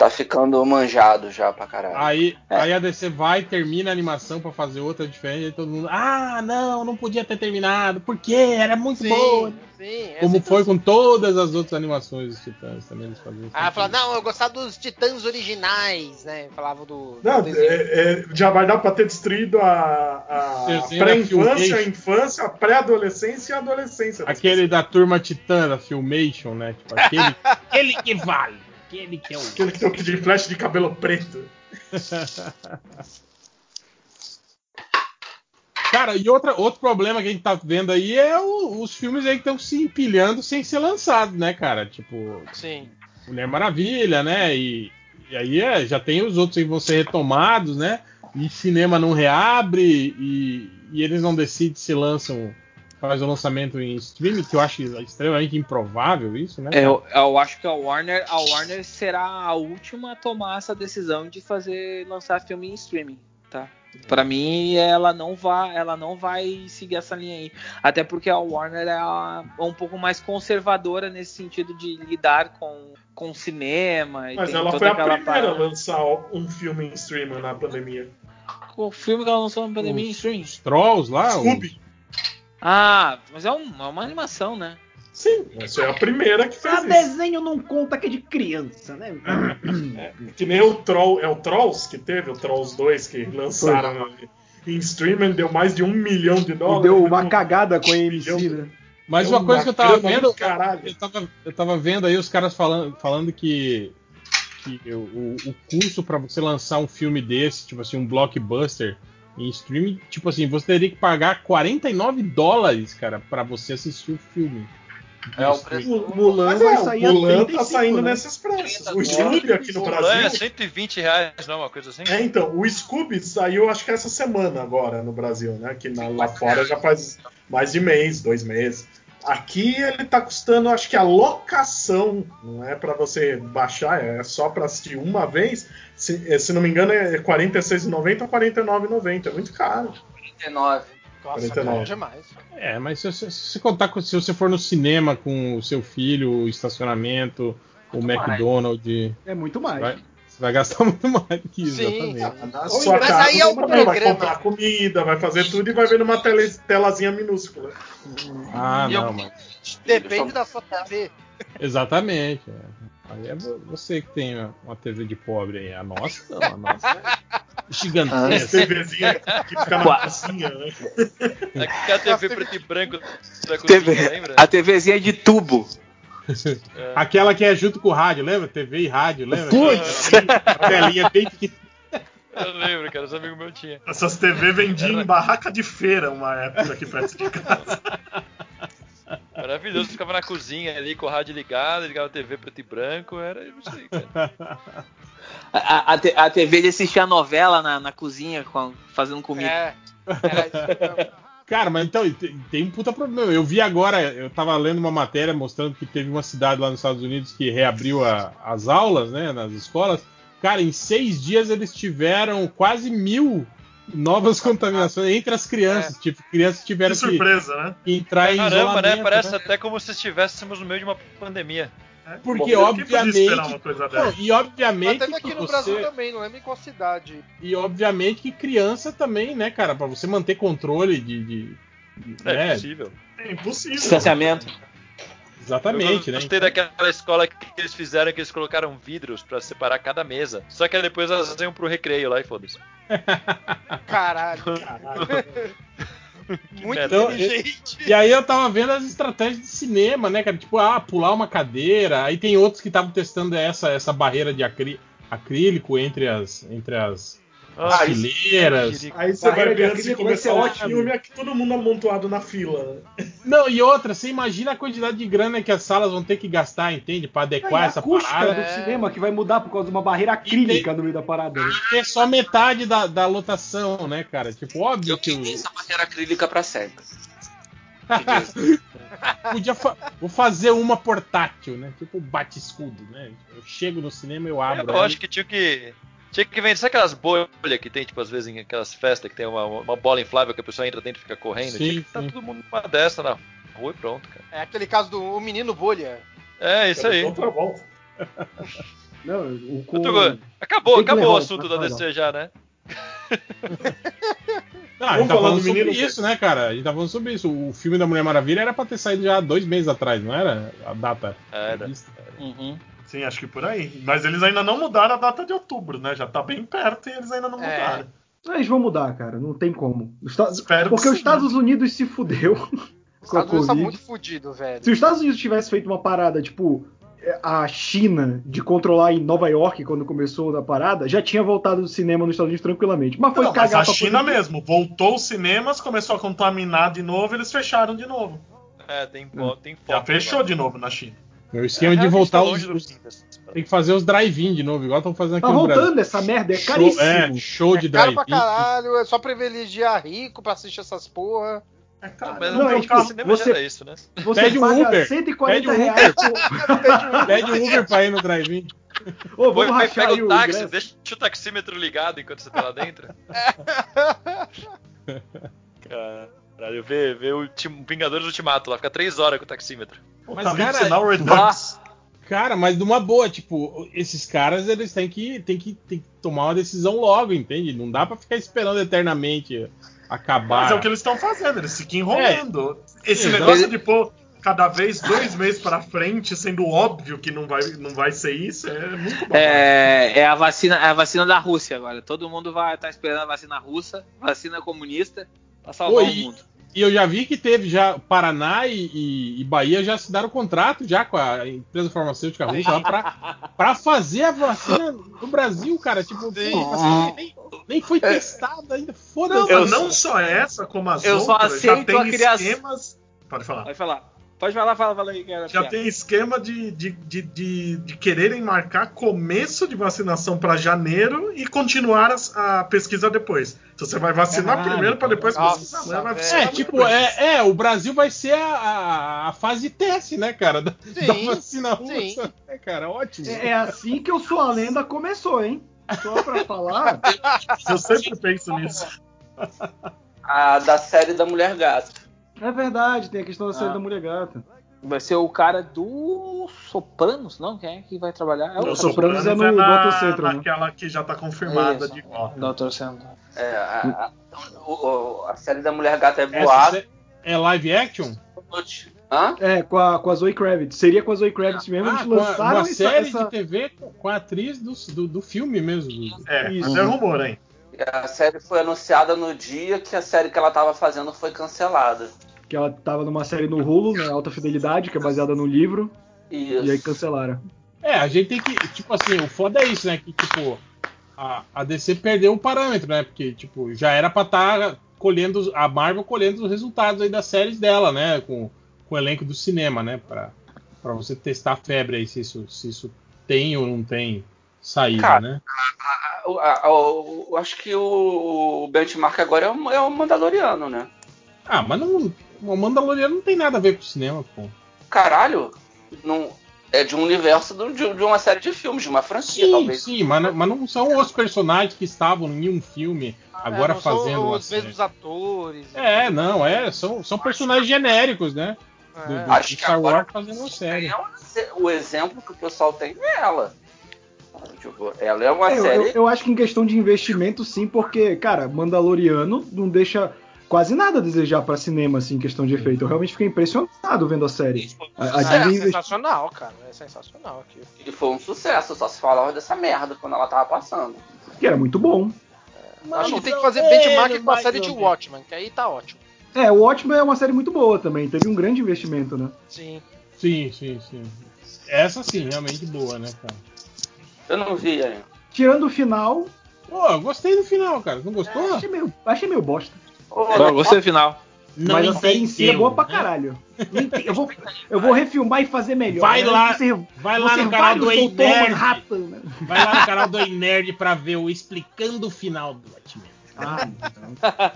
Tá ficando manjado já pra caralho. Aí, É. aí a DC vai, termina a animação pra fazer outra diferente, aí todo mundo, ah, não, não podia ter terminado, por quê? Era muito boa. sim. é Como sempre foi com todas as outras animações dos Titãs também eles faziam. Ah, falava, não, eu gostava dos titãs originais, né? Falava do. do Não, desenho. é, é, já vai dar para ter destruído a, a pré-infância, a infância, a pré-adolescência e a adolescência. Aquele da turma Titã, da Filmation, né? Tipo, aquele, *laughs* aquele que vale. Aquele que é o. Aquele que tem o Kid Flash de cabelo preto. *laughs* Cara, e outra, outro problema que a gente tá vendo aí é o- os filmes aí que estão se empilhando sem ser lançados, né, cara? Tipo, Sim. Mulher Maravilha, né? E, e aí é, já tem os outros que vão ser retomados, né? E cinema não reabre e, e eles não decidem se lançam faz o lançamento em streaming, que eu acho extremamente improvável isso, né? É, Eu, eu acho que a Warner, a Warner será a última a tomar essa decisão de fazer lançar filme em streaming, tá? Pra mim, ela não vai, ela não vai seguir essa linha aí. Até porque a Warner é a- é um pouco mais conservadora nesse sentido de lidar com, com cinema e Mas ela foi a primeira a lançar um filme em streaming na pandemia. O filme que ela lançou na pandemia em streaming. Trolls lá? Scooby. Ah, mas é, um- é uma animação, né? Sim, essa é a primeira que fez A isso. desenho não conta que é de criança, né? Que nem o Troll, é o Trolls que teve, o Trolls 2 que lançaram em streaming, deu mais de um milhão de E dólares. deu uma cagada com a AMC, né? Mas uma coisa que eu tava vendo, eu tava, eu tava vendo aí os caras falando, falando que, que o, o- o custo pra você lançar um filme desse, tipo assim, um blockbuster em streaming, tipo assim, você teria que pagar 49 dólares, cara, pra você assistir o filme. É o streaming. O Mulan Mas vai é, sair Mulan 35, tá saindo né? nesses preços. O Scooby aqui no Mulan é Brasil. 120 reais, não uma coisa assim? É, então, o Scooby saiu acho que essa semana agora no Brasil, né? Que na- lá fora já faz mais de mês, dois meses. Aqui ele tá custando, acho que a locação, não é pra você baixar, é só pra assistir uma vez. Se, eh, se não me engano, é R$ 46,90 ou R$ 49,90. É muito caro. 39. Nossa, 49. caro demais. É, mas se, se, se você contar com se você for no cinema com o seu filho, o estacionamento, o McDonald's, É muito mais. vai, vai gastar *laughs* muito mais do que isso, Sim. exatamente. Sua mas casa, aí é o também vai programa. comprar comida, vai fazer tudo e vai ver numa tele, telazinha minúscula. Ah, E eu- não, mas. Depende da sua TV. Exatamente. é. Aí é vo- você que tem uma TV de pobre aí. A nossa, não, a nossa é Essa gigantesca. TVzinha que fica na cozinha, né? É a TV preto e branco da cozinha, TV, lembra? a TVzinha de tubo. Aquela que é junto com o rádio, lembra? TV e rádio, lembra? Putz! A telinha bem pequena. Eu lembro, cara, os amigos meus tinham. Essas TV vendiam em barraca de feira uma época aqui perto de casa. Maravilhoso, ficava na cozinha ali com o rádio ligado, ligava a TV preto e branco, era isso aí, cara. A, a, a TV de assistir a novela na, na cozinha com- fazendo comida. É. Era isso mesmo. Cara, mas então, tem, um puta problema. Eu vi agora, eu tava lendo uma matéria mostrando que teve uma cidade lá nos Estados Unidos que reabriu a- as aulas, né, nas escolas. Cara, em seis dias eles tiveram quase mil novas contaminações entre as crianças. Tipo, crianças tiveram Que que, surpresa, né? que entrar em Caramba, né? isolamento. Parece né? até como se estivéssemos no meio de uma pandemia. Porque, Bom, obviamente. Não, e obviamente Mas teve que aqui no você. Brasil também, não lembro em qual cidade. E obviamente que criança também, né, cara? Pra você manter controle de. de- de- É né? possível. É impossível. Distanciamento. Exatamente, eu né? gostei daquela escola que eles fizeram que eles colocaram vidros pra separar cada mesa. Só que aí depois elas iam pro recreio lá e foda-se. Caralho. *laughs* *laughs* Muito. Então, inteligente. E aí eu tava vendo as estratégias de cinema, né, cara? Tipo, ah, pular uma cadeira. Aí tem outros que estavam testando essa, essa barreira de acrí- acrílico entre as, entre as, as Ah, fileiras. Aí você vai ver antes de vai começar o filme, aqui todo mundo amontoado na fila. Não, e outra, você imagina a quantidade de grana que as salas vão ter que gastar, entende? Pra adequar a essa parada. do cinema que vai mudar por causa de uma barreira acrílica no meio da parada. né? É só metade da, da lotação, né, cara? Tipo, óbvio Eu que. queria o- essa barreira acrílica pra sempre. *laughs* Podia fa- vou fazer uma portátil, né? Tipo bate-escudo, né? Eu chego no cinema, eu abro. Eu acho que tinha que. Tinha que vender. Sabe aquelas bolhas que tem, tipo, às vezes em aquelas festas que tem uma, uma bola inflável que a pessoa entra dentro e fica correndo? Sim, tinha que tá todo mundo numa dessa na rua e pronto, cara. É aquele caso do o menino bolha. É, isso aí. Outra *laughs* volta. Não, o com... Tugu, Acabou, Tem acabou o o- assunto da vai, DC já, né? Não, a Vamos gente tá falando do sobre menino, isso, né, cara? A gente tá falando sobre isso. O filme da Mulher Maravilha era pra ter saído já há dois meses atrás, não era? A data. Era. prevista. Uhum. Sim, acho que por aí. Mas eles ainda não mudaram a data de outubro, né? Já tá bem perto e eles ainda não É. mudaram. Eles vão mudar, cara. Não tem como. Espero que Porque os sim. Estados Unidos se fudeu *laughs* Os com a Estados Unidos tá muito fudido, velho. Se os Estados Unidos tivesse feito uma parada, tipo, a China de controlar em Nova York quando começou a parada, já tinha voltado do cinema nos Estados Unidos tranquilamente. Mas foi Não, mas cagar a pra China pandemia. mesmo. Voltou os cinemas, começou a contaminar de novo eles fecharam de novo. É, tem, tem foto. Já fechou agora. de novo na China. Meu esquema É, de voltar tá os, os- Tem que fazer os drive-in de novo, igual estão fazendo aqui Tá no Brasil. voltando essa merda, é Show, caríssimo. é, show de É caro drive-in. pra caralho, é só privilegiar rico pra assistir essas porra. É caro. Mas Não, não, é tipo, cinema você- isso, né? Você Pede um paga Uber. 140 Pede um reais. Uber. *laughs* Pede um Uber pra ir no drive-in. Ô, vamos rachar pega aí o táxi, ingresso. deixa o taxímetro ligado enquanto você tá lá dentro. *laughs* Caralho, vê, vê o Vingadores Ultimato lá, fica três horas com o taxímetro. Mas, Tá cara, Sinal Redux. Cara, mas de uma boa, tipo, esses caras eles têm que, têm que, têm que tomar uma decisão logo, entende? Não dá pra ficar esperando eternamente acabar. Mas é o que eles estão fazendo, eles ficam enrolando. Esse Exato. negócio de pôr cada vez dois meses pra frente, sendo óbvio que não vai, não vai ser isso, é muito bom. É, é a vacina, é a vacina da Rússia agora. Todo mundo vai estar esperando a vacina russa, vacina comunista, pra salvar Pô, o mundo. E eu já vi que teve já Paraná e, e- e Bahia já se deram contrato já com a empresa farmacêutica russa pra fazer a vacina no Brasil, cara. Tipo, pô, a vacina nem, nem foi testada ainda. Não, Foda-se. mas não só essa, como as eu só outras, já aceito tem a criação- esquemas. Pode falar. Pode falar. Pode falar, fala, fala aí, cara. Já tem esquema de, de, de, de, de quererem marcar começo de vacinação para janeiro e continuar as- a, pesquisa depois. Então você vai vacinar Caralho. primeiro para depois Nossa, pesquisar. Vai vacinar É, tipo, depois. é, é, o Brasil vai ser a, a, a fase teste, né, cara? Da, Sim, da vacina sim. russa. É, cara, ótimo. É, é assim que eu sou a lenda começou, hein? Só pra falar. Eu sempre penso nisso. A da série da Mulher Gato. É verdade, tem a questão da série Ah. da Mulher Gata. Vai ser o cara do Sopranos, não? Quem é que vai trabalhar? É O o Sopranos é no é na, Dr. Central, né? que já tá confirmada Isso. de ó. Dr. Sandro. É, a, a, a série da Mulher Gato é boato. é- é live action? Hã? É, com a, com a Zoe Kravitz. Seria com a Zoe Kravitz mesmo. Ah, Eles com a- lançaram uma série essa- de TV com, com a atriz do, do, do filme mesmo. É, Isso. mas é rumor, hein? A série foi anunciada no dia que a série que ela tava fazendo foi cancelada. Que ela tava numa série no Hulu, né? Alta Fidelidade, que é baseada no livro. Isso. E aí cancelaram. É, a gente tem que. Tipo assim, o foda é isso, né? Que, tipo, a, a DC perdeu um parâmetro, né? Porque, tipo, já era pra estar colhendo. os- A Marvel colhendo os resultados aí das séries dela, né? Com, com o elenco do cinema, né? Pra, pra você testar a febre aí, se isso, se isso tem ou não tem saída, Cara, né? Eu acho que o, o benchmark agora é o, é o Mandaloriano, né? Ah, mas não. O Mandaloriano não tem nada a ver com o cinema, pô. Caralho, não, é de um universo do- de, de uma série de filmes, de uma franquia, Sim, talvez. sim, mas, não- mas não são os personagens que estavam em um filme agora É, não são fazendo uma os série. mesmos atores. É, não, é, são, são personagens genéricos, né? Do, É. do Acho que Star agora- Wars fazendo uma série. É uma- o exemplo que o pessoal tem é ela. Tipo, ela é uma É, eu, série. eu- eu acho que em questão de investimento, sim, porque, cara, Mandaloriano não deixa quase nada a desejar pra cinema, assim, em questão de efeito. Eu realmente fiquei impressionado vendo a série. A, a É, Disney investi- sensacional, cara. É sensacional aqui. E foi um sucesso, só se falava dessa merda quando ela tava passando. que era muito bom. Acho que tem que fazer é, benchmark com a série de. Watchmen, que aí tá ótimo. É, o Watchmen é uma série muito boa também. Teve um grande investimento, né? Sim. Sim, sim, sim. Essa sim, realmente boa, né, cara? Eu não vi ainda. Tirando o final, Pô, eu gostei do final, cara. Não gostou? achei meio, achei meio bosta. Não, gostei do final. Não Mas a série em si é boa pra caralho. Eu vou, eu vou refilmar e fazer melhor. Vai né? lá, Você- vai lá no canal do Ei Nerd. Manhattan, né? Vai lá no canal do Ei Nerd pra ver o explicando o final do Watchmen. Ah, *laughs* então.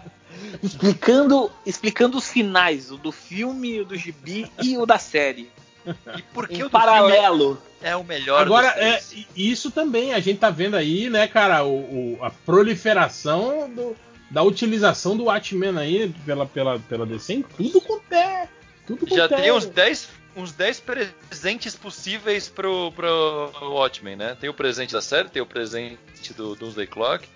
Explicando, explicando os finais, o do filme, o do gibi e o da série. *laughs* E por que Em o paralelo. é o melhor Agora, é, isso também, a gente tá vendo aí, né, cara, o, o- a proliferação do- da utilização do Watchmen aí pela, pela, pela DC em tudo quanto é. Tudo Já quanto tem é. uns 10, uns 10 presentes possíveis pro, pro Watchmen, né? Tem o presente da série, tem o presente do Doomsday Clock.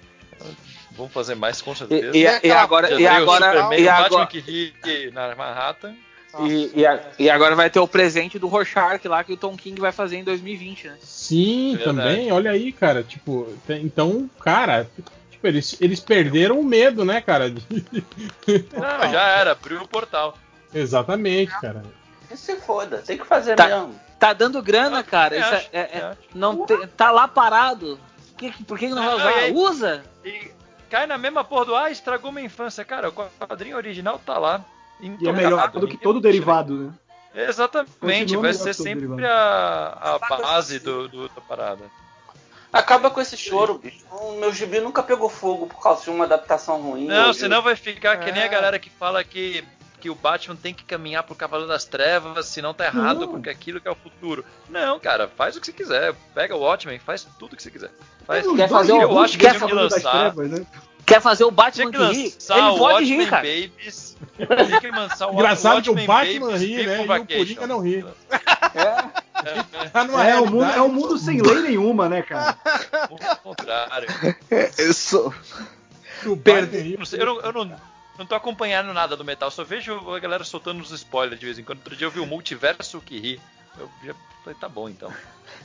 Vamos fazer mais com certeza. E, e- e agora, Já e o agora, Superman, e o Batman agora, que ri na Manhattan. e, e a- e agora vai ter o presente do Rorschach lá que o Tom King vai fazer em 2020, né? Sim, Verdade. também, olha aí, cara. Tipo, tem- então, cara, tipo, eles, eles perderam o medo, né, cara? de- *laughs* Não, já era, abriu o portal. Exatamente, cara. Que se foda, tem que fazer Tá. mesmo. Tá dando grana, cara. Isso é- acho, é- é- não te- tá lá parado. Que- por que não vai Ah, usar? e aí- Usa! E cai na mesma porra do ah, estragou minha infância. Cara, o quadrinho original tá lá. E é melhor do que todo derivado, né? Exatamente, Continua vai ser sempre derivado. a, a base do, do- da parada. Acaba com esse choro, bicho. O meu gibi nunca pegou fogo por causa de uma adaptação ruim. Não, Eu- senão vai ficar que nem a É. galera que fala que que o Batman tem que caminhar pro Cavaleiro das Trevas, senão tá errado, Não. porque aquilo que é o futuro. Não, cara, faz o que você quiser. Pega o Watchmen, faz tudo o que você quiser. Faz. Quer fazer o- eu acho que tinha lançar. Trevas, né? Quer fazer o Batman que que ri? lançar Ele pode Watchmen rir, cara. Babies. Tinha que lançar o Engraçado que o Watchmen Batman ri, né? E o. Coringa não ri. É, Tá numa É, o mundo, é um mundo sem lei nenhuma, né, cara? *laughs* o contrário. *laughs* Eu sou. Ri, Eu eu não, eu não, não tô acompanhando nada do metal, só vejo a galera soltando uns spoilers de vez em quando. Outro dia eu vi o multiverso que ri. Eu já falei, tá bom então.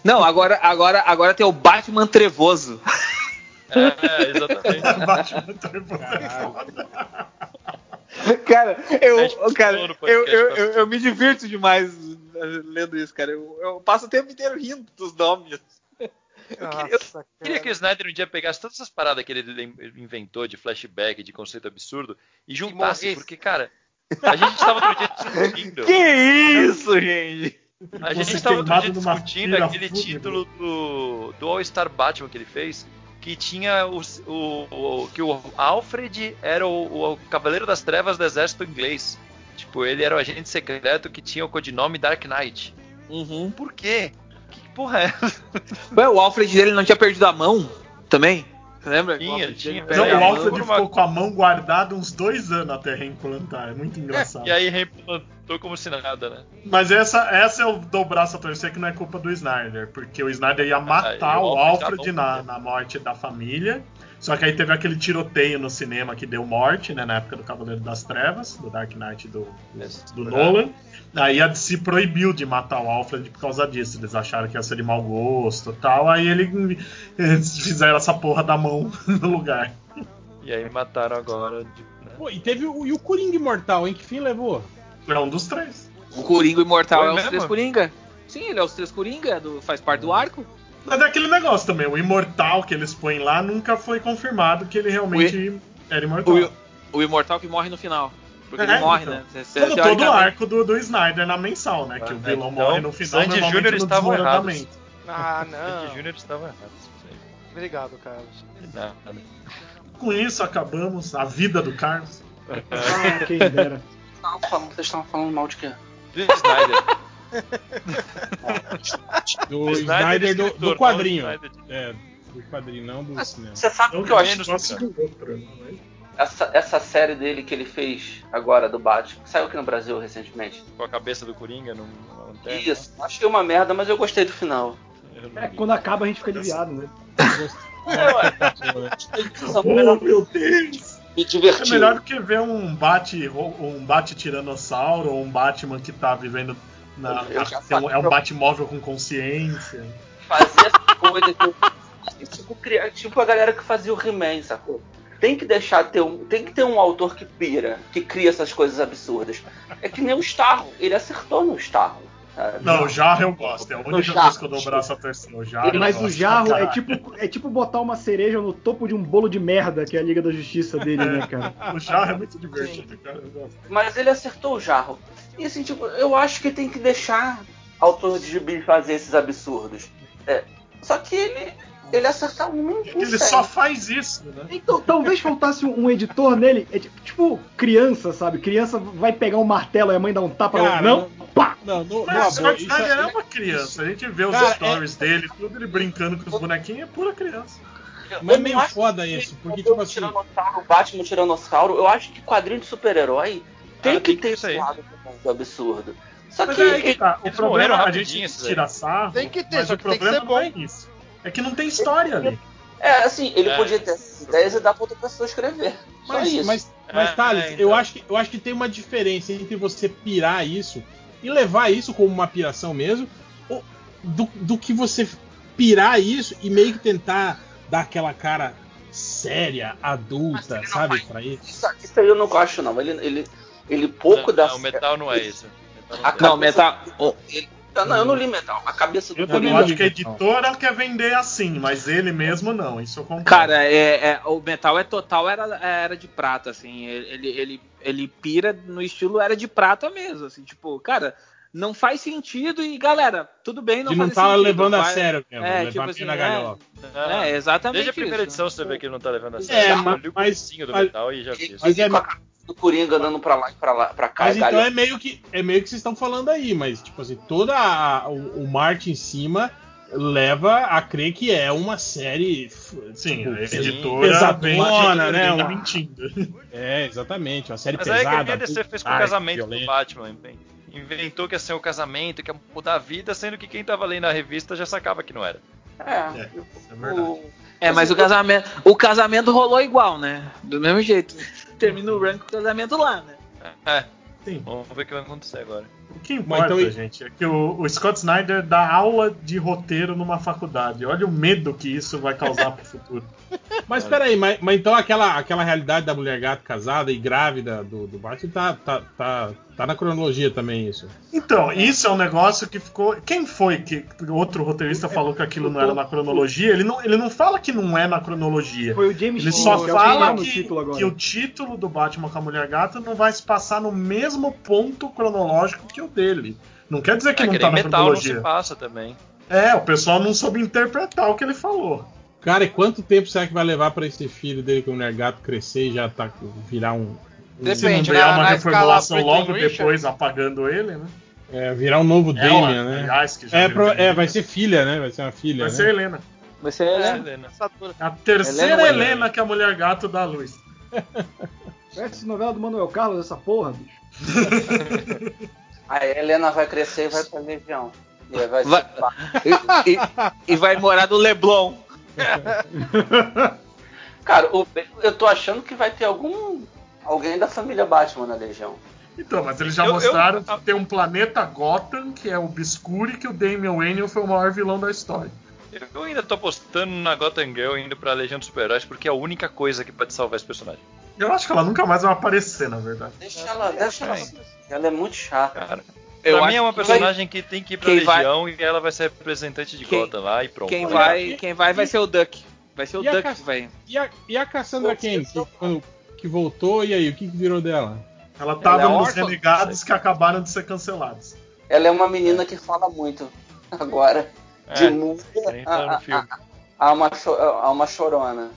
Não, agora, agora, agora tem o Batman trevoso. É, exatamente. *laughs* Batman Trevoso é. *laughs* Cara, eu, falou cara, eu, podcast eu, passado. eu, eu me divirto demais eh, lendo isso, cara. Eu, eu passo o tempo inteiro rindo dos nomes. Nossa, *laughs* Eu queria que o. Snyder um dia pegasse todas essas paradas que ele inventou de flashback, de conceito absurdo, e juntasse, porque, cara, a gente tava outro dia discutindo. *laughs* Que isso, gente? A gente tava outro dia discutindo aquele título do, do All-Star Batman que ele fez, que tinha os- o, o- que o Alfred era o, o Cavaleiro das Trevas do Exército Inglês. Tipo, ele era o agente secreto que tinha o codinome Dark Knight. Uhum. Por quê? Que porra é essa? Ué, o Alfred dele não tinha perdido a mão também? Lembra? Tinha, O Alfred tinha. Não, perdeu o Alfred ficou com a mão guardada uns dois anos até reimplantar. É muito engraçado. E aí reimplantou como se nada, né? Mas essa, essa eu dou o braço a torcer que não é culpa do Snyder, porque o Snyder ia matar Ah, o o Alfred Alfred na, na morte da família. Só que aí teve aquele tiroteio no cinema que deu morte, né? Na época do Cavaleiro das Trevas, do Dark Knight do, do Nolan. Aí a DC proibiu de matar o Alfred por causa disso. Eles acharam que ia ser de mau gosto e tal. Aí ele, eles fizeram essa porra da mão *laughs* no lugar. E aí mataram agora. de- né? Pô, e teve o, e o Coringa Imortal, hein? Que fim levou? É um dos três. O Coringa Imortal Foi é os mesmo? três Coringa. Sim, ele é os três Coringa, do, faz parte do arco. Mas é aquele negócio também, o imortal que eles põem lá nunca foi confirmado que ele realmente era imortal. O, o Imortal que morre no final. Porque É, ele morre, então. né? Cê- cê- Como todo o arco do, do Snyder na mensal, né? Que o Ah, vilão então, morre no final, Sandy normalmente Júnior estavam desmoronamento. Ah, *laughs* Sandy não. Júnior estava errado. Obrigado, Carlos. Nada. Com isso, acabamos a vida do Carlos. Ah, quem dera. Não, falando- Vocês estavam falando mal de quê? Do Snyder. *laughs* *laughs* Do Snyder, Snyder do, escritor, do quadrinho. não. É, do quadrinho, não do cinema. Você sabe o que eu acho? do outro, né? Essa, essa série dele que ele fez agora do Batman, saiu aqui no Brasil recentemente. Com a cabeça do Coringa numa lanterna. Isso, achei uma merda, mas eu gostei do final. É, quando acaba a gente fica aliviado, né? *laughs* Oh, meu Deus! Me É melhor do que ver um bate um bate tiranossauro ou um Batman que tá vivendo na, Eu tem um- é um. Batmóvel com consciência. fazer essa *laughs* coisa que eu... tipo, tipo a galera que fazia o He-Man, sacou? Tem que deixar ter um. Tem que ter um autor que pira, que cria essas coisas absurdas. É que nem o Starro, ele acertou no Starro. Sabe? Não, o Jarro eu gosto, é a única Jarro, coisa que eu dou o braço a torcer. O Jarro Mas gosto o jarro é tipo, é tipo botar uma cereja no topo de um bolo de merda, que é a Liga da Justiça dele, né, cara? *laughs* O Jarro é muito divertido, cara. eu gosto. Mas ele acertou o jarro. E assim, tipo, eu acho que tem que deixar autor de gibi fazer esses absurdos. É, só que ele, ele acerta um não Ele consegue. só faz isso, né? Então, talvez faltasse um, um editor nele, é tipo, tipo criança, sabe? Criança vai pegar um martelo e a mãe dá um tapa. Cara, não, pá! Não, no, no Mas o amor, Snyder é é, uma criança. A gente vê os Cara, stories dele, tudo ele brincando com os bonequinhos, é pura criança. mas é Eu meio foda isso, porque o tipo assim, Tiranossauro, o Batman Tiranossauro, eu acho que quadrinho de super-herói tem que tem que ter esse isso aí. lado do absurdo. Só Mas que é que tá. O eles problema morreram a gente esses aí. tira sarro, Tem que ter, mas só o que tem que problema ser é isso. É que não tem história ali. É, assim, ele É. podia ter essas ideias e dar pra outra pessoa escrever. Só Mas, isso. mas, mas É, Thales, é, eu, então. acho que, eu acho que tem uma diferença entre você pirar isso e levar isso como uma piração mesmo, ou do, do que você pirar isso e meio que tentar dar aquela cara séria, adulta, sabe, pra isso. Isso, isso aí eu não gosto, não. Ele, ele, ele pouco não, dá não, o metal não é isso. Metal A não, metal. o- Ele- eu, não, eu não li metal. A cabeça do Eu Eu também acho que a editora quer vender assim, mas ele mesmo não. Isso eu concordo. Cara, é, é- o metal é total era, era de prata, assim. Ele, ele, ele pira no estilo era de prata mesmo, assim, tipo, cara, não faz sentido e galera, tudo bem, não De não faz tá sentido. levando a vai- sério mesmo, É, levar tipo a assim, pena é, galhofa. não. é, exatamente Desde a primeira isso. edição você vê que ele não tá levando a É, sério. mas- eu li o mas- comecinho do mas- metal e já fiz. Mas é, a do Coringa andando pra lá e pra, lá, pra cá. Mas então galho- é meio que é meio que vocês estão falando aí, mas tipo assim, toda a- o, o Marte em cima leva a crer que é uma série Sim, tipo, editora pesadona, né? Uma- mentindo. É, exatamente, uma série Mas aí que pesada. a DC fez com o casamento do violenta. Batman. bem. Inventou que ia ser o casamento, que ia mudar a vida, sendo que quem tava lendo a revista já sacava que não era. É, o- É, mas o casamento, o casamento rolou igual, né? Do mesmo jeito. Termina o rank com o casamento lá, né? É. Sim. Vamos ver o que vai acontecer agora. O que importa, então- gente, é que o, o Scott Snyder dá aula de roteiro numa faculdade. Olha o medo que isso vai causar pro futuro. *laughs* Mas peraí, mas, mas então aquela, aquela realidade da mulher gato casada e grávida do, do Batman tá, tá, tá, tá na cronologia também, isso. Então, isso é um negócio que ficou. Quem foi que outro roteirista falou que aquilo não era na cronologia? Ele não, ele não fala que não é na cronologia. Foi o James Ele Gunn, só que é o que fala que, título agora. que o título do Batman com a Mulher Gata não vai se passar no mesmo ponto cronológico que o dele. Não quer dizer que É, não que tá na metal não se passa também. É, o pessoal não soube interpretar o que ele falou. Cara, e quanto tempo será que vai levar pra esse filho dele com o mulher gato crescer e já tá virar um. um- Se não vier uma reformulação logo depois apagando ele, né? É, virar um novo Ela, Damian, né? aliás, que já é, pro- é, vai ser filha, né? Vai ser uma filha. Vai né? ser Helena. Vai ser É, Helena. A terceira Helena Helena, Helena. que a mulher gato dá à luz. Essa novela do Manuel Carlos, essa porra, bicho. *laughs* A Helena vai crescer e vai pra Legião. E aí vai, Vai- ser- *laughs* E, e- e vai morar no Leblon. *laughs* Cara, o- eu tô achando que vai ter algum. Alguém da família Batman na Legião. Então, mas eles já Eu- eu- mostraram que tem um planeta Gotham, que é o Obscure, que o Damian Wayne foi o maior vilão da história. Eu ainda tô apostando na Gotham Girl indo pra Legião dos Super-Heróis porque é a única coisa que pode salvar esse personagem. Eu acho que ela nunca mais vai aparecer, na verdade. Deixa ela, deixa ela. Ela é muito chata. Cara, Eu pra mim é uma que vai- personagem que tem que ir pra quem vai- Legião e ela vai ser representante de Quem- Gotham lá e pronto. Quem vai, quem vai vai ser o Duck. Vai ser o E Duck Cass- que vai. E a, e a Cassandra Cain, que, quando- que voltou, e aí? O que, que virou dela? Ela tava Ela é nos? Renegados que acabaram de ser cancelados. Ela é uma menina que fala muito. *laughs* Agora. De É, música nem tá no a, a, a, a uma, a uma chorona.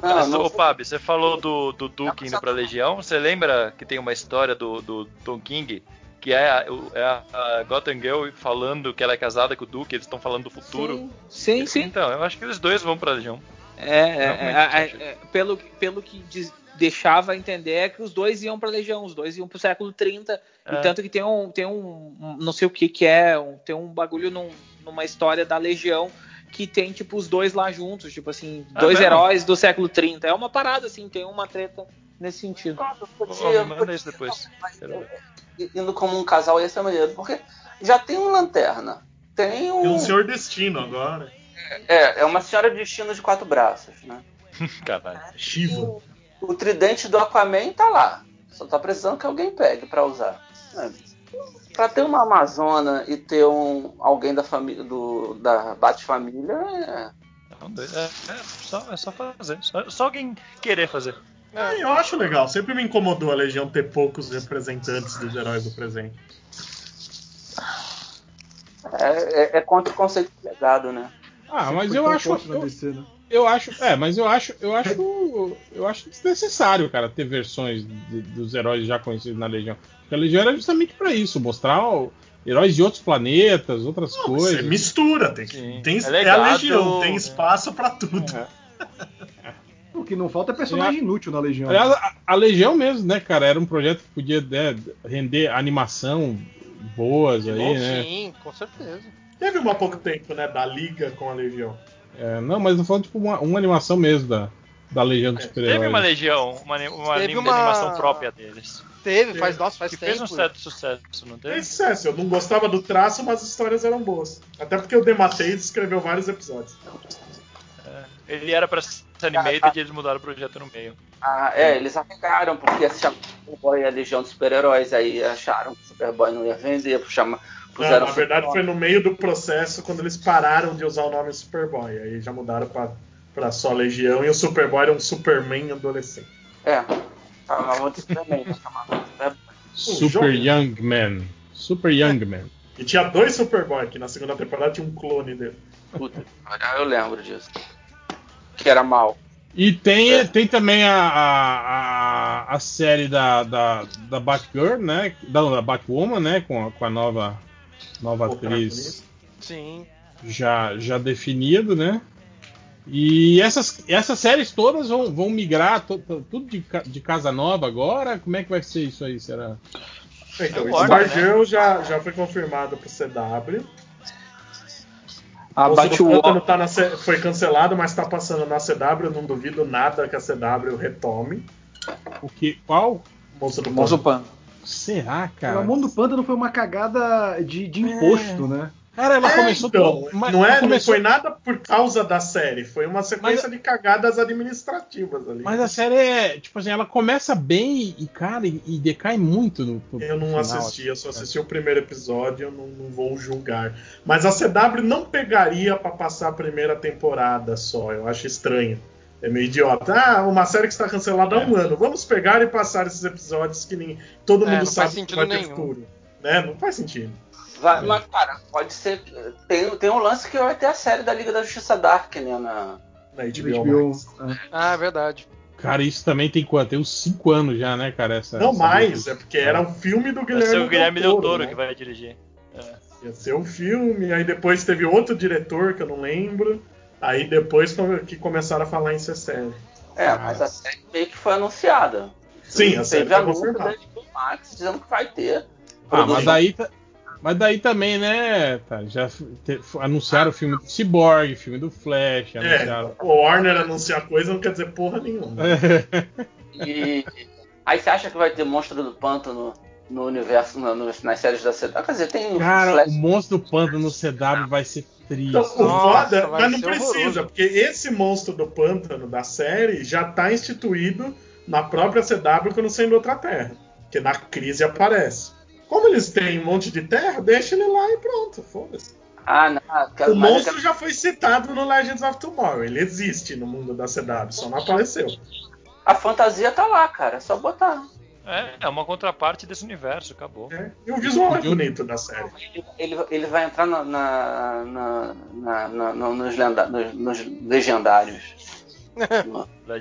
Mas, não ô, Fábio, você falou do, do Duke indo pra Legião. Você lembra que tem uma história do, do Tom King? Que é a, o- é a- a Gotham Girl falando que ela é casada com o Duke, eles estão falando do futuro. Sim, sim. Então, eu acho que os dois vão pra Legião. É, é, é, é, é, pelo, pelo que diz- deixava entender é que os dois iam pra Legião, os dois iam pro século 30. É. E tanto que tem um, tem um, um- não sei o que que é, um- tem um bagulho num- numa história da Legião que tem, tipo, os dois lá juntos, tipo assim, Ah, dois mesmo? heróis do século 30. É uma parada, assim, tem uma treta nesse sentido. Podia- me manda isso depois. Indo como um casal ia ser maneiro. Porque já tem um lanterna. Tem um. Tem um Senhor Destino agora. É, é uma senhora de destino de quatro braços, né? *laughs* Caralho. Shiva. O tridente do Aquaman tá lá. Só tá precisando que alguém pegue pra usar. É. Pra ter uma Amazona e ter um alguém da família do da Bate-família, é. Não, dois- é, é só, é só fazer. Só, só alguém querer fazer. É, eu acho legal. Sempre me incomodou a Legião ter poucos representantes dos heróis do presente. É, é, é contra o conceito de legado, né? Ah, mas eu acho. Eu, DC, né? Eu acho. É, mas eu acho. Eu acho. Eu acho desnecessário, cara, ter versões de- dos heróis já conhecidos na Legião. Porque a Legião era justamente pra isso, mostrar o- heróis de outros planetas, outras coisas. Você mistura, tem, tem, É é, a Legião, tem espaço pra tudo. O que não falta é personagem inútil na Legião. Aliás, a, a Legião mesmo, né, cara, era um projeto que podia né, render animação boas aí, Bom, né? Sim, com certeza. Teve um há pouco tempo, né, da Liga com a Legião. É, não, mas eu falando tipo uma, uma animação mesmo da, da Legião dos Super-Heróis. Teve uma Legião, uma, uma Teve uma- animação própria deles. Teve, faz, nossa, faz que tempo. fez um certo sucesso, não teve? Fez sucesso, eu não gostava do traço, mas as histórias eram boas. Até porque o Demateis escreveu vários episódios. Ele era pra ser animated e eles mudaram o projeto no meio. Ah, é, eles arregaram, porque se chama Superboy e a Legião dos Super-Heróis, aí acharam que o Superboy não ia vender, chama, Não, na verdade Superboy. foi no meio do processo quando eles pararam de usar o nome Superboy. Aí já mudaram pra, pra só Legião e o Superboy era um Superman adolescente. É, chamavam de Superman. Super Young Man. Super Young Man. E tinha dois Superboy, que na segunda temporada tinha um clone dele. Puta, eu lembro disso. Que era mal. E tem, tem também a, a, a, série da, da, da Batgirl, né? Da, da Batwoman, né? Com a, com a nova, nova atriz Sim. já, já definido, né? E essas, essas séries todas vão, vão migrar to- to- tudo de, de casa nova agora? Como é que vai ser isso aí? Será? Então, o Warner, Stargirl já, já foi confirmado pro CW. A O Batwoman- tá na C- foi cancelado, mas tá passando na CW. Eu não duvido nada que a CW retome. O que? Qual? Monstro do Monstro Pântano. Será, O cara? Ramon do Pântano foi uma cagada de, de imposto, né? Cara, ela É, começou então, mas não, é, ela não começou- foi nada por causa da série, foi uma sequência de cagadas administrativas ali. Mas a série é, tipo assim, ela começa bem e, cara, e, e decai muito no, no Eu não final, assisti, eu só assim. assisti o primeiro episódio, eu não, não vou julgar. Mas a CW não pegaria pra passar a primeira temporada só, eu acho estranho. É meio idiota. Ah, uma série que está cancelada há um ano. Vamos pegar e passar esses episódios que nem todo É, mundo não sabe faz que vai ter futuro. Né? Não faz sentido. Vai, mas, cara, pode ser. Tem, tem um lance que vai ter a série da Liga da Justiça Dark, né? Na, na HBO. Max. Ah, é verdade. Cara, isso também tem quanto? Tem uns 5 anos já, né, cara? Essa, Não essa mais, é porque era o filme do Vai Guilherme, ser o Guilherme Del Toro né? que vai dirigir. Ia ser um filme, aí depois teve outro diretor que eu não lembro. Aí depois que começaram a falar em ser série. É, mas a série meio que foi anunciada. Sim, a série Teve foi anúncio confirmada. Max dizendo que vai ter. Ah, mas daí, tá- mas daí também, né? tá, já te- anunciaram o filme do Cyborg, filme do Flash, É, anunciaram. o Warner anunciar coisa não quer dizer porra nenhuma. *laughs* E aí você acha que vai ter monstro do pântano no universo, no- no- nas séries da CW? Quer dizer, tem Cara, Flash. o monstro do pântano no CW vai ser triste. Então, o foda, mas não precisa, horroroso. porque esse monstro do pântano da série já tá instituído na própria CW quando saindo outra terra. Que na crise aparece. Como eles têm um monte de terra, deixa ele lá e pronto, foda-se. Ah, não. O monstro já foi citado no Legends of Tomorrow. Ele existe no mundo da CW, só não apareceu. A fantasia tá lá, cara. É só botar. É, é uma contraparte desse universo, acabou. E o visual é bonito da série. Ele, ele vai entrar na, na, na, na- na- no- nos, lenda- nos- nos legendários. *laughs*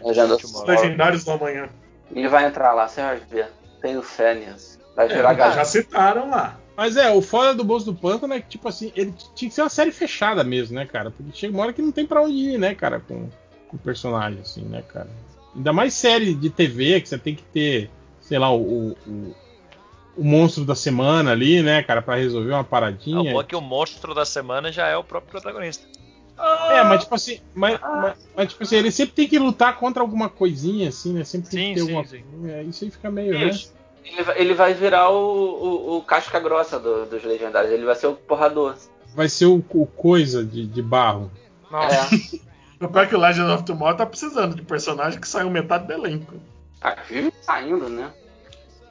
Os legendários do amanhã. Ele vai entrar lá, você vai ver. Tenho fé nisso. Vai virar É, galera. já citaram lá. Mas é, o foda do Bolso do Pântano é que, tipo assim, ele tinha que ser uma série fechada mesmo, né, cara? Porque chega uma hora que não tem pra onde ir, né, cara, com, com o personagem, assim, né, cara? Ainda mais série de TV, que você tem que ter, sei lá, o, o, o monstro da semana ali, né, cara, pra resolver uma O paradinha. bom é que o monstro da semana já é o próprio protagonista. É, mas tipo assim, mas, mas- mas, tipo assim, ele sempre tem que lutar contra alguma coisinha, assim, né? Sempre tem Sim, que ter sim, alguma sim. É, Isso aí fica meio, né? Ele, vai- ele vai virar o, o, o casca grossa do- dos legendários. Ele vai ser o porrador. Vai ser o, o coisa de, de barro. *laughs* O pior é que o Legends of Tomorrow tá precisando de personagem que saiu metade do elenco. Tá vive saindo, né?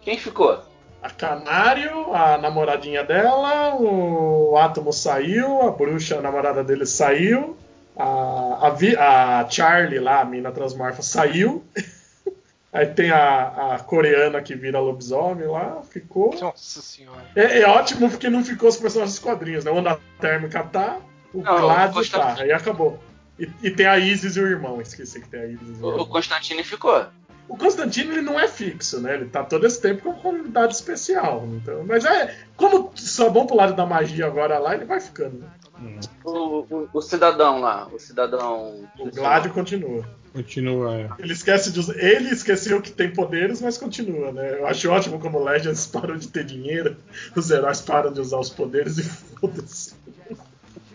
Quem ficou? A Canário, a namoradinha dela, o Átomo saiu, a bruxa, a namorada dele saiu, a, a, Vi- a Charlie lá, a mina transmorfa, saiu. *laughs* Aí tem a, a coreana que vira lobisomem lá, ficou. Nossa senhora. É, é ótimo porque não ficou os personagens dos quadrinhos, né? O Onda Térmica tá, o Não, Gladys o Constant- tá, aí acabou. E, e tem a Isis e o irmão, esqueci que tem a Isis e o O, irmão. o Constantine ficou. O Constantino ele não é fixo, né? Ele tá todo esse tempo como convidado especial. Então, mas é. Como só vão pro lado da magia agora lá, ele vai ficando. Né? O, o, o cidadão lá. O cidadão. O Gladio continua. Continua. é. Ele esquece de usar. Ele esqueceu que tem poderes, mas continua, né? Eu acho ótimo como o Legends *laughs* parou de ter dinheiro, os heróis param de usar os poderes e *laughs* foda-se.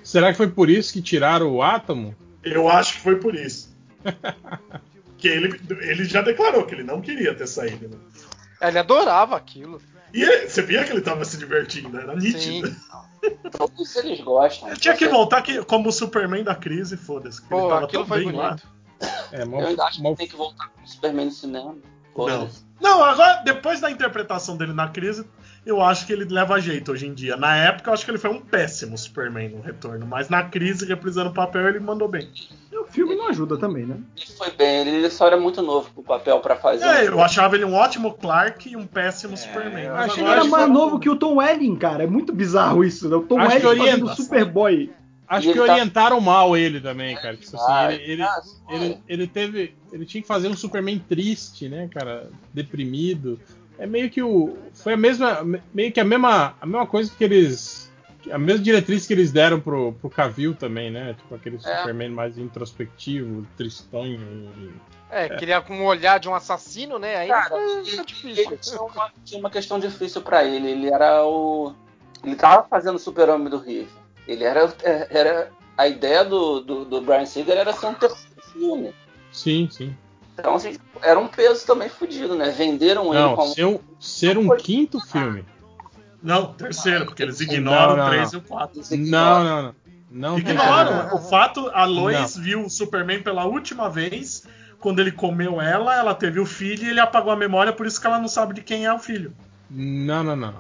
Será que foi por isso que tiraram o átomo? Eu acho que foi por isso. *laughs* que ele, ele já declarou que ele não queria ter saído, né? Ele adorava aquilo. E ele- você via que ele tava se divertindo, era nítido. Todos eles gostam. Ele tinha que voltar que, como o Superman da crise, foda-se. ele tava aquilo tão foi bem lá. bonito. É, Eu ainda acho que tem que voltar com o Superman no cinema. Não. Não, agora, depois da interpretação dele na crise, eu acho que ele leva jeito hoje em dia. Na época, eu acho que ele foi um péssimo Superman no retorno, mas na crise, reprisando o papel, ele mandou bem. O filme não ajuda também, né? Ele foi bem. Ele só era muito novo pro papel pra fazer. É, eu achava ele um ótimo Clark e um péssimo Superman. Eu Mas achei que agora era acho mais que- novo que o Tom Welling, cara. É muito bizarro isso, né? O Tom Acho Welling fazendo Superboy. Acho que ele tá- orientaram mal ele também, cara. Tipo assim, Ah, ele, ele, ah, ele, ele teve. Ele tinha que fazer um Superman triste, né, cara? Deprimido. É meio que o. Foi a mesma. Meio que a mesma, a mesma coisa que eles. A mesma diretriz que eles deram pro, pro Cavill também, né? Tipo aquele É. Superman mais introspectivo, tristonho. e- É, queria com o olhar de um assassino, né? Aí Cara, ele- difícil. tinha uma, tinha uma questão difícil pra ele. Ele era o. Ele tava fazendo o super-homem do Riff. Ele era. era a ideia do, do, do Brian Singer era ser um terceiro filme. Sim, sim. Então, assim, era um peso também fudido, né? Venderam ele Não, como. ser um, ser um quinto filme. Não, terceiro, porque eles ignoram Não, não, o 3 não. e o 4. Não, não, não. Não Ignoram. O fato, a Lois viu o Superman pela última vez. Quando ele comeu ela, ela teve o filho e ele apagou a memória, por isso que ela não sabe de quem é o filho. Não, não, não.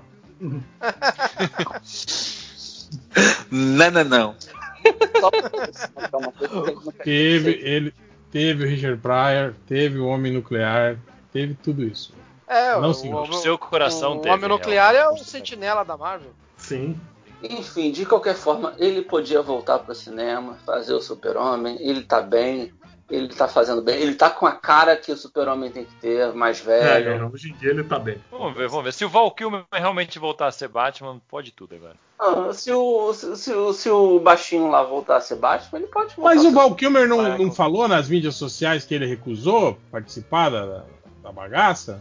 Não, não, não. Teve ele, teve o Richard Pryor, teve o Homem Nuclear, teve tudo isso. É, Não, o, senhor. o- Seu coração o teve, Homem Nuclear é o sentinela da Marvel. Sim. Enfim, de qualquer forma, ele podia voltar pro cinema, fazer o super-homem, ele tá bem, ele tá fazendo bem, ele tá com a cara que o super-homem tem que ter, mais velho. É, hoje em dia ele tá bem. Vamos ver, vamos ver. Se o Val Kilmer realmente voltar a ser Batman, pode tudo agora. Ah, se, o, se, se o, se o baixinho lá voltar a ser Batman, ele pode voltar Mas o Val Kilmer não, não falou nas mídias sociais que ele recusou participar da, da bagaça?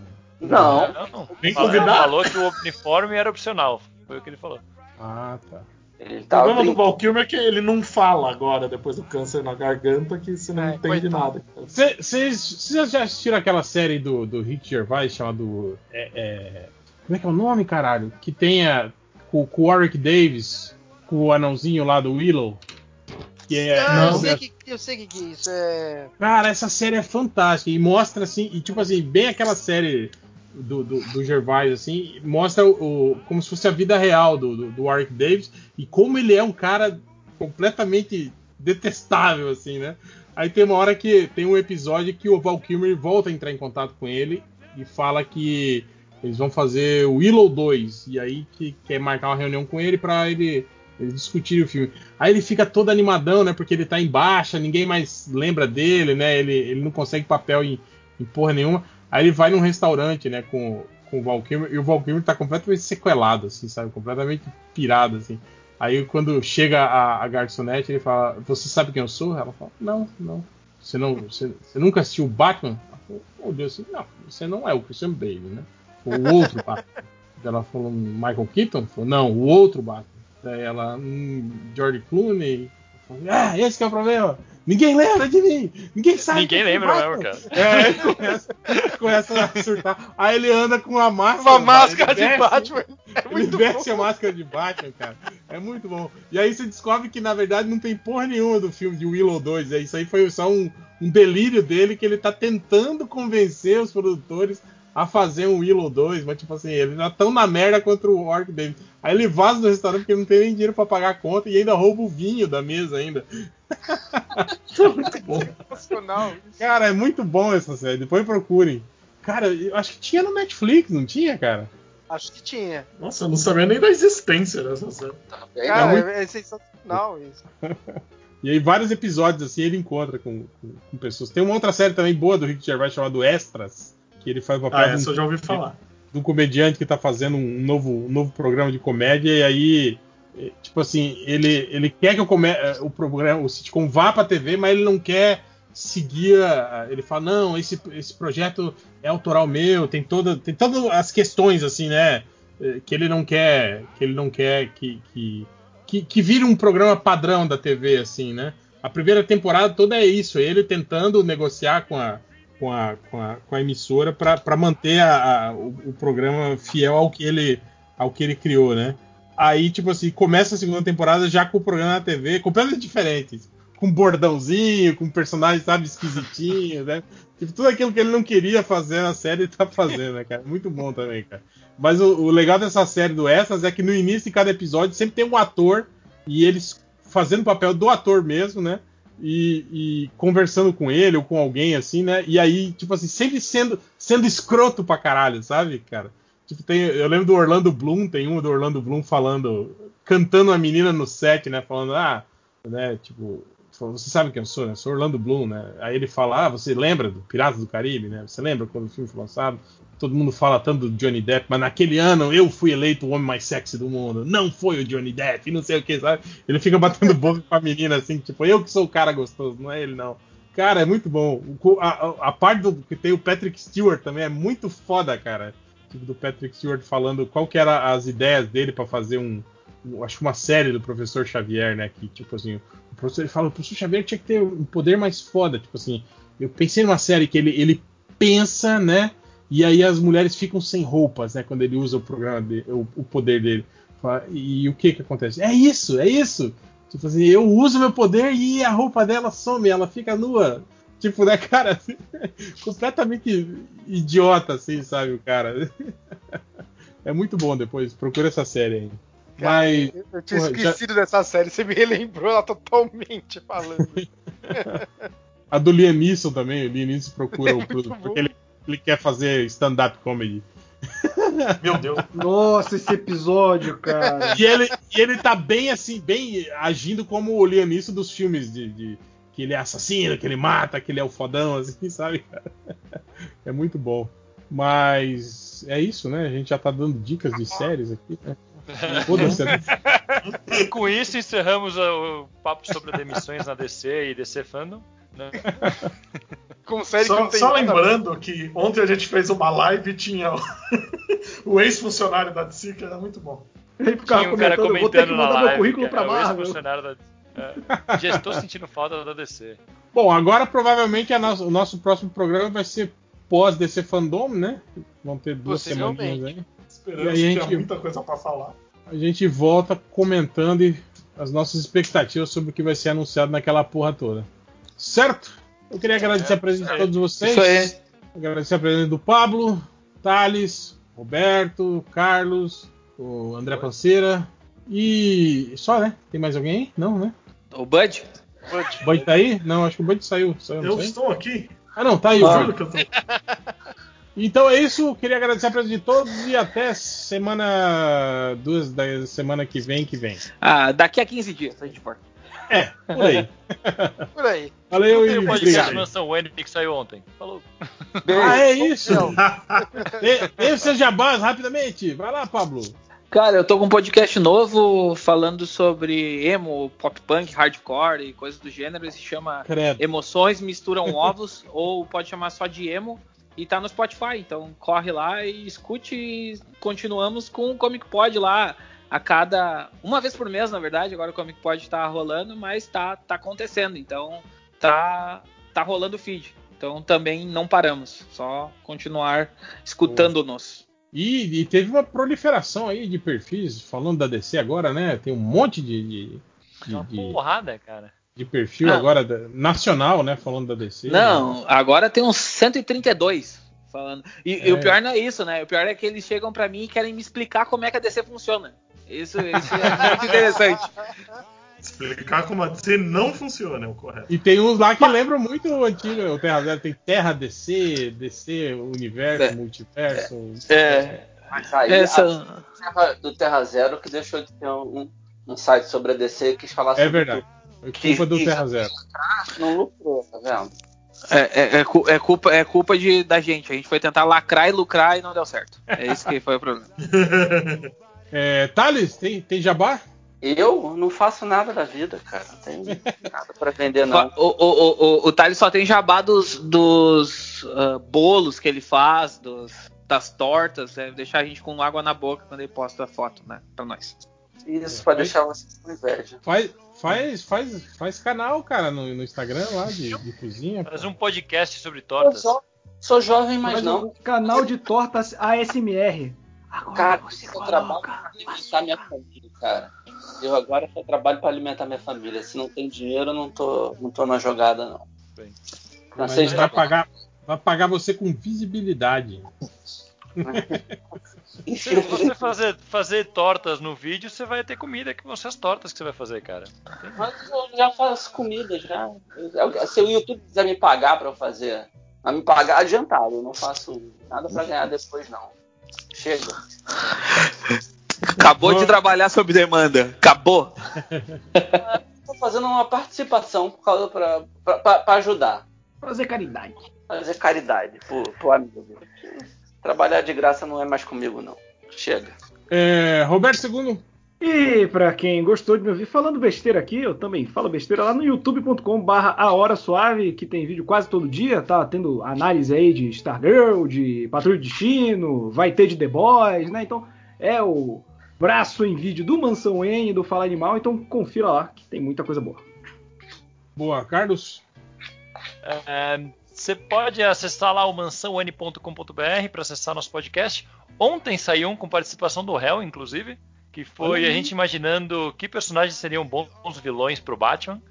Não. não. Nem Falou- convidado. Falou que o uniforme era opcional. Foi o que ele falou. Ah, tá. Ele O problema do Val Kilmer é que ele não fala agora, depois do câncer na garganta, que você não entende nada. Vocês já assistiram aquela série do, do Rick Gervais chamado. É, é, como é que é o nome, caralho? Que tenha com, com o Warwick Davis, com o anãozinho lá do Willow. Que é, Ah, eu não, sei que, eu sei que, que é isso é. Cara, essa série é fantástica e mostra assim, e tipo assim, bem aquela série do, do, do Gervais, assim, mostra o, o- como se fosse a vida real do, do, do Warwick Davis e como ele é um cara completamente detestável, assim, né? Aí tem uma hora que tem um episódio que o Val Kilmer volta a entrar em contato com ele e fala que eles vão fazer o Willow 2 e aí que quer marcar uma reunião com ele pra ele eles discutirem o filme. Aí ele fica todo animadão, né? Porque ele tá em baixa, ninguém mais lembra dele, né? Ele, ele não consegue papel em, em porra nenhuma. Aí ele vai num restaurante, né? Com, com o Val Kilmer, e o Val Kilmer tá completamente sequelado, assim, sabe? Completamente pirado, assim. Aí quando chega a, a garçonete, ele fala: Você sabe quem eu sou? Ela fala: Não, não. Você, não, você, você nunca assistiu o Batman? Ela falou, oh, Deus, assim, não, você não é o Christian Bale, né? O outro Batman. *laughs* Ela falou: Michael Keaton? Falou: Não, o outro Batman. Daí ela, hum, George Clooney. Ah, esse é o problema. Ninguém lembra de mim. Ninguém sabe. Ninguém lembra Batman." mesmo, cara. É, ele começa, começa a surtar. Aí ele anda com uma máscara. Uma máscara ele de veste- Batman. É ele muito veste bom. a máscara de Batman, cara. É muito bom. E aí você descobre que, na verdade, não tem porra nenhuma do filme de Willow 2. É, Isso aí foi só um, um delírio dele que ele tá tentando convencer os produtores a fazer um Willow 2, mas tipo assim, eles já tão na merda contra o Orc dele. Aí ele vaza do restaurante porque não tem nem dinheiro pra pagar a conta e ainda rouba o vinho da mesa ainda. muito *laughs* bom. Sensacional. Cara, é muito bom essa série. Depois procurem. Cara, eu acho que tinha no Netflix, não tinha, cara? Acho que tinha. Nossa, eu não sabia nem da existência dessa série. Cara, muito- é, sensacional isso. *laughs* E aí, vários episódios assim, ele encontra com, com- com pessoas. Tem uma outra série também boa do Rick Gervais chamado Extras, que ele faz o papel Ah, um- eu já ouvi falar. de um comediante que tá fazendo um novo, um novo programa de comédia e aí eh, tipo assim ele, ele quer que o, come- eh, o programa o sitcom vá pra TV mas ele não quer seguir a- ele fala não esse, esse projeto é autoral meu tem toda tem todas as questões assim né eh, que ele não quer que ele não quer que que, que, que vire um programa padrão da TV assim né a primeira temporada toda é isso ele tentando negociar com a com a, com a, com a emissora para manter a, a- o, o programa fiel ao que ele ao que ele criou, né? Aí, tipo assim, começa a segunda temporada já com o programa na TV completamente diferente. Com bordãozinho, com personagens, sabe, esquisitinhos, né? Tipo, tudo aquilo que ele não queria fazer na série, tá fazendo, né, cara? Muito bom também, cara. Mas o, o legal dessa série do Essas é que no início de cada episódio sempre tem um ator e eles fazendo o papel do ator mesmo, né? E, e conversando com ele ou com alguém assim, né? E aí, tipo assim, sempre sendo, sendo escroto pra caralho, sabe, cara? Tipo, tem, eu lembro do Orlando Bloom, tem um do Orlando Bloom falando, cantando a menina no set, né? Falando, ah, né? Tipo, você sabe quem eu sou, né? Sou Orlando Bloom, né? Aí ele fala, ah, você lembra do Piratas do Caribe, né? Você lembra quando o filme foi lançado? Todo mundo fala tanto do Johnny Depp, mas naquele ano eu fui eleito o homem mais sexy do mundo. Não foi o Johnny Depp, não sei o que, sabe? Ele fica batendo boca com a menina assim, tipo, eu que sou o cara gostoso, não é ele não. Cara, é muito bom. A, a- parte do que tem o Patrick Stewart também é muito foda, cara. Tipo, do Patrick Stewart falando qual que eram as ideias dele pra fazer um- acho que uma série do professor Xavier, né? Que tipo assim, o professor ele fala, o professor Xavier tinha que ter um poder mais foda, tipo assim. Eu pensei numa série que ele, ele pensa, né? E aí as mulheres ficam sem roupas, né? Quando ele usa o programa dele, o, o poder dele. E, o que que acontece? É isso, é isso. Tipo assim, eu uso meu poder e a roupa dela some, ela fica nua. Tipo, né, cara? *laughs* completamente idiota, assim, sabe, o cara. *laughs* é muito bom depois, procura essa série aí. Mas. Eu tinha porra, já- esquecido dessa série, você me relembrou ela totalmente falando. *laughs* A do Liam Neeson também, o Liam Neeson procura É o bom. porque ele, ele quer fazer stand-up comedy. *laughs* Meu Deus. Nossa, esse episódio, cara. E ele, e ele tá bem assim, bem agindo como o Liam Neeson dos filmes de, de- que ele é assassino, que ele mata, que ele é o fodão, assim, sabe, cara? É muito bom. Mas é isso, né? A gente já tá dando dicas de séries aqui, né? *laughs* Foda-se, né? E com isso encerramos o papo sobre demissões na DC e DC Fandom. *laughs* Só, só lembrando que ontem a gente fez uma live e tinha o, *laughs* o ex-funcionário da DC, que era muito bom. Ele ficava Tinha um cara comentando, vou ter que comentando na mandar meu live. currículo pra o ex-funcionário da é. Já estou sentindo falta da DC. Bom, agora provavelmente nosso- o nosso próximo programa vai ser pós DC Fandom, né? Vão ter duas semaninhas aí. Esperamos E aí que a tenha gente- muita coisa pra falar. A gente volta comentando e as nossas expectativas sobre o que vai ser anunciado naquela porra toda. Certo? Eu queria agradecer a presença de todos vocês. Isso aí. Agradecer a presença do Pablo, Thales, Roberto, Carlos, o André Panceira. E só, né? Tem mais alguém aí? Não, né? O Bud? O Bud tá aí? Não, acho que o Bud saiu. saiu Eu sei. estou aqui. Ah, não, tá aí. o Juro Bud. que eu tô. *laughs* Então é isso, queria agradecer a presença de todos e até semana duas da semana que vem que vem. Ah, daqui a 15 dias a gente for. É, por aí. *laughs* Por aí. Valeu e podcast obrigado. Mansão Wayne que saiu ontem. Falou. Ah, é isso. Os *laughs* seus jabás rapidamente. Vai lá, Pablo. Cara, eu tô com um podcast novo falando sobre emo, pop punk, hardcore e coisas do gênero. Ele se chama Credo. Emoções Misturam Ovos, *laughs* ou pode chamar só de emo. E tá no Spotify, então corre lá e escute e continuamos com o Comic Pod lá a cada. Uma vez por mês, na verdade, agora o Comic Pod tá rolando, mas tá, tá acontecendo, então tá, tá rolando o feed. Então também não paramos, só continuar escutando-nos. E, e teve uma proliferação aí de perfis falando da DC agora, né? Tem um monte de, de, de- Uma porrada, cara. de perfil Ah. agora da- nacional, né? Falando da DC. Não, agora tem uns 132 falando. E, e É. o pior não é isso, né? O pior é que eles chegam pra mim e querem me explicar como é que a DC funciona. Isso, isso é muito interessante. Explicar como a DC não funciona, é o correto. E tem uns lá que lembram muito o antigo, o Terra Zero. Tem Terra DC, DC, Universo, É. Multiverso. É. Mas aí, Essa- a Terra- do Terra Zero que deixou de ter um, um site sobre a DC que quis falar É sobre verdade. É culpa do Terra Zero. Não lucrou, tá vendo? É, é- é é culpa, é culpa de, da gente. A gente foi tentar lacrar e lucrar e não deu certo. É isso que foi o problema. *laughs* É, Thales, tem, tem jabá? Eu não faço nada da vida, cara. Não tenho nada pra vender, não. O, o, o, o, o Thales só tem jabá dos, dos ah, bolos que ele faz, dos, das tortas. Deve deixar a gente com água na boca quando ele posta a foto, né? Pra nós. Isso, pra deixar vocês com inveja. Faz, faz, faz, faz canal, cara, no, no Instagram lá de, de cozinha. Faz um podcast sobre Eu tortas. sou, sou jovem, mas Faz não. um canal de tortas ASMR. Cara, eu trabalho pra alimentar minha família, cara. Eu agora só trabalho pra alimentar minha família. Se não tem dinheiro, eu não tô, não tô na jogada, não. Mas ele de vai pagar, vai pagar você com visibilidade. *laughs* Se você fazer, fazer tortas no vídeo, você vai ter comida que vão ser as tortas que você vai fazer, cara. Mas eu já faço comida, já. Se o YouTube quiser me pagar pra eu fazer, a me pagar adiantado, eu não faço nada pra ganhar depois, não. Chega. Acabou de trabalhar sob demanda. Acabou. tô fazendo uma participação pra ajudar. Fazer caridade. Fazer caridade pro, pro amigo. Trabalhar de graça não é mais comigo, não. Chega. É, Roberto II. E pra quem gostou de me ouvir falando besteira aqui, eu também falo besteira lá no youtube.com/barra a hora suave, que tem vídeo quase todo dia, tá tendo análise aí de Stargirl, de Patrulha de Destino, vai ter de The Boys, né? Então é o braço em vídeo do Mansão N do Fala Animal, então confira lá que tem muita coisa boa. Boa, Carlos. É, Você pode acessar lá o mansãoane.com.br para acessar nosso podcast. Ontem saiu um com participação do réu, inclusive, que foi a gente imaginando que personagens seriam bons vilões pro Batman.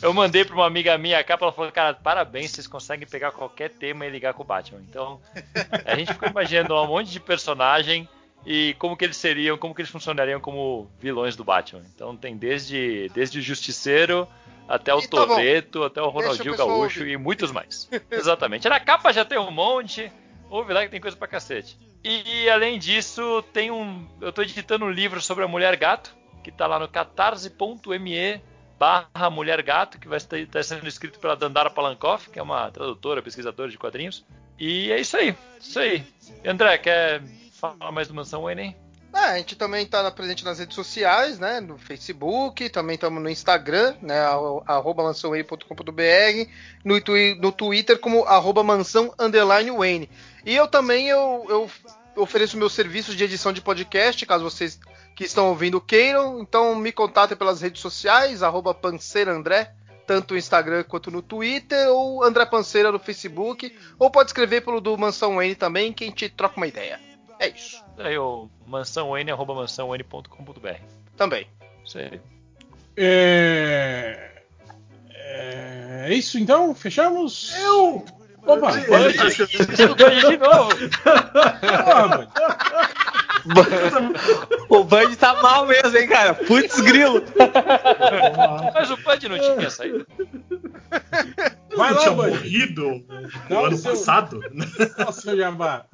Eu mandei para uma amiga minha a capa, ela falou, cara, parabéns, vocês conseguem pegar qualquer tema e ligar com o Batman. Então, a gente ficou imaginando um monte de personagem e como que eles seriam, como que eles funcionariam como vilões do Batman. Então tem desde, desde o Justiceiro até o E tá. Toreto, até o Ronaldinho Gaúcho ouvir. e muitos mais. Exatamente. Na capa já tem um monte, ouve lá que tem coisa pra cacete. E, além disso, tem um. Eu tô editando um livro sobre a mulher gato, que tá lá no catarse.me barra mulher gato, que vai estar tá sendo escrito pela Dandara Palankoff, que é uma tradutora, pesquisadora de quadrinhos. E é isso aí, isso aí. André, quer falar mais do Mansão Wayne? É, a gente também está presente nas redes sociais, né? No Facebook, também estamos no Instagram, né? arro- Arroba mansãowayne.com.br, no, no Twitter como arroba mansão underline Wayne. E eu também eu, eu ofereço meus serviços de edição de podcast, caso vocês que estão ouvindo queiram. Então me contatem pelas redes sociais, arroba panceiraandré, tanto no Instagram quanto no Twitter, ou André Panceira no Facebook, ou pode escrever pelo do Mansão Wayne também, que a gente troca uma ideia. É isso. Aí o mansãowayne, arroba mansãowayne.com.br. Também. Isso aí. É... é isso então? Fechamos? Eu! Opa! Band! O Band de novo! O Band tá mal mesmo, hein, cara? Putz, grilo. Mas o Band não tinha saído. Vai lá, tinha Band. morrido no o ano seu- passado? Seu jabá?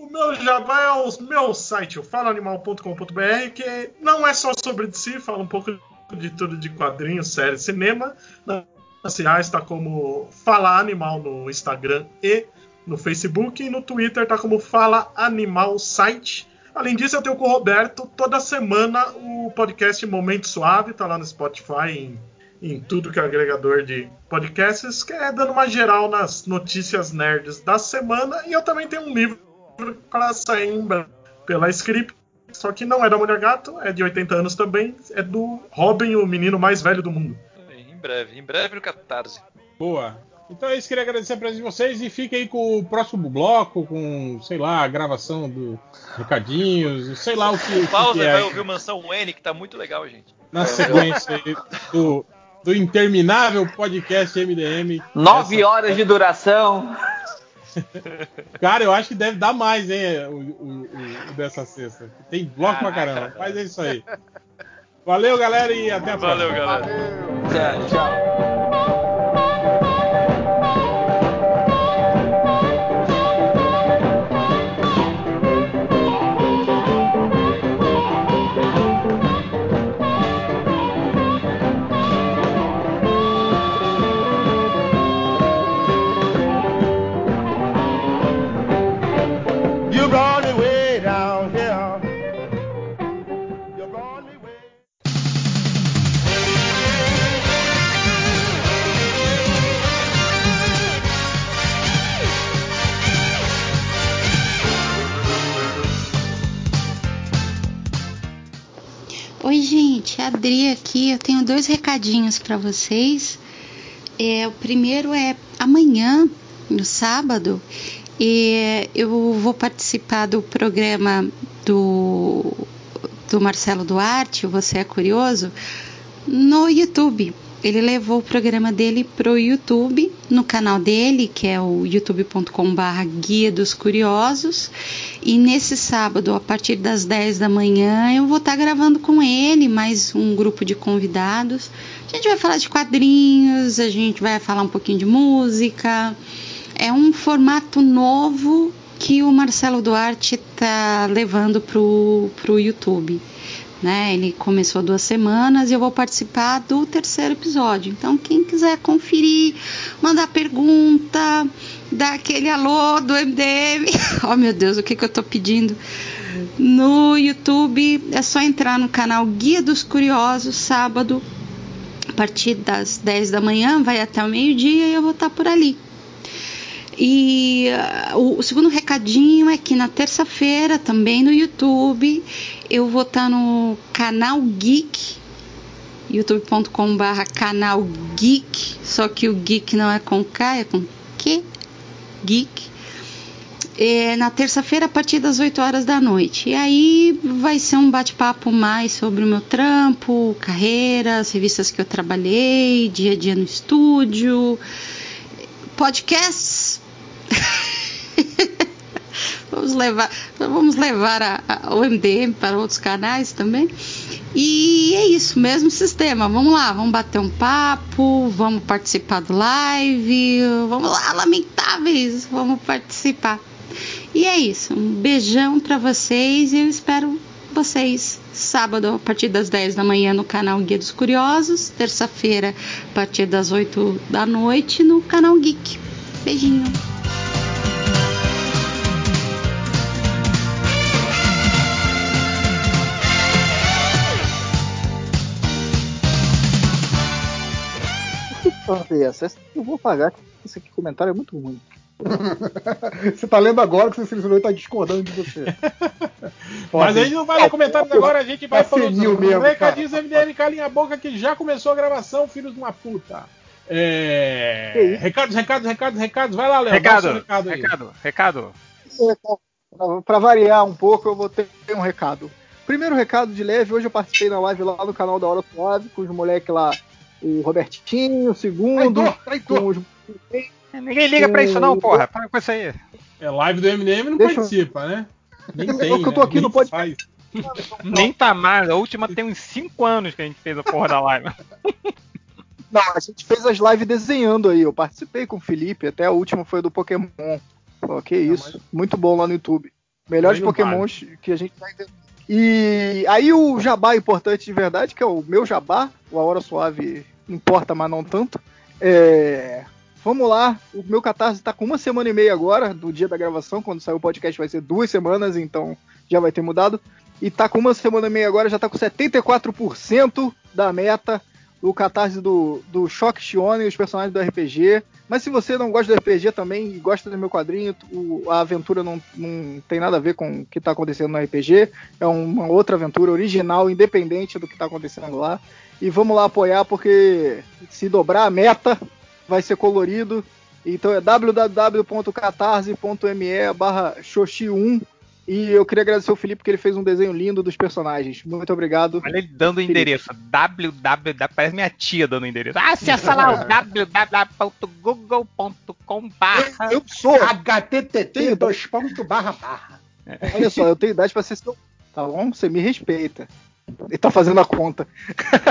O meu jabá é o meu site, o falaanimal.com.br, que não é só sobre de si, fala um pouco de tudo de quadrinhos, série, cinema. Nas reais está como Fala Animal no Instagram e no Facebook, e no Twitter está como Fala Animal Site. Além disso, eu tenho com o Roberto toda semana o podcast Momento Suave, tá lá no Spotify, em, em tudo que é agregador de podcasts, que é dando uma geral nas notícias nerds da semana. E eu também tenho um livro para sair em breve pela Script, só que não é da Mulher Gato, é de 80 anos também, é do Robin, o menino mais velho do mundo. Em breve, em breve no Catarse. Boa. Então é isso, queria agradecer a presença de vocês e fica aí com o próximo bloco, com, sei lá, a gravação do recadinhos, sei lá o que, o Pausa que é vai ouvir o Mansão Wayne, que tá muito legal, gente. na sequência aí do, do interminável podcast MDM. Nove horas de duração. *laughs* Cara, eu acho que deve dar mais, hein, o, o- o- o dessa sexta. Tem bloco pra caramba, mas é isso aí. Valeu, galera, e até a próxima. Valeu, galera. Tchau, tchau. Gente, Adri aqui. Eu tenho dois recadinhos para vocês. É, o primeiro é amanhã, no sábado, é, eu vou participar do programa do, do Marcelo Duarte, Você é Curioso, no YouTube. Ele levou o programa dele pro YouTube, no canal dele, que é o youtube.com/barra Guia dos Curiosos. E nesse sábado, a partir das 10 da manhã, eu vou estar gravando com ele, mais um grupo de convidados. A gente vai falar de quadrinhos, a gente vai falar um pouquinho de música. É um formato novo que o Marcelo Duarte está levando pro, pro YouTube. Né? Ele começou há duas semanas e eu vou participar do terceiro episódio. Então, quem quiser conferir, mandar pergunta, dar aquele alô do MDM. *laughs* oh meu Deus, o que, que eu tô pedindo? No YouTube é só entrar no canal Guia dos Curiosos, sábado, a partir das 10 da manhã, vai até o meio-dia e eu vou estar por ali. E uh, o, segundo recadinho é que na terça-feira, também no YouTube, eu vou estar no canal Geek, youtube.com/barra canal Geek, só que o Geek não é com K, é com Q, Geek. É, na terça-feira, a partir das 8 horas da noite. E aí vai ser um bate-papo mais sobre o meu trampo, carreira, as revistas que eu trabalhei, dia a dia no estúdio, podcasts. *laughs* vamos levar, vamos levar a, a, o MDM para outros canais também. E é isso, mesmo sistema. Vamos lá, vamos bater um papo, vamos participar do live, vamos lá, lamentáveis, vamos participar. E é isso. Um beijão para vocês e eu espero vocês sábado a partir das 10 da manhã no canal Guia dos Curiosos, terça-feira a partir das 8 da noite no canal Geek. Beijinho. Fazer essa? Essa eu vou pagar, esse aqui comentário é muito ruim. *laughs* você tá lendo agora que você selecionou e tá discordando de você. *laughs* Mas a gente não vai ler comentários agora, a gente vai tá falando mesmo, recadinhos MDM, calinha a boca que já começou a gravação, filhos de uma puta. É... Recados, recados, recados, recados. Vai lá, Léo. Recado, recado, aí. recado, recado. Para variar um pouco, eu vou ter um recado. Primeiro recado de leve, hoje eu participei da live lá no canal da Hora Suave com os moleques lá, o Robertinho, o segundo. Traidor, traidor. Os... Ninguém liga pra isso não, porra. Para com isso aí. É live do MDM não Deixa eu- participa, né? Nem Eu- tem, eu tô né? aqui no podcast. *laughs* Nem tá mais. A última tem uns 5 anos que a gente fez a porra da live. *laughs* Não, a gente fez as lives desenhando aí. Eu participei com o Felipe, até a última foi do Pokémon. Pô, que isso. Muito bom lá no YouTube. Melhores Pokémons que a gente tá entendendo. E aí o jabá importante de verdade, que é o meu jabá, o A Hora Suave importa, mas não tanto. É, Vamos lá, o meu catarse tá com uma semana e meia agora, do dia da gravação, quando sair o podcast vai ser duas semanas, então já vai ter mudado. E tá com uma semana e meia agora, já tá com 74% da meta o catarse do, do Shock Shione e os personagens do RPG. Mas se você não gosta do RPG também e gosta do meu quadrinho, o- a aventura não, não tem nada a ver com o que está acontecendo no RPG. É uma outra aventura original, independente do que está acontecendo lá. E vamos lá apoiar, porque se dobrar a meta, vai ser colorido. Então é www.catarse.me barra Xoxi1. E eu queria agradecer o Felipe porque ele fez um desenho lindo dos personagens. Muito obrigado. Olha ele dando o endereço. www. Parece minha tia dando o endereço. Ah, acessa lá o *laughs* www.google.com barra. Eu sou http dois ponto barra barra. Olha só, eu tenho idade pra ser seu. Tá bom? Você me respeita. Ele tá fazendo a conta.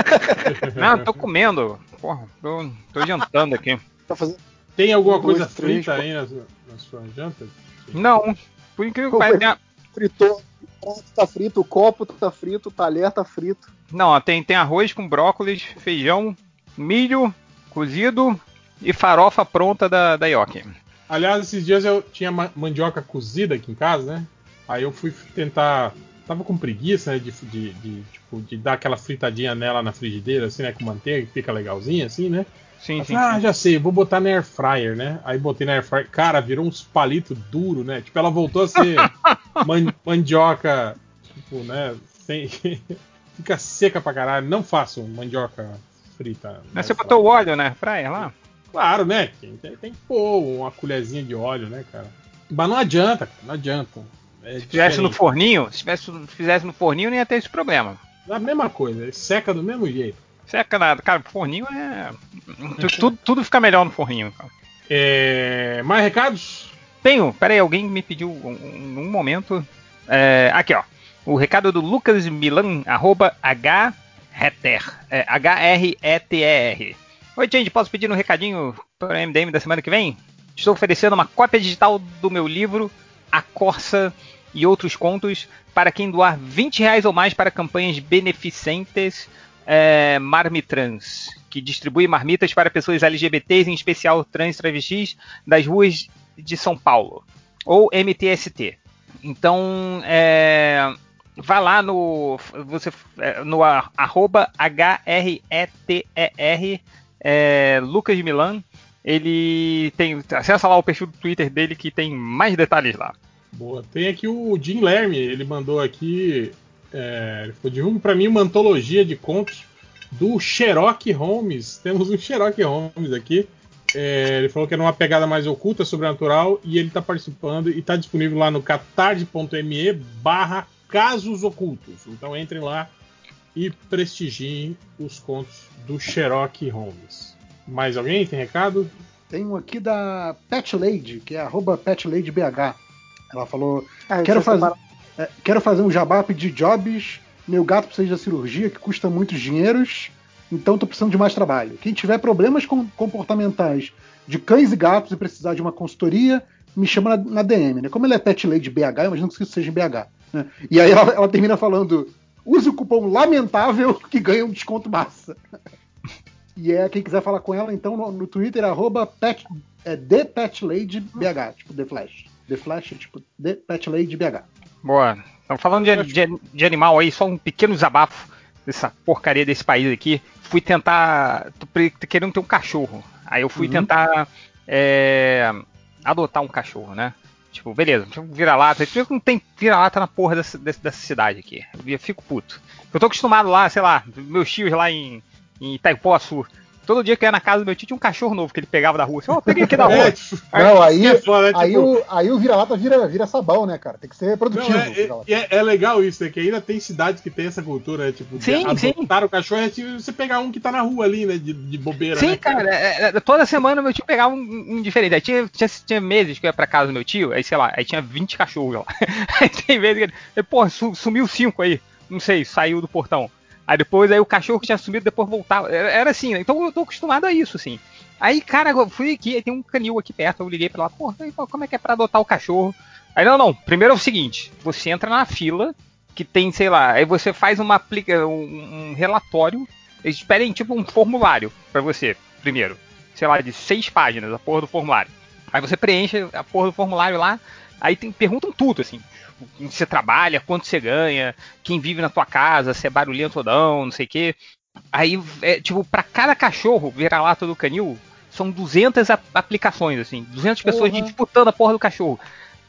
*laughs* Não, tô comendo. Porra, tô, tô jantando aqui. Tá fazendo... Tem alguma Um, dois, coisa três, frita quatro. aí na sua, na sua janta? Não, por incrível que pareça. Fritou. O prato tá frito, o copo tá frito, o talher tá frito. Não, ó, tem, tem arroz com brócolis, feijão, milho cozido e farofa pronta da, da Yoki. Aliás, esses dias eu tinha ma- mandioca cozida aqui em casa, né? Aí eu fui tentar. Tava com preguiça, né? De, de, de, tipo, de dar aquela fritadinha nela na frigideira, assim, né? Com manteiga, que fica legalzinha, assim, né? Sim, sim, ah, sim. já sei, vou botar na air fryer, né? Aí botei na air fryer, cara, virou uns palitos duro, né? Tipo, ela voltou a ser *laughs* man- mandioca, tipo, né? Sem... *laughs* Fica seca pra caralho. Não faço mandioca frita. na Mas você air botou o óleo na praia lá? Claro, né? Tem, tem, que pôr uma colherzinha de óleo, né, cara? Mas não adianta, cara, não adianta. É Se fizesse no forninho, se tivesse, se fizesse no forninho, não ia ter esse problema. É a mesma coisa, seca do mesmo jeito. Seca nada. Cara, forninho é. tu- Tudo, tudo fica melhor no forninho. cara. É... Mais recados? Tenho. Pera aí, alguém me pediu um, um- momento. É, aqui, ó. O recado do Lucas Milan, arroba H-Reter. É, H-R-E-T-E-R. Oi, gente, posso pedir um recadinho para o MDM da semana que vem? Estou oferecendo uma cópia digital do meu livro A Corsa e outros contos para quem doar 20 reais ou mais para campanhas beneficentes é, Marmitrans, que distribui marmitas para pessoas LGBTs, em especial trans travestis, das ruas de São Paulo, ou MTST. Então, é, vá lá no, você, é, no arroba H-R-E-T-E-R é, Lucas Milan. Ele tem. Acessa lá o perfil do Twitter dele que tem mais detalhes lá. Boa. Tem aqui o Jim Lerme, ele mandou aqui. É, ele falou, divulgue para mim uma antologia de contos do Sherlock Holmes. *laughs* Temos um Sherlock Holmes aqui. É, ele falou que era uma pegada mais oculta, sobrenatural, e ele está participando e está disponível lá no catarse.me barra casos ocultos. Então entrem lá e prestigiem os contos do Sherlock Holmes. Mais alguém tem recado? Tem um aqui da Pet Lady, que é arroba PetLadyBH. Ela falou: Ah, quero, fazer, é, quero fazer um jabá, pedir jobs. Meu gato precisa da cirurgia, que custa muitos dinheiros, então tô precisando de mais trabalho. Quem tiver problemas com- comportamentais de cães e gatos e precisar de uma consultoria, me chama na, na DM. Né? Como ele é Pet Lady BH, eu imagino que isso seja em BH. né? E aí ela, ela termina falando: use o cupom lamentável *laughs* que ganha um desconto massa. E é quem quiser falar com ela, então no, no Twitter, arroba pet, é ThePetLadyBH, tipo The Flash. The Flash, tipo The Pet Lady BH. Boa. Então, falando de, de- de animal aí, só um pequeno desabafo dessa porcaria desse país aqui. Fui tentar. Tô querendo ter um cachorro. Aí eu fui Uhum. tentar é, adotar um cachorro, né? Tipo, beleza, vira-lata. Que não tem vira-lata na porra dessa, dessa, dessa cidade aqui? Eu fico puto. Eu tô acostumado lá, sei lá, meus tios lá em, em Itaipuaçu. Todo dia que eu ia na casa do meu tio tinha um cachorro novo que ele pegava da rua. Assim, ó, peguei aqui da rua. Não, aí, é foda, aí, tipo- o, aí o vira-lata vira, vira sabão, né, cara? Tem que ser produtivo. Não, é, é- é- é legal isso, né? Que ainda tem cidades que tem essa cultura, né? Tipo, de Sim, o cachorro é tipo você pegar um que tá na rua ali, né? De, de bobeira, Sim, né? cara, é- é- toda semana meu tio pegava um, um diferente. Aí tinha, tinha, tinha meses que eu ia pra casa do meu tio, aí sei lá, aí tinha 20 cachorros lá. *laughs* Aí tem vezes que ele, pô, su- sumiu cinco aí, não sei, saiu do portão. Aí depois aí o cachorro tinha sumido depois voltava. Era, era assim, né? Então eu tô acostumado a isso, assim. Aí, cara, eu fui aqui, tem um canil aqui perto, eu liguei pra lá, pô, como é que é pra adotar o cachorro? Aí, não, não, primeiro é o seguinte, você entra na fila, que tem, sei lá, aí você faz uma aplica, um, um relatório, eles pedem tipo um formulário pra você, primeiro. Sei lá, de seis páginas, a porra do formulário. Aí você preenche a porra do formulário lá, aí tem, perguntam tudo, assim. Onde você trabalha, quanto você ganha, quem vive na tua casa, se é barulhento ou não, não sei o quê. Aí, é, tipo, pra cada cachorro vira-lata do canil, são 200 a- aplicações, assim. 200 pessoas Porra. disputando a porra do cachorro.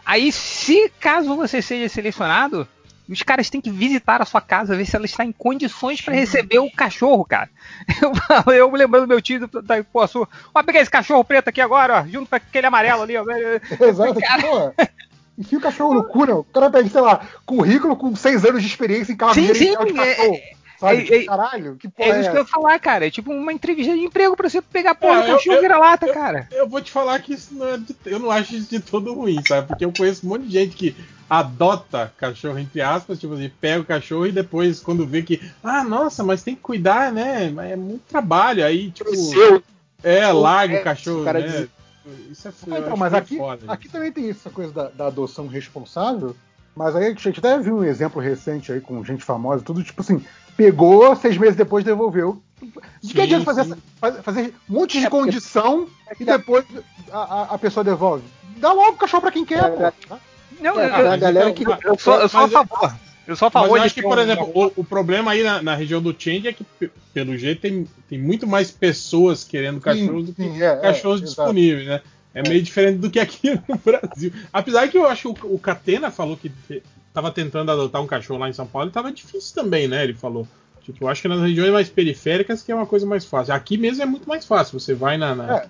Aí, se caso você seja selecionado, os caras têm que visitar a sua casa, ver se ela está em condições para receber o cachorro, cara. *laughs* Eu, eu me lembrando do meu tio da Ipuaçu. Ó, pegar esse cachorro preto aqui agora, ó, junto com aquele amarelo ali, ó. *laughs* Exato, pô. *laughs* Enfia o cachorro no cu, não. O cara pede, sei lá, currículo com seis anos de experiência em casa Sim, sim, de cachorro. sabe? é- Tipo, é- caralho, que porra É é, isso que eu ia falar, cara. É tipo uma entrevista de emprego pra você pegar a porra É, do eu- cachorro eu- vira-lata, eu- cara. Eu vou te falar que isso não é de, eu não acho isso de todo ruim, sabe? Porque eu conheço um monte de gente que adota cachorro, entre aspas, tipo assim, pega o cachorro e depois, quando vê que, ah, nossa, mas tem que cuidar, né? Mas é muito trabalho. Aí, tipo. seu. É, larga É, o cachorro, o cara né? Isso é Ah, eu então, mas aqui, foda, aqui também tem essa coisa da, da adoção responsável. Mas aí a gente até viu um exemplo recente aí com gente famosa, tudo tipo assim, pegou, seis meses depois devolveu. De que Sim, adianta fazer, essa- faz- fazer um monte de É, porque- condição e depois a, a- a pessoa devolve? Dá logo o cachorro pra quem quer, pô. Não, É, eu, pra eu- galera que- eu sou, eu sou a Mas- favor. Eu a favor Mas eu acho que, por exemplo, o, o problema aí na, na região do Change é que, pe- pelo jeito, tem, tem muito mais pessoas querendo cachorros do que sim, é, é, cachorros exato. disponíveis, né? É, meio diferente do que aqui *laughs* no Brasil. Apesar que eu acho que o, o Catena falou que te- tava tentando adotar um cachorro lá em São Paulo e tava difícil também, né? Ele falou. Tipo, eu acho que nas regiões mais periféricas que é uma coisa mais fácil. Aqui mesmo é muito mais fácil. Você vai na, na, É.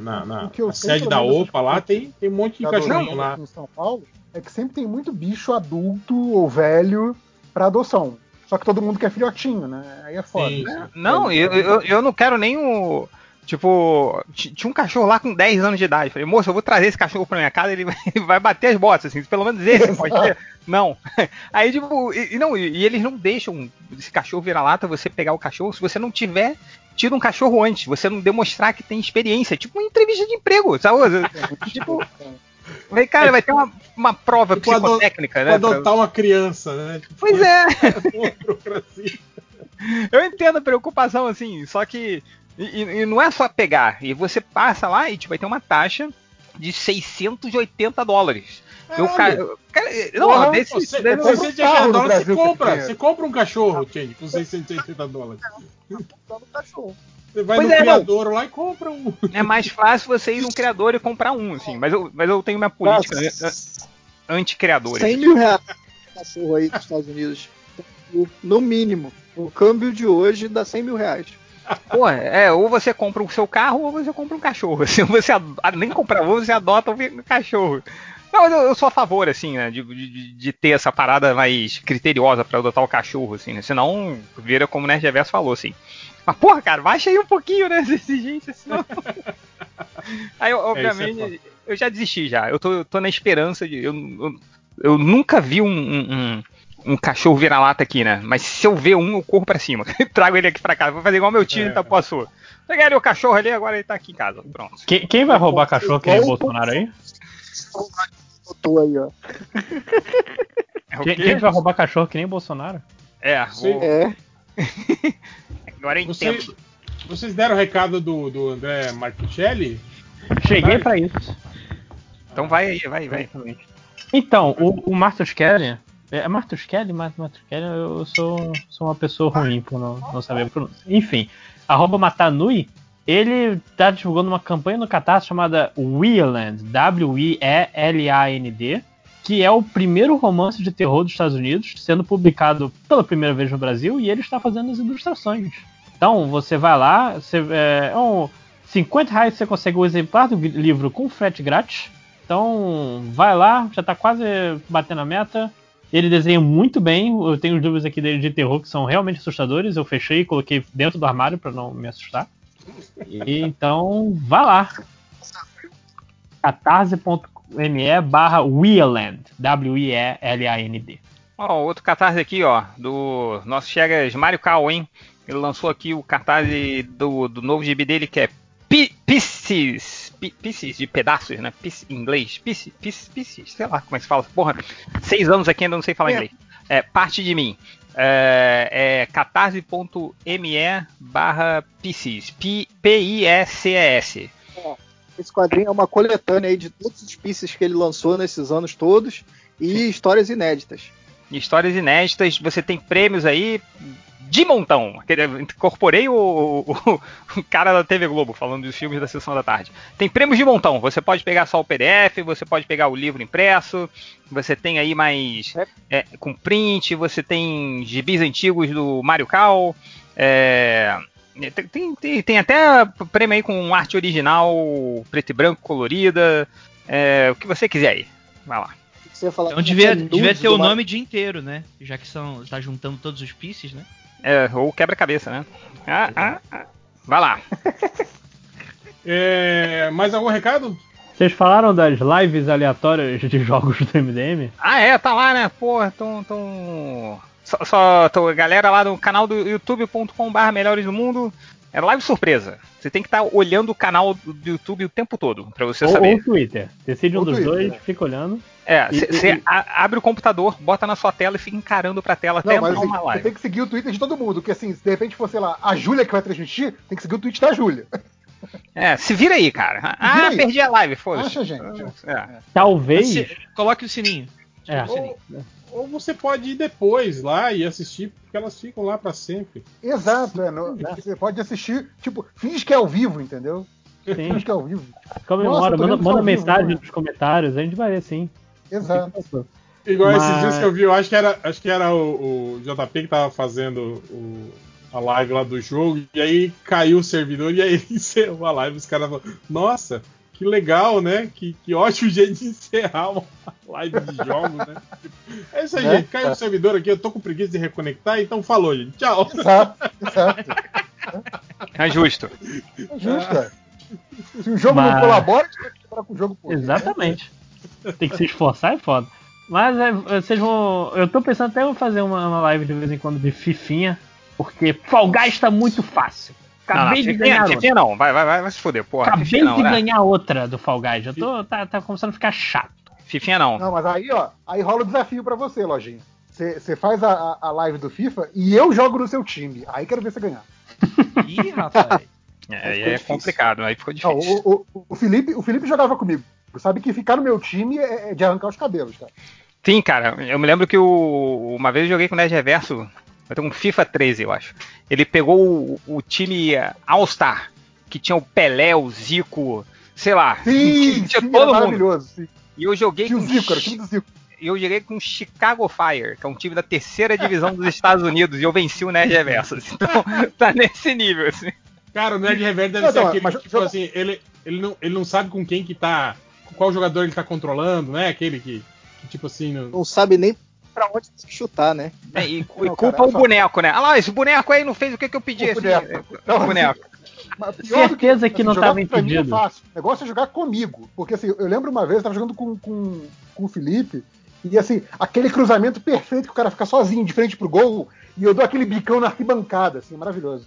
na- na- O que eu na sei, sede da OPA lá, tem, tem um monte de cachorrinho lá. em São Paulo é que sempre tem muito bicho adulto ou velho pra adoção. Só que todo mundo quer filhotinho, né? Aí é foda. Sim, né? Não, eu, eu, eu não quero nem o. Tipo, tinha um cachorro lá com 10 anos de idade. Falei, moço, eu vou trazer esse cachorro pra minha casa, ele vai, ele *laughs* vai bater as botas, assim, pelo menos esse pode ter. Não. *laughs* Aí, tipo, e, não, e, eles não deixam esse cachorro vira-lata você pegar o cachorro se você não tiver tido um cachorro antes, você não demonstrar que tem experiência. Tipo uma entrevista de emprego, sabe? *laughs* tipo, Falei, cara, vai ter uma. uma prova Tipo, psicotécnica, né? tipo adotar uma criança, né? Tipo, Pois é. *laughs* *laughs* Eu entendo a preocupação, assim, só que. E, e- e não é só pegar. E você passa lá e tipo, vai ter uma taxa de 680 dólares. Eu, cara, eu- cara, não, Porra, desse, você, desse- você, no dólares, você Brasil compra, você compra um cachorro, Change, com 680 dólares. Você vai Pois no é, não. criador lá e compra um. É mais fácil você ir num criador e comprar um, assim. Mas eu, mas eu tenho minha política né, anti-criadores. 100 mil reais cachorro aí dos Estados Unidos. No mínimo. O câmbio de hoje dá 100 mil reais. Pô, é, ou você compra o seu carro ou você compra um cachorro. Se você ad- ah, nem comprar um, você adota um cachorro. Não, mas eu, eu sou a favor, assim, né, de, de- de ter essa parada mais criteriosa pra adotar o cachorro, assim, né? Senão vira como o Nerd Reverso falou, assim. Mas, porra, cara, baixa aí um pouquinho, né, *laughs* essa exigência, senão... *laughs* Aí, obviamente, É, isso eu já desisti já. Eu tô, eu tô na esperança de... Eu, eu, eu nunca vi um, um, um- um cachorro vira-lata aqui, né? Mas se eu ver um, eu corro pra cima. *laughs* Trago ele aqui pra casa. Vou fazer igual meu tio É. em Itapuaçu. O cachorro ali, agora ele tá aqui em casa. Pronto. Quem, quem vai roubar cachorro que o Bolsonaro aí? Botou aí, ó. Quem, quem vai roubar cachorro que nem o Bolsonaro? É, Sim. É. *laughs* agora eu Você- entendo. vocês deram o recado do, do André Marcuccelli? Cheguei pra isso. Então vai aí, vai, vai. Então, o, o Marcus Kelly. É Marcus Kelly? Mar- Marcus Kelly, eu sou, sou uma pessoa ruim por não, não saber a pronúncia. Enfim, arroba Matanui, ele tá divulgando uma campanha no Catarse chamada Wieland, W-I-E-L-A-N-D, que é o primeiro romance de terror dos Estados Unidos, sendo publicado pela primeira vez no Brasil, e ele está fazendo as ilustrações. Então, você vai lá, você, é, é um 50 reais você consegue o exemplar do livro com frete grátis. Então, vai lá, já tá quase batendo a meta. Ele desenha muito bem. Eu tenho os livros aqui dele de terror que são realmente assustadores. Eu fechei e coloquei dentro do armário para não me assustar. E, então, vá lá. catarse.me barra Wieland. W-I-E-L-A-N-D. Ó, outro catarse aqui, ó, do nosso Chegas Mario Cal, hein? Ele lançou aqui o cartaz do, do novo gibi dele que é Pi- Pieces. Pi- Pieces de pedaços, né? Piece, em inglês. Pieces, pieces, pieces, sei lá como é que se fala. Porra, seis anos aqui ainda não sei falar É. inglês. É, parte de mim. É, é catarse.me barra Pieces. Ó, Esse quadrinho é uma coletânea aí de todos os pieces que ele lançou nesses anos todos e histórias inéditas. Histórias inéditas, você tem prêmios aí de montão. Incorporei o, o- o *laughs* cara da TV Globo falando dos filmes da sessão da tarde. Tem prêmios de montão. Você pode pegar só o PDF, você pode pegar o livro impresso, você tem aí mais é, com print, você tem gibis antigos do Mario Cal. é, tem, tem- tem- até prêmio aí com arte original, preto e branco, colorida. é, o que você quiser aí. Vai lá. Você ia falar Então devia, devia ter o nome o dia inteiro, né? Já que são, tá juntando todos os pieces, né? É, ou quebra-cabeça, né? Ah, ah, ah. Vai lá. *laughs* É, mais algum recado? Vocês falaram das lives aleatórias de jogos do MDM? Ah, é, tá lá, né? Porra, tão. tão... Só, só tô, a galera lá no canal do youtube.com.br Melhores do Mundo. É live surpresa. Você tem que estar olhando o canal do YouTube o tempo todo, pra você Ou, saber. ou Twitter. Decide um Ou dos Twitter, dois, né? fica olhando. É, você abre o computador, bota na sua tela e fica encarando pra tela até Não, mas entrar assim, uma você live. tem que seguir o Twitter de todo mundo, porque assim, se de repente for, sei lá, a Júlia que vai transmitir, tem que seguir o Twitter da Júlia. É, se vira aí, cara. vira Ah, aí. perdi a live, foda-se. Acha, gente. É. Talvez. Se- Coloque o sininho. É. Ou, ou você pode ir depois lá e assistir, porque elas ficam lá pra sempre. Exato, é. no- você pode assistir, tipo, finge que é ao vivo, entendeu? Sim. Finge que é ao vivo. Comemora, manda, vendo manda ao vivo, mensagem né? nos comentários, a gente vai ver sim. Exato. Igual esses Mas- dias que eu vi, eu acho que era, acho que era o, o JP que tava fazendo o- a live lá do jogo, e aí caiu o servidor e aí *laughs* encerrou a live. Os caras falaram, nossa, que legal, né? Que, que ótimo jeito de encerrar uma *laughs* live de jogos, né? É isso aí, Né? gente. Caiu o servidor aqui, eu tô com preguiça de reconectar, então falou, gente. Tchau. Exato, exato. É justo. É justo, é. Se o jogo Mas- não colabora, a gente vai com o jogo por Exatamente. Tem que se esforçar, é foda. Mas é, vocês vão. Eu tô pensando até em fazer uma, uma live de vez em quando de Fifinha, porque Fall Guys tá muito fácil. Acabei não, não, de Fifinha- ganhar outra. Fifinha não, vai, vai, vai, vai se foder, porra. Acabei Fifinha não, de né? ganhar outra do Fall Guys. Eu tô, tá, tá começando a ficar chato. Fifinha não. Não, mas aí, ó, aí rola o desafio pra você, Lojinha. Você faz a, a- live do FIFA e eu jogo no seu time. Aí quero ver você ganhar. Ih, rapaz. *laughs* É, é difícil. complicado, aí ficou Não, difícil. o, o- o Felipe, o Felipe jogava comigo. Sabe que ficar no meu time é, é de arrancar os cabelos, cara. Sim, cara, eu me lembro que o, uma vez eu joguei com o Nerd Reverso, eu tenho um FIFA 13, eu acho. Ele pegou o, o time All-Star, que tinha o Pelé, o Zico, sei lá, Sim, tinha sim, todo era mundo. maravilhoso. sim. E eu joguei Tinha o com Zico, era o time do Zico. E eu joguei com o Chicago Fire, que é um time da terceira divisão dos Estados Unidos, e eu venci o Nerd Reverso. *laughs* Então, tá nesse nível, assim. Cara, o Nerd Reverso deve Não, ser não, aquele mas que, tipo assim, ele, ele, não, ele não sabe com quem que tá. Qual jogador ele tá controlando, né? Aquele que, que, tipo assim. Não... Não sabe nem pra onde tem que chutar, né? É, e, *laughs* e Não, culpa cara, o só- boneco, né? Ah lá, esse boneco aí não fez o que, que eu pedi. O boneco. é, Não, o boneco. Certeza que não jogar tava é impedido. fácil. O negócio é jogar comigo. Porque assim, eu lembro uma vez, eu tava jogando com, com, com o Felipe, e assim, aquele cruzamento perfeito que o cara fica sozinho de frente pro gol, e eu dou aquele bicão na arquibancada, assim, maravilhoso.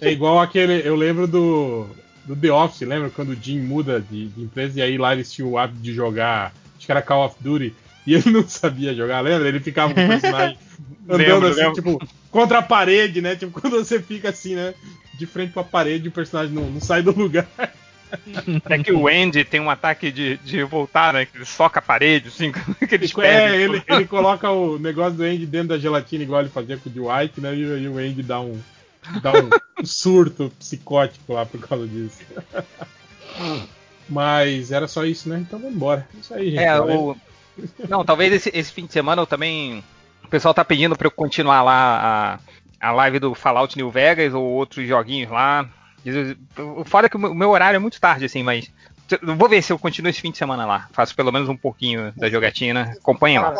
É igual aquele. Eu lembro do. Do The Office, lembra quando o Jim muda de, de empresa e aí lá eles tinham o hábito de jogar. Acho que era Call of Duty. E ele *laughs* não sabia jogar, lembra? Ele ficava com o personagem *laughs* andando Lembro, assim, lembro. tipo, contra a parede, né? Tipo, *laughs* quando você fica assim, né? De frente pra parede e o personagem não, não sai do lugar. É que o Andy tem um ataque de, de voltar, né? Que ele soca a parede, assim, que eles É, ele, ele coloca o negócio do Andy dentro da gelatina, igual ele fazia com o Dwight, né? E, e o Andy dá um, dá um surto psicótico lá por causa disso. Mas era só isso, né? Então vamos embora. Isso aí, gente. É, o... Não, talvez esse, esse fim de semana eu também. O pessoal tá pedindo pra eu continuar lá a, a live do Fallout New Vegas ou outros joguinhos lá. O foda é que o meu- horário é muito tarde, assim, mas. eu Vou ver se eu continuo esse fim de semana lá. Faço pelo menos um pouquinho da jogatina. Acompanhem lá.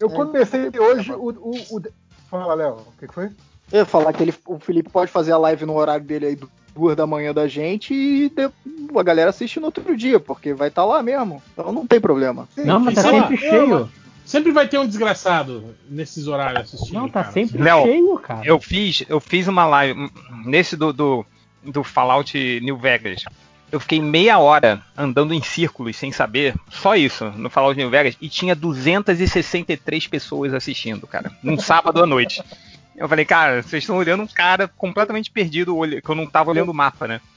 Eu comecei hoje o. o, o- Fala, Léo, o que que foi? Eu ia falar que ele, o Felipe pode fazer a live no horário dele aí, du- duas da manhã da gente, e de- a galera assiste no outro dia, porque vai estar lá mesmo. Então não tem problema. Não, mas tá sei lá, sempre cheio. Sempre vai ter um desgraçado nesses horários assistindo. Não, tá cara. sempre Léo, cheio, cara. Eu fiz, eu fiz uma live hum, nesse do, do, do Fallout New Vegas. Eu fiquei meia hora andando em círculos sem saber, só isso, no Fallout New Vegas, e tinha 263 pessoas assistindo, cara, num sábado à noite. Eu falei, cara, vocês estão olhando um cara completamente perdido, que eu não tava olhando o mapa, né? *laughs*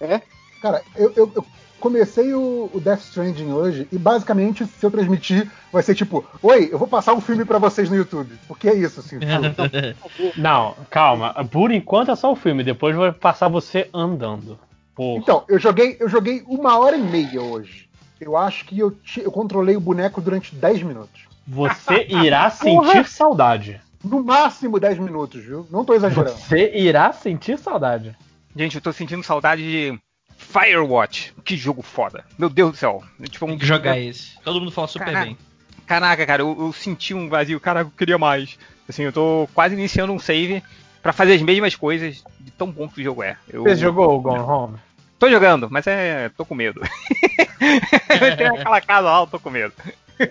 É? Cara, eu, eu- eu comecei o, o Death Stranding hoje e basicamente, se eu transmitir, vai ser tipo: Oi, eu vou passar um filme pra vocês no YouTube. Porque é isso, assim. tipo, *laughs* Não, calma. Por enquanto é só o filme, depois vai passar você andando. Porra. Então, eu joguei, eu joguei uma hora e meia hoje. Eu acho que eu, eu controlei o boneco durante 10 minutos. Você irá *laughs* Porra! sentir saudade. No máximo 10 minutos, viu? Não tô exagerando. Você irá sentir saudade. Gente, eu tô sentindo saudade de Firewatch. Que jogo foda. Meu Deus do céu. Tipo, um Tem que jogar esse. Todo mundo fala super Caraca. bem. Caraca, cara, eu, eu senti um vazio. Cara, eu queria mais. Assim, eu tô quase iniciando um save pra fazer as mesmas coisas de tão bom que o jogo é. Eu, Você jogou o Gone Home? Tô jogando, mas é. tô com medo. *laughs* eu tenho aquela casa lá, eu tô com medo.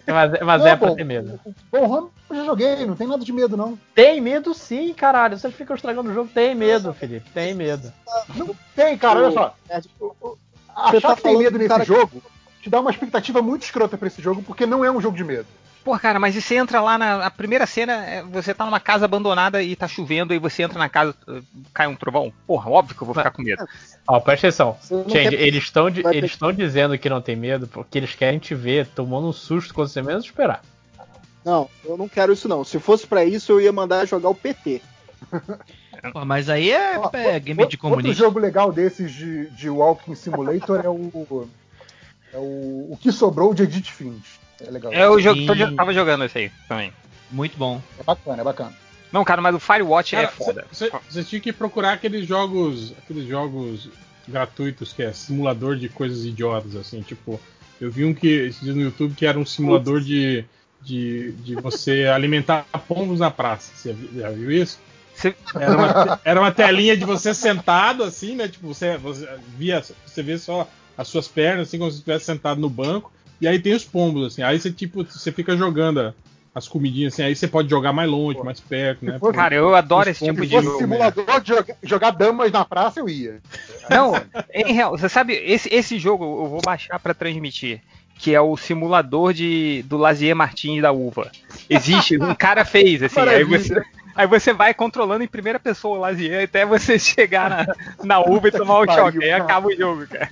Mas, mas Não, é pra pô, ter medo. Bom, Home eu já joguei, não tem nada de medo, não. Tem medo sim, caralho. Vocês ficam estragando o jogo. Tem medo, Felipe. Tem medo. Não tem, cara, olha só. Você Achar tá que tem medo do nesse que- jogo te dá uma expectativa muito escrota pra esse jogo, porque não é um jogo de medo. Pô, cara, mas e você entra lá na a primeira cena, é, você tá numa casa abandonada e tá chovendo, e você entra na casa, uh, cai um trovão? Porra, óbvio que eu vou ficar com medo. Ó, presta atenção. Gente, eles estão eles estão dizendo que não tem medo porque eles querem te ver tomando um susto quando você menos esperar. Não, eu não quero isso não. Se fosse pra isso, eu ia mandar jogar o PT. *laughs* Pô, mas aí é, Ó, é game de Outro comunista. jogo legal desses de, de Walking Simulator é o. É o, o que sobrou de Edith Finch. É legal. É o jogo, Sim. tô, tava jogando esse aí também. Muito bom. É bacana, é bacana. Não, cara, mas o Firewatch é Cara, foda. Você tinha que procurar aqueles jogos. Aqueles jogos gratuitos que é simulador de coisas idiotas, assim, tipo. Eu vi um que dias no YouTube que era um simulador de, de, de você *laughs* alimentar pombos na praça. Você já viu isso? Era uma, era uma telinha de você sentado, assim, né? Tipo, você, você via, você vê só as suas pernas, assim, como se estivesse sentado no banco. E aí tem os pombos, assim. Aí você, tipo, você fica jogando a- as comidinhas, assim. Aí você pode jogar mais longe, mais perto, né? Cara, eu adoro esse tipo Se de fosse jogo. simulador de jogar, jogar damas na praça, eu ia. Não, em real, você sabe, esse, esse jogo eu vou baixar pra transmitir. Que é o simulador de, do Lazier Martins da uva. Existe, um cara fez, assim. Aí você, aí você vai controlando em primeira pessoa o Lazier até você *laughs* chegar na, na uva e tomar o pariu, choque. Aí acaba o jogo, cara.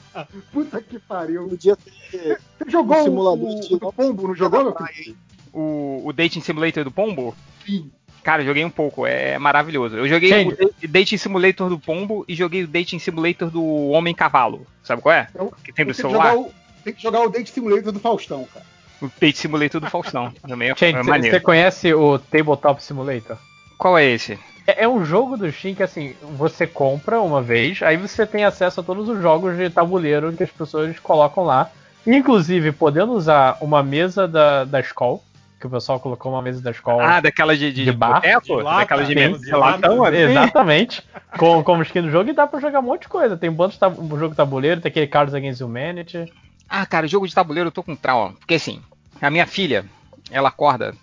*laughs* Puta que pariu. Podia ter Você jogou um o, simulador o, de- o Pombo, não jogou, meu filho? O, o Dating Simulator do Pombo? Sim. Cara, eu joguei um pouco, é maravilhoso. Eu joguei Gente. o Da- Dating Simulator do Pombo e joguei o Dating Simulator do Homem Cavalo. Sabe qual é? Que tem do que, celular. jogar o, tem que jogar o Date Simulator do Faustão, cara. O Date Simulator do Faustão. Também é, Gente, é você maneiro. conhece o Tabletop Simulator? Qual é esse? É, é um jogo do Steam que assim, você compra uma vez, aí você tem acesso a todos os jogos de tabuleiro que as pessoas colocam lá. Inclusive, podendo usar uma mesa da, da escola, que o pessoal colocou uma mesa da escola. Ah, daquela de, de, de bar. boteco? Daquela de, Sim, de latão? assim? Exatamente. com, como skin do jogo e dá pra jogar um monte de coisa. Tem um bando de tab- um jogo tabuleiro, tem aquele Cards Against Humanity. Ah, cara, jogo de tabuleiro eu tô com trauma. Porque assim, a minha filha, ela acorda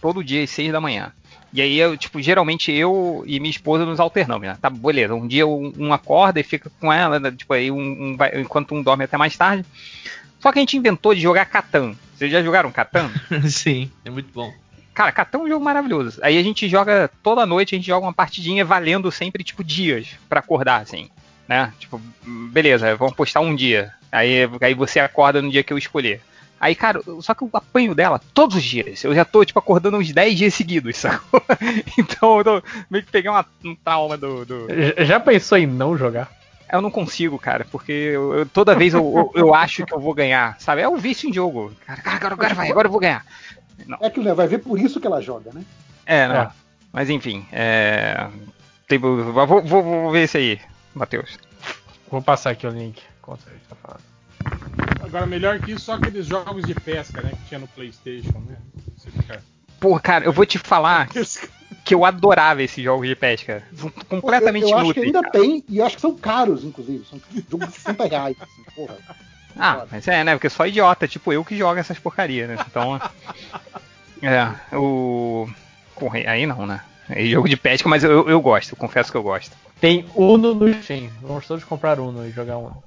todo dia às 6 da manhã. E aí, eu, tipo, geralmente eu e minha esposa nos alternamos, né? Tá, beleza. Um dia um, acorda e fica com ela, né? tipo, aí um, um vai- enquanto um dorme até mais tarde. Só que a gente inventou de jogar Catan. Vocês já jogaram Catan? *laughs* Sim, é muito bom. Cara, Catan é um jogo maravilhoso. Aí a gente joga toda noite, a gente joga uma partidinha valendo sempre, tipo, dias pra acordar, assim. Né? Tipo, beleza, vamos postar um dia. Aí, aí você acorda no dia que eu escolher. Aí, cara, só que eu apanho dela todos os dias. Eu já tô, tipo, acordando uns 10 dias seguidos, *laughs* sacou? Então eu tô, meio que peguei uma, um trauma do, do- Já- pensou em não jogar? Eu não consigo, cara, porque eu- eu- toda vez eu, eu, acho que eu vou ganhar, sabe? É o vício em jogo. Cara, cara, agora, agora vai, agora eu vou ganhar. É que né, vai ver por isso que ela joga, né? É, né? Mas enfim, é. Tem, vou, vou, vou- ver esse aí, Matheus. Vou passar aqui o link. Conta aí, tá falando. Agora, melhor que isso, só aqueles jogos de pesca, né? Que tinha no PlayStation, né? Você fica- Pô, cara, eu vou te falar *laughs* que eu adorava esses jogos de pesca. Completamente eu, eu acho que ainda cara. tem, e acho que são caros, inclusive. São jogos de 60 reais. Assim, porra. Ah, mas é, né? Porque só idiota, tipo eu que joga essas porcarias, né? Então. *laughs* é, o. Porra, aí não, né? É jogo de pesca, mas eu, eu gosto, eu confesso que eu gosto. Tem Uno no Steam. Vamos todos comprar Uno e jogar Uno.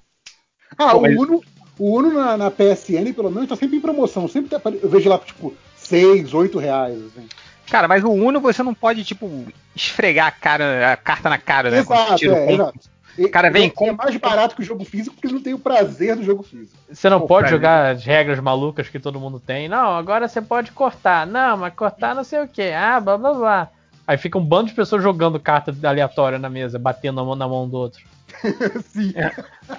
Ah, Pô, o Uno, o Uno na, na PSN, pelo menos, tá sempre em promoção. Sempre tá- eu vejo lá, tipo, 6, 8 reais. Assim. Cara, mas o Uno você não pode, tipo, esfregar a, cara, a carta na cara, né? Exato, é, exato. O cara vem e é mais barato que o jogo físico porque ele não tem o prazer do jogo físico. Você não Pô, pode jogar as regras malucas que todo mundo tem. Não, agora você pode cortar. Não, mas cortar não sei o que. Ah, blá blá blá. Aí fica um bando de pessoas jogando carta aleatória na mesa, batendo a mão na mão do outro. *laughs* Sim.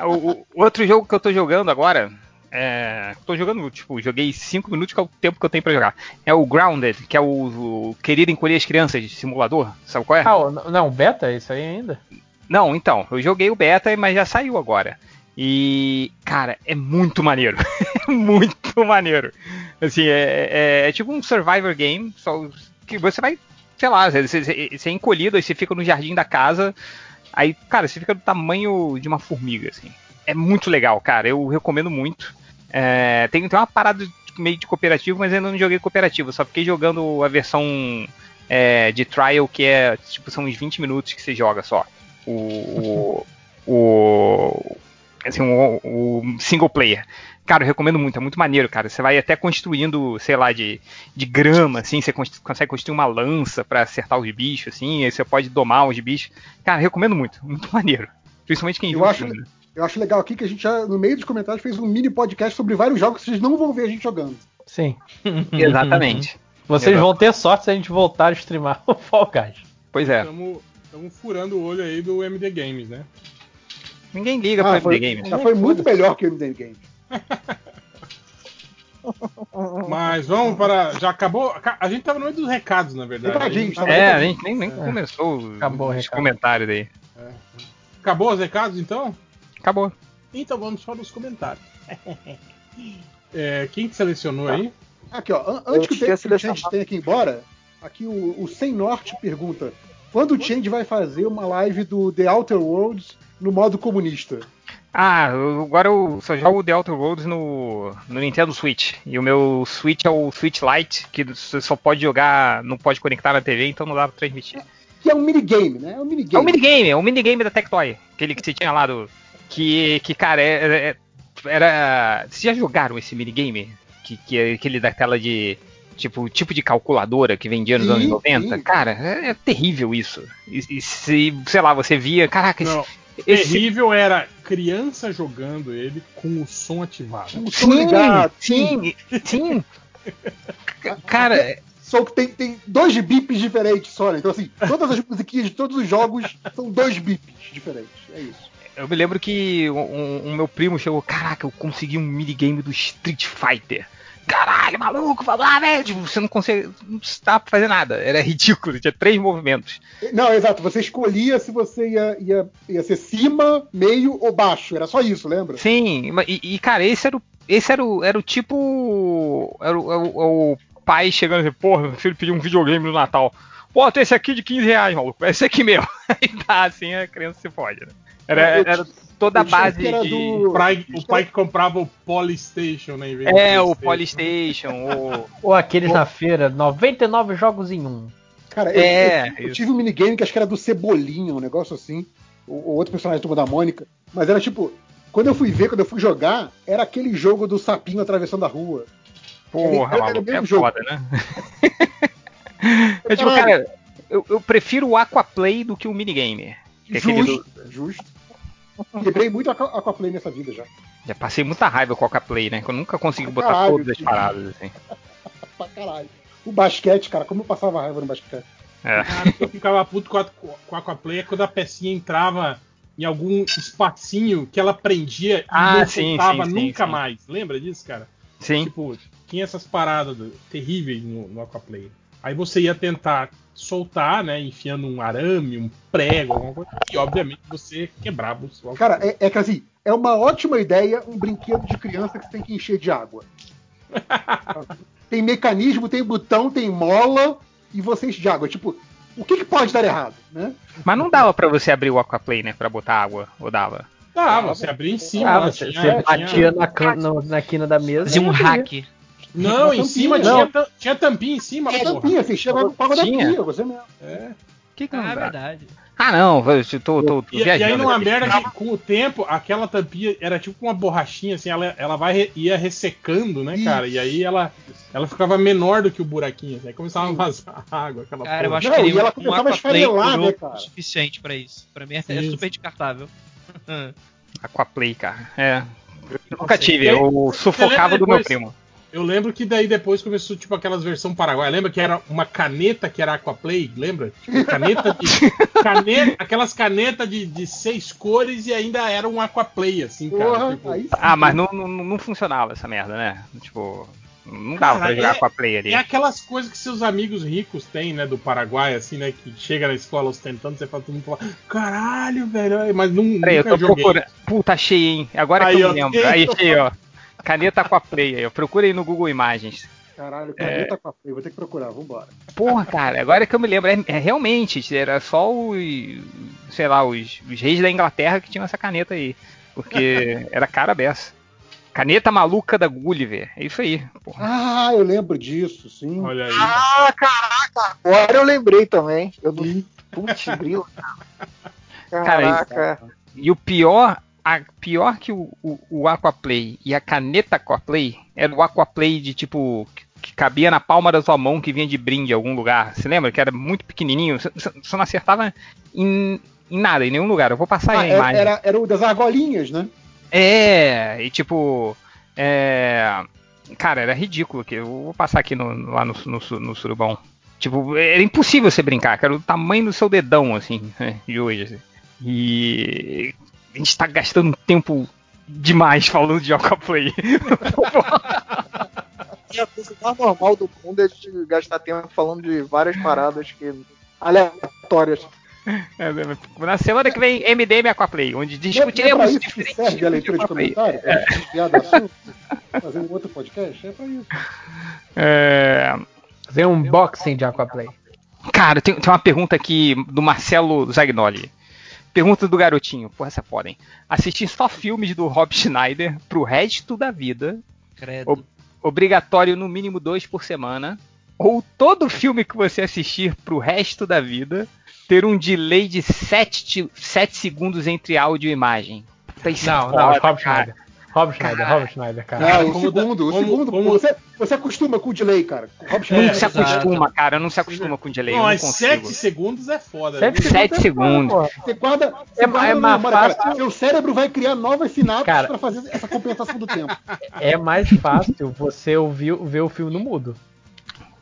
O, o- o outro jogo que eu tô jogando agora. É, tô jogando, tipo, joguei 5 minutos, que é o tempo que eu tenho pra jogar. É o Grounded, que é o, o Querido Encolher as Crianças de simulador. Sabe qual é? Ah, o- não, beta é isso aí ainda? Não, então, eu joguei o beta, mas já saiu agora. E, cara, é muito maneiro. *laughs* É muito maneiro. Assim, é, é- é tipo um survivor game, só que você vai, sei lá, você, você- você é encolhido, aí você fica no jardim da casa, aí, cara, você fica do tamanho de uma formiga, assim. É muito legal, cara, eu recomendo muito. É, tem, tem uma parada meio de cooperativo, mas ainda não joguei cooperativo, só fiquei jogando a versão é, de trial, que é, tipo, são uns 20 minutos que você joga só. O. o, o assim, o, o single player. Cara, eu recomendo muito, é muito maneiro, cara. Você vai até construindo, sei lá, de, de grama, assim, você cons- consegue construir uma lança pra acertar os bichos, assim, aí você pode domar os bichos. Cara, eu recomendo muito, *laughs* muito maneiro. Principalmente quem Eu joga. acho, eu acho legal aqui que a gente já, no meio dos comentários, fez um mini podcast sobre vários jogos que vocês não vão ver a gente jogando. Sim. *laughs* Exatamente. Vocês Exato. vão ter sorte se a gente voltar a streamar *laughs* o Fall Guys. Pois é. Estamos furando o olho aí do MD Games, né? Ninguém liga Ah, pra foi, MD Games. já foi muito melhor que o MD Game. Mas vamos para. Já acabou? A gente tava no meio dos recados, na verdade. Recadinhos, A gente É, a gente nem, nem começou Acabou o os recado. comentários aí. Acabou os recados, então? Acabou. Então vamos para os comentários. *laughs* É, quem que selecionou aí? Aqui, ó, an- antes que te- que o Change tenha que ir embora, aqui o, o Sem Norte pergunta: quando o Change vai fazer uma live do The Outer Worlds no modo comunista? Ah, agora eu só jogo The Outer Worlds no, no Nintendo Switch. E o meu Switch é o Switch Lite, que você só pode jogar, não pode conectar na TV, então não dá pra transmitir. Que que é um minigame, né? É um minigame. É um minigame, é um minigame da Tectoy. Aquele que você tinha lá do. Que, que cara, é- é- era. Vocês já jogaram esse minigame? Que, que é aquele da tela de. Tipo, tipo de calculadora que vendia nos Sim, anos 90? sim. Cara, é, é terrível isso. E, e se, sei lá, você via. Caraca. Não, esse- terrível era criança jogando ele com o som ativado. Sim, sim, sim. Cara, É, Só que tem, tem dois bips diferentes só, né? Então, assim, todas as musiquinhas de todos os jogos são dois bips diferentes. É isso. Eu me lembro que um, um- um meu primo chegou, caraca, eu consegui um minigame do Street Fighter. Caralho, maluco, falou, ah, velho, tipo, você não consegue, não dá pra fazer nada. Era ridículo, tinha três movimentos. Não, exato. Você escolhia se você ia, ia, ia ser cima, meio ou baixo. Era só isso, lembra? Sim, e, e, cara, esse era o, esse era o, era o tipo, era o, era o- o pai chegando e dizendo, porra, meu filho pediu um videogame no Natal. Pô, tem esse aqui de 15 reais, maluco, esse aqui mesmo. *laughs* Aí tá, assim, a criança se fode, né? Era, era toda a eu base que era de... do- O pai, o pai que comprava o Polystation, né? em vez do É, o PlayStation. Polystation, o... *laughs* Ou aqueles na feira, 99 jogos em um. Cara, eu, É, eu- eu isso. tive um minigame que acho que era do Cebolinha, um negócio assim. O, o outro personagem da Turma da Mônica. Mas era tipo, quando eu fui ver, quando eu fui jogar, era aquele jogo do sapinho atravessando a rua. Porra, Era- era mesmo é jogo. foda, né? *laughs* É tipo, cara, eu, eu prefiro o Aquaplay do que o minigame. Que é aquele do- Justo, justo. Quebrei muito Aqua- Aquaplay nessa vida já. Já passei muita raiva com o Aquaplay, né? Que eu nunca consegui botar Caralho, todas as que- paradas, assim. *laughs* Pra caralho. O basquete, cara, como eu passava raiva no basquete. É. Cara, eu ficava puto com a, com a Aquaplay é quando a pecinha entrava em algum espacinho que ela prendia e Ah, não sim, sim, sim, nunca sim. mais. Lembra disso, cara? Sim. Tipo, tinha essas paradas do- terríveis no, no Aquaplay. Aí você ia tentar soltar, né? Enfiando um arame, um prego, alguma coisa. E obviamente você quebrava o seu Cara, é, é que assim, é uma ótima ideia um brinquedo de criança que você tem que encher de água. *laughs* tem mecanismo, tem botão, tem mola e você enche de água. Tipo, o que, que pode dar errado, né? Mas não dava pra você abrir o Aquaplay, né? Pra botar água, ou dava? Dava, você abria em cima. Lá, você, tinha- você batia tinha- na, can- no- na quina da mesa. Fazia um abria. hack. Não, em cima tinha, Não. tam- tinha tampinha em cima, É porra. tampinha, você enchia com água da Tinha? pia, você mesmo. É. Que que não Ah, é verdade. Ah, não, eu tô, tô, tô E, e viajando. aí numa merda que com o tempo, aquela tampinha era tipo uma borrachinha, assim, ela, ela vai re- ia ressecando, né, cara? E aí ela, ela ficava menor do que o buraquinho, assim, aí começava a vazar água, aquela Cara, eu porra. acho Não, que e ela um começava a esfarelar, né, cara? o suficiente pra isso. Pra mim é, é super descartável. *laughs* Aquaplay, cara. É. Eu nunca tive, E eu sufocava do meu primo. Eu lembro que daí depois começou, tipo, aquelas versão paraguaia. Lembra que era uma caneta que era Aquaplay? Lembra? Tipo, caneta de. *laughs* caneta, aquelas canetas de, de seis cores e ainda era um Aquaplay, assim, cara. Porra, tipo. Ah, mas não, não, não funcionava essa merda, né? Tipo, não dava Cara, pra jogar é- Aquaplay ali. É aquelas coisas que seus amigos ricos têm, né, do Paraguai, assim, né, que chega na escola ostentando, você fala, todo mundo fala, caralho, velho, mas não, Peraí, eu nunca tô joguei. procurando. Puta, achei, hein? Agora Aí, que eu ó, me lembro. Aí achei, ó. Caneta Aquaplay aí, ó. Procura aí no Google Imagens. Caralho, É. caneta com a play, vou ter que procurar, vambora. Porra, cara, agora que eu me lembro, é, é realmente, era só os, sei lá, os, os reis da Inglaterra que tinham essa caneta aí. Porque *laughs* era cara beça. Caneta maluca da Gulliver, é isso aí. Porra. Ah, eu lembro disso, sim. Olha aí. Ah, caraca, agora eu lembrei também. Eu não. Putz, grilo. Cara, Caraca. E o pior, a, pior que o, o, o Aquaplay e a caneta Aquaplay era o Aquaplay de tipo. que- cabia na palma da sua mão que vinha de brinde em algum lugar. Você lembra? Que era muito pequenininho. Você- não acertava em, em nada, em nenhum lugar. Eu vou passar Ah, aí a era, imagem. era, era o das argolinhas, né? É, e tipo. É. Cara, era ridículo. Que eu vou passar aqui no, lá no, no, no surubão. Tipo, era impossível você brincar, cara. O tamanho do seu dedão, assim, *laughs* de hoje. assim. E. A gente tá gastando tempo demais falando de Aquaplay. E *laughs* a coisa mais normal do mundo é de gastar tempo falando de várias paradas que aleatórias. É, Na semana que vem, MDM Aquaplay, onde Não é discutiremos pra isso que diferentes serve a leitura de comentário? Gente do assunto? Fazer um outro podcast? É pra isso. É, Fazer um unboxing de Aquaplay. Cara, tem, tem uma pergunta aqui do Marcelo Zagnoli. Pergunta do garotinho. Porra, essa podem. Assistir só filmes do Rob Schneider pro resto da vida. Credo. Ob- obrigatório no mínimo dois por semana. Ou todo filme que você assistir pro resto da vida. ter um delay de 7, 7 segundos entre áudio e imagem. Puta, isso é Não, foda, não, Rob. Schneider. Rob Schneider, Rob Schneider, cara. Não, o como segundo, o como- segundo. como- Você, você acostuma com o delay, cara. O Rob Não Schneider- se acostuma, cara. Não se acostuma com delay. Não, não mas consigo. 7 segundos é foda. Sete viu? Sete segundos. Você guarda, você É- guarda é mais memória, cara. fácil- Seu cérebro vai criar novas sinapses Cara. pra fazer essa compensação do tempo. *laughs* É mais fácil você ouvir, ver o filme no mudo.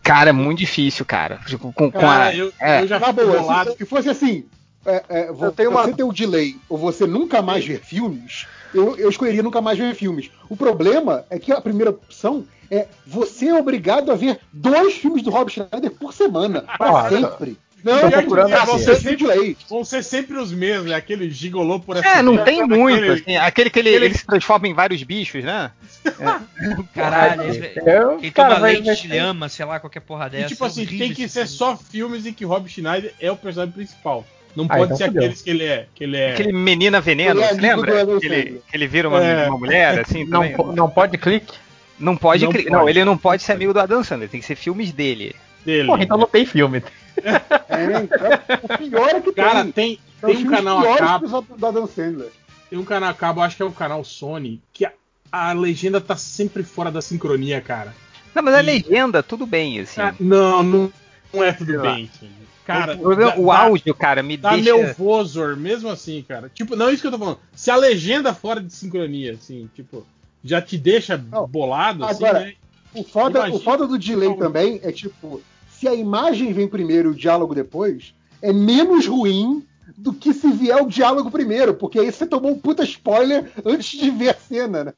Cara, é muito difícil, cara. Com, com Cara, a- eu, é. eu já Na boa, se, se fosse assim, é, é, vo- Eu tenho você uma- ter o delay ou você nunca mais ver filmes, eu, eu escolheria nunca mais ver filmes. O problema é que a primeira opção é você é obrigado a ver dois filmes do Rob Schneider por semana, *laughs* pra Nossa. sempre. Não, Tô não, procurando não, você tem delay. Vão ser sempre os mesmos, né? Aquele gigolô por É, não acidente, tem sabe? muito. Aquele- assim, aquele que ele, aquele- ele se transforma em vários bichos, né? *laughs* Caralho, Eu- esse- eu- ele cara, toma leite de ser- lhama, sei lá, qualquer porra E, dessa. tipo é assim, tem que ser filme. só filmes em que Rob Schneider é o personagem principal. Não Ah, pode então ser fudeu. aqueles que ele é. Que ele é... Aquele menina veneno, Ele é lembra? Que ele, que ele vira uma, É. uma mulher, assim, Não, também. po- não pode clique? Não pode, Não não, ele não pode ser amigo do Adam Sandler, tem que ser filmes dele. dele. Porra, então não tem filme. É, então, *laughs* o pior é que Cara, tem. tem, São tem um canal a cabo. do Adam Sandler. Tem um canal a cabo, acho que é o canal Sony, que a, a legenda tá sempre fora da sincronia, cara. Não, mas a E- legenda, tudo bem, assim. Ah, não, não, não é tudo Sei bem. Sim. Cara, o, dá- o áudio, cara, me Dá deixa. nervoso, mesmo assim, cara. Tipo, não é isso que eu tô falando. Se a legenda fora de sincronia, assim, tipo, já te deixa bolado, assim, Agora, né? O foda, Imagina. o foda do delay também é tipo, se a imagem vem primeiro e o diálogo depois, é menos ruim do que se vier o diálogo primeiro, porque aí você tomou um puta spoiler antes de ver a cena, né?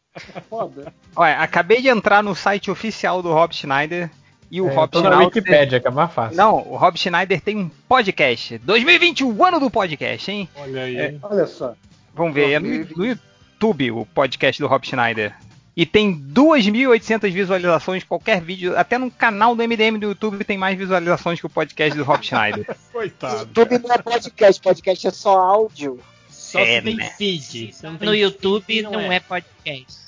Foda. *laughs* Olha, acabei de entrar no site oficial do Rob Schneider e o É, Rob na Schneider. Wikipédia, que é mais fácil. Não, o Rob Schneider tem um podcast. 2020, o ano do podcast, hein? Olha aí. É. Olha só. Vamos ver, é no, no YouTube o podcast do Rob Schneider. E tem 2.800 visualizações, qualquer vídeo, até no canal do MDM do YouTube tem mais visualizações que o podcast do Rob Schneider. *laughs* Coitado. YouTube não é podcast, podcast é só áudio. Só É, se tem né? feed. Se não tem No YouTube feed, não é podcast.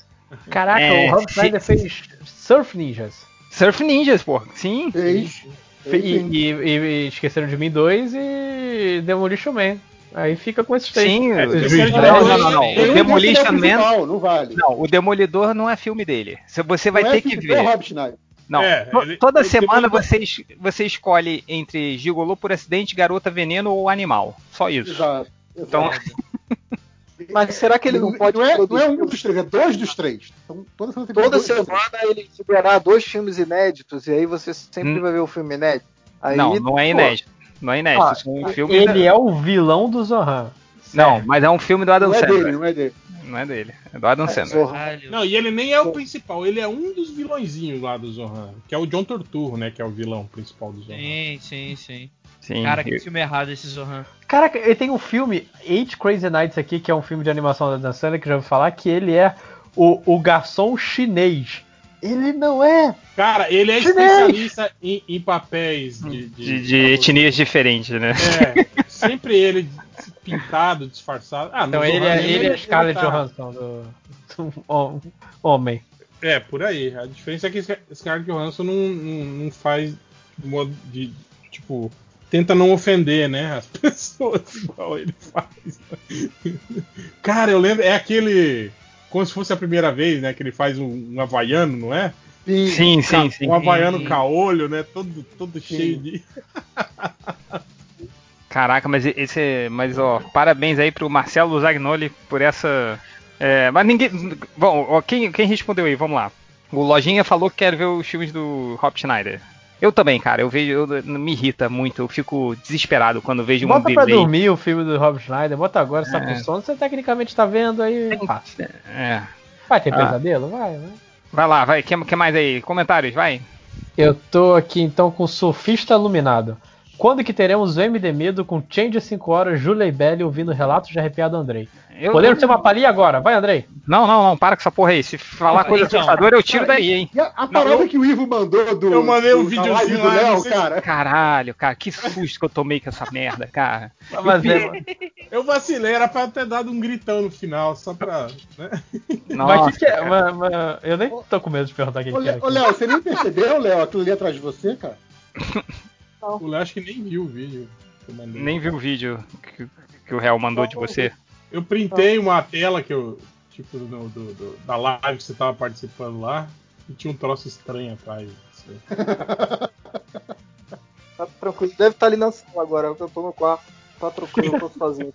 Caraca, É, o Rob se- Schneider fez Surf Ninjas. Surf Ninjas, pô, sim. Fez. Fe- E, e- e Esqueceram de Mim 2 e Demolition Man. Aí fica com esses três. Sim, dois. não, Mim não, não, não. O que Demolition é Man. principal, Não vale. Não, o Demolidor não é filme dele. Você vai Não é ter que filme do ver. Rob Schneider. Não, É, ele- toda ele semana demora- você, es- você escolhe entre gigolô por acidente, garota veneno ou animal. Só isso. Exato. Então, Mas será que ele não pode não é, não é um dos três, é dois dos três. Então, toda semana toda dois dos três. semana ele liberar dois filmes inéditos e aí você sempre Hum. vai ver o filme inédito? Aí, não, não é pô, inédito. Não é inédito. Ah, São filmes Ele da- é o vilão do Zohan. Não, mas é um filme do Adam Não é Sandler. dele, não é dele. Não é dele, é do Adam Sandler. Zorro. Caralho. Não, e ele nem é o principal, ele é um dos vilõezinhos lá do Zohan, que é o John Torturro, né, que é o vilão principal do Zohan. Sim, sim, sim. Sim. Cara, que eu- filme errado esse Zohan. Caraca, ele tem um filme, Eight Crazy Nights aqui, que é um filme de animação da Dan Sandler, que já ouvi falar, que ele é o, o garçom chinês. Ele não é. Cara, ele é Chinês! especialista em, em papéis de, de, de etnias diferentes, né? É, sempre ele pintado, disfarçado. Ah, no Então ele Zohan é, ele é Scarlett tá- Johansson do, do hom- homem. É, por aí. A diferença é que Scar- Scarlett Johansson não, não, não faz de modo de. Tipo, tenta não ofender, né? As *laughs* pessoas igual ele faz. Cara, eu lembro. É aquele. Como se fosse a primeira vez, né? Que ele faz um, um havaiano, não é? Sim, sim, sim. Um havaiano caolho, né? Todo, todo cheio de. *laughs* Caraca, mas esse. Mas ó, parabéns aí pro Marcelo Zagnoli por essa. é, mas ninguém. Bom, ó, quem, quem respondeu aí? Vamos lá. O Lojinha falou que quer ver os filmes do Rob Schneider. Eu também, cara. Eu vejo. Eu, me irrita muito. Eu fico desesperado quando vejo um Bota pra delay. dormir o filme do Rob Schneider, bota agora, tá É. com sono, você tecnicamente tá vendo aí. Passa. É. Vai ter Ah. pesadelo? Vai, vai. Vai lá, vai. O que, que mais aí? Comentários, vai. Eu tô aqui então com o Surfista Iluminado. Quando que teremos o MD Medo com Change 5 horas, Julia e Belly ouvindo relatos de arrepiado Andrei? Eu- Podemos ter uma palhinha agora? Vai, Andrei. Não, não, não, para com essa porra aí. Se falar coisa Então. assustadora, eu tiro daí, hein? E a, a parada que o Ivo mandou do. Eu mandei um videozinho do não Léo, cara. Caralho, cara, que susto que eu tomei com essa merda, cara. Mas é, Eu vacilei, era pra ter dado um gritão no final, só pra. Né? mas o que, que é? Mas- mas eu nem tô com medo de perguntar o que, Ô, que é. Ô, Léo, você nem percebeu, Léo, aquilo ali atrás de você, cara? *laughs* O Léo acho que nem viu o vídeo. eu mandei. Nem vi o vídeo que, que o réu mandou de você. Eu printei uma tela que eu. Tipo, no- do- do- da live que você tava participando lá. E tinha um troço estranho atrás. *laughs* Tá tranquilo. Deve estar ali na sala agora. Eu tô no quarto. Tá tranquilo, eu tô sozinho.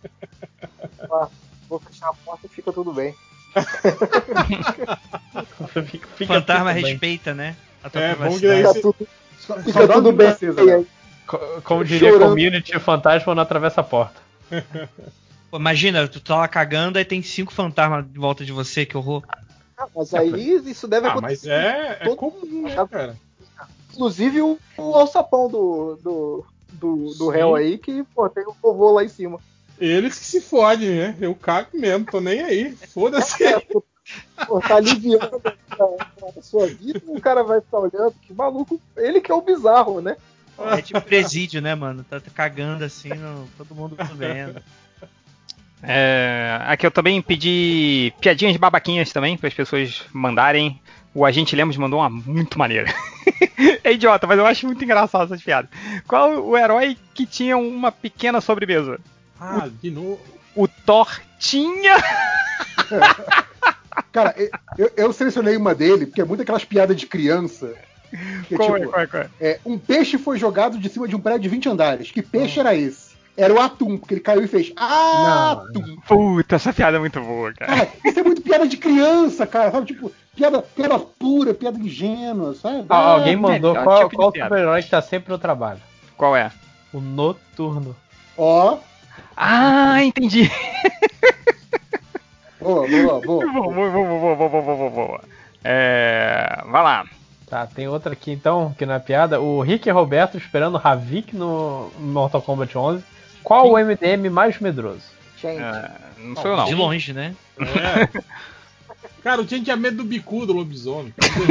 Tá, *laughs* vou fechar a porta e fica tudo bem. O fantasma respeita, né? A tua É, bom privacidade. que daí Fica você- fica só dá tudo bem. né? Como diria Chorando. community, o fantasma não atravessa a porta. *laughs* Pô, imagina, tu tá lá cagando, aí tem cinco fantasmas de volta de você, que horror. ah, mas aí isso deve Ah, mas acontecer. é, é Todo- comum, né, cara? Inclusive o, o alçapão do, do, do, do réu aí, que pô, tem um vovô lá em cima. Eles que se fodem, né? Eu cago mesmo, tô nem aí. Foda-se. *laughs* Pô, tá aliviando a, a sua vida e o cara vai ficar olhando. Que maluco. Ele que é o bizarro, né? É tipo presídio, né, mano? Tá, cagando assim, no- todo mundo vendo. É, aqui eu também pedi piadinhas de babaquinhas também, para as pessoas mandarem. O agente Lemos mandou uma muito maneira. *laughs* é idiota, mas eu acho muito engraçado essas piadas. Qual o herói que tinha uma pequena sobremesa? Ah, de novo. O Tortinha! *laughs* Cara, eu, eu selecionei uma dele, porque é muito aquelas piadas de criança. Que é Qual é, tipo, qual é, qual é? é, um peixe foi jogado de cima de um prédio de 20 andares. Que peixe era esse? Era o atum, porque ele caiu e fez atum. Puta, essa piada é muito boa, cara. Cara, isso é muito piada de criança, cara, sabe? Tipo, piada, piada pura, piada ingênua, sabe? Ah, alguém Ah, mandou é qual, tipo qual super-herói que tá sempre no trabalho? Qual é? O Noturno. Ó, Ah, entendi. boa, boa, boa. Boa, boa, boa, boa, boa, boa, boa, boa. É, vai lá. Tá, tem outra aqui então, que não é piada. O Rick e Roberto esperando o Havik no Mortal Kombat 11. Qual o MDM mais medroso? Gente, É, não sou eu não. De longe, né? É. Cara, o Tien tinha medo do bicudo lobisomem. Um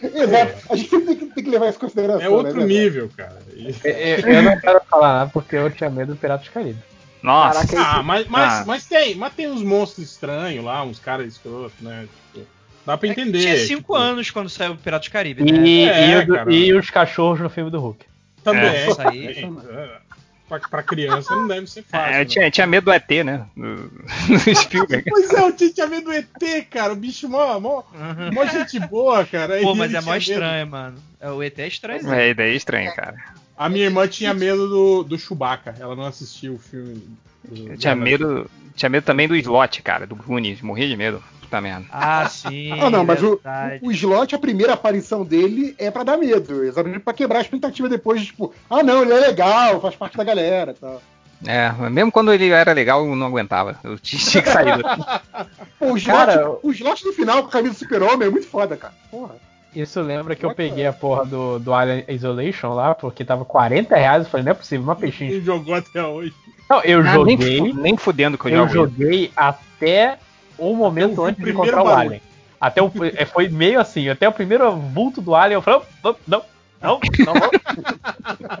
desenho. Exato. A gente tem que, tem que levar isso em consideração. É outro né, nível, cara. Eu, eu não quero falar nada porque eu tinha medo do Piratas do Caribe. Nossa. Caraca, Ah, mas, mas, Ah. mas tem, mas tem uns monstros estranhos lá, uns caras escrotos, né? Tipo, dá pra É entender. tinha cinco tipo, anos quando saiu o Piratas do Caribe, E, né? É, e o e os cachorros no filme do Hulk. Também. É, isso aí. É. Pra, pra criança não deve ser fácil. É, eu né? tinha, tinha medo do ET, né? Do Spielberg. *laughs* *laughs* Pois é, o Tien tinha medo do ET, cara. O bicho mó, mó, mó gente boa, cara. Uhum. Pô, E mas é mó tinha medo. estranho, mano. É, O ET é estranho. É, daí é estranho, cara. A minha irmã tinha medo do, do Chewbacca. Ela não assistiu o filme. Do, Eu tinha medo, tinha medo também do Slot, cara, do Goonies. Morria de medo. Puta merda. Ah, sim. *laughs* Ah, não, mas o, o slot, a primeira aparição dele é pra dar medo. Exatamente pra quebrar a expectativa depois, tipo, ah, não, ele é legal, faz parte da galera tá? e tal. É, mesmo quando ele era legal, eu não aguentava. Eu *laughs* tinha que sair. Pô, o slot, Cara, o slot no final com a camisa do super-homem é muito foda, cara. Porra. Isso lembra que eu peguei a porra do, do Alien Isolation lá, porque tava 40 reais. Eu falei, não é possível, uma peixinha. Jogou até hoje. Não, eu Ah, joguei. Nem, fu- nem fudendo que eu, eu jogo. joguei até o momento o antes de encontrar o barulho. Alien. Até o, é, foi meio assim, até o primeiro vulto do Alien, eu falei, não, não, não, não, não.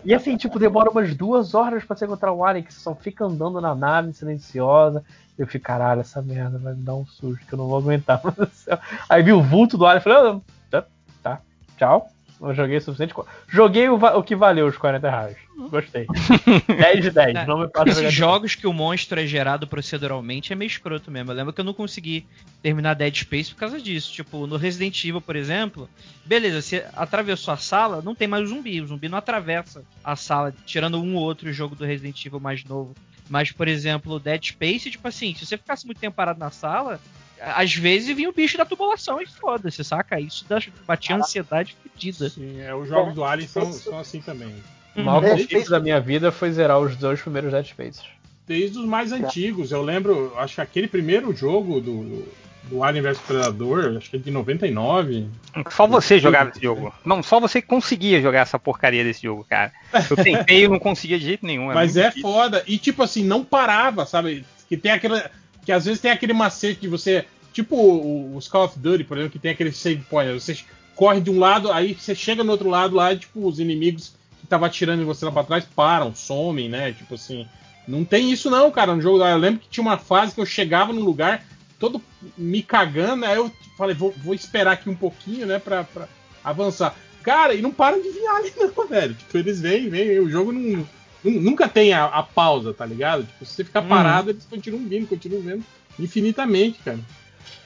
*laughs* E assim, tipo, demora umas duas horas pra você encontrar o Alien, que você só fica andando na nave silenciosa. Eu fico, caralho, essa merda vai me dar um susto que eu não vou aguentar. *laughs* Aí vi o vulto do Alien e falei, tá, tá, tchau. Eu joguei o suficiente. Joguei o, o que valeu os 40 reais. Gostei. *laughs* 10 de 10. Não me passa Esses jogos que o monstro é gerado proceduralmente é meio escroto mesmo. Eu lembro que eu não consegui terminar Dead Space por causa disso. Tipo, no Resident Evil, por exemplo, beleza, você atravessou a sala, não tem mais o zumbi. O zumbi não atravessa a sala, tirando um ou outro jogo do Resident Evil mais novo. Mas, por exemplo, o Dead Space, tipo assim, se você ficasse muito tempo parado na sala, às vezes vinha o bicho da tubulação e foda-se, saca? Isso dá- batia ansiedade fodida. Sim, é, os jogos do Alien são, são assim também. O maior conflito da minha vida foi zerar os dois primeiros Dead Spaces. Desde os mais antigos. Eu lembro, acho que aquele primeiro jogo do, do Alien vs Predador, acho que é de 99. Só você jogava esse jogo. Não, só você conseguia jogar essa porcaria desse jogo, cara. Eu tentei e não conseguia de jeito nenhum. Mas muito é foda. E tipo assim, não parava, sabe? Que tem aquela. Que às vezes tem aquele macete de você. Tipo os Call of Duty, por exemplo, que tem aquele save point. Você corre de um lado, aí você chega no outro lado lá, e, tipo, os inimigos que estavam atirando em você lá pra trás param, somem, né? Tipo assim. Não tem isso não, cara, no jogo. Eu lembro que tinha uma fase que eu chegava num lugar todo me cagando, aí eu falei, vou, vou esperar aqui um pouquinho, né, pra, pra avançar. Cara, e não para de vir alien *laughs* não, velho. Tipo, eles vêm, vêm, o jogo não, nunca tem a, a pausa, tá ligado? Tipo, se você ficar Uhum. parado, eles continuam vindo, continuam vindo infinitamente, cara.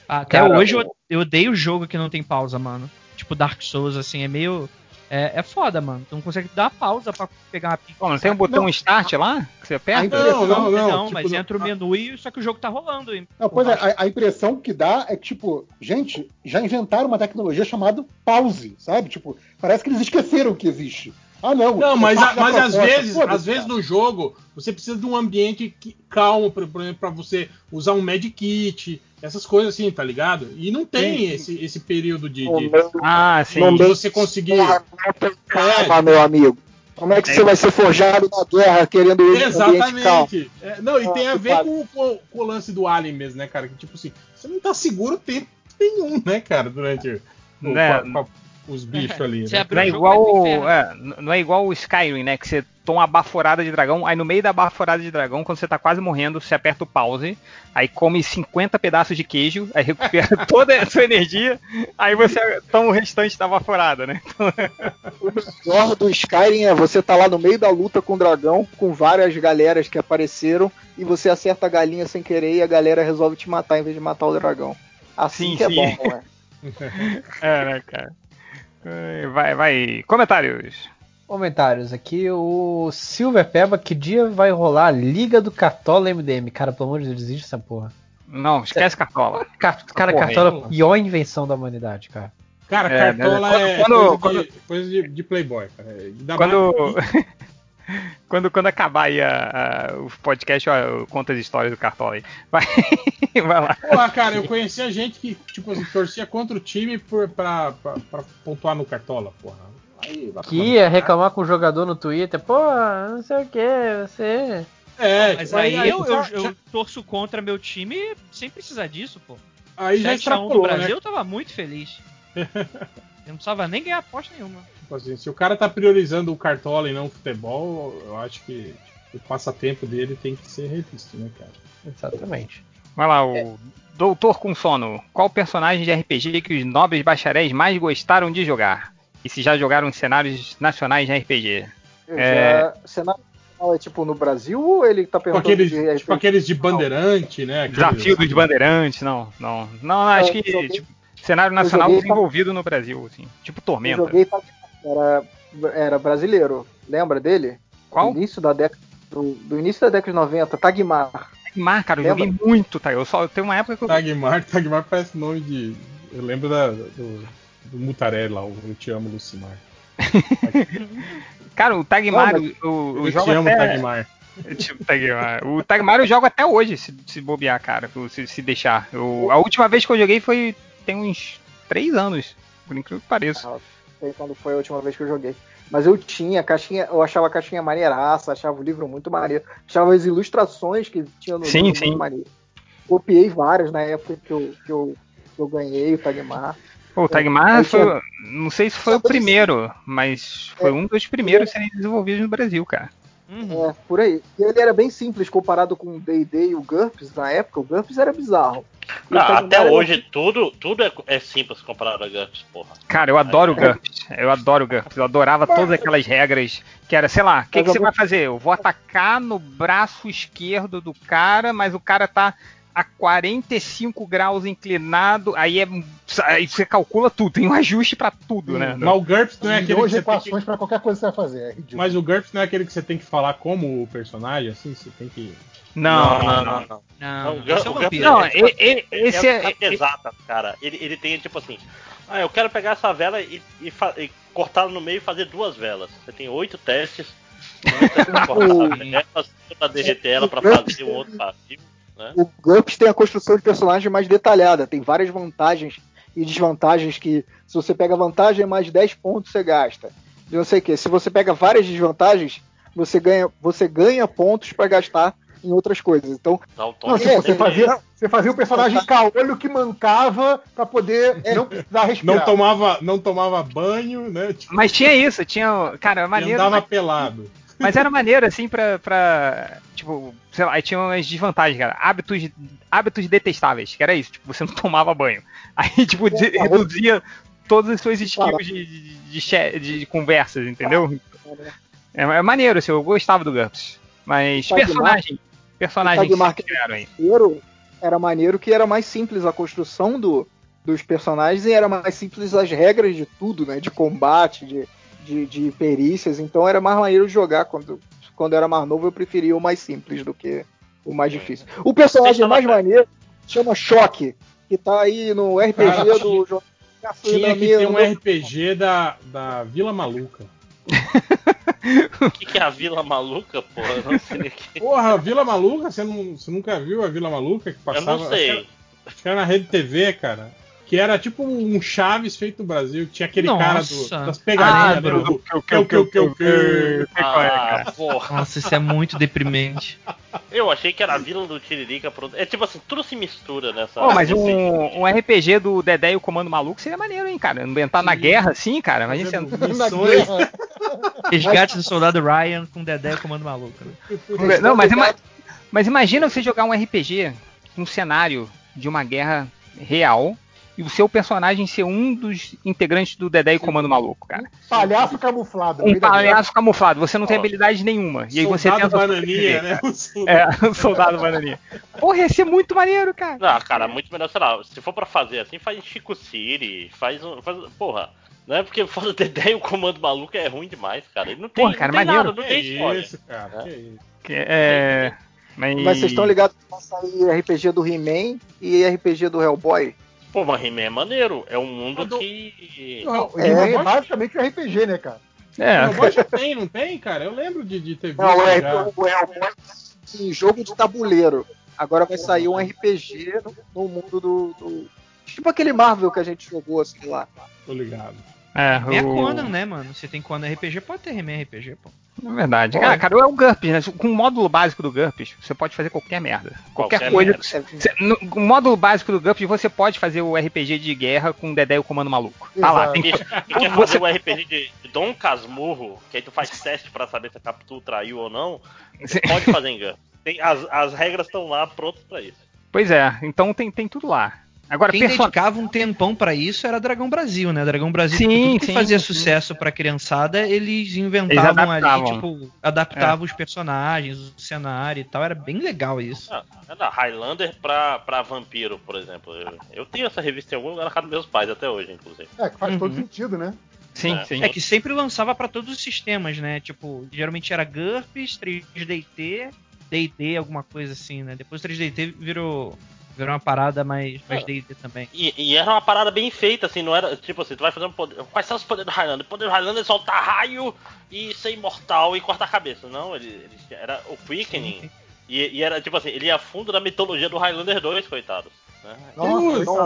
Até Cara, hoje eu, eu odeio jogo que não tem pausa, mano. Tipo Dark Souls, assim, é meio. É, é foda, mano. Tu não consegue dar pausa pra pegar uma pizza. Não tem um botão start lá que você aperta? Não, não, não, tipo, mas não- entra o menu e só que o jogo tá rolando. hein? Não, pois é, a, a impressão que dá é que, tipo, gente, já inventaram uma tecnologia chamada pause, sabe? Tipo, parece que eles esqueceram que existe. Ah, não. Não, mas, é da mas às vezes, às vezes no jogo, você precisa de um ambiente que- calmo, por exemplo, pra você usar um medkit, essas coisas assim, tá ligado? E não tem Sim. esse, esse período de, de, Ah, sim. de você conseguir. Calma, meu amigo. Como é que você vai ser forjado na guerra querendo ir no ambiente calmo? Exatamente. É, não, e Ah, tem a que ver com, com- com o lance do Alien mesmo, né, cara? Que tipo assim, você não tá seguro tempo nenhum, né, cara, durante o, Né? com a- com a- os bichos *laughs* ali. Né? Não é igual, é, não é igual o Skyrim, né? Que você toma uma baforada de dragão, aí no meio da baforada de dragão, quando você tá quase morrendo, você aperta o pause, aí come 50 pedaços de queijo, aí recupera *laughs* toda a sua energia, aí você toma o restante da baforada, né? O melhor do Skyrim é você tá lá no meio da luta com o dragão, com várias galeras que apareceram, e você acerta a galinha sem querer e a galera resolve te matar em vez de matar o dragão. Assim Sim, que é sim. bom, né? *laughs* É, né, cara? É, Vai, vai. Comentários. Comentários aqui, o Silver Peba, que dia vai rolar a Liga do Cartola MDM? Cara, pelo amor de Deus, existe essa porra. Não, esquece Cartola. *laughs* Car- cara, Porra, Cartola é pior invenção da humanidade, cara. Cara, É, cartola né? é Quando- coisa, de, quando- coisa de, de playboy, cara. Ainda Quando, *laughs* *laughs* quando, quando acabar aí a, a- o podcast, ó, eu conto as histórias do Cartola aí. *laughs* Vai, vai lá. Porra, cara, eu conhecia gente que, tipo assim, torcia contra o time por, pra, pra, pra pontuar no cartola, porra. Aí, Que ia reclamar com o jogador no Twitter, pô, não sei o que, você. É, Mas tipo, aí eu, eu, já- eu já- torço contra meu time sem precisar disso, pô. Aí já 7 a 1 extrapolou, do Brasil, né? eu tava muito feliz. *laughs* eu não precisava nem ganhar aposta nenhuma. Tipo assim, se o cara tá priorizando o cartola e não o futebol, eu acho que tipo, o passatempo dele tem que ser revisto, né, cara? Exatamente. Vai lá, o Doutor com Sono. Qual personagem de RPG que os nobres bacharéis mais gostaram de jogar? E se já jogaram cenários nacionais de RPG? Eu É. já- Cenário nacional é tipo no Brasil ou ele tá Tipo perguntando aqueles, de RPG? tipo aqueles de bandeirante, né? aqueles- Desafio dos bandeirantes? Não, não. Não, acho Eu que joguei- tipo, cenário eu nacional desenvolvido no Brasil, assim. Tipo Eu Tormenta. joguei era, era brasileiro, lembra dele? Qual? Do início da década do, do início da década de 90, Tagmar. Tagmar, cara, eu Lembra? joguei muito, tá? Eu só tenho uma época que eu. Tagmar, *laughs* Tagmar parece nome de. Eu lembro da, do, do Mutarelli lá, o Eu Te Amo Lucimar. *laughs* Cara, o Tagmar, Não, mas o, o eu jogo te amo, até... Tagmar. *laughs* Tipo, Tagmar. O Tagmar eu jogo até hoje, se, se bobear, cara, se, se deixar. Eu- a última vez que eu joguei foi tem uns três anos, por incrível que pareça. Não sei quando foi a última vez que eu joguei. Mas eu tinha a caixinha, eu achava a caixinha maneiraça, achava o livro muito maneiro. Achava as ilustrações que tinha no Sim, livro sim. muito maneiro. Copiei várias na época que eu, que eu, que eu ganhei o Tagmar. Pô, o Tagmar Aí foi. tinha- Não sei se foi o primeiro, mas foi um dos primeiros a serem desenvolvidos no Brasil, cara. É, por aí. E ele era bem simples comparado com o D&D e o GURPS na época. O GURPS era bizarro. E o Ah, até era- hoje, tudo, tudo é, é simples comparado a GURPS, porra. Cara, eu adoro o GURPS. Eu adoro o GURPS. Eu adorava todas aquelas regras que era, sei lá, o que, que você vai fazer? Eu vou atacar no braço esquerdo do cara, mas o cara tá a 45 graus inclinado, aí é aí você calcula tudo, tem um ajuste pra tudo, né? Mas o GURPS não é aquele que você tem equações que... pra qualquer coisa que você vai fazer. É. Mas o GURPS não é aquele que você tem que falar como o personagem, assim, você tem que... Não, não, não. não. Não, o esse é GURPS é-. Não, é- esse é- exata, cara. Ele, ele tem tipo assim, ah, eu quero pegar essa vela e, e, e cortá-la no meio e fazer duas velas. Você tem oito testes. Você tem que *laughs* cortar a vela, pra derreter ela pra fazer um outro vazio. Né? O GURPS tem a construção de personagem mais detalhada, tem várias vantagens e desvantagens que se você pega vantagem, mais 10 pontos você gasta. De não sei o que. Se você pega várias desvantagens, você ganha, você ganha pontos para gastar em outras coisas. Então, Não, tipo, você, poder. fazia, você fazia o personagem caolho que mancava pra poder não precisar respirar. Não tomava, não tomava banho, né? Tipo, Mas tinha isso, tinha. Cara, e maneiro. andava mas- pelado. Mas era maneiro, assim, pra, pra. Tipo, sei lá, aí tinha umas desvantagens, cara. Hábitos, hábitos detestáveis, que era isso, tipo, você não *laughs* tomava banho. Aí, tipo, de- reduzia todas as suas skills de, de, de, de conversas, entendeu? É, é maneiro, assim, eu gostava do GURPS. Mas personagem. Personagem que criaram aí. Era maneiro que era mais simples a construção do, dos personagens e era mais simples as regras de tudo, né? De combate, de, de, de perícias. Então era mais maneiro jogar. Quando, quando era mais novo, eu preferia o mais simples do que o mais difícil. O personagem mais maneiro chama Choque, que tá aí no RPG Cara, do jogo. Tinha que ter um RPG da, da Vila Maluca. *laughs* O que, que é a Vila Maluca, porra? Eu Não sei o que. Porra, a Vila Maluca, você, não, você nunca viu a Vila Maluca que passava? Eu não sei. Acho que, era, acho que era na Rede TV, cara. Que era tipo um Chaves feito no Brasil. que Tinha aquele cara do, Nossa. das pegadinhas, Ah, né? Do, que, que, que, que, que, Ah, porra. Nossa, isso é muito deprimente. Eu achei que era a Vila do Tiririca. pro- É tipo assim, tudo se mistura nessa. Pô, mas um, um RPG do Dedé e o Comando Maluco seria maneiro, hein, cara? Ambientar na guerra, assim, cara. Imagina você missões. Resgate do soldado Ryan com Dedé e Comando Maluco. né? Não, mas, ima- mas imagina você jogar um RPG num cenário de uma guerra real e o seu personagem ser um dos integrantes do Dedé e Comando Maluco, cara. Palhaço camuflado. Um palhaço camuflado, você não tem habilidade nenhuma. E aí você Soldado tenta bananinha, né? *laughs* É, soldado bananinha. Porra, ia ser muito maneiro, cara. Não, cara, muito melhor, sei lá, se for pra fazer assim, faz Chico City, faz um. Faz, porra, não é porque fora o *laughs* Dedé e o comando maluco é ruim demais, cara. Ele não tem, Porra, cara, não tem maneiro. nada, não tem Que história. isso, cara, que isso. Que é. Mas, Mas vocês estão ligados que vai sair RPG do He-Man e RPG do Hellboy? Pô, mas He-Man é maneiro, é um mundo que. O He-Man é basicamente um RPG, né, cara? É. O Robot tem, não tem, cara? Eu lembro de, de ter visto Não. R- o Hellboy em jogo de tabuleiro. Agora vai sair um RPG no, no mundo do, do- Tipo aquele Marvel que a gente jogou, assim lá. Tô ligado. É, É o- Conan, né, mano? Você tem Conan RPG, pode ter He-Man RPG, pô. É verdade. Pode. Ah, cara, é o GURPS, né? Com o módulo básico do GURPS, você pode fazer qualquer merda. Qualquer, Qualquer coisa. merda. Você- no, com o módulo básico do GURPS, você pode fazer o RPG de guerra com o Dedé e o Comando Maluco. Tá lá. Tem, Bicho, tu quer fazer o RPG de Dom Casmurro, que aí tu faz teste pra saber se a Capitu traiu ou não, você pode fazer em Gun. Tem, as, as regras estão lá prontas pra isso. Pois é, então tem, tem tudo lá. Agora, Quem perso- dedicava um tempão pra isso era Dragão Brasil, né? Dragão Brasil, Sim, tudo que sim, fazia sim. sucesso pra criançada, eles inventavam ali, adaptavam. tipo, adaptavam os personagens, o cenário e tal. Era bem legal isso. Ah, é da Highlander pra, pra vampiro, por exemplo. Eu, eu tenho essa revista em algum lugar na casa dos meus pais até hoje, inclusive. É, que faz Uhum. todo sentido, né? Sim, É. sim. É que sempre lançava pra todos os sistemas, né? Tipo, geralmente era GURPS, 3DT, D&D, alguma coisa assim, né? Depois o 3DT virou, virou uma parada mais, mais É. D&D também. E, e era uma parada bem feita, assim, não era tipo assim, tu vai fazer um poder. Quais são os poderes do Highlander? O poder do Highlander é soltar raio e ser imortal e cortar a cabeça. Não, ele, ele era o Quickening. E, e era tipo assim, ele ia fundo da mitologia do Highlander 2, coitados. Né?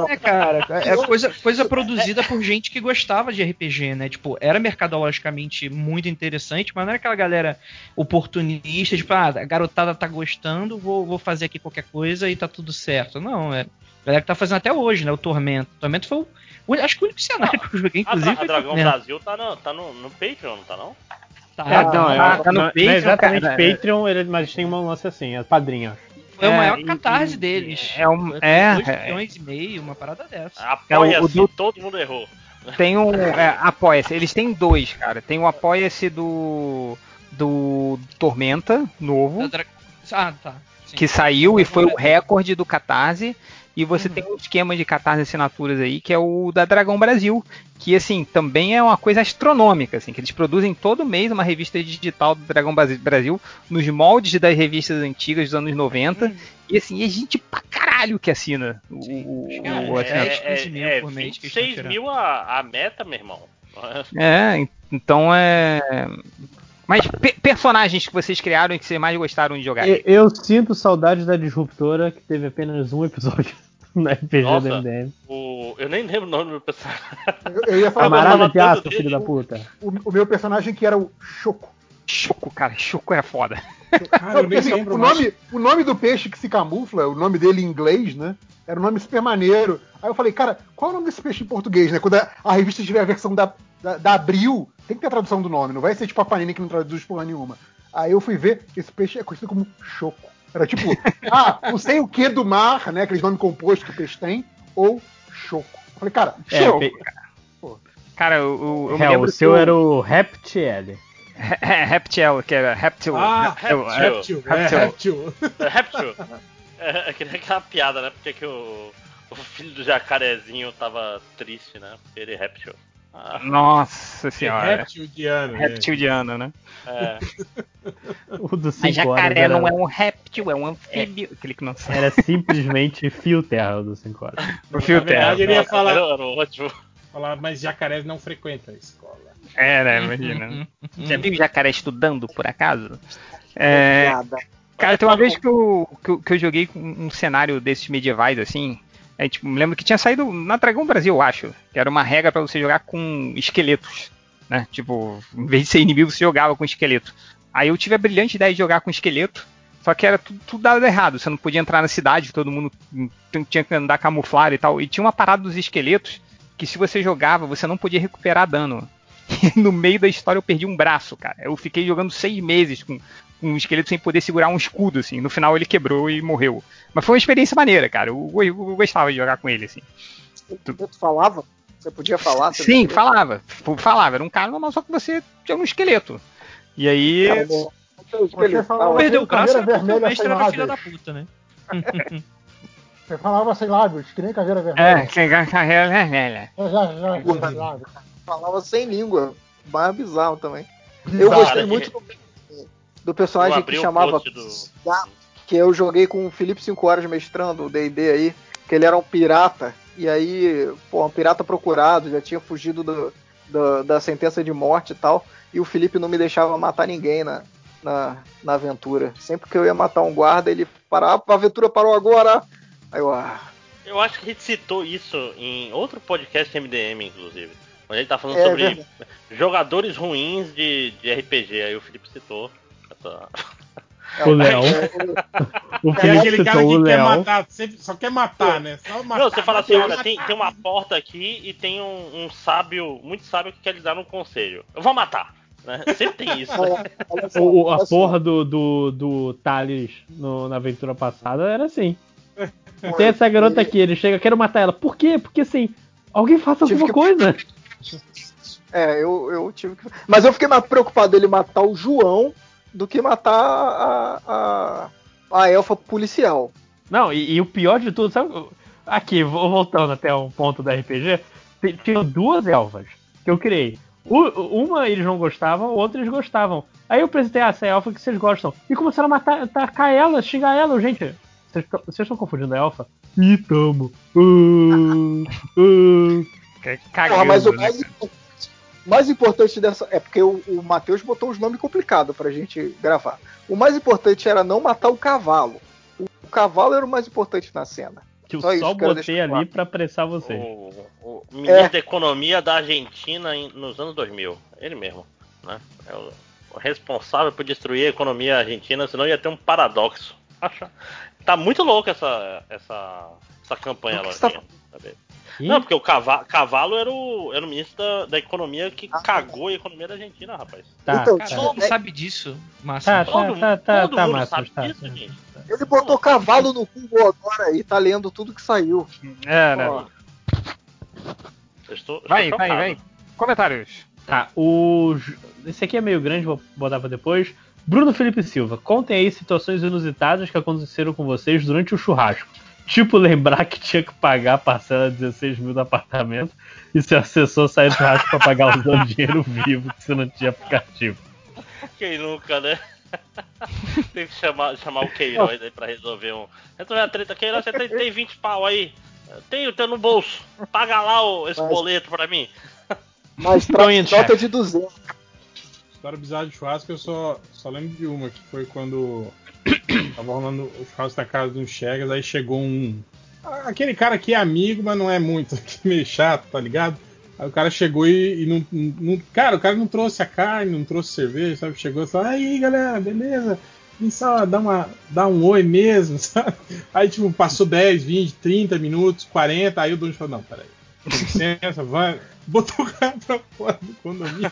É, cara, é coisa, coisa produzida por gente que gostava de RPG, né? Tipo, era mercadologicamente muito interessante, mas não era aquela galera oportunista, tipo, ah, a garotada tá gostando, vou, vou fazer aqui qualquer coisa e tá tudo certo. Não, é. A galera que tá fazendo até hoje, né? O Tormento. O Tormento foi o. Acho que o único cenário que eu joguei, A, inclusive. A foi Dragão Tormento. Brasil tá no, tá no, no Patreon, não tá não? Tá, É, não, tá, é, tá não, no não é Patreon, exatamente cara. Patreon, ele, mas tem um lance assim, é padrinho. acho. Foi o É, maior e- catarse deles. é um- é, 2 é. milhões e meio, uma parada dessa. Apoia-se, É, o do- todo mundo errou. Tem um. É, Apoia-se. Eles têm dois, cara. Tem o Apoia-se do. Do Tormenta, novo. Ah, tá. Sim. que saiu e foi o recorde do Catarse. E você Uhum. tem um esquema de Catarse assinaturas aí, que é o da Dragão Brasil, que assim, também é uma coisa astronômica, assim, que eles produzem todo mês uma revista digital do Dragão Brasi- Brasil, nos moldes das revistas antigas dos anos 90. Uhum. E assim, é gente pra caralho que assina o, o, o é, assinante. é, 15 mil é por mês que eles estão 26 tirando. mil a, a meta, meu irmão. *laughs* É, en- então é. Mas pe- personagens que vocês criaram e que vocês mais gostaram de jogar? Eu, eu sinto saudades da Disruptora, que teve apenas um episódio no RPG Nossa, do MDM. o, eu nem lembro o nome do meu personagem. Eu, eu ia falar Camarada de aço, filho da puta. O, o meu personagem que era o Choco. Choco, cara, Choco é foda. Cara, Não, assim, o, nome, o nome do peixe que se camufla, o nome dele em inglês, né? Era um nome super maneiro. Aí eu falei, cara, qual é o nome desse peixe em português, né? Quando a, a revista tiver a versão da, da, da Abril, tem que ter a tradução do nome, não vai ser tipo a Panini que não traduz porra nenhuma. Aí eu fui ver, esse peixe é conhecido como Choco. Era tipo, ah, não sei o que do mar, né? Aqueles nomes compostos que o peixe tem, ou Choco. Eu falei, cara, É, Choco. pe- Cara, eu, eu, É, o seu eu- era o Reptiel. *laughs* É, Reptil, que era Reptil. Ah, Reptil, Reptil, é, Reptil. É, Reptil. *laughs* É, é que nem aquela piada, né? Porque que o, o filho do jacarezinho tava triste, né? Porque ele é réptil. Ah. Nossa senhora. Reptiliano. Reptiliano, né? É. *laughs* O do Mas 5 horas jacaré era, não é um réptil, é um anfíbio. Aquele que não sabe. era simplesmente fio terra o do 5 horas. O *laughs* fio Na verdade, ele ia falar, era- era ótimo. falar, mas jacarés não frequentam a escola. É, né? Imagina. *laughs* Já viu jacaré estudando, por acaso? É, cara, tem uma vez que eu, que eu, que eu joguei com um cenário desses medievais, assim. É, tipo, me lembro que tinha saído na Dragão Brasil, eu acho. Que era uma regra pra você jogar com esqueletos. Né? Tipo, em vez de ser inimigo, você jogava com esqueleto. Aí eu tive a brilhante ideia de jogar com esqueleto. Só que era tudo, tudo dado errado. Você não podia entrar na cidade, todo mundo tinha que andar camuflado e tal. E tinha uma parada dos esqueletos que se você jogava, você não podia recuperar dano. *laughs* E no meio da história eu perdi um braço, cara. Eu fiquei jogando seis meses com um esqueleto sem poder segurar um escudo, assim. No final ele quebrou e morreu. Mas foi uma experiência maneira, cara. Eu, eu- eu gostava de jogar com ele, assim. Tu falava? Você podia falar? Você Sim, falava. Falava. Era um cara normal, só que você tinha um esqueleto. E aí. Você falava Perdeu o braço caveira porque o vermelha mestre era lábios. da puta, né? *laughs* Você falava sem lábios, que nem caveira É, vermelha. sem carreira vermelha. É, já, já, já, sem lábios. Falava sem língua. Mais bizarro também. Eu gostei Cara, muito do, do personagem que chamava. do- Que eu joguei com o Felipe 5 horas mestrando, o DD aí, que ele era um pirata. E aí, pô, um pirata procurado, já tinha fugido do- do- da sentença de morte e tal. E o Felipe não me deixava matar ninguém na, na, na aventura. Sempre que eu ia matar um guarda, ele parava, a aventura parou agora. Aí eu, ah, Eu acho que a gente citou isso em outro podcast MDM, inclusive. Onde gente tá falando É, sobre jogadores ruins de, de RPG. Aí o Felipe citou. *laughs* O Leão. *laughs* O É aquele cara que quer matar, só quer matar, né? Só matar, Não, você fala assim, olha, tem, tem uma porta aqui e tem um, um sábio, muito sábio que quer lhe dar um conselho. Eu vou matar. Né? Sempre tem isso. Né? *laughs* O, o- a porra do, do, do Thales no- na aventura passada era assim. Tem essa garota aqui, ele chega, quero matar ela. Por quê? Porque assim, alguém faça alguma que- coisa. É, eu, eu tive que. Mas eu fiquei mais preocupado dele matar o João do que matar a, a, a elfa policial. Não, e, e o pior de tudo, sabe? Aqui, voltando até um ponto da RPG. Tinha duas elfas que eu criei. Uma eles não gostavam, outra eles gostavam. Aí eu apresentei ah, essa é a elfa que vocês gostam. E começaram a matar, atacar ela, xingar ela. Gente, vocês tão- vocês estão confundindo a elfa? Ih, tamo. Ah, ah. Porra, mas o né, mais, importante- mais importante dessa. É porque o, o Matheus botou os nomes complicados pra gente gravar. O mais importante era não matar o cavalo. O, o cavalo era o mais importante na cena. Que eu Só só botei ali pra apressar vocês. O, o ministro É. da Economia da Argentina em- nos anos 2000. Ele mesmo. Né? É o, o responsável por destruir a economia argentina, senão ia ter um paradoxo. Acha? Tá muito louco essa, essa, essa campanha lá. você tá Não, porque o cavalo, cavalo era, o, era o ministro da, da economia que cagou a economia da Argentina, rapaz. Tá, Então, tipo, Todo mundo é- sabe disso, Márcio. Tá, tá, Todo, tá, tá, todo tá, mundo Márcio, sabe tá, disso, tá. gente. Ele botou cavalo no Google agora e tá lendo tudo que saiu. É, né? Eu estou, Vai, vai, vai. Comentários. Tá, o. Esse aqui é meio grande, vou botar pra depois. Bruno Felipe Silva, contem aí situações inusitadas que aconteceram com vocês durante o churrasco. Tipo, lembrar que tinha que pagar a parcela de 16 mil do apartamento e seu assessor sair do churrasco pra pagar usando dinheiro vivo, que você não tinha aplicativo. Quem nunca, né? tem que chamar, chamar o Queiroz aí pra resolver um. Resolver a treta. Queiroz, você tem, tem 20 pau aí. Tenho, tenho no bolso. Paga lá o, esse Mas- boleto pra mim. mas chefe. de 200. História bizarra de churrasco, eu só, só lembro de uma, que foi quando *coughs* tava rolando o churrasco na casa um Chegas, aí chegou um. Aquele cara que é amigo, mas não é muito, *laughs* meio chato, tá ligado? Aí o cara chegou e, e não, não- Cara, o cara não trouxe a carne, não trouxe cerveja, sabe? Chegou e falou, aí galera, beleza? Vem só dar, uma, dar um oi mesmo, *laughs* sabe? Aí, tipo, passou 10, 20, 30 minutos, 40, aí o dono falou, não, peraí. Com licença, vai. Botou o cara pra fora do condomínio.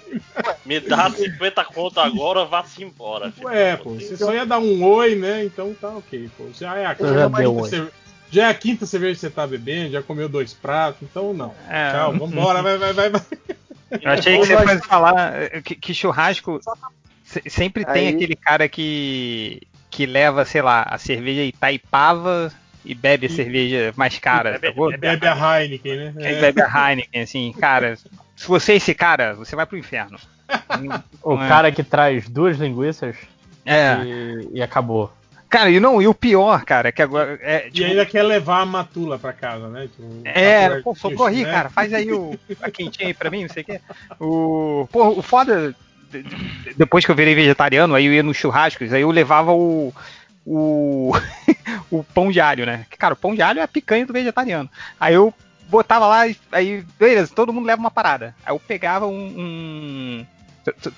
Me dá 50 conto agora, vá-se embora. filho. Ué, pô, você só ia dar um oi, né? Então tá ok, pô. Já é a quinta, um cerve- já é a quinta cerveja que você tá bebendo, já comeu dois pratos, então não. É. Tchau, vambora, vai, vai, vai, vai. Eu achei que você fosse falar eh, que, que churrasco se- sempre tem Aí- aquele cara que que leva, sei lá, a cerveja Itaipava e bebe a cerveja mais cara, Bebe- sacou? bebe a Heineken, né? Quem É. bebe a Heineken, assim, cara, se você é esse cara, você vai pro inferno. O é? cara que traz duas linguiças É. e, e acabou. Cara, e não, e o pior, cara, é que agora. É, E tipo, ainda quer levar a matula pra casa, né? Tipo, É, pô, socorri, né? cara, faz aí o, a quentinha aí pra mim, não sei o quê. O, pô, o foda, de- de- depois que eu virei vegetariano, aí eu ia nos churrascos, aí eu levava o, o, *laughs* o pão de alho, né? Cara, o pão de alho é a picanha do vegetariano. Aí eu botava lá, e- aí, beleza, todo mundo leva uma parada. Aí eu pegava um... um...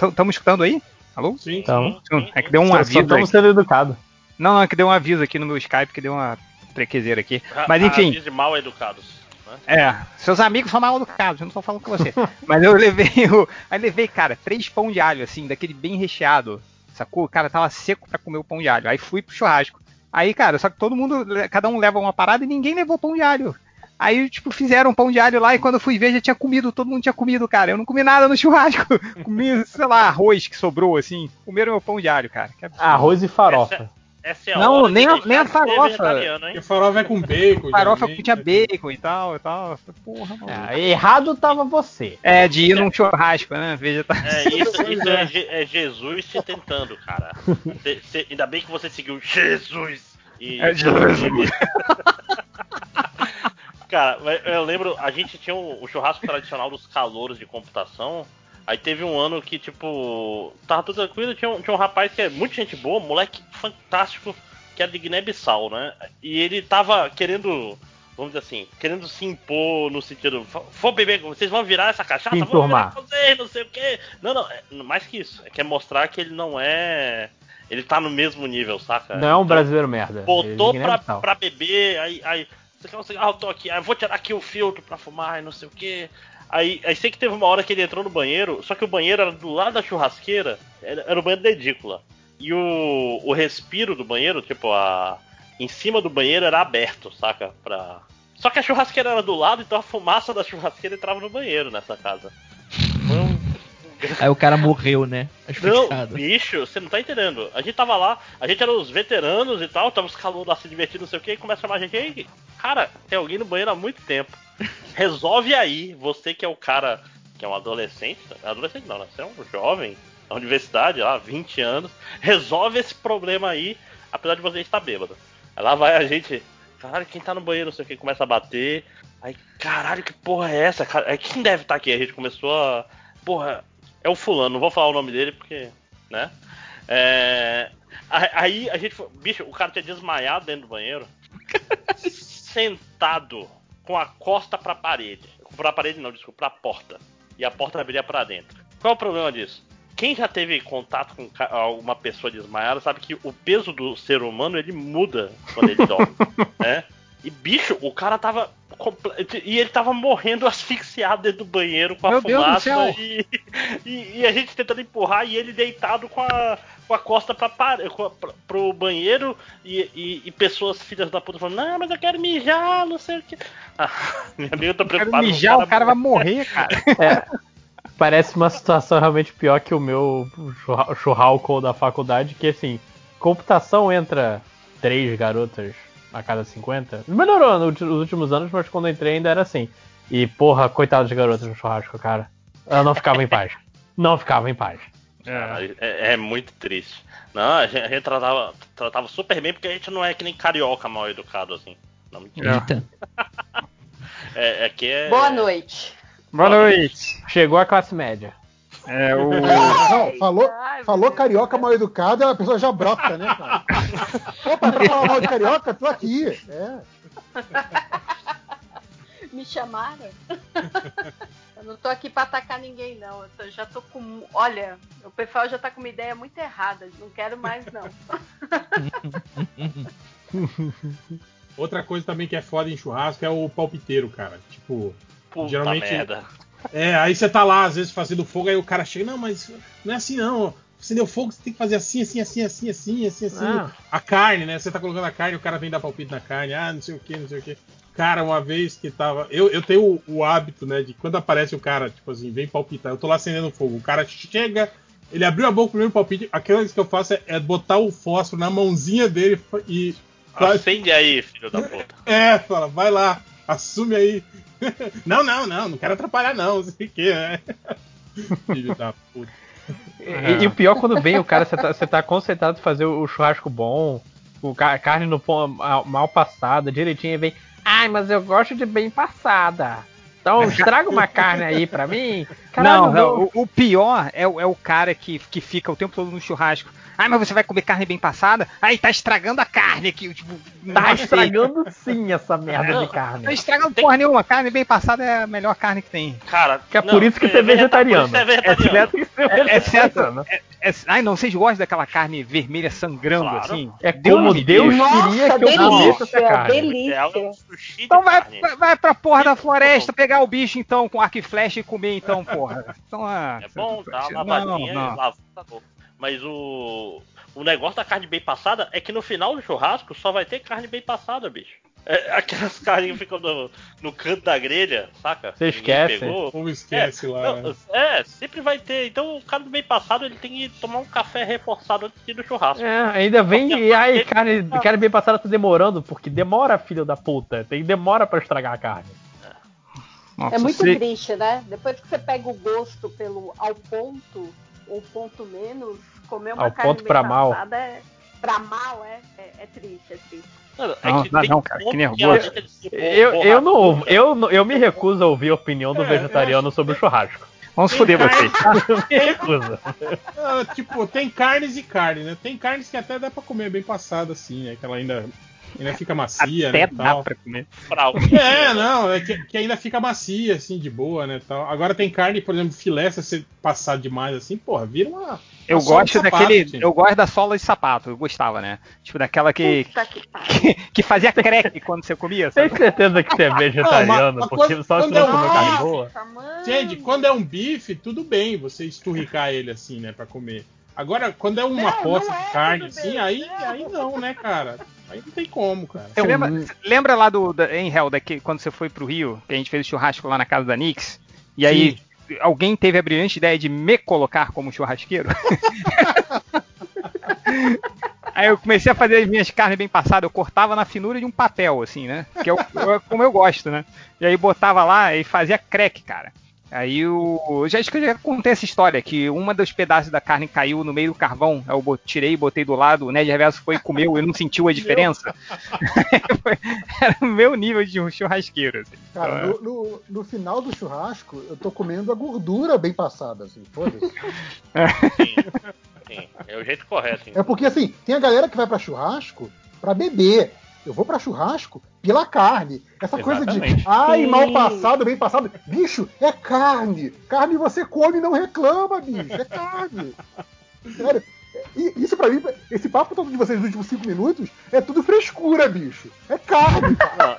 Estamos escutando aí? Alô? Sim, Então, É que deu um aviso estamos sendo educados. Não, não, é que deu um aviso aqui no meu Skype, que deu uma trequezeira aqui. Mas A- enfim... aviso de mal educados. né? É, seus amigos são mal educados, eu não tô falando com você. *laughs* Mas eu levei o. Aí levei, cara, três pão de alho, assim, daquele bem recheado. Sacou? O cara tava seco pra comer o pão de alho. Aí fui pro churrasco. Aí, cara, só que todo mundo, cada um leva uma parada e ninguém levou pão de alho. Aí, tipo, fizeram pão de alho lá e quando eu fui ver já tinha comido, todo mundo tinha comido, cara. Eu não comi nada no churrasco. *laughs* Comi, sei lá, arroz que sobrou, assim. Comeram meu pão de alho, cara. Arroz e farofa. Essa é a Não, nem a- nem a farofa. Porque farofa é com bacon. *laughs* Farofa geralmente, tinha né? bacon e tal e tal. Porra, mano. É, errado tava você. É, de ir num churrasco, né? Vegetariano. É, isso, *laughs* isso é, é Jesus te tentando, cara. *laughs* Cê- cê- ainda bem que você seguiu Jesus. E... É Jesus. Cara, eu lembro, a gente tinha o, o churrasco tradicional dos calouros de computação. Aí teve um ano que, tipo, tava tudo tranquilo, tinha um, tinha um rapaz que é muito gente boa, moleque fantástico, que era de Guiné-Bissau, né? E ele tava querendo, vamos dizer assim, querendo se impor no sentido, "Vou- beber, vocês vão virar essa cachaça, Se vou virar vocês, não sei o quê. Não, não, é, mais que isso, é quer mostrar que ele não é. Ele tá no mesmo nível, saca? Não é um Então, brasileiro merda. Botou é pra, pra beber, aí, aí você quer um cigarro? Eu tô aqui, aí eu vou tirar aqui o filtro pra fumar e não sei o que. Aí, aí sei que teve uma hora que ele entrou no banheiro, só que o banheiro era do lado da churrasqueira, era, era o banheiro da edícula. E o, o respiro do banheiro, tipo, a. Em cima do banheiro era aberto, saca? Pra. Só que a churrasqueira era do lado, então a fumaça da churrasqueira entrava no banheiro nessa casa. *laughs* Aí o cara morreu, né? não, Asfixiado. bicho, você não tá entendendo. A gente tava lá, a gente era os veteranos e tal, tava os calouros lá se divertindo, não sei o que, e começa a chamar a gente aí. Cara, tem alguém no banheiro há muito tempo. *laughs* Resolve aí, você que é o cara, que é um adolescente, adolescente não, né? Você é um jovem, na universidade, lá, 20 anos, resolve esse problema aí, apesar de você estar bêbado. Aí lá vai a gente, caralho, quem tá no banheiro, não sei o que, começa a bater. Aí, caralho, que porra é essa? Cara, quem deve estar aqui? A gente começou a. Porra, é o fulano, não vou falar o nome dele porque. né? É, a- Aí a gente foi. Bicho, o cara tinha desmaiado dentro do banheiro. *laughs* sentado com a costa pra parede. Pra parede não, desculpa, pra porta. E a porta abria pra dentro. Qual é o problema disso? Quem já teve contato com alguma pessoa desmaiada sabe que o peso do ser humano ele muda quando ele dorme, *laughs* né? E bicho, o cara tava e ele tava morrendo asfixiado dentro do banheiro com a Meu Deus do fumaça céu. e, e, e a gente tentando empurrar e ele deitado com a, com a costa pra, pare- com a- pra, pro banheiro e, e, e pessoas filhas da puta falando, não, mas eu quero mijar, não sei o que. Ah, *laughs* minha amiga tá Quero preocupada. com mijar, o cara vai morrer, cara. *laughs* É, parece uma situação realmente pior que o meu churra- churralco da faculdade, que assim, computação entra três garotas a cada 50. Melhorou nos últimos anos, mas quando eu entrei ainda era assim. E, porra, coitadas de garotas no churrasco, cara. Ela não ficava em paz. *laughs* Não ficava em paz. Caralho, É, é muito triste. Não, a gente, a gente tratava, tratava super bem porque a gente não é que nem carioca mal educado assim. Não, mentira. Eita. *laughs* É, é que é. Boa noite. Boa noite. Chegou a classe média. É o. *laughs* Não, falou, falou carioca mal educado, a pessoa já brota, né, cara? *laughs* Opa, quer falar mal de carioca? Tô aqui. É. *laughs* Me chamaram? Eu não tô aqui pra atacar ninguém, não. Eu já tô com. Olha, o pessoal já tá com uma ideia muito errada. Não quero mais, não. Outra coisa também que é foda em churrasco é o palpiteiro, cara. Tipo, Puta geralmente. merda. É, aí você tá lá, às vezes, fazendo fogo, aí o cara chega, não, mas não é assim não. Você deu fogo, você tem que fazer assim, assim, assim, assim, assim, assim, assim. Ah. A carne, né? Você tá colocando a carne, o cara vem dar palpite na carne, ah, não sei o que, não sei o que. Cara, uma vez que tava. Eu, eu tenho o, o hábito, né, de quando aparece o cara, tipo assim, vem palpitar, eu tô lá acendendo fogo, o cara chega, ele abriu a boca, o primeiro palpite, aquela coisa que eu faço é, é botar o fósforo na mãozinha dele e. Acende aí, filho da puta. É, fala, vai lá, assume aí. *laughs* não, não, não, não quero atrapalhar, não, não sei o que, né? *laughs* Filho da puta. E, e o pior quando vem o cara, você tá, você tá concentrado em fazer o churrasco bom, o ca- carne no pão mal- passada, direitinho, e vem. Ai, mas eu gosto de bem passada. Então *laughs* estraga uma carne aí pra mim. Caralho, não, não, o, o pior é, o- é o cara que, que fica o tempo todo no churrasco. Ai, mas você vai comer carne bem passada? Aí tá estragando a carne aqui. Tipo, Tá estragando sim essa merda Não, de carne. Não estragando porra nenhuma. Carne bem passada é a melhor carne que tem. Cara, Que é por isso que você é vegetariano. Por isso é vegetariano. É, certo que você é É, é certo. vegetariano. É, é- ai, não, vocês gostam daquela carne vermelha sangrando Claro. assim? É como Deus livre. queria que eu comesse essa carne. delícia. Então vai, vai- vai pra porra da floresta pegar o bicho então com arco e flecha e comer então, porra. Então, ah, É bom, dá uma não, não. e lava tá bom. Mas o. O negócio da carne bem passada é que no final do churrasco só vai ter carne bem passada, bicho. É, aquelas *laughs* carninhas que ficam no, no canto da grelha, saca? Você esquece. pegou. Ou esquece é, lá. não, é, sempre vai ter. Então o cara do bem passado ele tem que tomar um café reforçado antes de ir no churrasco. É, ainda vem e ai, carne, carne bem passada tá demorando, porque demora, filho da puta. Tem demora pra estragar a carne. Nossa, é muito se- triste, né? Depois que você pega o gosto pelo ao ponto ou ponto menos, comer uma Ao carne ponto bem pra mal. passada é pra mal, é, é, é triste, é triste. Mano, Não, que não, não, cara, que nervoso. Eu, bo- eu, não, eu, eu me recuso a ouvir a opinião do vegetariano sobre o churrasco. Vamos foder vocês. *laughs* Eu me recuso. Ah, tipo, tem carnes e carne, né? Tem carnes que até dá pra comer bem passada, assim, né? Que ela ainda, ainda fica macia, Até né? dá tal. pra comer. *laughs* É, não, é que, que ainda fica macia, assim, de boa, né? Tal. Agora tem carne, por exemplo, filé, se você passar demais assim, porra, vira uma. Eu gosto sapato, daquele. Eu gosto da sola de sapato, eu gostava, né? Tipo, daquela que. Puta que que, que fazia crack quando você comia. Tem Sabe? certeza que você é vegetariano, Não, mas- mas porque quando- só se quando não é um- comeu carne boa. Gente, quando é um bife, tudo bem você esturricar ele assim, né, pra comer. Agora, quando é uma Não, poça não de é, carne, assim, bem. aí, aí não, né, cara? Aí não tem como, cara. Você lembra, lembra lá do da, em Hell, daqui, quando você foi pro Rio, que a gente fez o churrasco lá na casa da Nix? E aí alguém teve a brilhante ideia de me colocar como churrasqueiro? *laughs* Aí eu comecei a fazer as minhas carnes bem passadas, eu cortava na finura de um papel, assim, né? Que é o- é como eu gosto, né? E aí botava lá e fazia crack, cara. Aí o. Já acho que eu já contei essa história, que uma dos pedaços da carne caiu no meio do carvão. Eu tirei, botei do lado, o Ned Reverso foi e comeu e não sentiu a diferença. *laughs* Era o meu nível de um churrasqueiro. Assim. Cara, Então, no, no- no final do churrasco, eu tô comendo a gordura bem passada, assim, foda-se. *laughs* Sim, é o jeito correto. É porque, assim, tem a galera que vai pra churrasco pra beber. Eu vou pra churrasco pela carne. Essa coisa de, Exatamente. ai, mal passado, bem passado. Bicho, é carne. Carne você come e não reclama, bicho. É carne. *laughs* Sério. E isso pra mim, esse papo todo de vocês nos últimos cinco minutos, é tudo frescura, bicho. É carne. cara.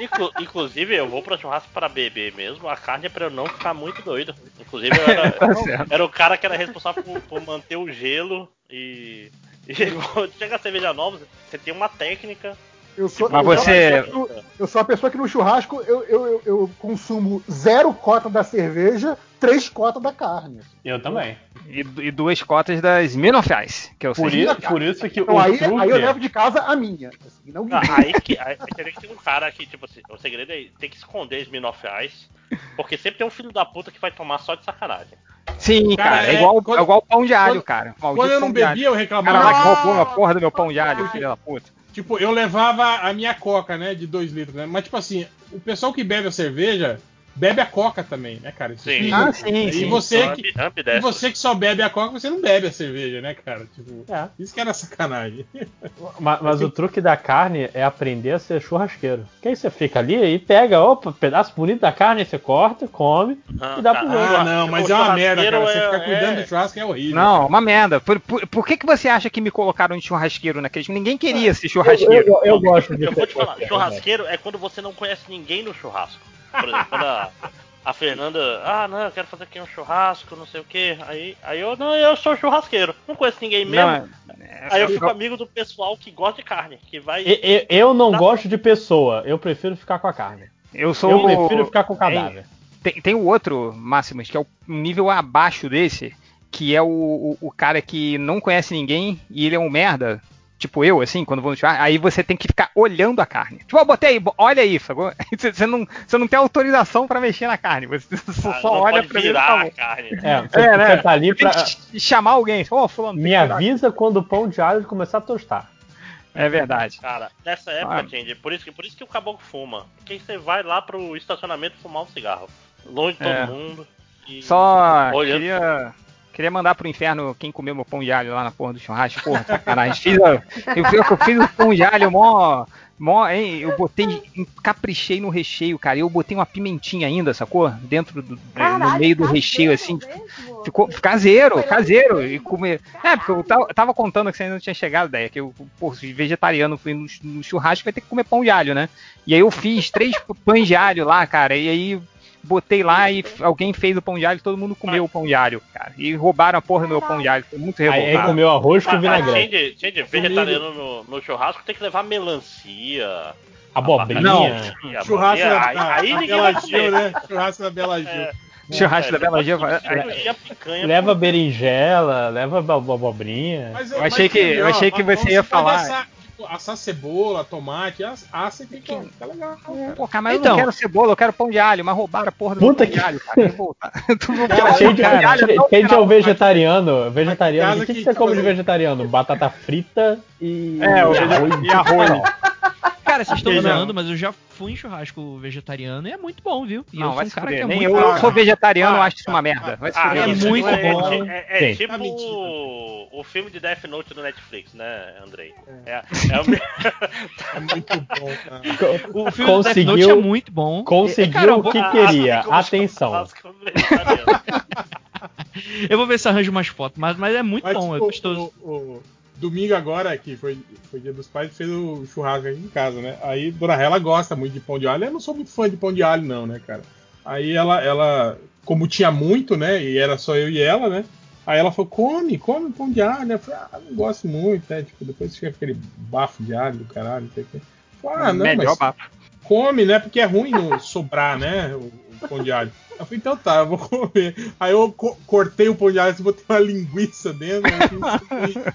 Inclu- inclusive, eu vou pra churrasco pra beber mesmo. A carne é pra eu não ficar muito doido. Inclusive, eu era, *laughs* Tá era o cara que era responsável por, por manter o gelo e. *laughs* E quando chega a cerveja nova, você tem uma técnica. Eu sou, Mas eu sou você- a pessoa que no- eu sou a pessoa que no churrasco eu, eu, eu, eu consumo zero cota da cerveja, três cotas da carne. Eu também. E, e duas cotas das Smirnoff Ice, que eu Por sei. isso, por isso que Então o aí, truque... aí eu levo de casa a minha. assim, não Ah, aí que aí, aí tem um cara que, tipo assim, o segredo é tem que esconder Smirnoff Ice, porque sempre tem um filho da puta que vai tomar só de sacanagem. Sim, cara, Cara, é, é, igual, quando- é igual pão de alho, quando- cara. Quando Maldito eu não bebia, eu reclamava. cara lá que roubou a porra do meu pão de alho, filho da puta. Tipo, eu levava a minha coca, né, de 2 litros, né? Mas, tipo assim, o pessoal que bebe a cerveja bebe a coca também, né, cara? Isso Sim. Ah, sim, E sim. você Ambi- que, e ambidestro. você que só bebe a coca, você não bebe a cerveja, né, cara? Tipo, isso que era sacanagem. Ma- Mas, o truque da carne é aprender a ser churrasqueiro. Que aí você fica ali e pega, opa, pedaço bonito da carne, você corta, come Ah, e dá pro jogo. Ah, não, mas é uma merda, cara. Você é- ficar cuidando é- do churrasco é horrível. Não, uma merda. Por, por, por que, que você acha que me colocaram de churrasqueiro naquele Ninguém queria ser churrasqueiro. Eu, eu gosto de Eu vou te falar, churrasqueiro, churrasqueiro é quando você não conhece ninguém no churrasco. Por exemplo, quando a, a Fernanda, ah, não, eu quero fazer aqui um churrasco, não sei o que. Aí, aí eu, não, eu sou churrasqueiro. Não conheço ninguém mesmo. Não, Aí eu fico amigo do pessoal que gosta de carne, que vai. E- e- Eu não gosto de pessoa, eu prefiro ficar com a carne. Eu sou Eu prefiro ficar com o cadáver. Tem, tem o outro, Máximos, que é o- um nível abaixo desse, que é o, o, o cara que não conhece ninguém e ele é um merda. Tipo eu, assim, quando vou no churrasco, aí você tem que ficar olhando a carne. Tipo, ó, botei olha aí, sacou? *laughs* Você, não, você não tem autorização pra mexer na carne. Você *laughs* só, Ah, só olha pode pra mim, virar a carne. É, você, É, né? você tá ali Tem pra. que chamar alguém. Ô, fulano, Me avisa quando o pão de alho começar a tostar. É verdade. Cara, nessa época, Ah. Change, por isso, que, por isso que o caboclo fuma. Porque você vai lá pro estacionamento fumar um cigarro. Longe de todo É. mundo. e Só olhando. queria, queria mandar pro inferno quem comeu meu pão de alho lá na porra do churrasco. Porra, sacanagem. Fiz, eu, fiz, eu fiz o pão de alho mó. mó hein, eu botei. Caprichei no recheio, cara. Eu botei uma pimentinha ainda, sacou? Dentro do. no meio do recheio, assim. Ficou caseiro, caseiro. E comer. É, porque eu tava, tava contando que você ainda não tinha chegado, ideia. Que eu, pô, vegetariano fui no, no churrasco, vai ter que comer pão de alho, né? E aí eu fiz três *laughs* pães de alho lá, cara. E aí botei lá e alguém fez o pão de alho, todo mundo comeu o pão de alho, cara. E roubaram a porra do meu pão de alho. Foi muito revoltado. aí comeu arroz com Ah, mas vinagrete. Change, change, vegetariano no, no churrasco tem que levar melancia. Abobrinha. Não, Churrasco da, aí, aí ninguém Bela Gil, né? Churrasco da Bela Gil. É. Churrasco da Bela Gil. Leva berinjela, leva bo- bo- abobrinha. Mas, Eu achei que- eu achei que você ia falar- Assar, cebola, tomate, ass- assa e fica, fica legal. cara. Pô, cara, mas eu Então. não quero cebola, eu quero pão de alho, mas roubaram a porra do Puta pão que- de alho, cara. Tu *laughs* não Cara, Quem alho, é, não quem é o vegetariano? Vegetariano. O que, que que- você come de vegetariano? Batata frita e. É, o e vege- e arroz. Cara, vocês estão zoando, mas eu já fui em churrasco vegetariano e é muito bom, viu? E eu Não, sou vai um se cara fuder. que é Nem muito eu, bom. sou vegetariano, eu Ah, acho isso uma merda. Vai se Ah, fuder. é isso muito é, bom. É, é tipo Tá o, o filme de Death Note do Netflix, né, Andrei? É, é o *laughs* É muito bom, cara. O filme do Death Note é Conseguiu, muito bom. conseguiu Cara, eu o que Ah, queria. assim Atenção. *laughs* Eu vou ver se arranjo umas fotos, mas, mas é muito Mas, bom, é gostoso. o, o- domingo agora, que foi, foi dia dos pais, fez o churrasco aqui em casa, né? Aí Dona Rela gosta muito de pão de alho. Eu não sou muito fã de pão de alho, não, né, cara? Aí ela, ela, como tinha muito, né? E era só eu e ela, né? Aí ela falou, come, come pão de alho. Eu falei, ah, não gosto muito, né? Tipo, depois fica aquele bafo de alho do caralho, não sei o quê. Falei, ah, não, Melhor mas papo. come, né? Porque é ruim sobrar, né? O, pão de alho. Eu falei, então tá, eu vou *laughs* comer. Aí eu co- cortei o pão de alho e botei uma linguiça dentro. Né? *laughs*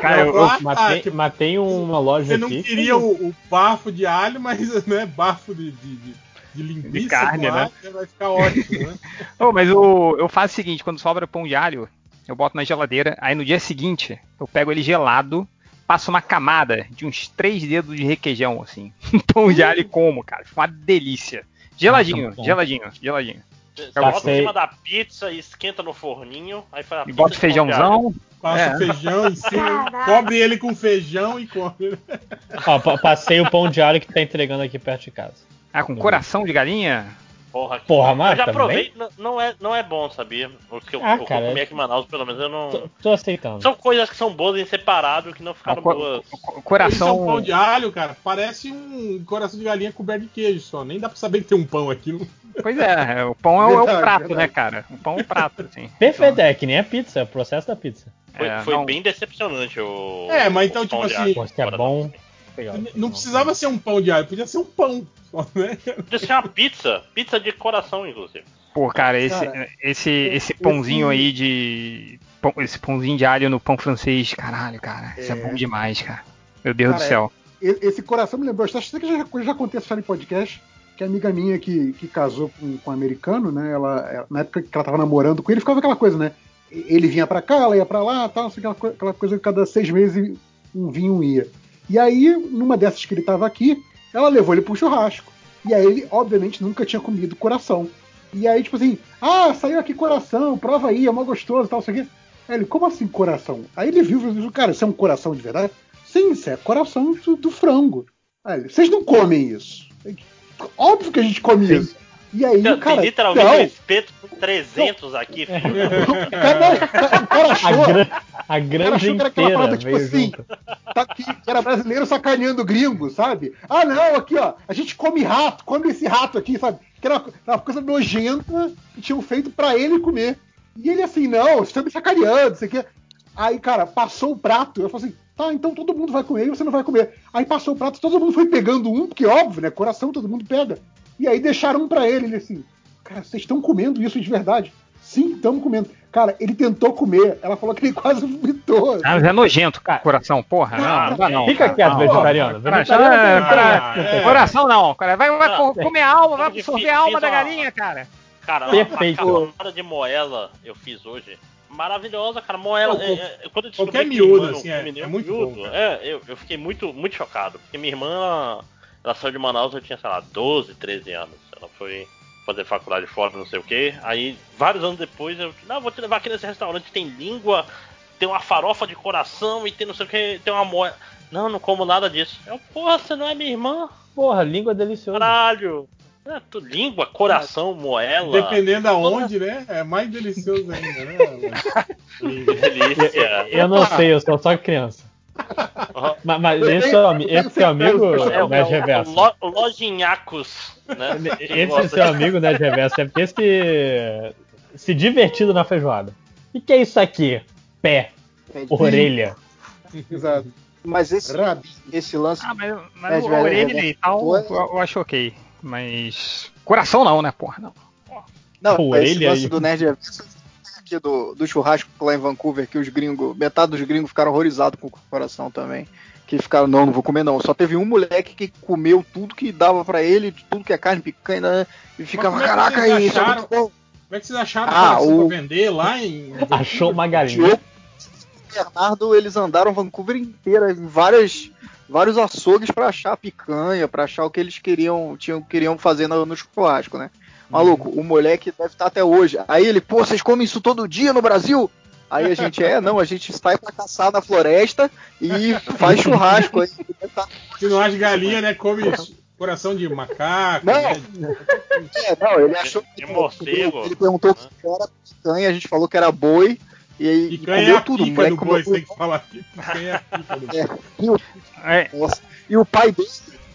Cara, eu, eu- ah, Matei, tipo, matei uma loja Você não aqui. queria o, o bafo de alho, mas né, bafo de, de, de, de linguiça De carne, né? alho, vai ficar ótimo, né? *laughs* Ô, mas o, eu faço o seguinte, quando sobra pão de alho, eu boto na geladeira, aí no dia seguinte, eu pego ele gelado, passo uma camada de uns três dedos de requeijão, assim. Um pão de alho e como, cara. Fica uma delícia. Geladinho, Ah, geladinho, geladinho. Bota em cima da pizza e esquenta no forninho, aí faz a E bota feijãozão. Passa É. o feijão em cima, cobre ele com feijão e come. Ó, pa- passei o pão de alho que tá entregando aqui perto de casa. Ah, com coração de galinha? Porra, que- Porra, eu mas já também? provei, não é, não é bom, sabia? O que eu, Ah, que eu cara, comi aqui em Manaus, pelo menos, eu não. Tô, tô aceitando. São coisas que são boas em separado que não ficaram Ah, co- boas. co- Isso é um Coração. pão de alho, cara. Parece um coração de galinha coberto de queijo só. Nem dá pra saber que tem um pão aqui. Pois é, o pão é o, é o prato, verdade. né, cara? O pão é o prato, assim. *laughs* Perfeito, é que nem a pizza, é o processo da pizza. Foi, É, foi não- bem decepcionante o. É, mas então, o pão tipo de assim, alho. Pô, se é bom. Legal. Não precisava ser um pão de alho, podia ser um pão. Só, né? Podia ser uma pizza. Pizza de coração, inclusive. Pô, cara, esse, Cara, esse, esse pãozinho aí de. pão- esse pãozinho de alho no pão francês, caralho, cara. Isso é, É. bom demais, cara. Meu Deus Cara, do céu. Esse coração me lembrou, acho que já, já contei essa história em podcast, que a amiga minha que, que casou com, com um americano, né? Ela, ela- na época que ela tava namorando com ele, ficava aquela coisa, né? Ele vinha pra cá, ela ia pra lá, tal, não aquela, aquela coisa que cada seis meses um vinha um ia. E aí, numa dessas que ele tava aqui, ela levou ele pro churrasco. E aí ele, obviamente, nunca tinha comido coração. E aí, tipo assim, ah, saiu aqui coração, prova aí, é mó gostoso e tal, isso aqui. Aí ele, como assim coração? Aí ele viu e falou, cara, isso é um coração de verdade? Sim, isso é coração do, do frango. Aí ele, vocês não comem isso. Óbvio que a gente come isso. E aí, Tem cara, literalmente não, um espeto com 300 aqui, filho. *laughs* o cara, o cara achou, A, gran- a granja achou que era aquela parada, tipo assim, tá, que era brasileiro sacaneando gringo, sabe? Ah, não, aqui, ó, a gente come rato, come esse rato aqui, sabe? Que era uma, coisa nojenta que tinham feito pra ele comer. E ele assim, não, vocês estão me sacaneando, isso aqui. Aí, cara, passou o prato. Eu falei assim: tá, então todo mundo vai comer e você não vai comer. Aí passou o prato, todo mundo foi pegando um, porque óbvio, né? Coração todo mundo pega. E aí deixaram um pra ele. Ele assim: cara, vocês estão comendo isso de verdade? Sim, estamos comendo. Cara, ele tentou comer. Ela falou que ele quase vomitou. Ah, mas é nojento, cara. Coração, porra. Não, não dá não. Fica cara. quieto, Não, vegetariano. Coração, Vegetariano é, cora- é. Coração não, cara. Vai, vai co- comer a alma, vai absorver a alma da uma- galinha, cara. Cara, uma Perfeito. macarronada de moela eu fiz hoje. Maravilhosa, cara. Moela. Pô, é, é, quando eu descobri qualquer que miúdo, irmã não assim, é- é muito miúdo, bom. É, eu, eu fiquei muito, muito chocado. Porque minha irmã, ela saiu de Manaus, eu tinha, sei lá, 12, 13 anos. Ela foi fazer faculdade fora, não sei o que. Aí, vários anos depois, eu não, vou te levar aqui nesse restaurante, tem língua, tem uma farofa de coração e tem não sei o que, tem uma moela. Não, não como nada disso. Eu, porra, você não é minha irmã? Porra, língua deliciosa. Caralho! É, tu, língua, coração, moela. Dependendo aonde, né? É mais delicioso ainda, né? *laughs* Delícia. Eu não sei, eu sou só criança. Mas, mas esse seu, ami- esse seu amigo, É o, Nerd é Reverso. lo, lojinhacos, né? Esse seu amigo, Nerd Reverso, deve ter se, se divertido na feijoada. O que é isso aqui? Pé. Orelha. *laughs* Exato. Mas esse, esse lance. Ah, mas, É, mas o- orelha é- e tal, eu, eu acho ok. Mas. Coração não, né, porra? Não. Não, esse orelha lance aí. do Nerd Reverso aqui do, do churrasco lá em Vancouver, que os gringos, metade dos gringos ficaram horrorizados com o coração também. Que ficaram, não, não vou comer não. Só teve um moleque que comeu tudo que dava pra ele, tudo que é carne, picanha, né? E ficava, é caraca, vocês isso é acharam? muito bom. Como é que vocês acharam Ah, o- vender lá em. Achou uma galinha. Bernardo, eles andaram Vancouver inteira, em várias, vários açougues pra achar picanha, pra achar o que eles queriam, tinham, queriam fazer no, no churrasco, né? Maluco, o moleque deve estar até hoje. Aí ele, pô, vocês comem isso todo dia no Brasil? Aí a gente, é, não, a gente sai pra caçar na floresta e faz churrasco. Aí, Se não acha galinha, né? Come coração de macaco. Não. né? É, não, ele achou que morcego. Ele perguntou o que era picanha, a gente falou que era boi. E aí e é comeu a tudo. O pica moleque do boi, tem que falar. Picanha é a pica do boi. É, e, o, Nossa, e o pai dele,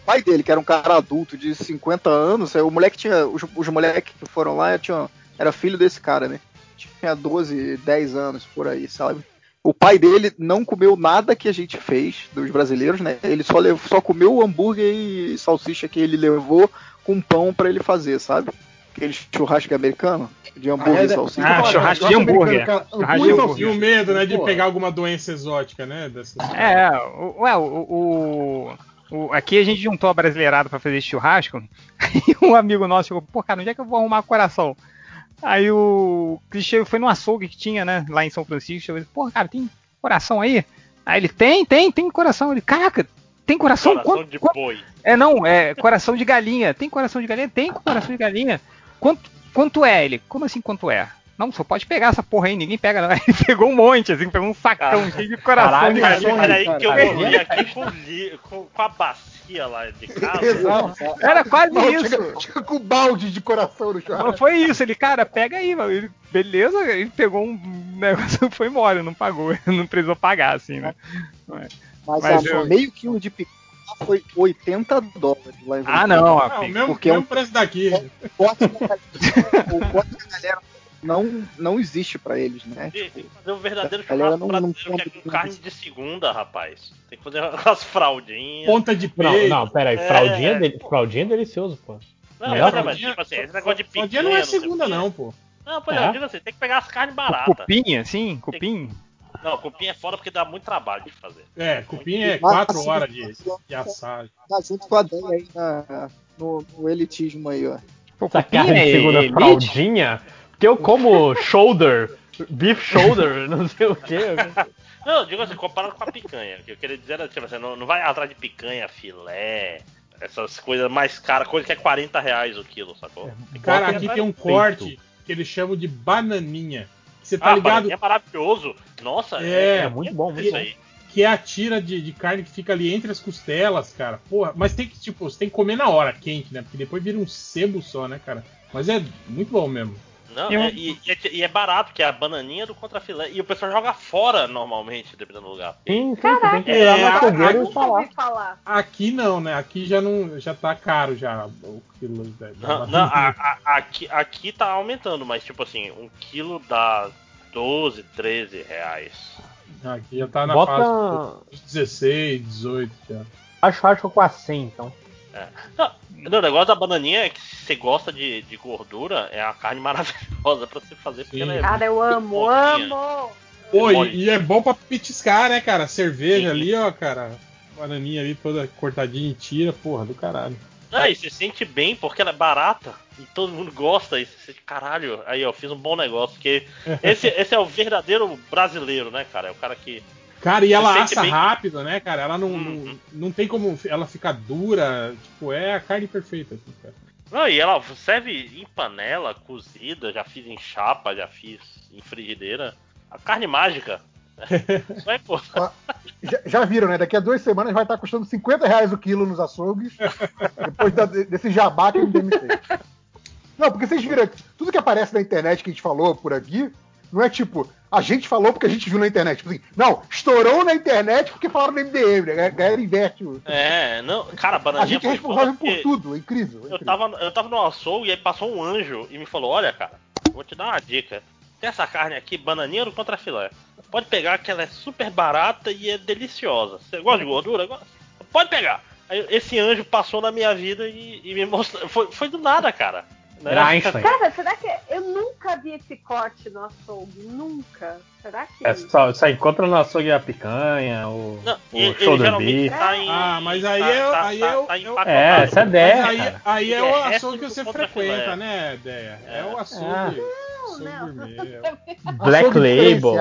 pai dele, que era um cara adulto de 50 anos, o moleque tinha. Os, os moleques que foram lá tinha, era filho desse cara, né? Tinha 12, 10 anos por aí, sabe? O pai dele não comeu nada que a gente fez dos brasileiros, né? Ele só, levou, só comeu o hambúrguer e salsicha que ele levou com pão pra ele fazer, sabe? Aquele churrasco americano de hambúrguer é, e salsicha. Ah, churrasco de hambúrguer. Churrasco de Muito hambúrguer. e o medo, né, de Pô. pegar alguma doença exótica, né? Dessas... É, ué, o, o- o- Aqui a gente juntou a brasileirada pra fazer churrasco. *laughs* E um amigo nosso chegou, pô, cara, onde é que eu vou arrumar coração? Aí o Cristiano foi no açougue que tinha, né, lá em São Francisco. E disse, pô, cara, tem coração aí? Aí ele, tem, tem, tem coração. Ele, caraca, tem coração? Coração Quanto- de quanto- boi. É, não, é coração de galinha. Tem coração de galinha? Tem coração de galinha. Quanto, quanto é ele? Como assim quanto é? Não, só pode pegar essa porra aí, ninguém pega não. *laughs* Ele pegou um monte, assim, pegou um sacão cheio de coração Caralho, de cara. Peraí que eu vir aqui com, li- com, com a bacia lá de casa. *laughs* Exato. Era quase Não, isso. Chega, chega com balde de coração no churrasco. Não foi isso, ele, cara, pega aí, mano. Ele, beleza, ele pegou um negócio e *laughs* foi embora, não pagou, não precisou pagar, assim, né? Mas, Mas a- eu- meio quilo de picanha foi 80 dólares lá em Ah, não, ó, Ah, o mesmo, Porque é um mesmo preço daqui. da galera- o corte da galera não, não existe pra eles, né? Tem que fazer um verdadeiro churrasco não- não que é com carne de segunda, rapaz. Tem que fazer *laughs* umas fraldinhas. Ponta de Não, peito. não, peraí, É. fraldinha, é de- fraldinha é delicioso, pô. Não, Melhor mas, é, mas tipo assim, esse negócio de picanha... Fraldinha não é segunda, não, pô. Não, pois É? é, eu digo assim, tem que pegar as carnes baratas. Cupim, assim, cupim. Não, cupim é foda porque dá muito trabalho de fazer. É, cupim é 4 assim, horas de, de assagem. Tá junto com a Dani aí na- no, no elitismo aí, ó. Pô, Essa cupim carne de é segunda elite? fraldinha? Porque eu como shoulder, beef shoulder, *laughs* não sei o quê. Não, eu digo assim, comparado com a picanha. O que eu queria dizer era, tipo assim, não, não vai atrás de picanha, filé, essas coisas mais caras, coisa que é 40 reais o quilo, sacou? Cara, Bota aqui no tem um peito. corte que eles chamam de bananinha. Você tá ah, ligado? é maravilhoso. Nossa, É, é, muito bom, muito isso bom. aí. Que é a tira de, de carne que fica ali entre as costelas, cara. Porra, mas tem que, tipo, você tem que comer na hora, quente, né? Porque depois vira um sebo só, né, cara? Mas é muito bom mesmo. Não, E um- é- e, e é, e é barato, que é a bananinha do contrafilé. E o pessoal joga fora normalmente, dependendo do lugar. Sim, sim, você tem que ir lá É, no a- açougueiro e falar. falar. Aqui não, né? Aqui já não já tá caro já o quilo da, da Não, não, a- a- aqui, aqui tá aumentando, mas tipo assim, um quilo dá 12, 13 reais. Aqui já tá na Bota- fase dos 16, 18 já. Acho churrasco com a 100, então. É. Não, o negócio da bananinha é que se você gosta de, de gordura, é uma carne *laughs* maravilhosa pra você fazer, porque ela é Cara, eu amo, amo. Pô, Mole. e, e é bom pra petiscar, né, cara? Cerveja ali, ó, cara. Bananinha ali toda cortadinha e tira, porra, do caralho. Ah, e você sente bem porque ela é barata e todo mundo gosta. E você sente, caralho, aí ó, fiz um bom negócio. Porque esse, esse é o verdadeiro brasileiro, né, cara? É o cara que. Cara, e ela assa bem- rápido, né, cara? Ela não, não, não tem como ela ficar dura. Tipo, é a carne perfeita, assim, cara. Não, e ela serve em panela, cozida, já fiz em chapa, já fiz em frigideira. A carne mágica. *laughs* Só é pô. Já, já viram, né? Daqui a duas semanas vai estar custando 50 reais o quilo nos açougues, *laughs* depois da- desse jabá que a MDM fez. Não, porque vocês viram, tudo que aparece na internet que a gente falou por aqui, não é tipo, a gente falou porque a gente viu na internet. Tipo assim, não, estourou na internet porque falaram no MDM, né? A galera inverte o. É, não, cara, a A bananinha gente é responsável por tudo, é incrível. é Eu incrível. tava, eu tava no açougue e aí passou um anjo e me falou: Olha, cara, vou te dar uma dica. Tem essa carne aqui, bananinha do contra filé. Pode pegar que ela é super barata e é deliciosa. Você gosta de gordura? Pode pegar. Aí esse anjo passou na minha vida e, e me mostrou. Foi, foi do nada, cara. Né? Era Einstein. Cara, será que eu nunca vi esse corte no açougue? Nunca. Será que. É só, só encontra no açougue a picanha, o, Não, o ele- ele beef. tá em. Ah, mas aí tá- eu. tá- aí tá- eu, tá eu-. É, essa é a ideia, aí, aí é É o açougue que você frequenta, filé. né, Ideia? É, o açougue. *laughs* açougue gourmet. Black Açougue Label.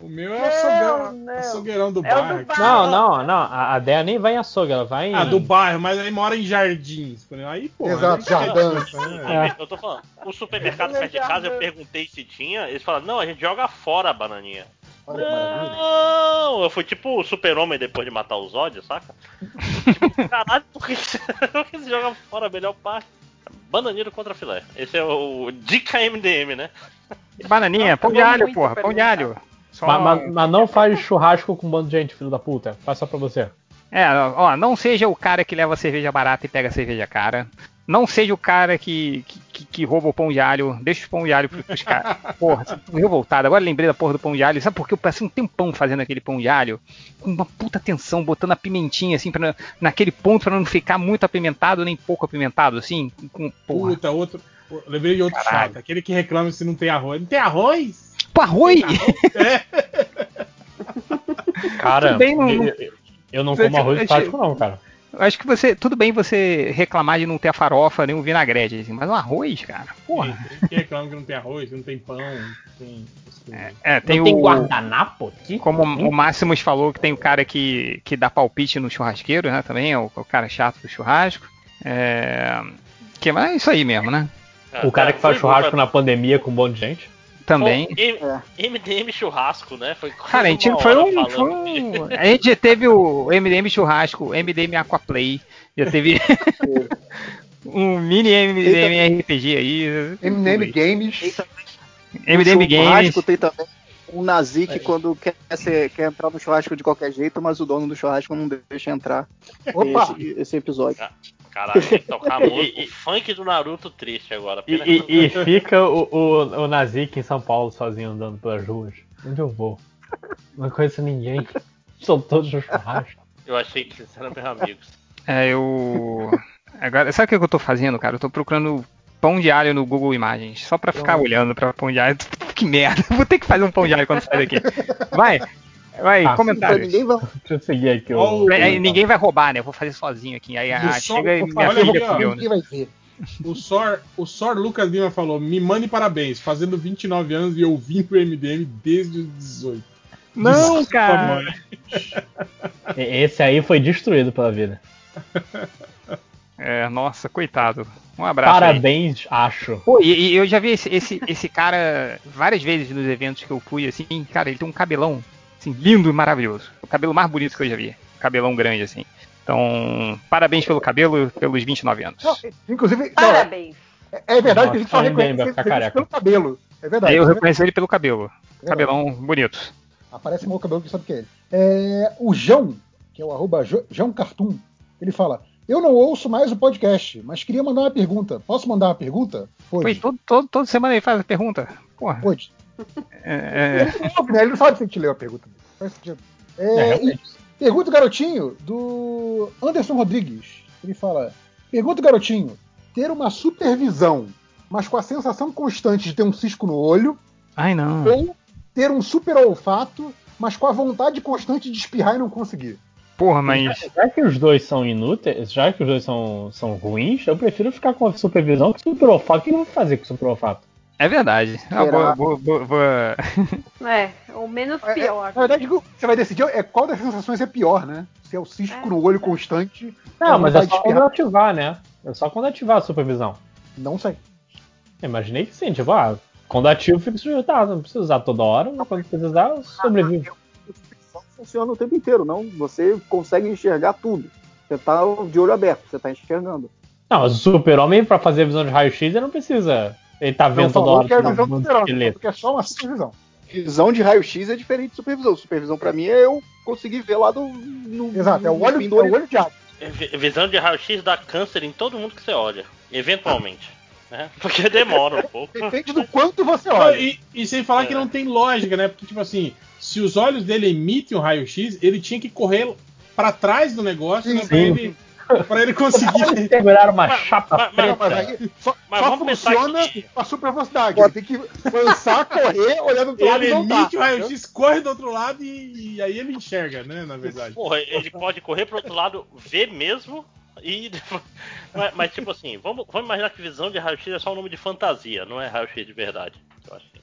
O meu é o açougueirão, não. açougueirão do É o do bairro. bairro. Não, não, não. A, a Dea nem vai em açougue, ela vai em. Ah, do bairro, mas aí mora em jardins. Aí, pô. Exato, jardins. É. Eu tô falando, o supermercado perto de casa, eu perguntei se tinha, eles falaram, não, a gente joga fora a bananinha. Olha. Não, eu fui tipo o super-homem depois de matar os ódios, saca? tipo, caralho, por que você *laughs* joga fora a melhor parte? Bananinha contra filé. Esse é o dica MDM, né? Bananinha, pão de alho, porra, pão de alho. Só- Mas, mas- mas não faz churrasco com um bando de gente, filho da puta. Faz só pra você. É, ó, não seja o cara que leva cerveja barata e pega cerveja cara. Não seja o cara que, que, que- que rouba o pão de alho. Deixa o pão de alho pros, caras. *laughs* Porra, tô revoltado. Agora lembrei da porra do pão de alho. Sabe por quê? Eu passei um tempão fazendo aquele pão de alho. Com uma puta atenção, botando a pimentinha assim, pra, naquele ponto pra não ficar muito apimentado nem pouco apimentado, assim. Com, porra. Puta, outro. Lembrei de outro Caralho. chato. Aquele que reclama se não tem arroz. Não tem arroz? Pô, arroz! *laughs* Cara, Tudo bem, não- eu, não- eu- não como arroz tático, não, cara. Eu Acho que você. Tudo bem você reclamar de não ter a farofa nem o vinagrete, assim, mas um arroz, cara. Porra. Tem que reclama que não tem arroz, que não tem pão, não tem. coisas. É, tem não tem o. guardanapo aqui? Como o Máximos falou que tem o cara que, que dá palpite no churrasqueiro, né? Também é o, o cara chato do churrasco. É, que, mas é isso aí mesmo, né? O cara que faz churrasco na pandemia com um monte de gente. Também. M- MDM churrasco, né? Foi quase Cara, a gente foi um, foi um- A gente já teve o MDM churrasco, o MDM Aquaplay, já teve *laughs* um mini MDM RPG aí. MDM Games. MDM Games. tem também um nazi que quando quer, ser- quer entrar no churrasco de qualquer jeito, mas o dono do churrasco não deixa entrar. Opa! Esse, esse episódio. Caralho, tem que tocar *laughs* música, o funk do Naruto triste agora. E, e- e fica o, o, o Nazik em São Paulo sozinho andando pelas ruas. Onde eu vou? Não conheço ninguém. São todos no churrasco. Eu achei que vocês eram meus amigos. É, eu. Agora, sabe o que eu tô fazendo, cara? Eu tô procurando pão de alho no Google Imagens, só pra ficar olhando pra pão de alho. *laughs* Que merda, vou ter que fazer um pão de alho quando sair daqui. Vai, vai, Ah, comentários. Ninguém vai... Deixa eu seguir aqui o. É, aí ninguém vai roubar, né? Eu vou fazer sozinho aqui. Aí ah, só- chega e minha olha filha comeu, né? Vai ver. O Sor, o Sor Lucas Lima falou: Me mande parabéns, fazendo 29 anos e ouvindo o MDM desde os 18. Não, Desculpa, cara. mãe. Esse aí foi destruído pela vida. É, nossa, coitado. Um abraço. aí. Parabéns, acho. Pô, e, e eu já vi esse, esse, esse cara várias vezes nos eventos que eu fui, assim, cara, ele tem um cabelão, assim, lindo e maravilhoso. O cabelo mais bonito que eu já vi. Cabelão grande, assim. Então, parabéns pelo cabelo, pelos 29 anos. Não, inclusive, não, Parabéns. é, é verdade que a gente só Nossa, reconhece pelo cabelo. É verdade. eu reconheço ele pelo cabelo. É Cabelão bonito. Aparece meu cabelo que sabe que é ele. É, o João, que é o arroba Jo- João Cartoon, ele fala: Eu não ouço mais o podcast, mas queria mandar uma pergunta. Posso mandar uma pergunta? Foi, todo, todo, toda semana ele faz a pergunta. Porra. Pode. É, Ele não ouve, né? Ele não sabe se a gente leu a pergunta. Faz sentido. É, É, e pergunta o garotinho do Anderson Rodrigues. Ele fala: Pergunta o garotinho: ter uma supervisão, mas com a sensação constante de ter um cisco no olho, Ai, não. ou ter um super olfato, mas com a vontade constante de espirrar e não conseguir. Porra, mas. Já que os dois são inúteis, já que os dois são, são ruins, eu prefiro ficar com a supervisão que super olfato. O que eu vou fazer com super olfato? É verdade. Ah, vou- vou- vou- vou- É, o menos pior. Na verdade, o que você vai decidir é qual das sensações é pior, né? Se é o cisco no olho constante. Não, mas é só quando ativar, né? É só quando ativar a supervisão. Não sei. Imaginei que sim, tipo, ah, quando ativo fica sujeitado, não precisa usar toda hora, mas quando precisar, eu sobrevivo. Funciona o tempo inteiro, não? Você consegue enxergar tudo. Você tá de olho aberto, você tá enxergando. Não, mas o super-homem, pra fazer a visão de raio-x, ele não precisa. Ele tá vendo toda hora. que é visão porque é só uma supervisão. Visão de raio-x é diferente de supervisão. Supervisão pra mim é eu conseguir ver lá do. No, Exato, é o olho, é do o olho de água. Vi- Visão de raio-x dá câncer em todo mundo que você olha. Eventualmente. Né? *laughs* Porque demora um pouco. Depende do quanto você olha. E, e sem falar que não tem lógica, né? Porque, tipo assim, se os olhos dele emitem um raio-x, ele tinha que correr pra trás do negócio, né? Pra Sim. ele, pra ele conseguir. Segurar uma chapa mas- preta. mas aí só, Mas só funciona que- a super velocidade. Ele tem que lançar, correr, olhando pro lado Ele e voltar. emite o raio-x, corre do outro lado e, e aí ele enxerga, né? Na verdade. Porra, ele pode correr pro outro lado, ver mesmo e. *laughs* depois- Mas, mas, tipo assim, vamos, vamos imaginar que visão de raio-x é só um nome de fantasia, não é raio-x de verdade. Eu acho que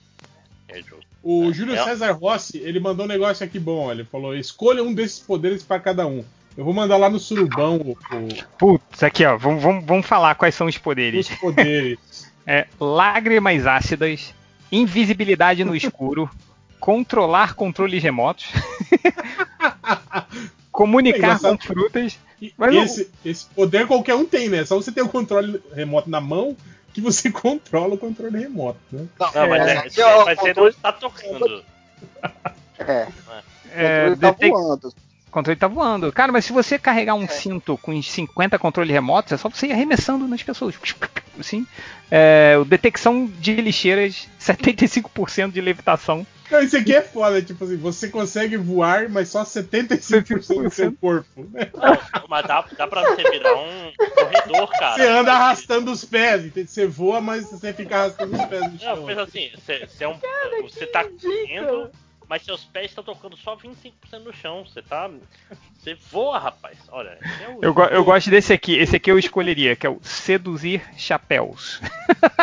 é justo. O Júlio é- César Rossi, ele mandou um negócio aqui bom. Ele falou: escolha um desses poderes pra cada um. Eu vou mandar lá no surubão o- o- Putz, aqui ó, vamos, vamos, vamos falar quais são os poderes. os poderes. É, lágrimas ácidas, invisibilidade no escuro, controlar controles remotos, comunicar com engraçado. frutas. E Mas esse, esse poder qualquer um tem, né? Só você ter o controle remoto na mão que você controla o controle remoto, né? Não, mas, É, é, aqui, ó, mas você não está tocando. É. É, Ele tá detec- voando. O controle tá voando. Cara, mas se você carregar um cinto com uns 50 controles remotos, é só você ir arremessando nas pessoas. *laughs* Assim. É, o detecção de lixeiras, *laughs* 75% de levitação. Não, isso aqui é foda, tipo assim, você consegue voar, mas só 75% do seu corpo. né? Mas dá, dá pra você virar um corredor, cara. Você anda arrastando os pés, entende? Você voa, mas você fica arrastando os pés no Não, chão. pensa assim, você, você é um, você tá correndo, mas seus pés estão tocando só 25% no chão. Você tá. Você voa, rapaz. Olha, esse é o- Eu, go- eu gosto desse aqui. Esse aqui eu escolheria, que é o seduzir chapéus.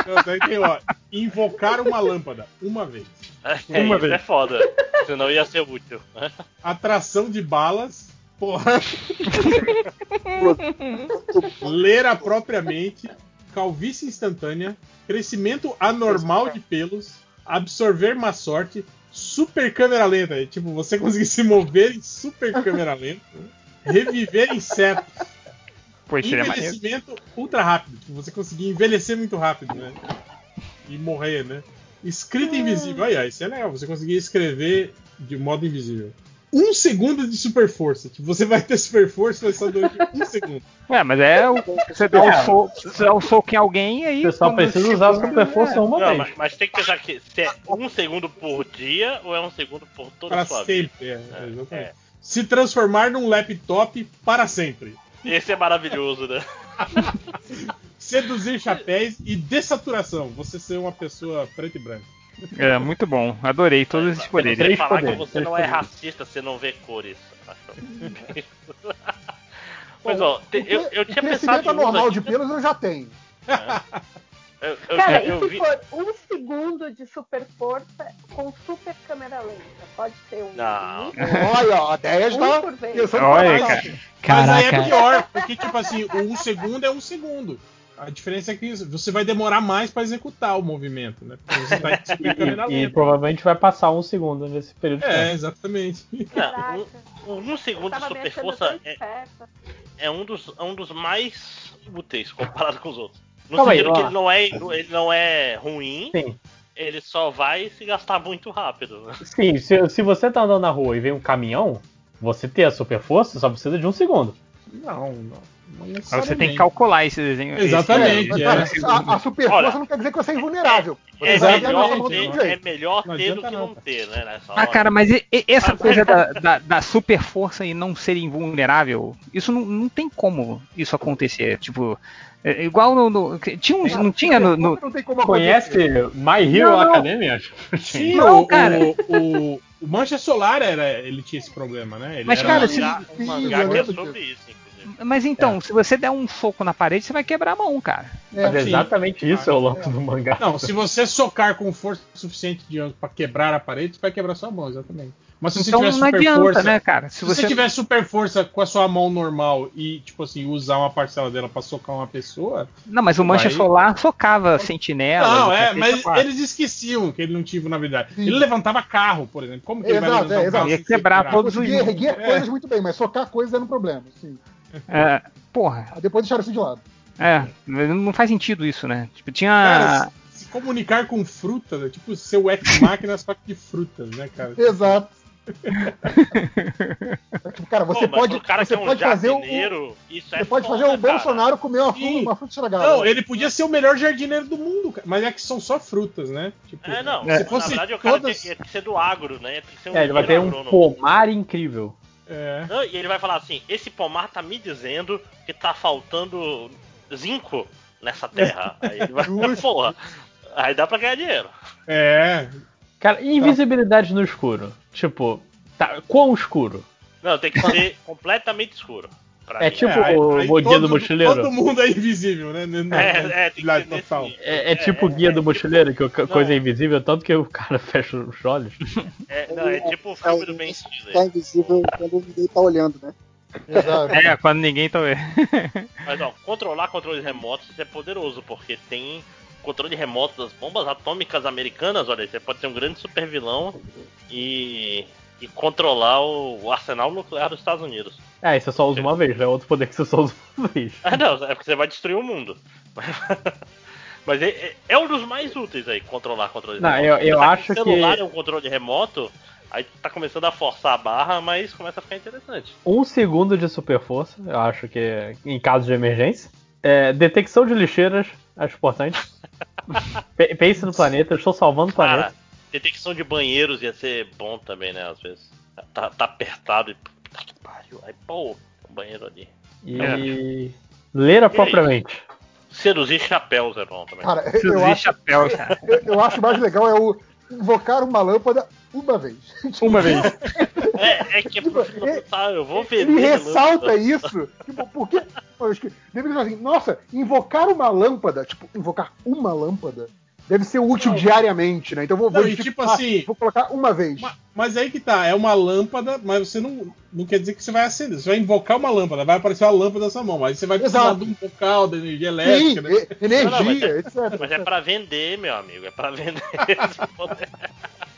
Não, daí tem, ó, invocar uma lâmpada, uma vez. É, Uma isso vez. é foda. Senão ia ser útil. Atração de balas, porra. *laughs* Ler apropriamente, calvície instantânea, crescimento anormal de pelos, absorver má sorte, super câmera lenta, é tipo, você *laughs* conseguir se mover em super câmera lenta, reviver insetos, Pois seria maneiro. envelhecimento ultra rápido, tipo, você conseguir envelhecer muito rápido, né? E morrer, né? Escrita invisível, aí, ó, isso é legal, você conseguir escrever de modo invisível. Um segundo de super força. Tipo, você vai ter super força, mas só durante um *laughs* segundo. Ué, mas é o, você dá um soco, você dá um soco em alguém e aí. Você só quando precisa usar a super força uma Não, vez. mas, mas tem que pensar que se é um segundo por dia ou é um segundo por toda Para a sua sempre. vida. É, exatamente. Se transformar num laptop para sempre. Esse é maravilhoso, né? *laughs* Seduzir chapéus e dessaturação. Você ser uma pessoa preta e branca. É, muito bom. Adorei todos esses Você poderes. falar que você não é racista, você não vê cores. Mas *laughs* ó, te- eu, eu o tinha pensado em aqui, de pelos eu já tenho. Eu, eu, Cara, eu e se vi. for um segundo de super força com super câmera lenta? Pode ser um. Não. Olha, ó, a 10 Um tá por vez. pensando Olha, cara. Mas aí é pior, porque, tipo assim, o um segundo é um segundo. A diferença é que você vai demorar mais para executar o movimento, né? Porque você tá *laughs* E, e provavelmente vai passar um segundo nesse período de É, tempo. exatamente. Não, um, um segundo de super força é, é um, dos, é um dos mais úteis comparado com os outros. No Calma aí, sentido que ó. ele não, é, ele não é ruim, Sim. ele só vai se gastar muito rápido. né? Sim, se, se você tá andando na rua e vem um caminhão, você ter a super força só precisa de um segundo. Não, não. Aí você tem que calcular esse desenho. Exatamente, esse- é. esse- A, a super Olha, força não quer dizer que você é invulnerável. Você É a melhor, ter, é melhor ter do que não ter, né? Nessa Ah, hora. cara, mas e- e- essa Mas- coisa *laughs* da, da, da super força e não ser invulnerável, isso não, não tem como isso acontecer. Tipo, é igual no. no- tinha uns, não tinha no. no- Não tem como Conhece. My Hero Não, não. Academia? *laughs* Sim, Não, o, cara. o, o, o Mancha Solar era, ele tinha esse problema, né? Ele Mas, era cara, um se- mangá- Um um mangá que é sobre isso, inclusive. Mas então, se você der um soco na parede, você vai quebrar a mão, cara. É sim. exatamente isso é o lance do mangá. Não, se você socar com força suficiente de para quebrar a parede, você vai quebrar sua mão, exatamente. Mas se Então você tiver não super adianta, força, né, cara? Se Se, você- você tiver super força com a sua mão normal e tipo assim usar uma parcela dela pra socar uma pessoa, Não, mas o Mancha vai- Solar socava sentinela. Não, é, mas quatro. eles esqueciam que ele não tinha vulnerabilidade. Ele levantava carro, por exemplo. Como que ele vai Exato, levantar é, um carro exato. Ia quebrar ser todos os- erguer É. coisas muito bem, mas socar coisas era um problema. Sim. É, porra, Aí depois deixaram isso de lado. é, não faz sentido isso, né? Tipo, tinha. Cara, se, se comunicar com frutas, é tipo ser o ex-máquina *laughs* só que de frutas, né, cara? Exato. *laughs* É tipo, cara, você Pô, pode, cara você é um pode fazer o, isso você é pode foda, fazer o cara. Bolsonaro comer uma, fruta, uma fruta estragada. Não, ele podia ser o melhor jardineiro do mundo, cara. mas é que são só frutas, né? Tipo, É, não. Se Na fosse verdade, o cara todas. tem, tem que ser do agro, né? Tem que ser um É, ele vai ter um agrônomo. pomar incrível. É. Não, e ele vai falar assim: esse pomar tá me dizendo que tá faltando zinco nessa terra. *laughs* Aí ele vai. Porra. Aí dá pra ganhar dinheiro. É. Cara, e invisibilidade no escuro? Tipo, tá, quão escuro? Não, tem que ser completamente escuro. Pra É mim. tipo aí- o aí o guia do mochileiro? Todo mundo é invisível, né? Na- É, é, tem que realidade ser nesse total. nível. É, é tipo o guia do mochileiro, que a co- coisa é invisível, tanto que o cara *laughs* fecha os olhos. É, não, é tipo o filme do Ben Stiller. Tá invisível quando ninguém tá olhando, né? Exato. É, quando ninguém tá vendo. *laughs* Mas ó, controlar controles remotos é poderoso, porque tem controle remoto das bombas atômicas americanas, olha, aí, você pode ser um grande super vilão e, e controlar o, o arsenal nuclear dos Estados Unidos. É, isso você só usa uma vez, né? Outro poder que você só usa uma vez. Ah não, é porque você vai destruir o mundo. *laughs* Mas é, é- é um dos mais úteis aí, controlar controle Não, remoto. eu- eu acho o celular que- é um controle remoto, aí tá começando a forçar a barra, mas começa a ficar interessante. Um segundo de super força, eu acho que é em caso de emergência. É, detecção de lixeiras, acho importante. *laughs* Pe- Pense no planeta, eu estou salvando o planeta. Cara, detecção de banheiros ia ser bom também, né? Às vezes. Tá, tá apertado e. Puta que pariu. Aí, pô, um banheiro ali. E ler propriamente. Seduzir chapéus é bom também. Cara, eu acho, chapéu, cara. eu, eu acho mais legal é o invocar uma lâmpada uma vez. Uma vez. É, é que é pro filho pensar, eu vou ver. Ele ressalta isso. Tipo, porque. eu acho que Deve dizer assim, nossa, invocar uma lâmpada, tipo, invocar uma lâmpada deve ser útil Não. diariamente, né? Então vou, Não, vou tipo ah, assim- vou colocar uma vez. Mas aí que tá, é uma lâmpada, mas você não, não quer dizer que você vai acender. Você vai invocar uma lâmpada, vai aparecer uma lâmpada na sua mão, aí você vai precisar Exato. de um bocal de energia elétrica. né? e- energia, Não, não, mas, é, etc. mas é pra vender, meu amigo. É pra vender.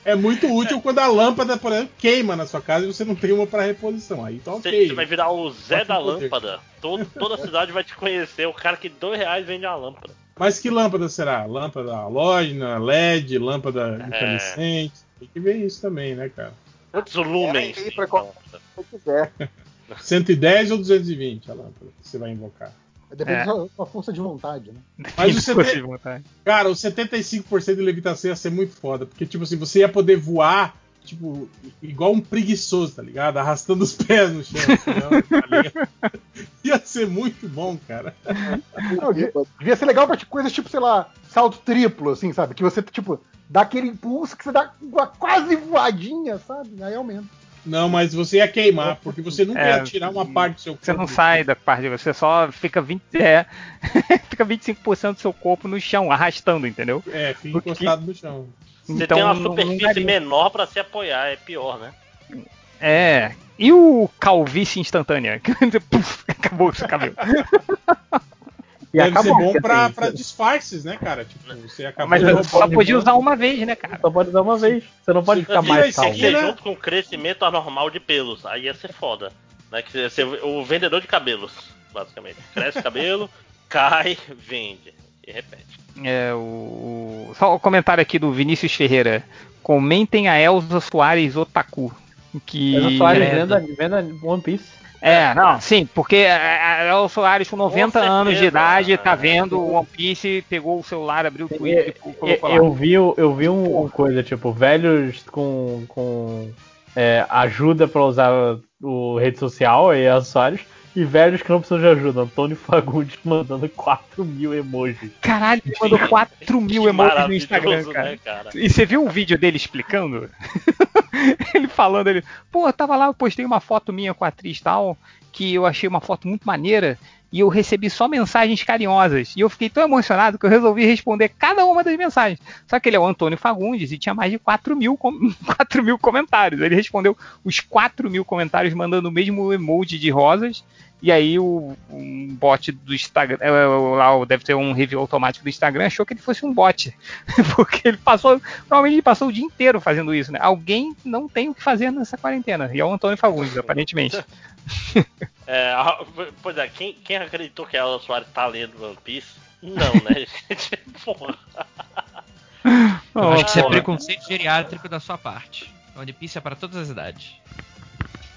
É muito útil quando a lâmpada, por exemplo, queima na sua casa e você não tem uma para reposição. Aí tá Você, ok. você vai virar o Zé Pode da poder. lâmpada. Todo, toda a cidade vai te conhecer. O cara que dois reais vende uma lâmpada. Mas que lâmpada será? Lâmpada halógena, LED, lâmpada É. incandescente? Tem que ver isso também, né, cara? Quantos lumens? pra qual-? Se quiser. *laughs* 110 ou 220 a lâmpada que você vai invocar? Depende É. da sua força de vontade, né? Mas o Sim, 70 se vontade. Cara, o 75% de levitação ia ser muito foda, porque, tipo assim, você ia poder voar, tipo, igual um preguiçoso, tá ligado? Arrastando os pés no chão. Tá ligado? *laughs* ia ser muito bom, cara. Não, devia, devia ser legal pra tipo, coisas tipo, sei lá, salto triplo, assim, sabe? Que você, tipo, dá aquele impulso que você dá uma quase voadinha, sabe? Aí aumenta. Não, mas você ia queimar, porque você nunca É, ia tirar uma parte do seu corpo. Você não sai da parte, você só fica 20, é, *laughs* fica 25% do seu corpo no chão, arrastando, entendeu? É, fica encostado no chão. Você Então, tem uma superfície menor pra se apoiar, é pior, né? É. E o calvície instantânea? *laughs* Puf, acabou o seu cabelo. E Deve acabou, ser bom pra, pra disfarces, né, cara? Tipo, você acabou Mas de roubar só podia usar uma vez, né, cara? Só pode usar uma vez. Você não pode ficar Isso mais calmo. ser né? junto com o crescimento anormal de pelos. Aí ia ser foda. Né? Que ia ser o vendedor de cabelos, basicamente. Cresce o cabelo, *laughs* cai, vende. E repete. É, o, o- só o comentário aqui do Vinícius Ferreira. Comentem a Elza Soares Otaku. Que Elza Soares é, venda, venda One Piece. É, não, sim, porque é, é, o Soares com 90 anos de idade, tá vendo o One Piece, pegou o celular, abriu o Twitter e colocou lá. Eu vi, eu vi um, um coisa, tipo, velhos com, com é, ajuda pra usar o rede social e acessórios, e velhos que não precisam de ajuda. Antônio Fagundes mandando 4 mil emojis. Caralho, ele mandou 4 mil emojis no Instagram, maravilhoso, cara. né, cara? E você viu o vídeo dele explicando? *laughs* ele falando, ele, pô, eu tava lá, eu postei uma foto minha com a atriz tal, que eu achei uma foto muito maneira, e eu recebi só mensagens carinhosas. E eu fiquei tão emocionado que eu resolvi responder cada uma das mensagens. Só que ele é o Antônio Fagundes e tinha mais de 4 mil, com- *laughs* 4 mil comentários. Ele respondeu os 4 mil comentários mandando o mesmo emoji de rosas. E aí o um bot do Instagram, é, é, lá deve ter um review automático do Instagram, achou que ele fosse um bot. *laughs* Porque ele passou, provavelmente ele passou o dia inteiro fazendo isso, né? Alguém não tem o que fazer nessa quarentena. E é o Antônio Fagundes, aparentemente. *laughs* É, a- pois é, quem, quem acreditou que a Ela Soares tá lendo One Piece? Não, né, *laughs* gente? Porra. Eu acho que isso é preconceito geriátrico da sua parte. One Piece é para todas as idades.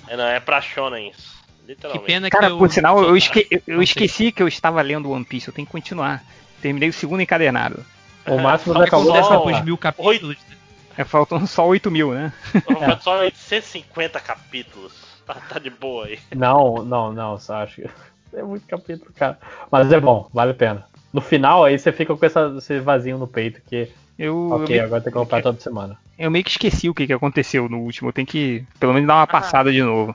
É, não, é pra Shonen isso. Que Literalmente. pena Cara, que eu. por sinal, eu, Não esque- eu- esqueci que eu estava lendo One Piece, eu tenho que continuar. Terminei o segundo encadernado. O máximo Só já que acabou só- dessa Depois de mil capítulos. né? É, faltam só 8 mil, né? Foi *laughs* só 850 capítulos. Tá, tá de boa aí. Não, não, não, só acho que *laughs* é muito capítulo, cara. Mas é bom, vale a pena. No final, aí você fica com essa, esse vazio no peito que. Eu, Ok, eu, agora tem que comprar toda semana. eu meio que esqueci o que, que aconteceu no último. Eu tenho que, pelo menos, dar uma passada de novo.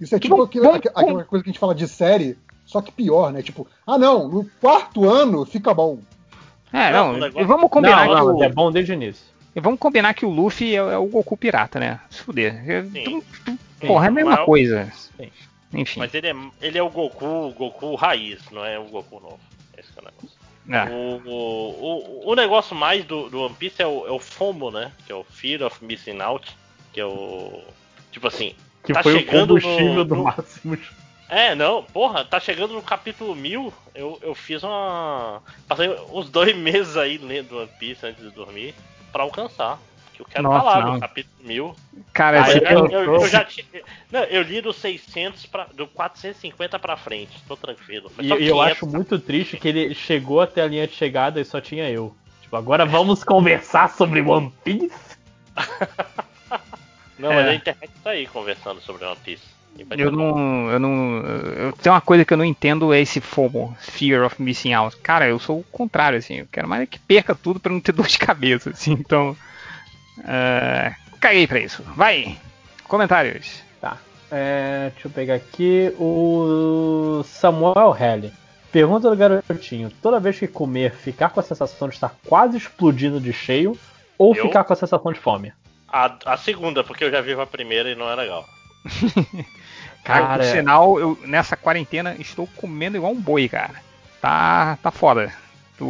Isso é tipo aquilo- aqu- aquela coisa que a gente fala de série, só que pior, né? Tipo, ah não, no quarto ano fica bom. É, Não, não, o e vamos combinar não, que não, o, mas é bom desde o início. e vamos combinar que o Luffy é, é o Goku pirata, né? Se fuder. É- Sim. Porra, é a mesma Mas- coisa. Sim. Enfim. Mas ele é, ele é o Goku, o Goku raiz, não é o Goku novo. Esse que é o negócio. É. O, o, o, o negócio mais do, do One Piece é o, é o FOMO, né? Que é o Fear of Missing Out. Que é o. Tipo assim. Que tá foi o chegando no- combustível do no- máximo. É, não, porra, tá chegando no capítulo 1000. Eu, eu fiz uma. Passei uns dois *laughs* meses aí lendo One Piece antes de dormir pra alcançar. Que eu quero Nossa, falar não. do capítulo 1000. Cara, Aí eu, eu- eu- eu já tinha. Não, eu li do 600 pra, do 450 pra frente. Tô tranquilo. E eu 500. acho muito triste que ele chegou até a linha de chegada e só tinha eu. Tipo, agora vamos conversar sobre One Piece? *laughs* Não, mas É. a internet tá aí conversando sobre One Piece. Eu não, eu não. Eu tenho uma coisa que eu não entendo é esse FOMO, Fear of Missing Out. Cara, eu sou o contrário, assim. Eu quero mais é que perca tudo pra não ter *laughs* dor de cabeça, assim. Então. é, caguei pra isso. Vai! Comentários. Tá. É, deixa eu pegar aqui o Samuel Helly. Pergunta do garotinho: toda vez que comer, ficar com a sensação de estar quase explodindo de cheio ou Eu? ficar com a sensação de fome? A, a segunda, porque eu já vi a primeira e não é legal. Cara, *laughs* Cara, por sinal, eu nessa quarentena estou comendo igual um boi, cara. Tá, tá foda. Tu,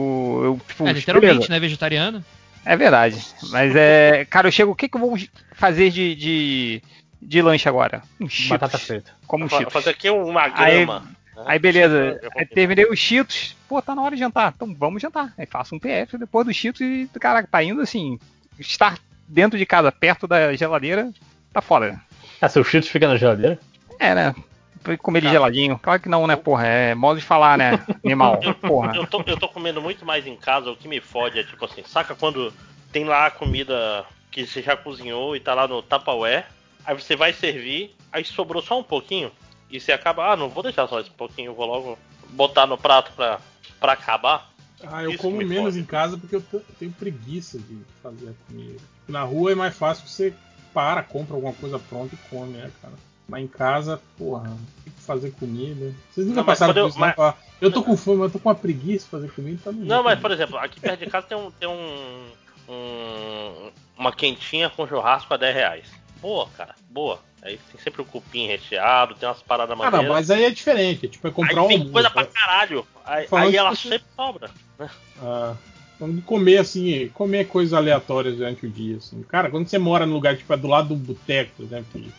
eu, tipo, É, literalmente, beleza. né? Vegetariano. É verdade. Mas é. Cara, eu chego. O que, que eu vou fazer de, de, de lanche agora? Um Cheetos. Batata frita. Como um Cheetos. Fazer aqui uma Aí- grama. né? Aí beleza, aí terminei os Cheetos, pô, tá na hora de jantar, então vamos jantar. Aí faço um PF depois dos Cheetos e, caraca, tá indo assim, estar dentro de casa, perto da geladeira, tá foda. Ah, seu Cheetos fica na geladeira? É, né? Foi comer de geladinho. Claro que não, né, porra, é modo de falar, né, *laughs* animal, porra. Eu tô, eu tô comendo muito mais em casa, o que me fode é tipo assim, saca quando tem lá a comida que você já cozinhou e tá lá no Tupperware, aí você vai servir, aí sobrou só um pouquinho, e você acaba, ah, não vou deixar só esse pouquinho, vou logo botar no prato pra, pra acabar. Ah, eu Isso como me menos fode. em casa porque eu te- tenho preguiça de fazer a comida. Na rua é mais fácil você para, compra alguma coisa pronta e come, né, cara? Mas em casa, porra, tem que fazer comida. Vocês nunca Não, passaram por eu- isso, não? mas- Falar, Eu tô com fome, eu tô com uma preguiça de fazer comida, tá no Não, mas por exemplo, aqui perto de casa tem um. Tem um, um- uma quentinha com churrasco a 10 reais. Boa, cara, boa. Aí tem sempre o cupim recheado, tem umas paradas Ah, maneiras. não, mas aí é diferente. Tipo, é comprar aí um tem coisa pra né? caralho. Aí, aí ela sempre sobra. né? Ah, vamos comer assim, comer coisas aleatórias durante o dia. Assim. Cara, quando você mora num lugar tipo é do lado do boteco, por exemplo, que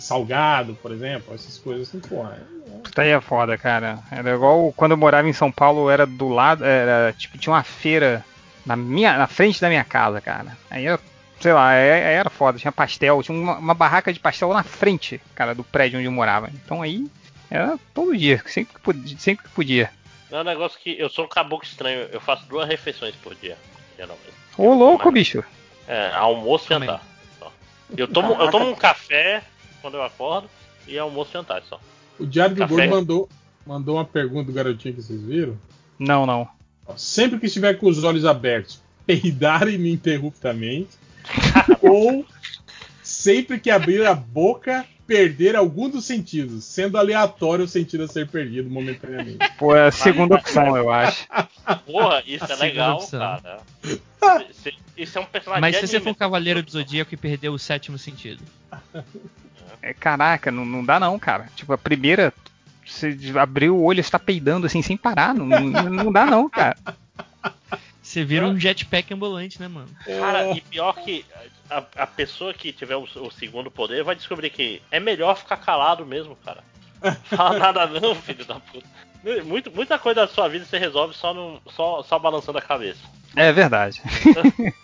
salgado, por exemplo, essas coisas assim, porra. Isso aí é foda, cara. Era igual quando eu morava em São Paulo, era do lado, era tipo, tinha uma feira na minha, na frente da minha casa, cara. Aí eu sei lá, é- era foda, tinha pastel, tinha uma, uma barraca de pastel na frente, cara, do prédio onde eu morava. Então aí era todo dia, sempre que podia. Sempre que podia. Não é um negócio que eu sou um caboclo estranho, eu faço duas refeições por dia, geralmente. Ô louco, bicho. É, almoço e jantar. Só. Eu tomo, eu tomo um café quando eu acordo e almoço e jantar só. O Diário do. Gordo mandou, mandou uma pergunta do garotinho que vocês viram. Não, não. Sempre que estiver com os olhos abertos, *laughs* peidar ininterruptamente. *laughs* ou sempre que abrir a boca, perder algum dos sentidos, sendo aleatório o sentido a ser perdido momentaneamente. *laughs* Pô, é a segunda opção, eu acho. Porra, isso A é legal, opção. cara. Isso- Isso é um personagem Mas se você for anime. um cavaleiro do zodíaco e perdeu o sétimo sentido. É, caraca, não, não dá não, cara. Tipo, a primeira, você abriu o olho e está peidando assim sem parar. Não, não, não dá não, cara. Você vira um jetpack ambulante, né, mano? Cara, e pior que a, a pessoa que tiver o, o segundo poder vai descobrir que é melhor ficar calado mesmo, cara. *laughs* Fala nada não, filho da puta. Muito, muita coisa da sua vida você resolve só, no, só, só balançando a cabeça. É verdade. *laughs*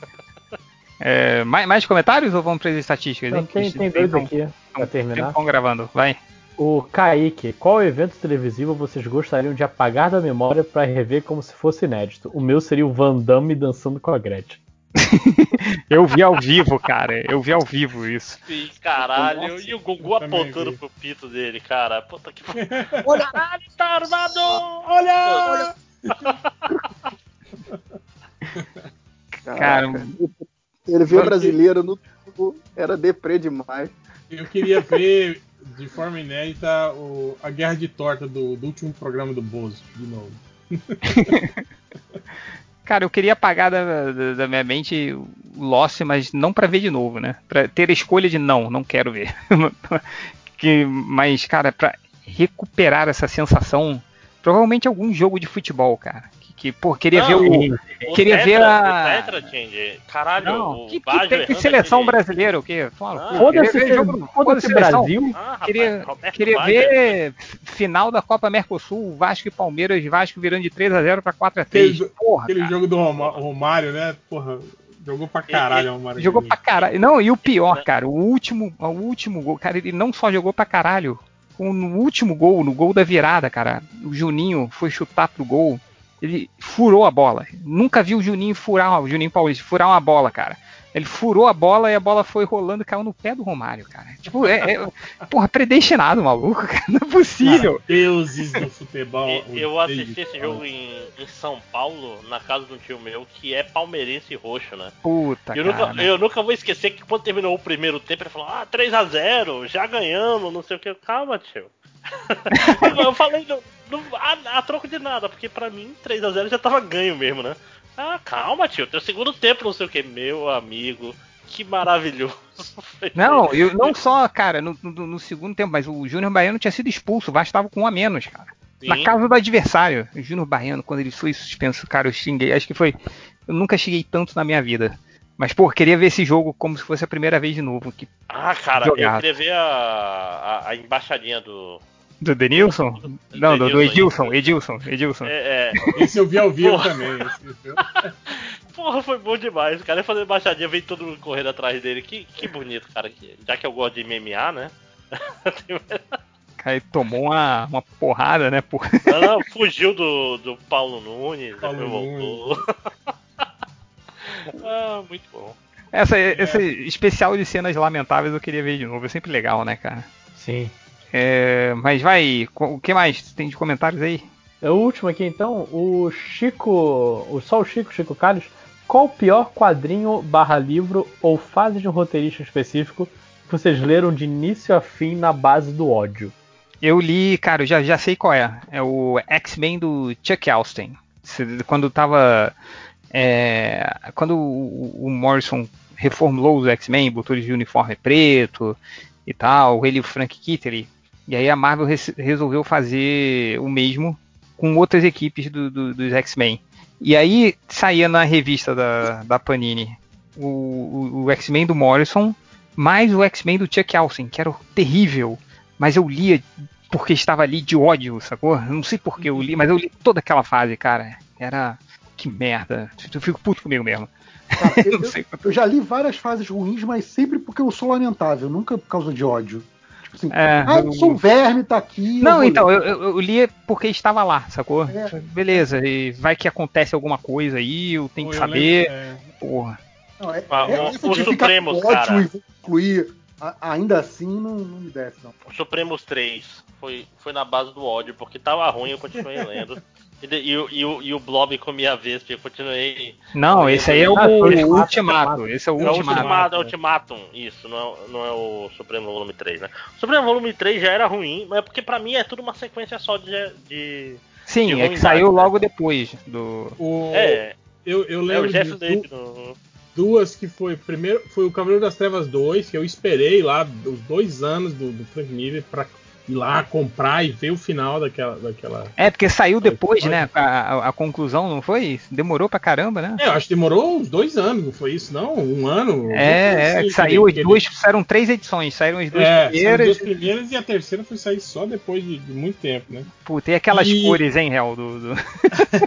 É, mais, mais comentários ou vamos para as estatísticas? Não, tem, tem dois aqui pra terminar. Estão gravando, vai. O Kaique, qual evento televisivo vocês gostariam de apagar da memória pra rever como se fosse inédito? O meu seria o Van Damme dançando com a Gretchen. *laughs* Eu vi ao vivo, cara. Eu vi ao vivo isso. Sim, caralho. Nossa, e o Gugu apontando vi. pro pito dele, cara. Puta que pariu. *laughs* Olha, ele tá armado! Olha! Cara, Ele viu brasileiro no era deprê demais. Eu queria ver de forma inédita o- a guerra de torta do, do último programa do Bozo, de novo. *laughs* Cara, eu queria apagar da, da- da minha mente o Lost, mas não pra ver de novo, né? Pra ter a escolha de não, não quero ver. *laughs* que, mas, cara, pra recuperar essa sensação, provavelmente algum jogo de futebol, cara. Que, pô, queria Não, ver o. o queria Tetra- ver a. O Tetra, Change. Caralho, Não, o que, que, Baggio que seleção brasileira, o quê? No Ah. Foda-se foda-se seleção. Brasil. Ah, rapaz, Queria, Roberto queria ver final da Copa Mercosul, Vasco e Palmeiras, Vasco virando de 3x0 pra 4x3. Aquele, Porra, aquele jogo do Romário, né? Porra, jogou pra caralho Romário. Jogou pra caralho. Não, e o pior, cara, o último, o último gol, cara, ele não só jogou pra caralho. No último gol, no gol da virada, cara, o Juninho foi chutar pro gol. Ele furou a bola. Nunca vi o Juninho furar, o Juninho Paulista, furar uma bola, cara. Ele furou a bola e a bola foi rolando e caiu no pé do Romário, cara. Tipo, é, é porra, predestinado, maluco, cara. Não é possível. Cara, deuses do futebol. Eu assisti esse jogo em, em São Paulo, na casa de um tio meu, que é palmeirense e roxo, né? Puta, eu, cara. nunca, eu nunca vou esquecer que quando terminou o primeiro tempo, ele falou, ah, 3x0, já ganhamos, não sei o que. Calma, tio. eu, *laughs* eu falei, não, não, a, a troco de nada, porque pra mim 3x0 já tava ganho mesmo, né? Ah, calma, tio, tem o segundo tempo, não sei o que. Meu amigo, que maravilhoso. *laughs* Não, eu, não só, cara, no, no- no segundo tempo, mas o Júnior Baiano tinha sido expulso, o Vasco tava com um a menos, cara. Sim. Na casa do adversário. O Júnior Baiano, quando ele foi suspenso, cara, eu xinguei. Acho que foi. Eu nunca xinguei tanto na minha vida. Mas, pô, queria ver esse jogo como se fosse a primeira vez de novo. Que, Ah, cara, Jogado. eu queria ver a, a, a embaixadinha do. Do Denilson? Não, do, do Edilson, Edilson, Edilson. É, é. Esse eu vi ao vivo Porra. também. *laughs* Porra, foi bom demais. O cara ia fazer embaixadinha, veio todo mundo correndo atrás dele. Que, que bonito, cara. Já que eu gosto de MMA, né? *laughs* Aí tomou uma, uma porrada, né? Por... Não, não, fugiu do, do Paulo Nunes, Paulo depois voltou. *laughs* ah, muito bom. Essa, esse especial de cenas lamentáveis eu queria ver de novo. É sempre legal, né, cara? Sim. É, mas vai, o que mais tem de comentários aí? É o último aqui então, o Chico. O, só o Chico, Chico Carlos. Qual o pior quadrinho barra livro ou fase de um roteirista específico que vocês leram de início a fim na base do ódio? Eu li, cara, eu já, já sei qual é. É o X-Men do Chuck Austin. Quando tava. é, quando o, o Morrison reformulou os X-Men, botou eles de uniforme preto e tal, ele e o Frank Kittery. E aí a Marvel res- resolveu fazer o mesmo com outras equipes do- do- dos X-Men. E aí saía na revista da, da Panini o, o- o X-Men do Morrison, mais o X-Men do Chuck Austin, que era terrível. Mas eu lia porque estava ali de ódio, sacou? Não sei porque eu li, mas eu li toda aquela fase, cara. Era. que merda. Eu fico puto comigo mesmo. *laughs* Eu, eu- eu já li várias fases ruins, mas sempre porque eu sou lamentável, nunca por causa de ódio. Tipo assim, É, ah, eu sou um verme, tá aqui. Não, então, eu, eu, eu li porque estava lá, sacou? É. Beleza, e vai que acontece alguma coisa aí, eu tenho que eu saber. lembro, é. Porra. Não, é, Ah, é o- essa o de ficar Supremos, cara. incluir ainda assim não, não me desce, não. O Supremos 3 foi, foi na base do ódio, porque tava ruim, eu continuei lendo. *laughs* E, de- e o- e o, e o Blob comia a Vespa, eu continuei. Não, esse aí é o Ah, Ultimato. Esse é o É o Ultimato. Ultimato, é o Ultimatum, isso, não é, não é o Supremo Volume 3, né? O Supremo Volume 3 já era ruim, mas é porque pra mim é tudo uma sequência só de. de Sim, de é que saiu né? logo depois do. O, É. eu, eu É lembro o Jeff de no- duas que foi. Primeiro foi o Cavaleiro das Trevas 2, que eu esperei lá os dois anos do, do Frank Miller pra ir lá comprar e ver o final daquela. daquela... É, porque saiu depois, né? A, a- a conclusão, não foi? Demorou pra caramba, né? É, eu acho que demorou uns dois anos, não foi isso, não? Um ano? É, é, Assim, que saiu as duas, saíram três edições, saíram as duas É, são as primeiras. duas primeiras e a terceira foi sair só depois de, de muito tempo, né? Puta, e aquelas E- cores, hein, Real? Do, do- *laughs*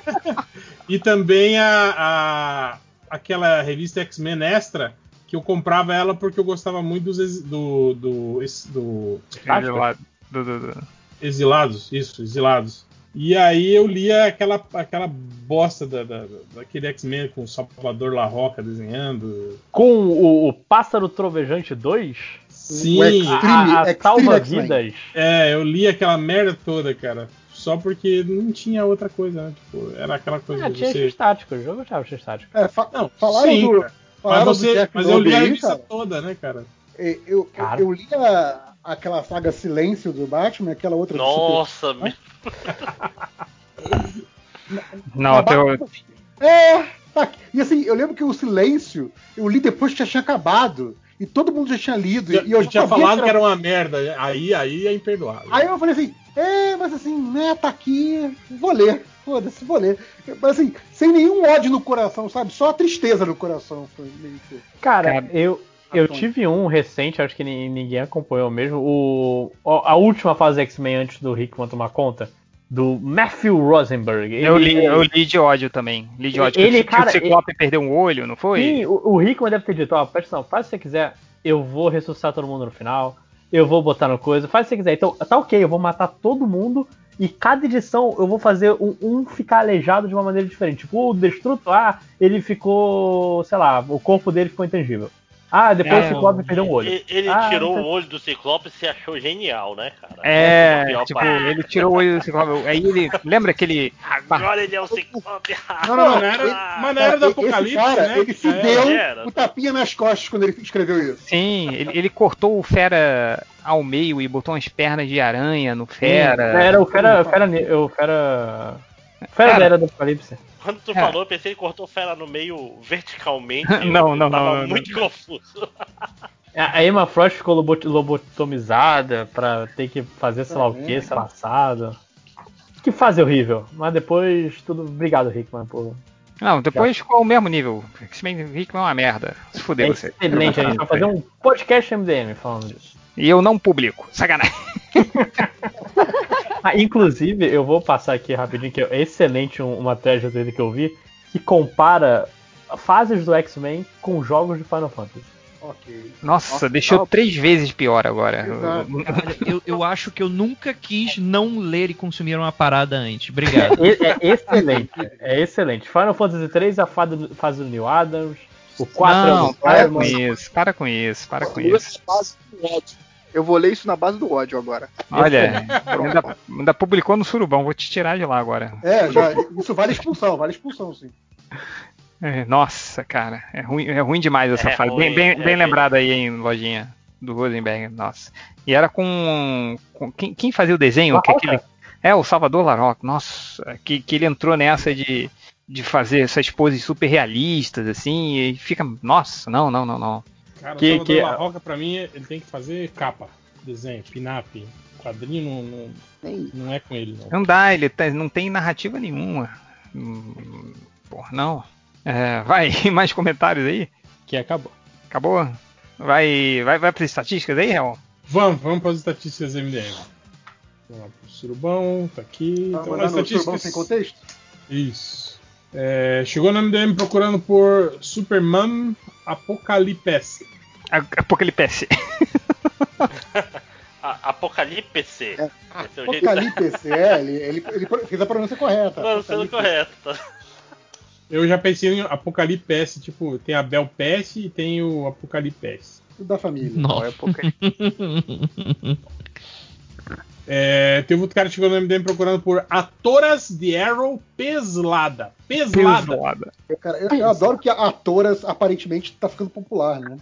*laughs* E também a, a- aquela revista X-Men Extra, que eu comprava ela porque eu gostava muito dos ex- do, do, esse- do, Exilado. Do- do- do- Exilados, isso, Exilados. E aí eu lia aquela, aquela bosta da, da- daquele X-Men com o Salvador La Roca desenhando. Com o, o Pássaro Trovejante 2? Sim, O Extreme- a, a Salva-Vidas. É, eu li aquela merda toda, cara. Só porque não tinha outra coisa, né? Tipo, era aquela coisa Ah, de tinha você. X-Tático, eu gostava de X-Tático. É, fa Não, falaram sim, do, falaram Mas, você, mas eu li a revista toda, né, cara? É, Eu, eu, eu li a- aquela saga Silêncio do Batman, aquela outra do Nossa, Super- *laughs* Não, Na teu, Batman- É, tá aqui. E assim, eu lembro que o Silêncio eu li depois que já tinha acabado. E todo mundo já tinha lido. Já, e eu já tinha falado que era uma merda. Aí, aí é imperdoável. Aí eu falei assim, é, mas assim, né, tá aqui, vou ler. Foda-se, vou ler. Mas assim, sem nenhum ódio no coração, sabe? Só a tristeza no coração. Foi meio que... Cara, eu, eu tive um recente, acho que ni- ninguém acompanhou mesmo. O, a última fase X-Men antes do Hickman tomar conta. Do Matthew Rosenberg. eu, Ele- li, eu li de ódio também. Li de ódio. Ele, que, cara, que o Ciclope perdeu um olho, não foi? Sim, o, o Hickman deve ter dito, ó, presta atenção, faz o que você quiser, eu vou ressuscitar todo mundo no final, eu vou botar no coisa, faz o que você quiser. Então, tá ok, eu vou matar todo mundo e cada edição eu vou fazer um, um ficar aleijado de uma maneira diferente. Tipo, o Destruto, ah, ele ficou, sei lá, o corpo dele ficou intangível. Ah, depois É, o Ciclope perdeu um olho. Ele, ele Ah, tirou o olho do Ciclope e se achou genial, né, cara? É, pior tipo, parte. ele tirou o olho do Ciclope. Aí ele. Lembra aquele. *laughs* Agora ele é o Ciclope. *laughs* Não, não, não. Mas Ele- mas na era do esse Apocalipse, cara, né, ele se que deu era. o tapinha nas costas quando ele escreveu isso. Sim, ele, ele cortou o Fera ao meio e botou umas pernas de aranha no Fera. Era o Fera. Fera, ne- o Fera. Fera Cara. da Era do Apocalipse. Quando tu É. falou, eu pensei que cortou o fera no meio verticalmente. *laughs* Não, eu não, tava não, não, muito confuso. A Emma Frost ficou lobo- lobotomizada pra ter que fazer sei lá o que, sei lá, assado. Que fase horrível. Mas depois, tudo. Obrigado, Hickman, por. Não, depois ficou o mesmo nível. X-Men Hickman é uma merda. Se fuder É você. excelente, a gente vai fazer um podcast MDM falando disso. E eu não publico. Sacanagem. *laughs* Ah, inclusive, eu vou passar aqui rapidinho, que é excelente um- uma thread dele que eu vi, que compara fases do X-Men com jogos de Final Fantasy. Ok. Nossa, deixou três vezes pior agora. *laughs* Eu, eu acho que eu nunca quis não ler e consumir uma parada antes. Obrigado. É, é excelente, é excelente. Final Fantasy 3 é a fase do, fase do Neil Adams, o 4 é o Não, do para com isso, para com isso, para com isso. Eu vou ler isso na base do ódio agora. Olha, ainda, ainda publicou no Surubão, vou te tirar de lá agora. É, já, isso vale expulsão, vale expulsão, sim. É, nossa, cara, é ruim, é ruim demais essa É fase. ruim, bem bem, é bem lembrado aí, hein, lojinha do Rosenberg, nossa. E era com, com- quem, quem fazia o desenho? Que aquele, é, o Salvador Larocque, nossa, que, que ele entrou nessa de, de fazer essas poses super realistas, assim, e fica, nossa, não, não, não, não. Cara, Que- o Salvador que- La Roca, pra mim, ele tem que fazer capa, desenho, pin-up. Quadrinho não, não, não é com ele, não. Não dá, ele tá- não tem narrativa nenhuma. Hum, Porra, não. É, vai, *laughs* mais comentários aí? Que acabou. Acabou? Vai, vai, vai para estatísticas aí, Real? Vamos, vamos para as estatísticas MDM. Vamos lá pro Surubão, tá aqui. Tá então, mandando as o estatísticas... Surubão sem contexto? Isso. É, chegou no MDM procurando por Superman Apocalipse. Apocalipse. *laughs* A- Apocalipse. É jeito- Apocalipse, *laughs* é, ele, ele, ele fez a pronúncia correta. Não, sendo correto. tá? Eu já pensei em Apocalipse, tipo, tem a Bel Peste e tem o Apocalipse. Tudo da família. Nossa. É, *laughs* teve outro cara que chegou no MDM procurando por Atoras de Arrow Peslada. Peslada. Cara, eu, eu adoro que a Atoras aparentemente tá ficando popular, né?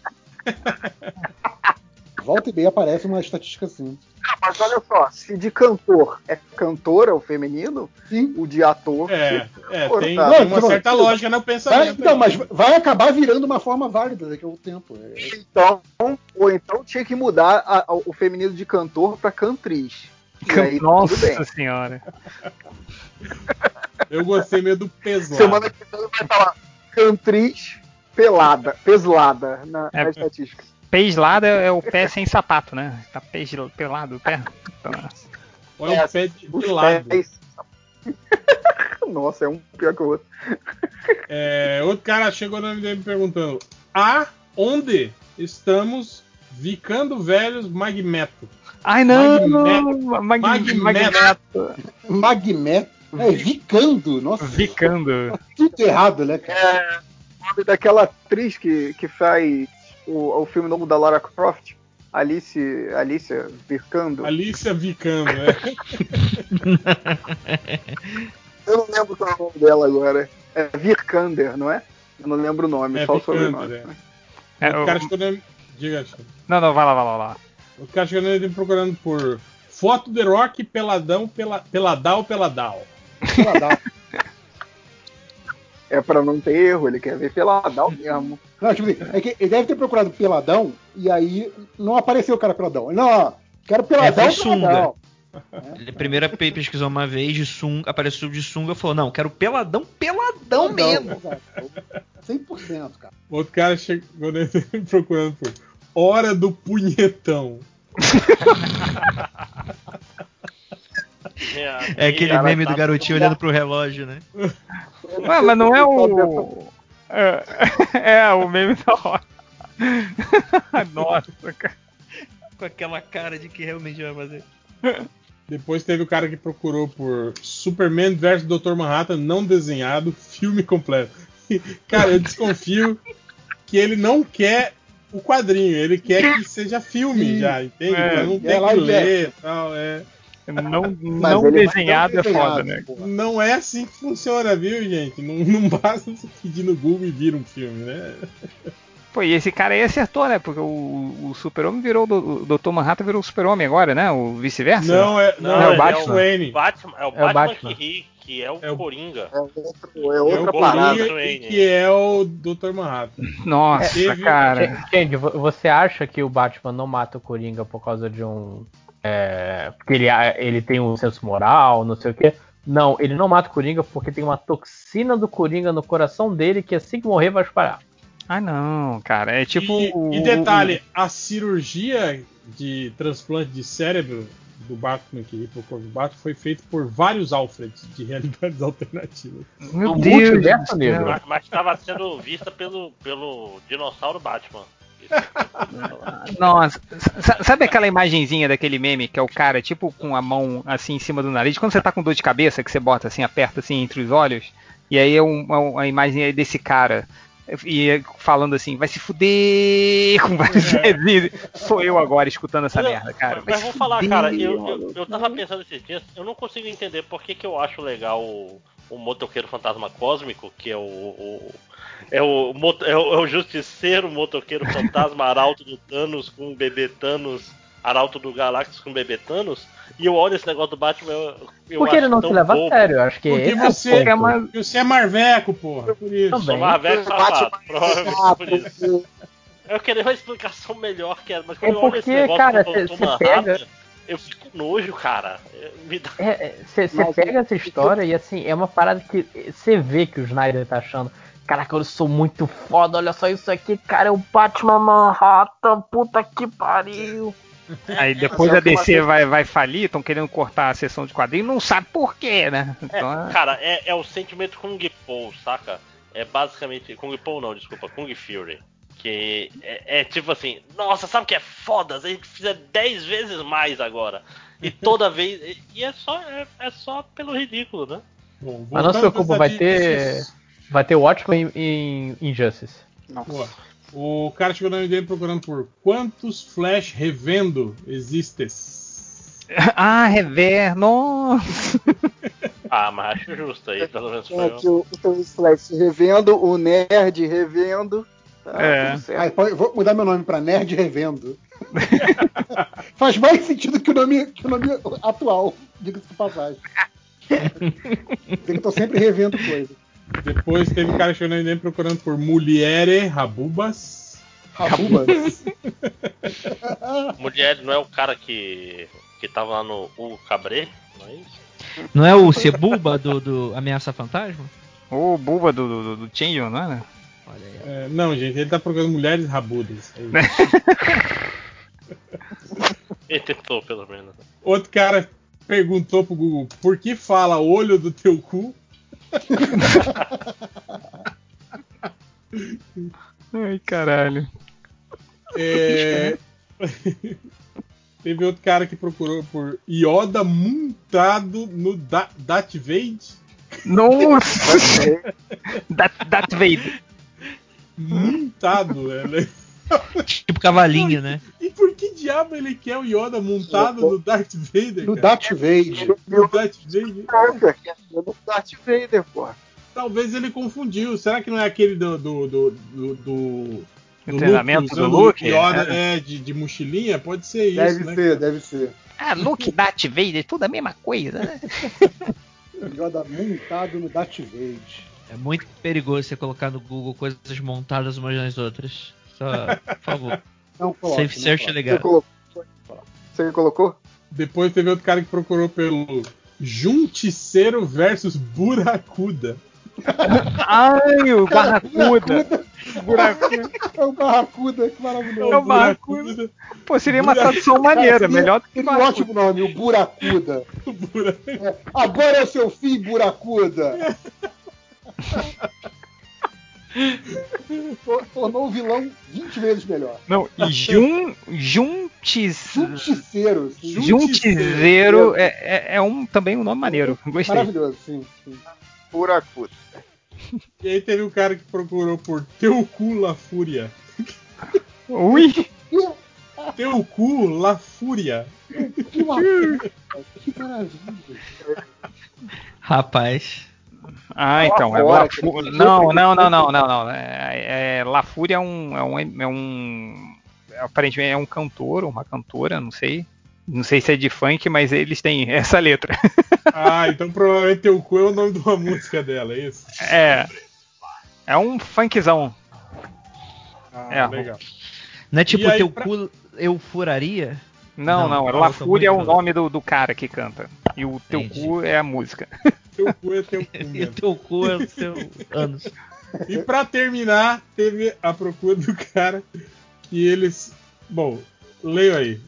*laughs* Volta e meia aparece uma estatística assim. Mas olha só, se de cantor é cantora o feminino, o de ator. É, é, Pô, tem, tá. tem uma Não, certa tipo, lógica no Vai, pensamento. não, aí. mas vai acabar virando uma forma válida daqui a um tempo. É- Então, ou então tinha que mudar a- a- o feminino de cantor pra cantriz. E aí, tudo bem. Nossa senhora. Eu gostei meio do Peslada. Semana que vem vai falar cantriz pelada, peslada na, É. na estatística. Peslada é o pé sem sapato, né? Tá pes- pelado o pé. Então, Olha o pé de, de lado. pés. *laughs* Nossa, é um pior que o outro. É, outro cara chegou no MDM perguntando: Aonde estamos vicando velhos Magneto? Ai não! Magneto. Mag- Magneto. Magneto. Magneto. É, vicando. Nossa, Vicando. *laughs* tudo errado, né, cara? É o nome daquela atriz que, que faz o, o filme novo da Lara Croft. Alice. Alicia Vircando. Alicia Vicando, é. *laughs* Eu não lembro qual é o nome dela agora. É Virkander, não é? Eu não lembro o nome, É só o Vikander, sobrenome. é. É, o o- cara chegou no Diga, Alexandre. Não, não, vai lá, vai lá, vai lá. O cara MDM procurando por foto de rock peladão, pela, peladal, peladal. É pra não ter erro, ele quer ver peladão mesmo. Não, tipo assim, é que ele deve ter procurado peladão e aí não apareceu o cara peladão. Não, ó, quero É, peladão, sunga. peladão. Ele primeiro pe- pesquisou uma vez de sunga, apareceu de sunga e falou: Não, quero peladão, peladão mesmo. exato. 100%, cara. Outro cara chegou *laughs* procurando por hora do punhetão. É aquele meme do garotinho olhando pro relógio, né? Ué, mas não é o. É, *laughs* é o meme da hora. *laughs* Nossa, cara. Com aquela cara de que realmente vai fazer. Depois teve o cara que procurou por Superman vs Dr. Manhattan não desenhado, filme completo. *laughs* Cara, eu desconfio que ele não quer o quadrinho, ele quer que *laughs* seja filme já, entende? É, não é ter que ler e tal, é. Não, *laughs* não ele- desenhado não é foda, né? Não é assim que funciona, viu, gente? Não, não basta você pedir no Google e vira um filme, né? *laughs* Pô, e esse cara aí acertou, né? Porque o, o Super-Homem virou. O Dr. Manhattan virou o Super-Homem agora, né? O vice-versa? Não, é, não, é o é Batman. o Wayne. Batman, é o É o Batman, Batman. que ri, que é o Coringa. É, outro, é É outra o parada. Coringa e que é o Dr. Manhattan. Nossa, Teve- cara. Gente, vo- você acha que o Batman não mata o Coringa por causa de um. É, porque ele, ele tem um senso moral, não sei o quê? Não, ele não mata o Coringa porque tem uma toxina do Coringa no coração dele que assim que morrer vai espalhar. Ah, não, cara. É tipo. E, o- e detalhe, a cirurgia de transplante de cérebro do Batman que corpo do Batman foi feita por vários Alfreds de realidades *laughs* alternativas. Meu Um Deus negro. céu. Mas- estava sendo vista pelo, pelo dinossauro Batman. *laughs* Nossa, sa- sabe aquela imagenzinha daquele meme que é o cara, tipo, com a mão assim em cima do nariz? Quando você tá com dor de cabeça, que você bota assim, aperta assim entre os olhos, e aí é uma, uma imagem aí desse cara. E é falando assim, vai se fuder *laughs* com vários dedos. Sou eu agora escutando essa Não, merda, cara. Mas se vou falar, fuder, cara, eu, eu, eu tava pensando esses dias, eu não consigo entender por que, que eu acho legal o, o motoqueiro fantasma cósmico, que é o. o- é, o, é, o, é o justiceiro motoqueiro fantasma *laughs* arauto do Thanos com o bebê Thanos, arauto do Galactus com o bebê Thanos, e eu olho esse negócio do Batman, eu, eu Porque ele não tão se leva a bobo. sério, eu acho que Porque é você, porque você é marveco, porra. Por isso. Sou Marveco safado, provavelmente por isso. Eu queria uma explicação melhor que era, mas quando É eu olho esse porque, negócio cara, do pega- eu fico com nojo, cara. É, Me dá... Você Mas- pega essa história e assim, é uma parada que você vê que o Snyder tá achando. Caraca, eu sou muito foda, olha só isso aqui, cara, é o Batman Manhattan, puta que pariu. Aí *laughs* depois a DC vai, vai falir, estão querendo cortar a sessão de quadrinhos, não sabe por quê, né? Então, É, cara, é, é o sentimento Kung Po, saca? É basicamente. Kung Po não, desculpa, Kung Fury. Que é, é tipo assim, nossa, sabe o que é foda? Se a gente fizer 10 vezes mais agora. E *laughs* toda vez. e- é só, é, é só pelo ridículo, né? Bom, Mas não se preocupa, vai ter. Vai ter Watchmen em Injustice. Boa. O cara chegou na MDM procurando por quantos Flash revendo existes? *laughs* ah, rever, nossa. *laughs* Ah, mas acho justo aí, pelo menos foi É, que o, o Flex revendo, o Nerd revendo. Tá É. pode- vou mudar meu nome pra Nerd Revendo. *laughs* Faz mais sentido que o nome, que o nome atual, diga-se de passagem. Eu tô sempre revendo coisa. Depois teve cara chegando na MDM procurando por Mulhere Rabubas. Rabubas? *laughs* Mulher não é o cara que. que tava lá no Hugo Cabré, não é isso? Não é o Cebuba do, do Ameaça Fantasma? O Buba do, do, do não é? né? Olha aí. É, não, gente, ele tá procurando mulheres rabudas. É. *laughs* Ele tentou, pelo menos. Outro cara perguntou pro Google por que fala olho do teu cu? Ai, caralho. É... *laughs* Teve outro cara que procurou por Yoda montado no da Darth Vader. Nossa! Darth *laughs* Darth Vader. Montado, né? *laughs* Tipo cavalinho, né? E por que diabo ele quer o Yoda montado no Darth Vader? No? Darth Vader. No Darth Vader? Que é do Darth Vader, porra. Talvez ele confundiu. Será que não é aquele do. do, do, do, do treinamento do Luke? Yoda, É. é, de, de mochilinha? Pode ser isso, Deve né? ser, deve ser. Ah, Luke, Darth Vader, tudo a mesma coisa, né? *laughs* Yoda montado no Darth Vader. É muito perigoso você colocar no Google coisas montadas umas nas outras. Só, por favor. Não coloque, Safe não search é legal. Você colocou? Você colocou? Depois teve outro cara que procurou pelo Junticeiro versus Buracuda. Ai, o Barracuda. Buracuda. É o Barracuda, que maravilhoso. É o Barracuda. Pô, seria uma tradução maneira, Cara, melhor do que um ótimo nome, o Buracuda. É, agora é o seu fim, Buracuda. *laughs* Tor- Tornou o vilão 20 vezes melhor. Não, e jun, juntis, Justiceiro. sim. Juntizeiro é, é, é um, também um nome maneiro. Gostei. Maravilhoso, sim. sim. Buracuda. *laughs* E aí teve um cara que procurou por Teu cu La Fúria. *laughs* Ui! *laughs* Teu cu La Fúria. Que maravilha. Que maravilha. Rapaz. Ah, então. É fora, La Fu- Não, não, não, não, não, não. É, é, La Fúria é um, é um. É um. Aparentemente é um cantor, uma cantora, não sei. Não sei se é de funk, mas eles têm *laughs* essa letra. Ah, então provavelmente Teu cu é o nome de uma música dela, é isso? É. É um funkzão. Ah, É. legal. Não é tipo aí, teu pra- cu eu furaria? Não, não, Não, La eu tô Fúria é o nome do, do cara que canta. E o teu Entendi. cu é a música. Teu cu é teu cu *laughs* E teu cu é o seu anos. E pra terminar, teve a procura do cara que eles. Bom, leio aí.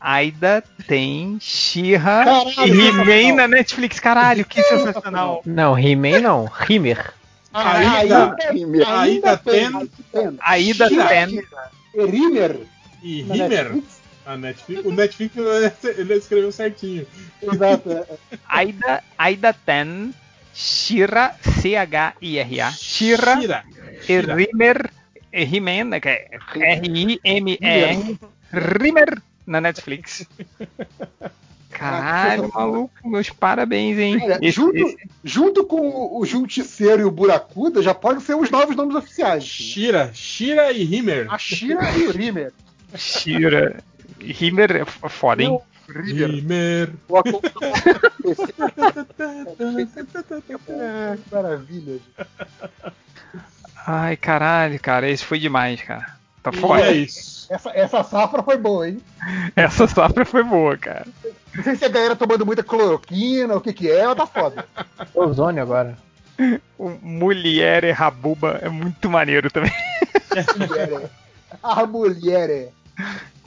Aida tem Caralho, e He-Man na Netflix. Caralho, que sensacional. Não, He-Man não, Himer. Ainda, Ainda, ainda tem tem. Aida tem. Rimmer. e na Himer. A Netflix, o Netflix *laughs* ele escreveu certinho. Exato. é. Aida, Aida tem Shira, C-H-I-R-A. Shira Shira. e Rimmer, e He-Man, né, que é R-I-M-E-R. Rimmer na Netflix. *laughs* Caralho, maluco, meus parabéns, hein? Olha, Esse- junto, esse- junto com o Junticeiro e o Buracuda, já podem ser os novos nomes oficiais. Shira, Shira e Himer. A Shira e o Rimmer. Shira. Rimmer é foda, hein? Himer. Que *laughs* maravilha. Ai, caralho, cara, esse foi demais, cara. Tá foda. é isso. Essa, essa safra foi boa, hein? Essa safra foi boa, cara. Não sei se a galera tomando muita cloroquina, o que que é, mas tá foda. Ozônio agora. O Mulher e Rabuba é muito maneiro também. *laughs* Mulher, é. A mulher é.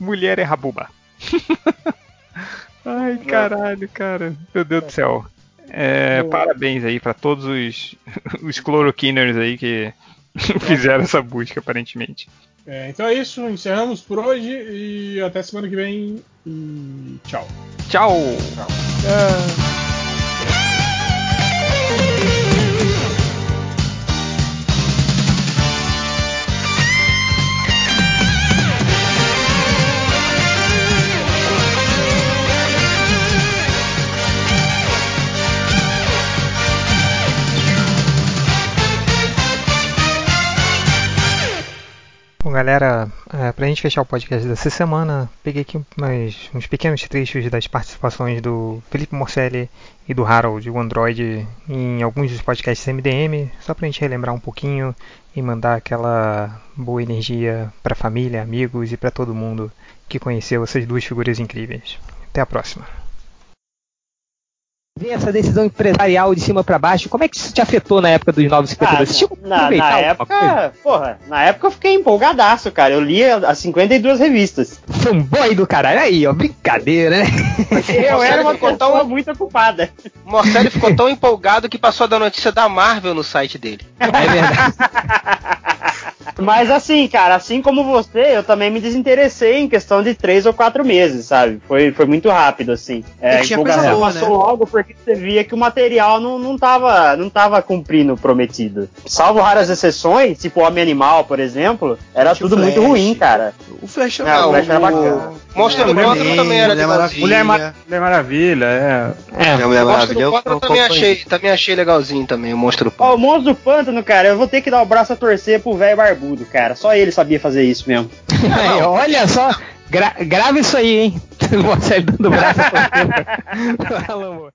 Mulher é rabuba. *laughs* Ai, caralho, cara. Meu Deus do céu. É, parabéns aí pra todos os, *laughs* os cloroquiners aí que *laughs* fizeram essa busca, aparentemente. É, então é isso, encerramos por hoje e até semana que vem. E tchau. Tchau. Bom, galera, é, pra gente fechar o podcast dessa semana, peguei aqui umas, uns pequenos trechos das participações do Felipe Morcelli e do Harold, o Android, em alguns dos podcasts MDM, só pra gente relembrar um pouquinho e mandar aquela boa energia pra família, amigos e pra todo mundo que conheceu essas duas figuras incríveis. Até a próxima. Ver essa decisão empresarial de cima pra baixo, como é que isso te afetou na época dos 952? Você chegou a Ah, Na, na alguma época, porra, na época eu fiquei empolgadaço, cara. Eu li as 52 revistas. Fanboy do caralho, aí, ó, brincadeira, né? Eu era uma pessoa muito ocupada. O Morcelli ficou tão empolgado que passou a dar notícia da Marvel no site dele. É verdade. *laughs* Mas assim, cara, assim como você, eu também me desinteressei em questão de três ou quatro meses, sabe? Foi, foi muito rápido, assim. É, E a tinha coisa boa, passou né? logo porque você via que o material não, não, tava, não tava cumprindo o prometido. Salvo raras exceções, tipo o Homem Animal, por exemplo, era Tinha o tudo muito ruim, cara. O Flash, É, o Flash era bacana. Monstro Mulher Quantum Man, também era Mulher. Maravilha. Mulher Mulher, Mulher Maravilha, é. É, Mulher O Monstro Maravilha. do eu- Pântano também achei, também achei legalzinho também, o Monstro do Ó, o monstro do pântano, cara, eu vou ter que dar o braço a torcer pro velho barbudo, cara. Só ele sabia fazer isso mesmo. *laughs* Aí, olha só, gra grava isso aí, hein? *laughs* Você dando braço pra Fala, amor.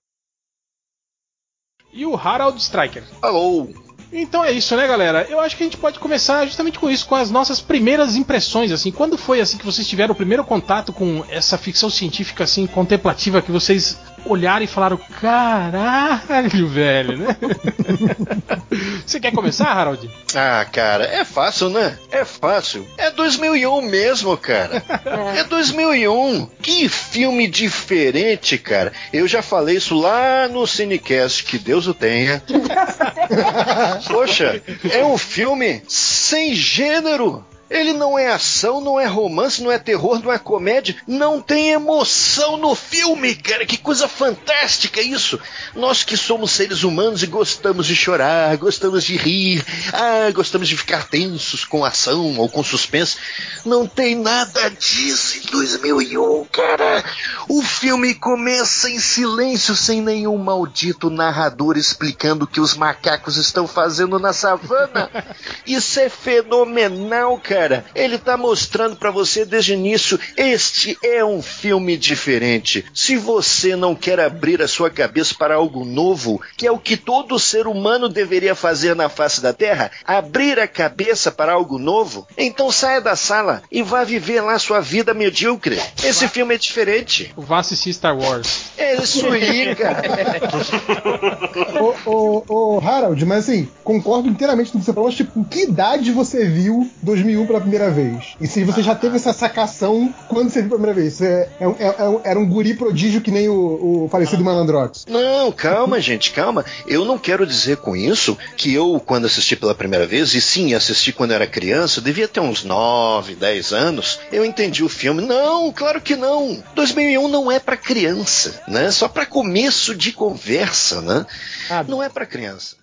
E o Harold Striker. Alô. Então é isso, né, galera? Eu acho que a gente pode começar justamente com isso, com as nossas primeiras impressões, assim. Quando foi assim que vocês tiveram o primeiro contato com essa ficção científica assim contemplativa que vocês olharam e falaram, caralho, velho, né? *laughs* Você quer começar, Harold? Ah, cara, é fácil, né? É fácil. É 2001 mesmo, cara. É 2001. Que filme diferente, cara. Eu já falei isso lá no Cinecast, que Deus o tenha. *laughs* Poxa, é um filme sem gênero. Ele não é ação, não é romance, não é terror, não é comédia, não tem emoção no filme, cara. Que coisa fantástica isso. Nós que somos seres humanos e gostamos de chorar, gostamos de rir, ah, gostamos de ficar tensos com ação ou com suspense. Não tem nada disso em 2001, cara. O filme começa em silêncio, sem nenhum maldito narrador explicando o que os macacos estão fazendo na savana. Isso é fenomenal, cara. Ele tá mostrando pra você desde o início, este é um filme diferente. Se você não quer abrir a sua cabeça para algo novo, que é o que todo ser humano deveria fazer na face da Terra, abrir a cabeça para algo novo, então saia da sala e vá viver lá sua vida medíocre. Esse filme é diferente. Vá assistir Star Wars. É isso aí, cara. *laughs* ô, ô, ô, Harold, mas assim, concordo inteiramente com o que você falou, mas tipo, que idade você viu 2001 pela primeira vez? E se você já teve essa sacação quando você viu pela primeira vez? Você é, é- é um- era um guri prodígio que nem o, o falecido Malandrox. Não, calma, gente, calma. Eu não quero dizer com isso que eu, quando assisti pela primeira vez, e sim, assisti quando eu era criança, devia ter uns 9, 10 anos, eu entendi o filme. Não, claro que não. 2001 não é pra criança, né? Só pra começo de conversa, né? Não é pra criança.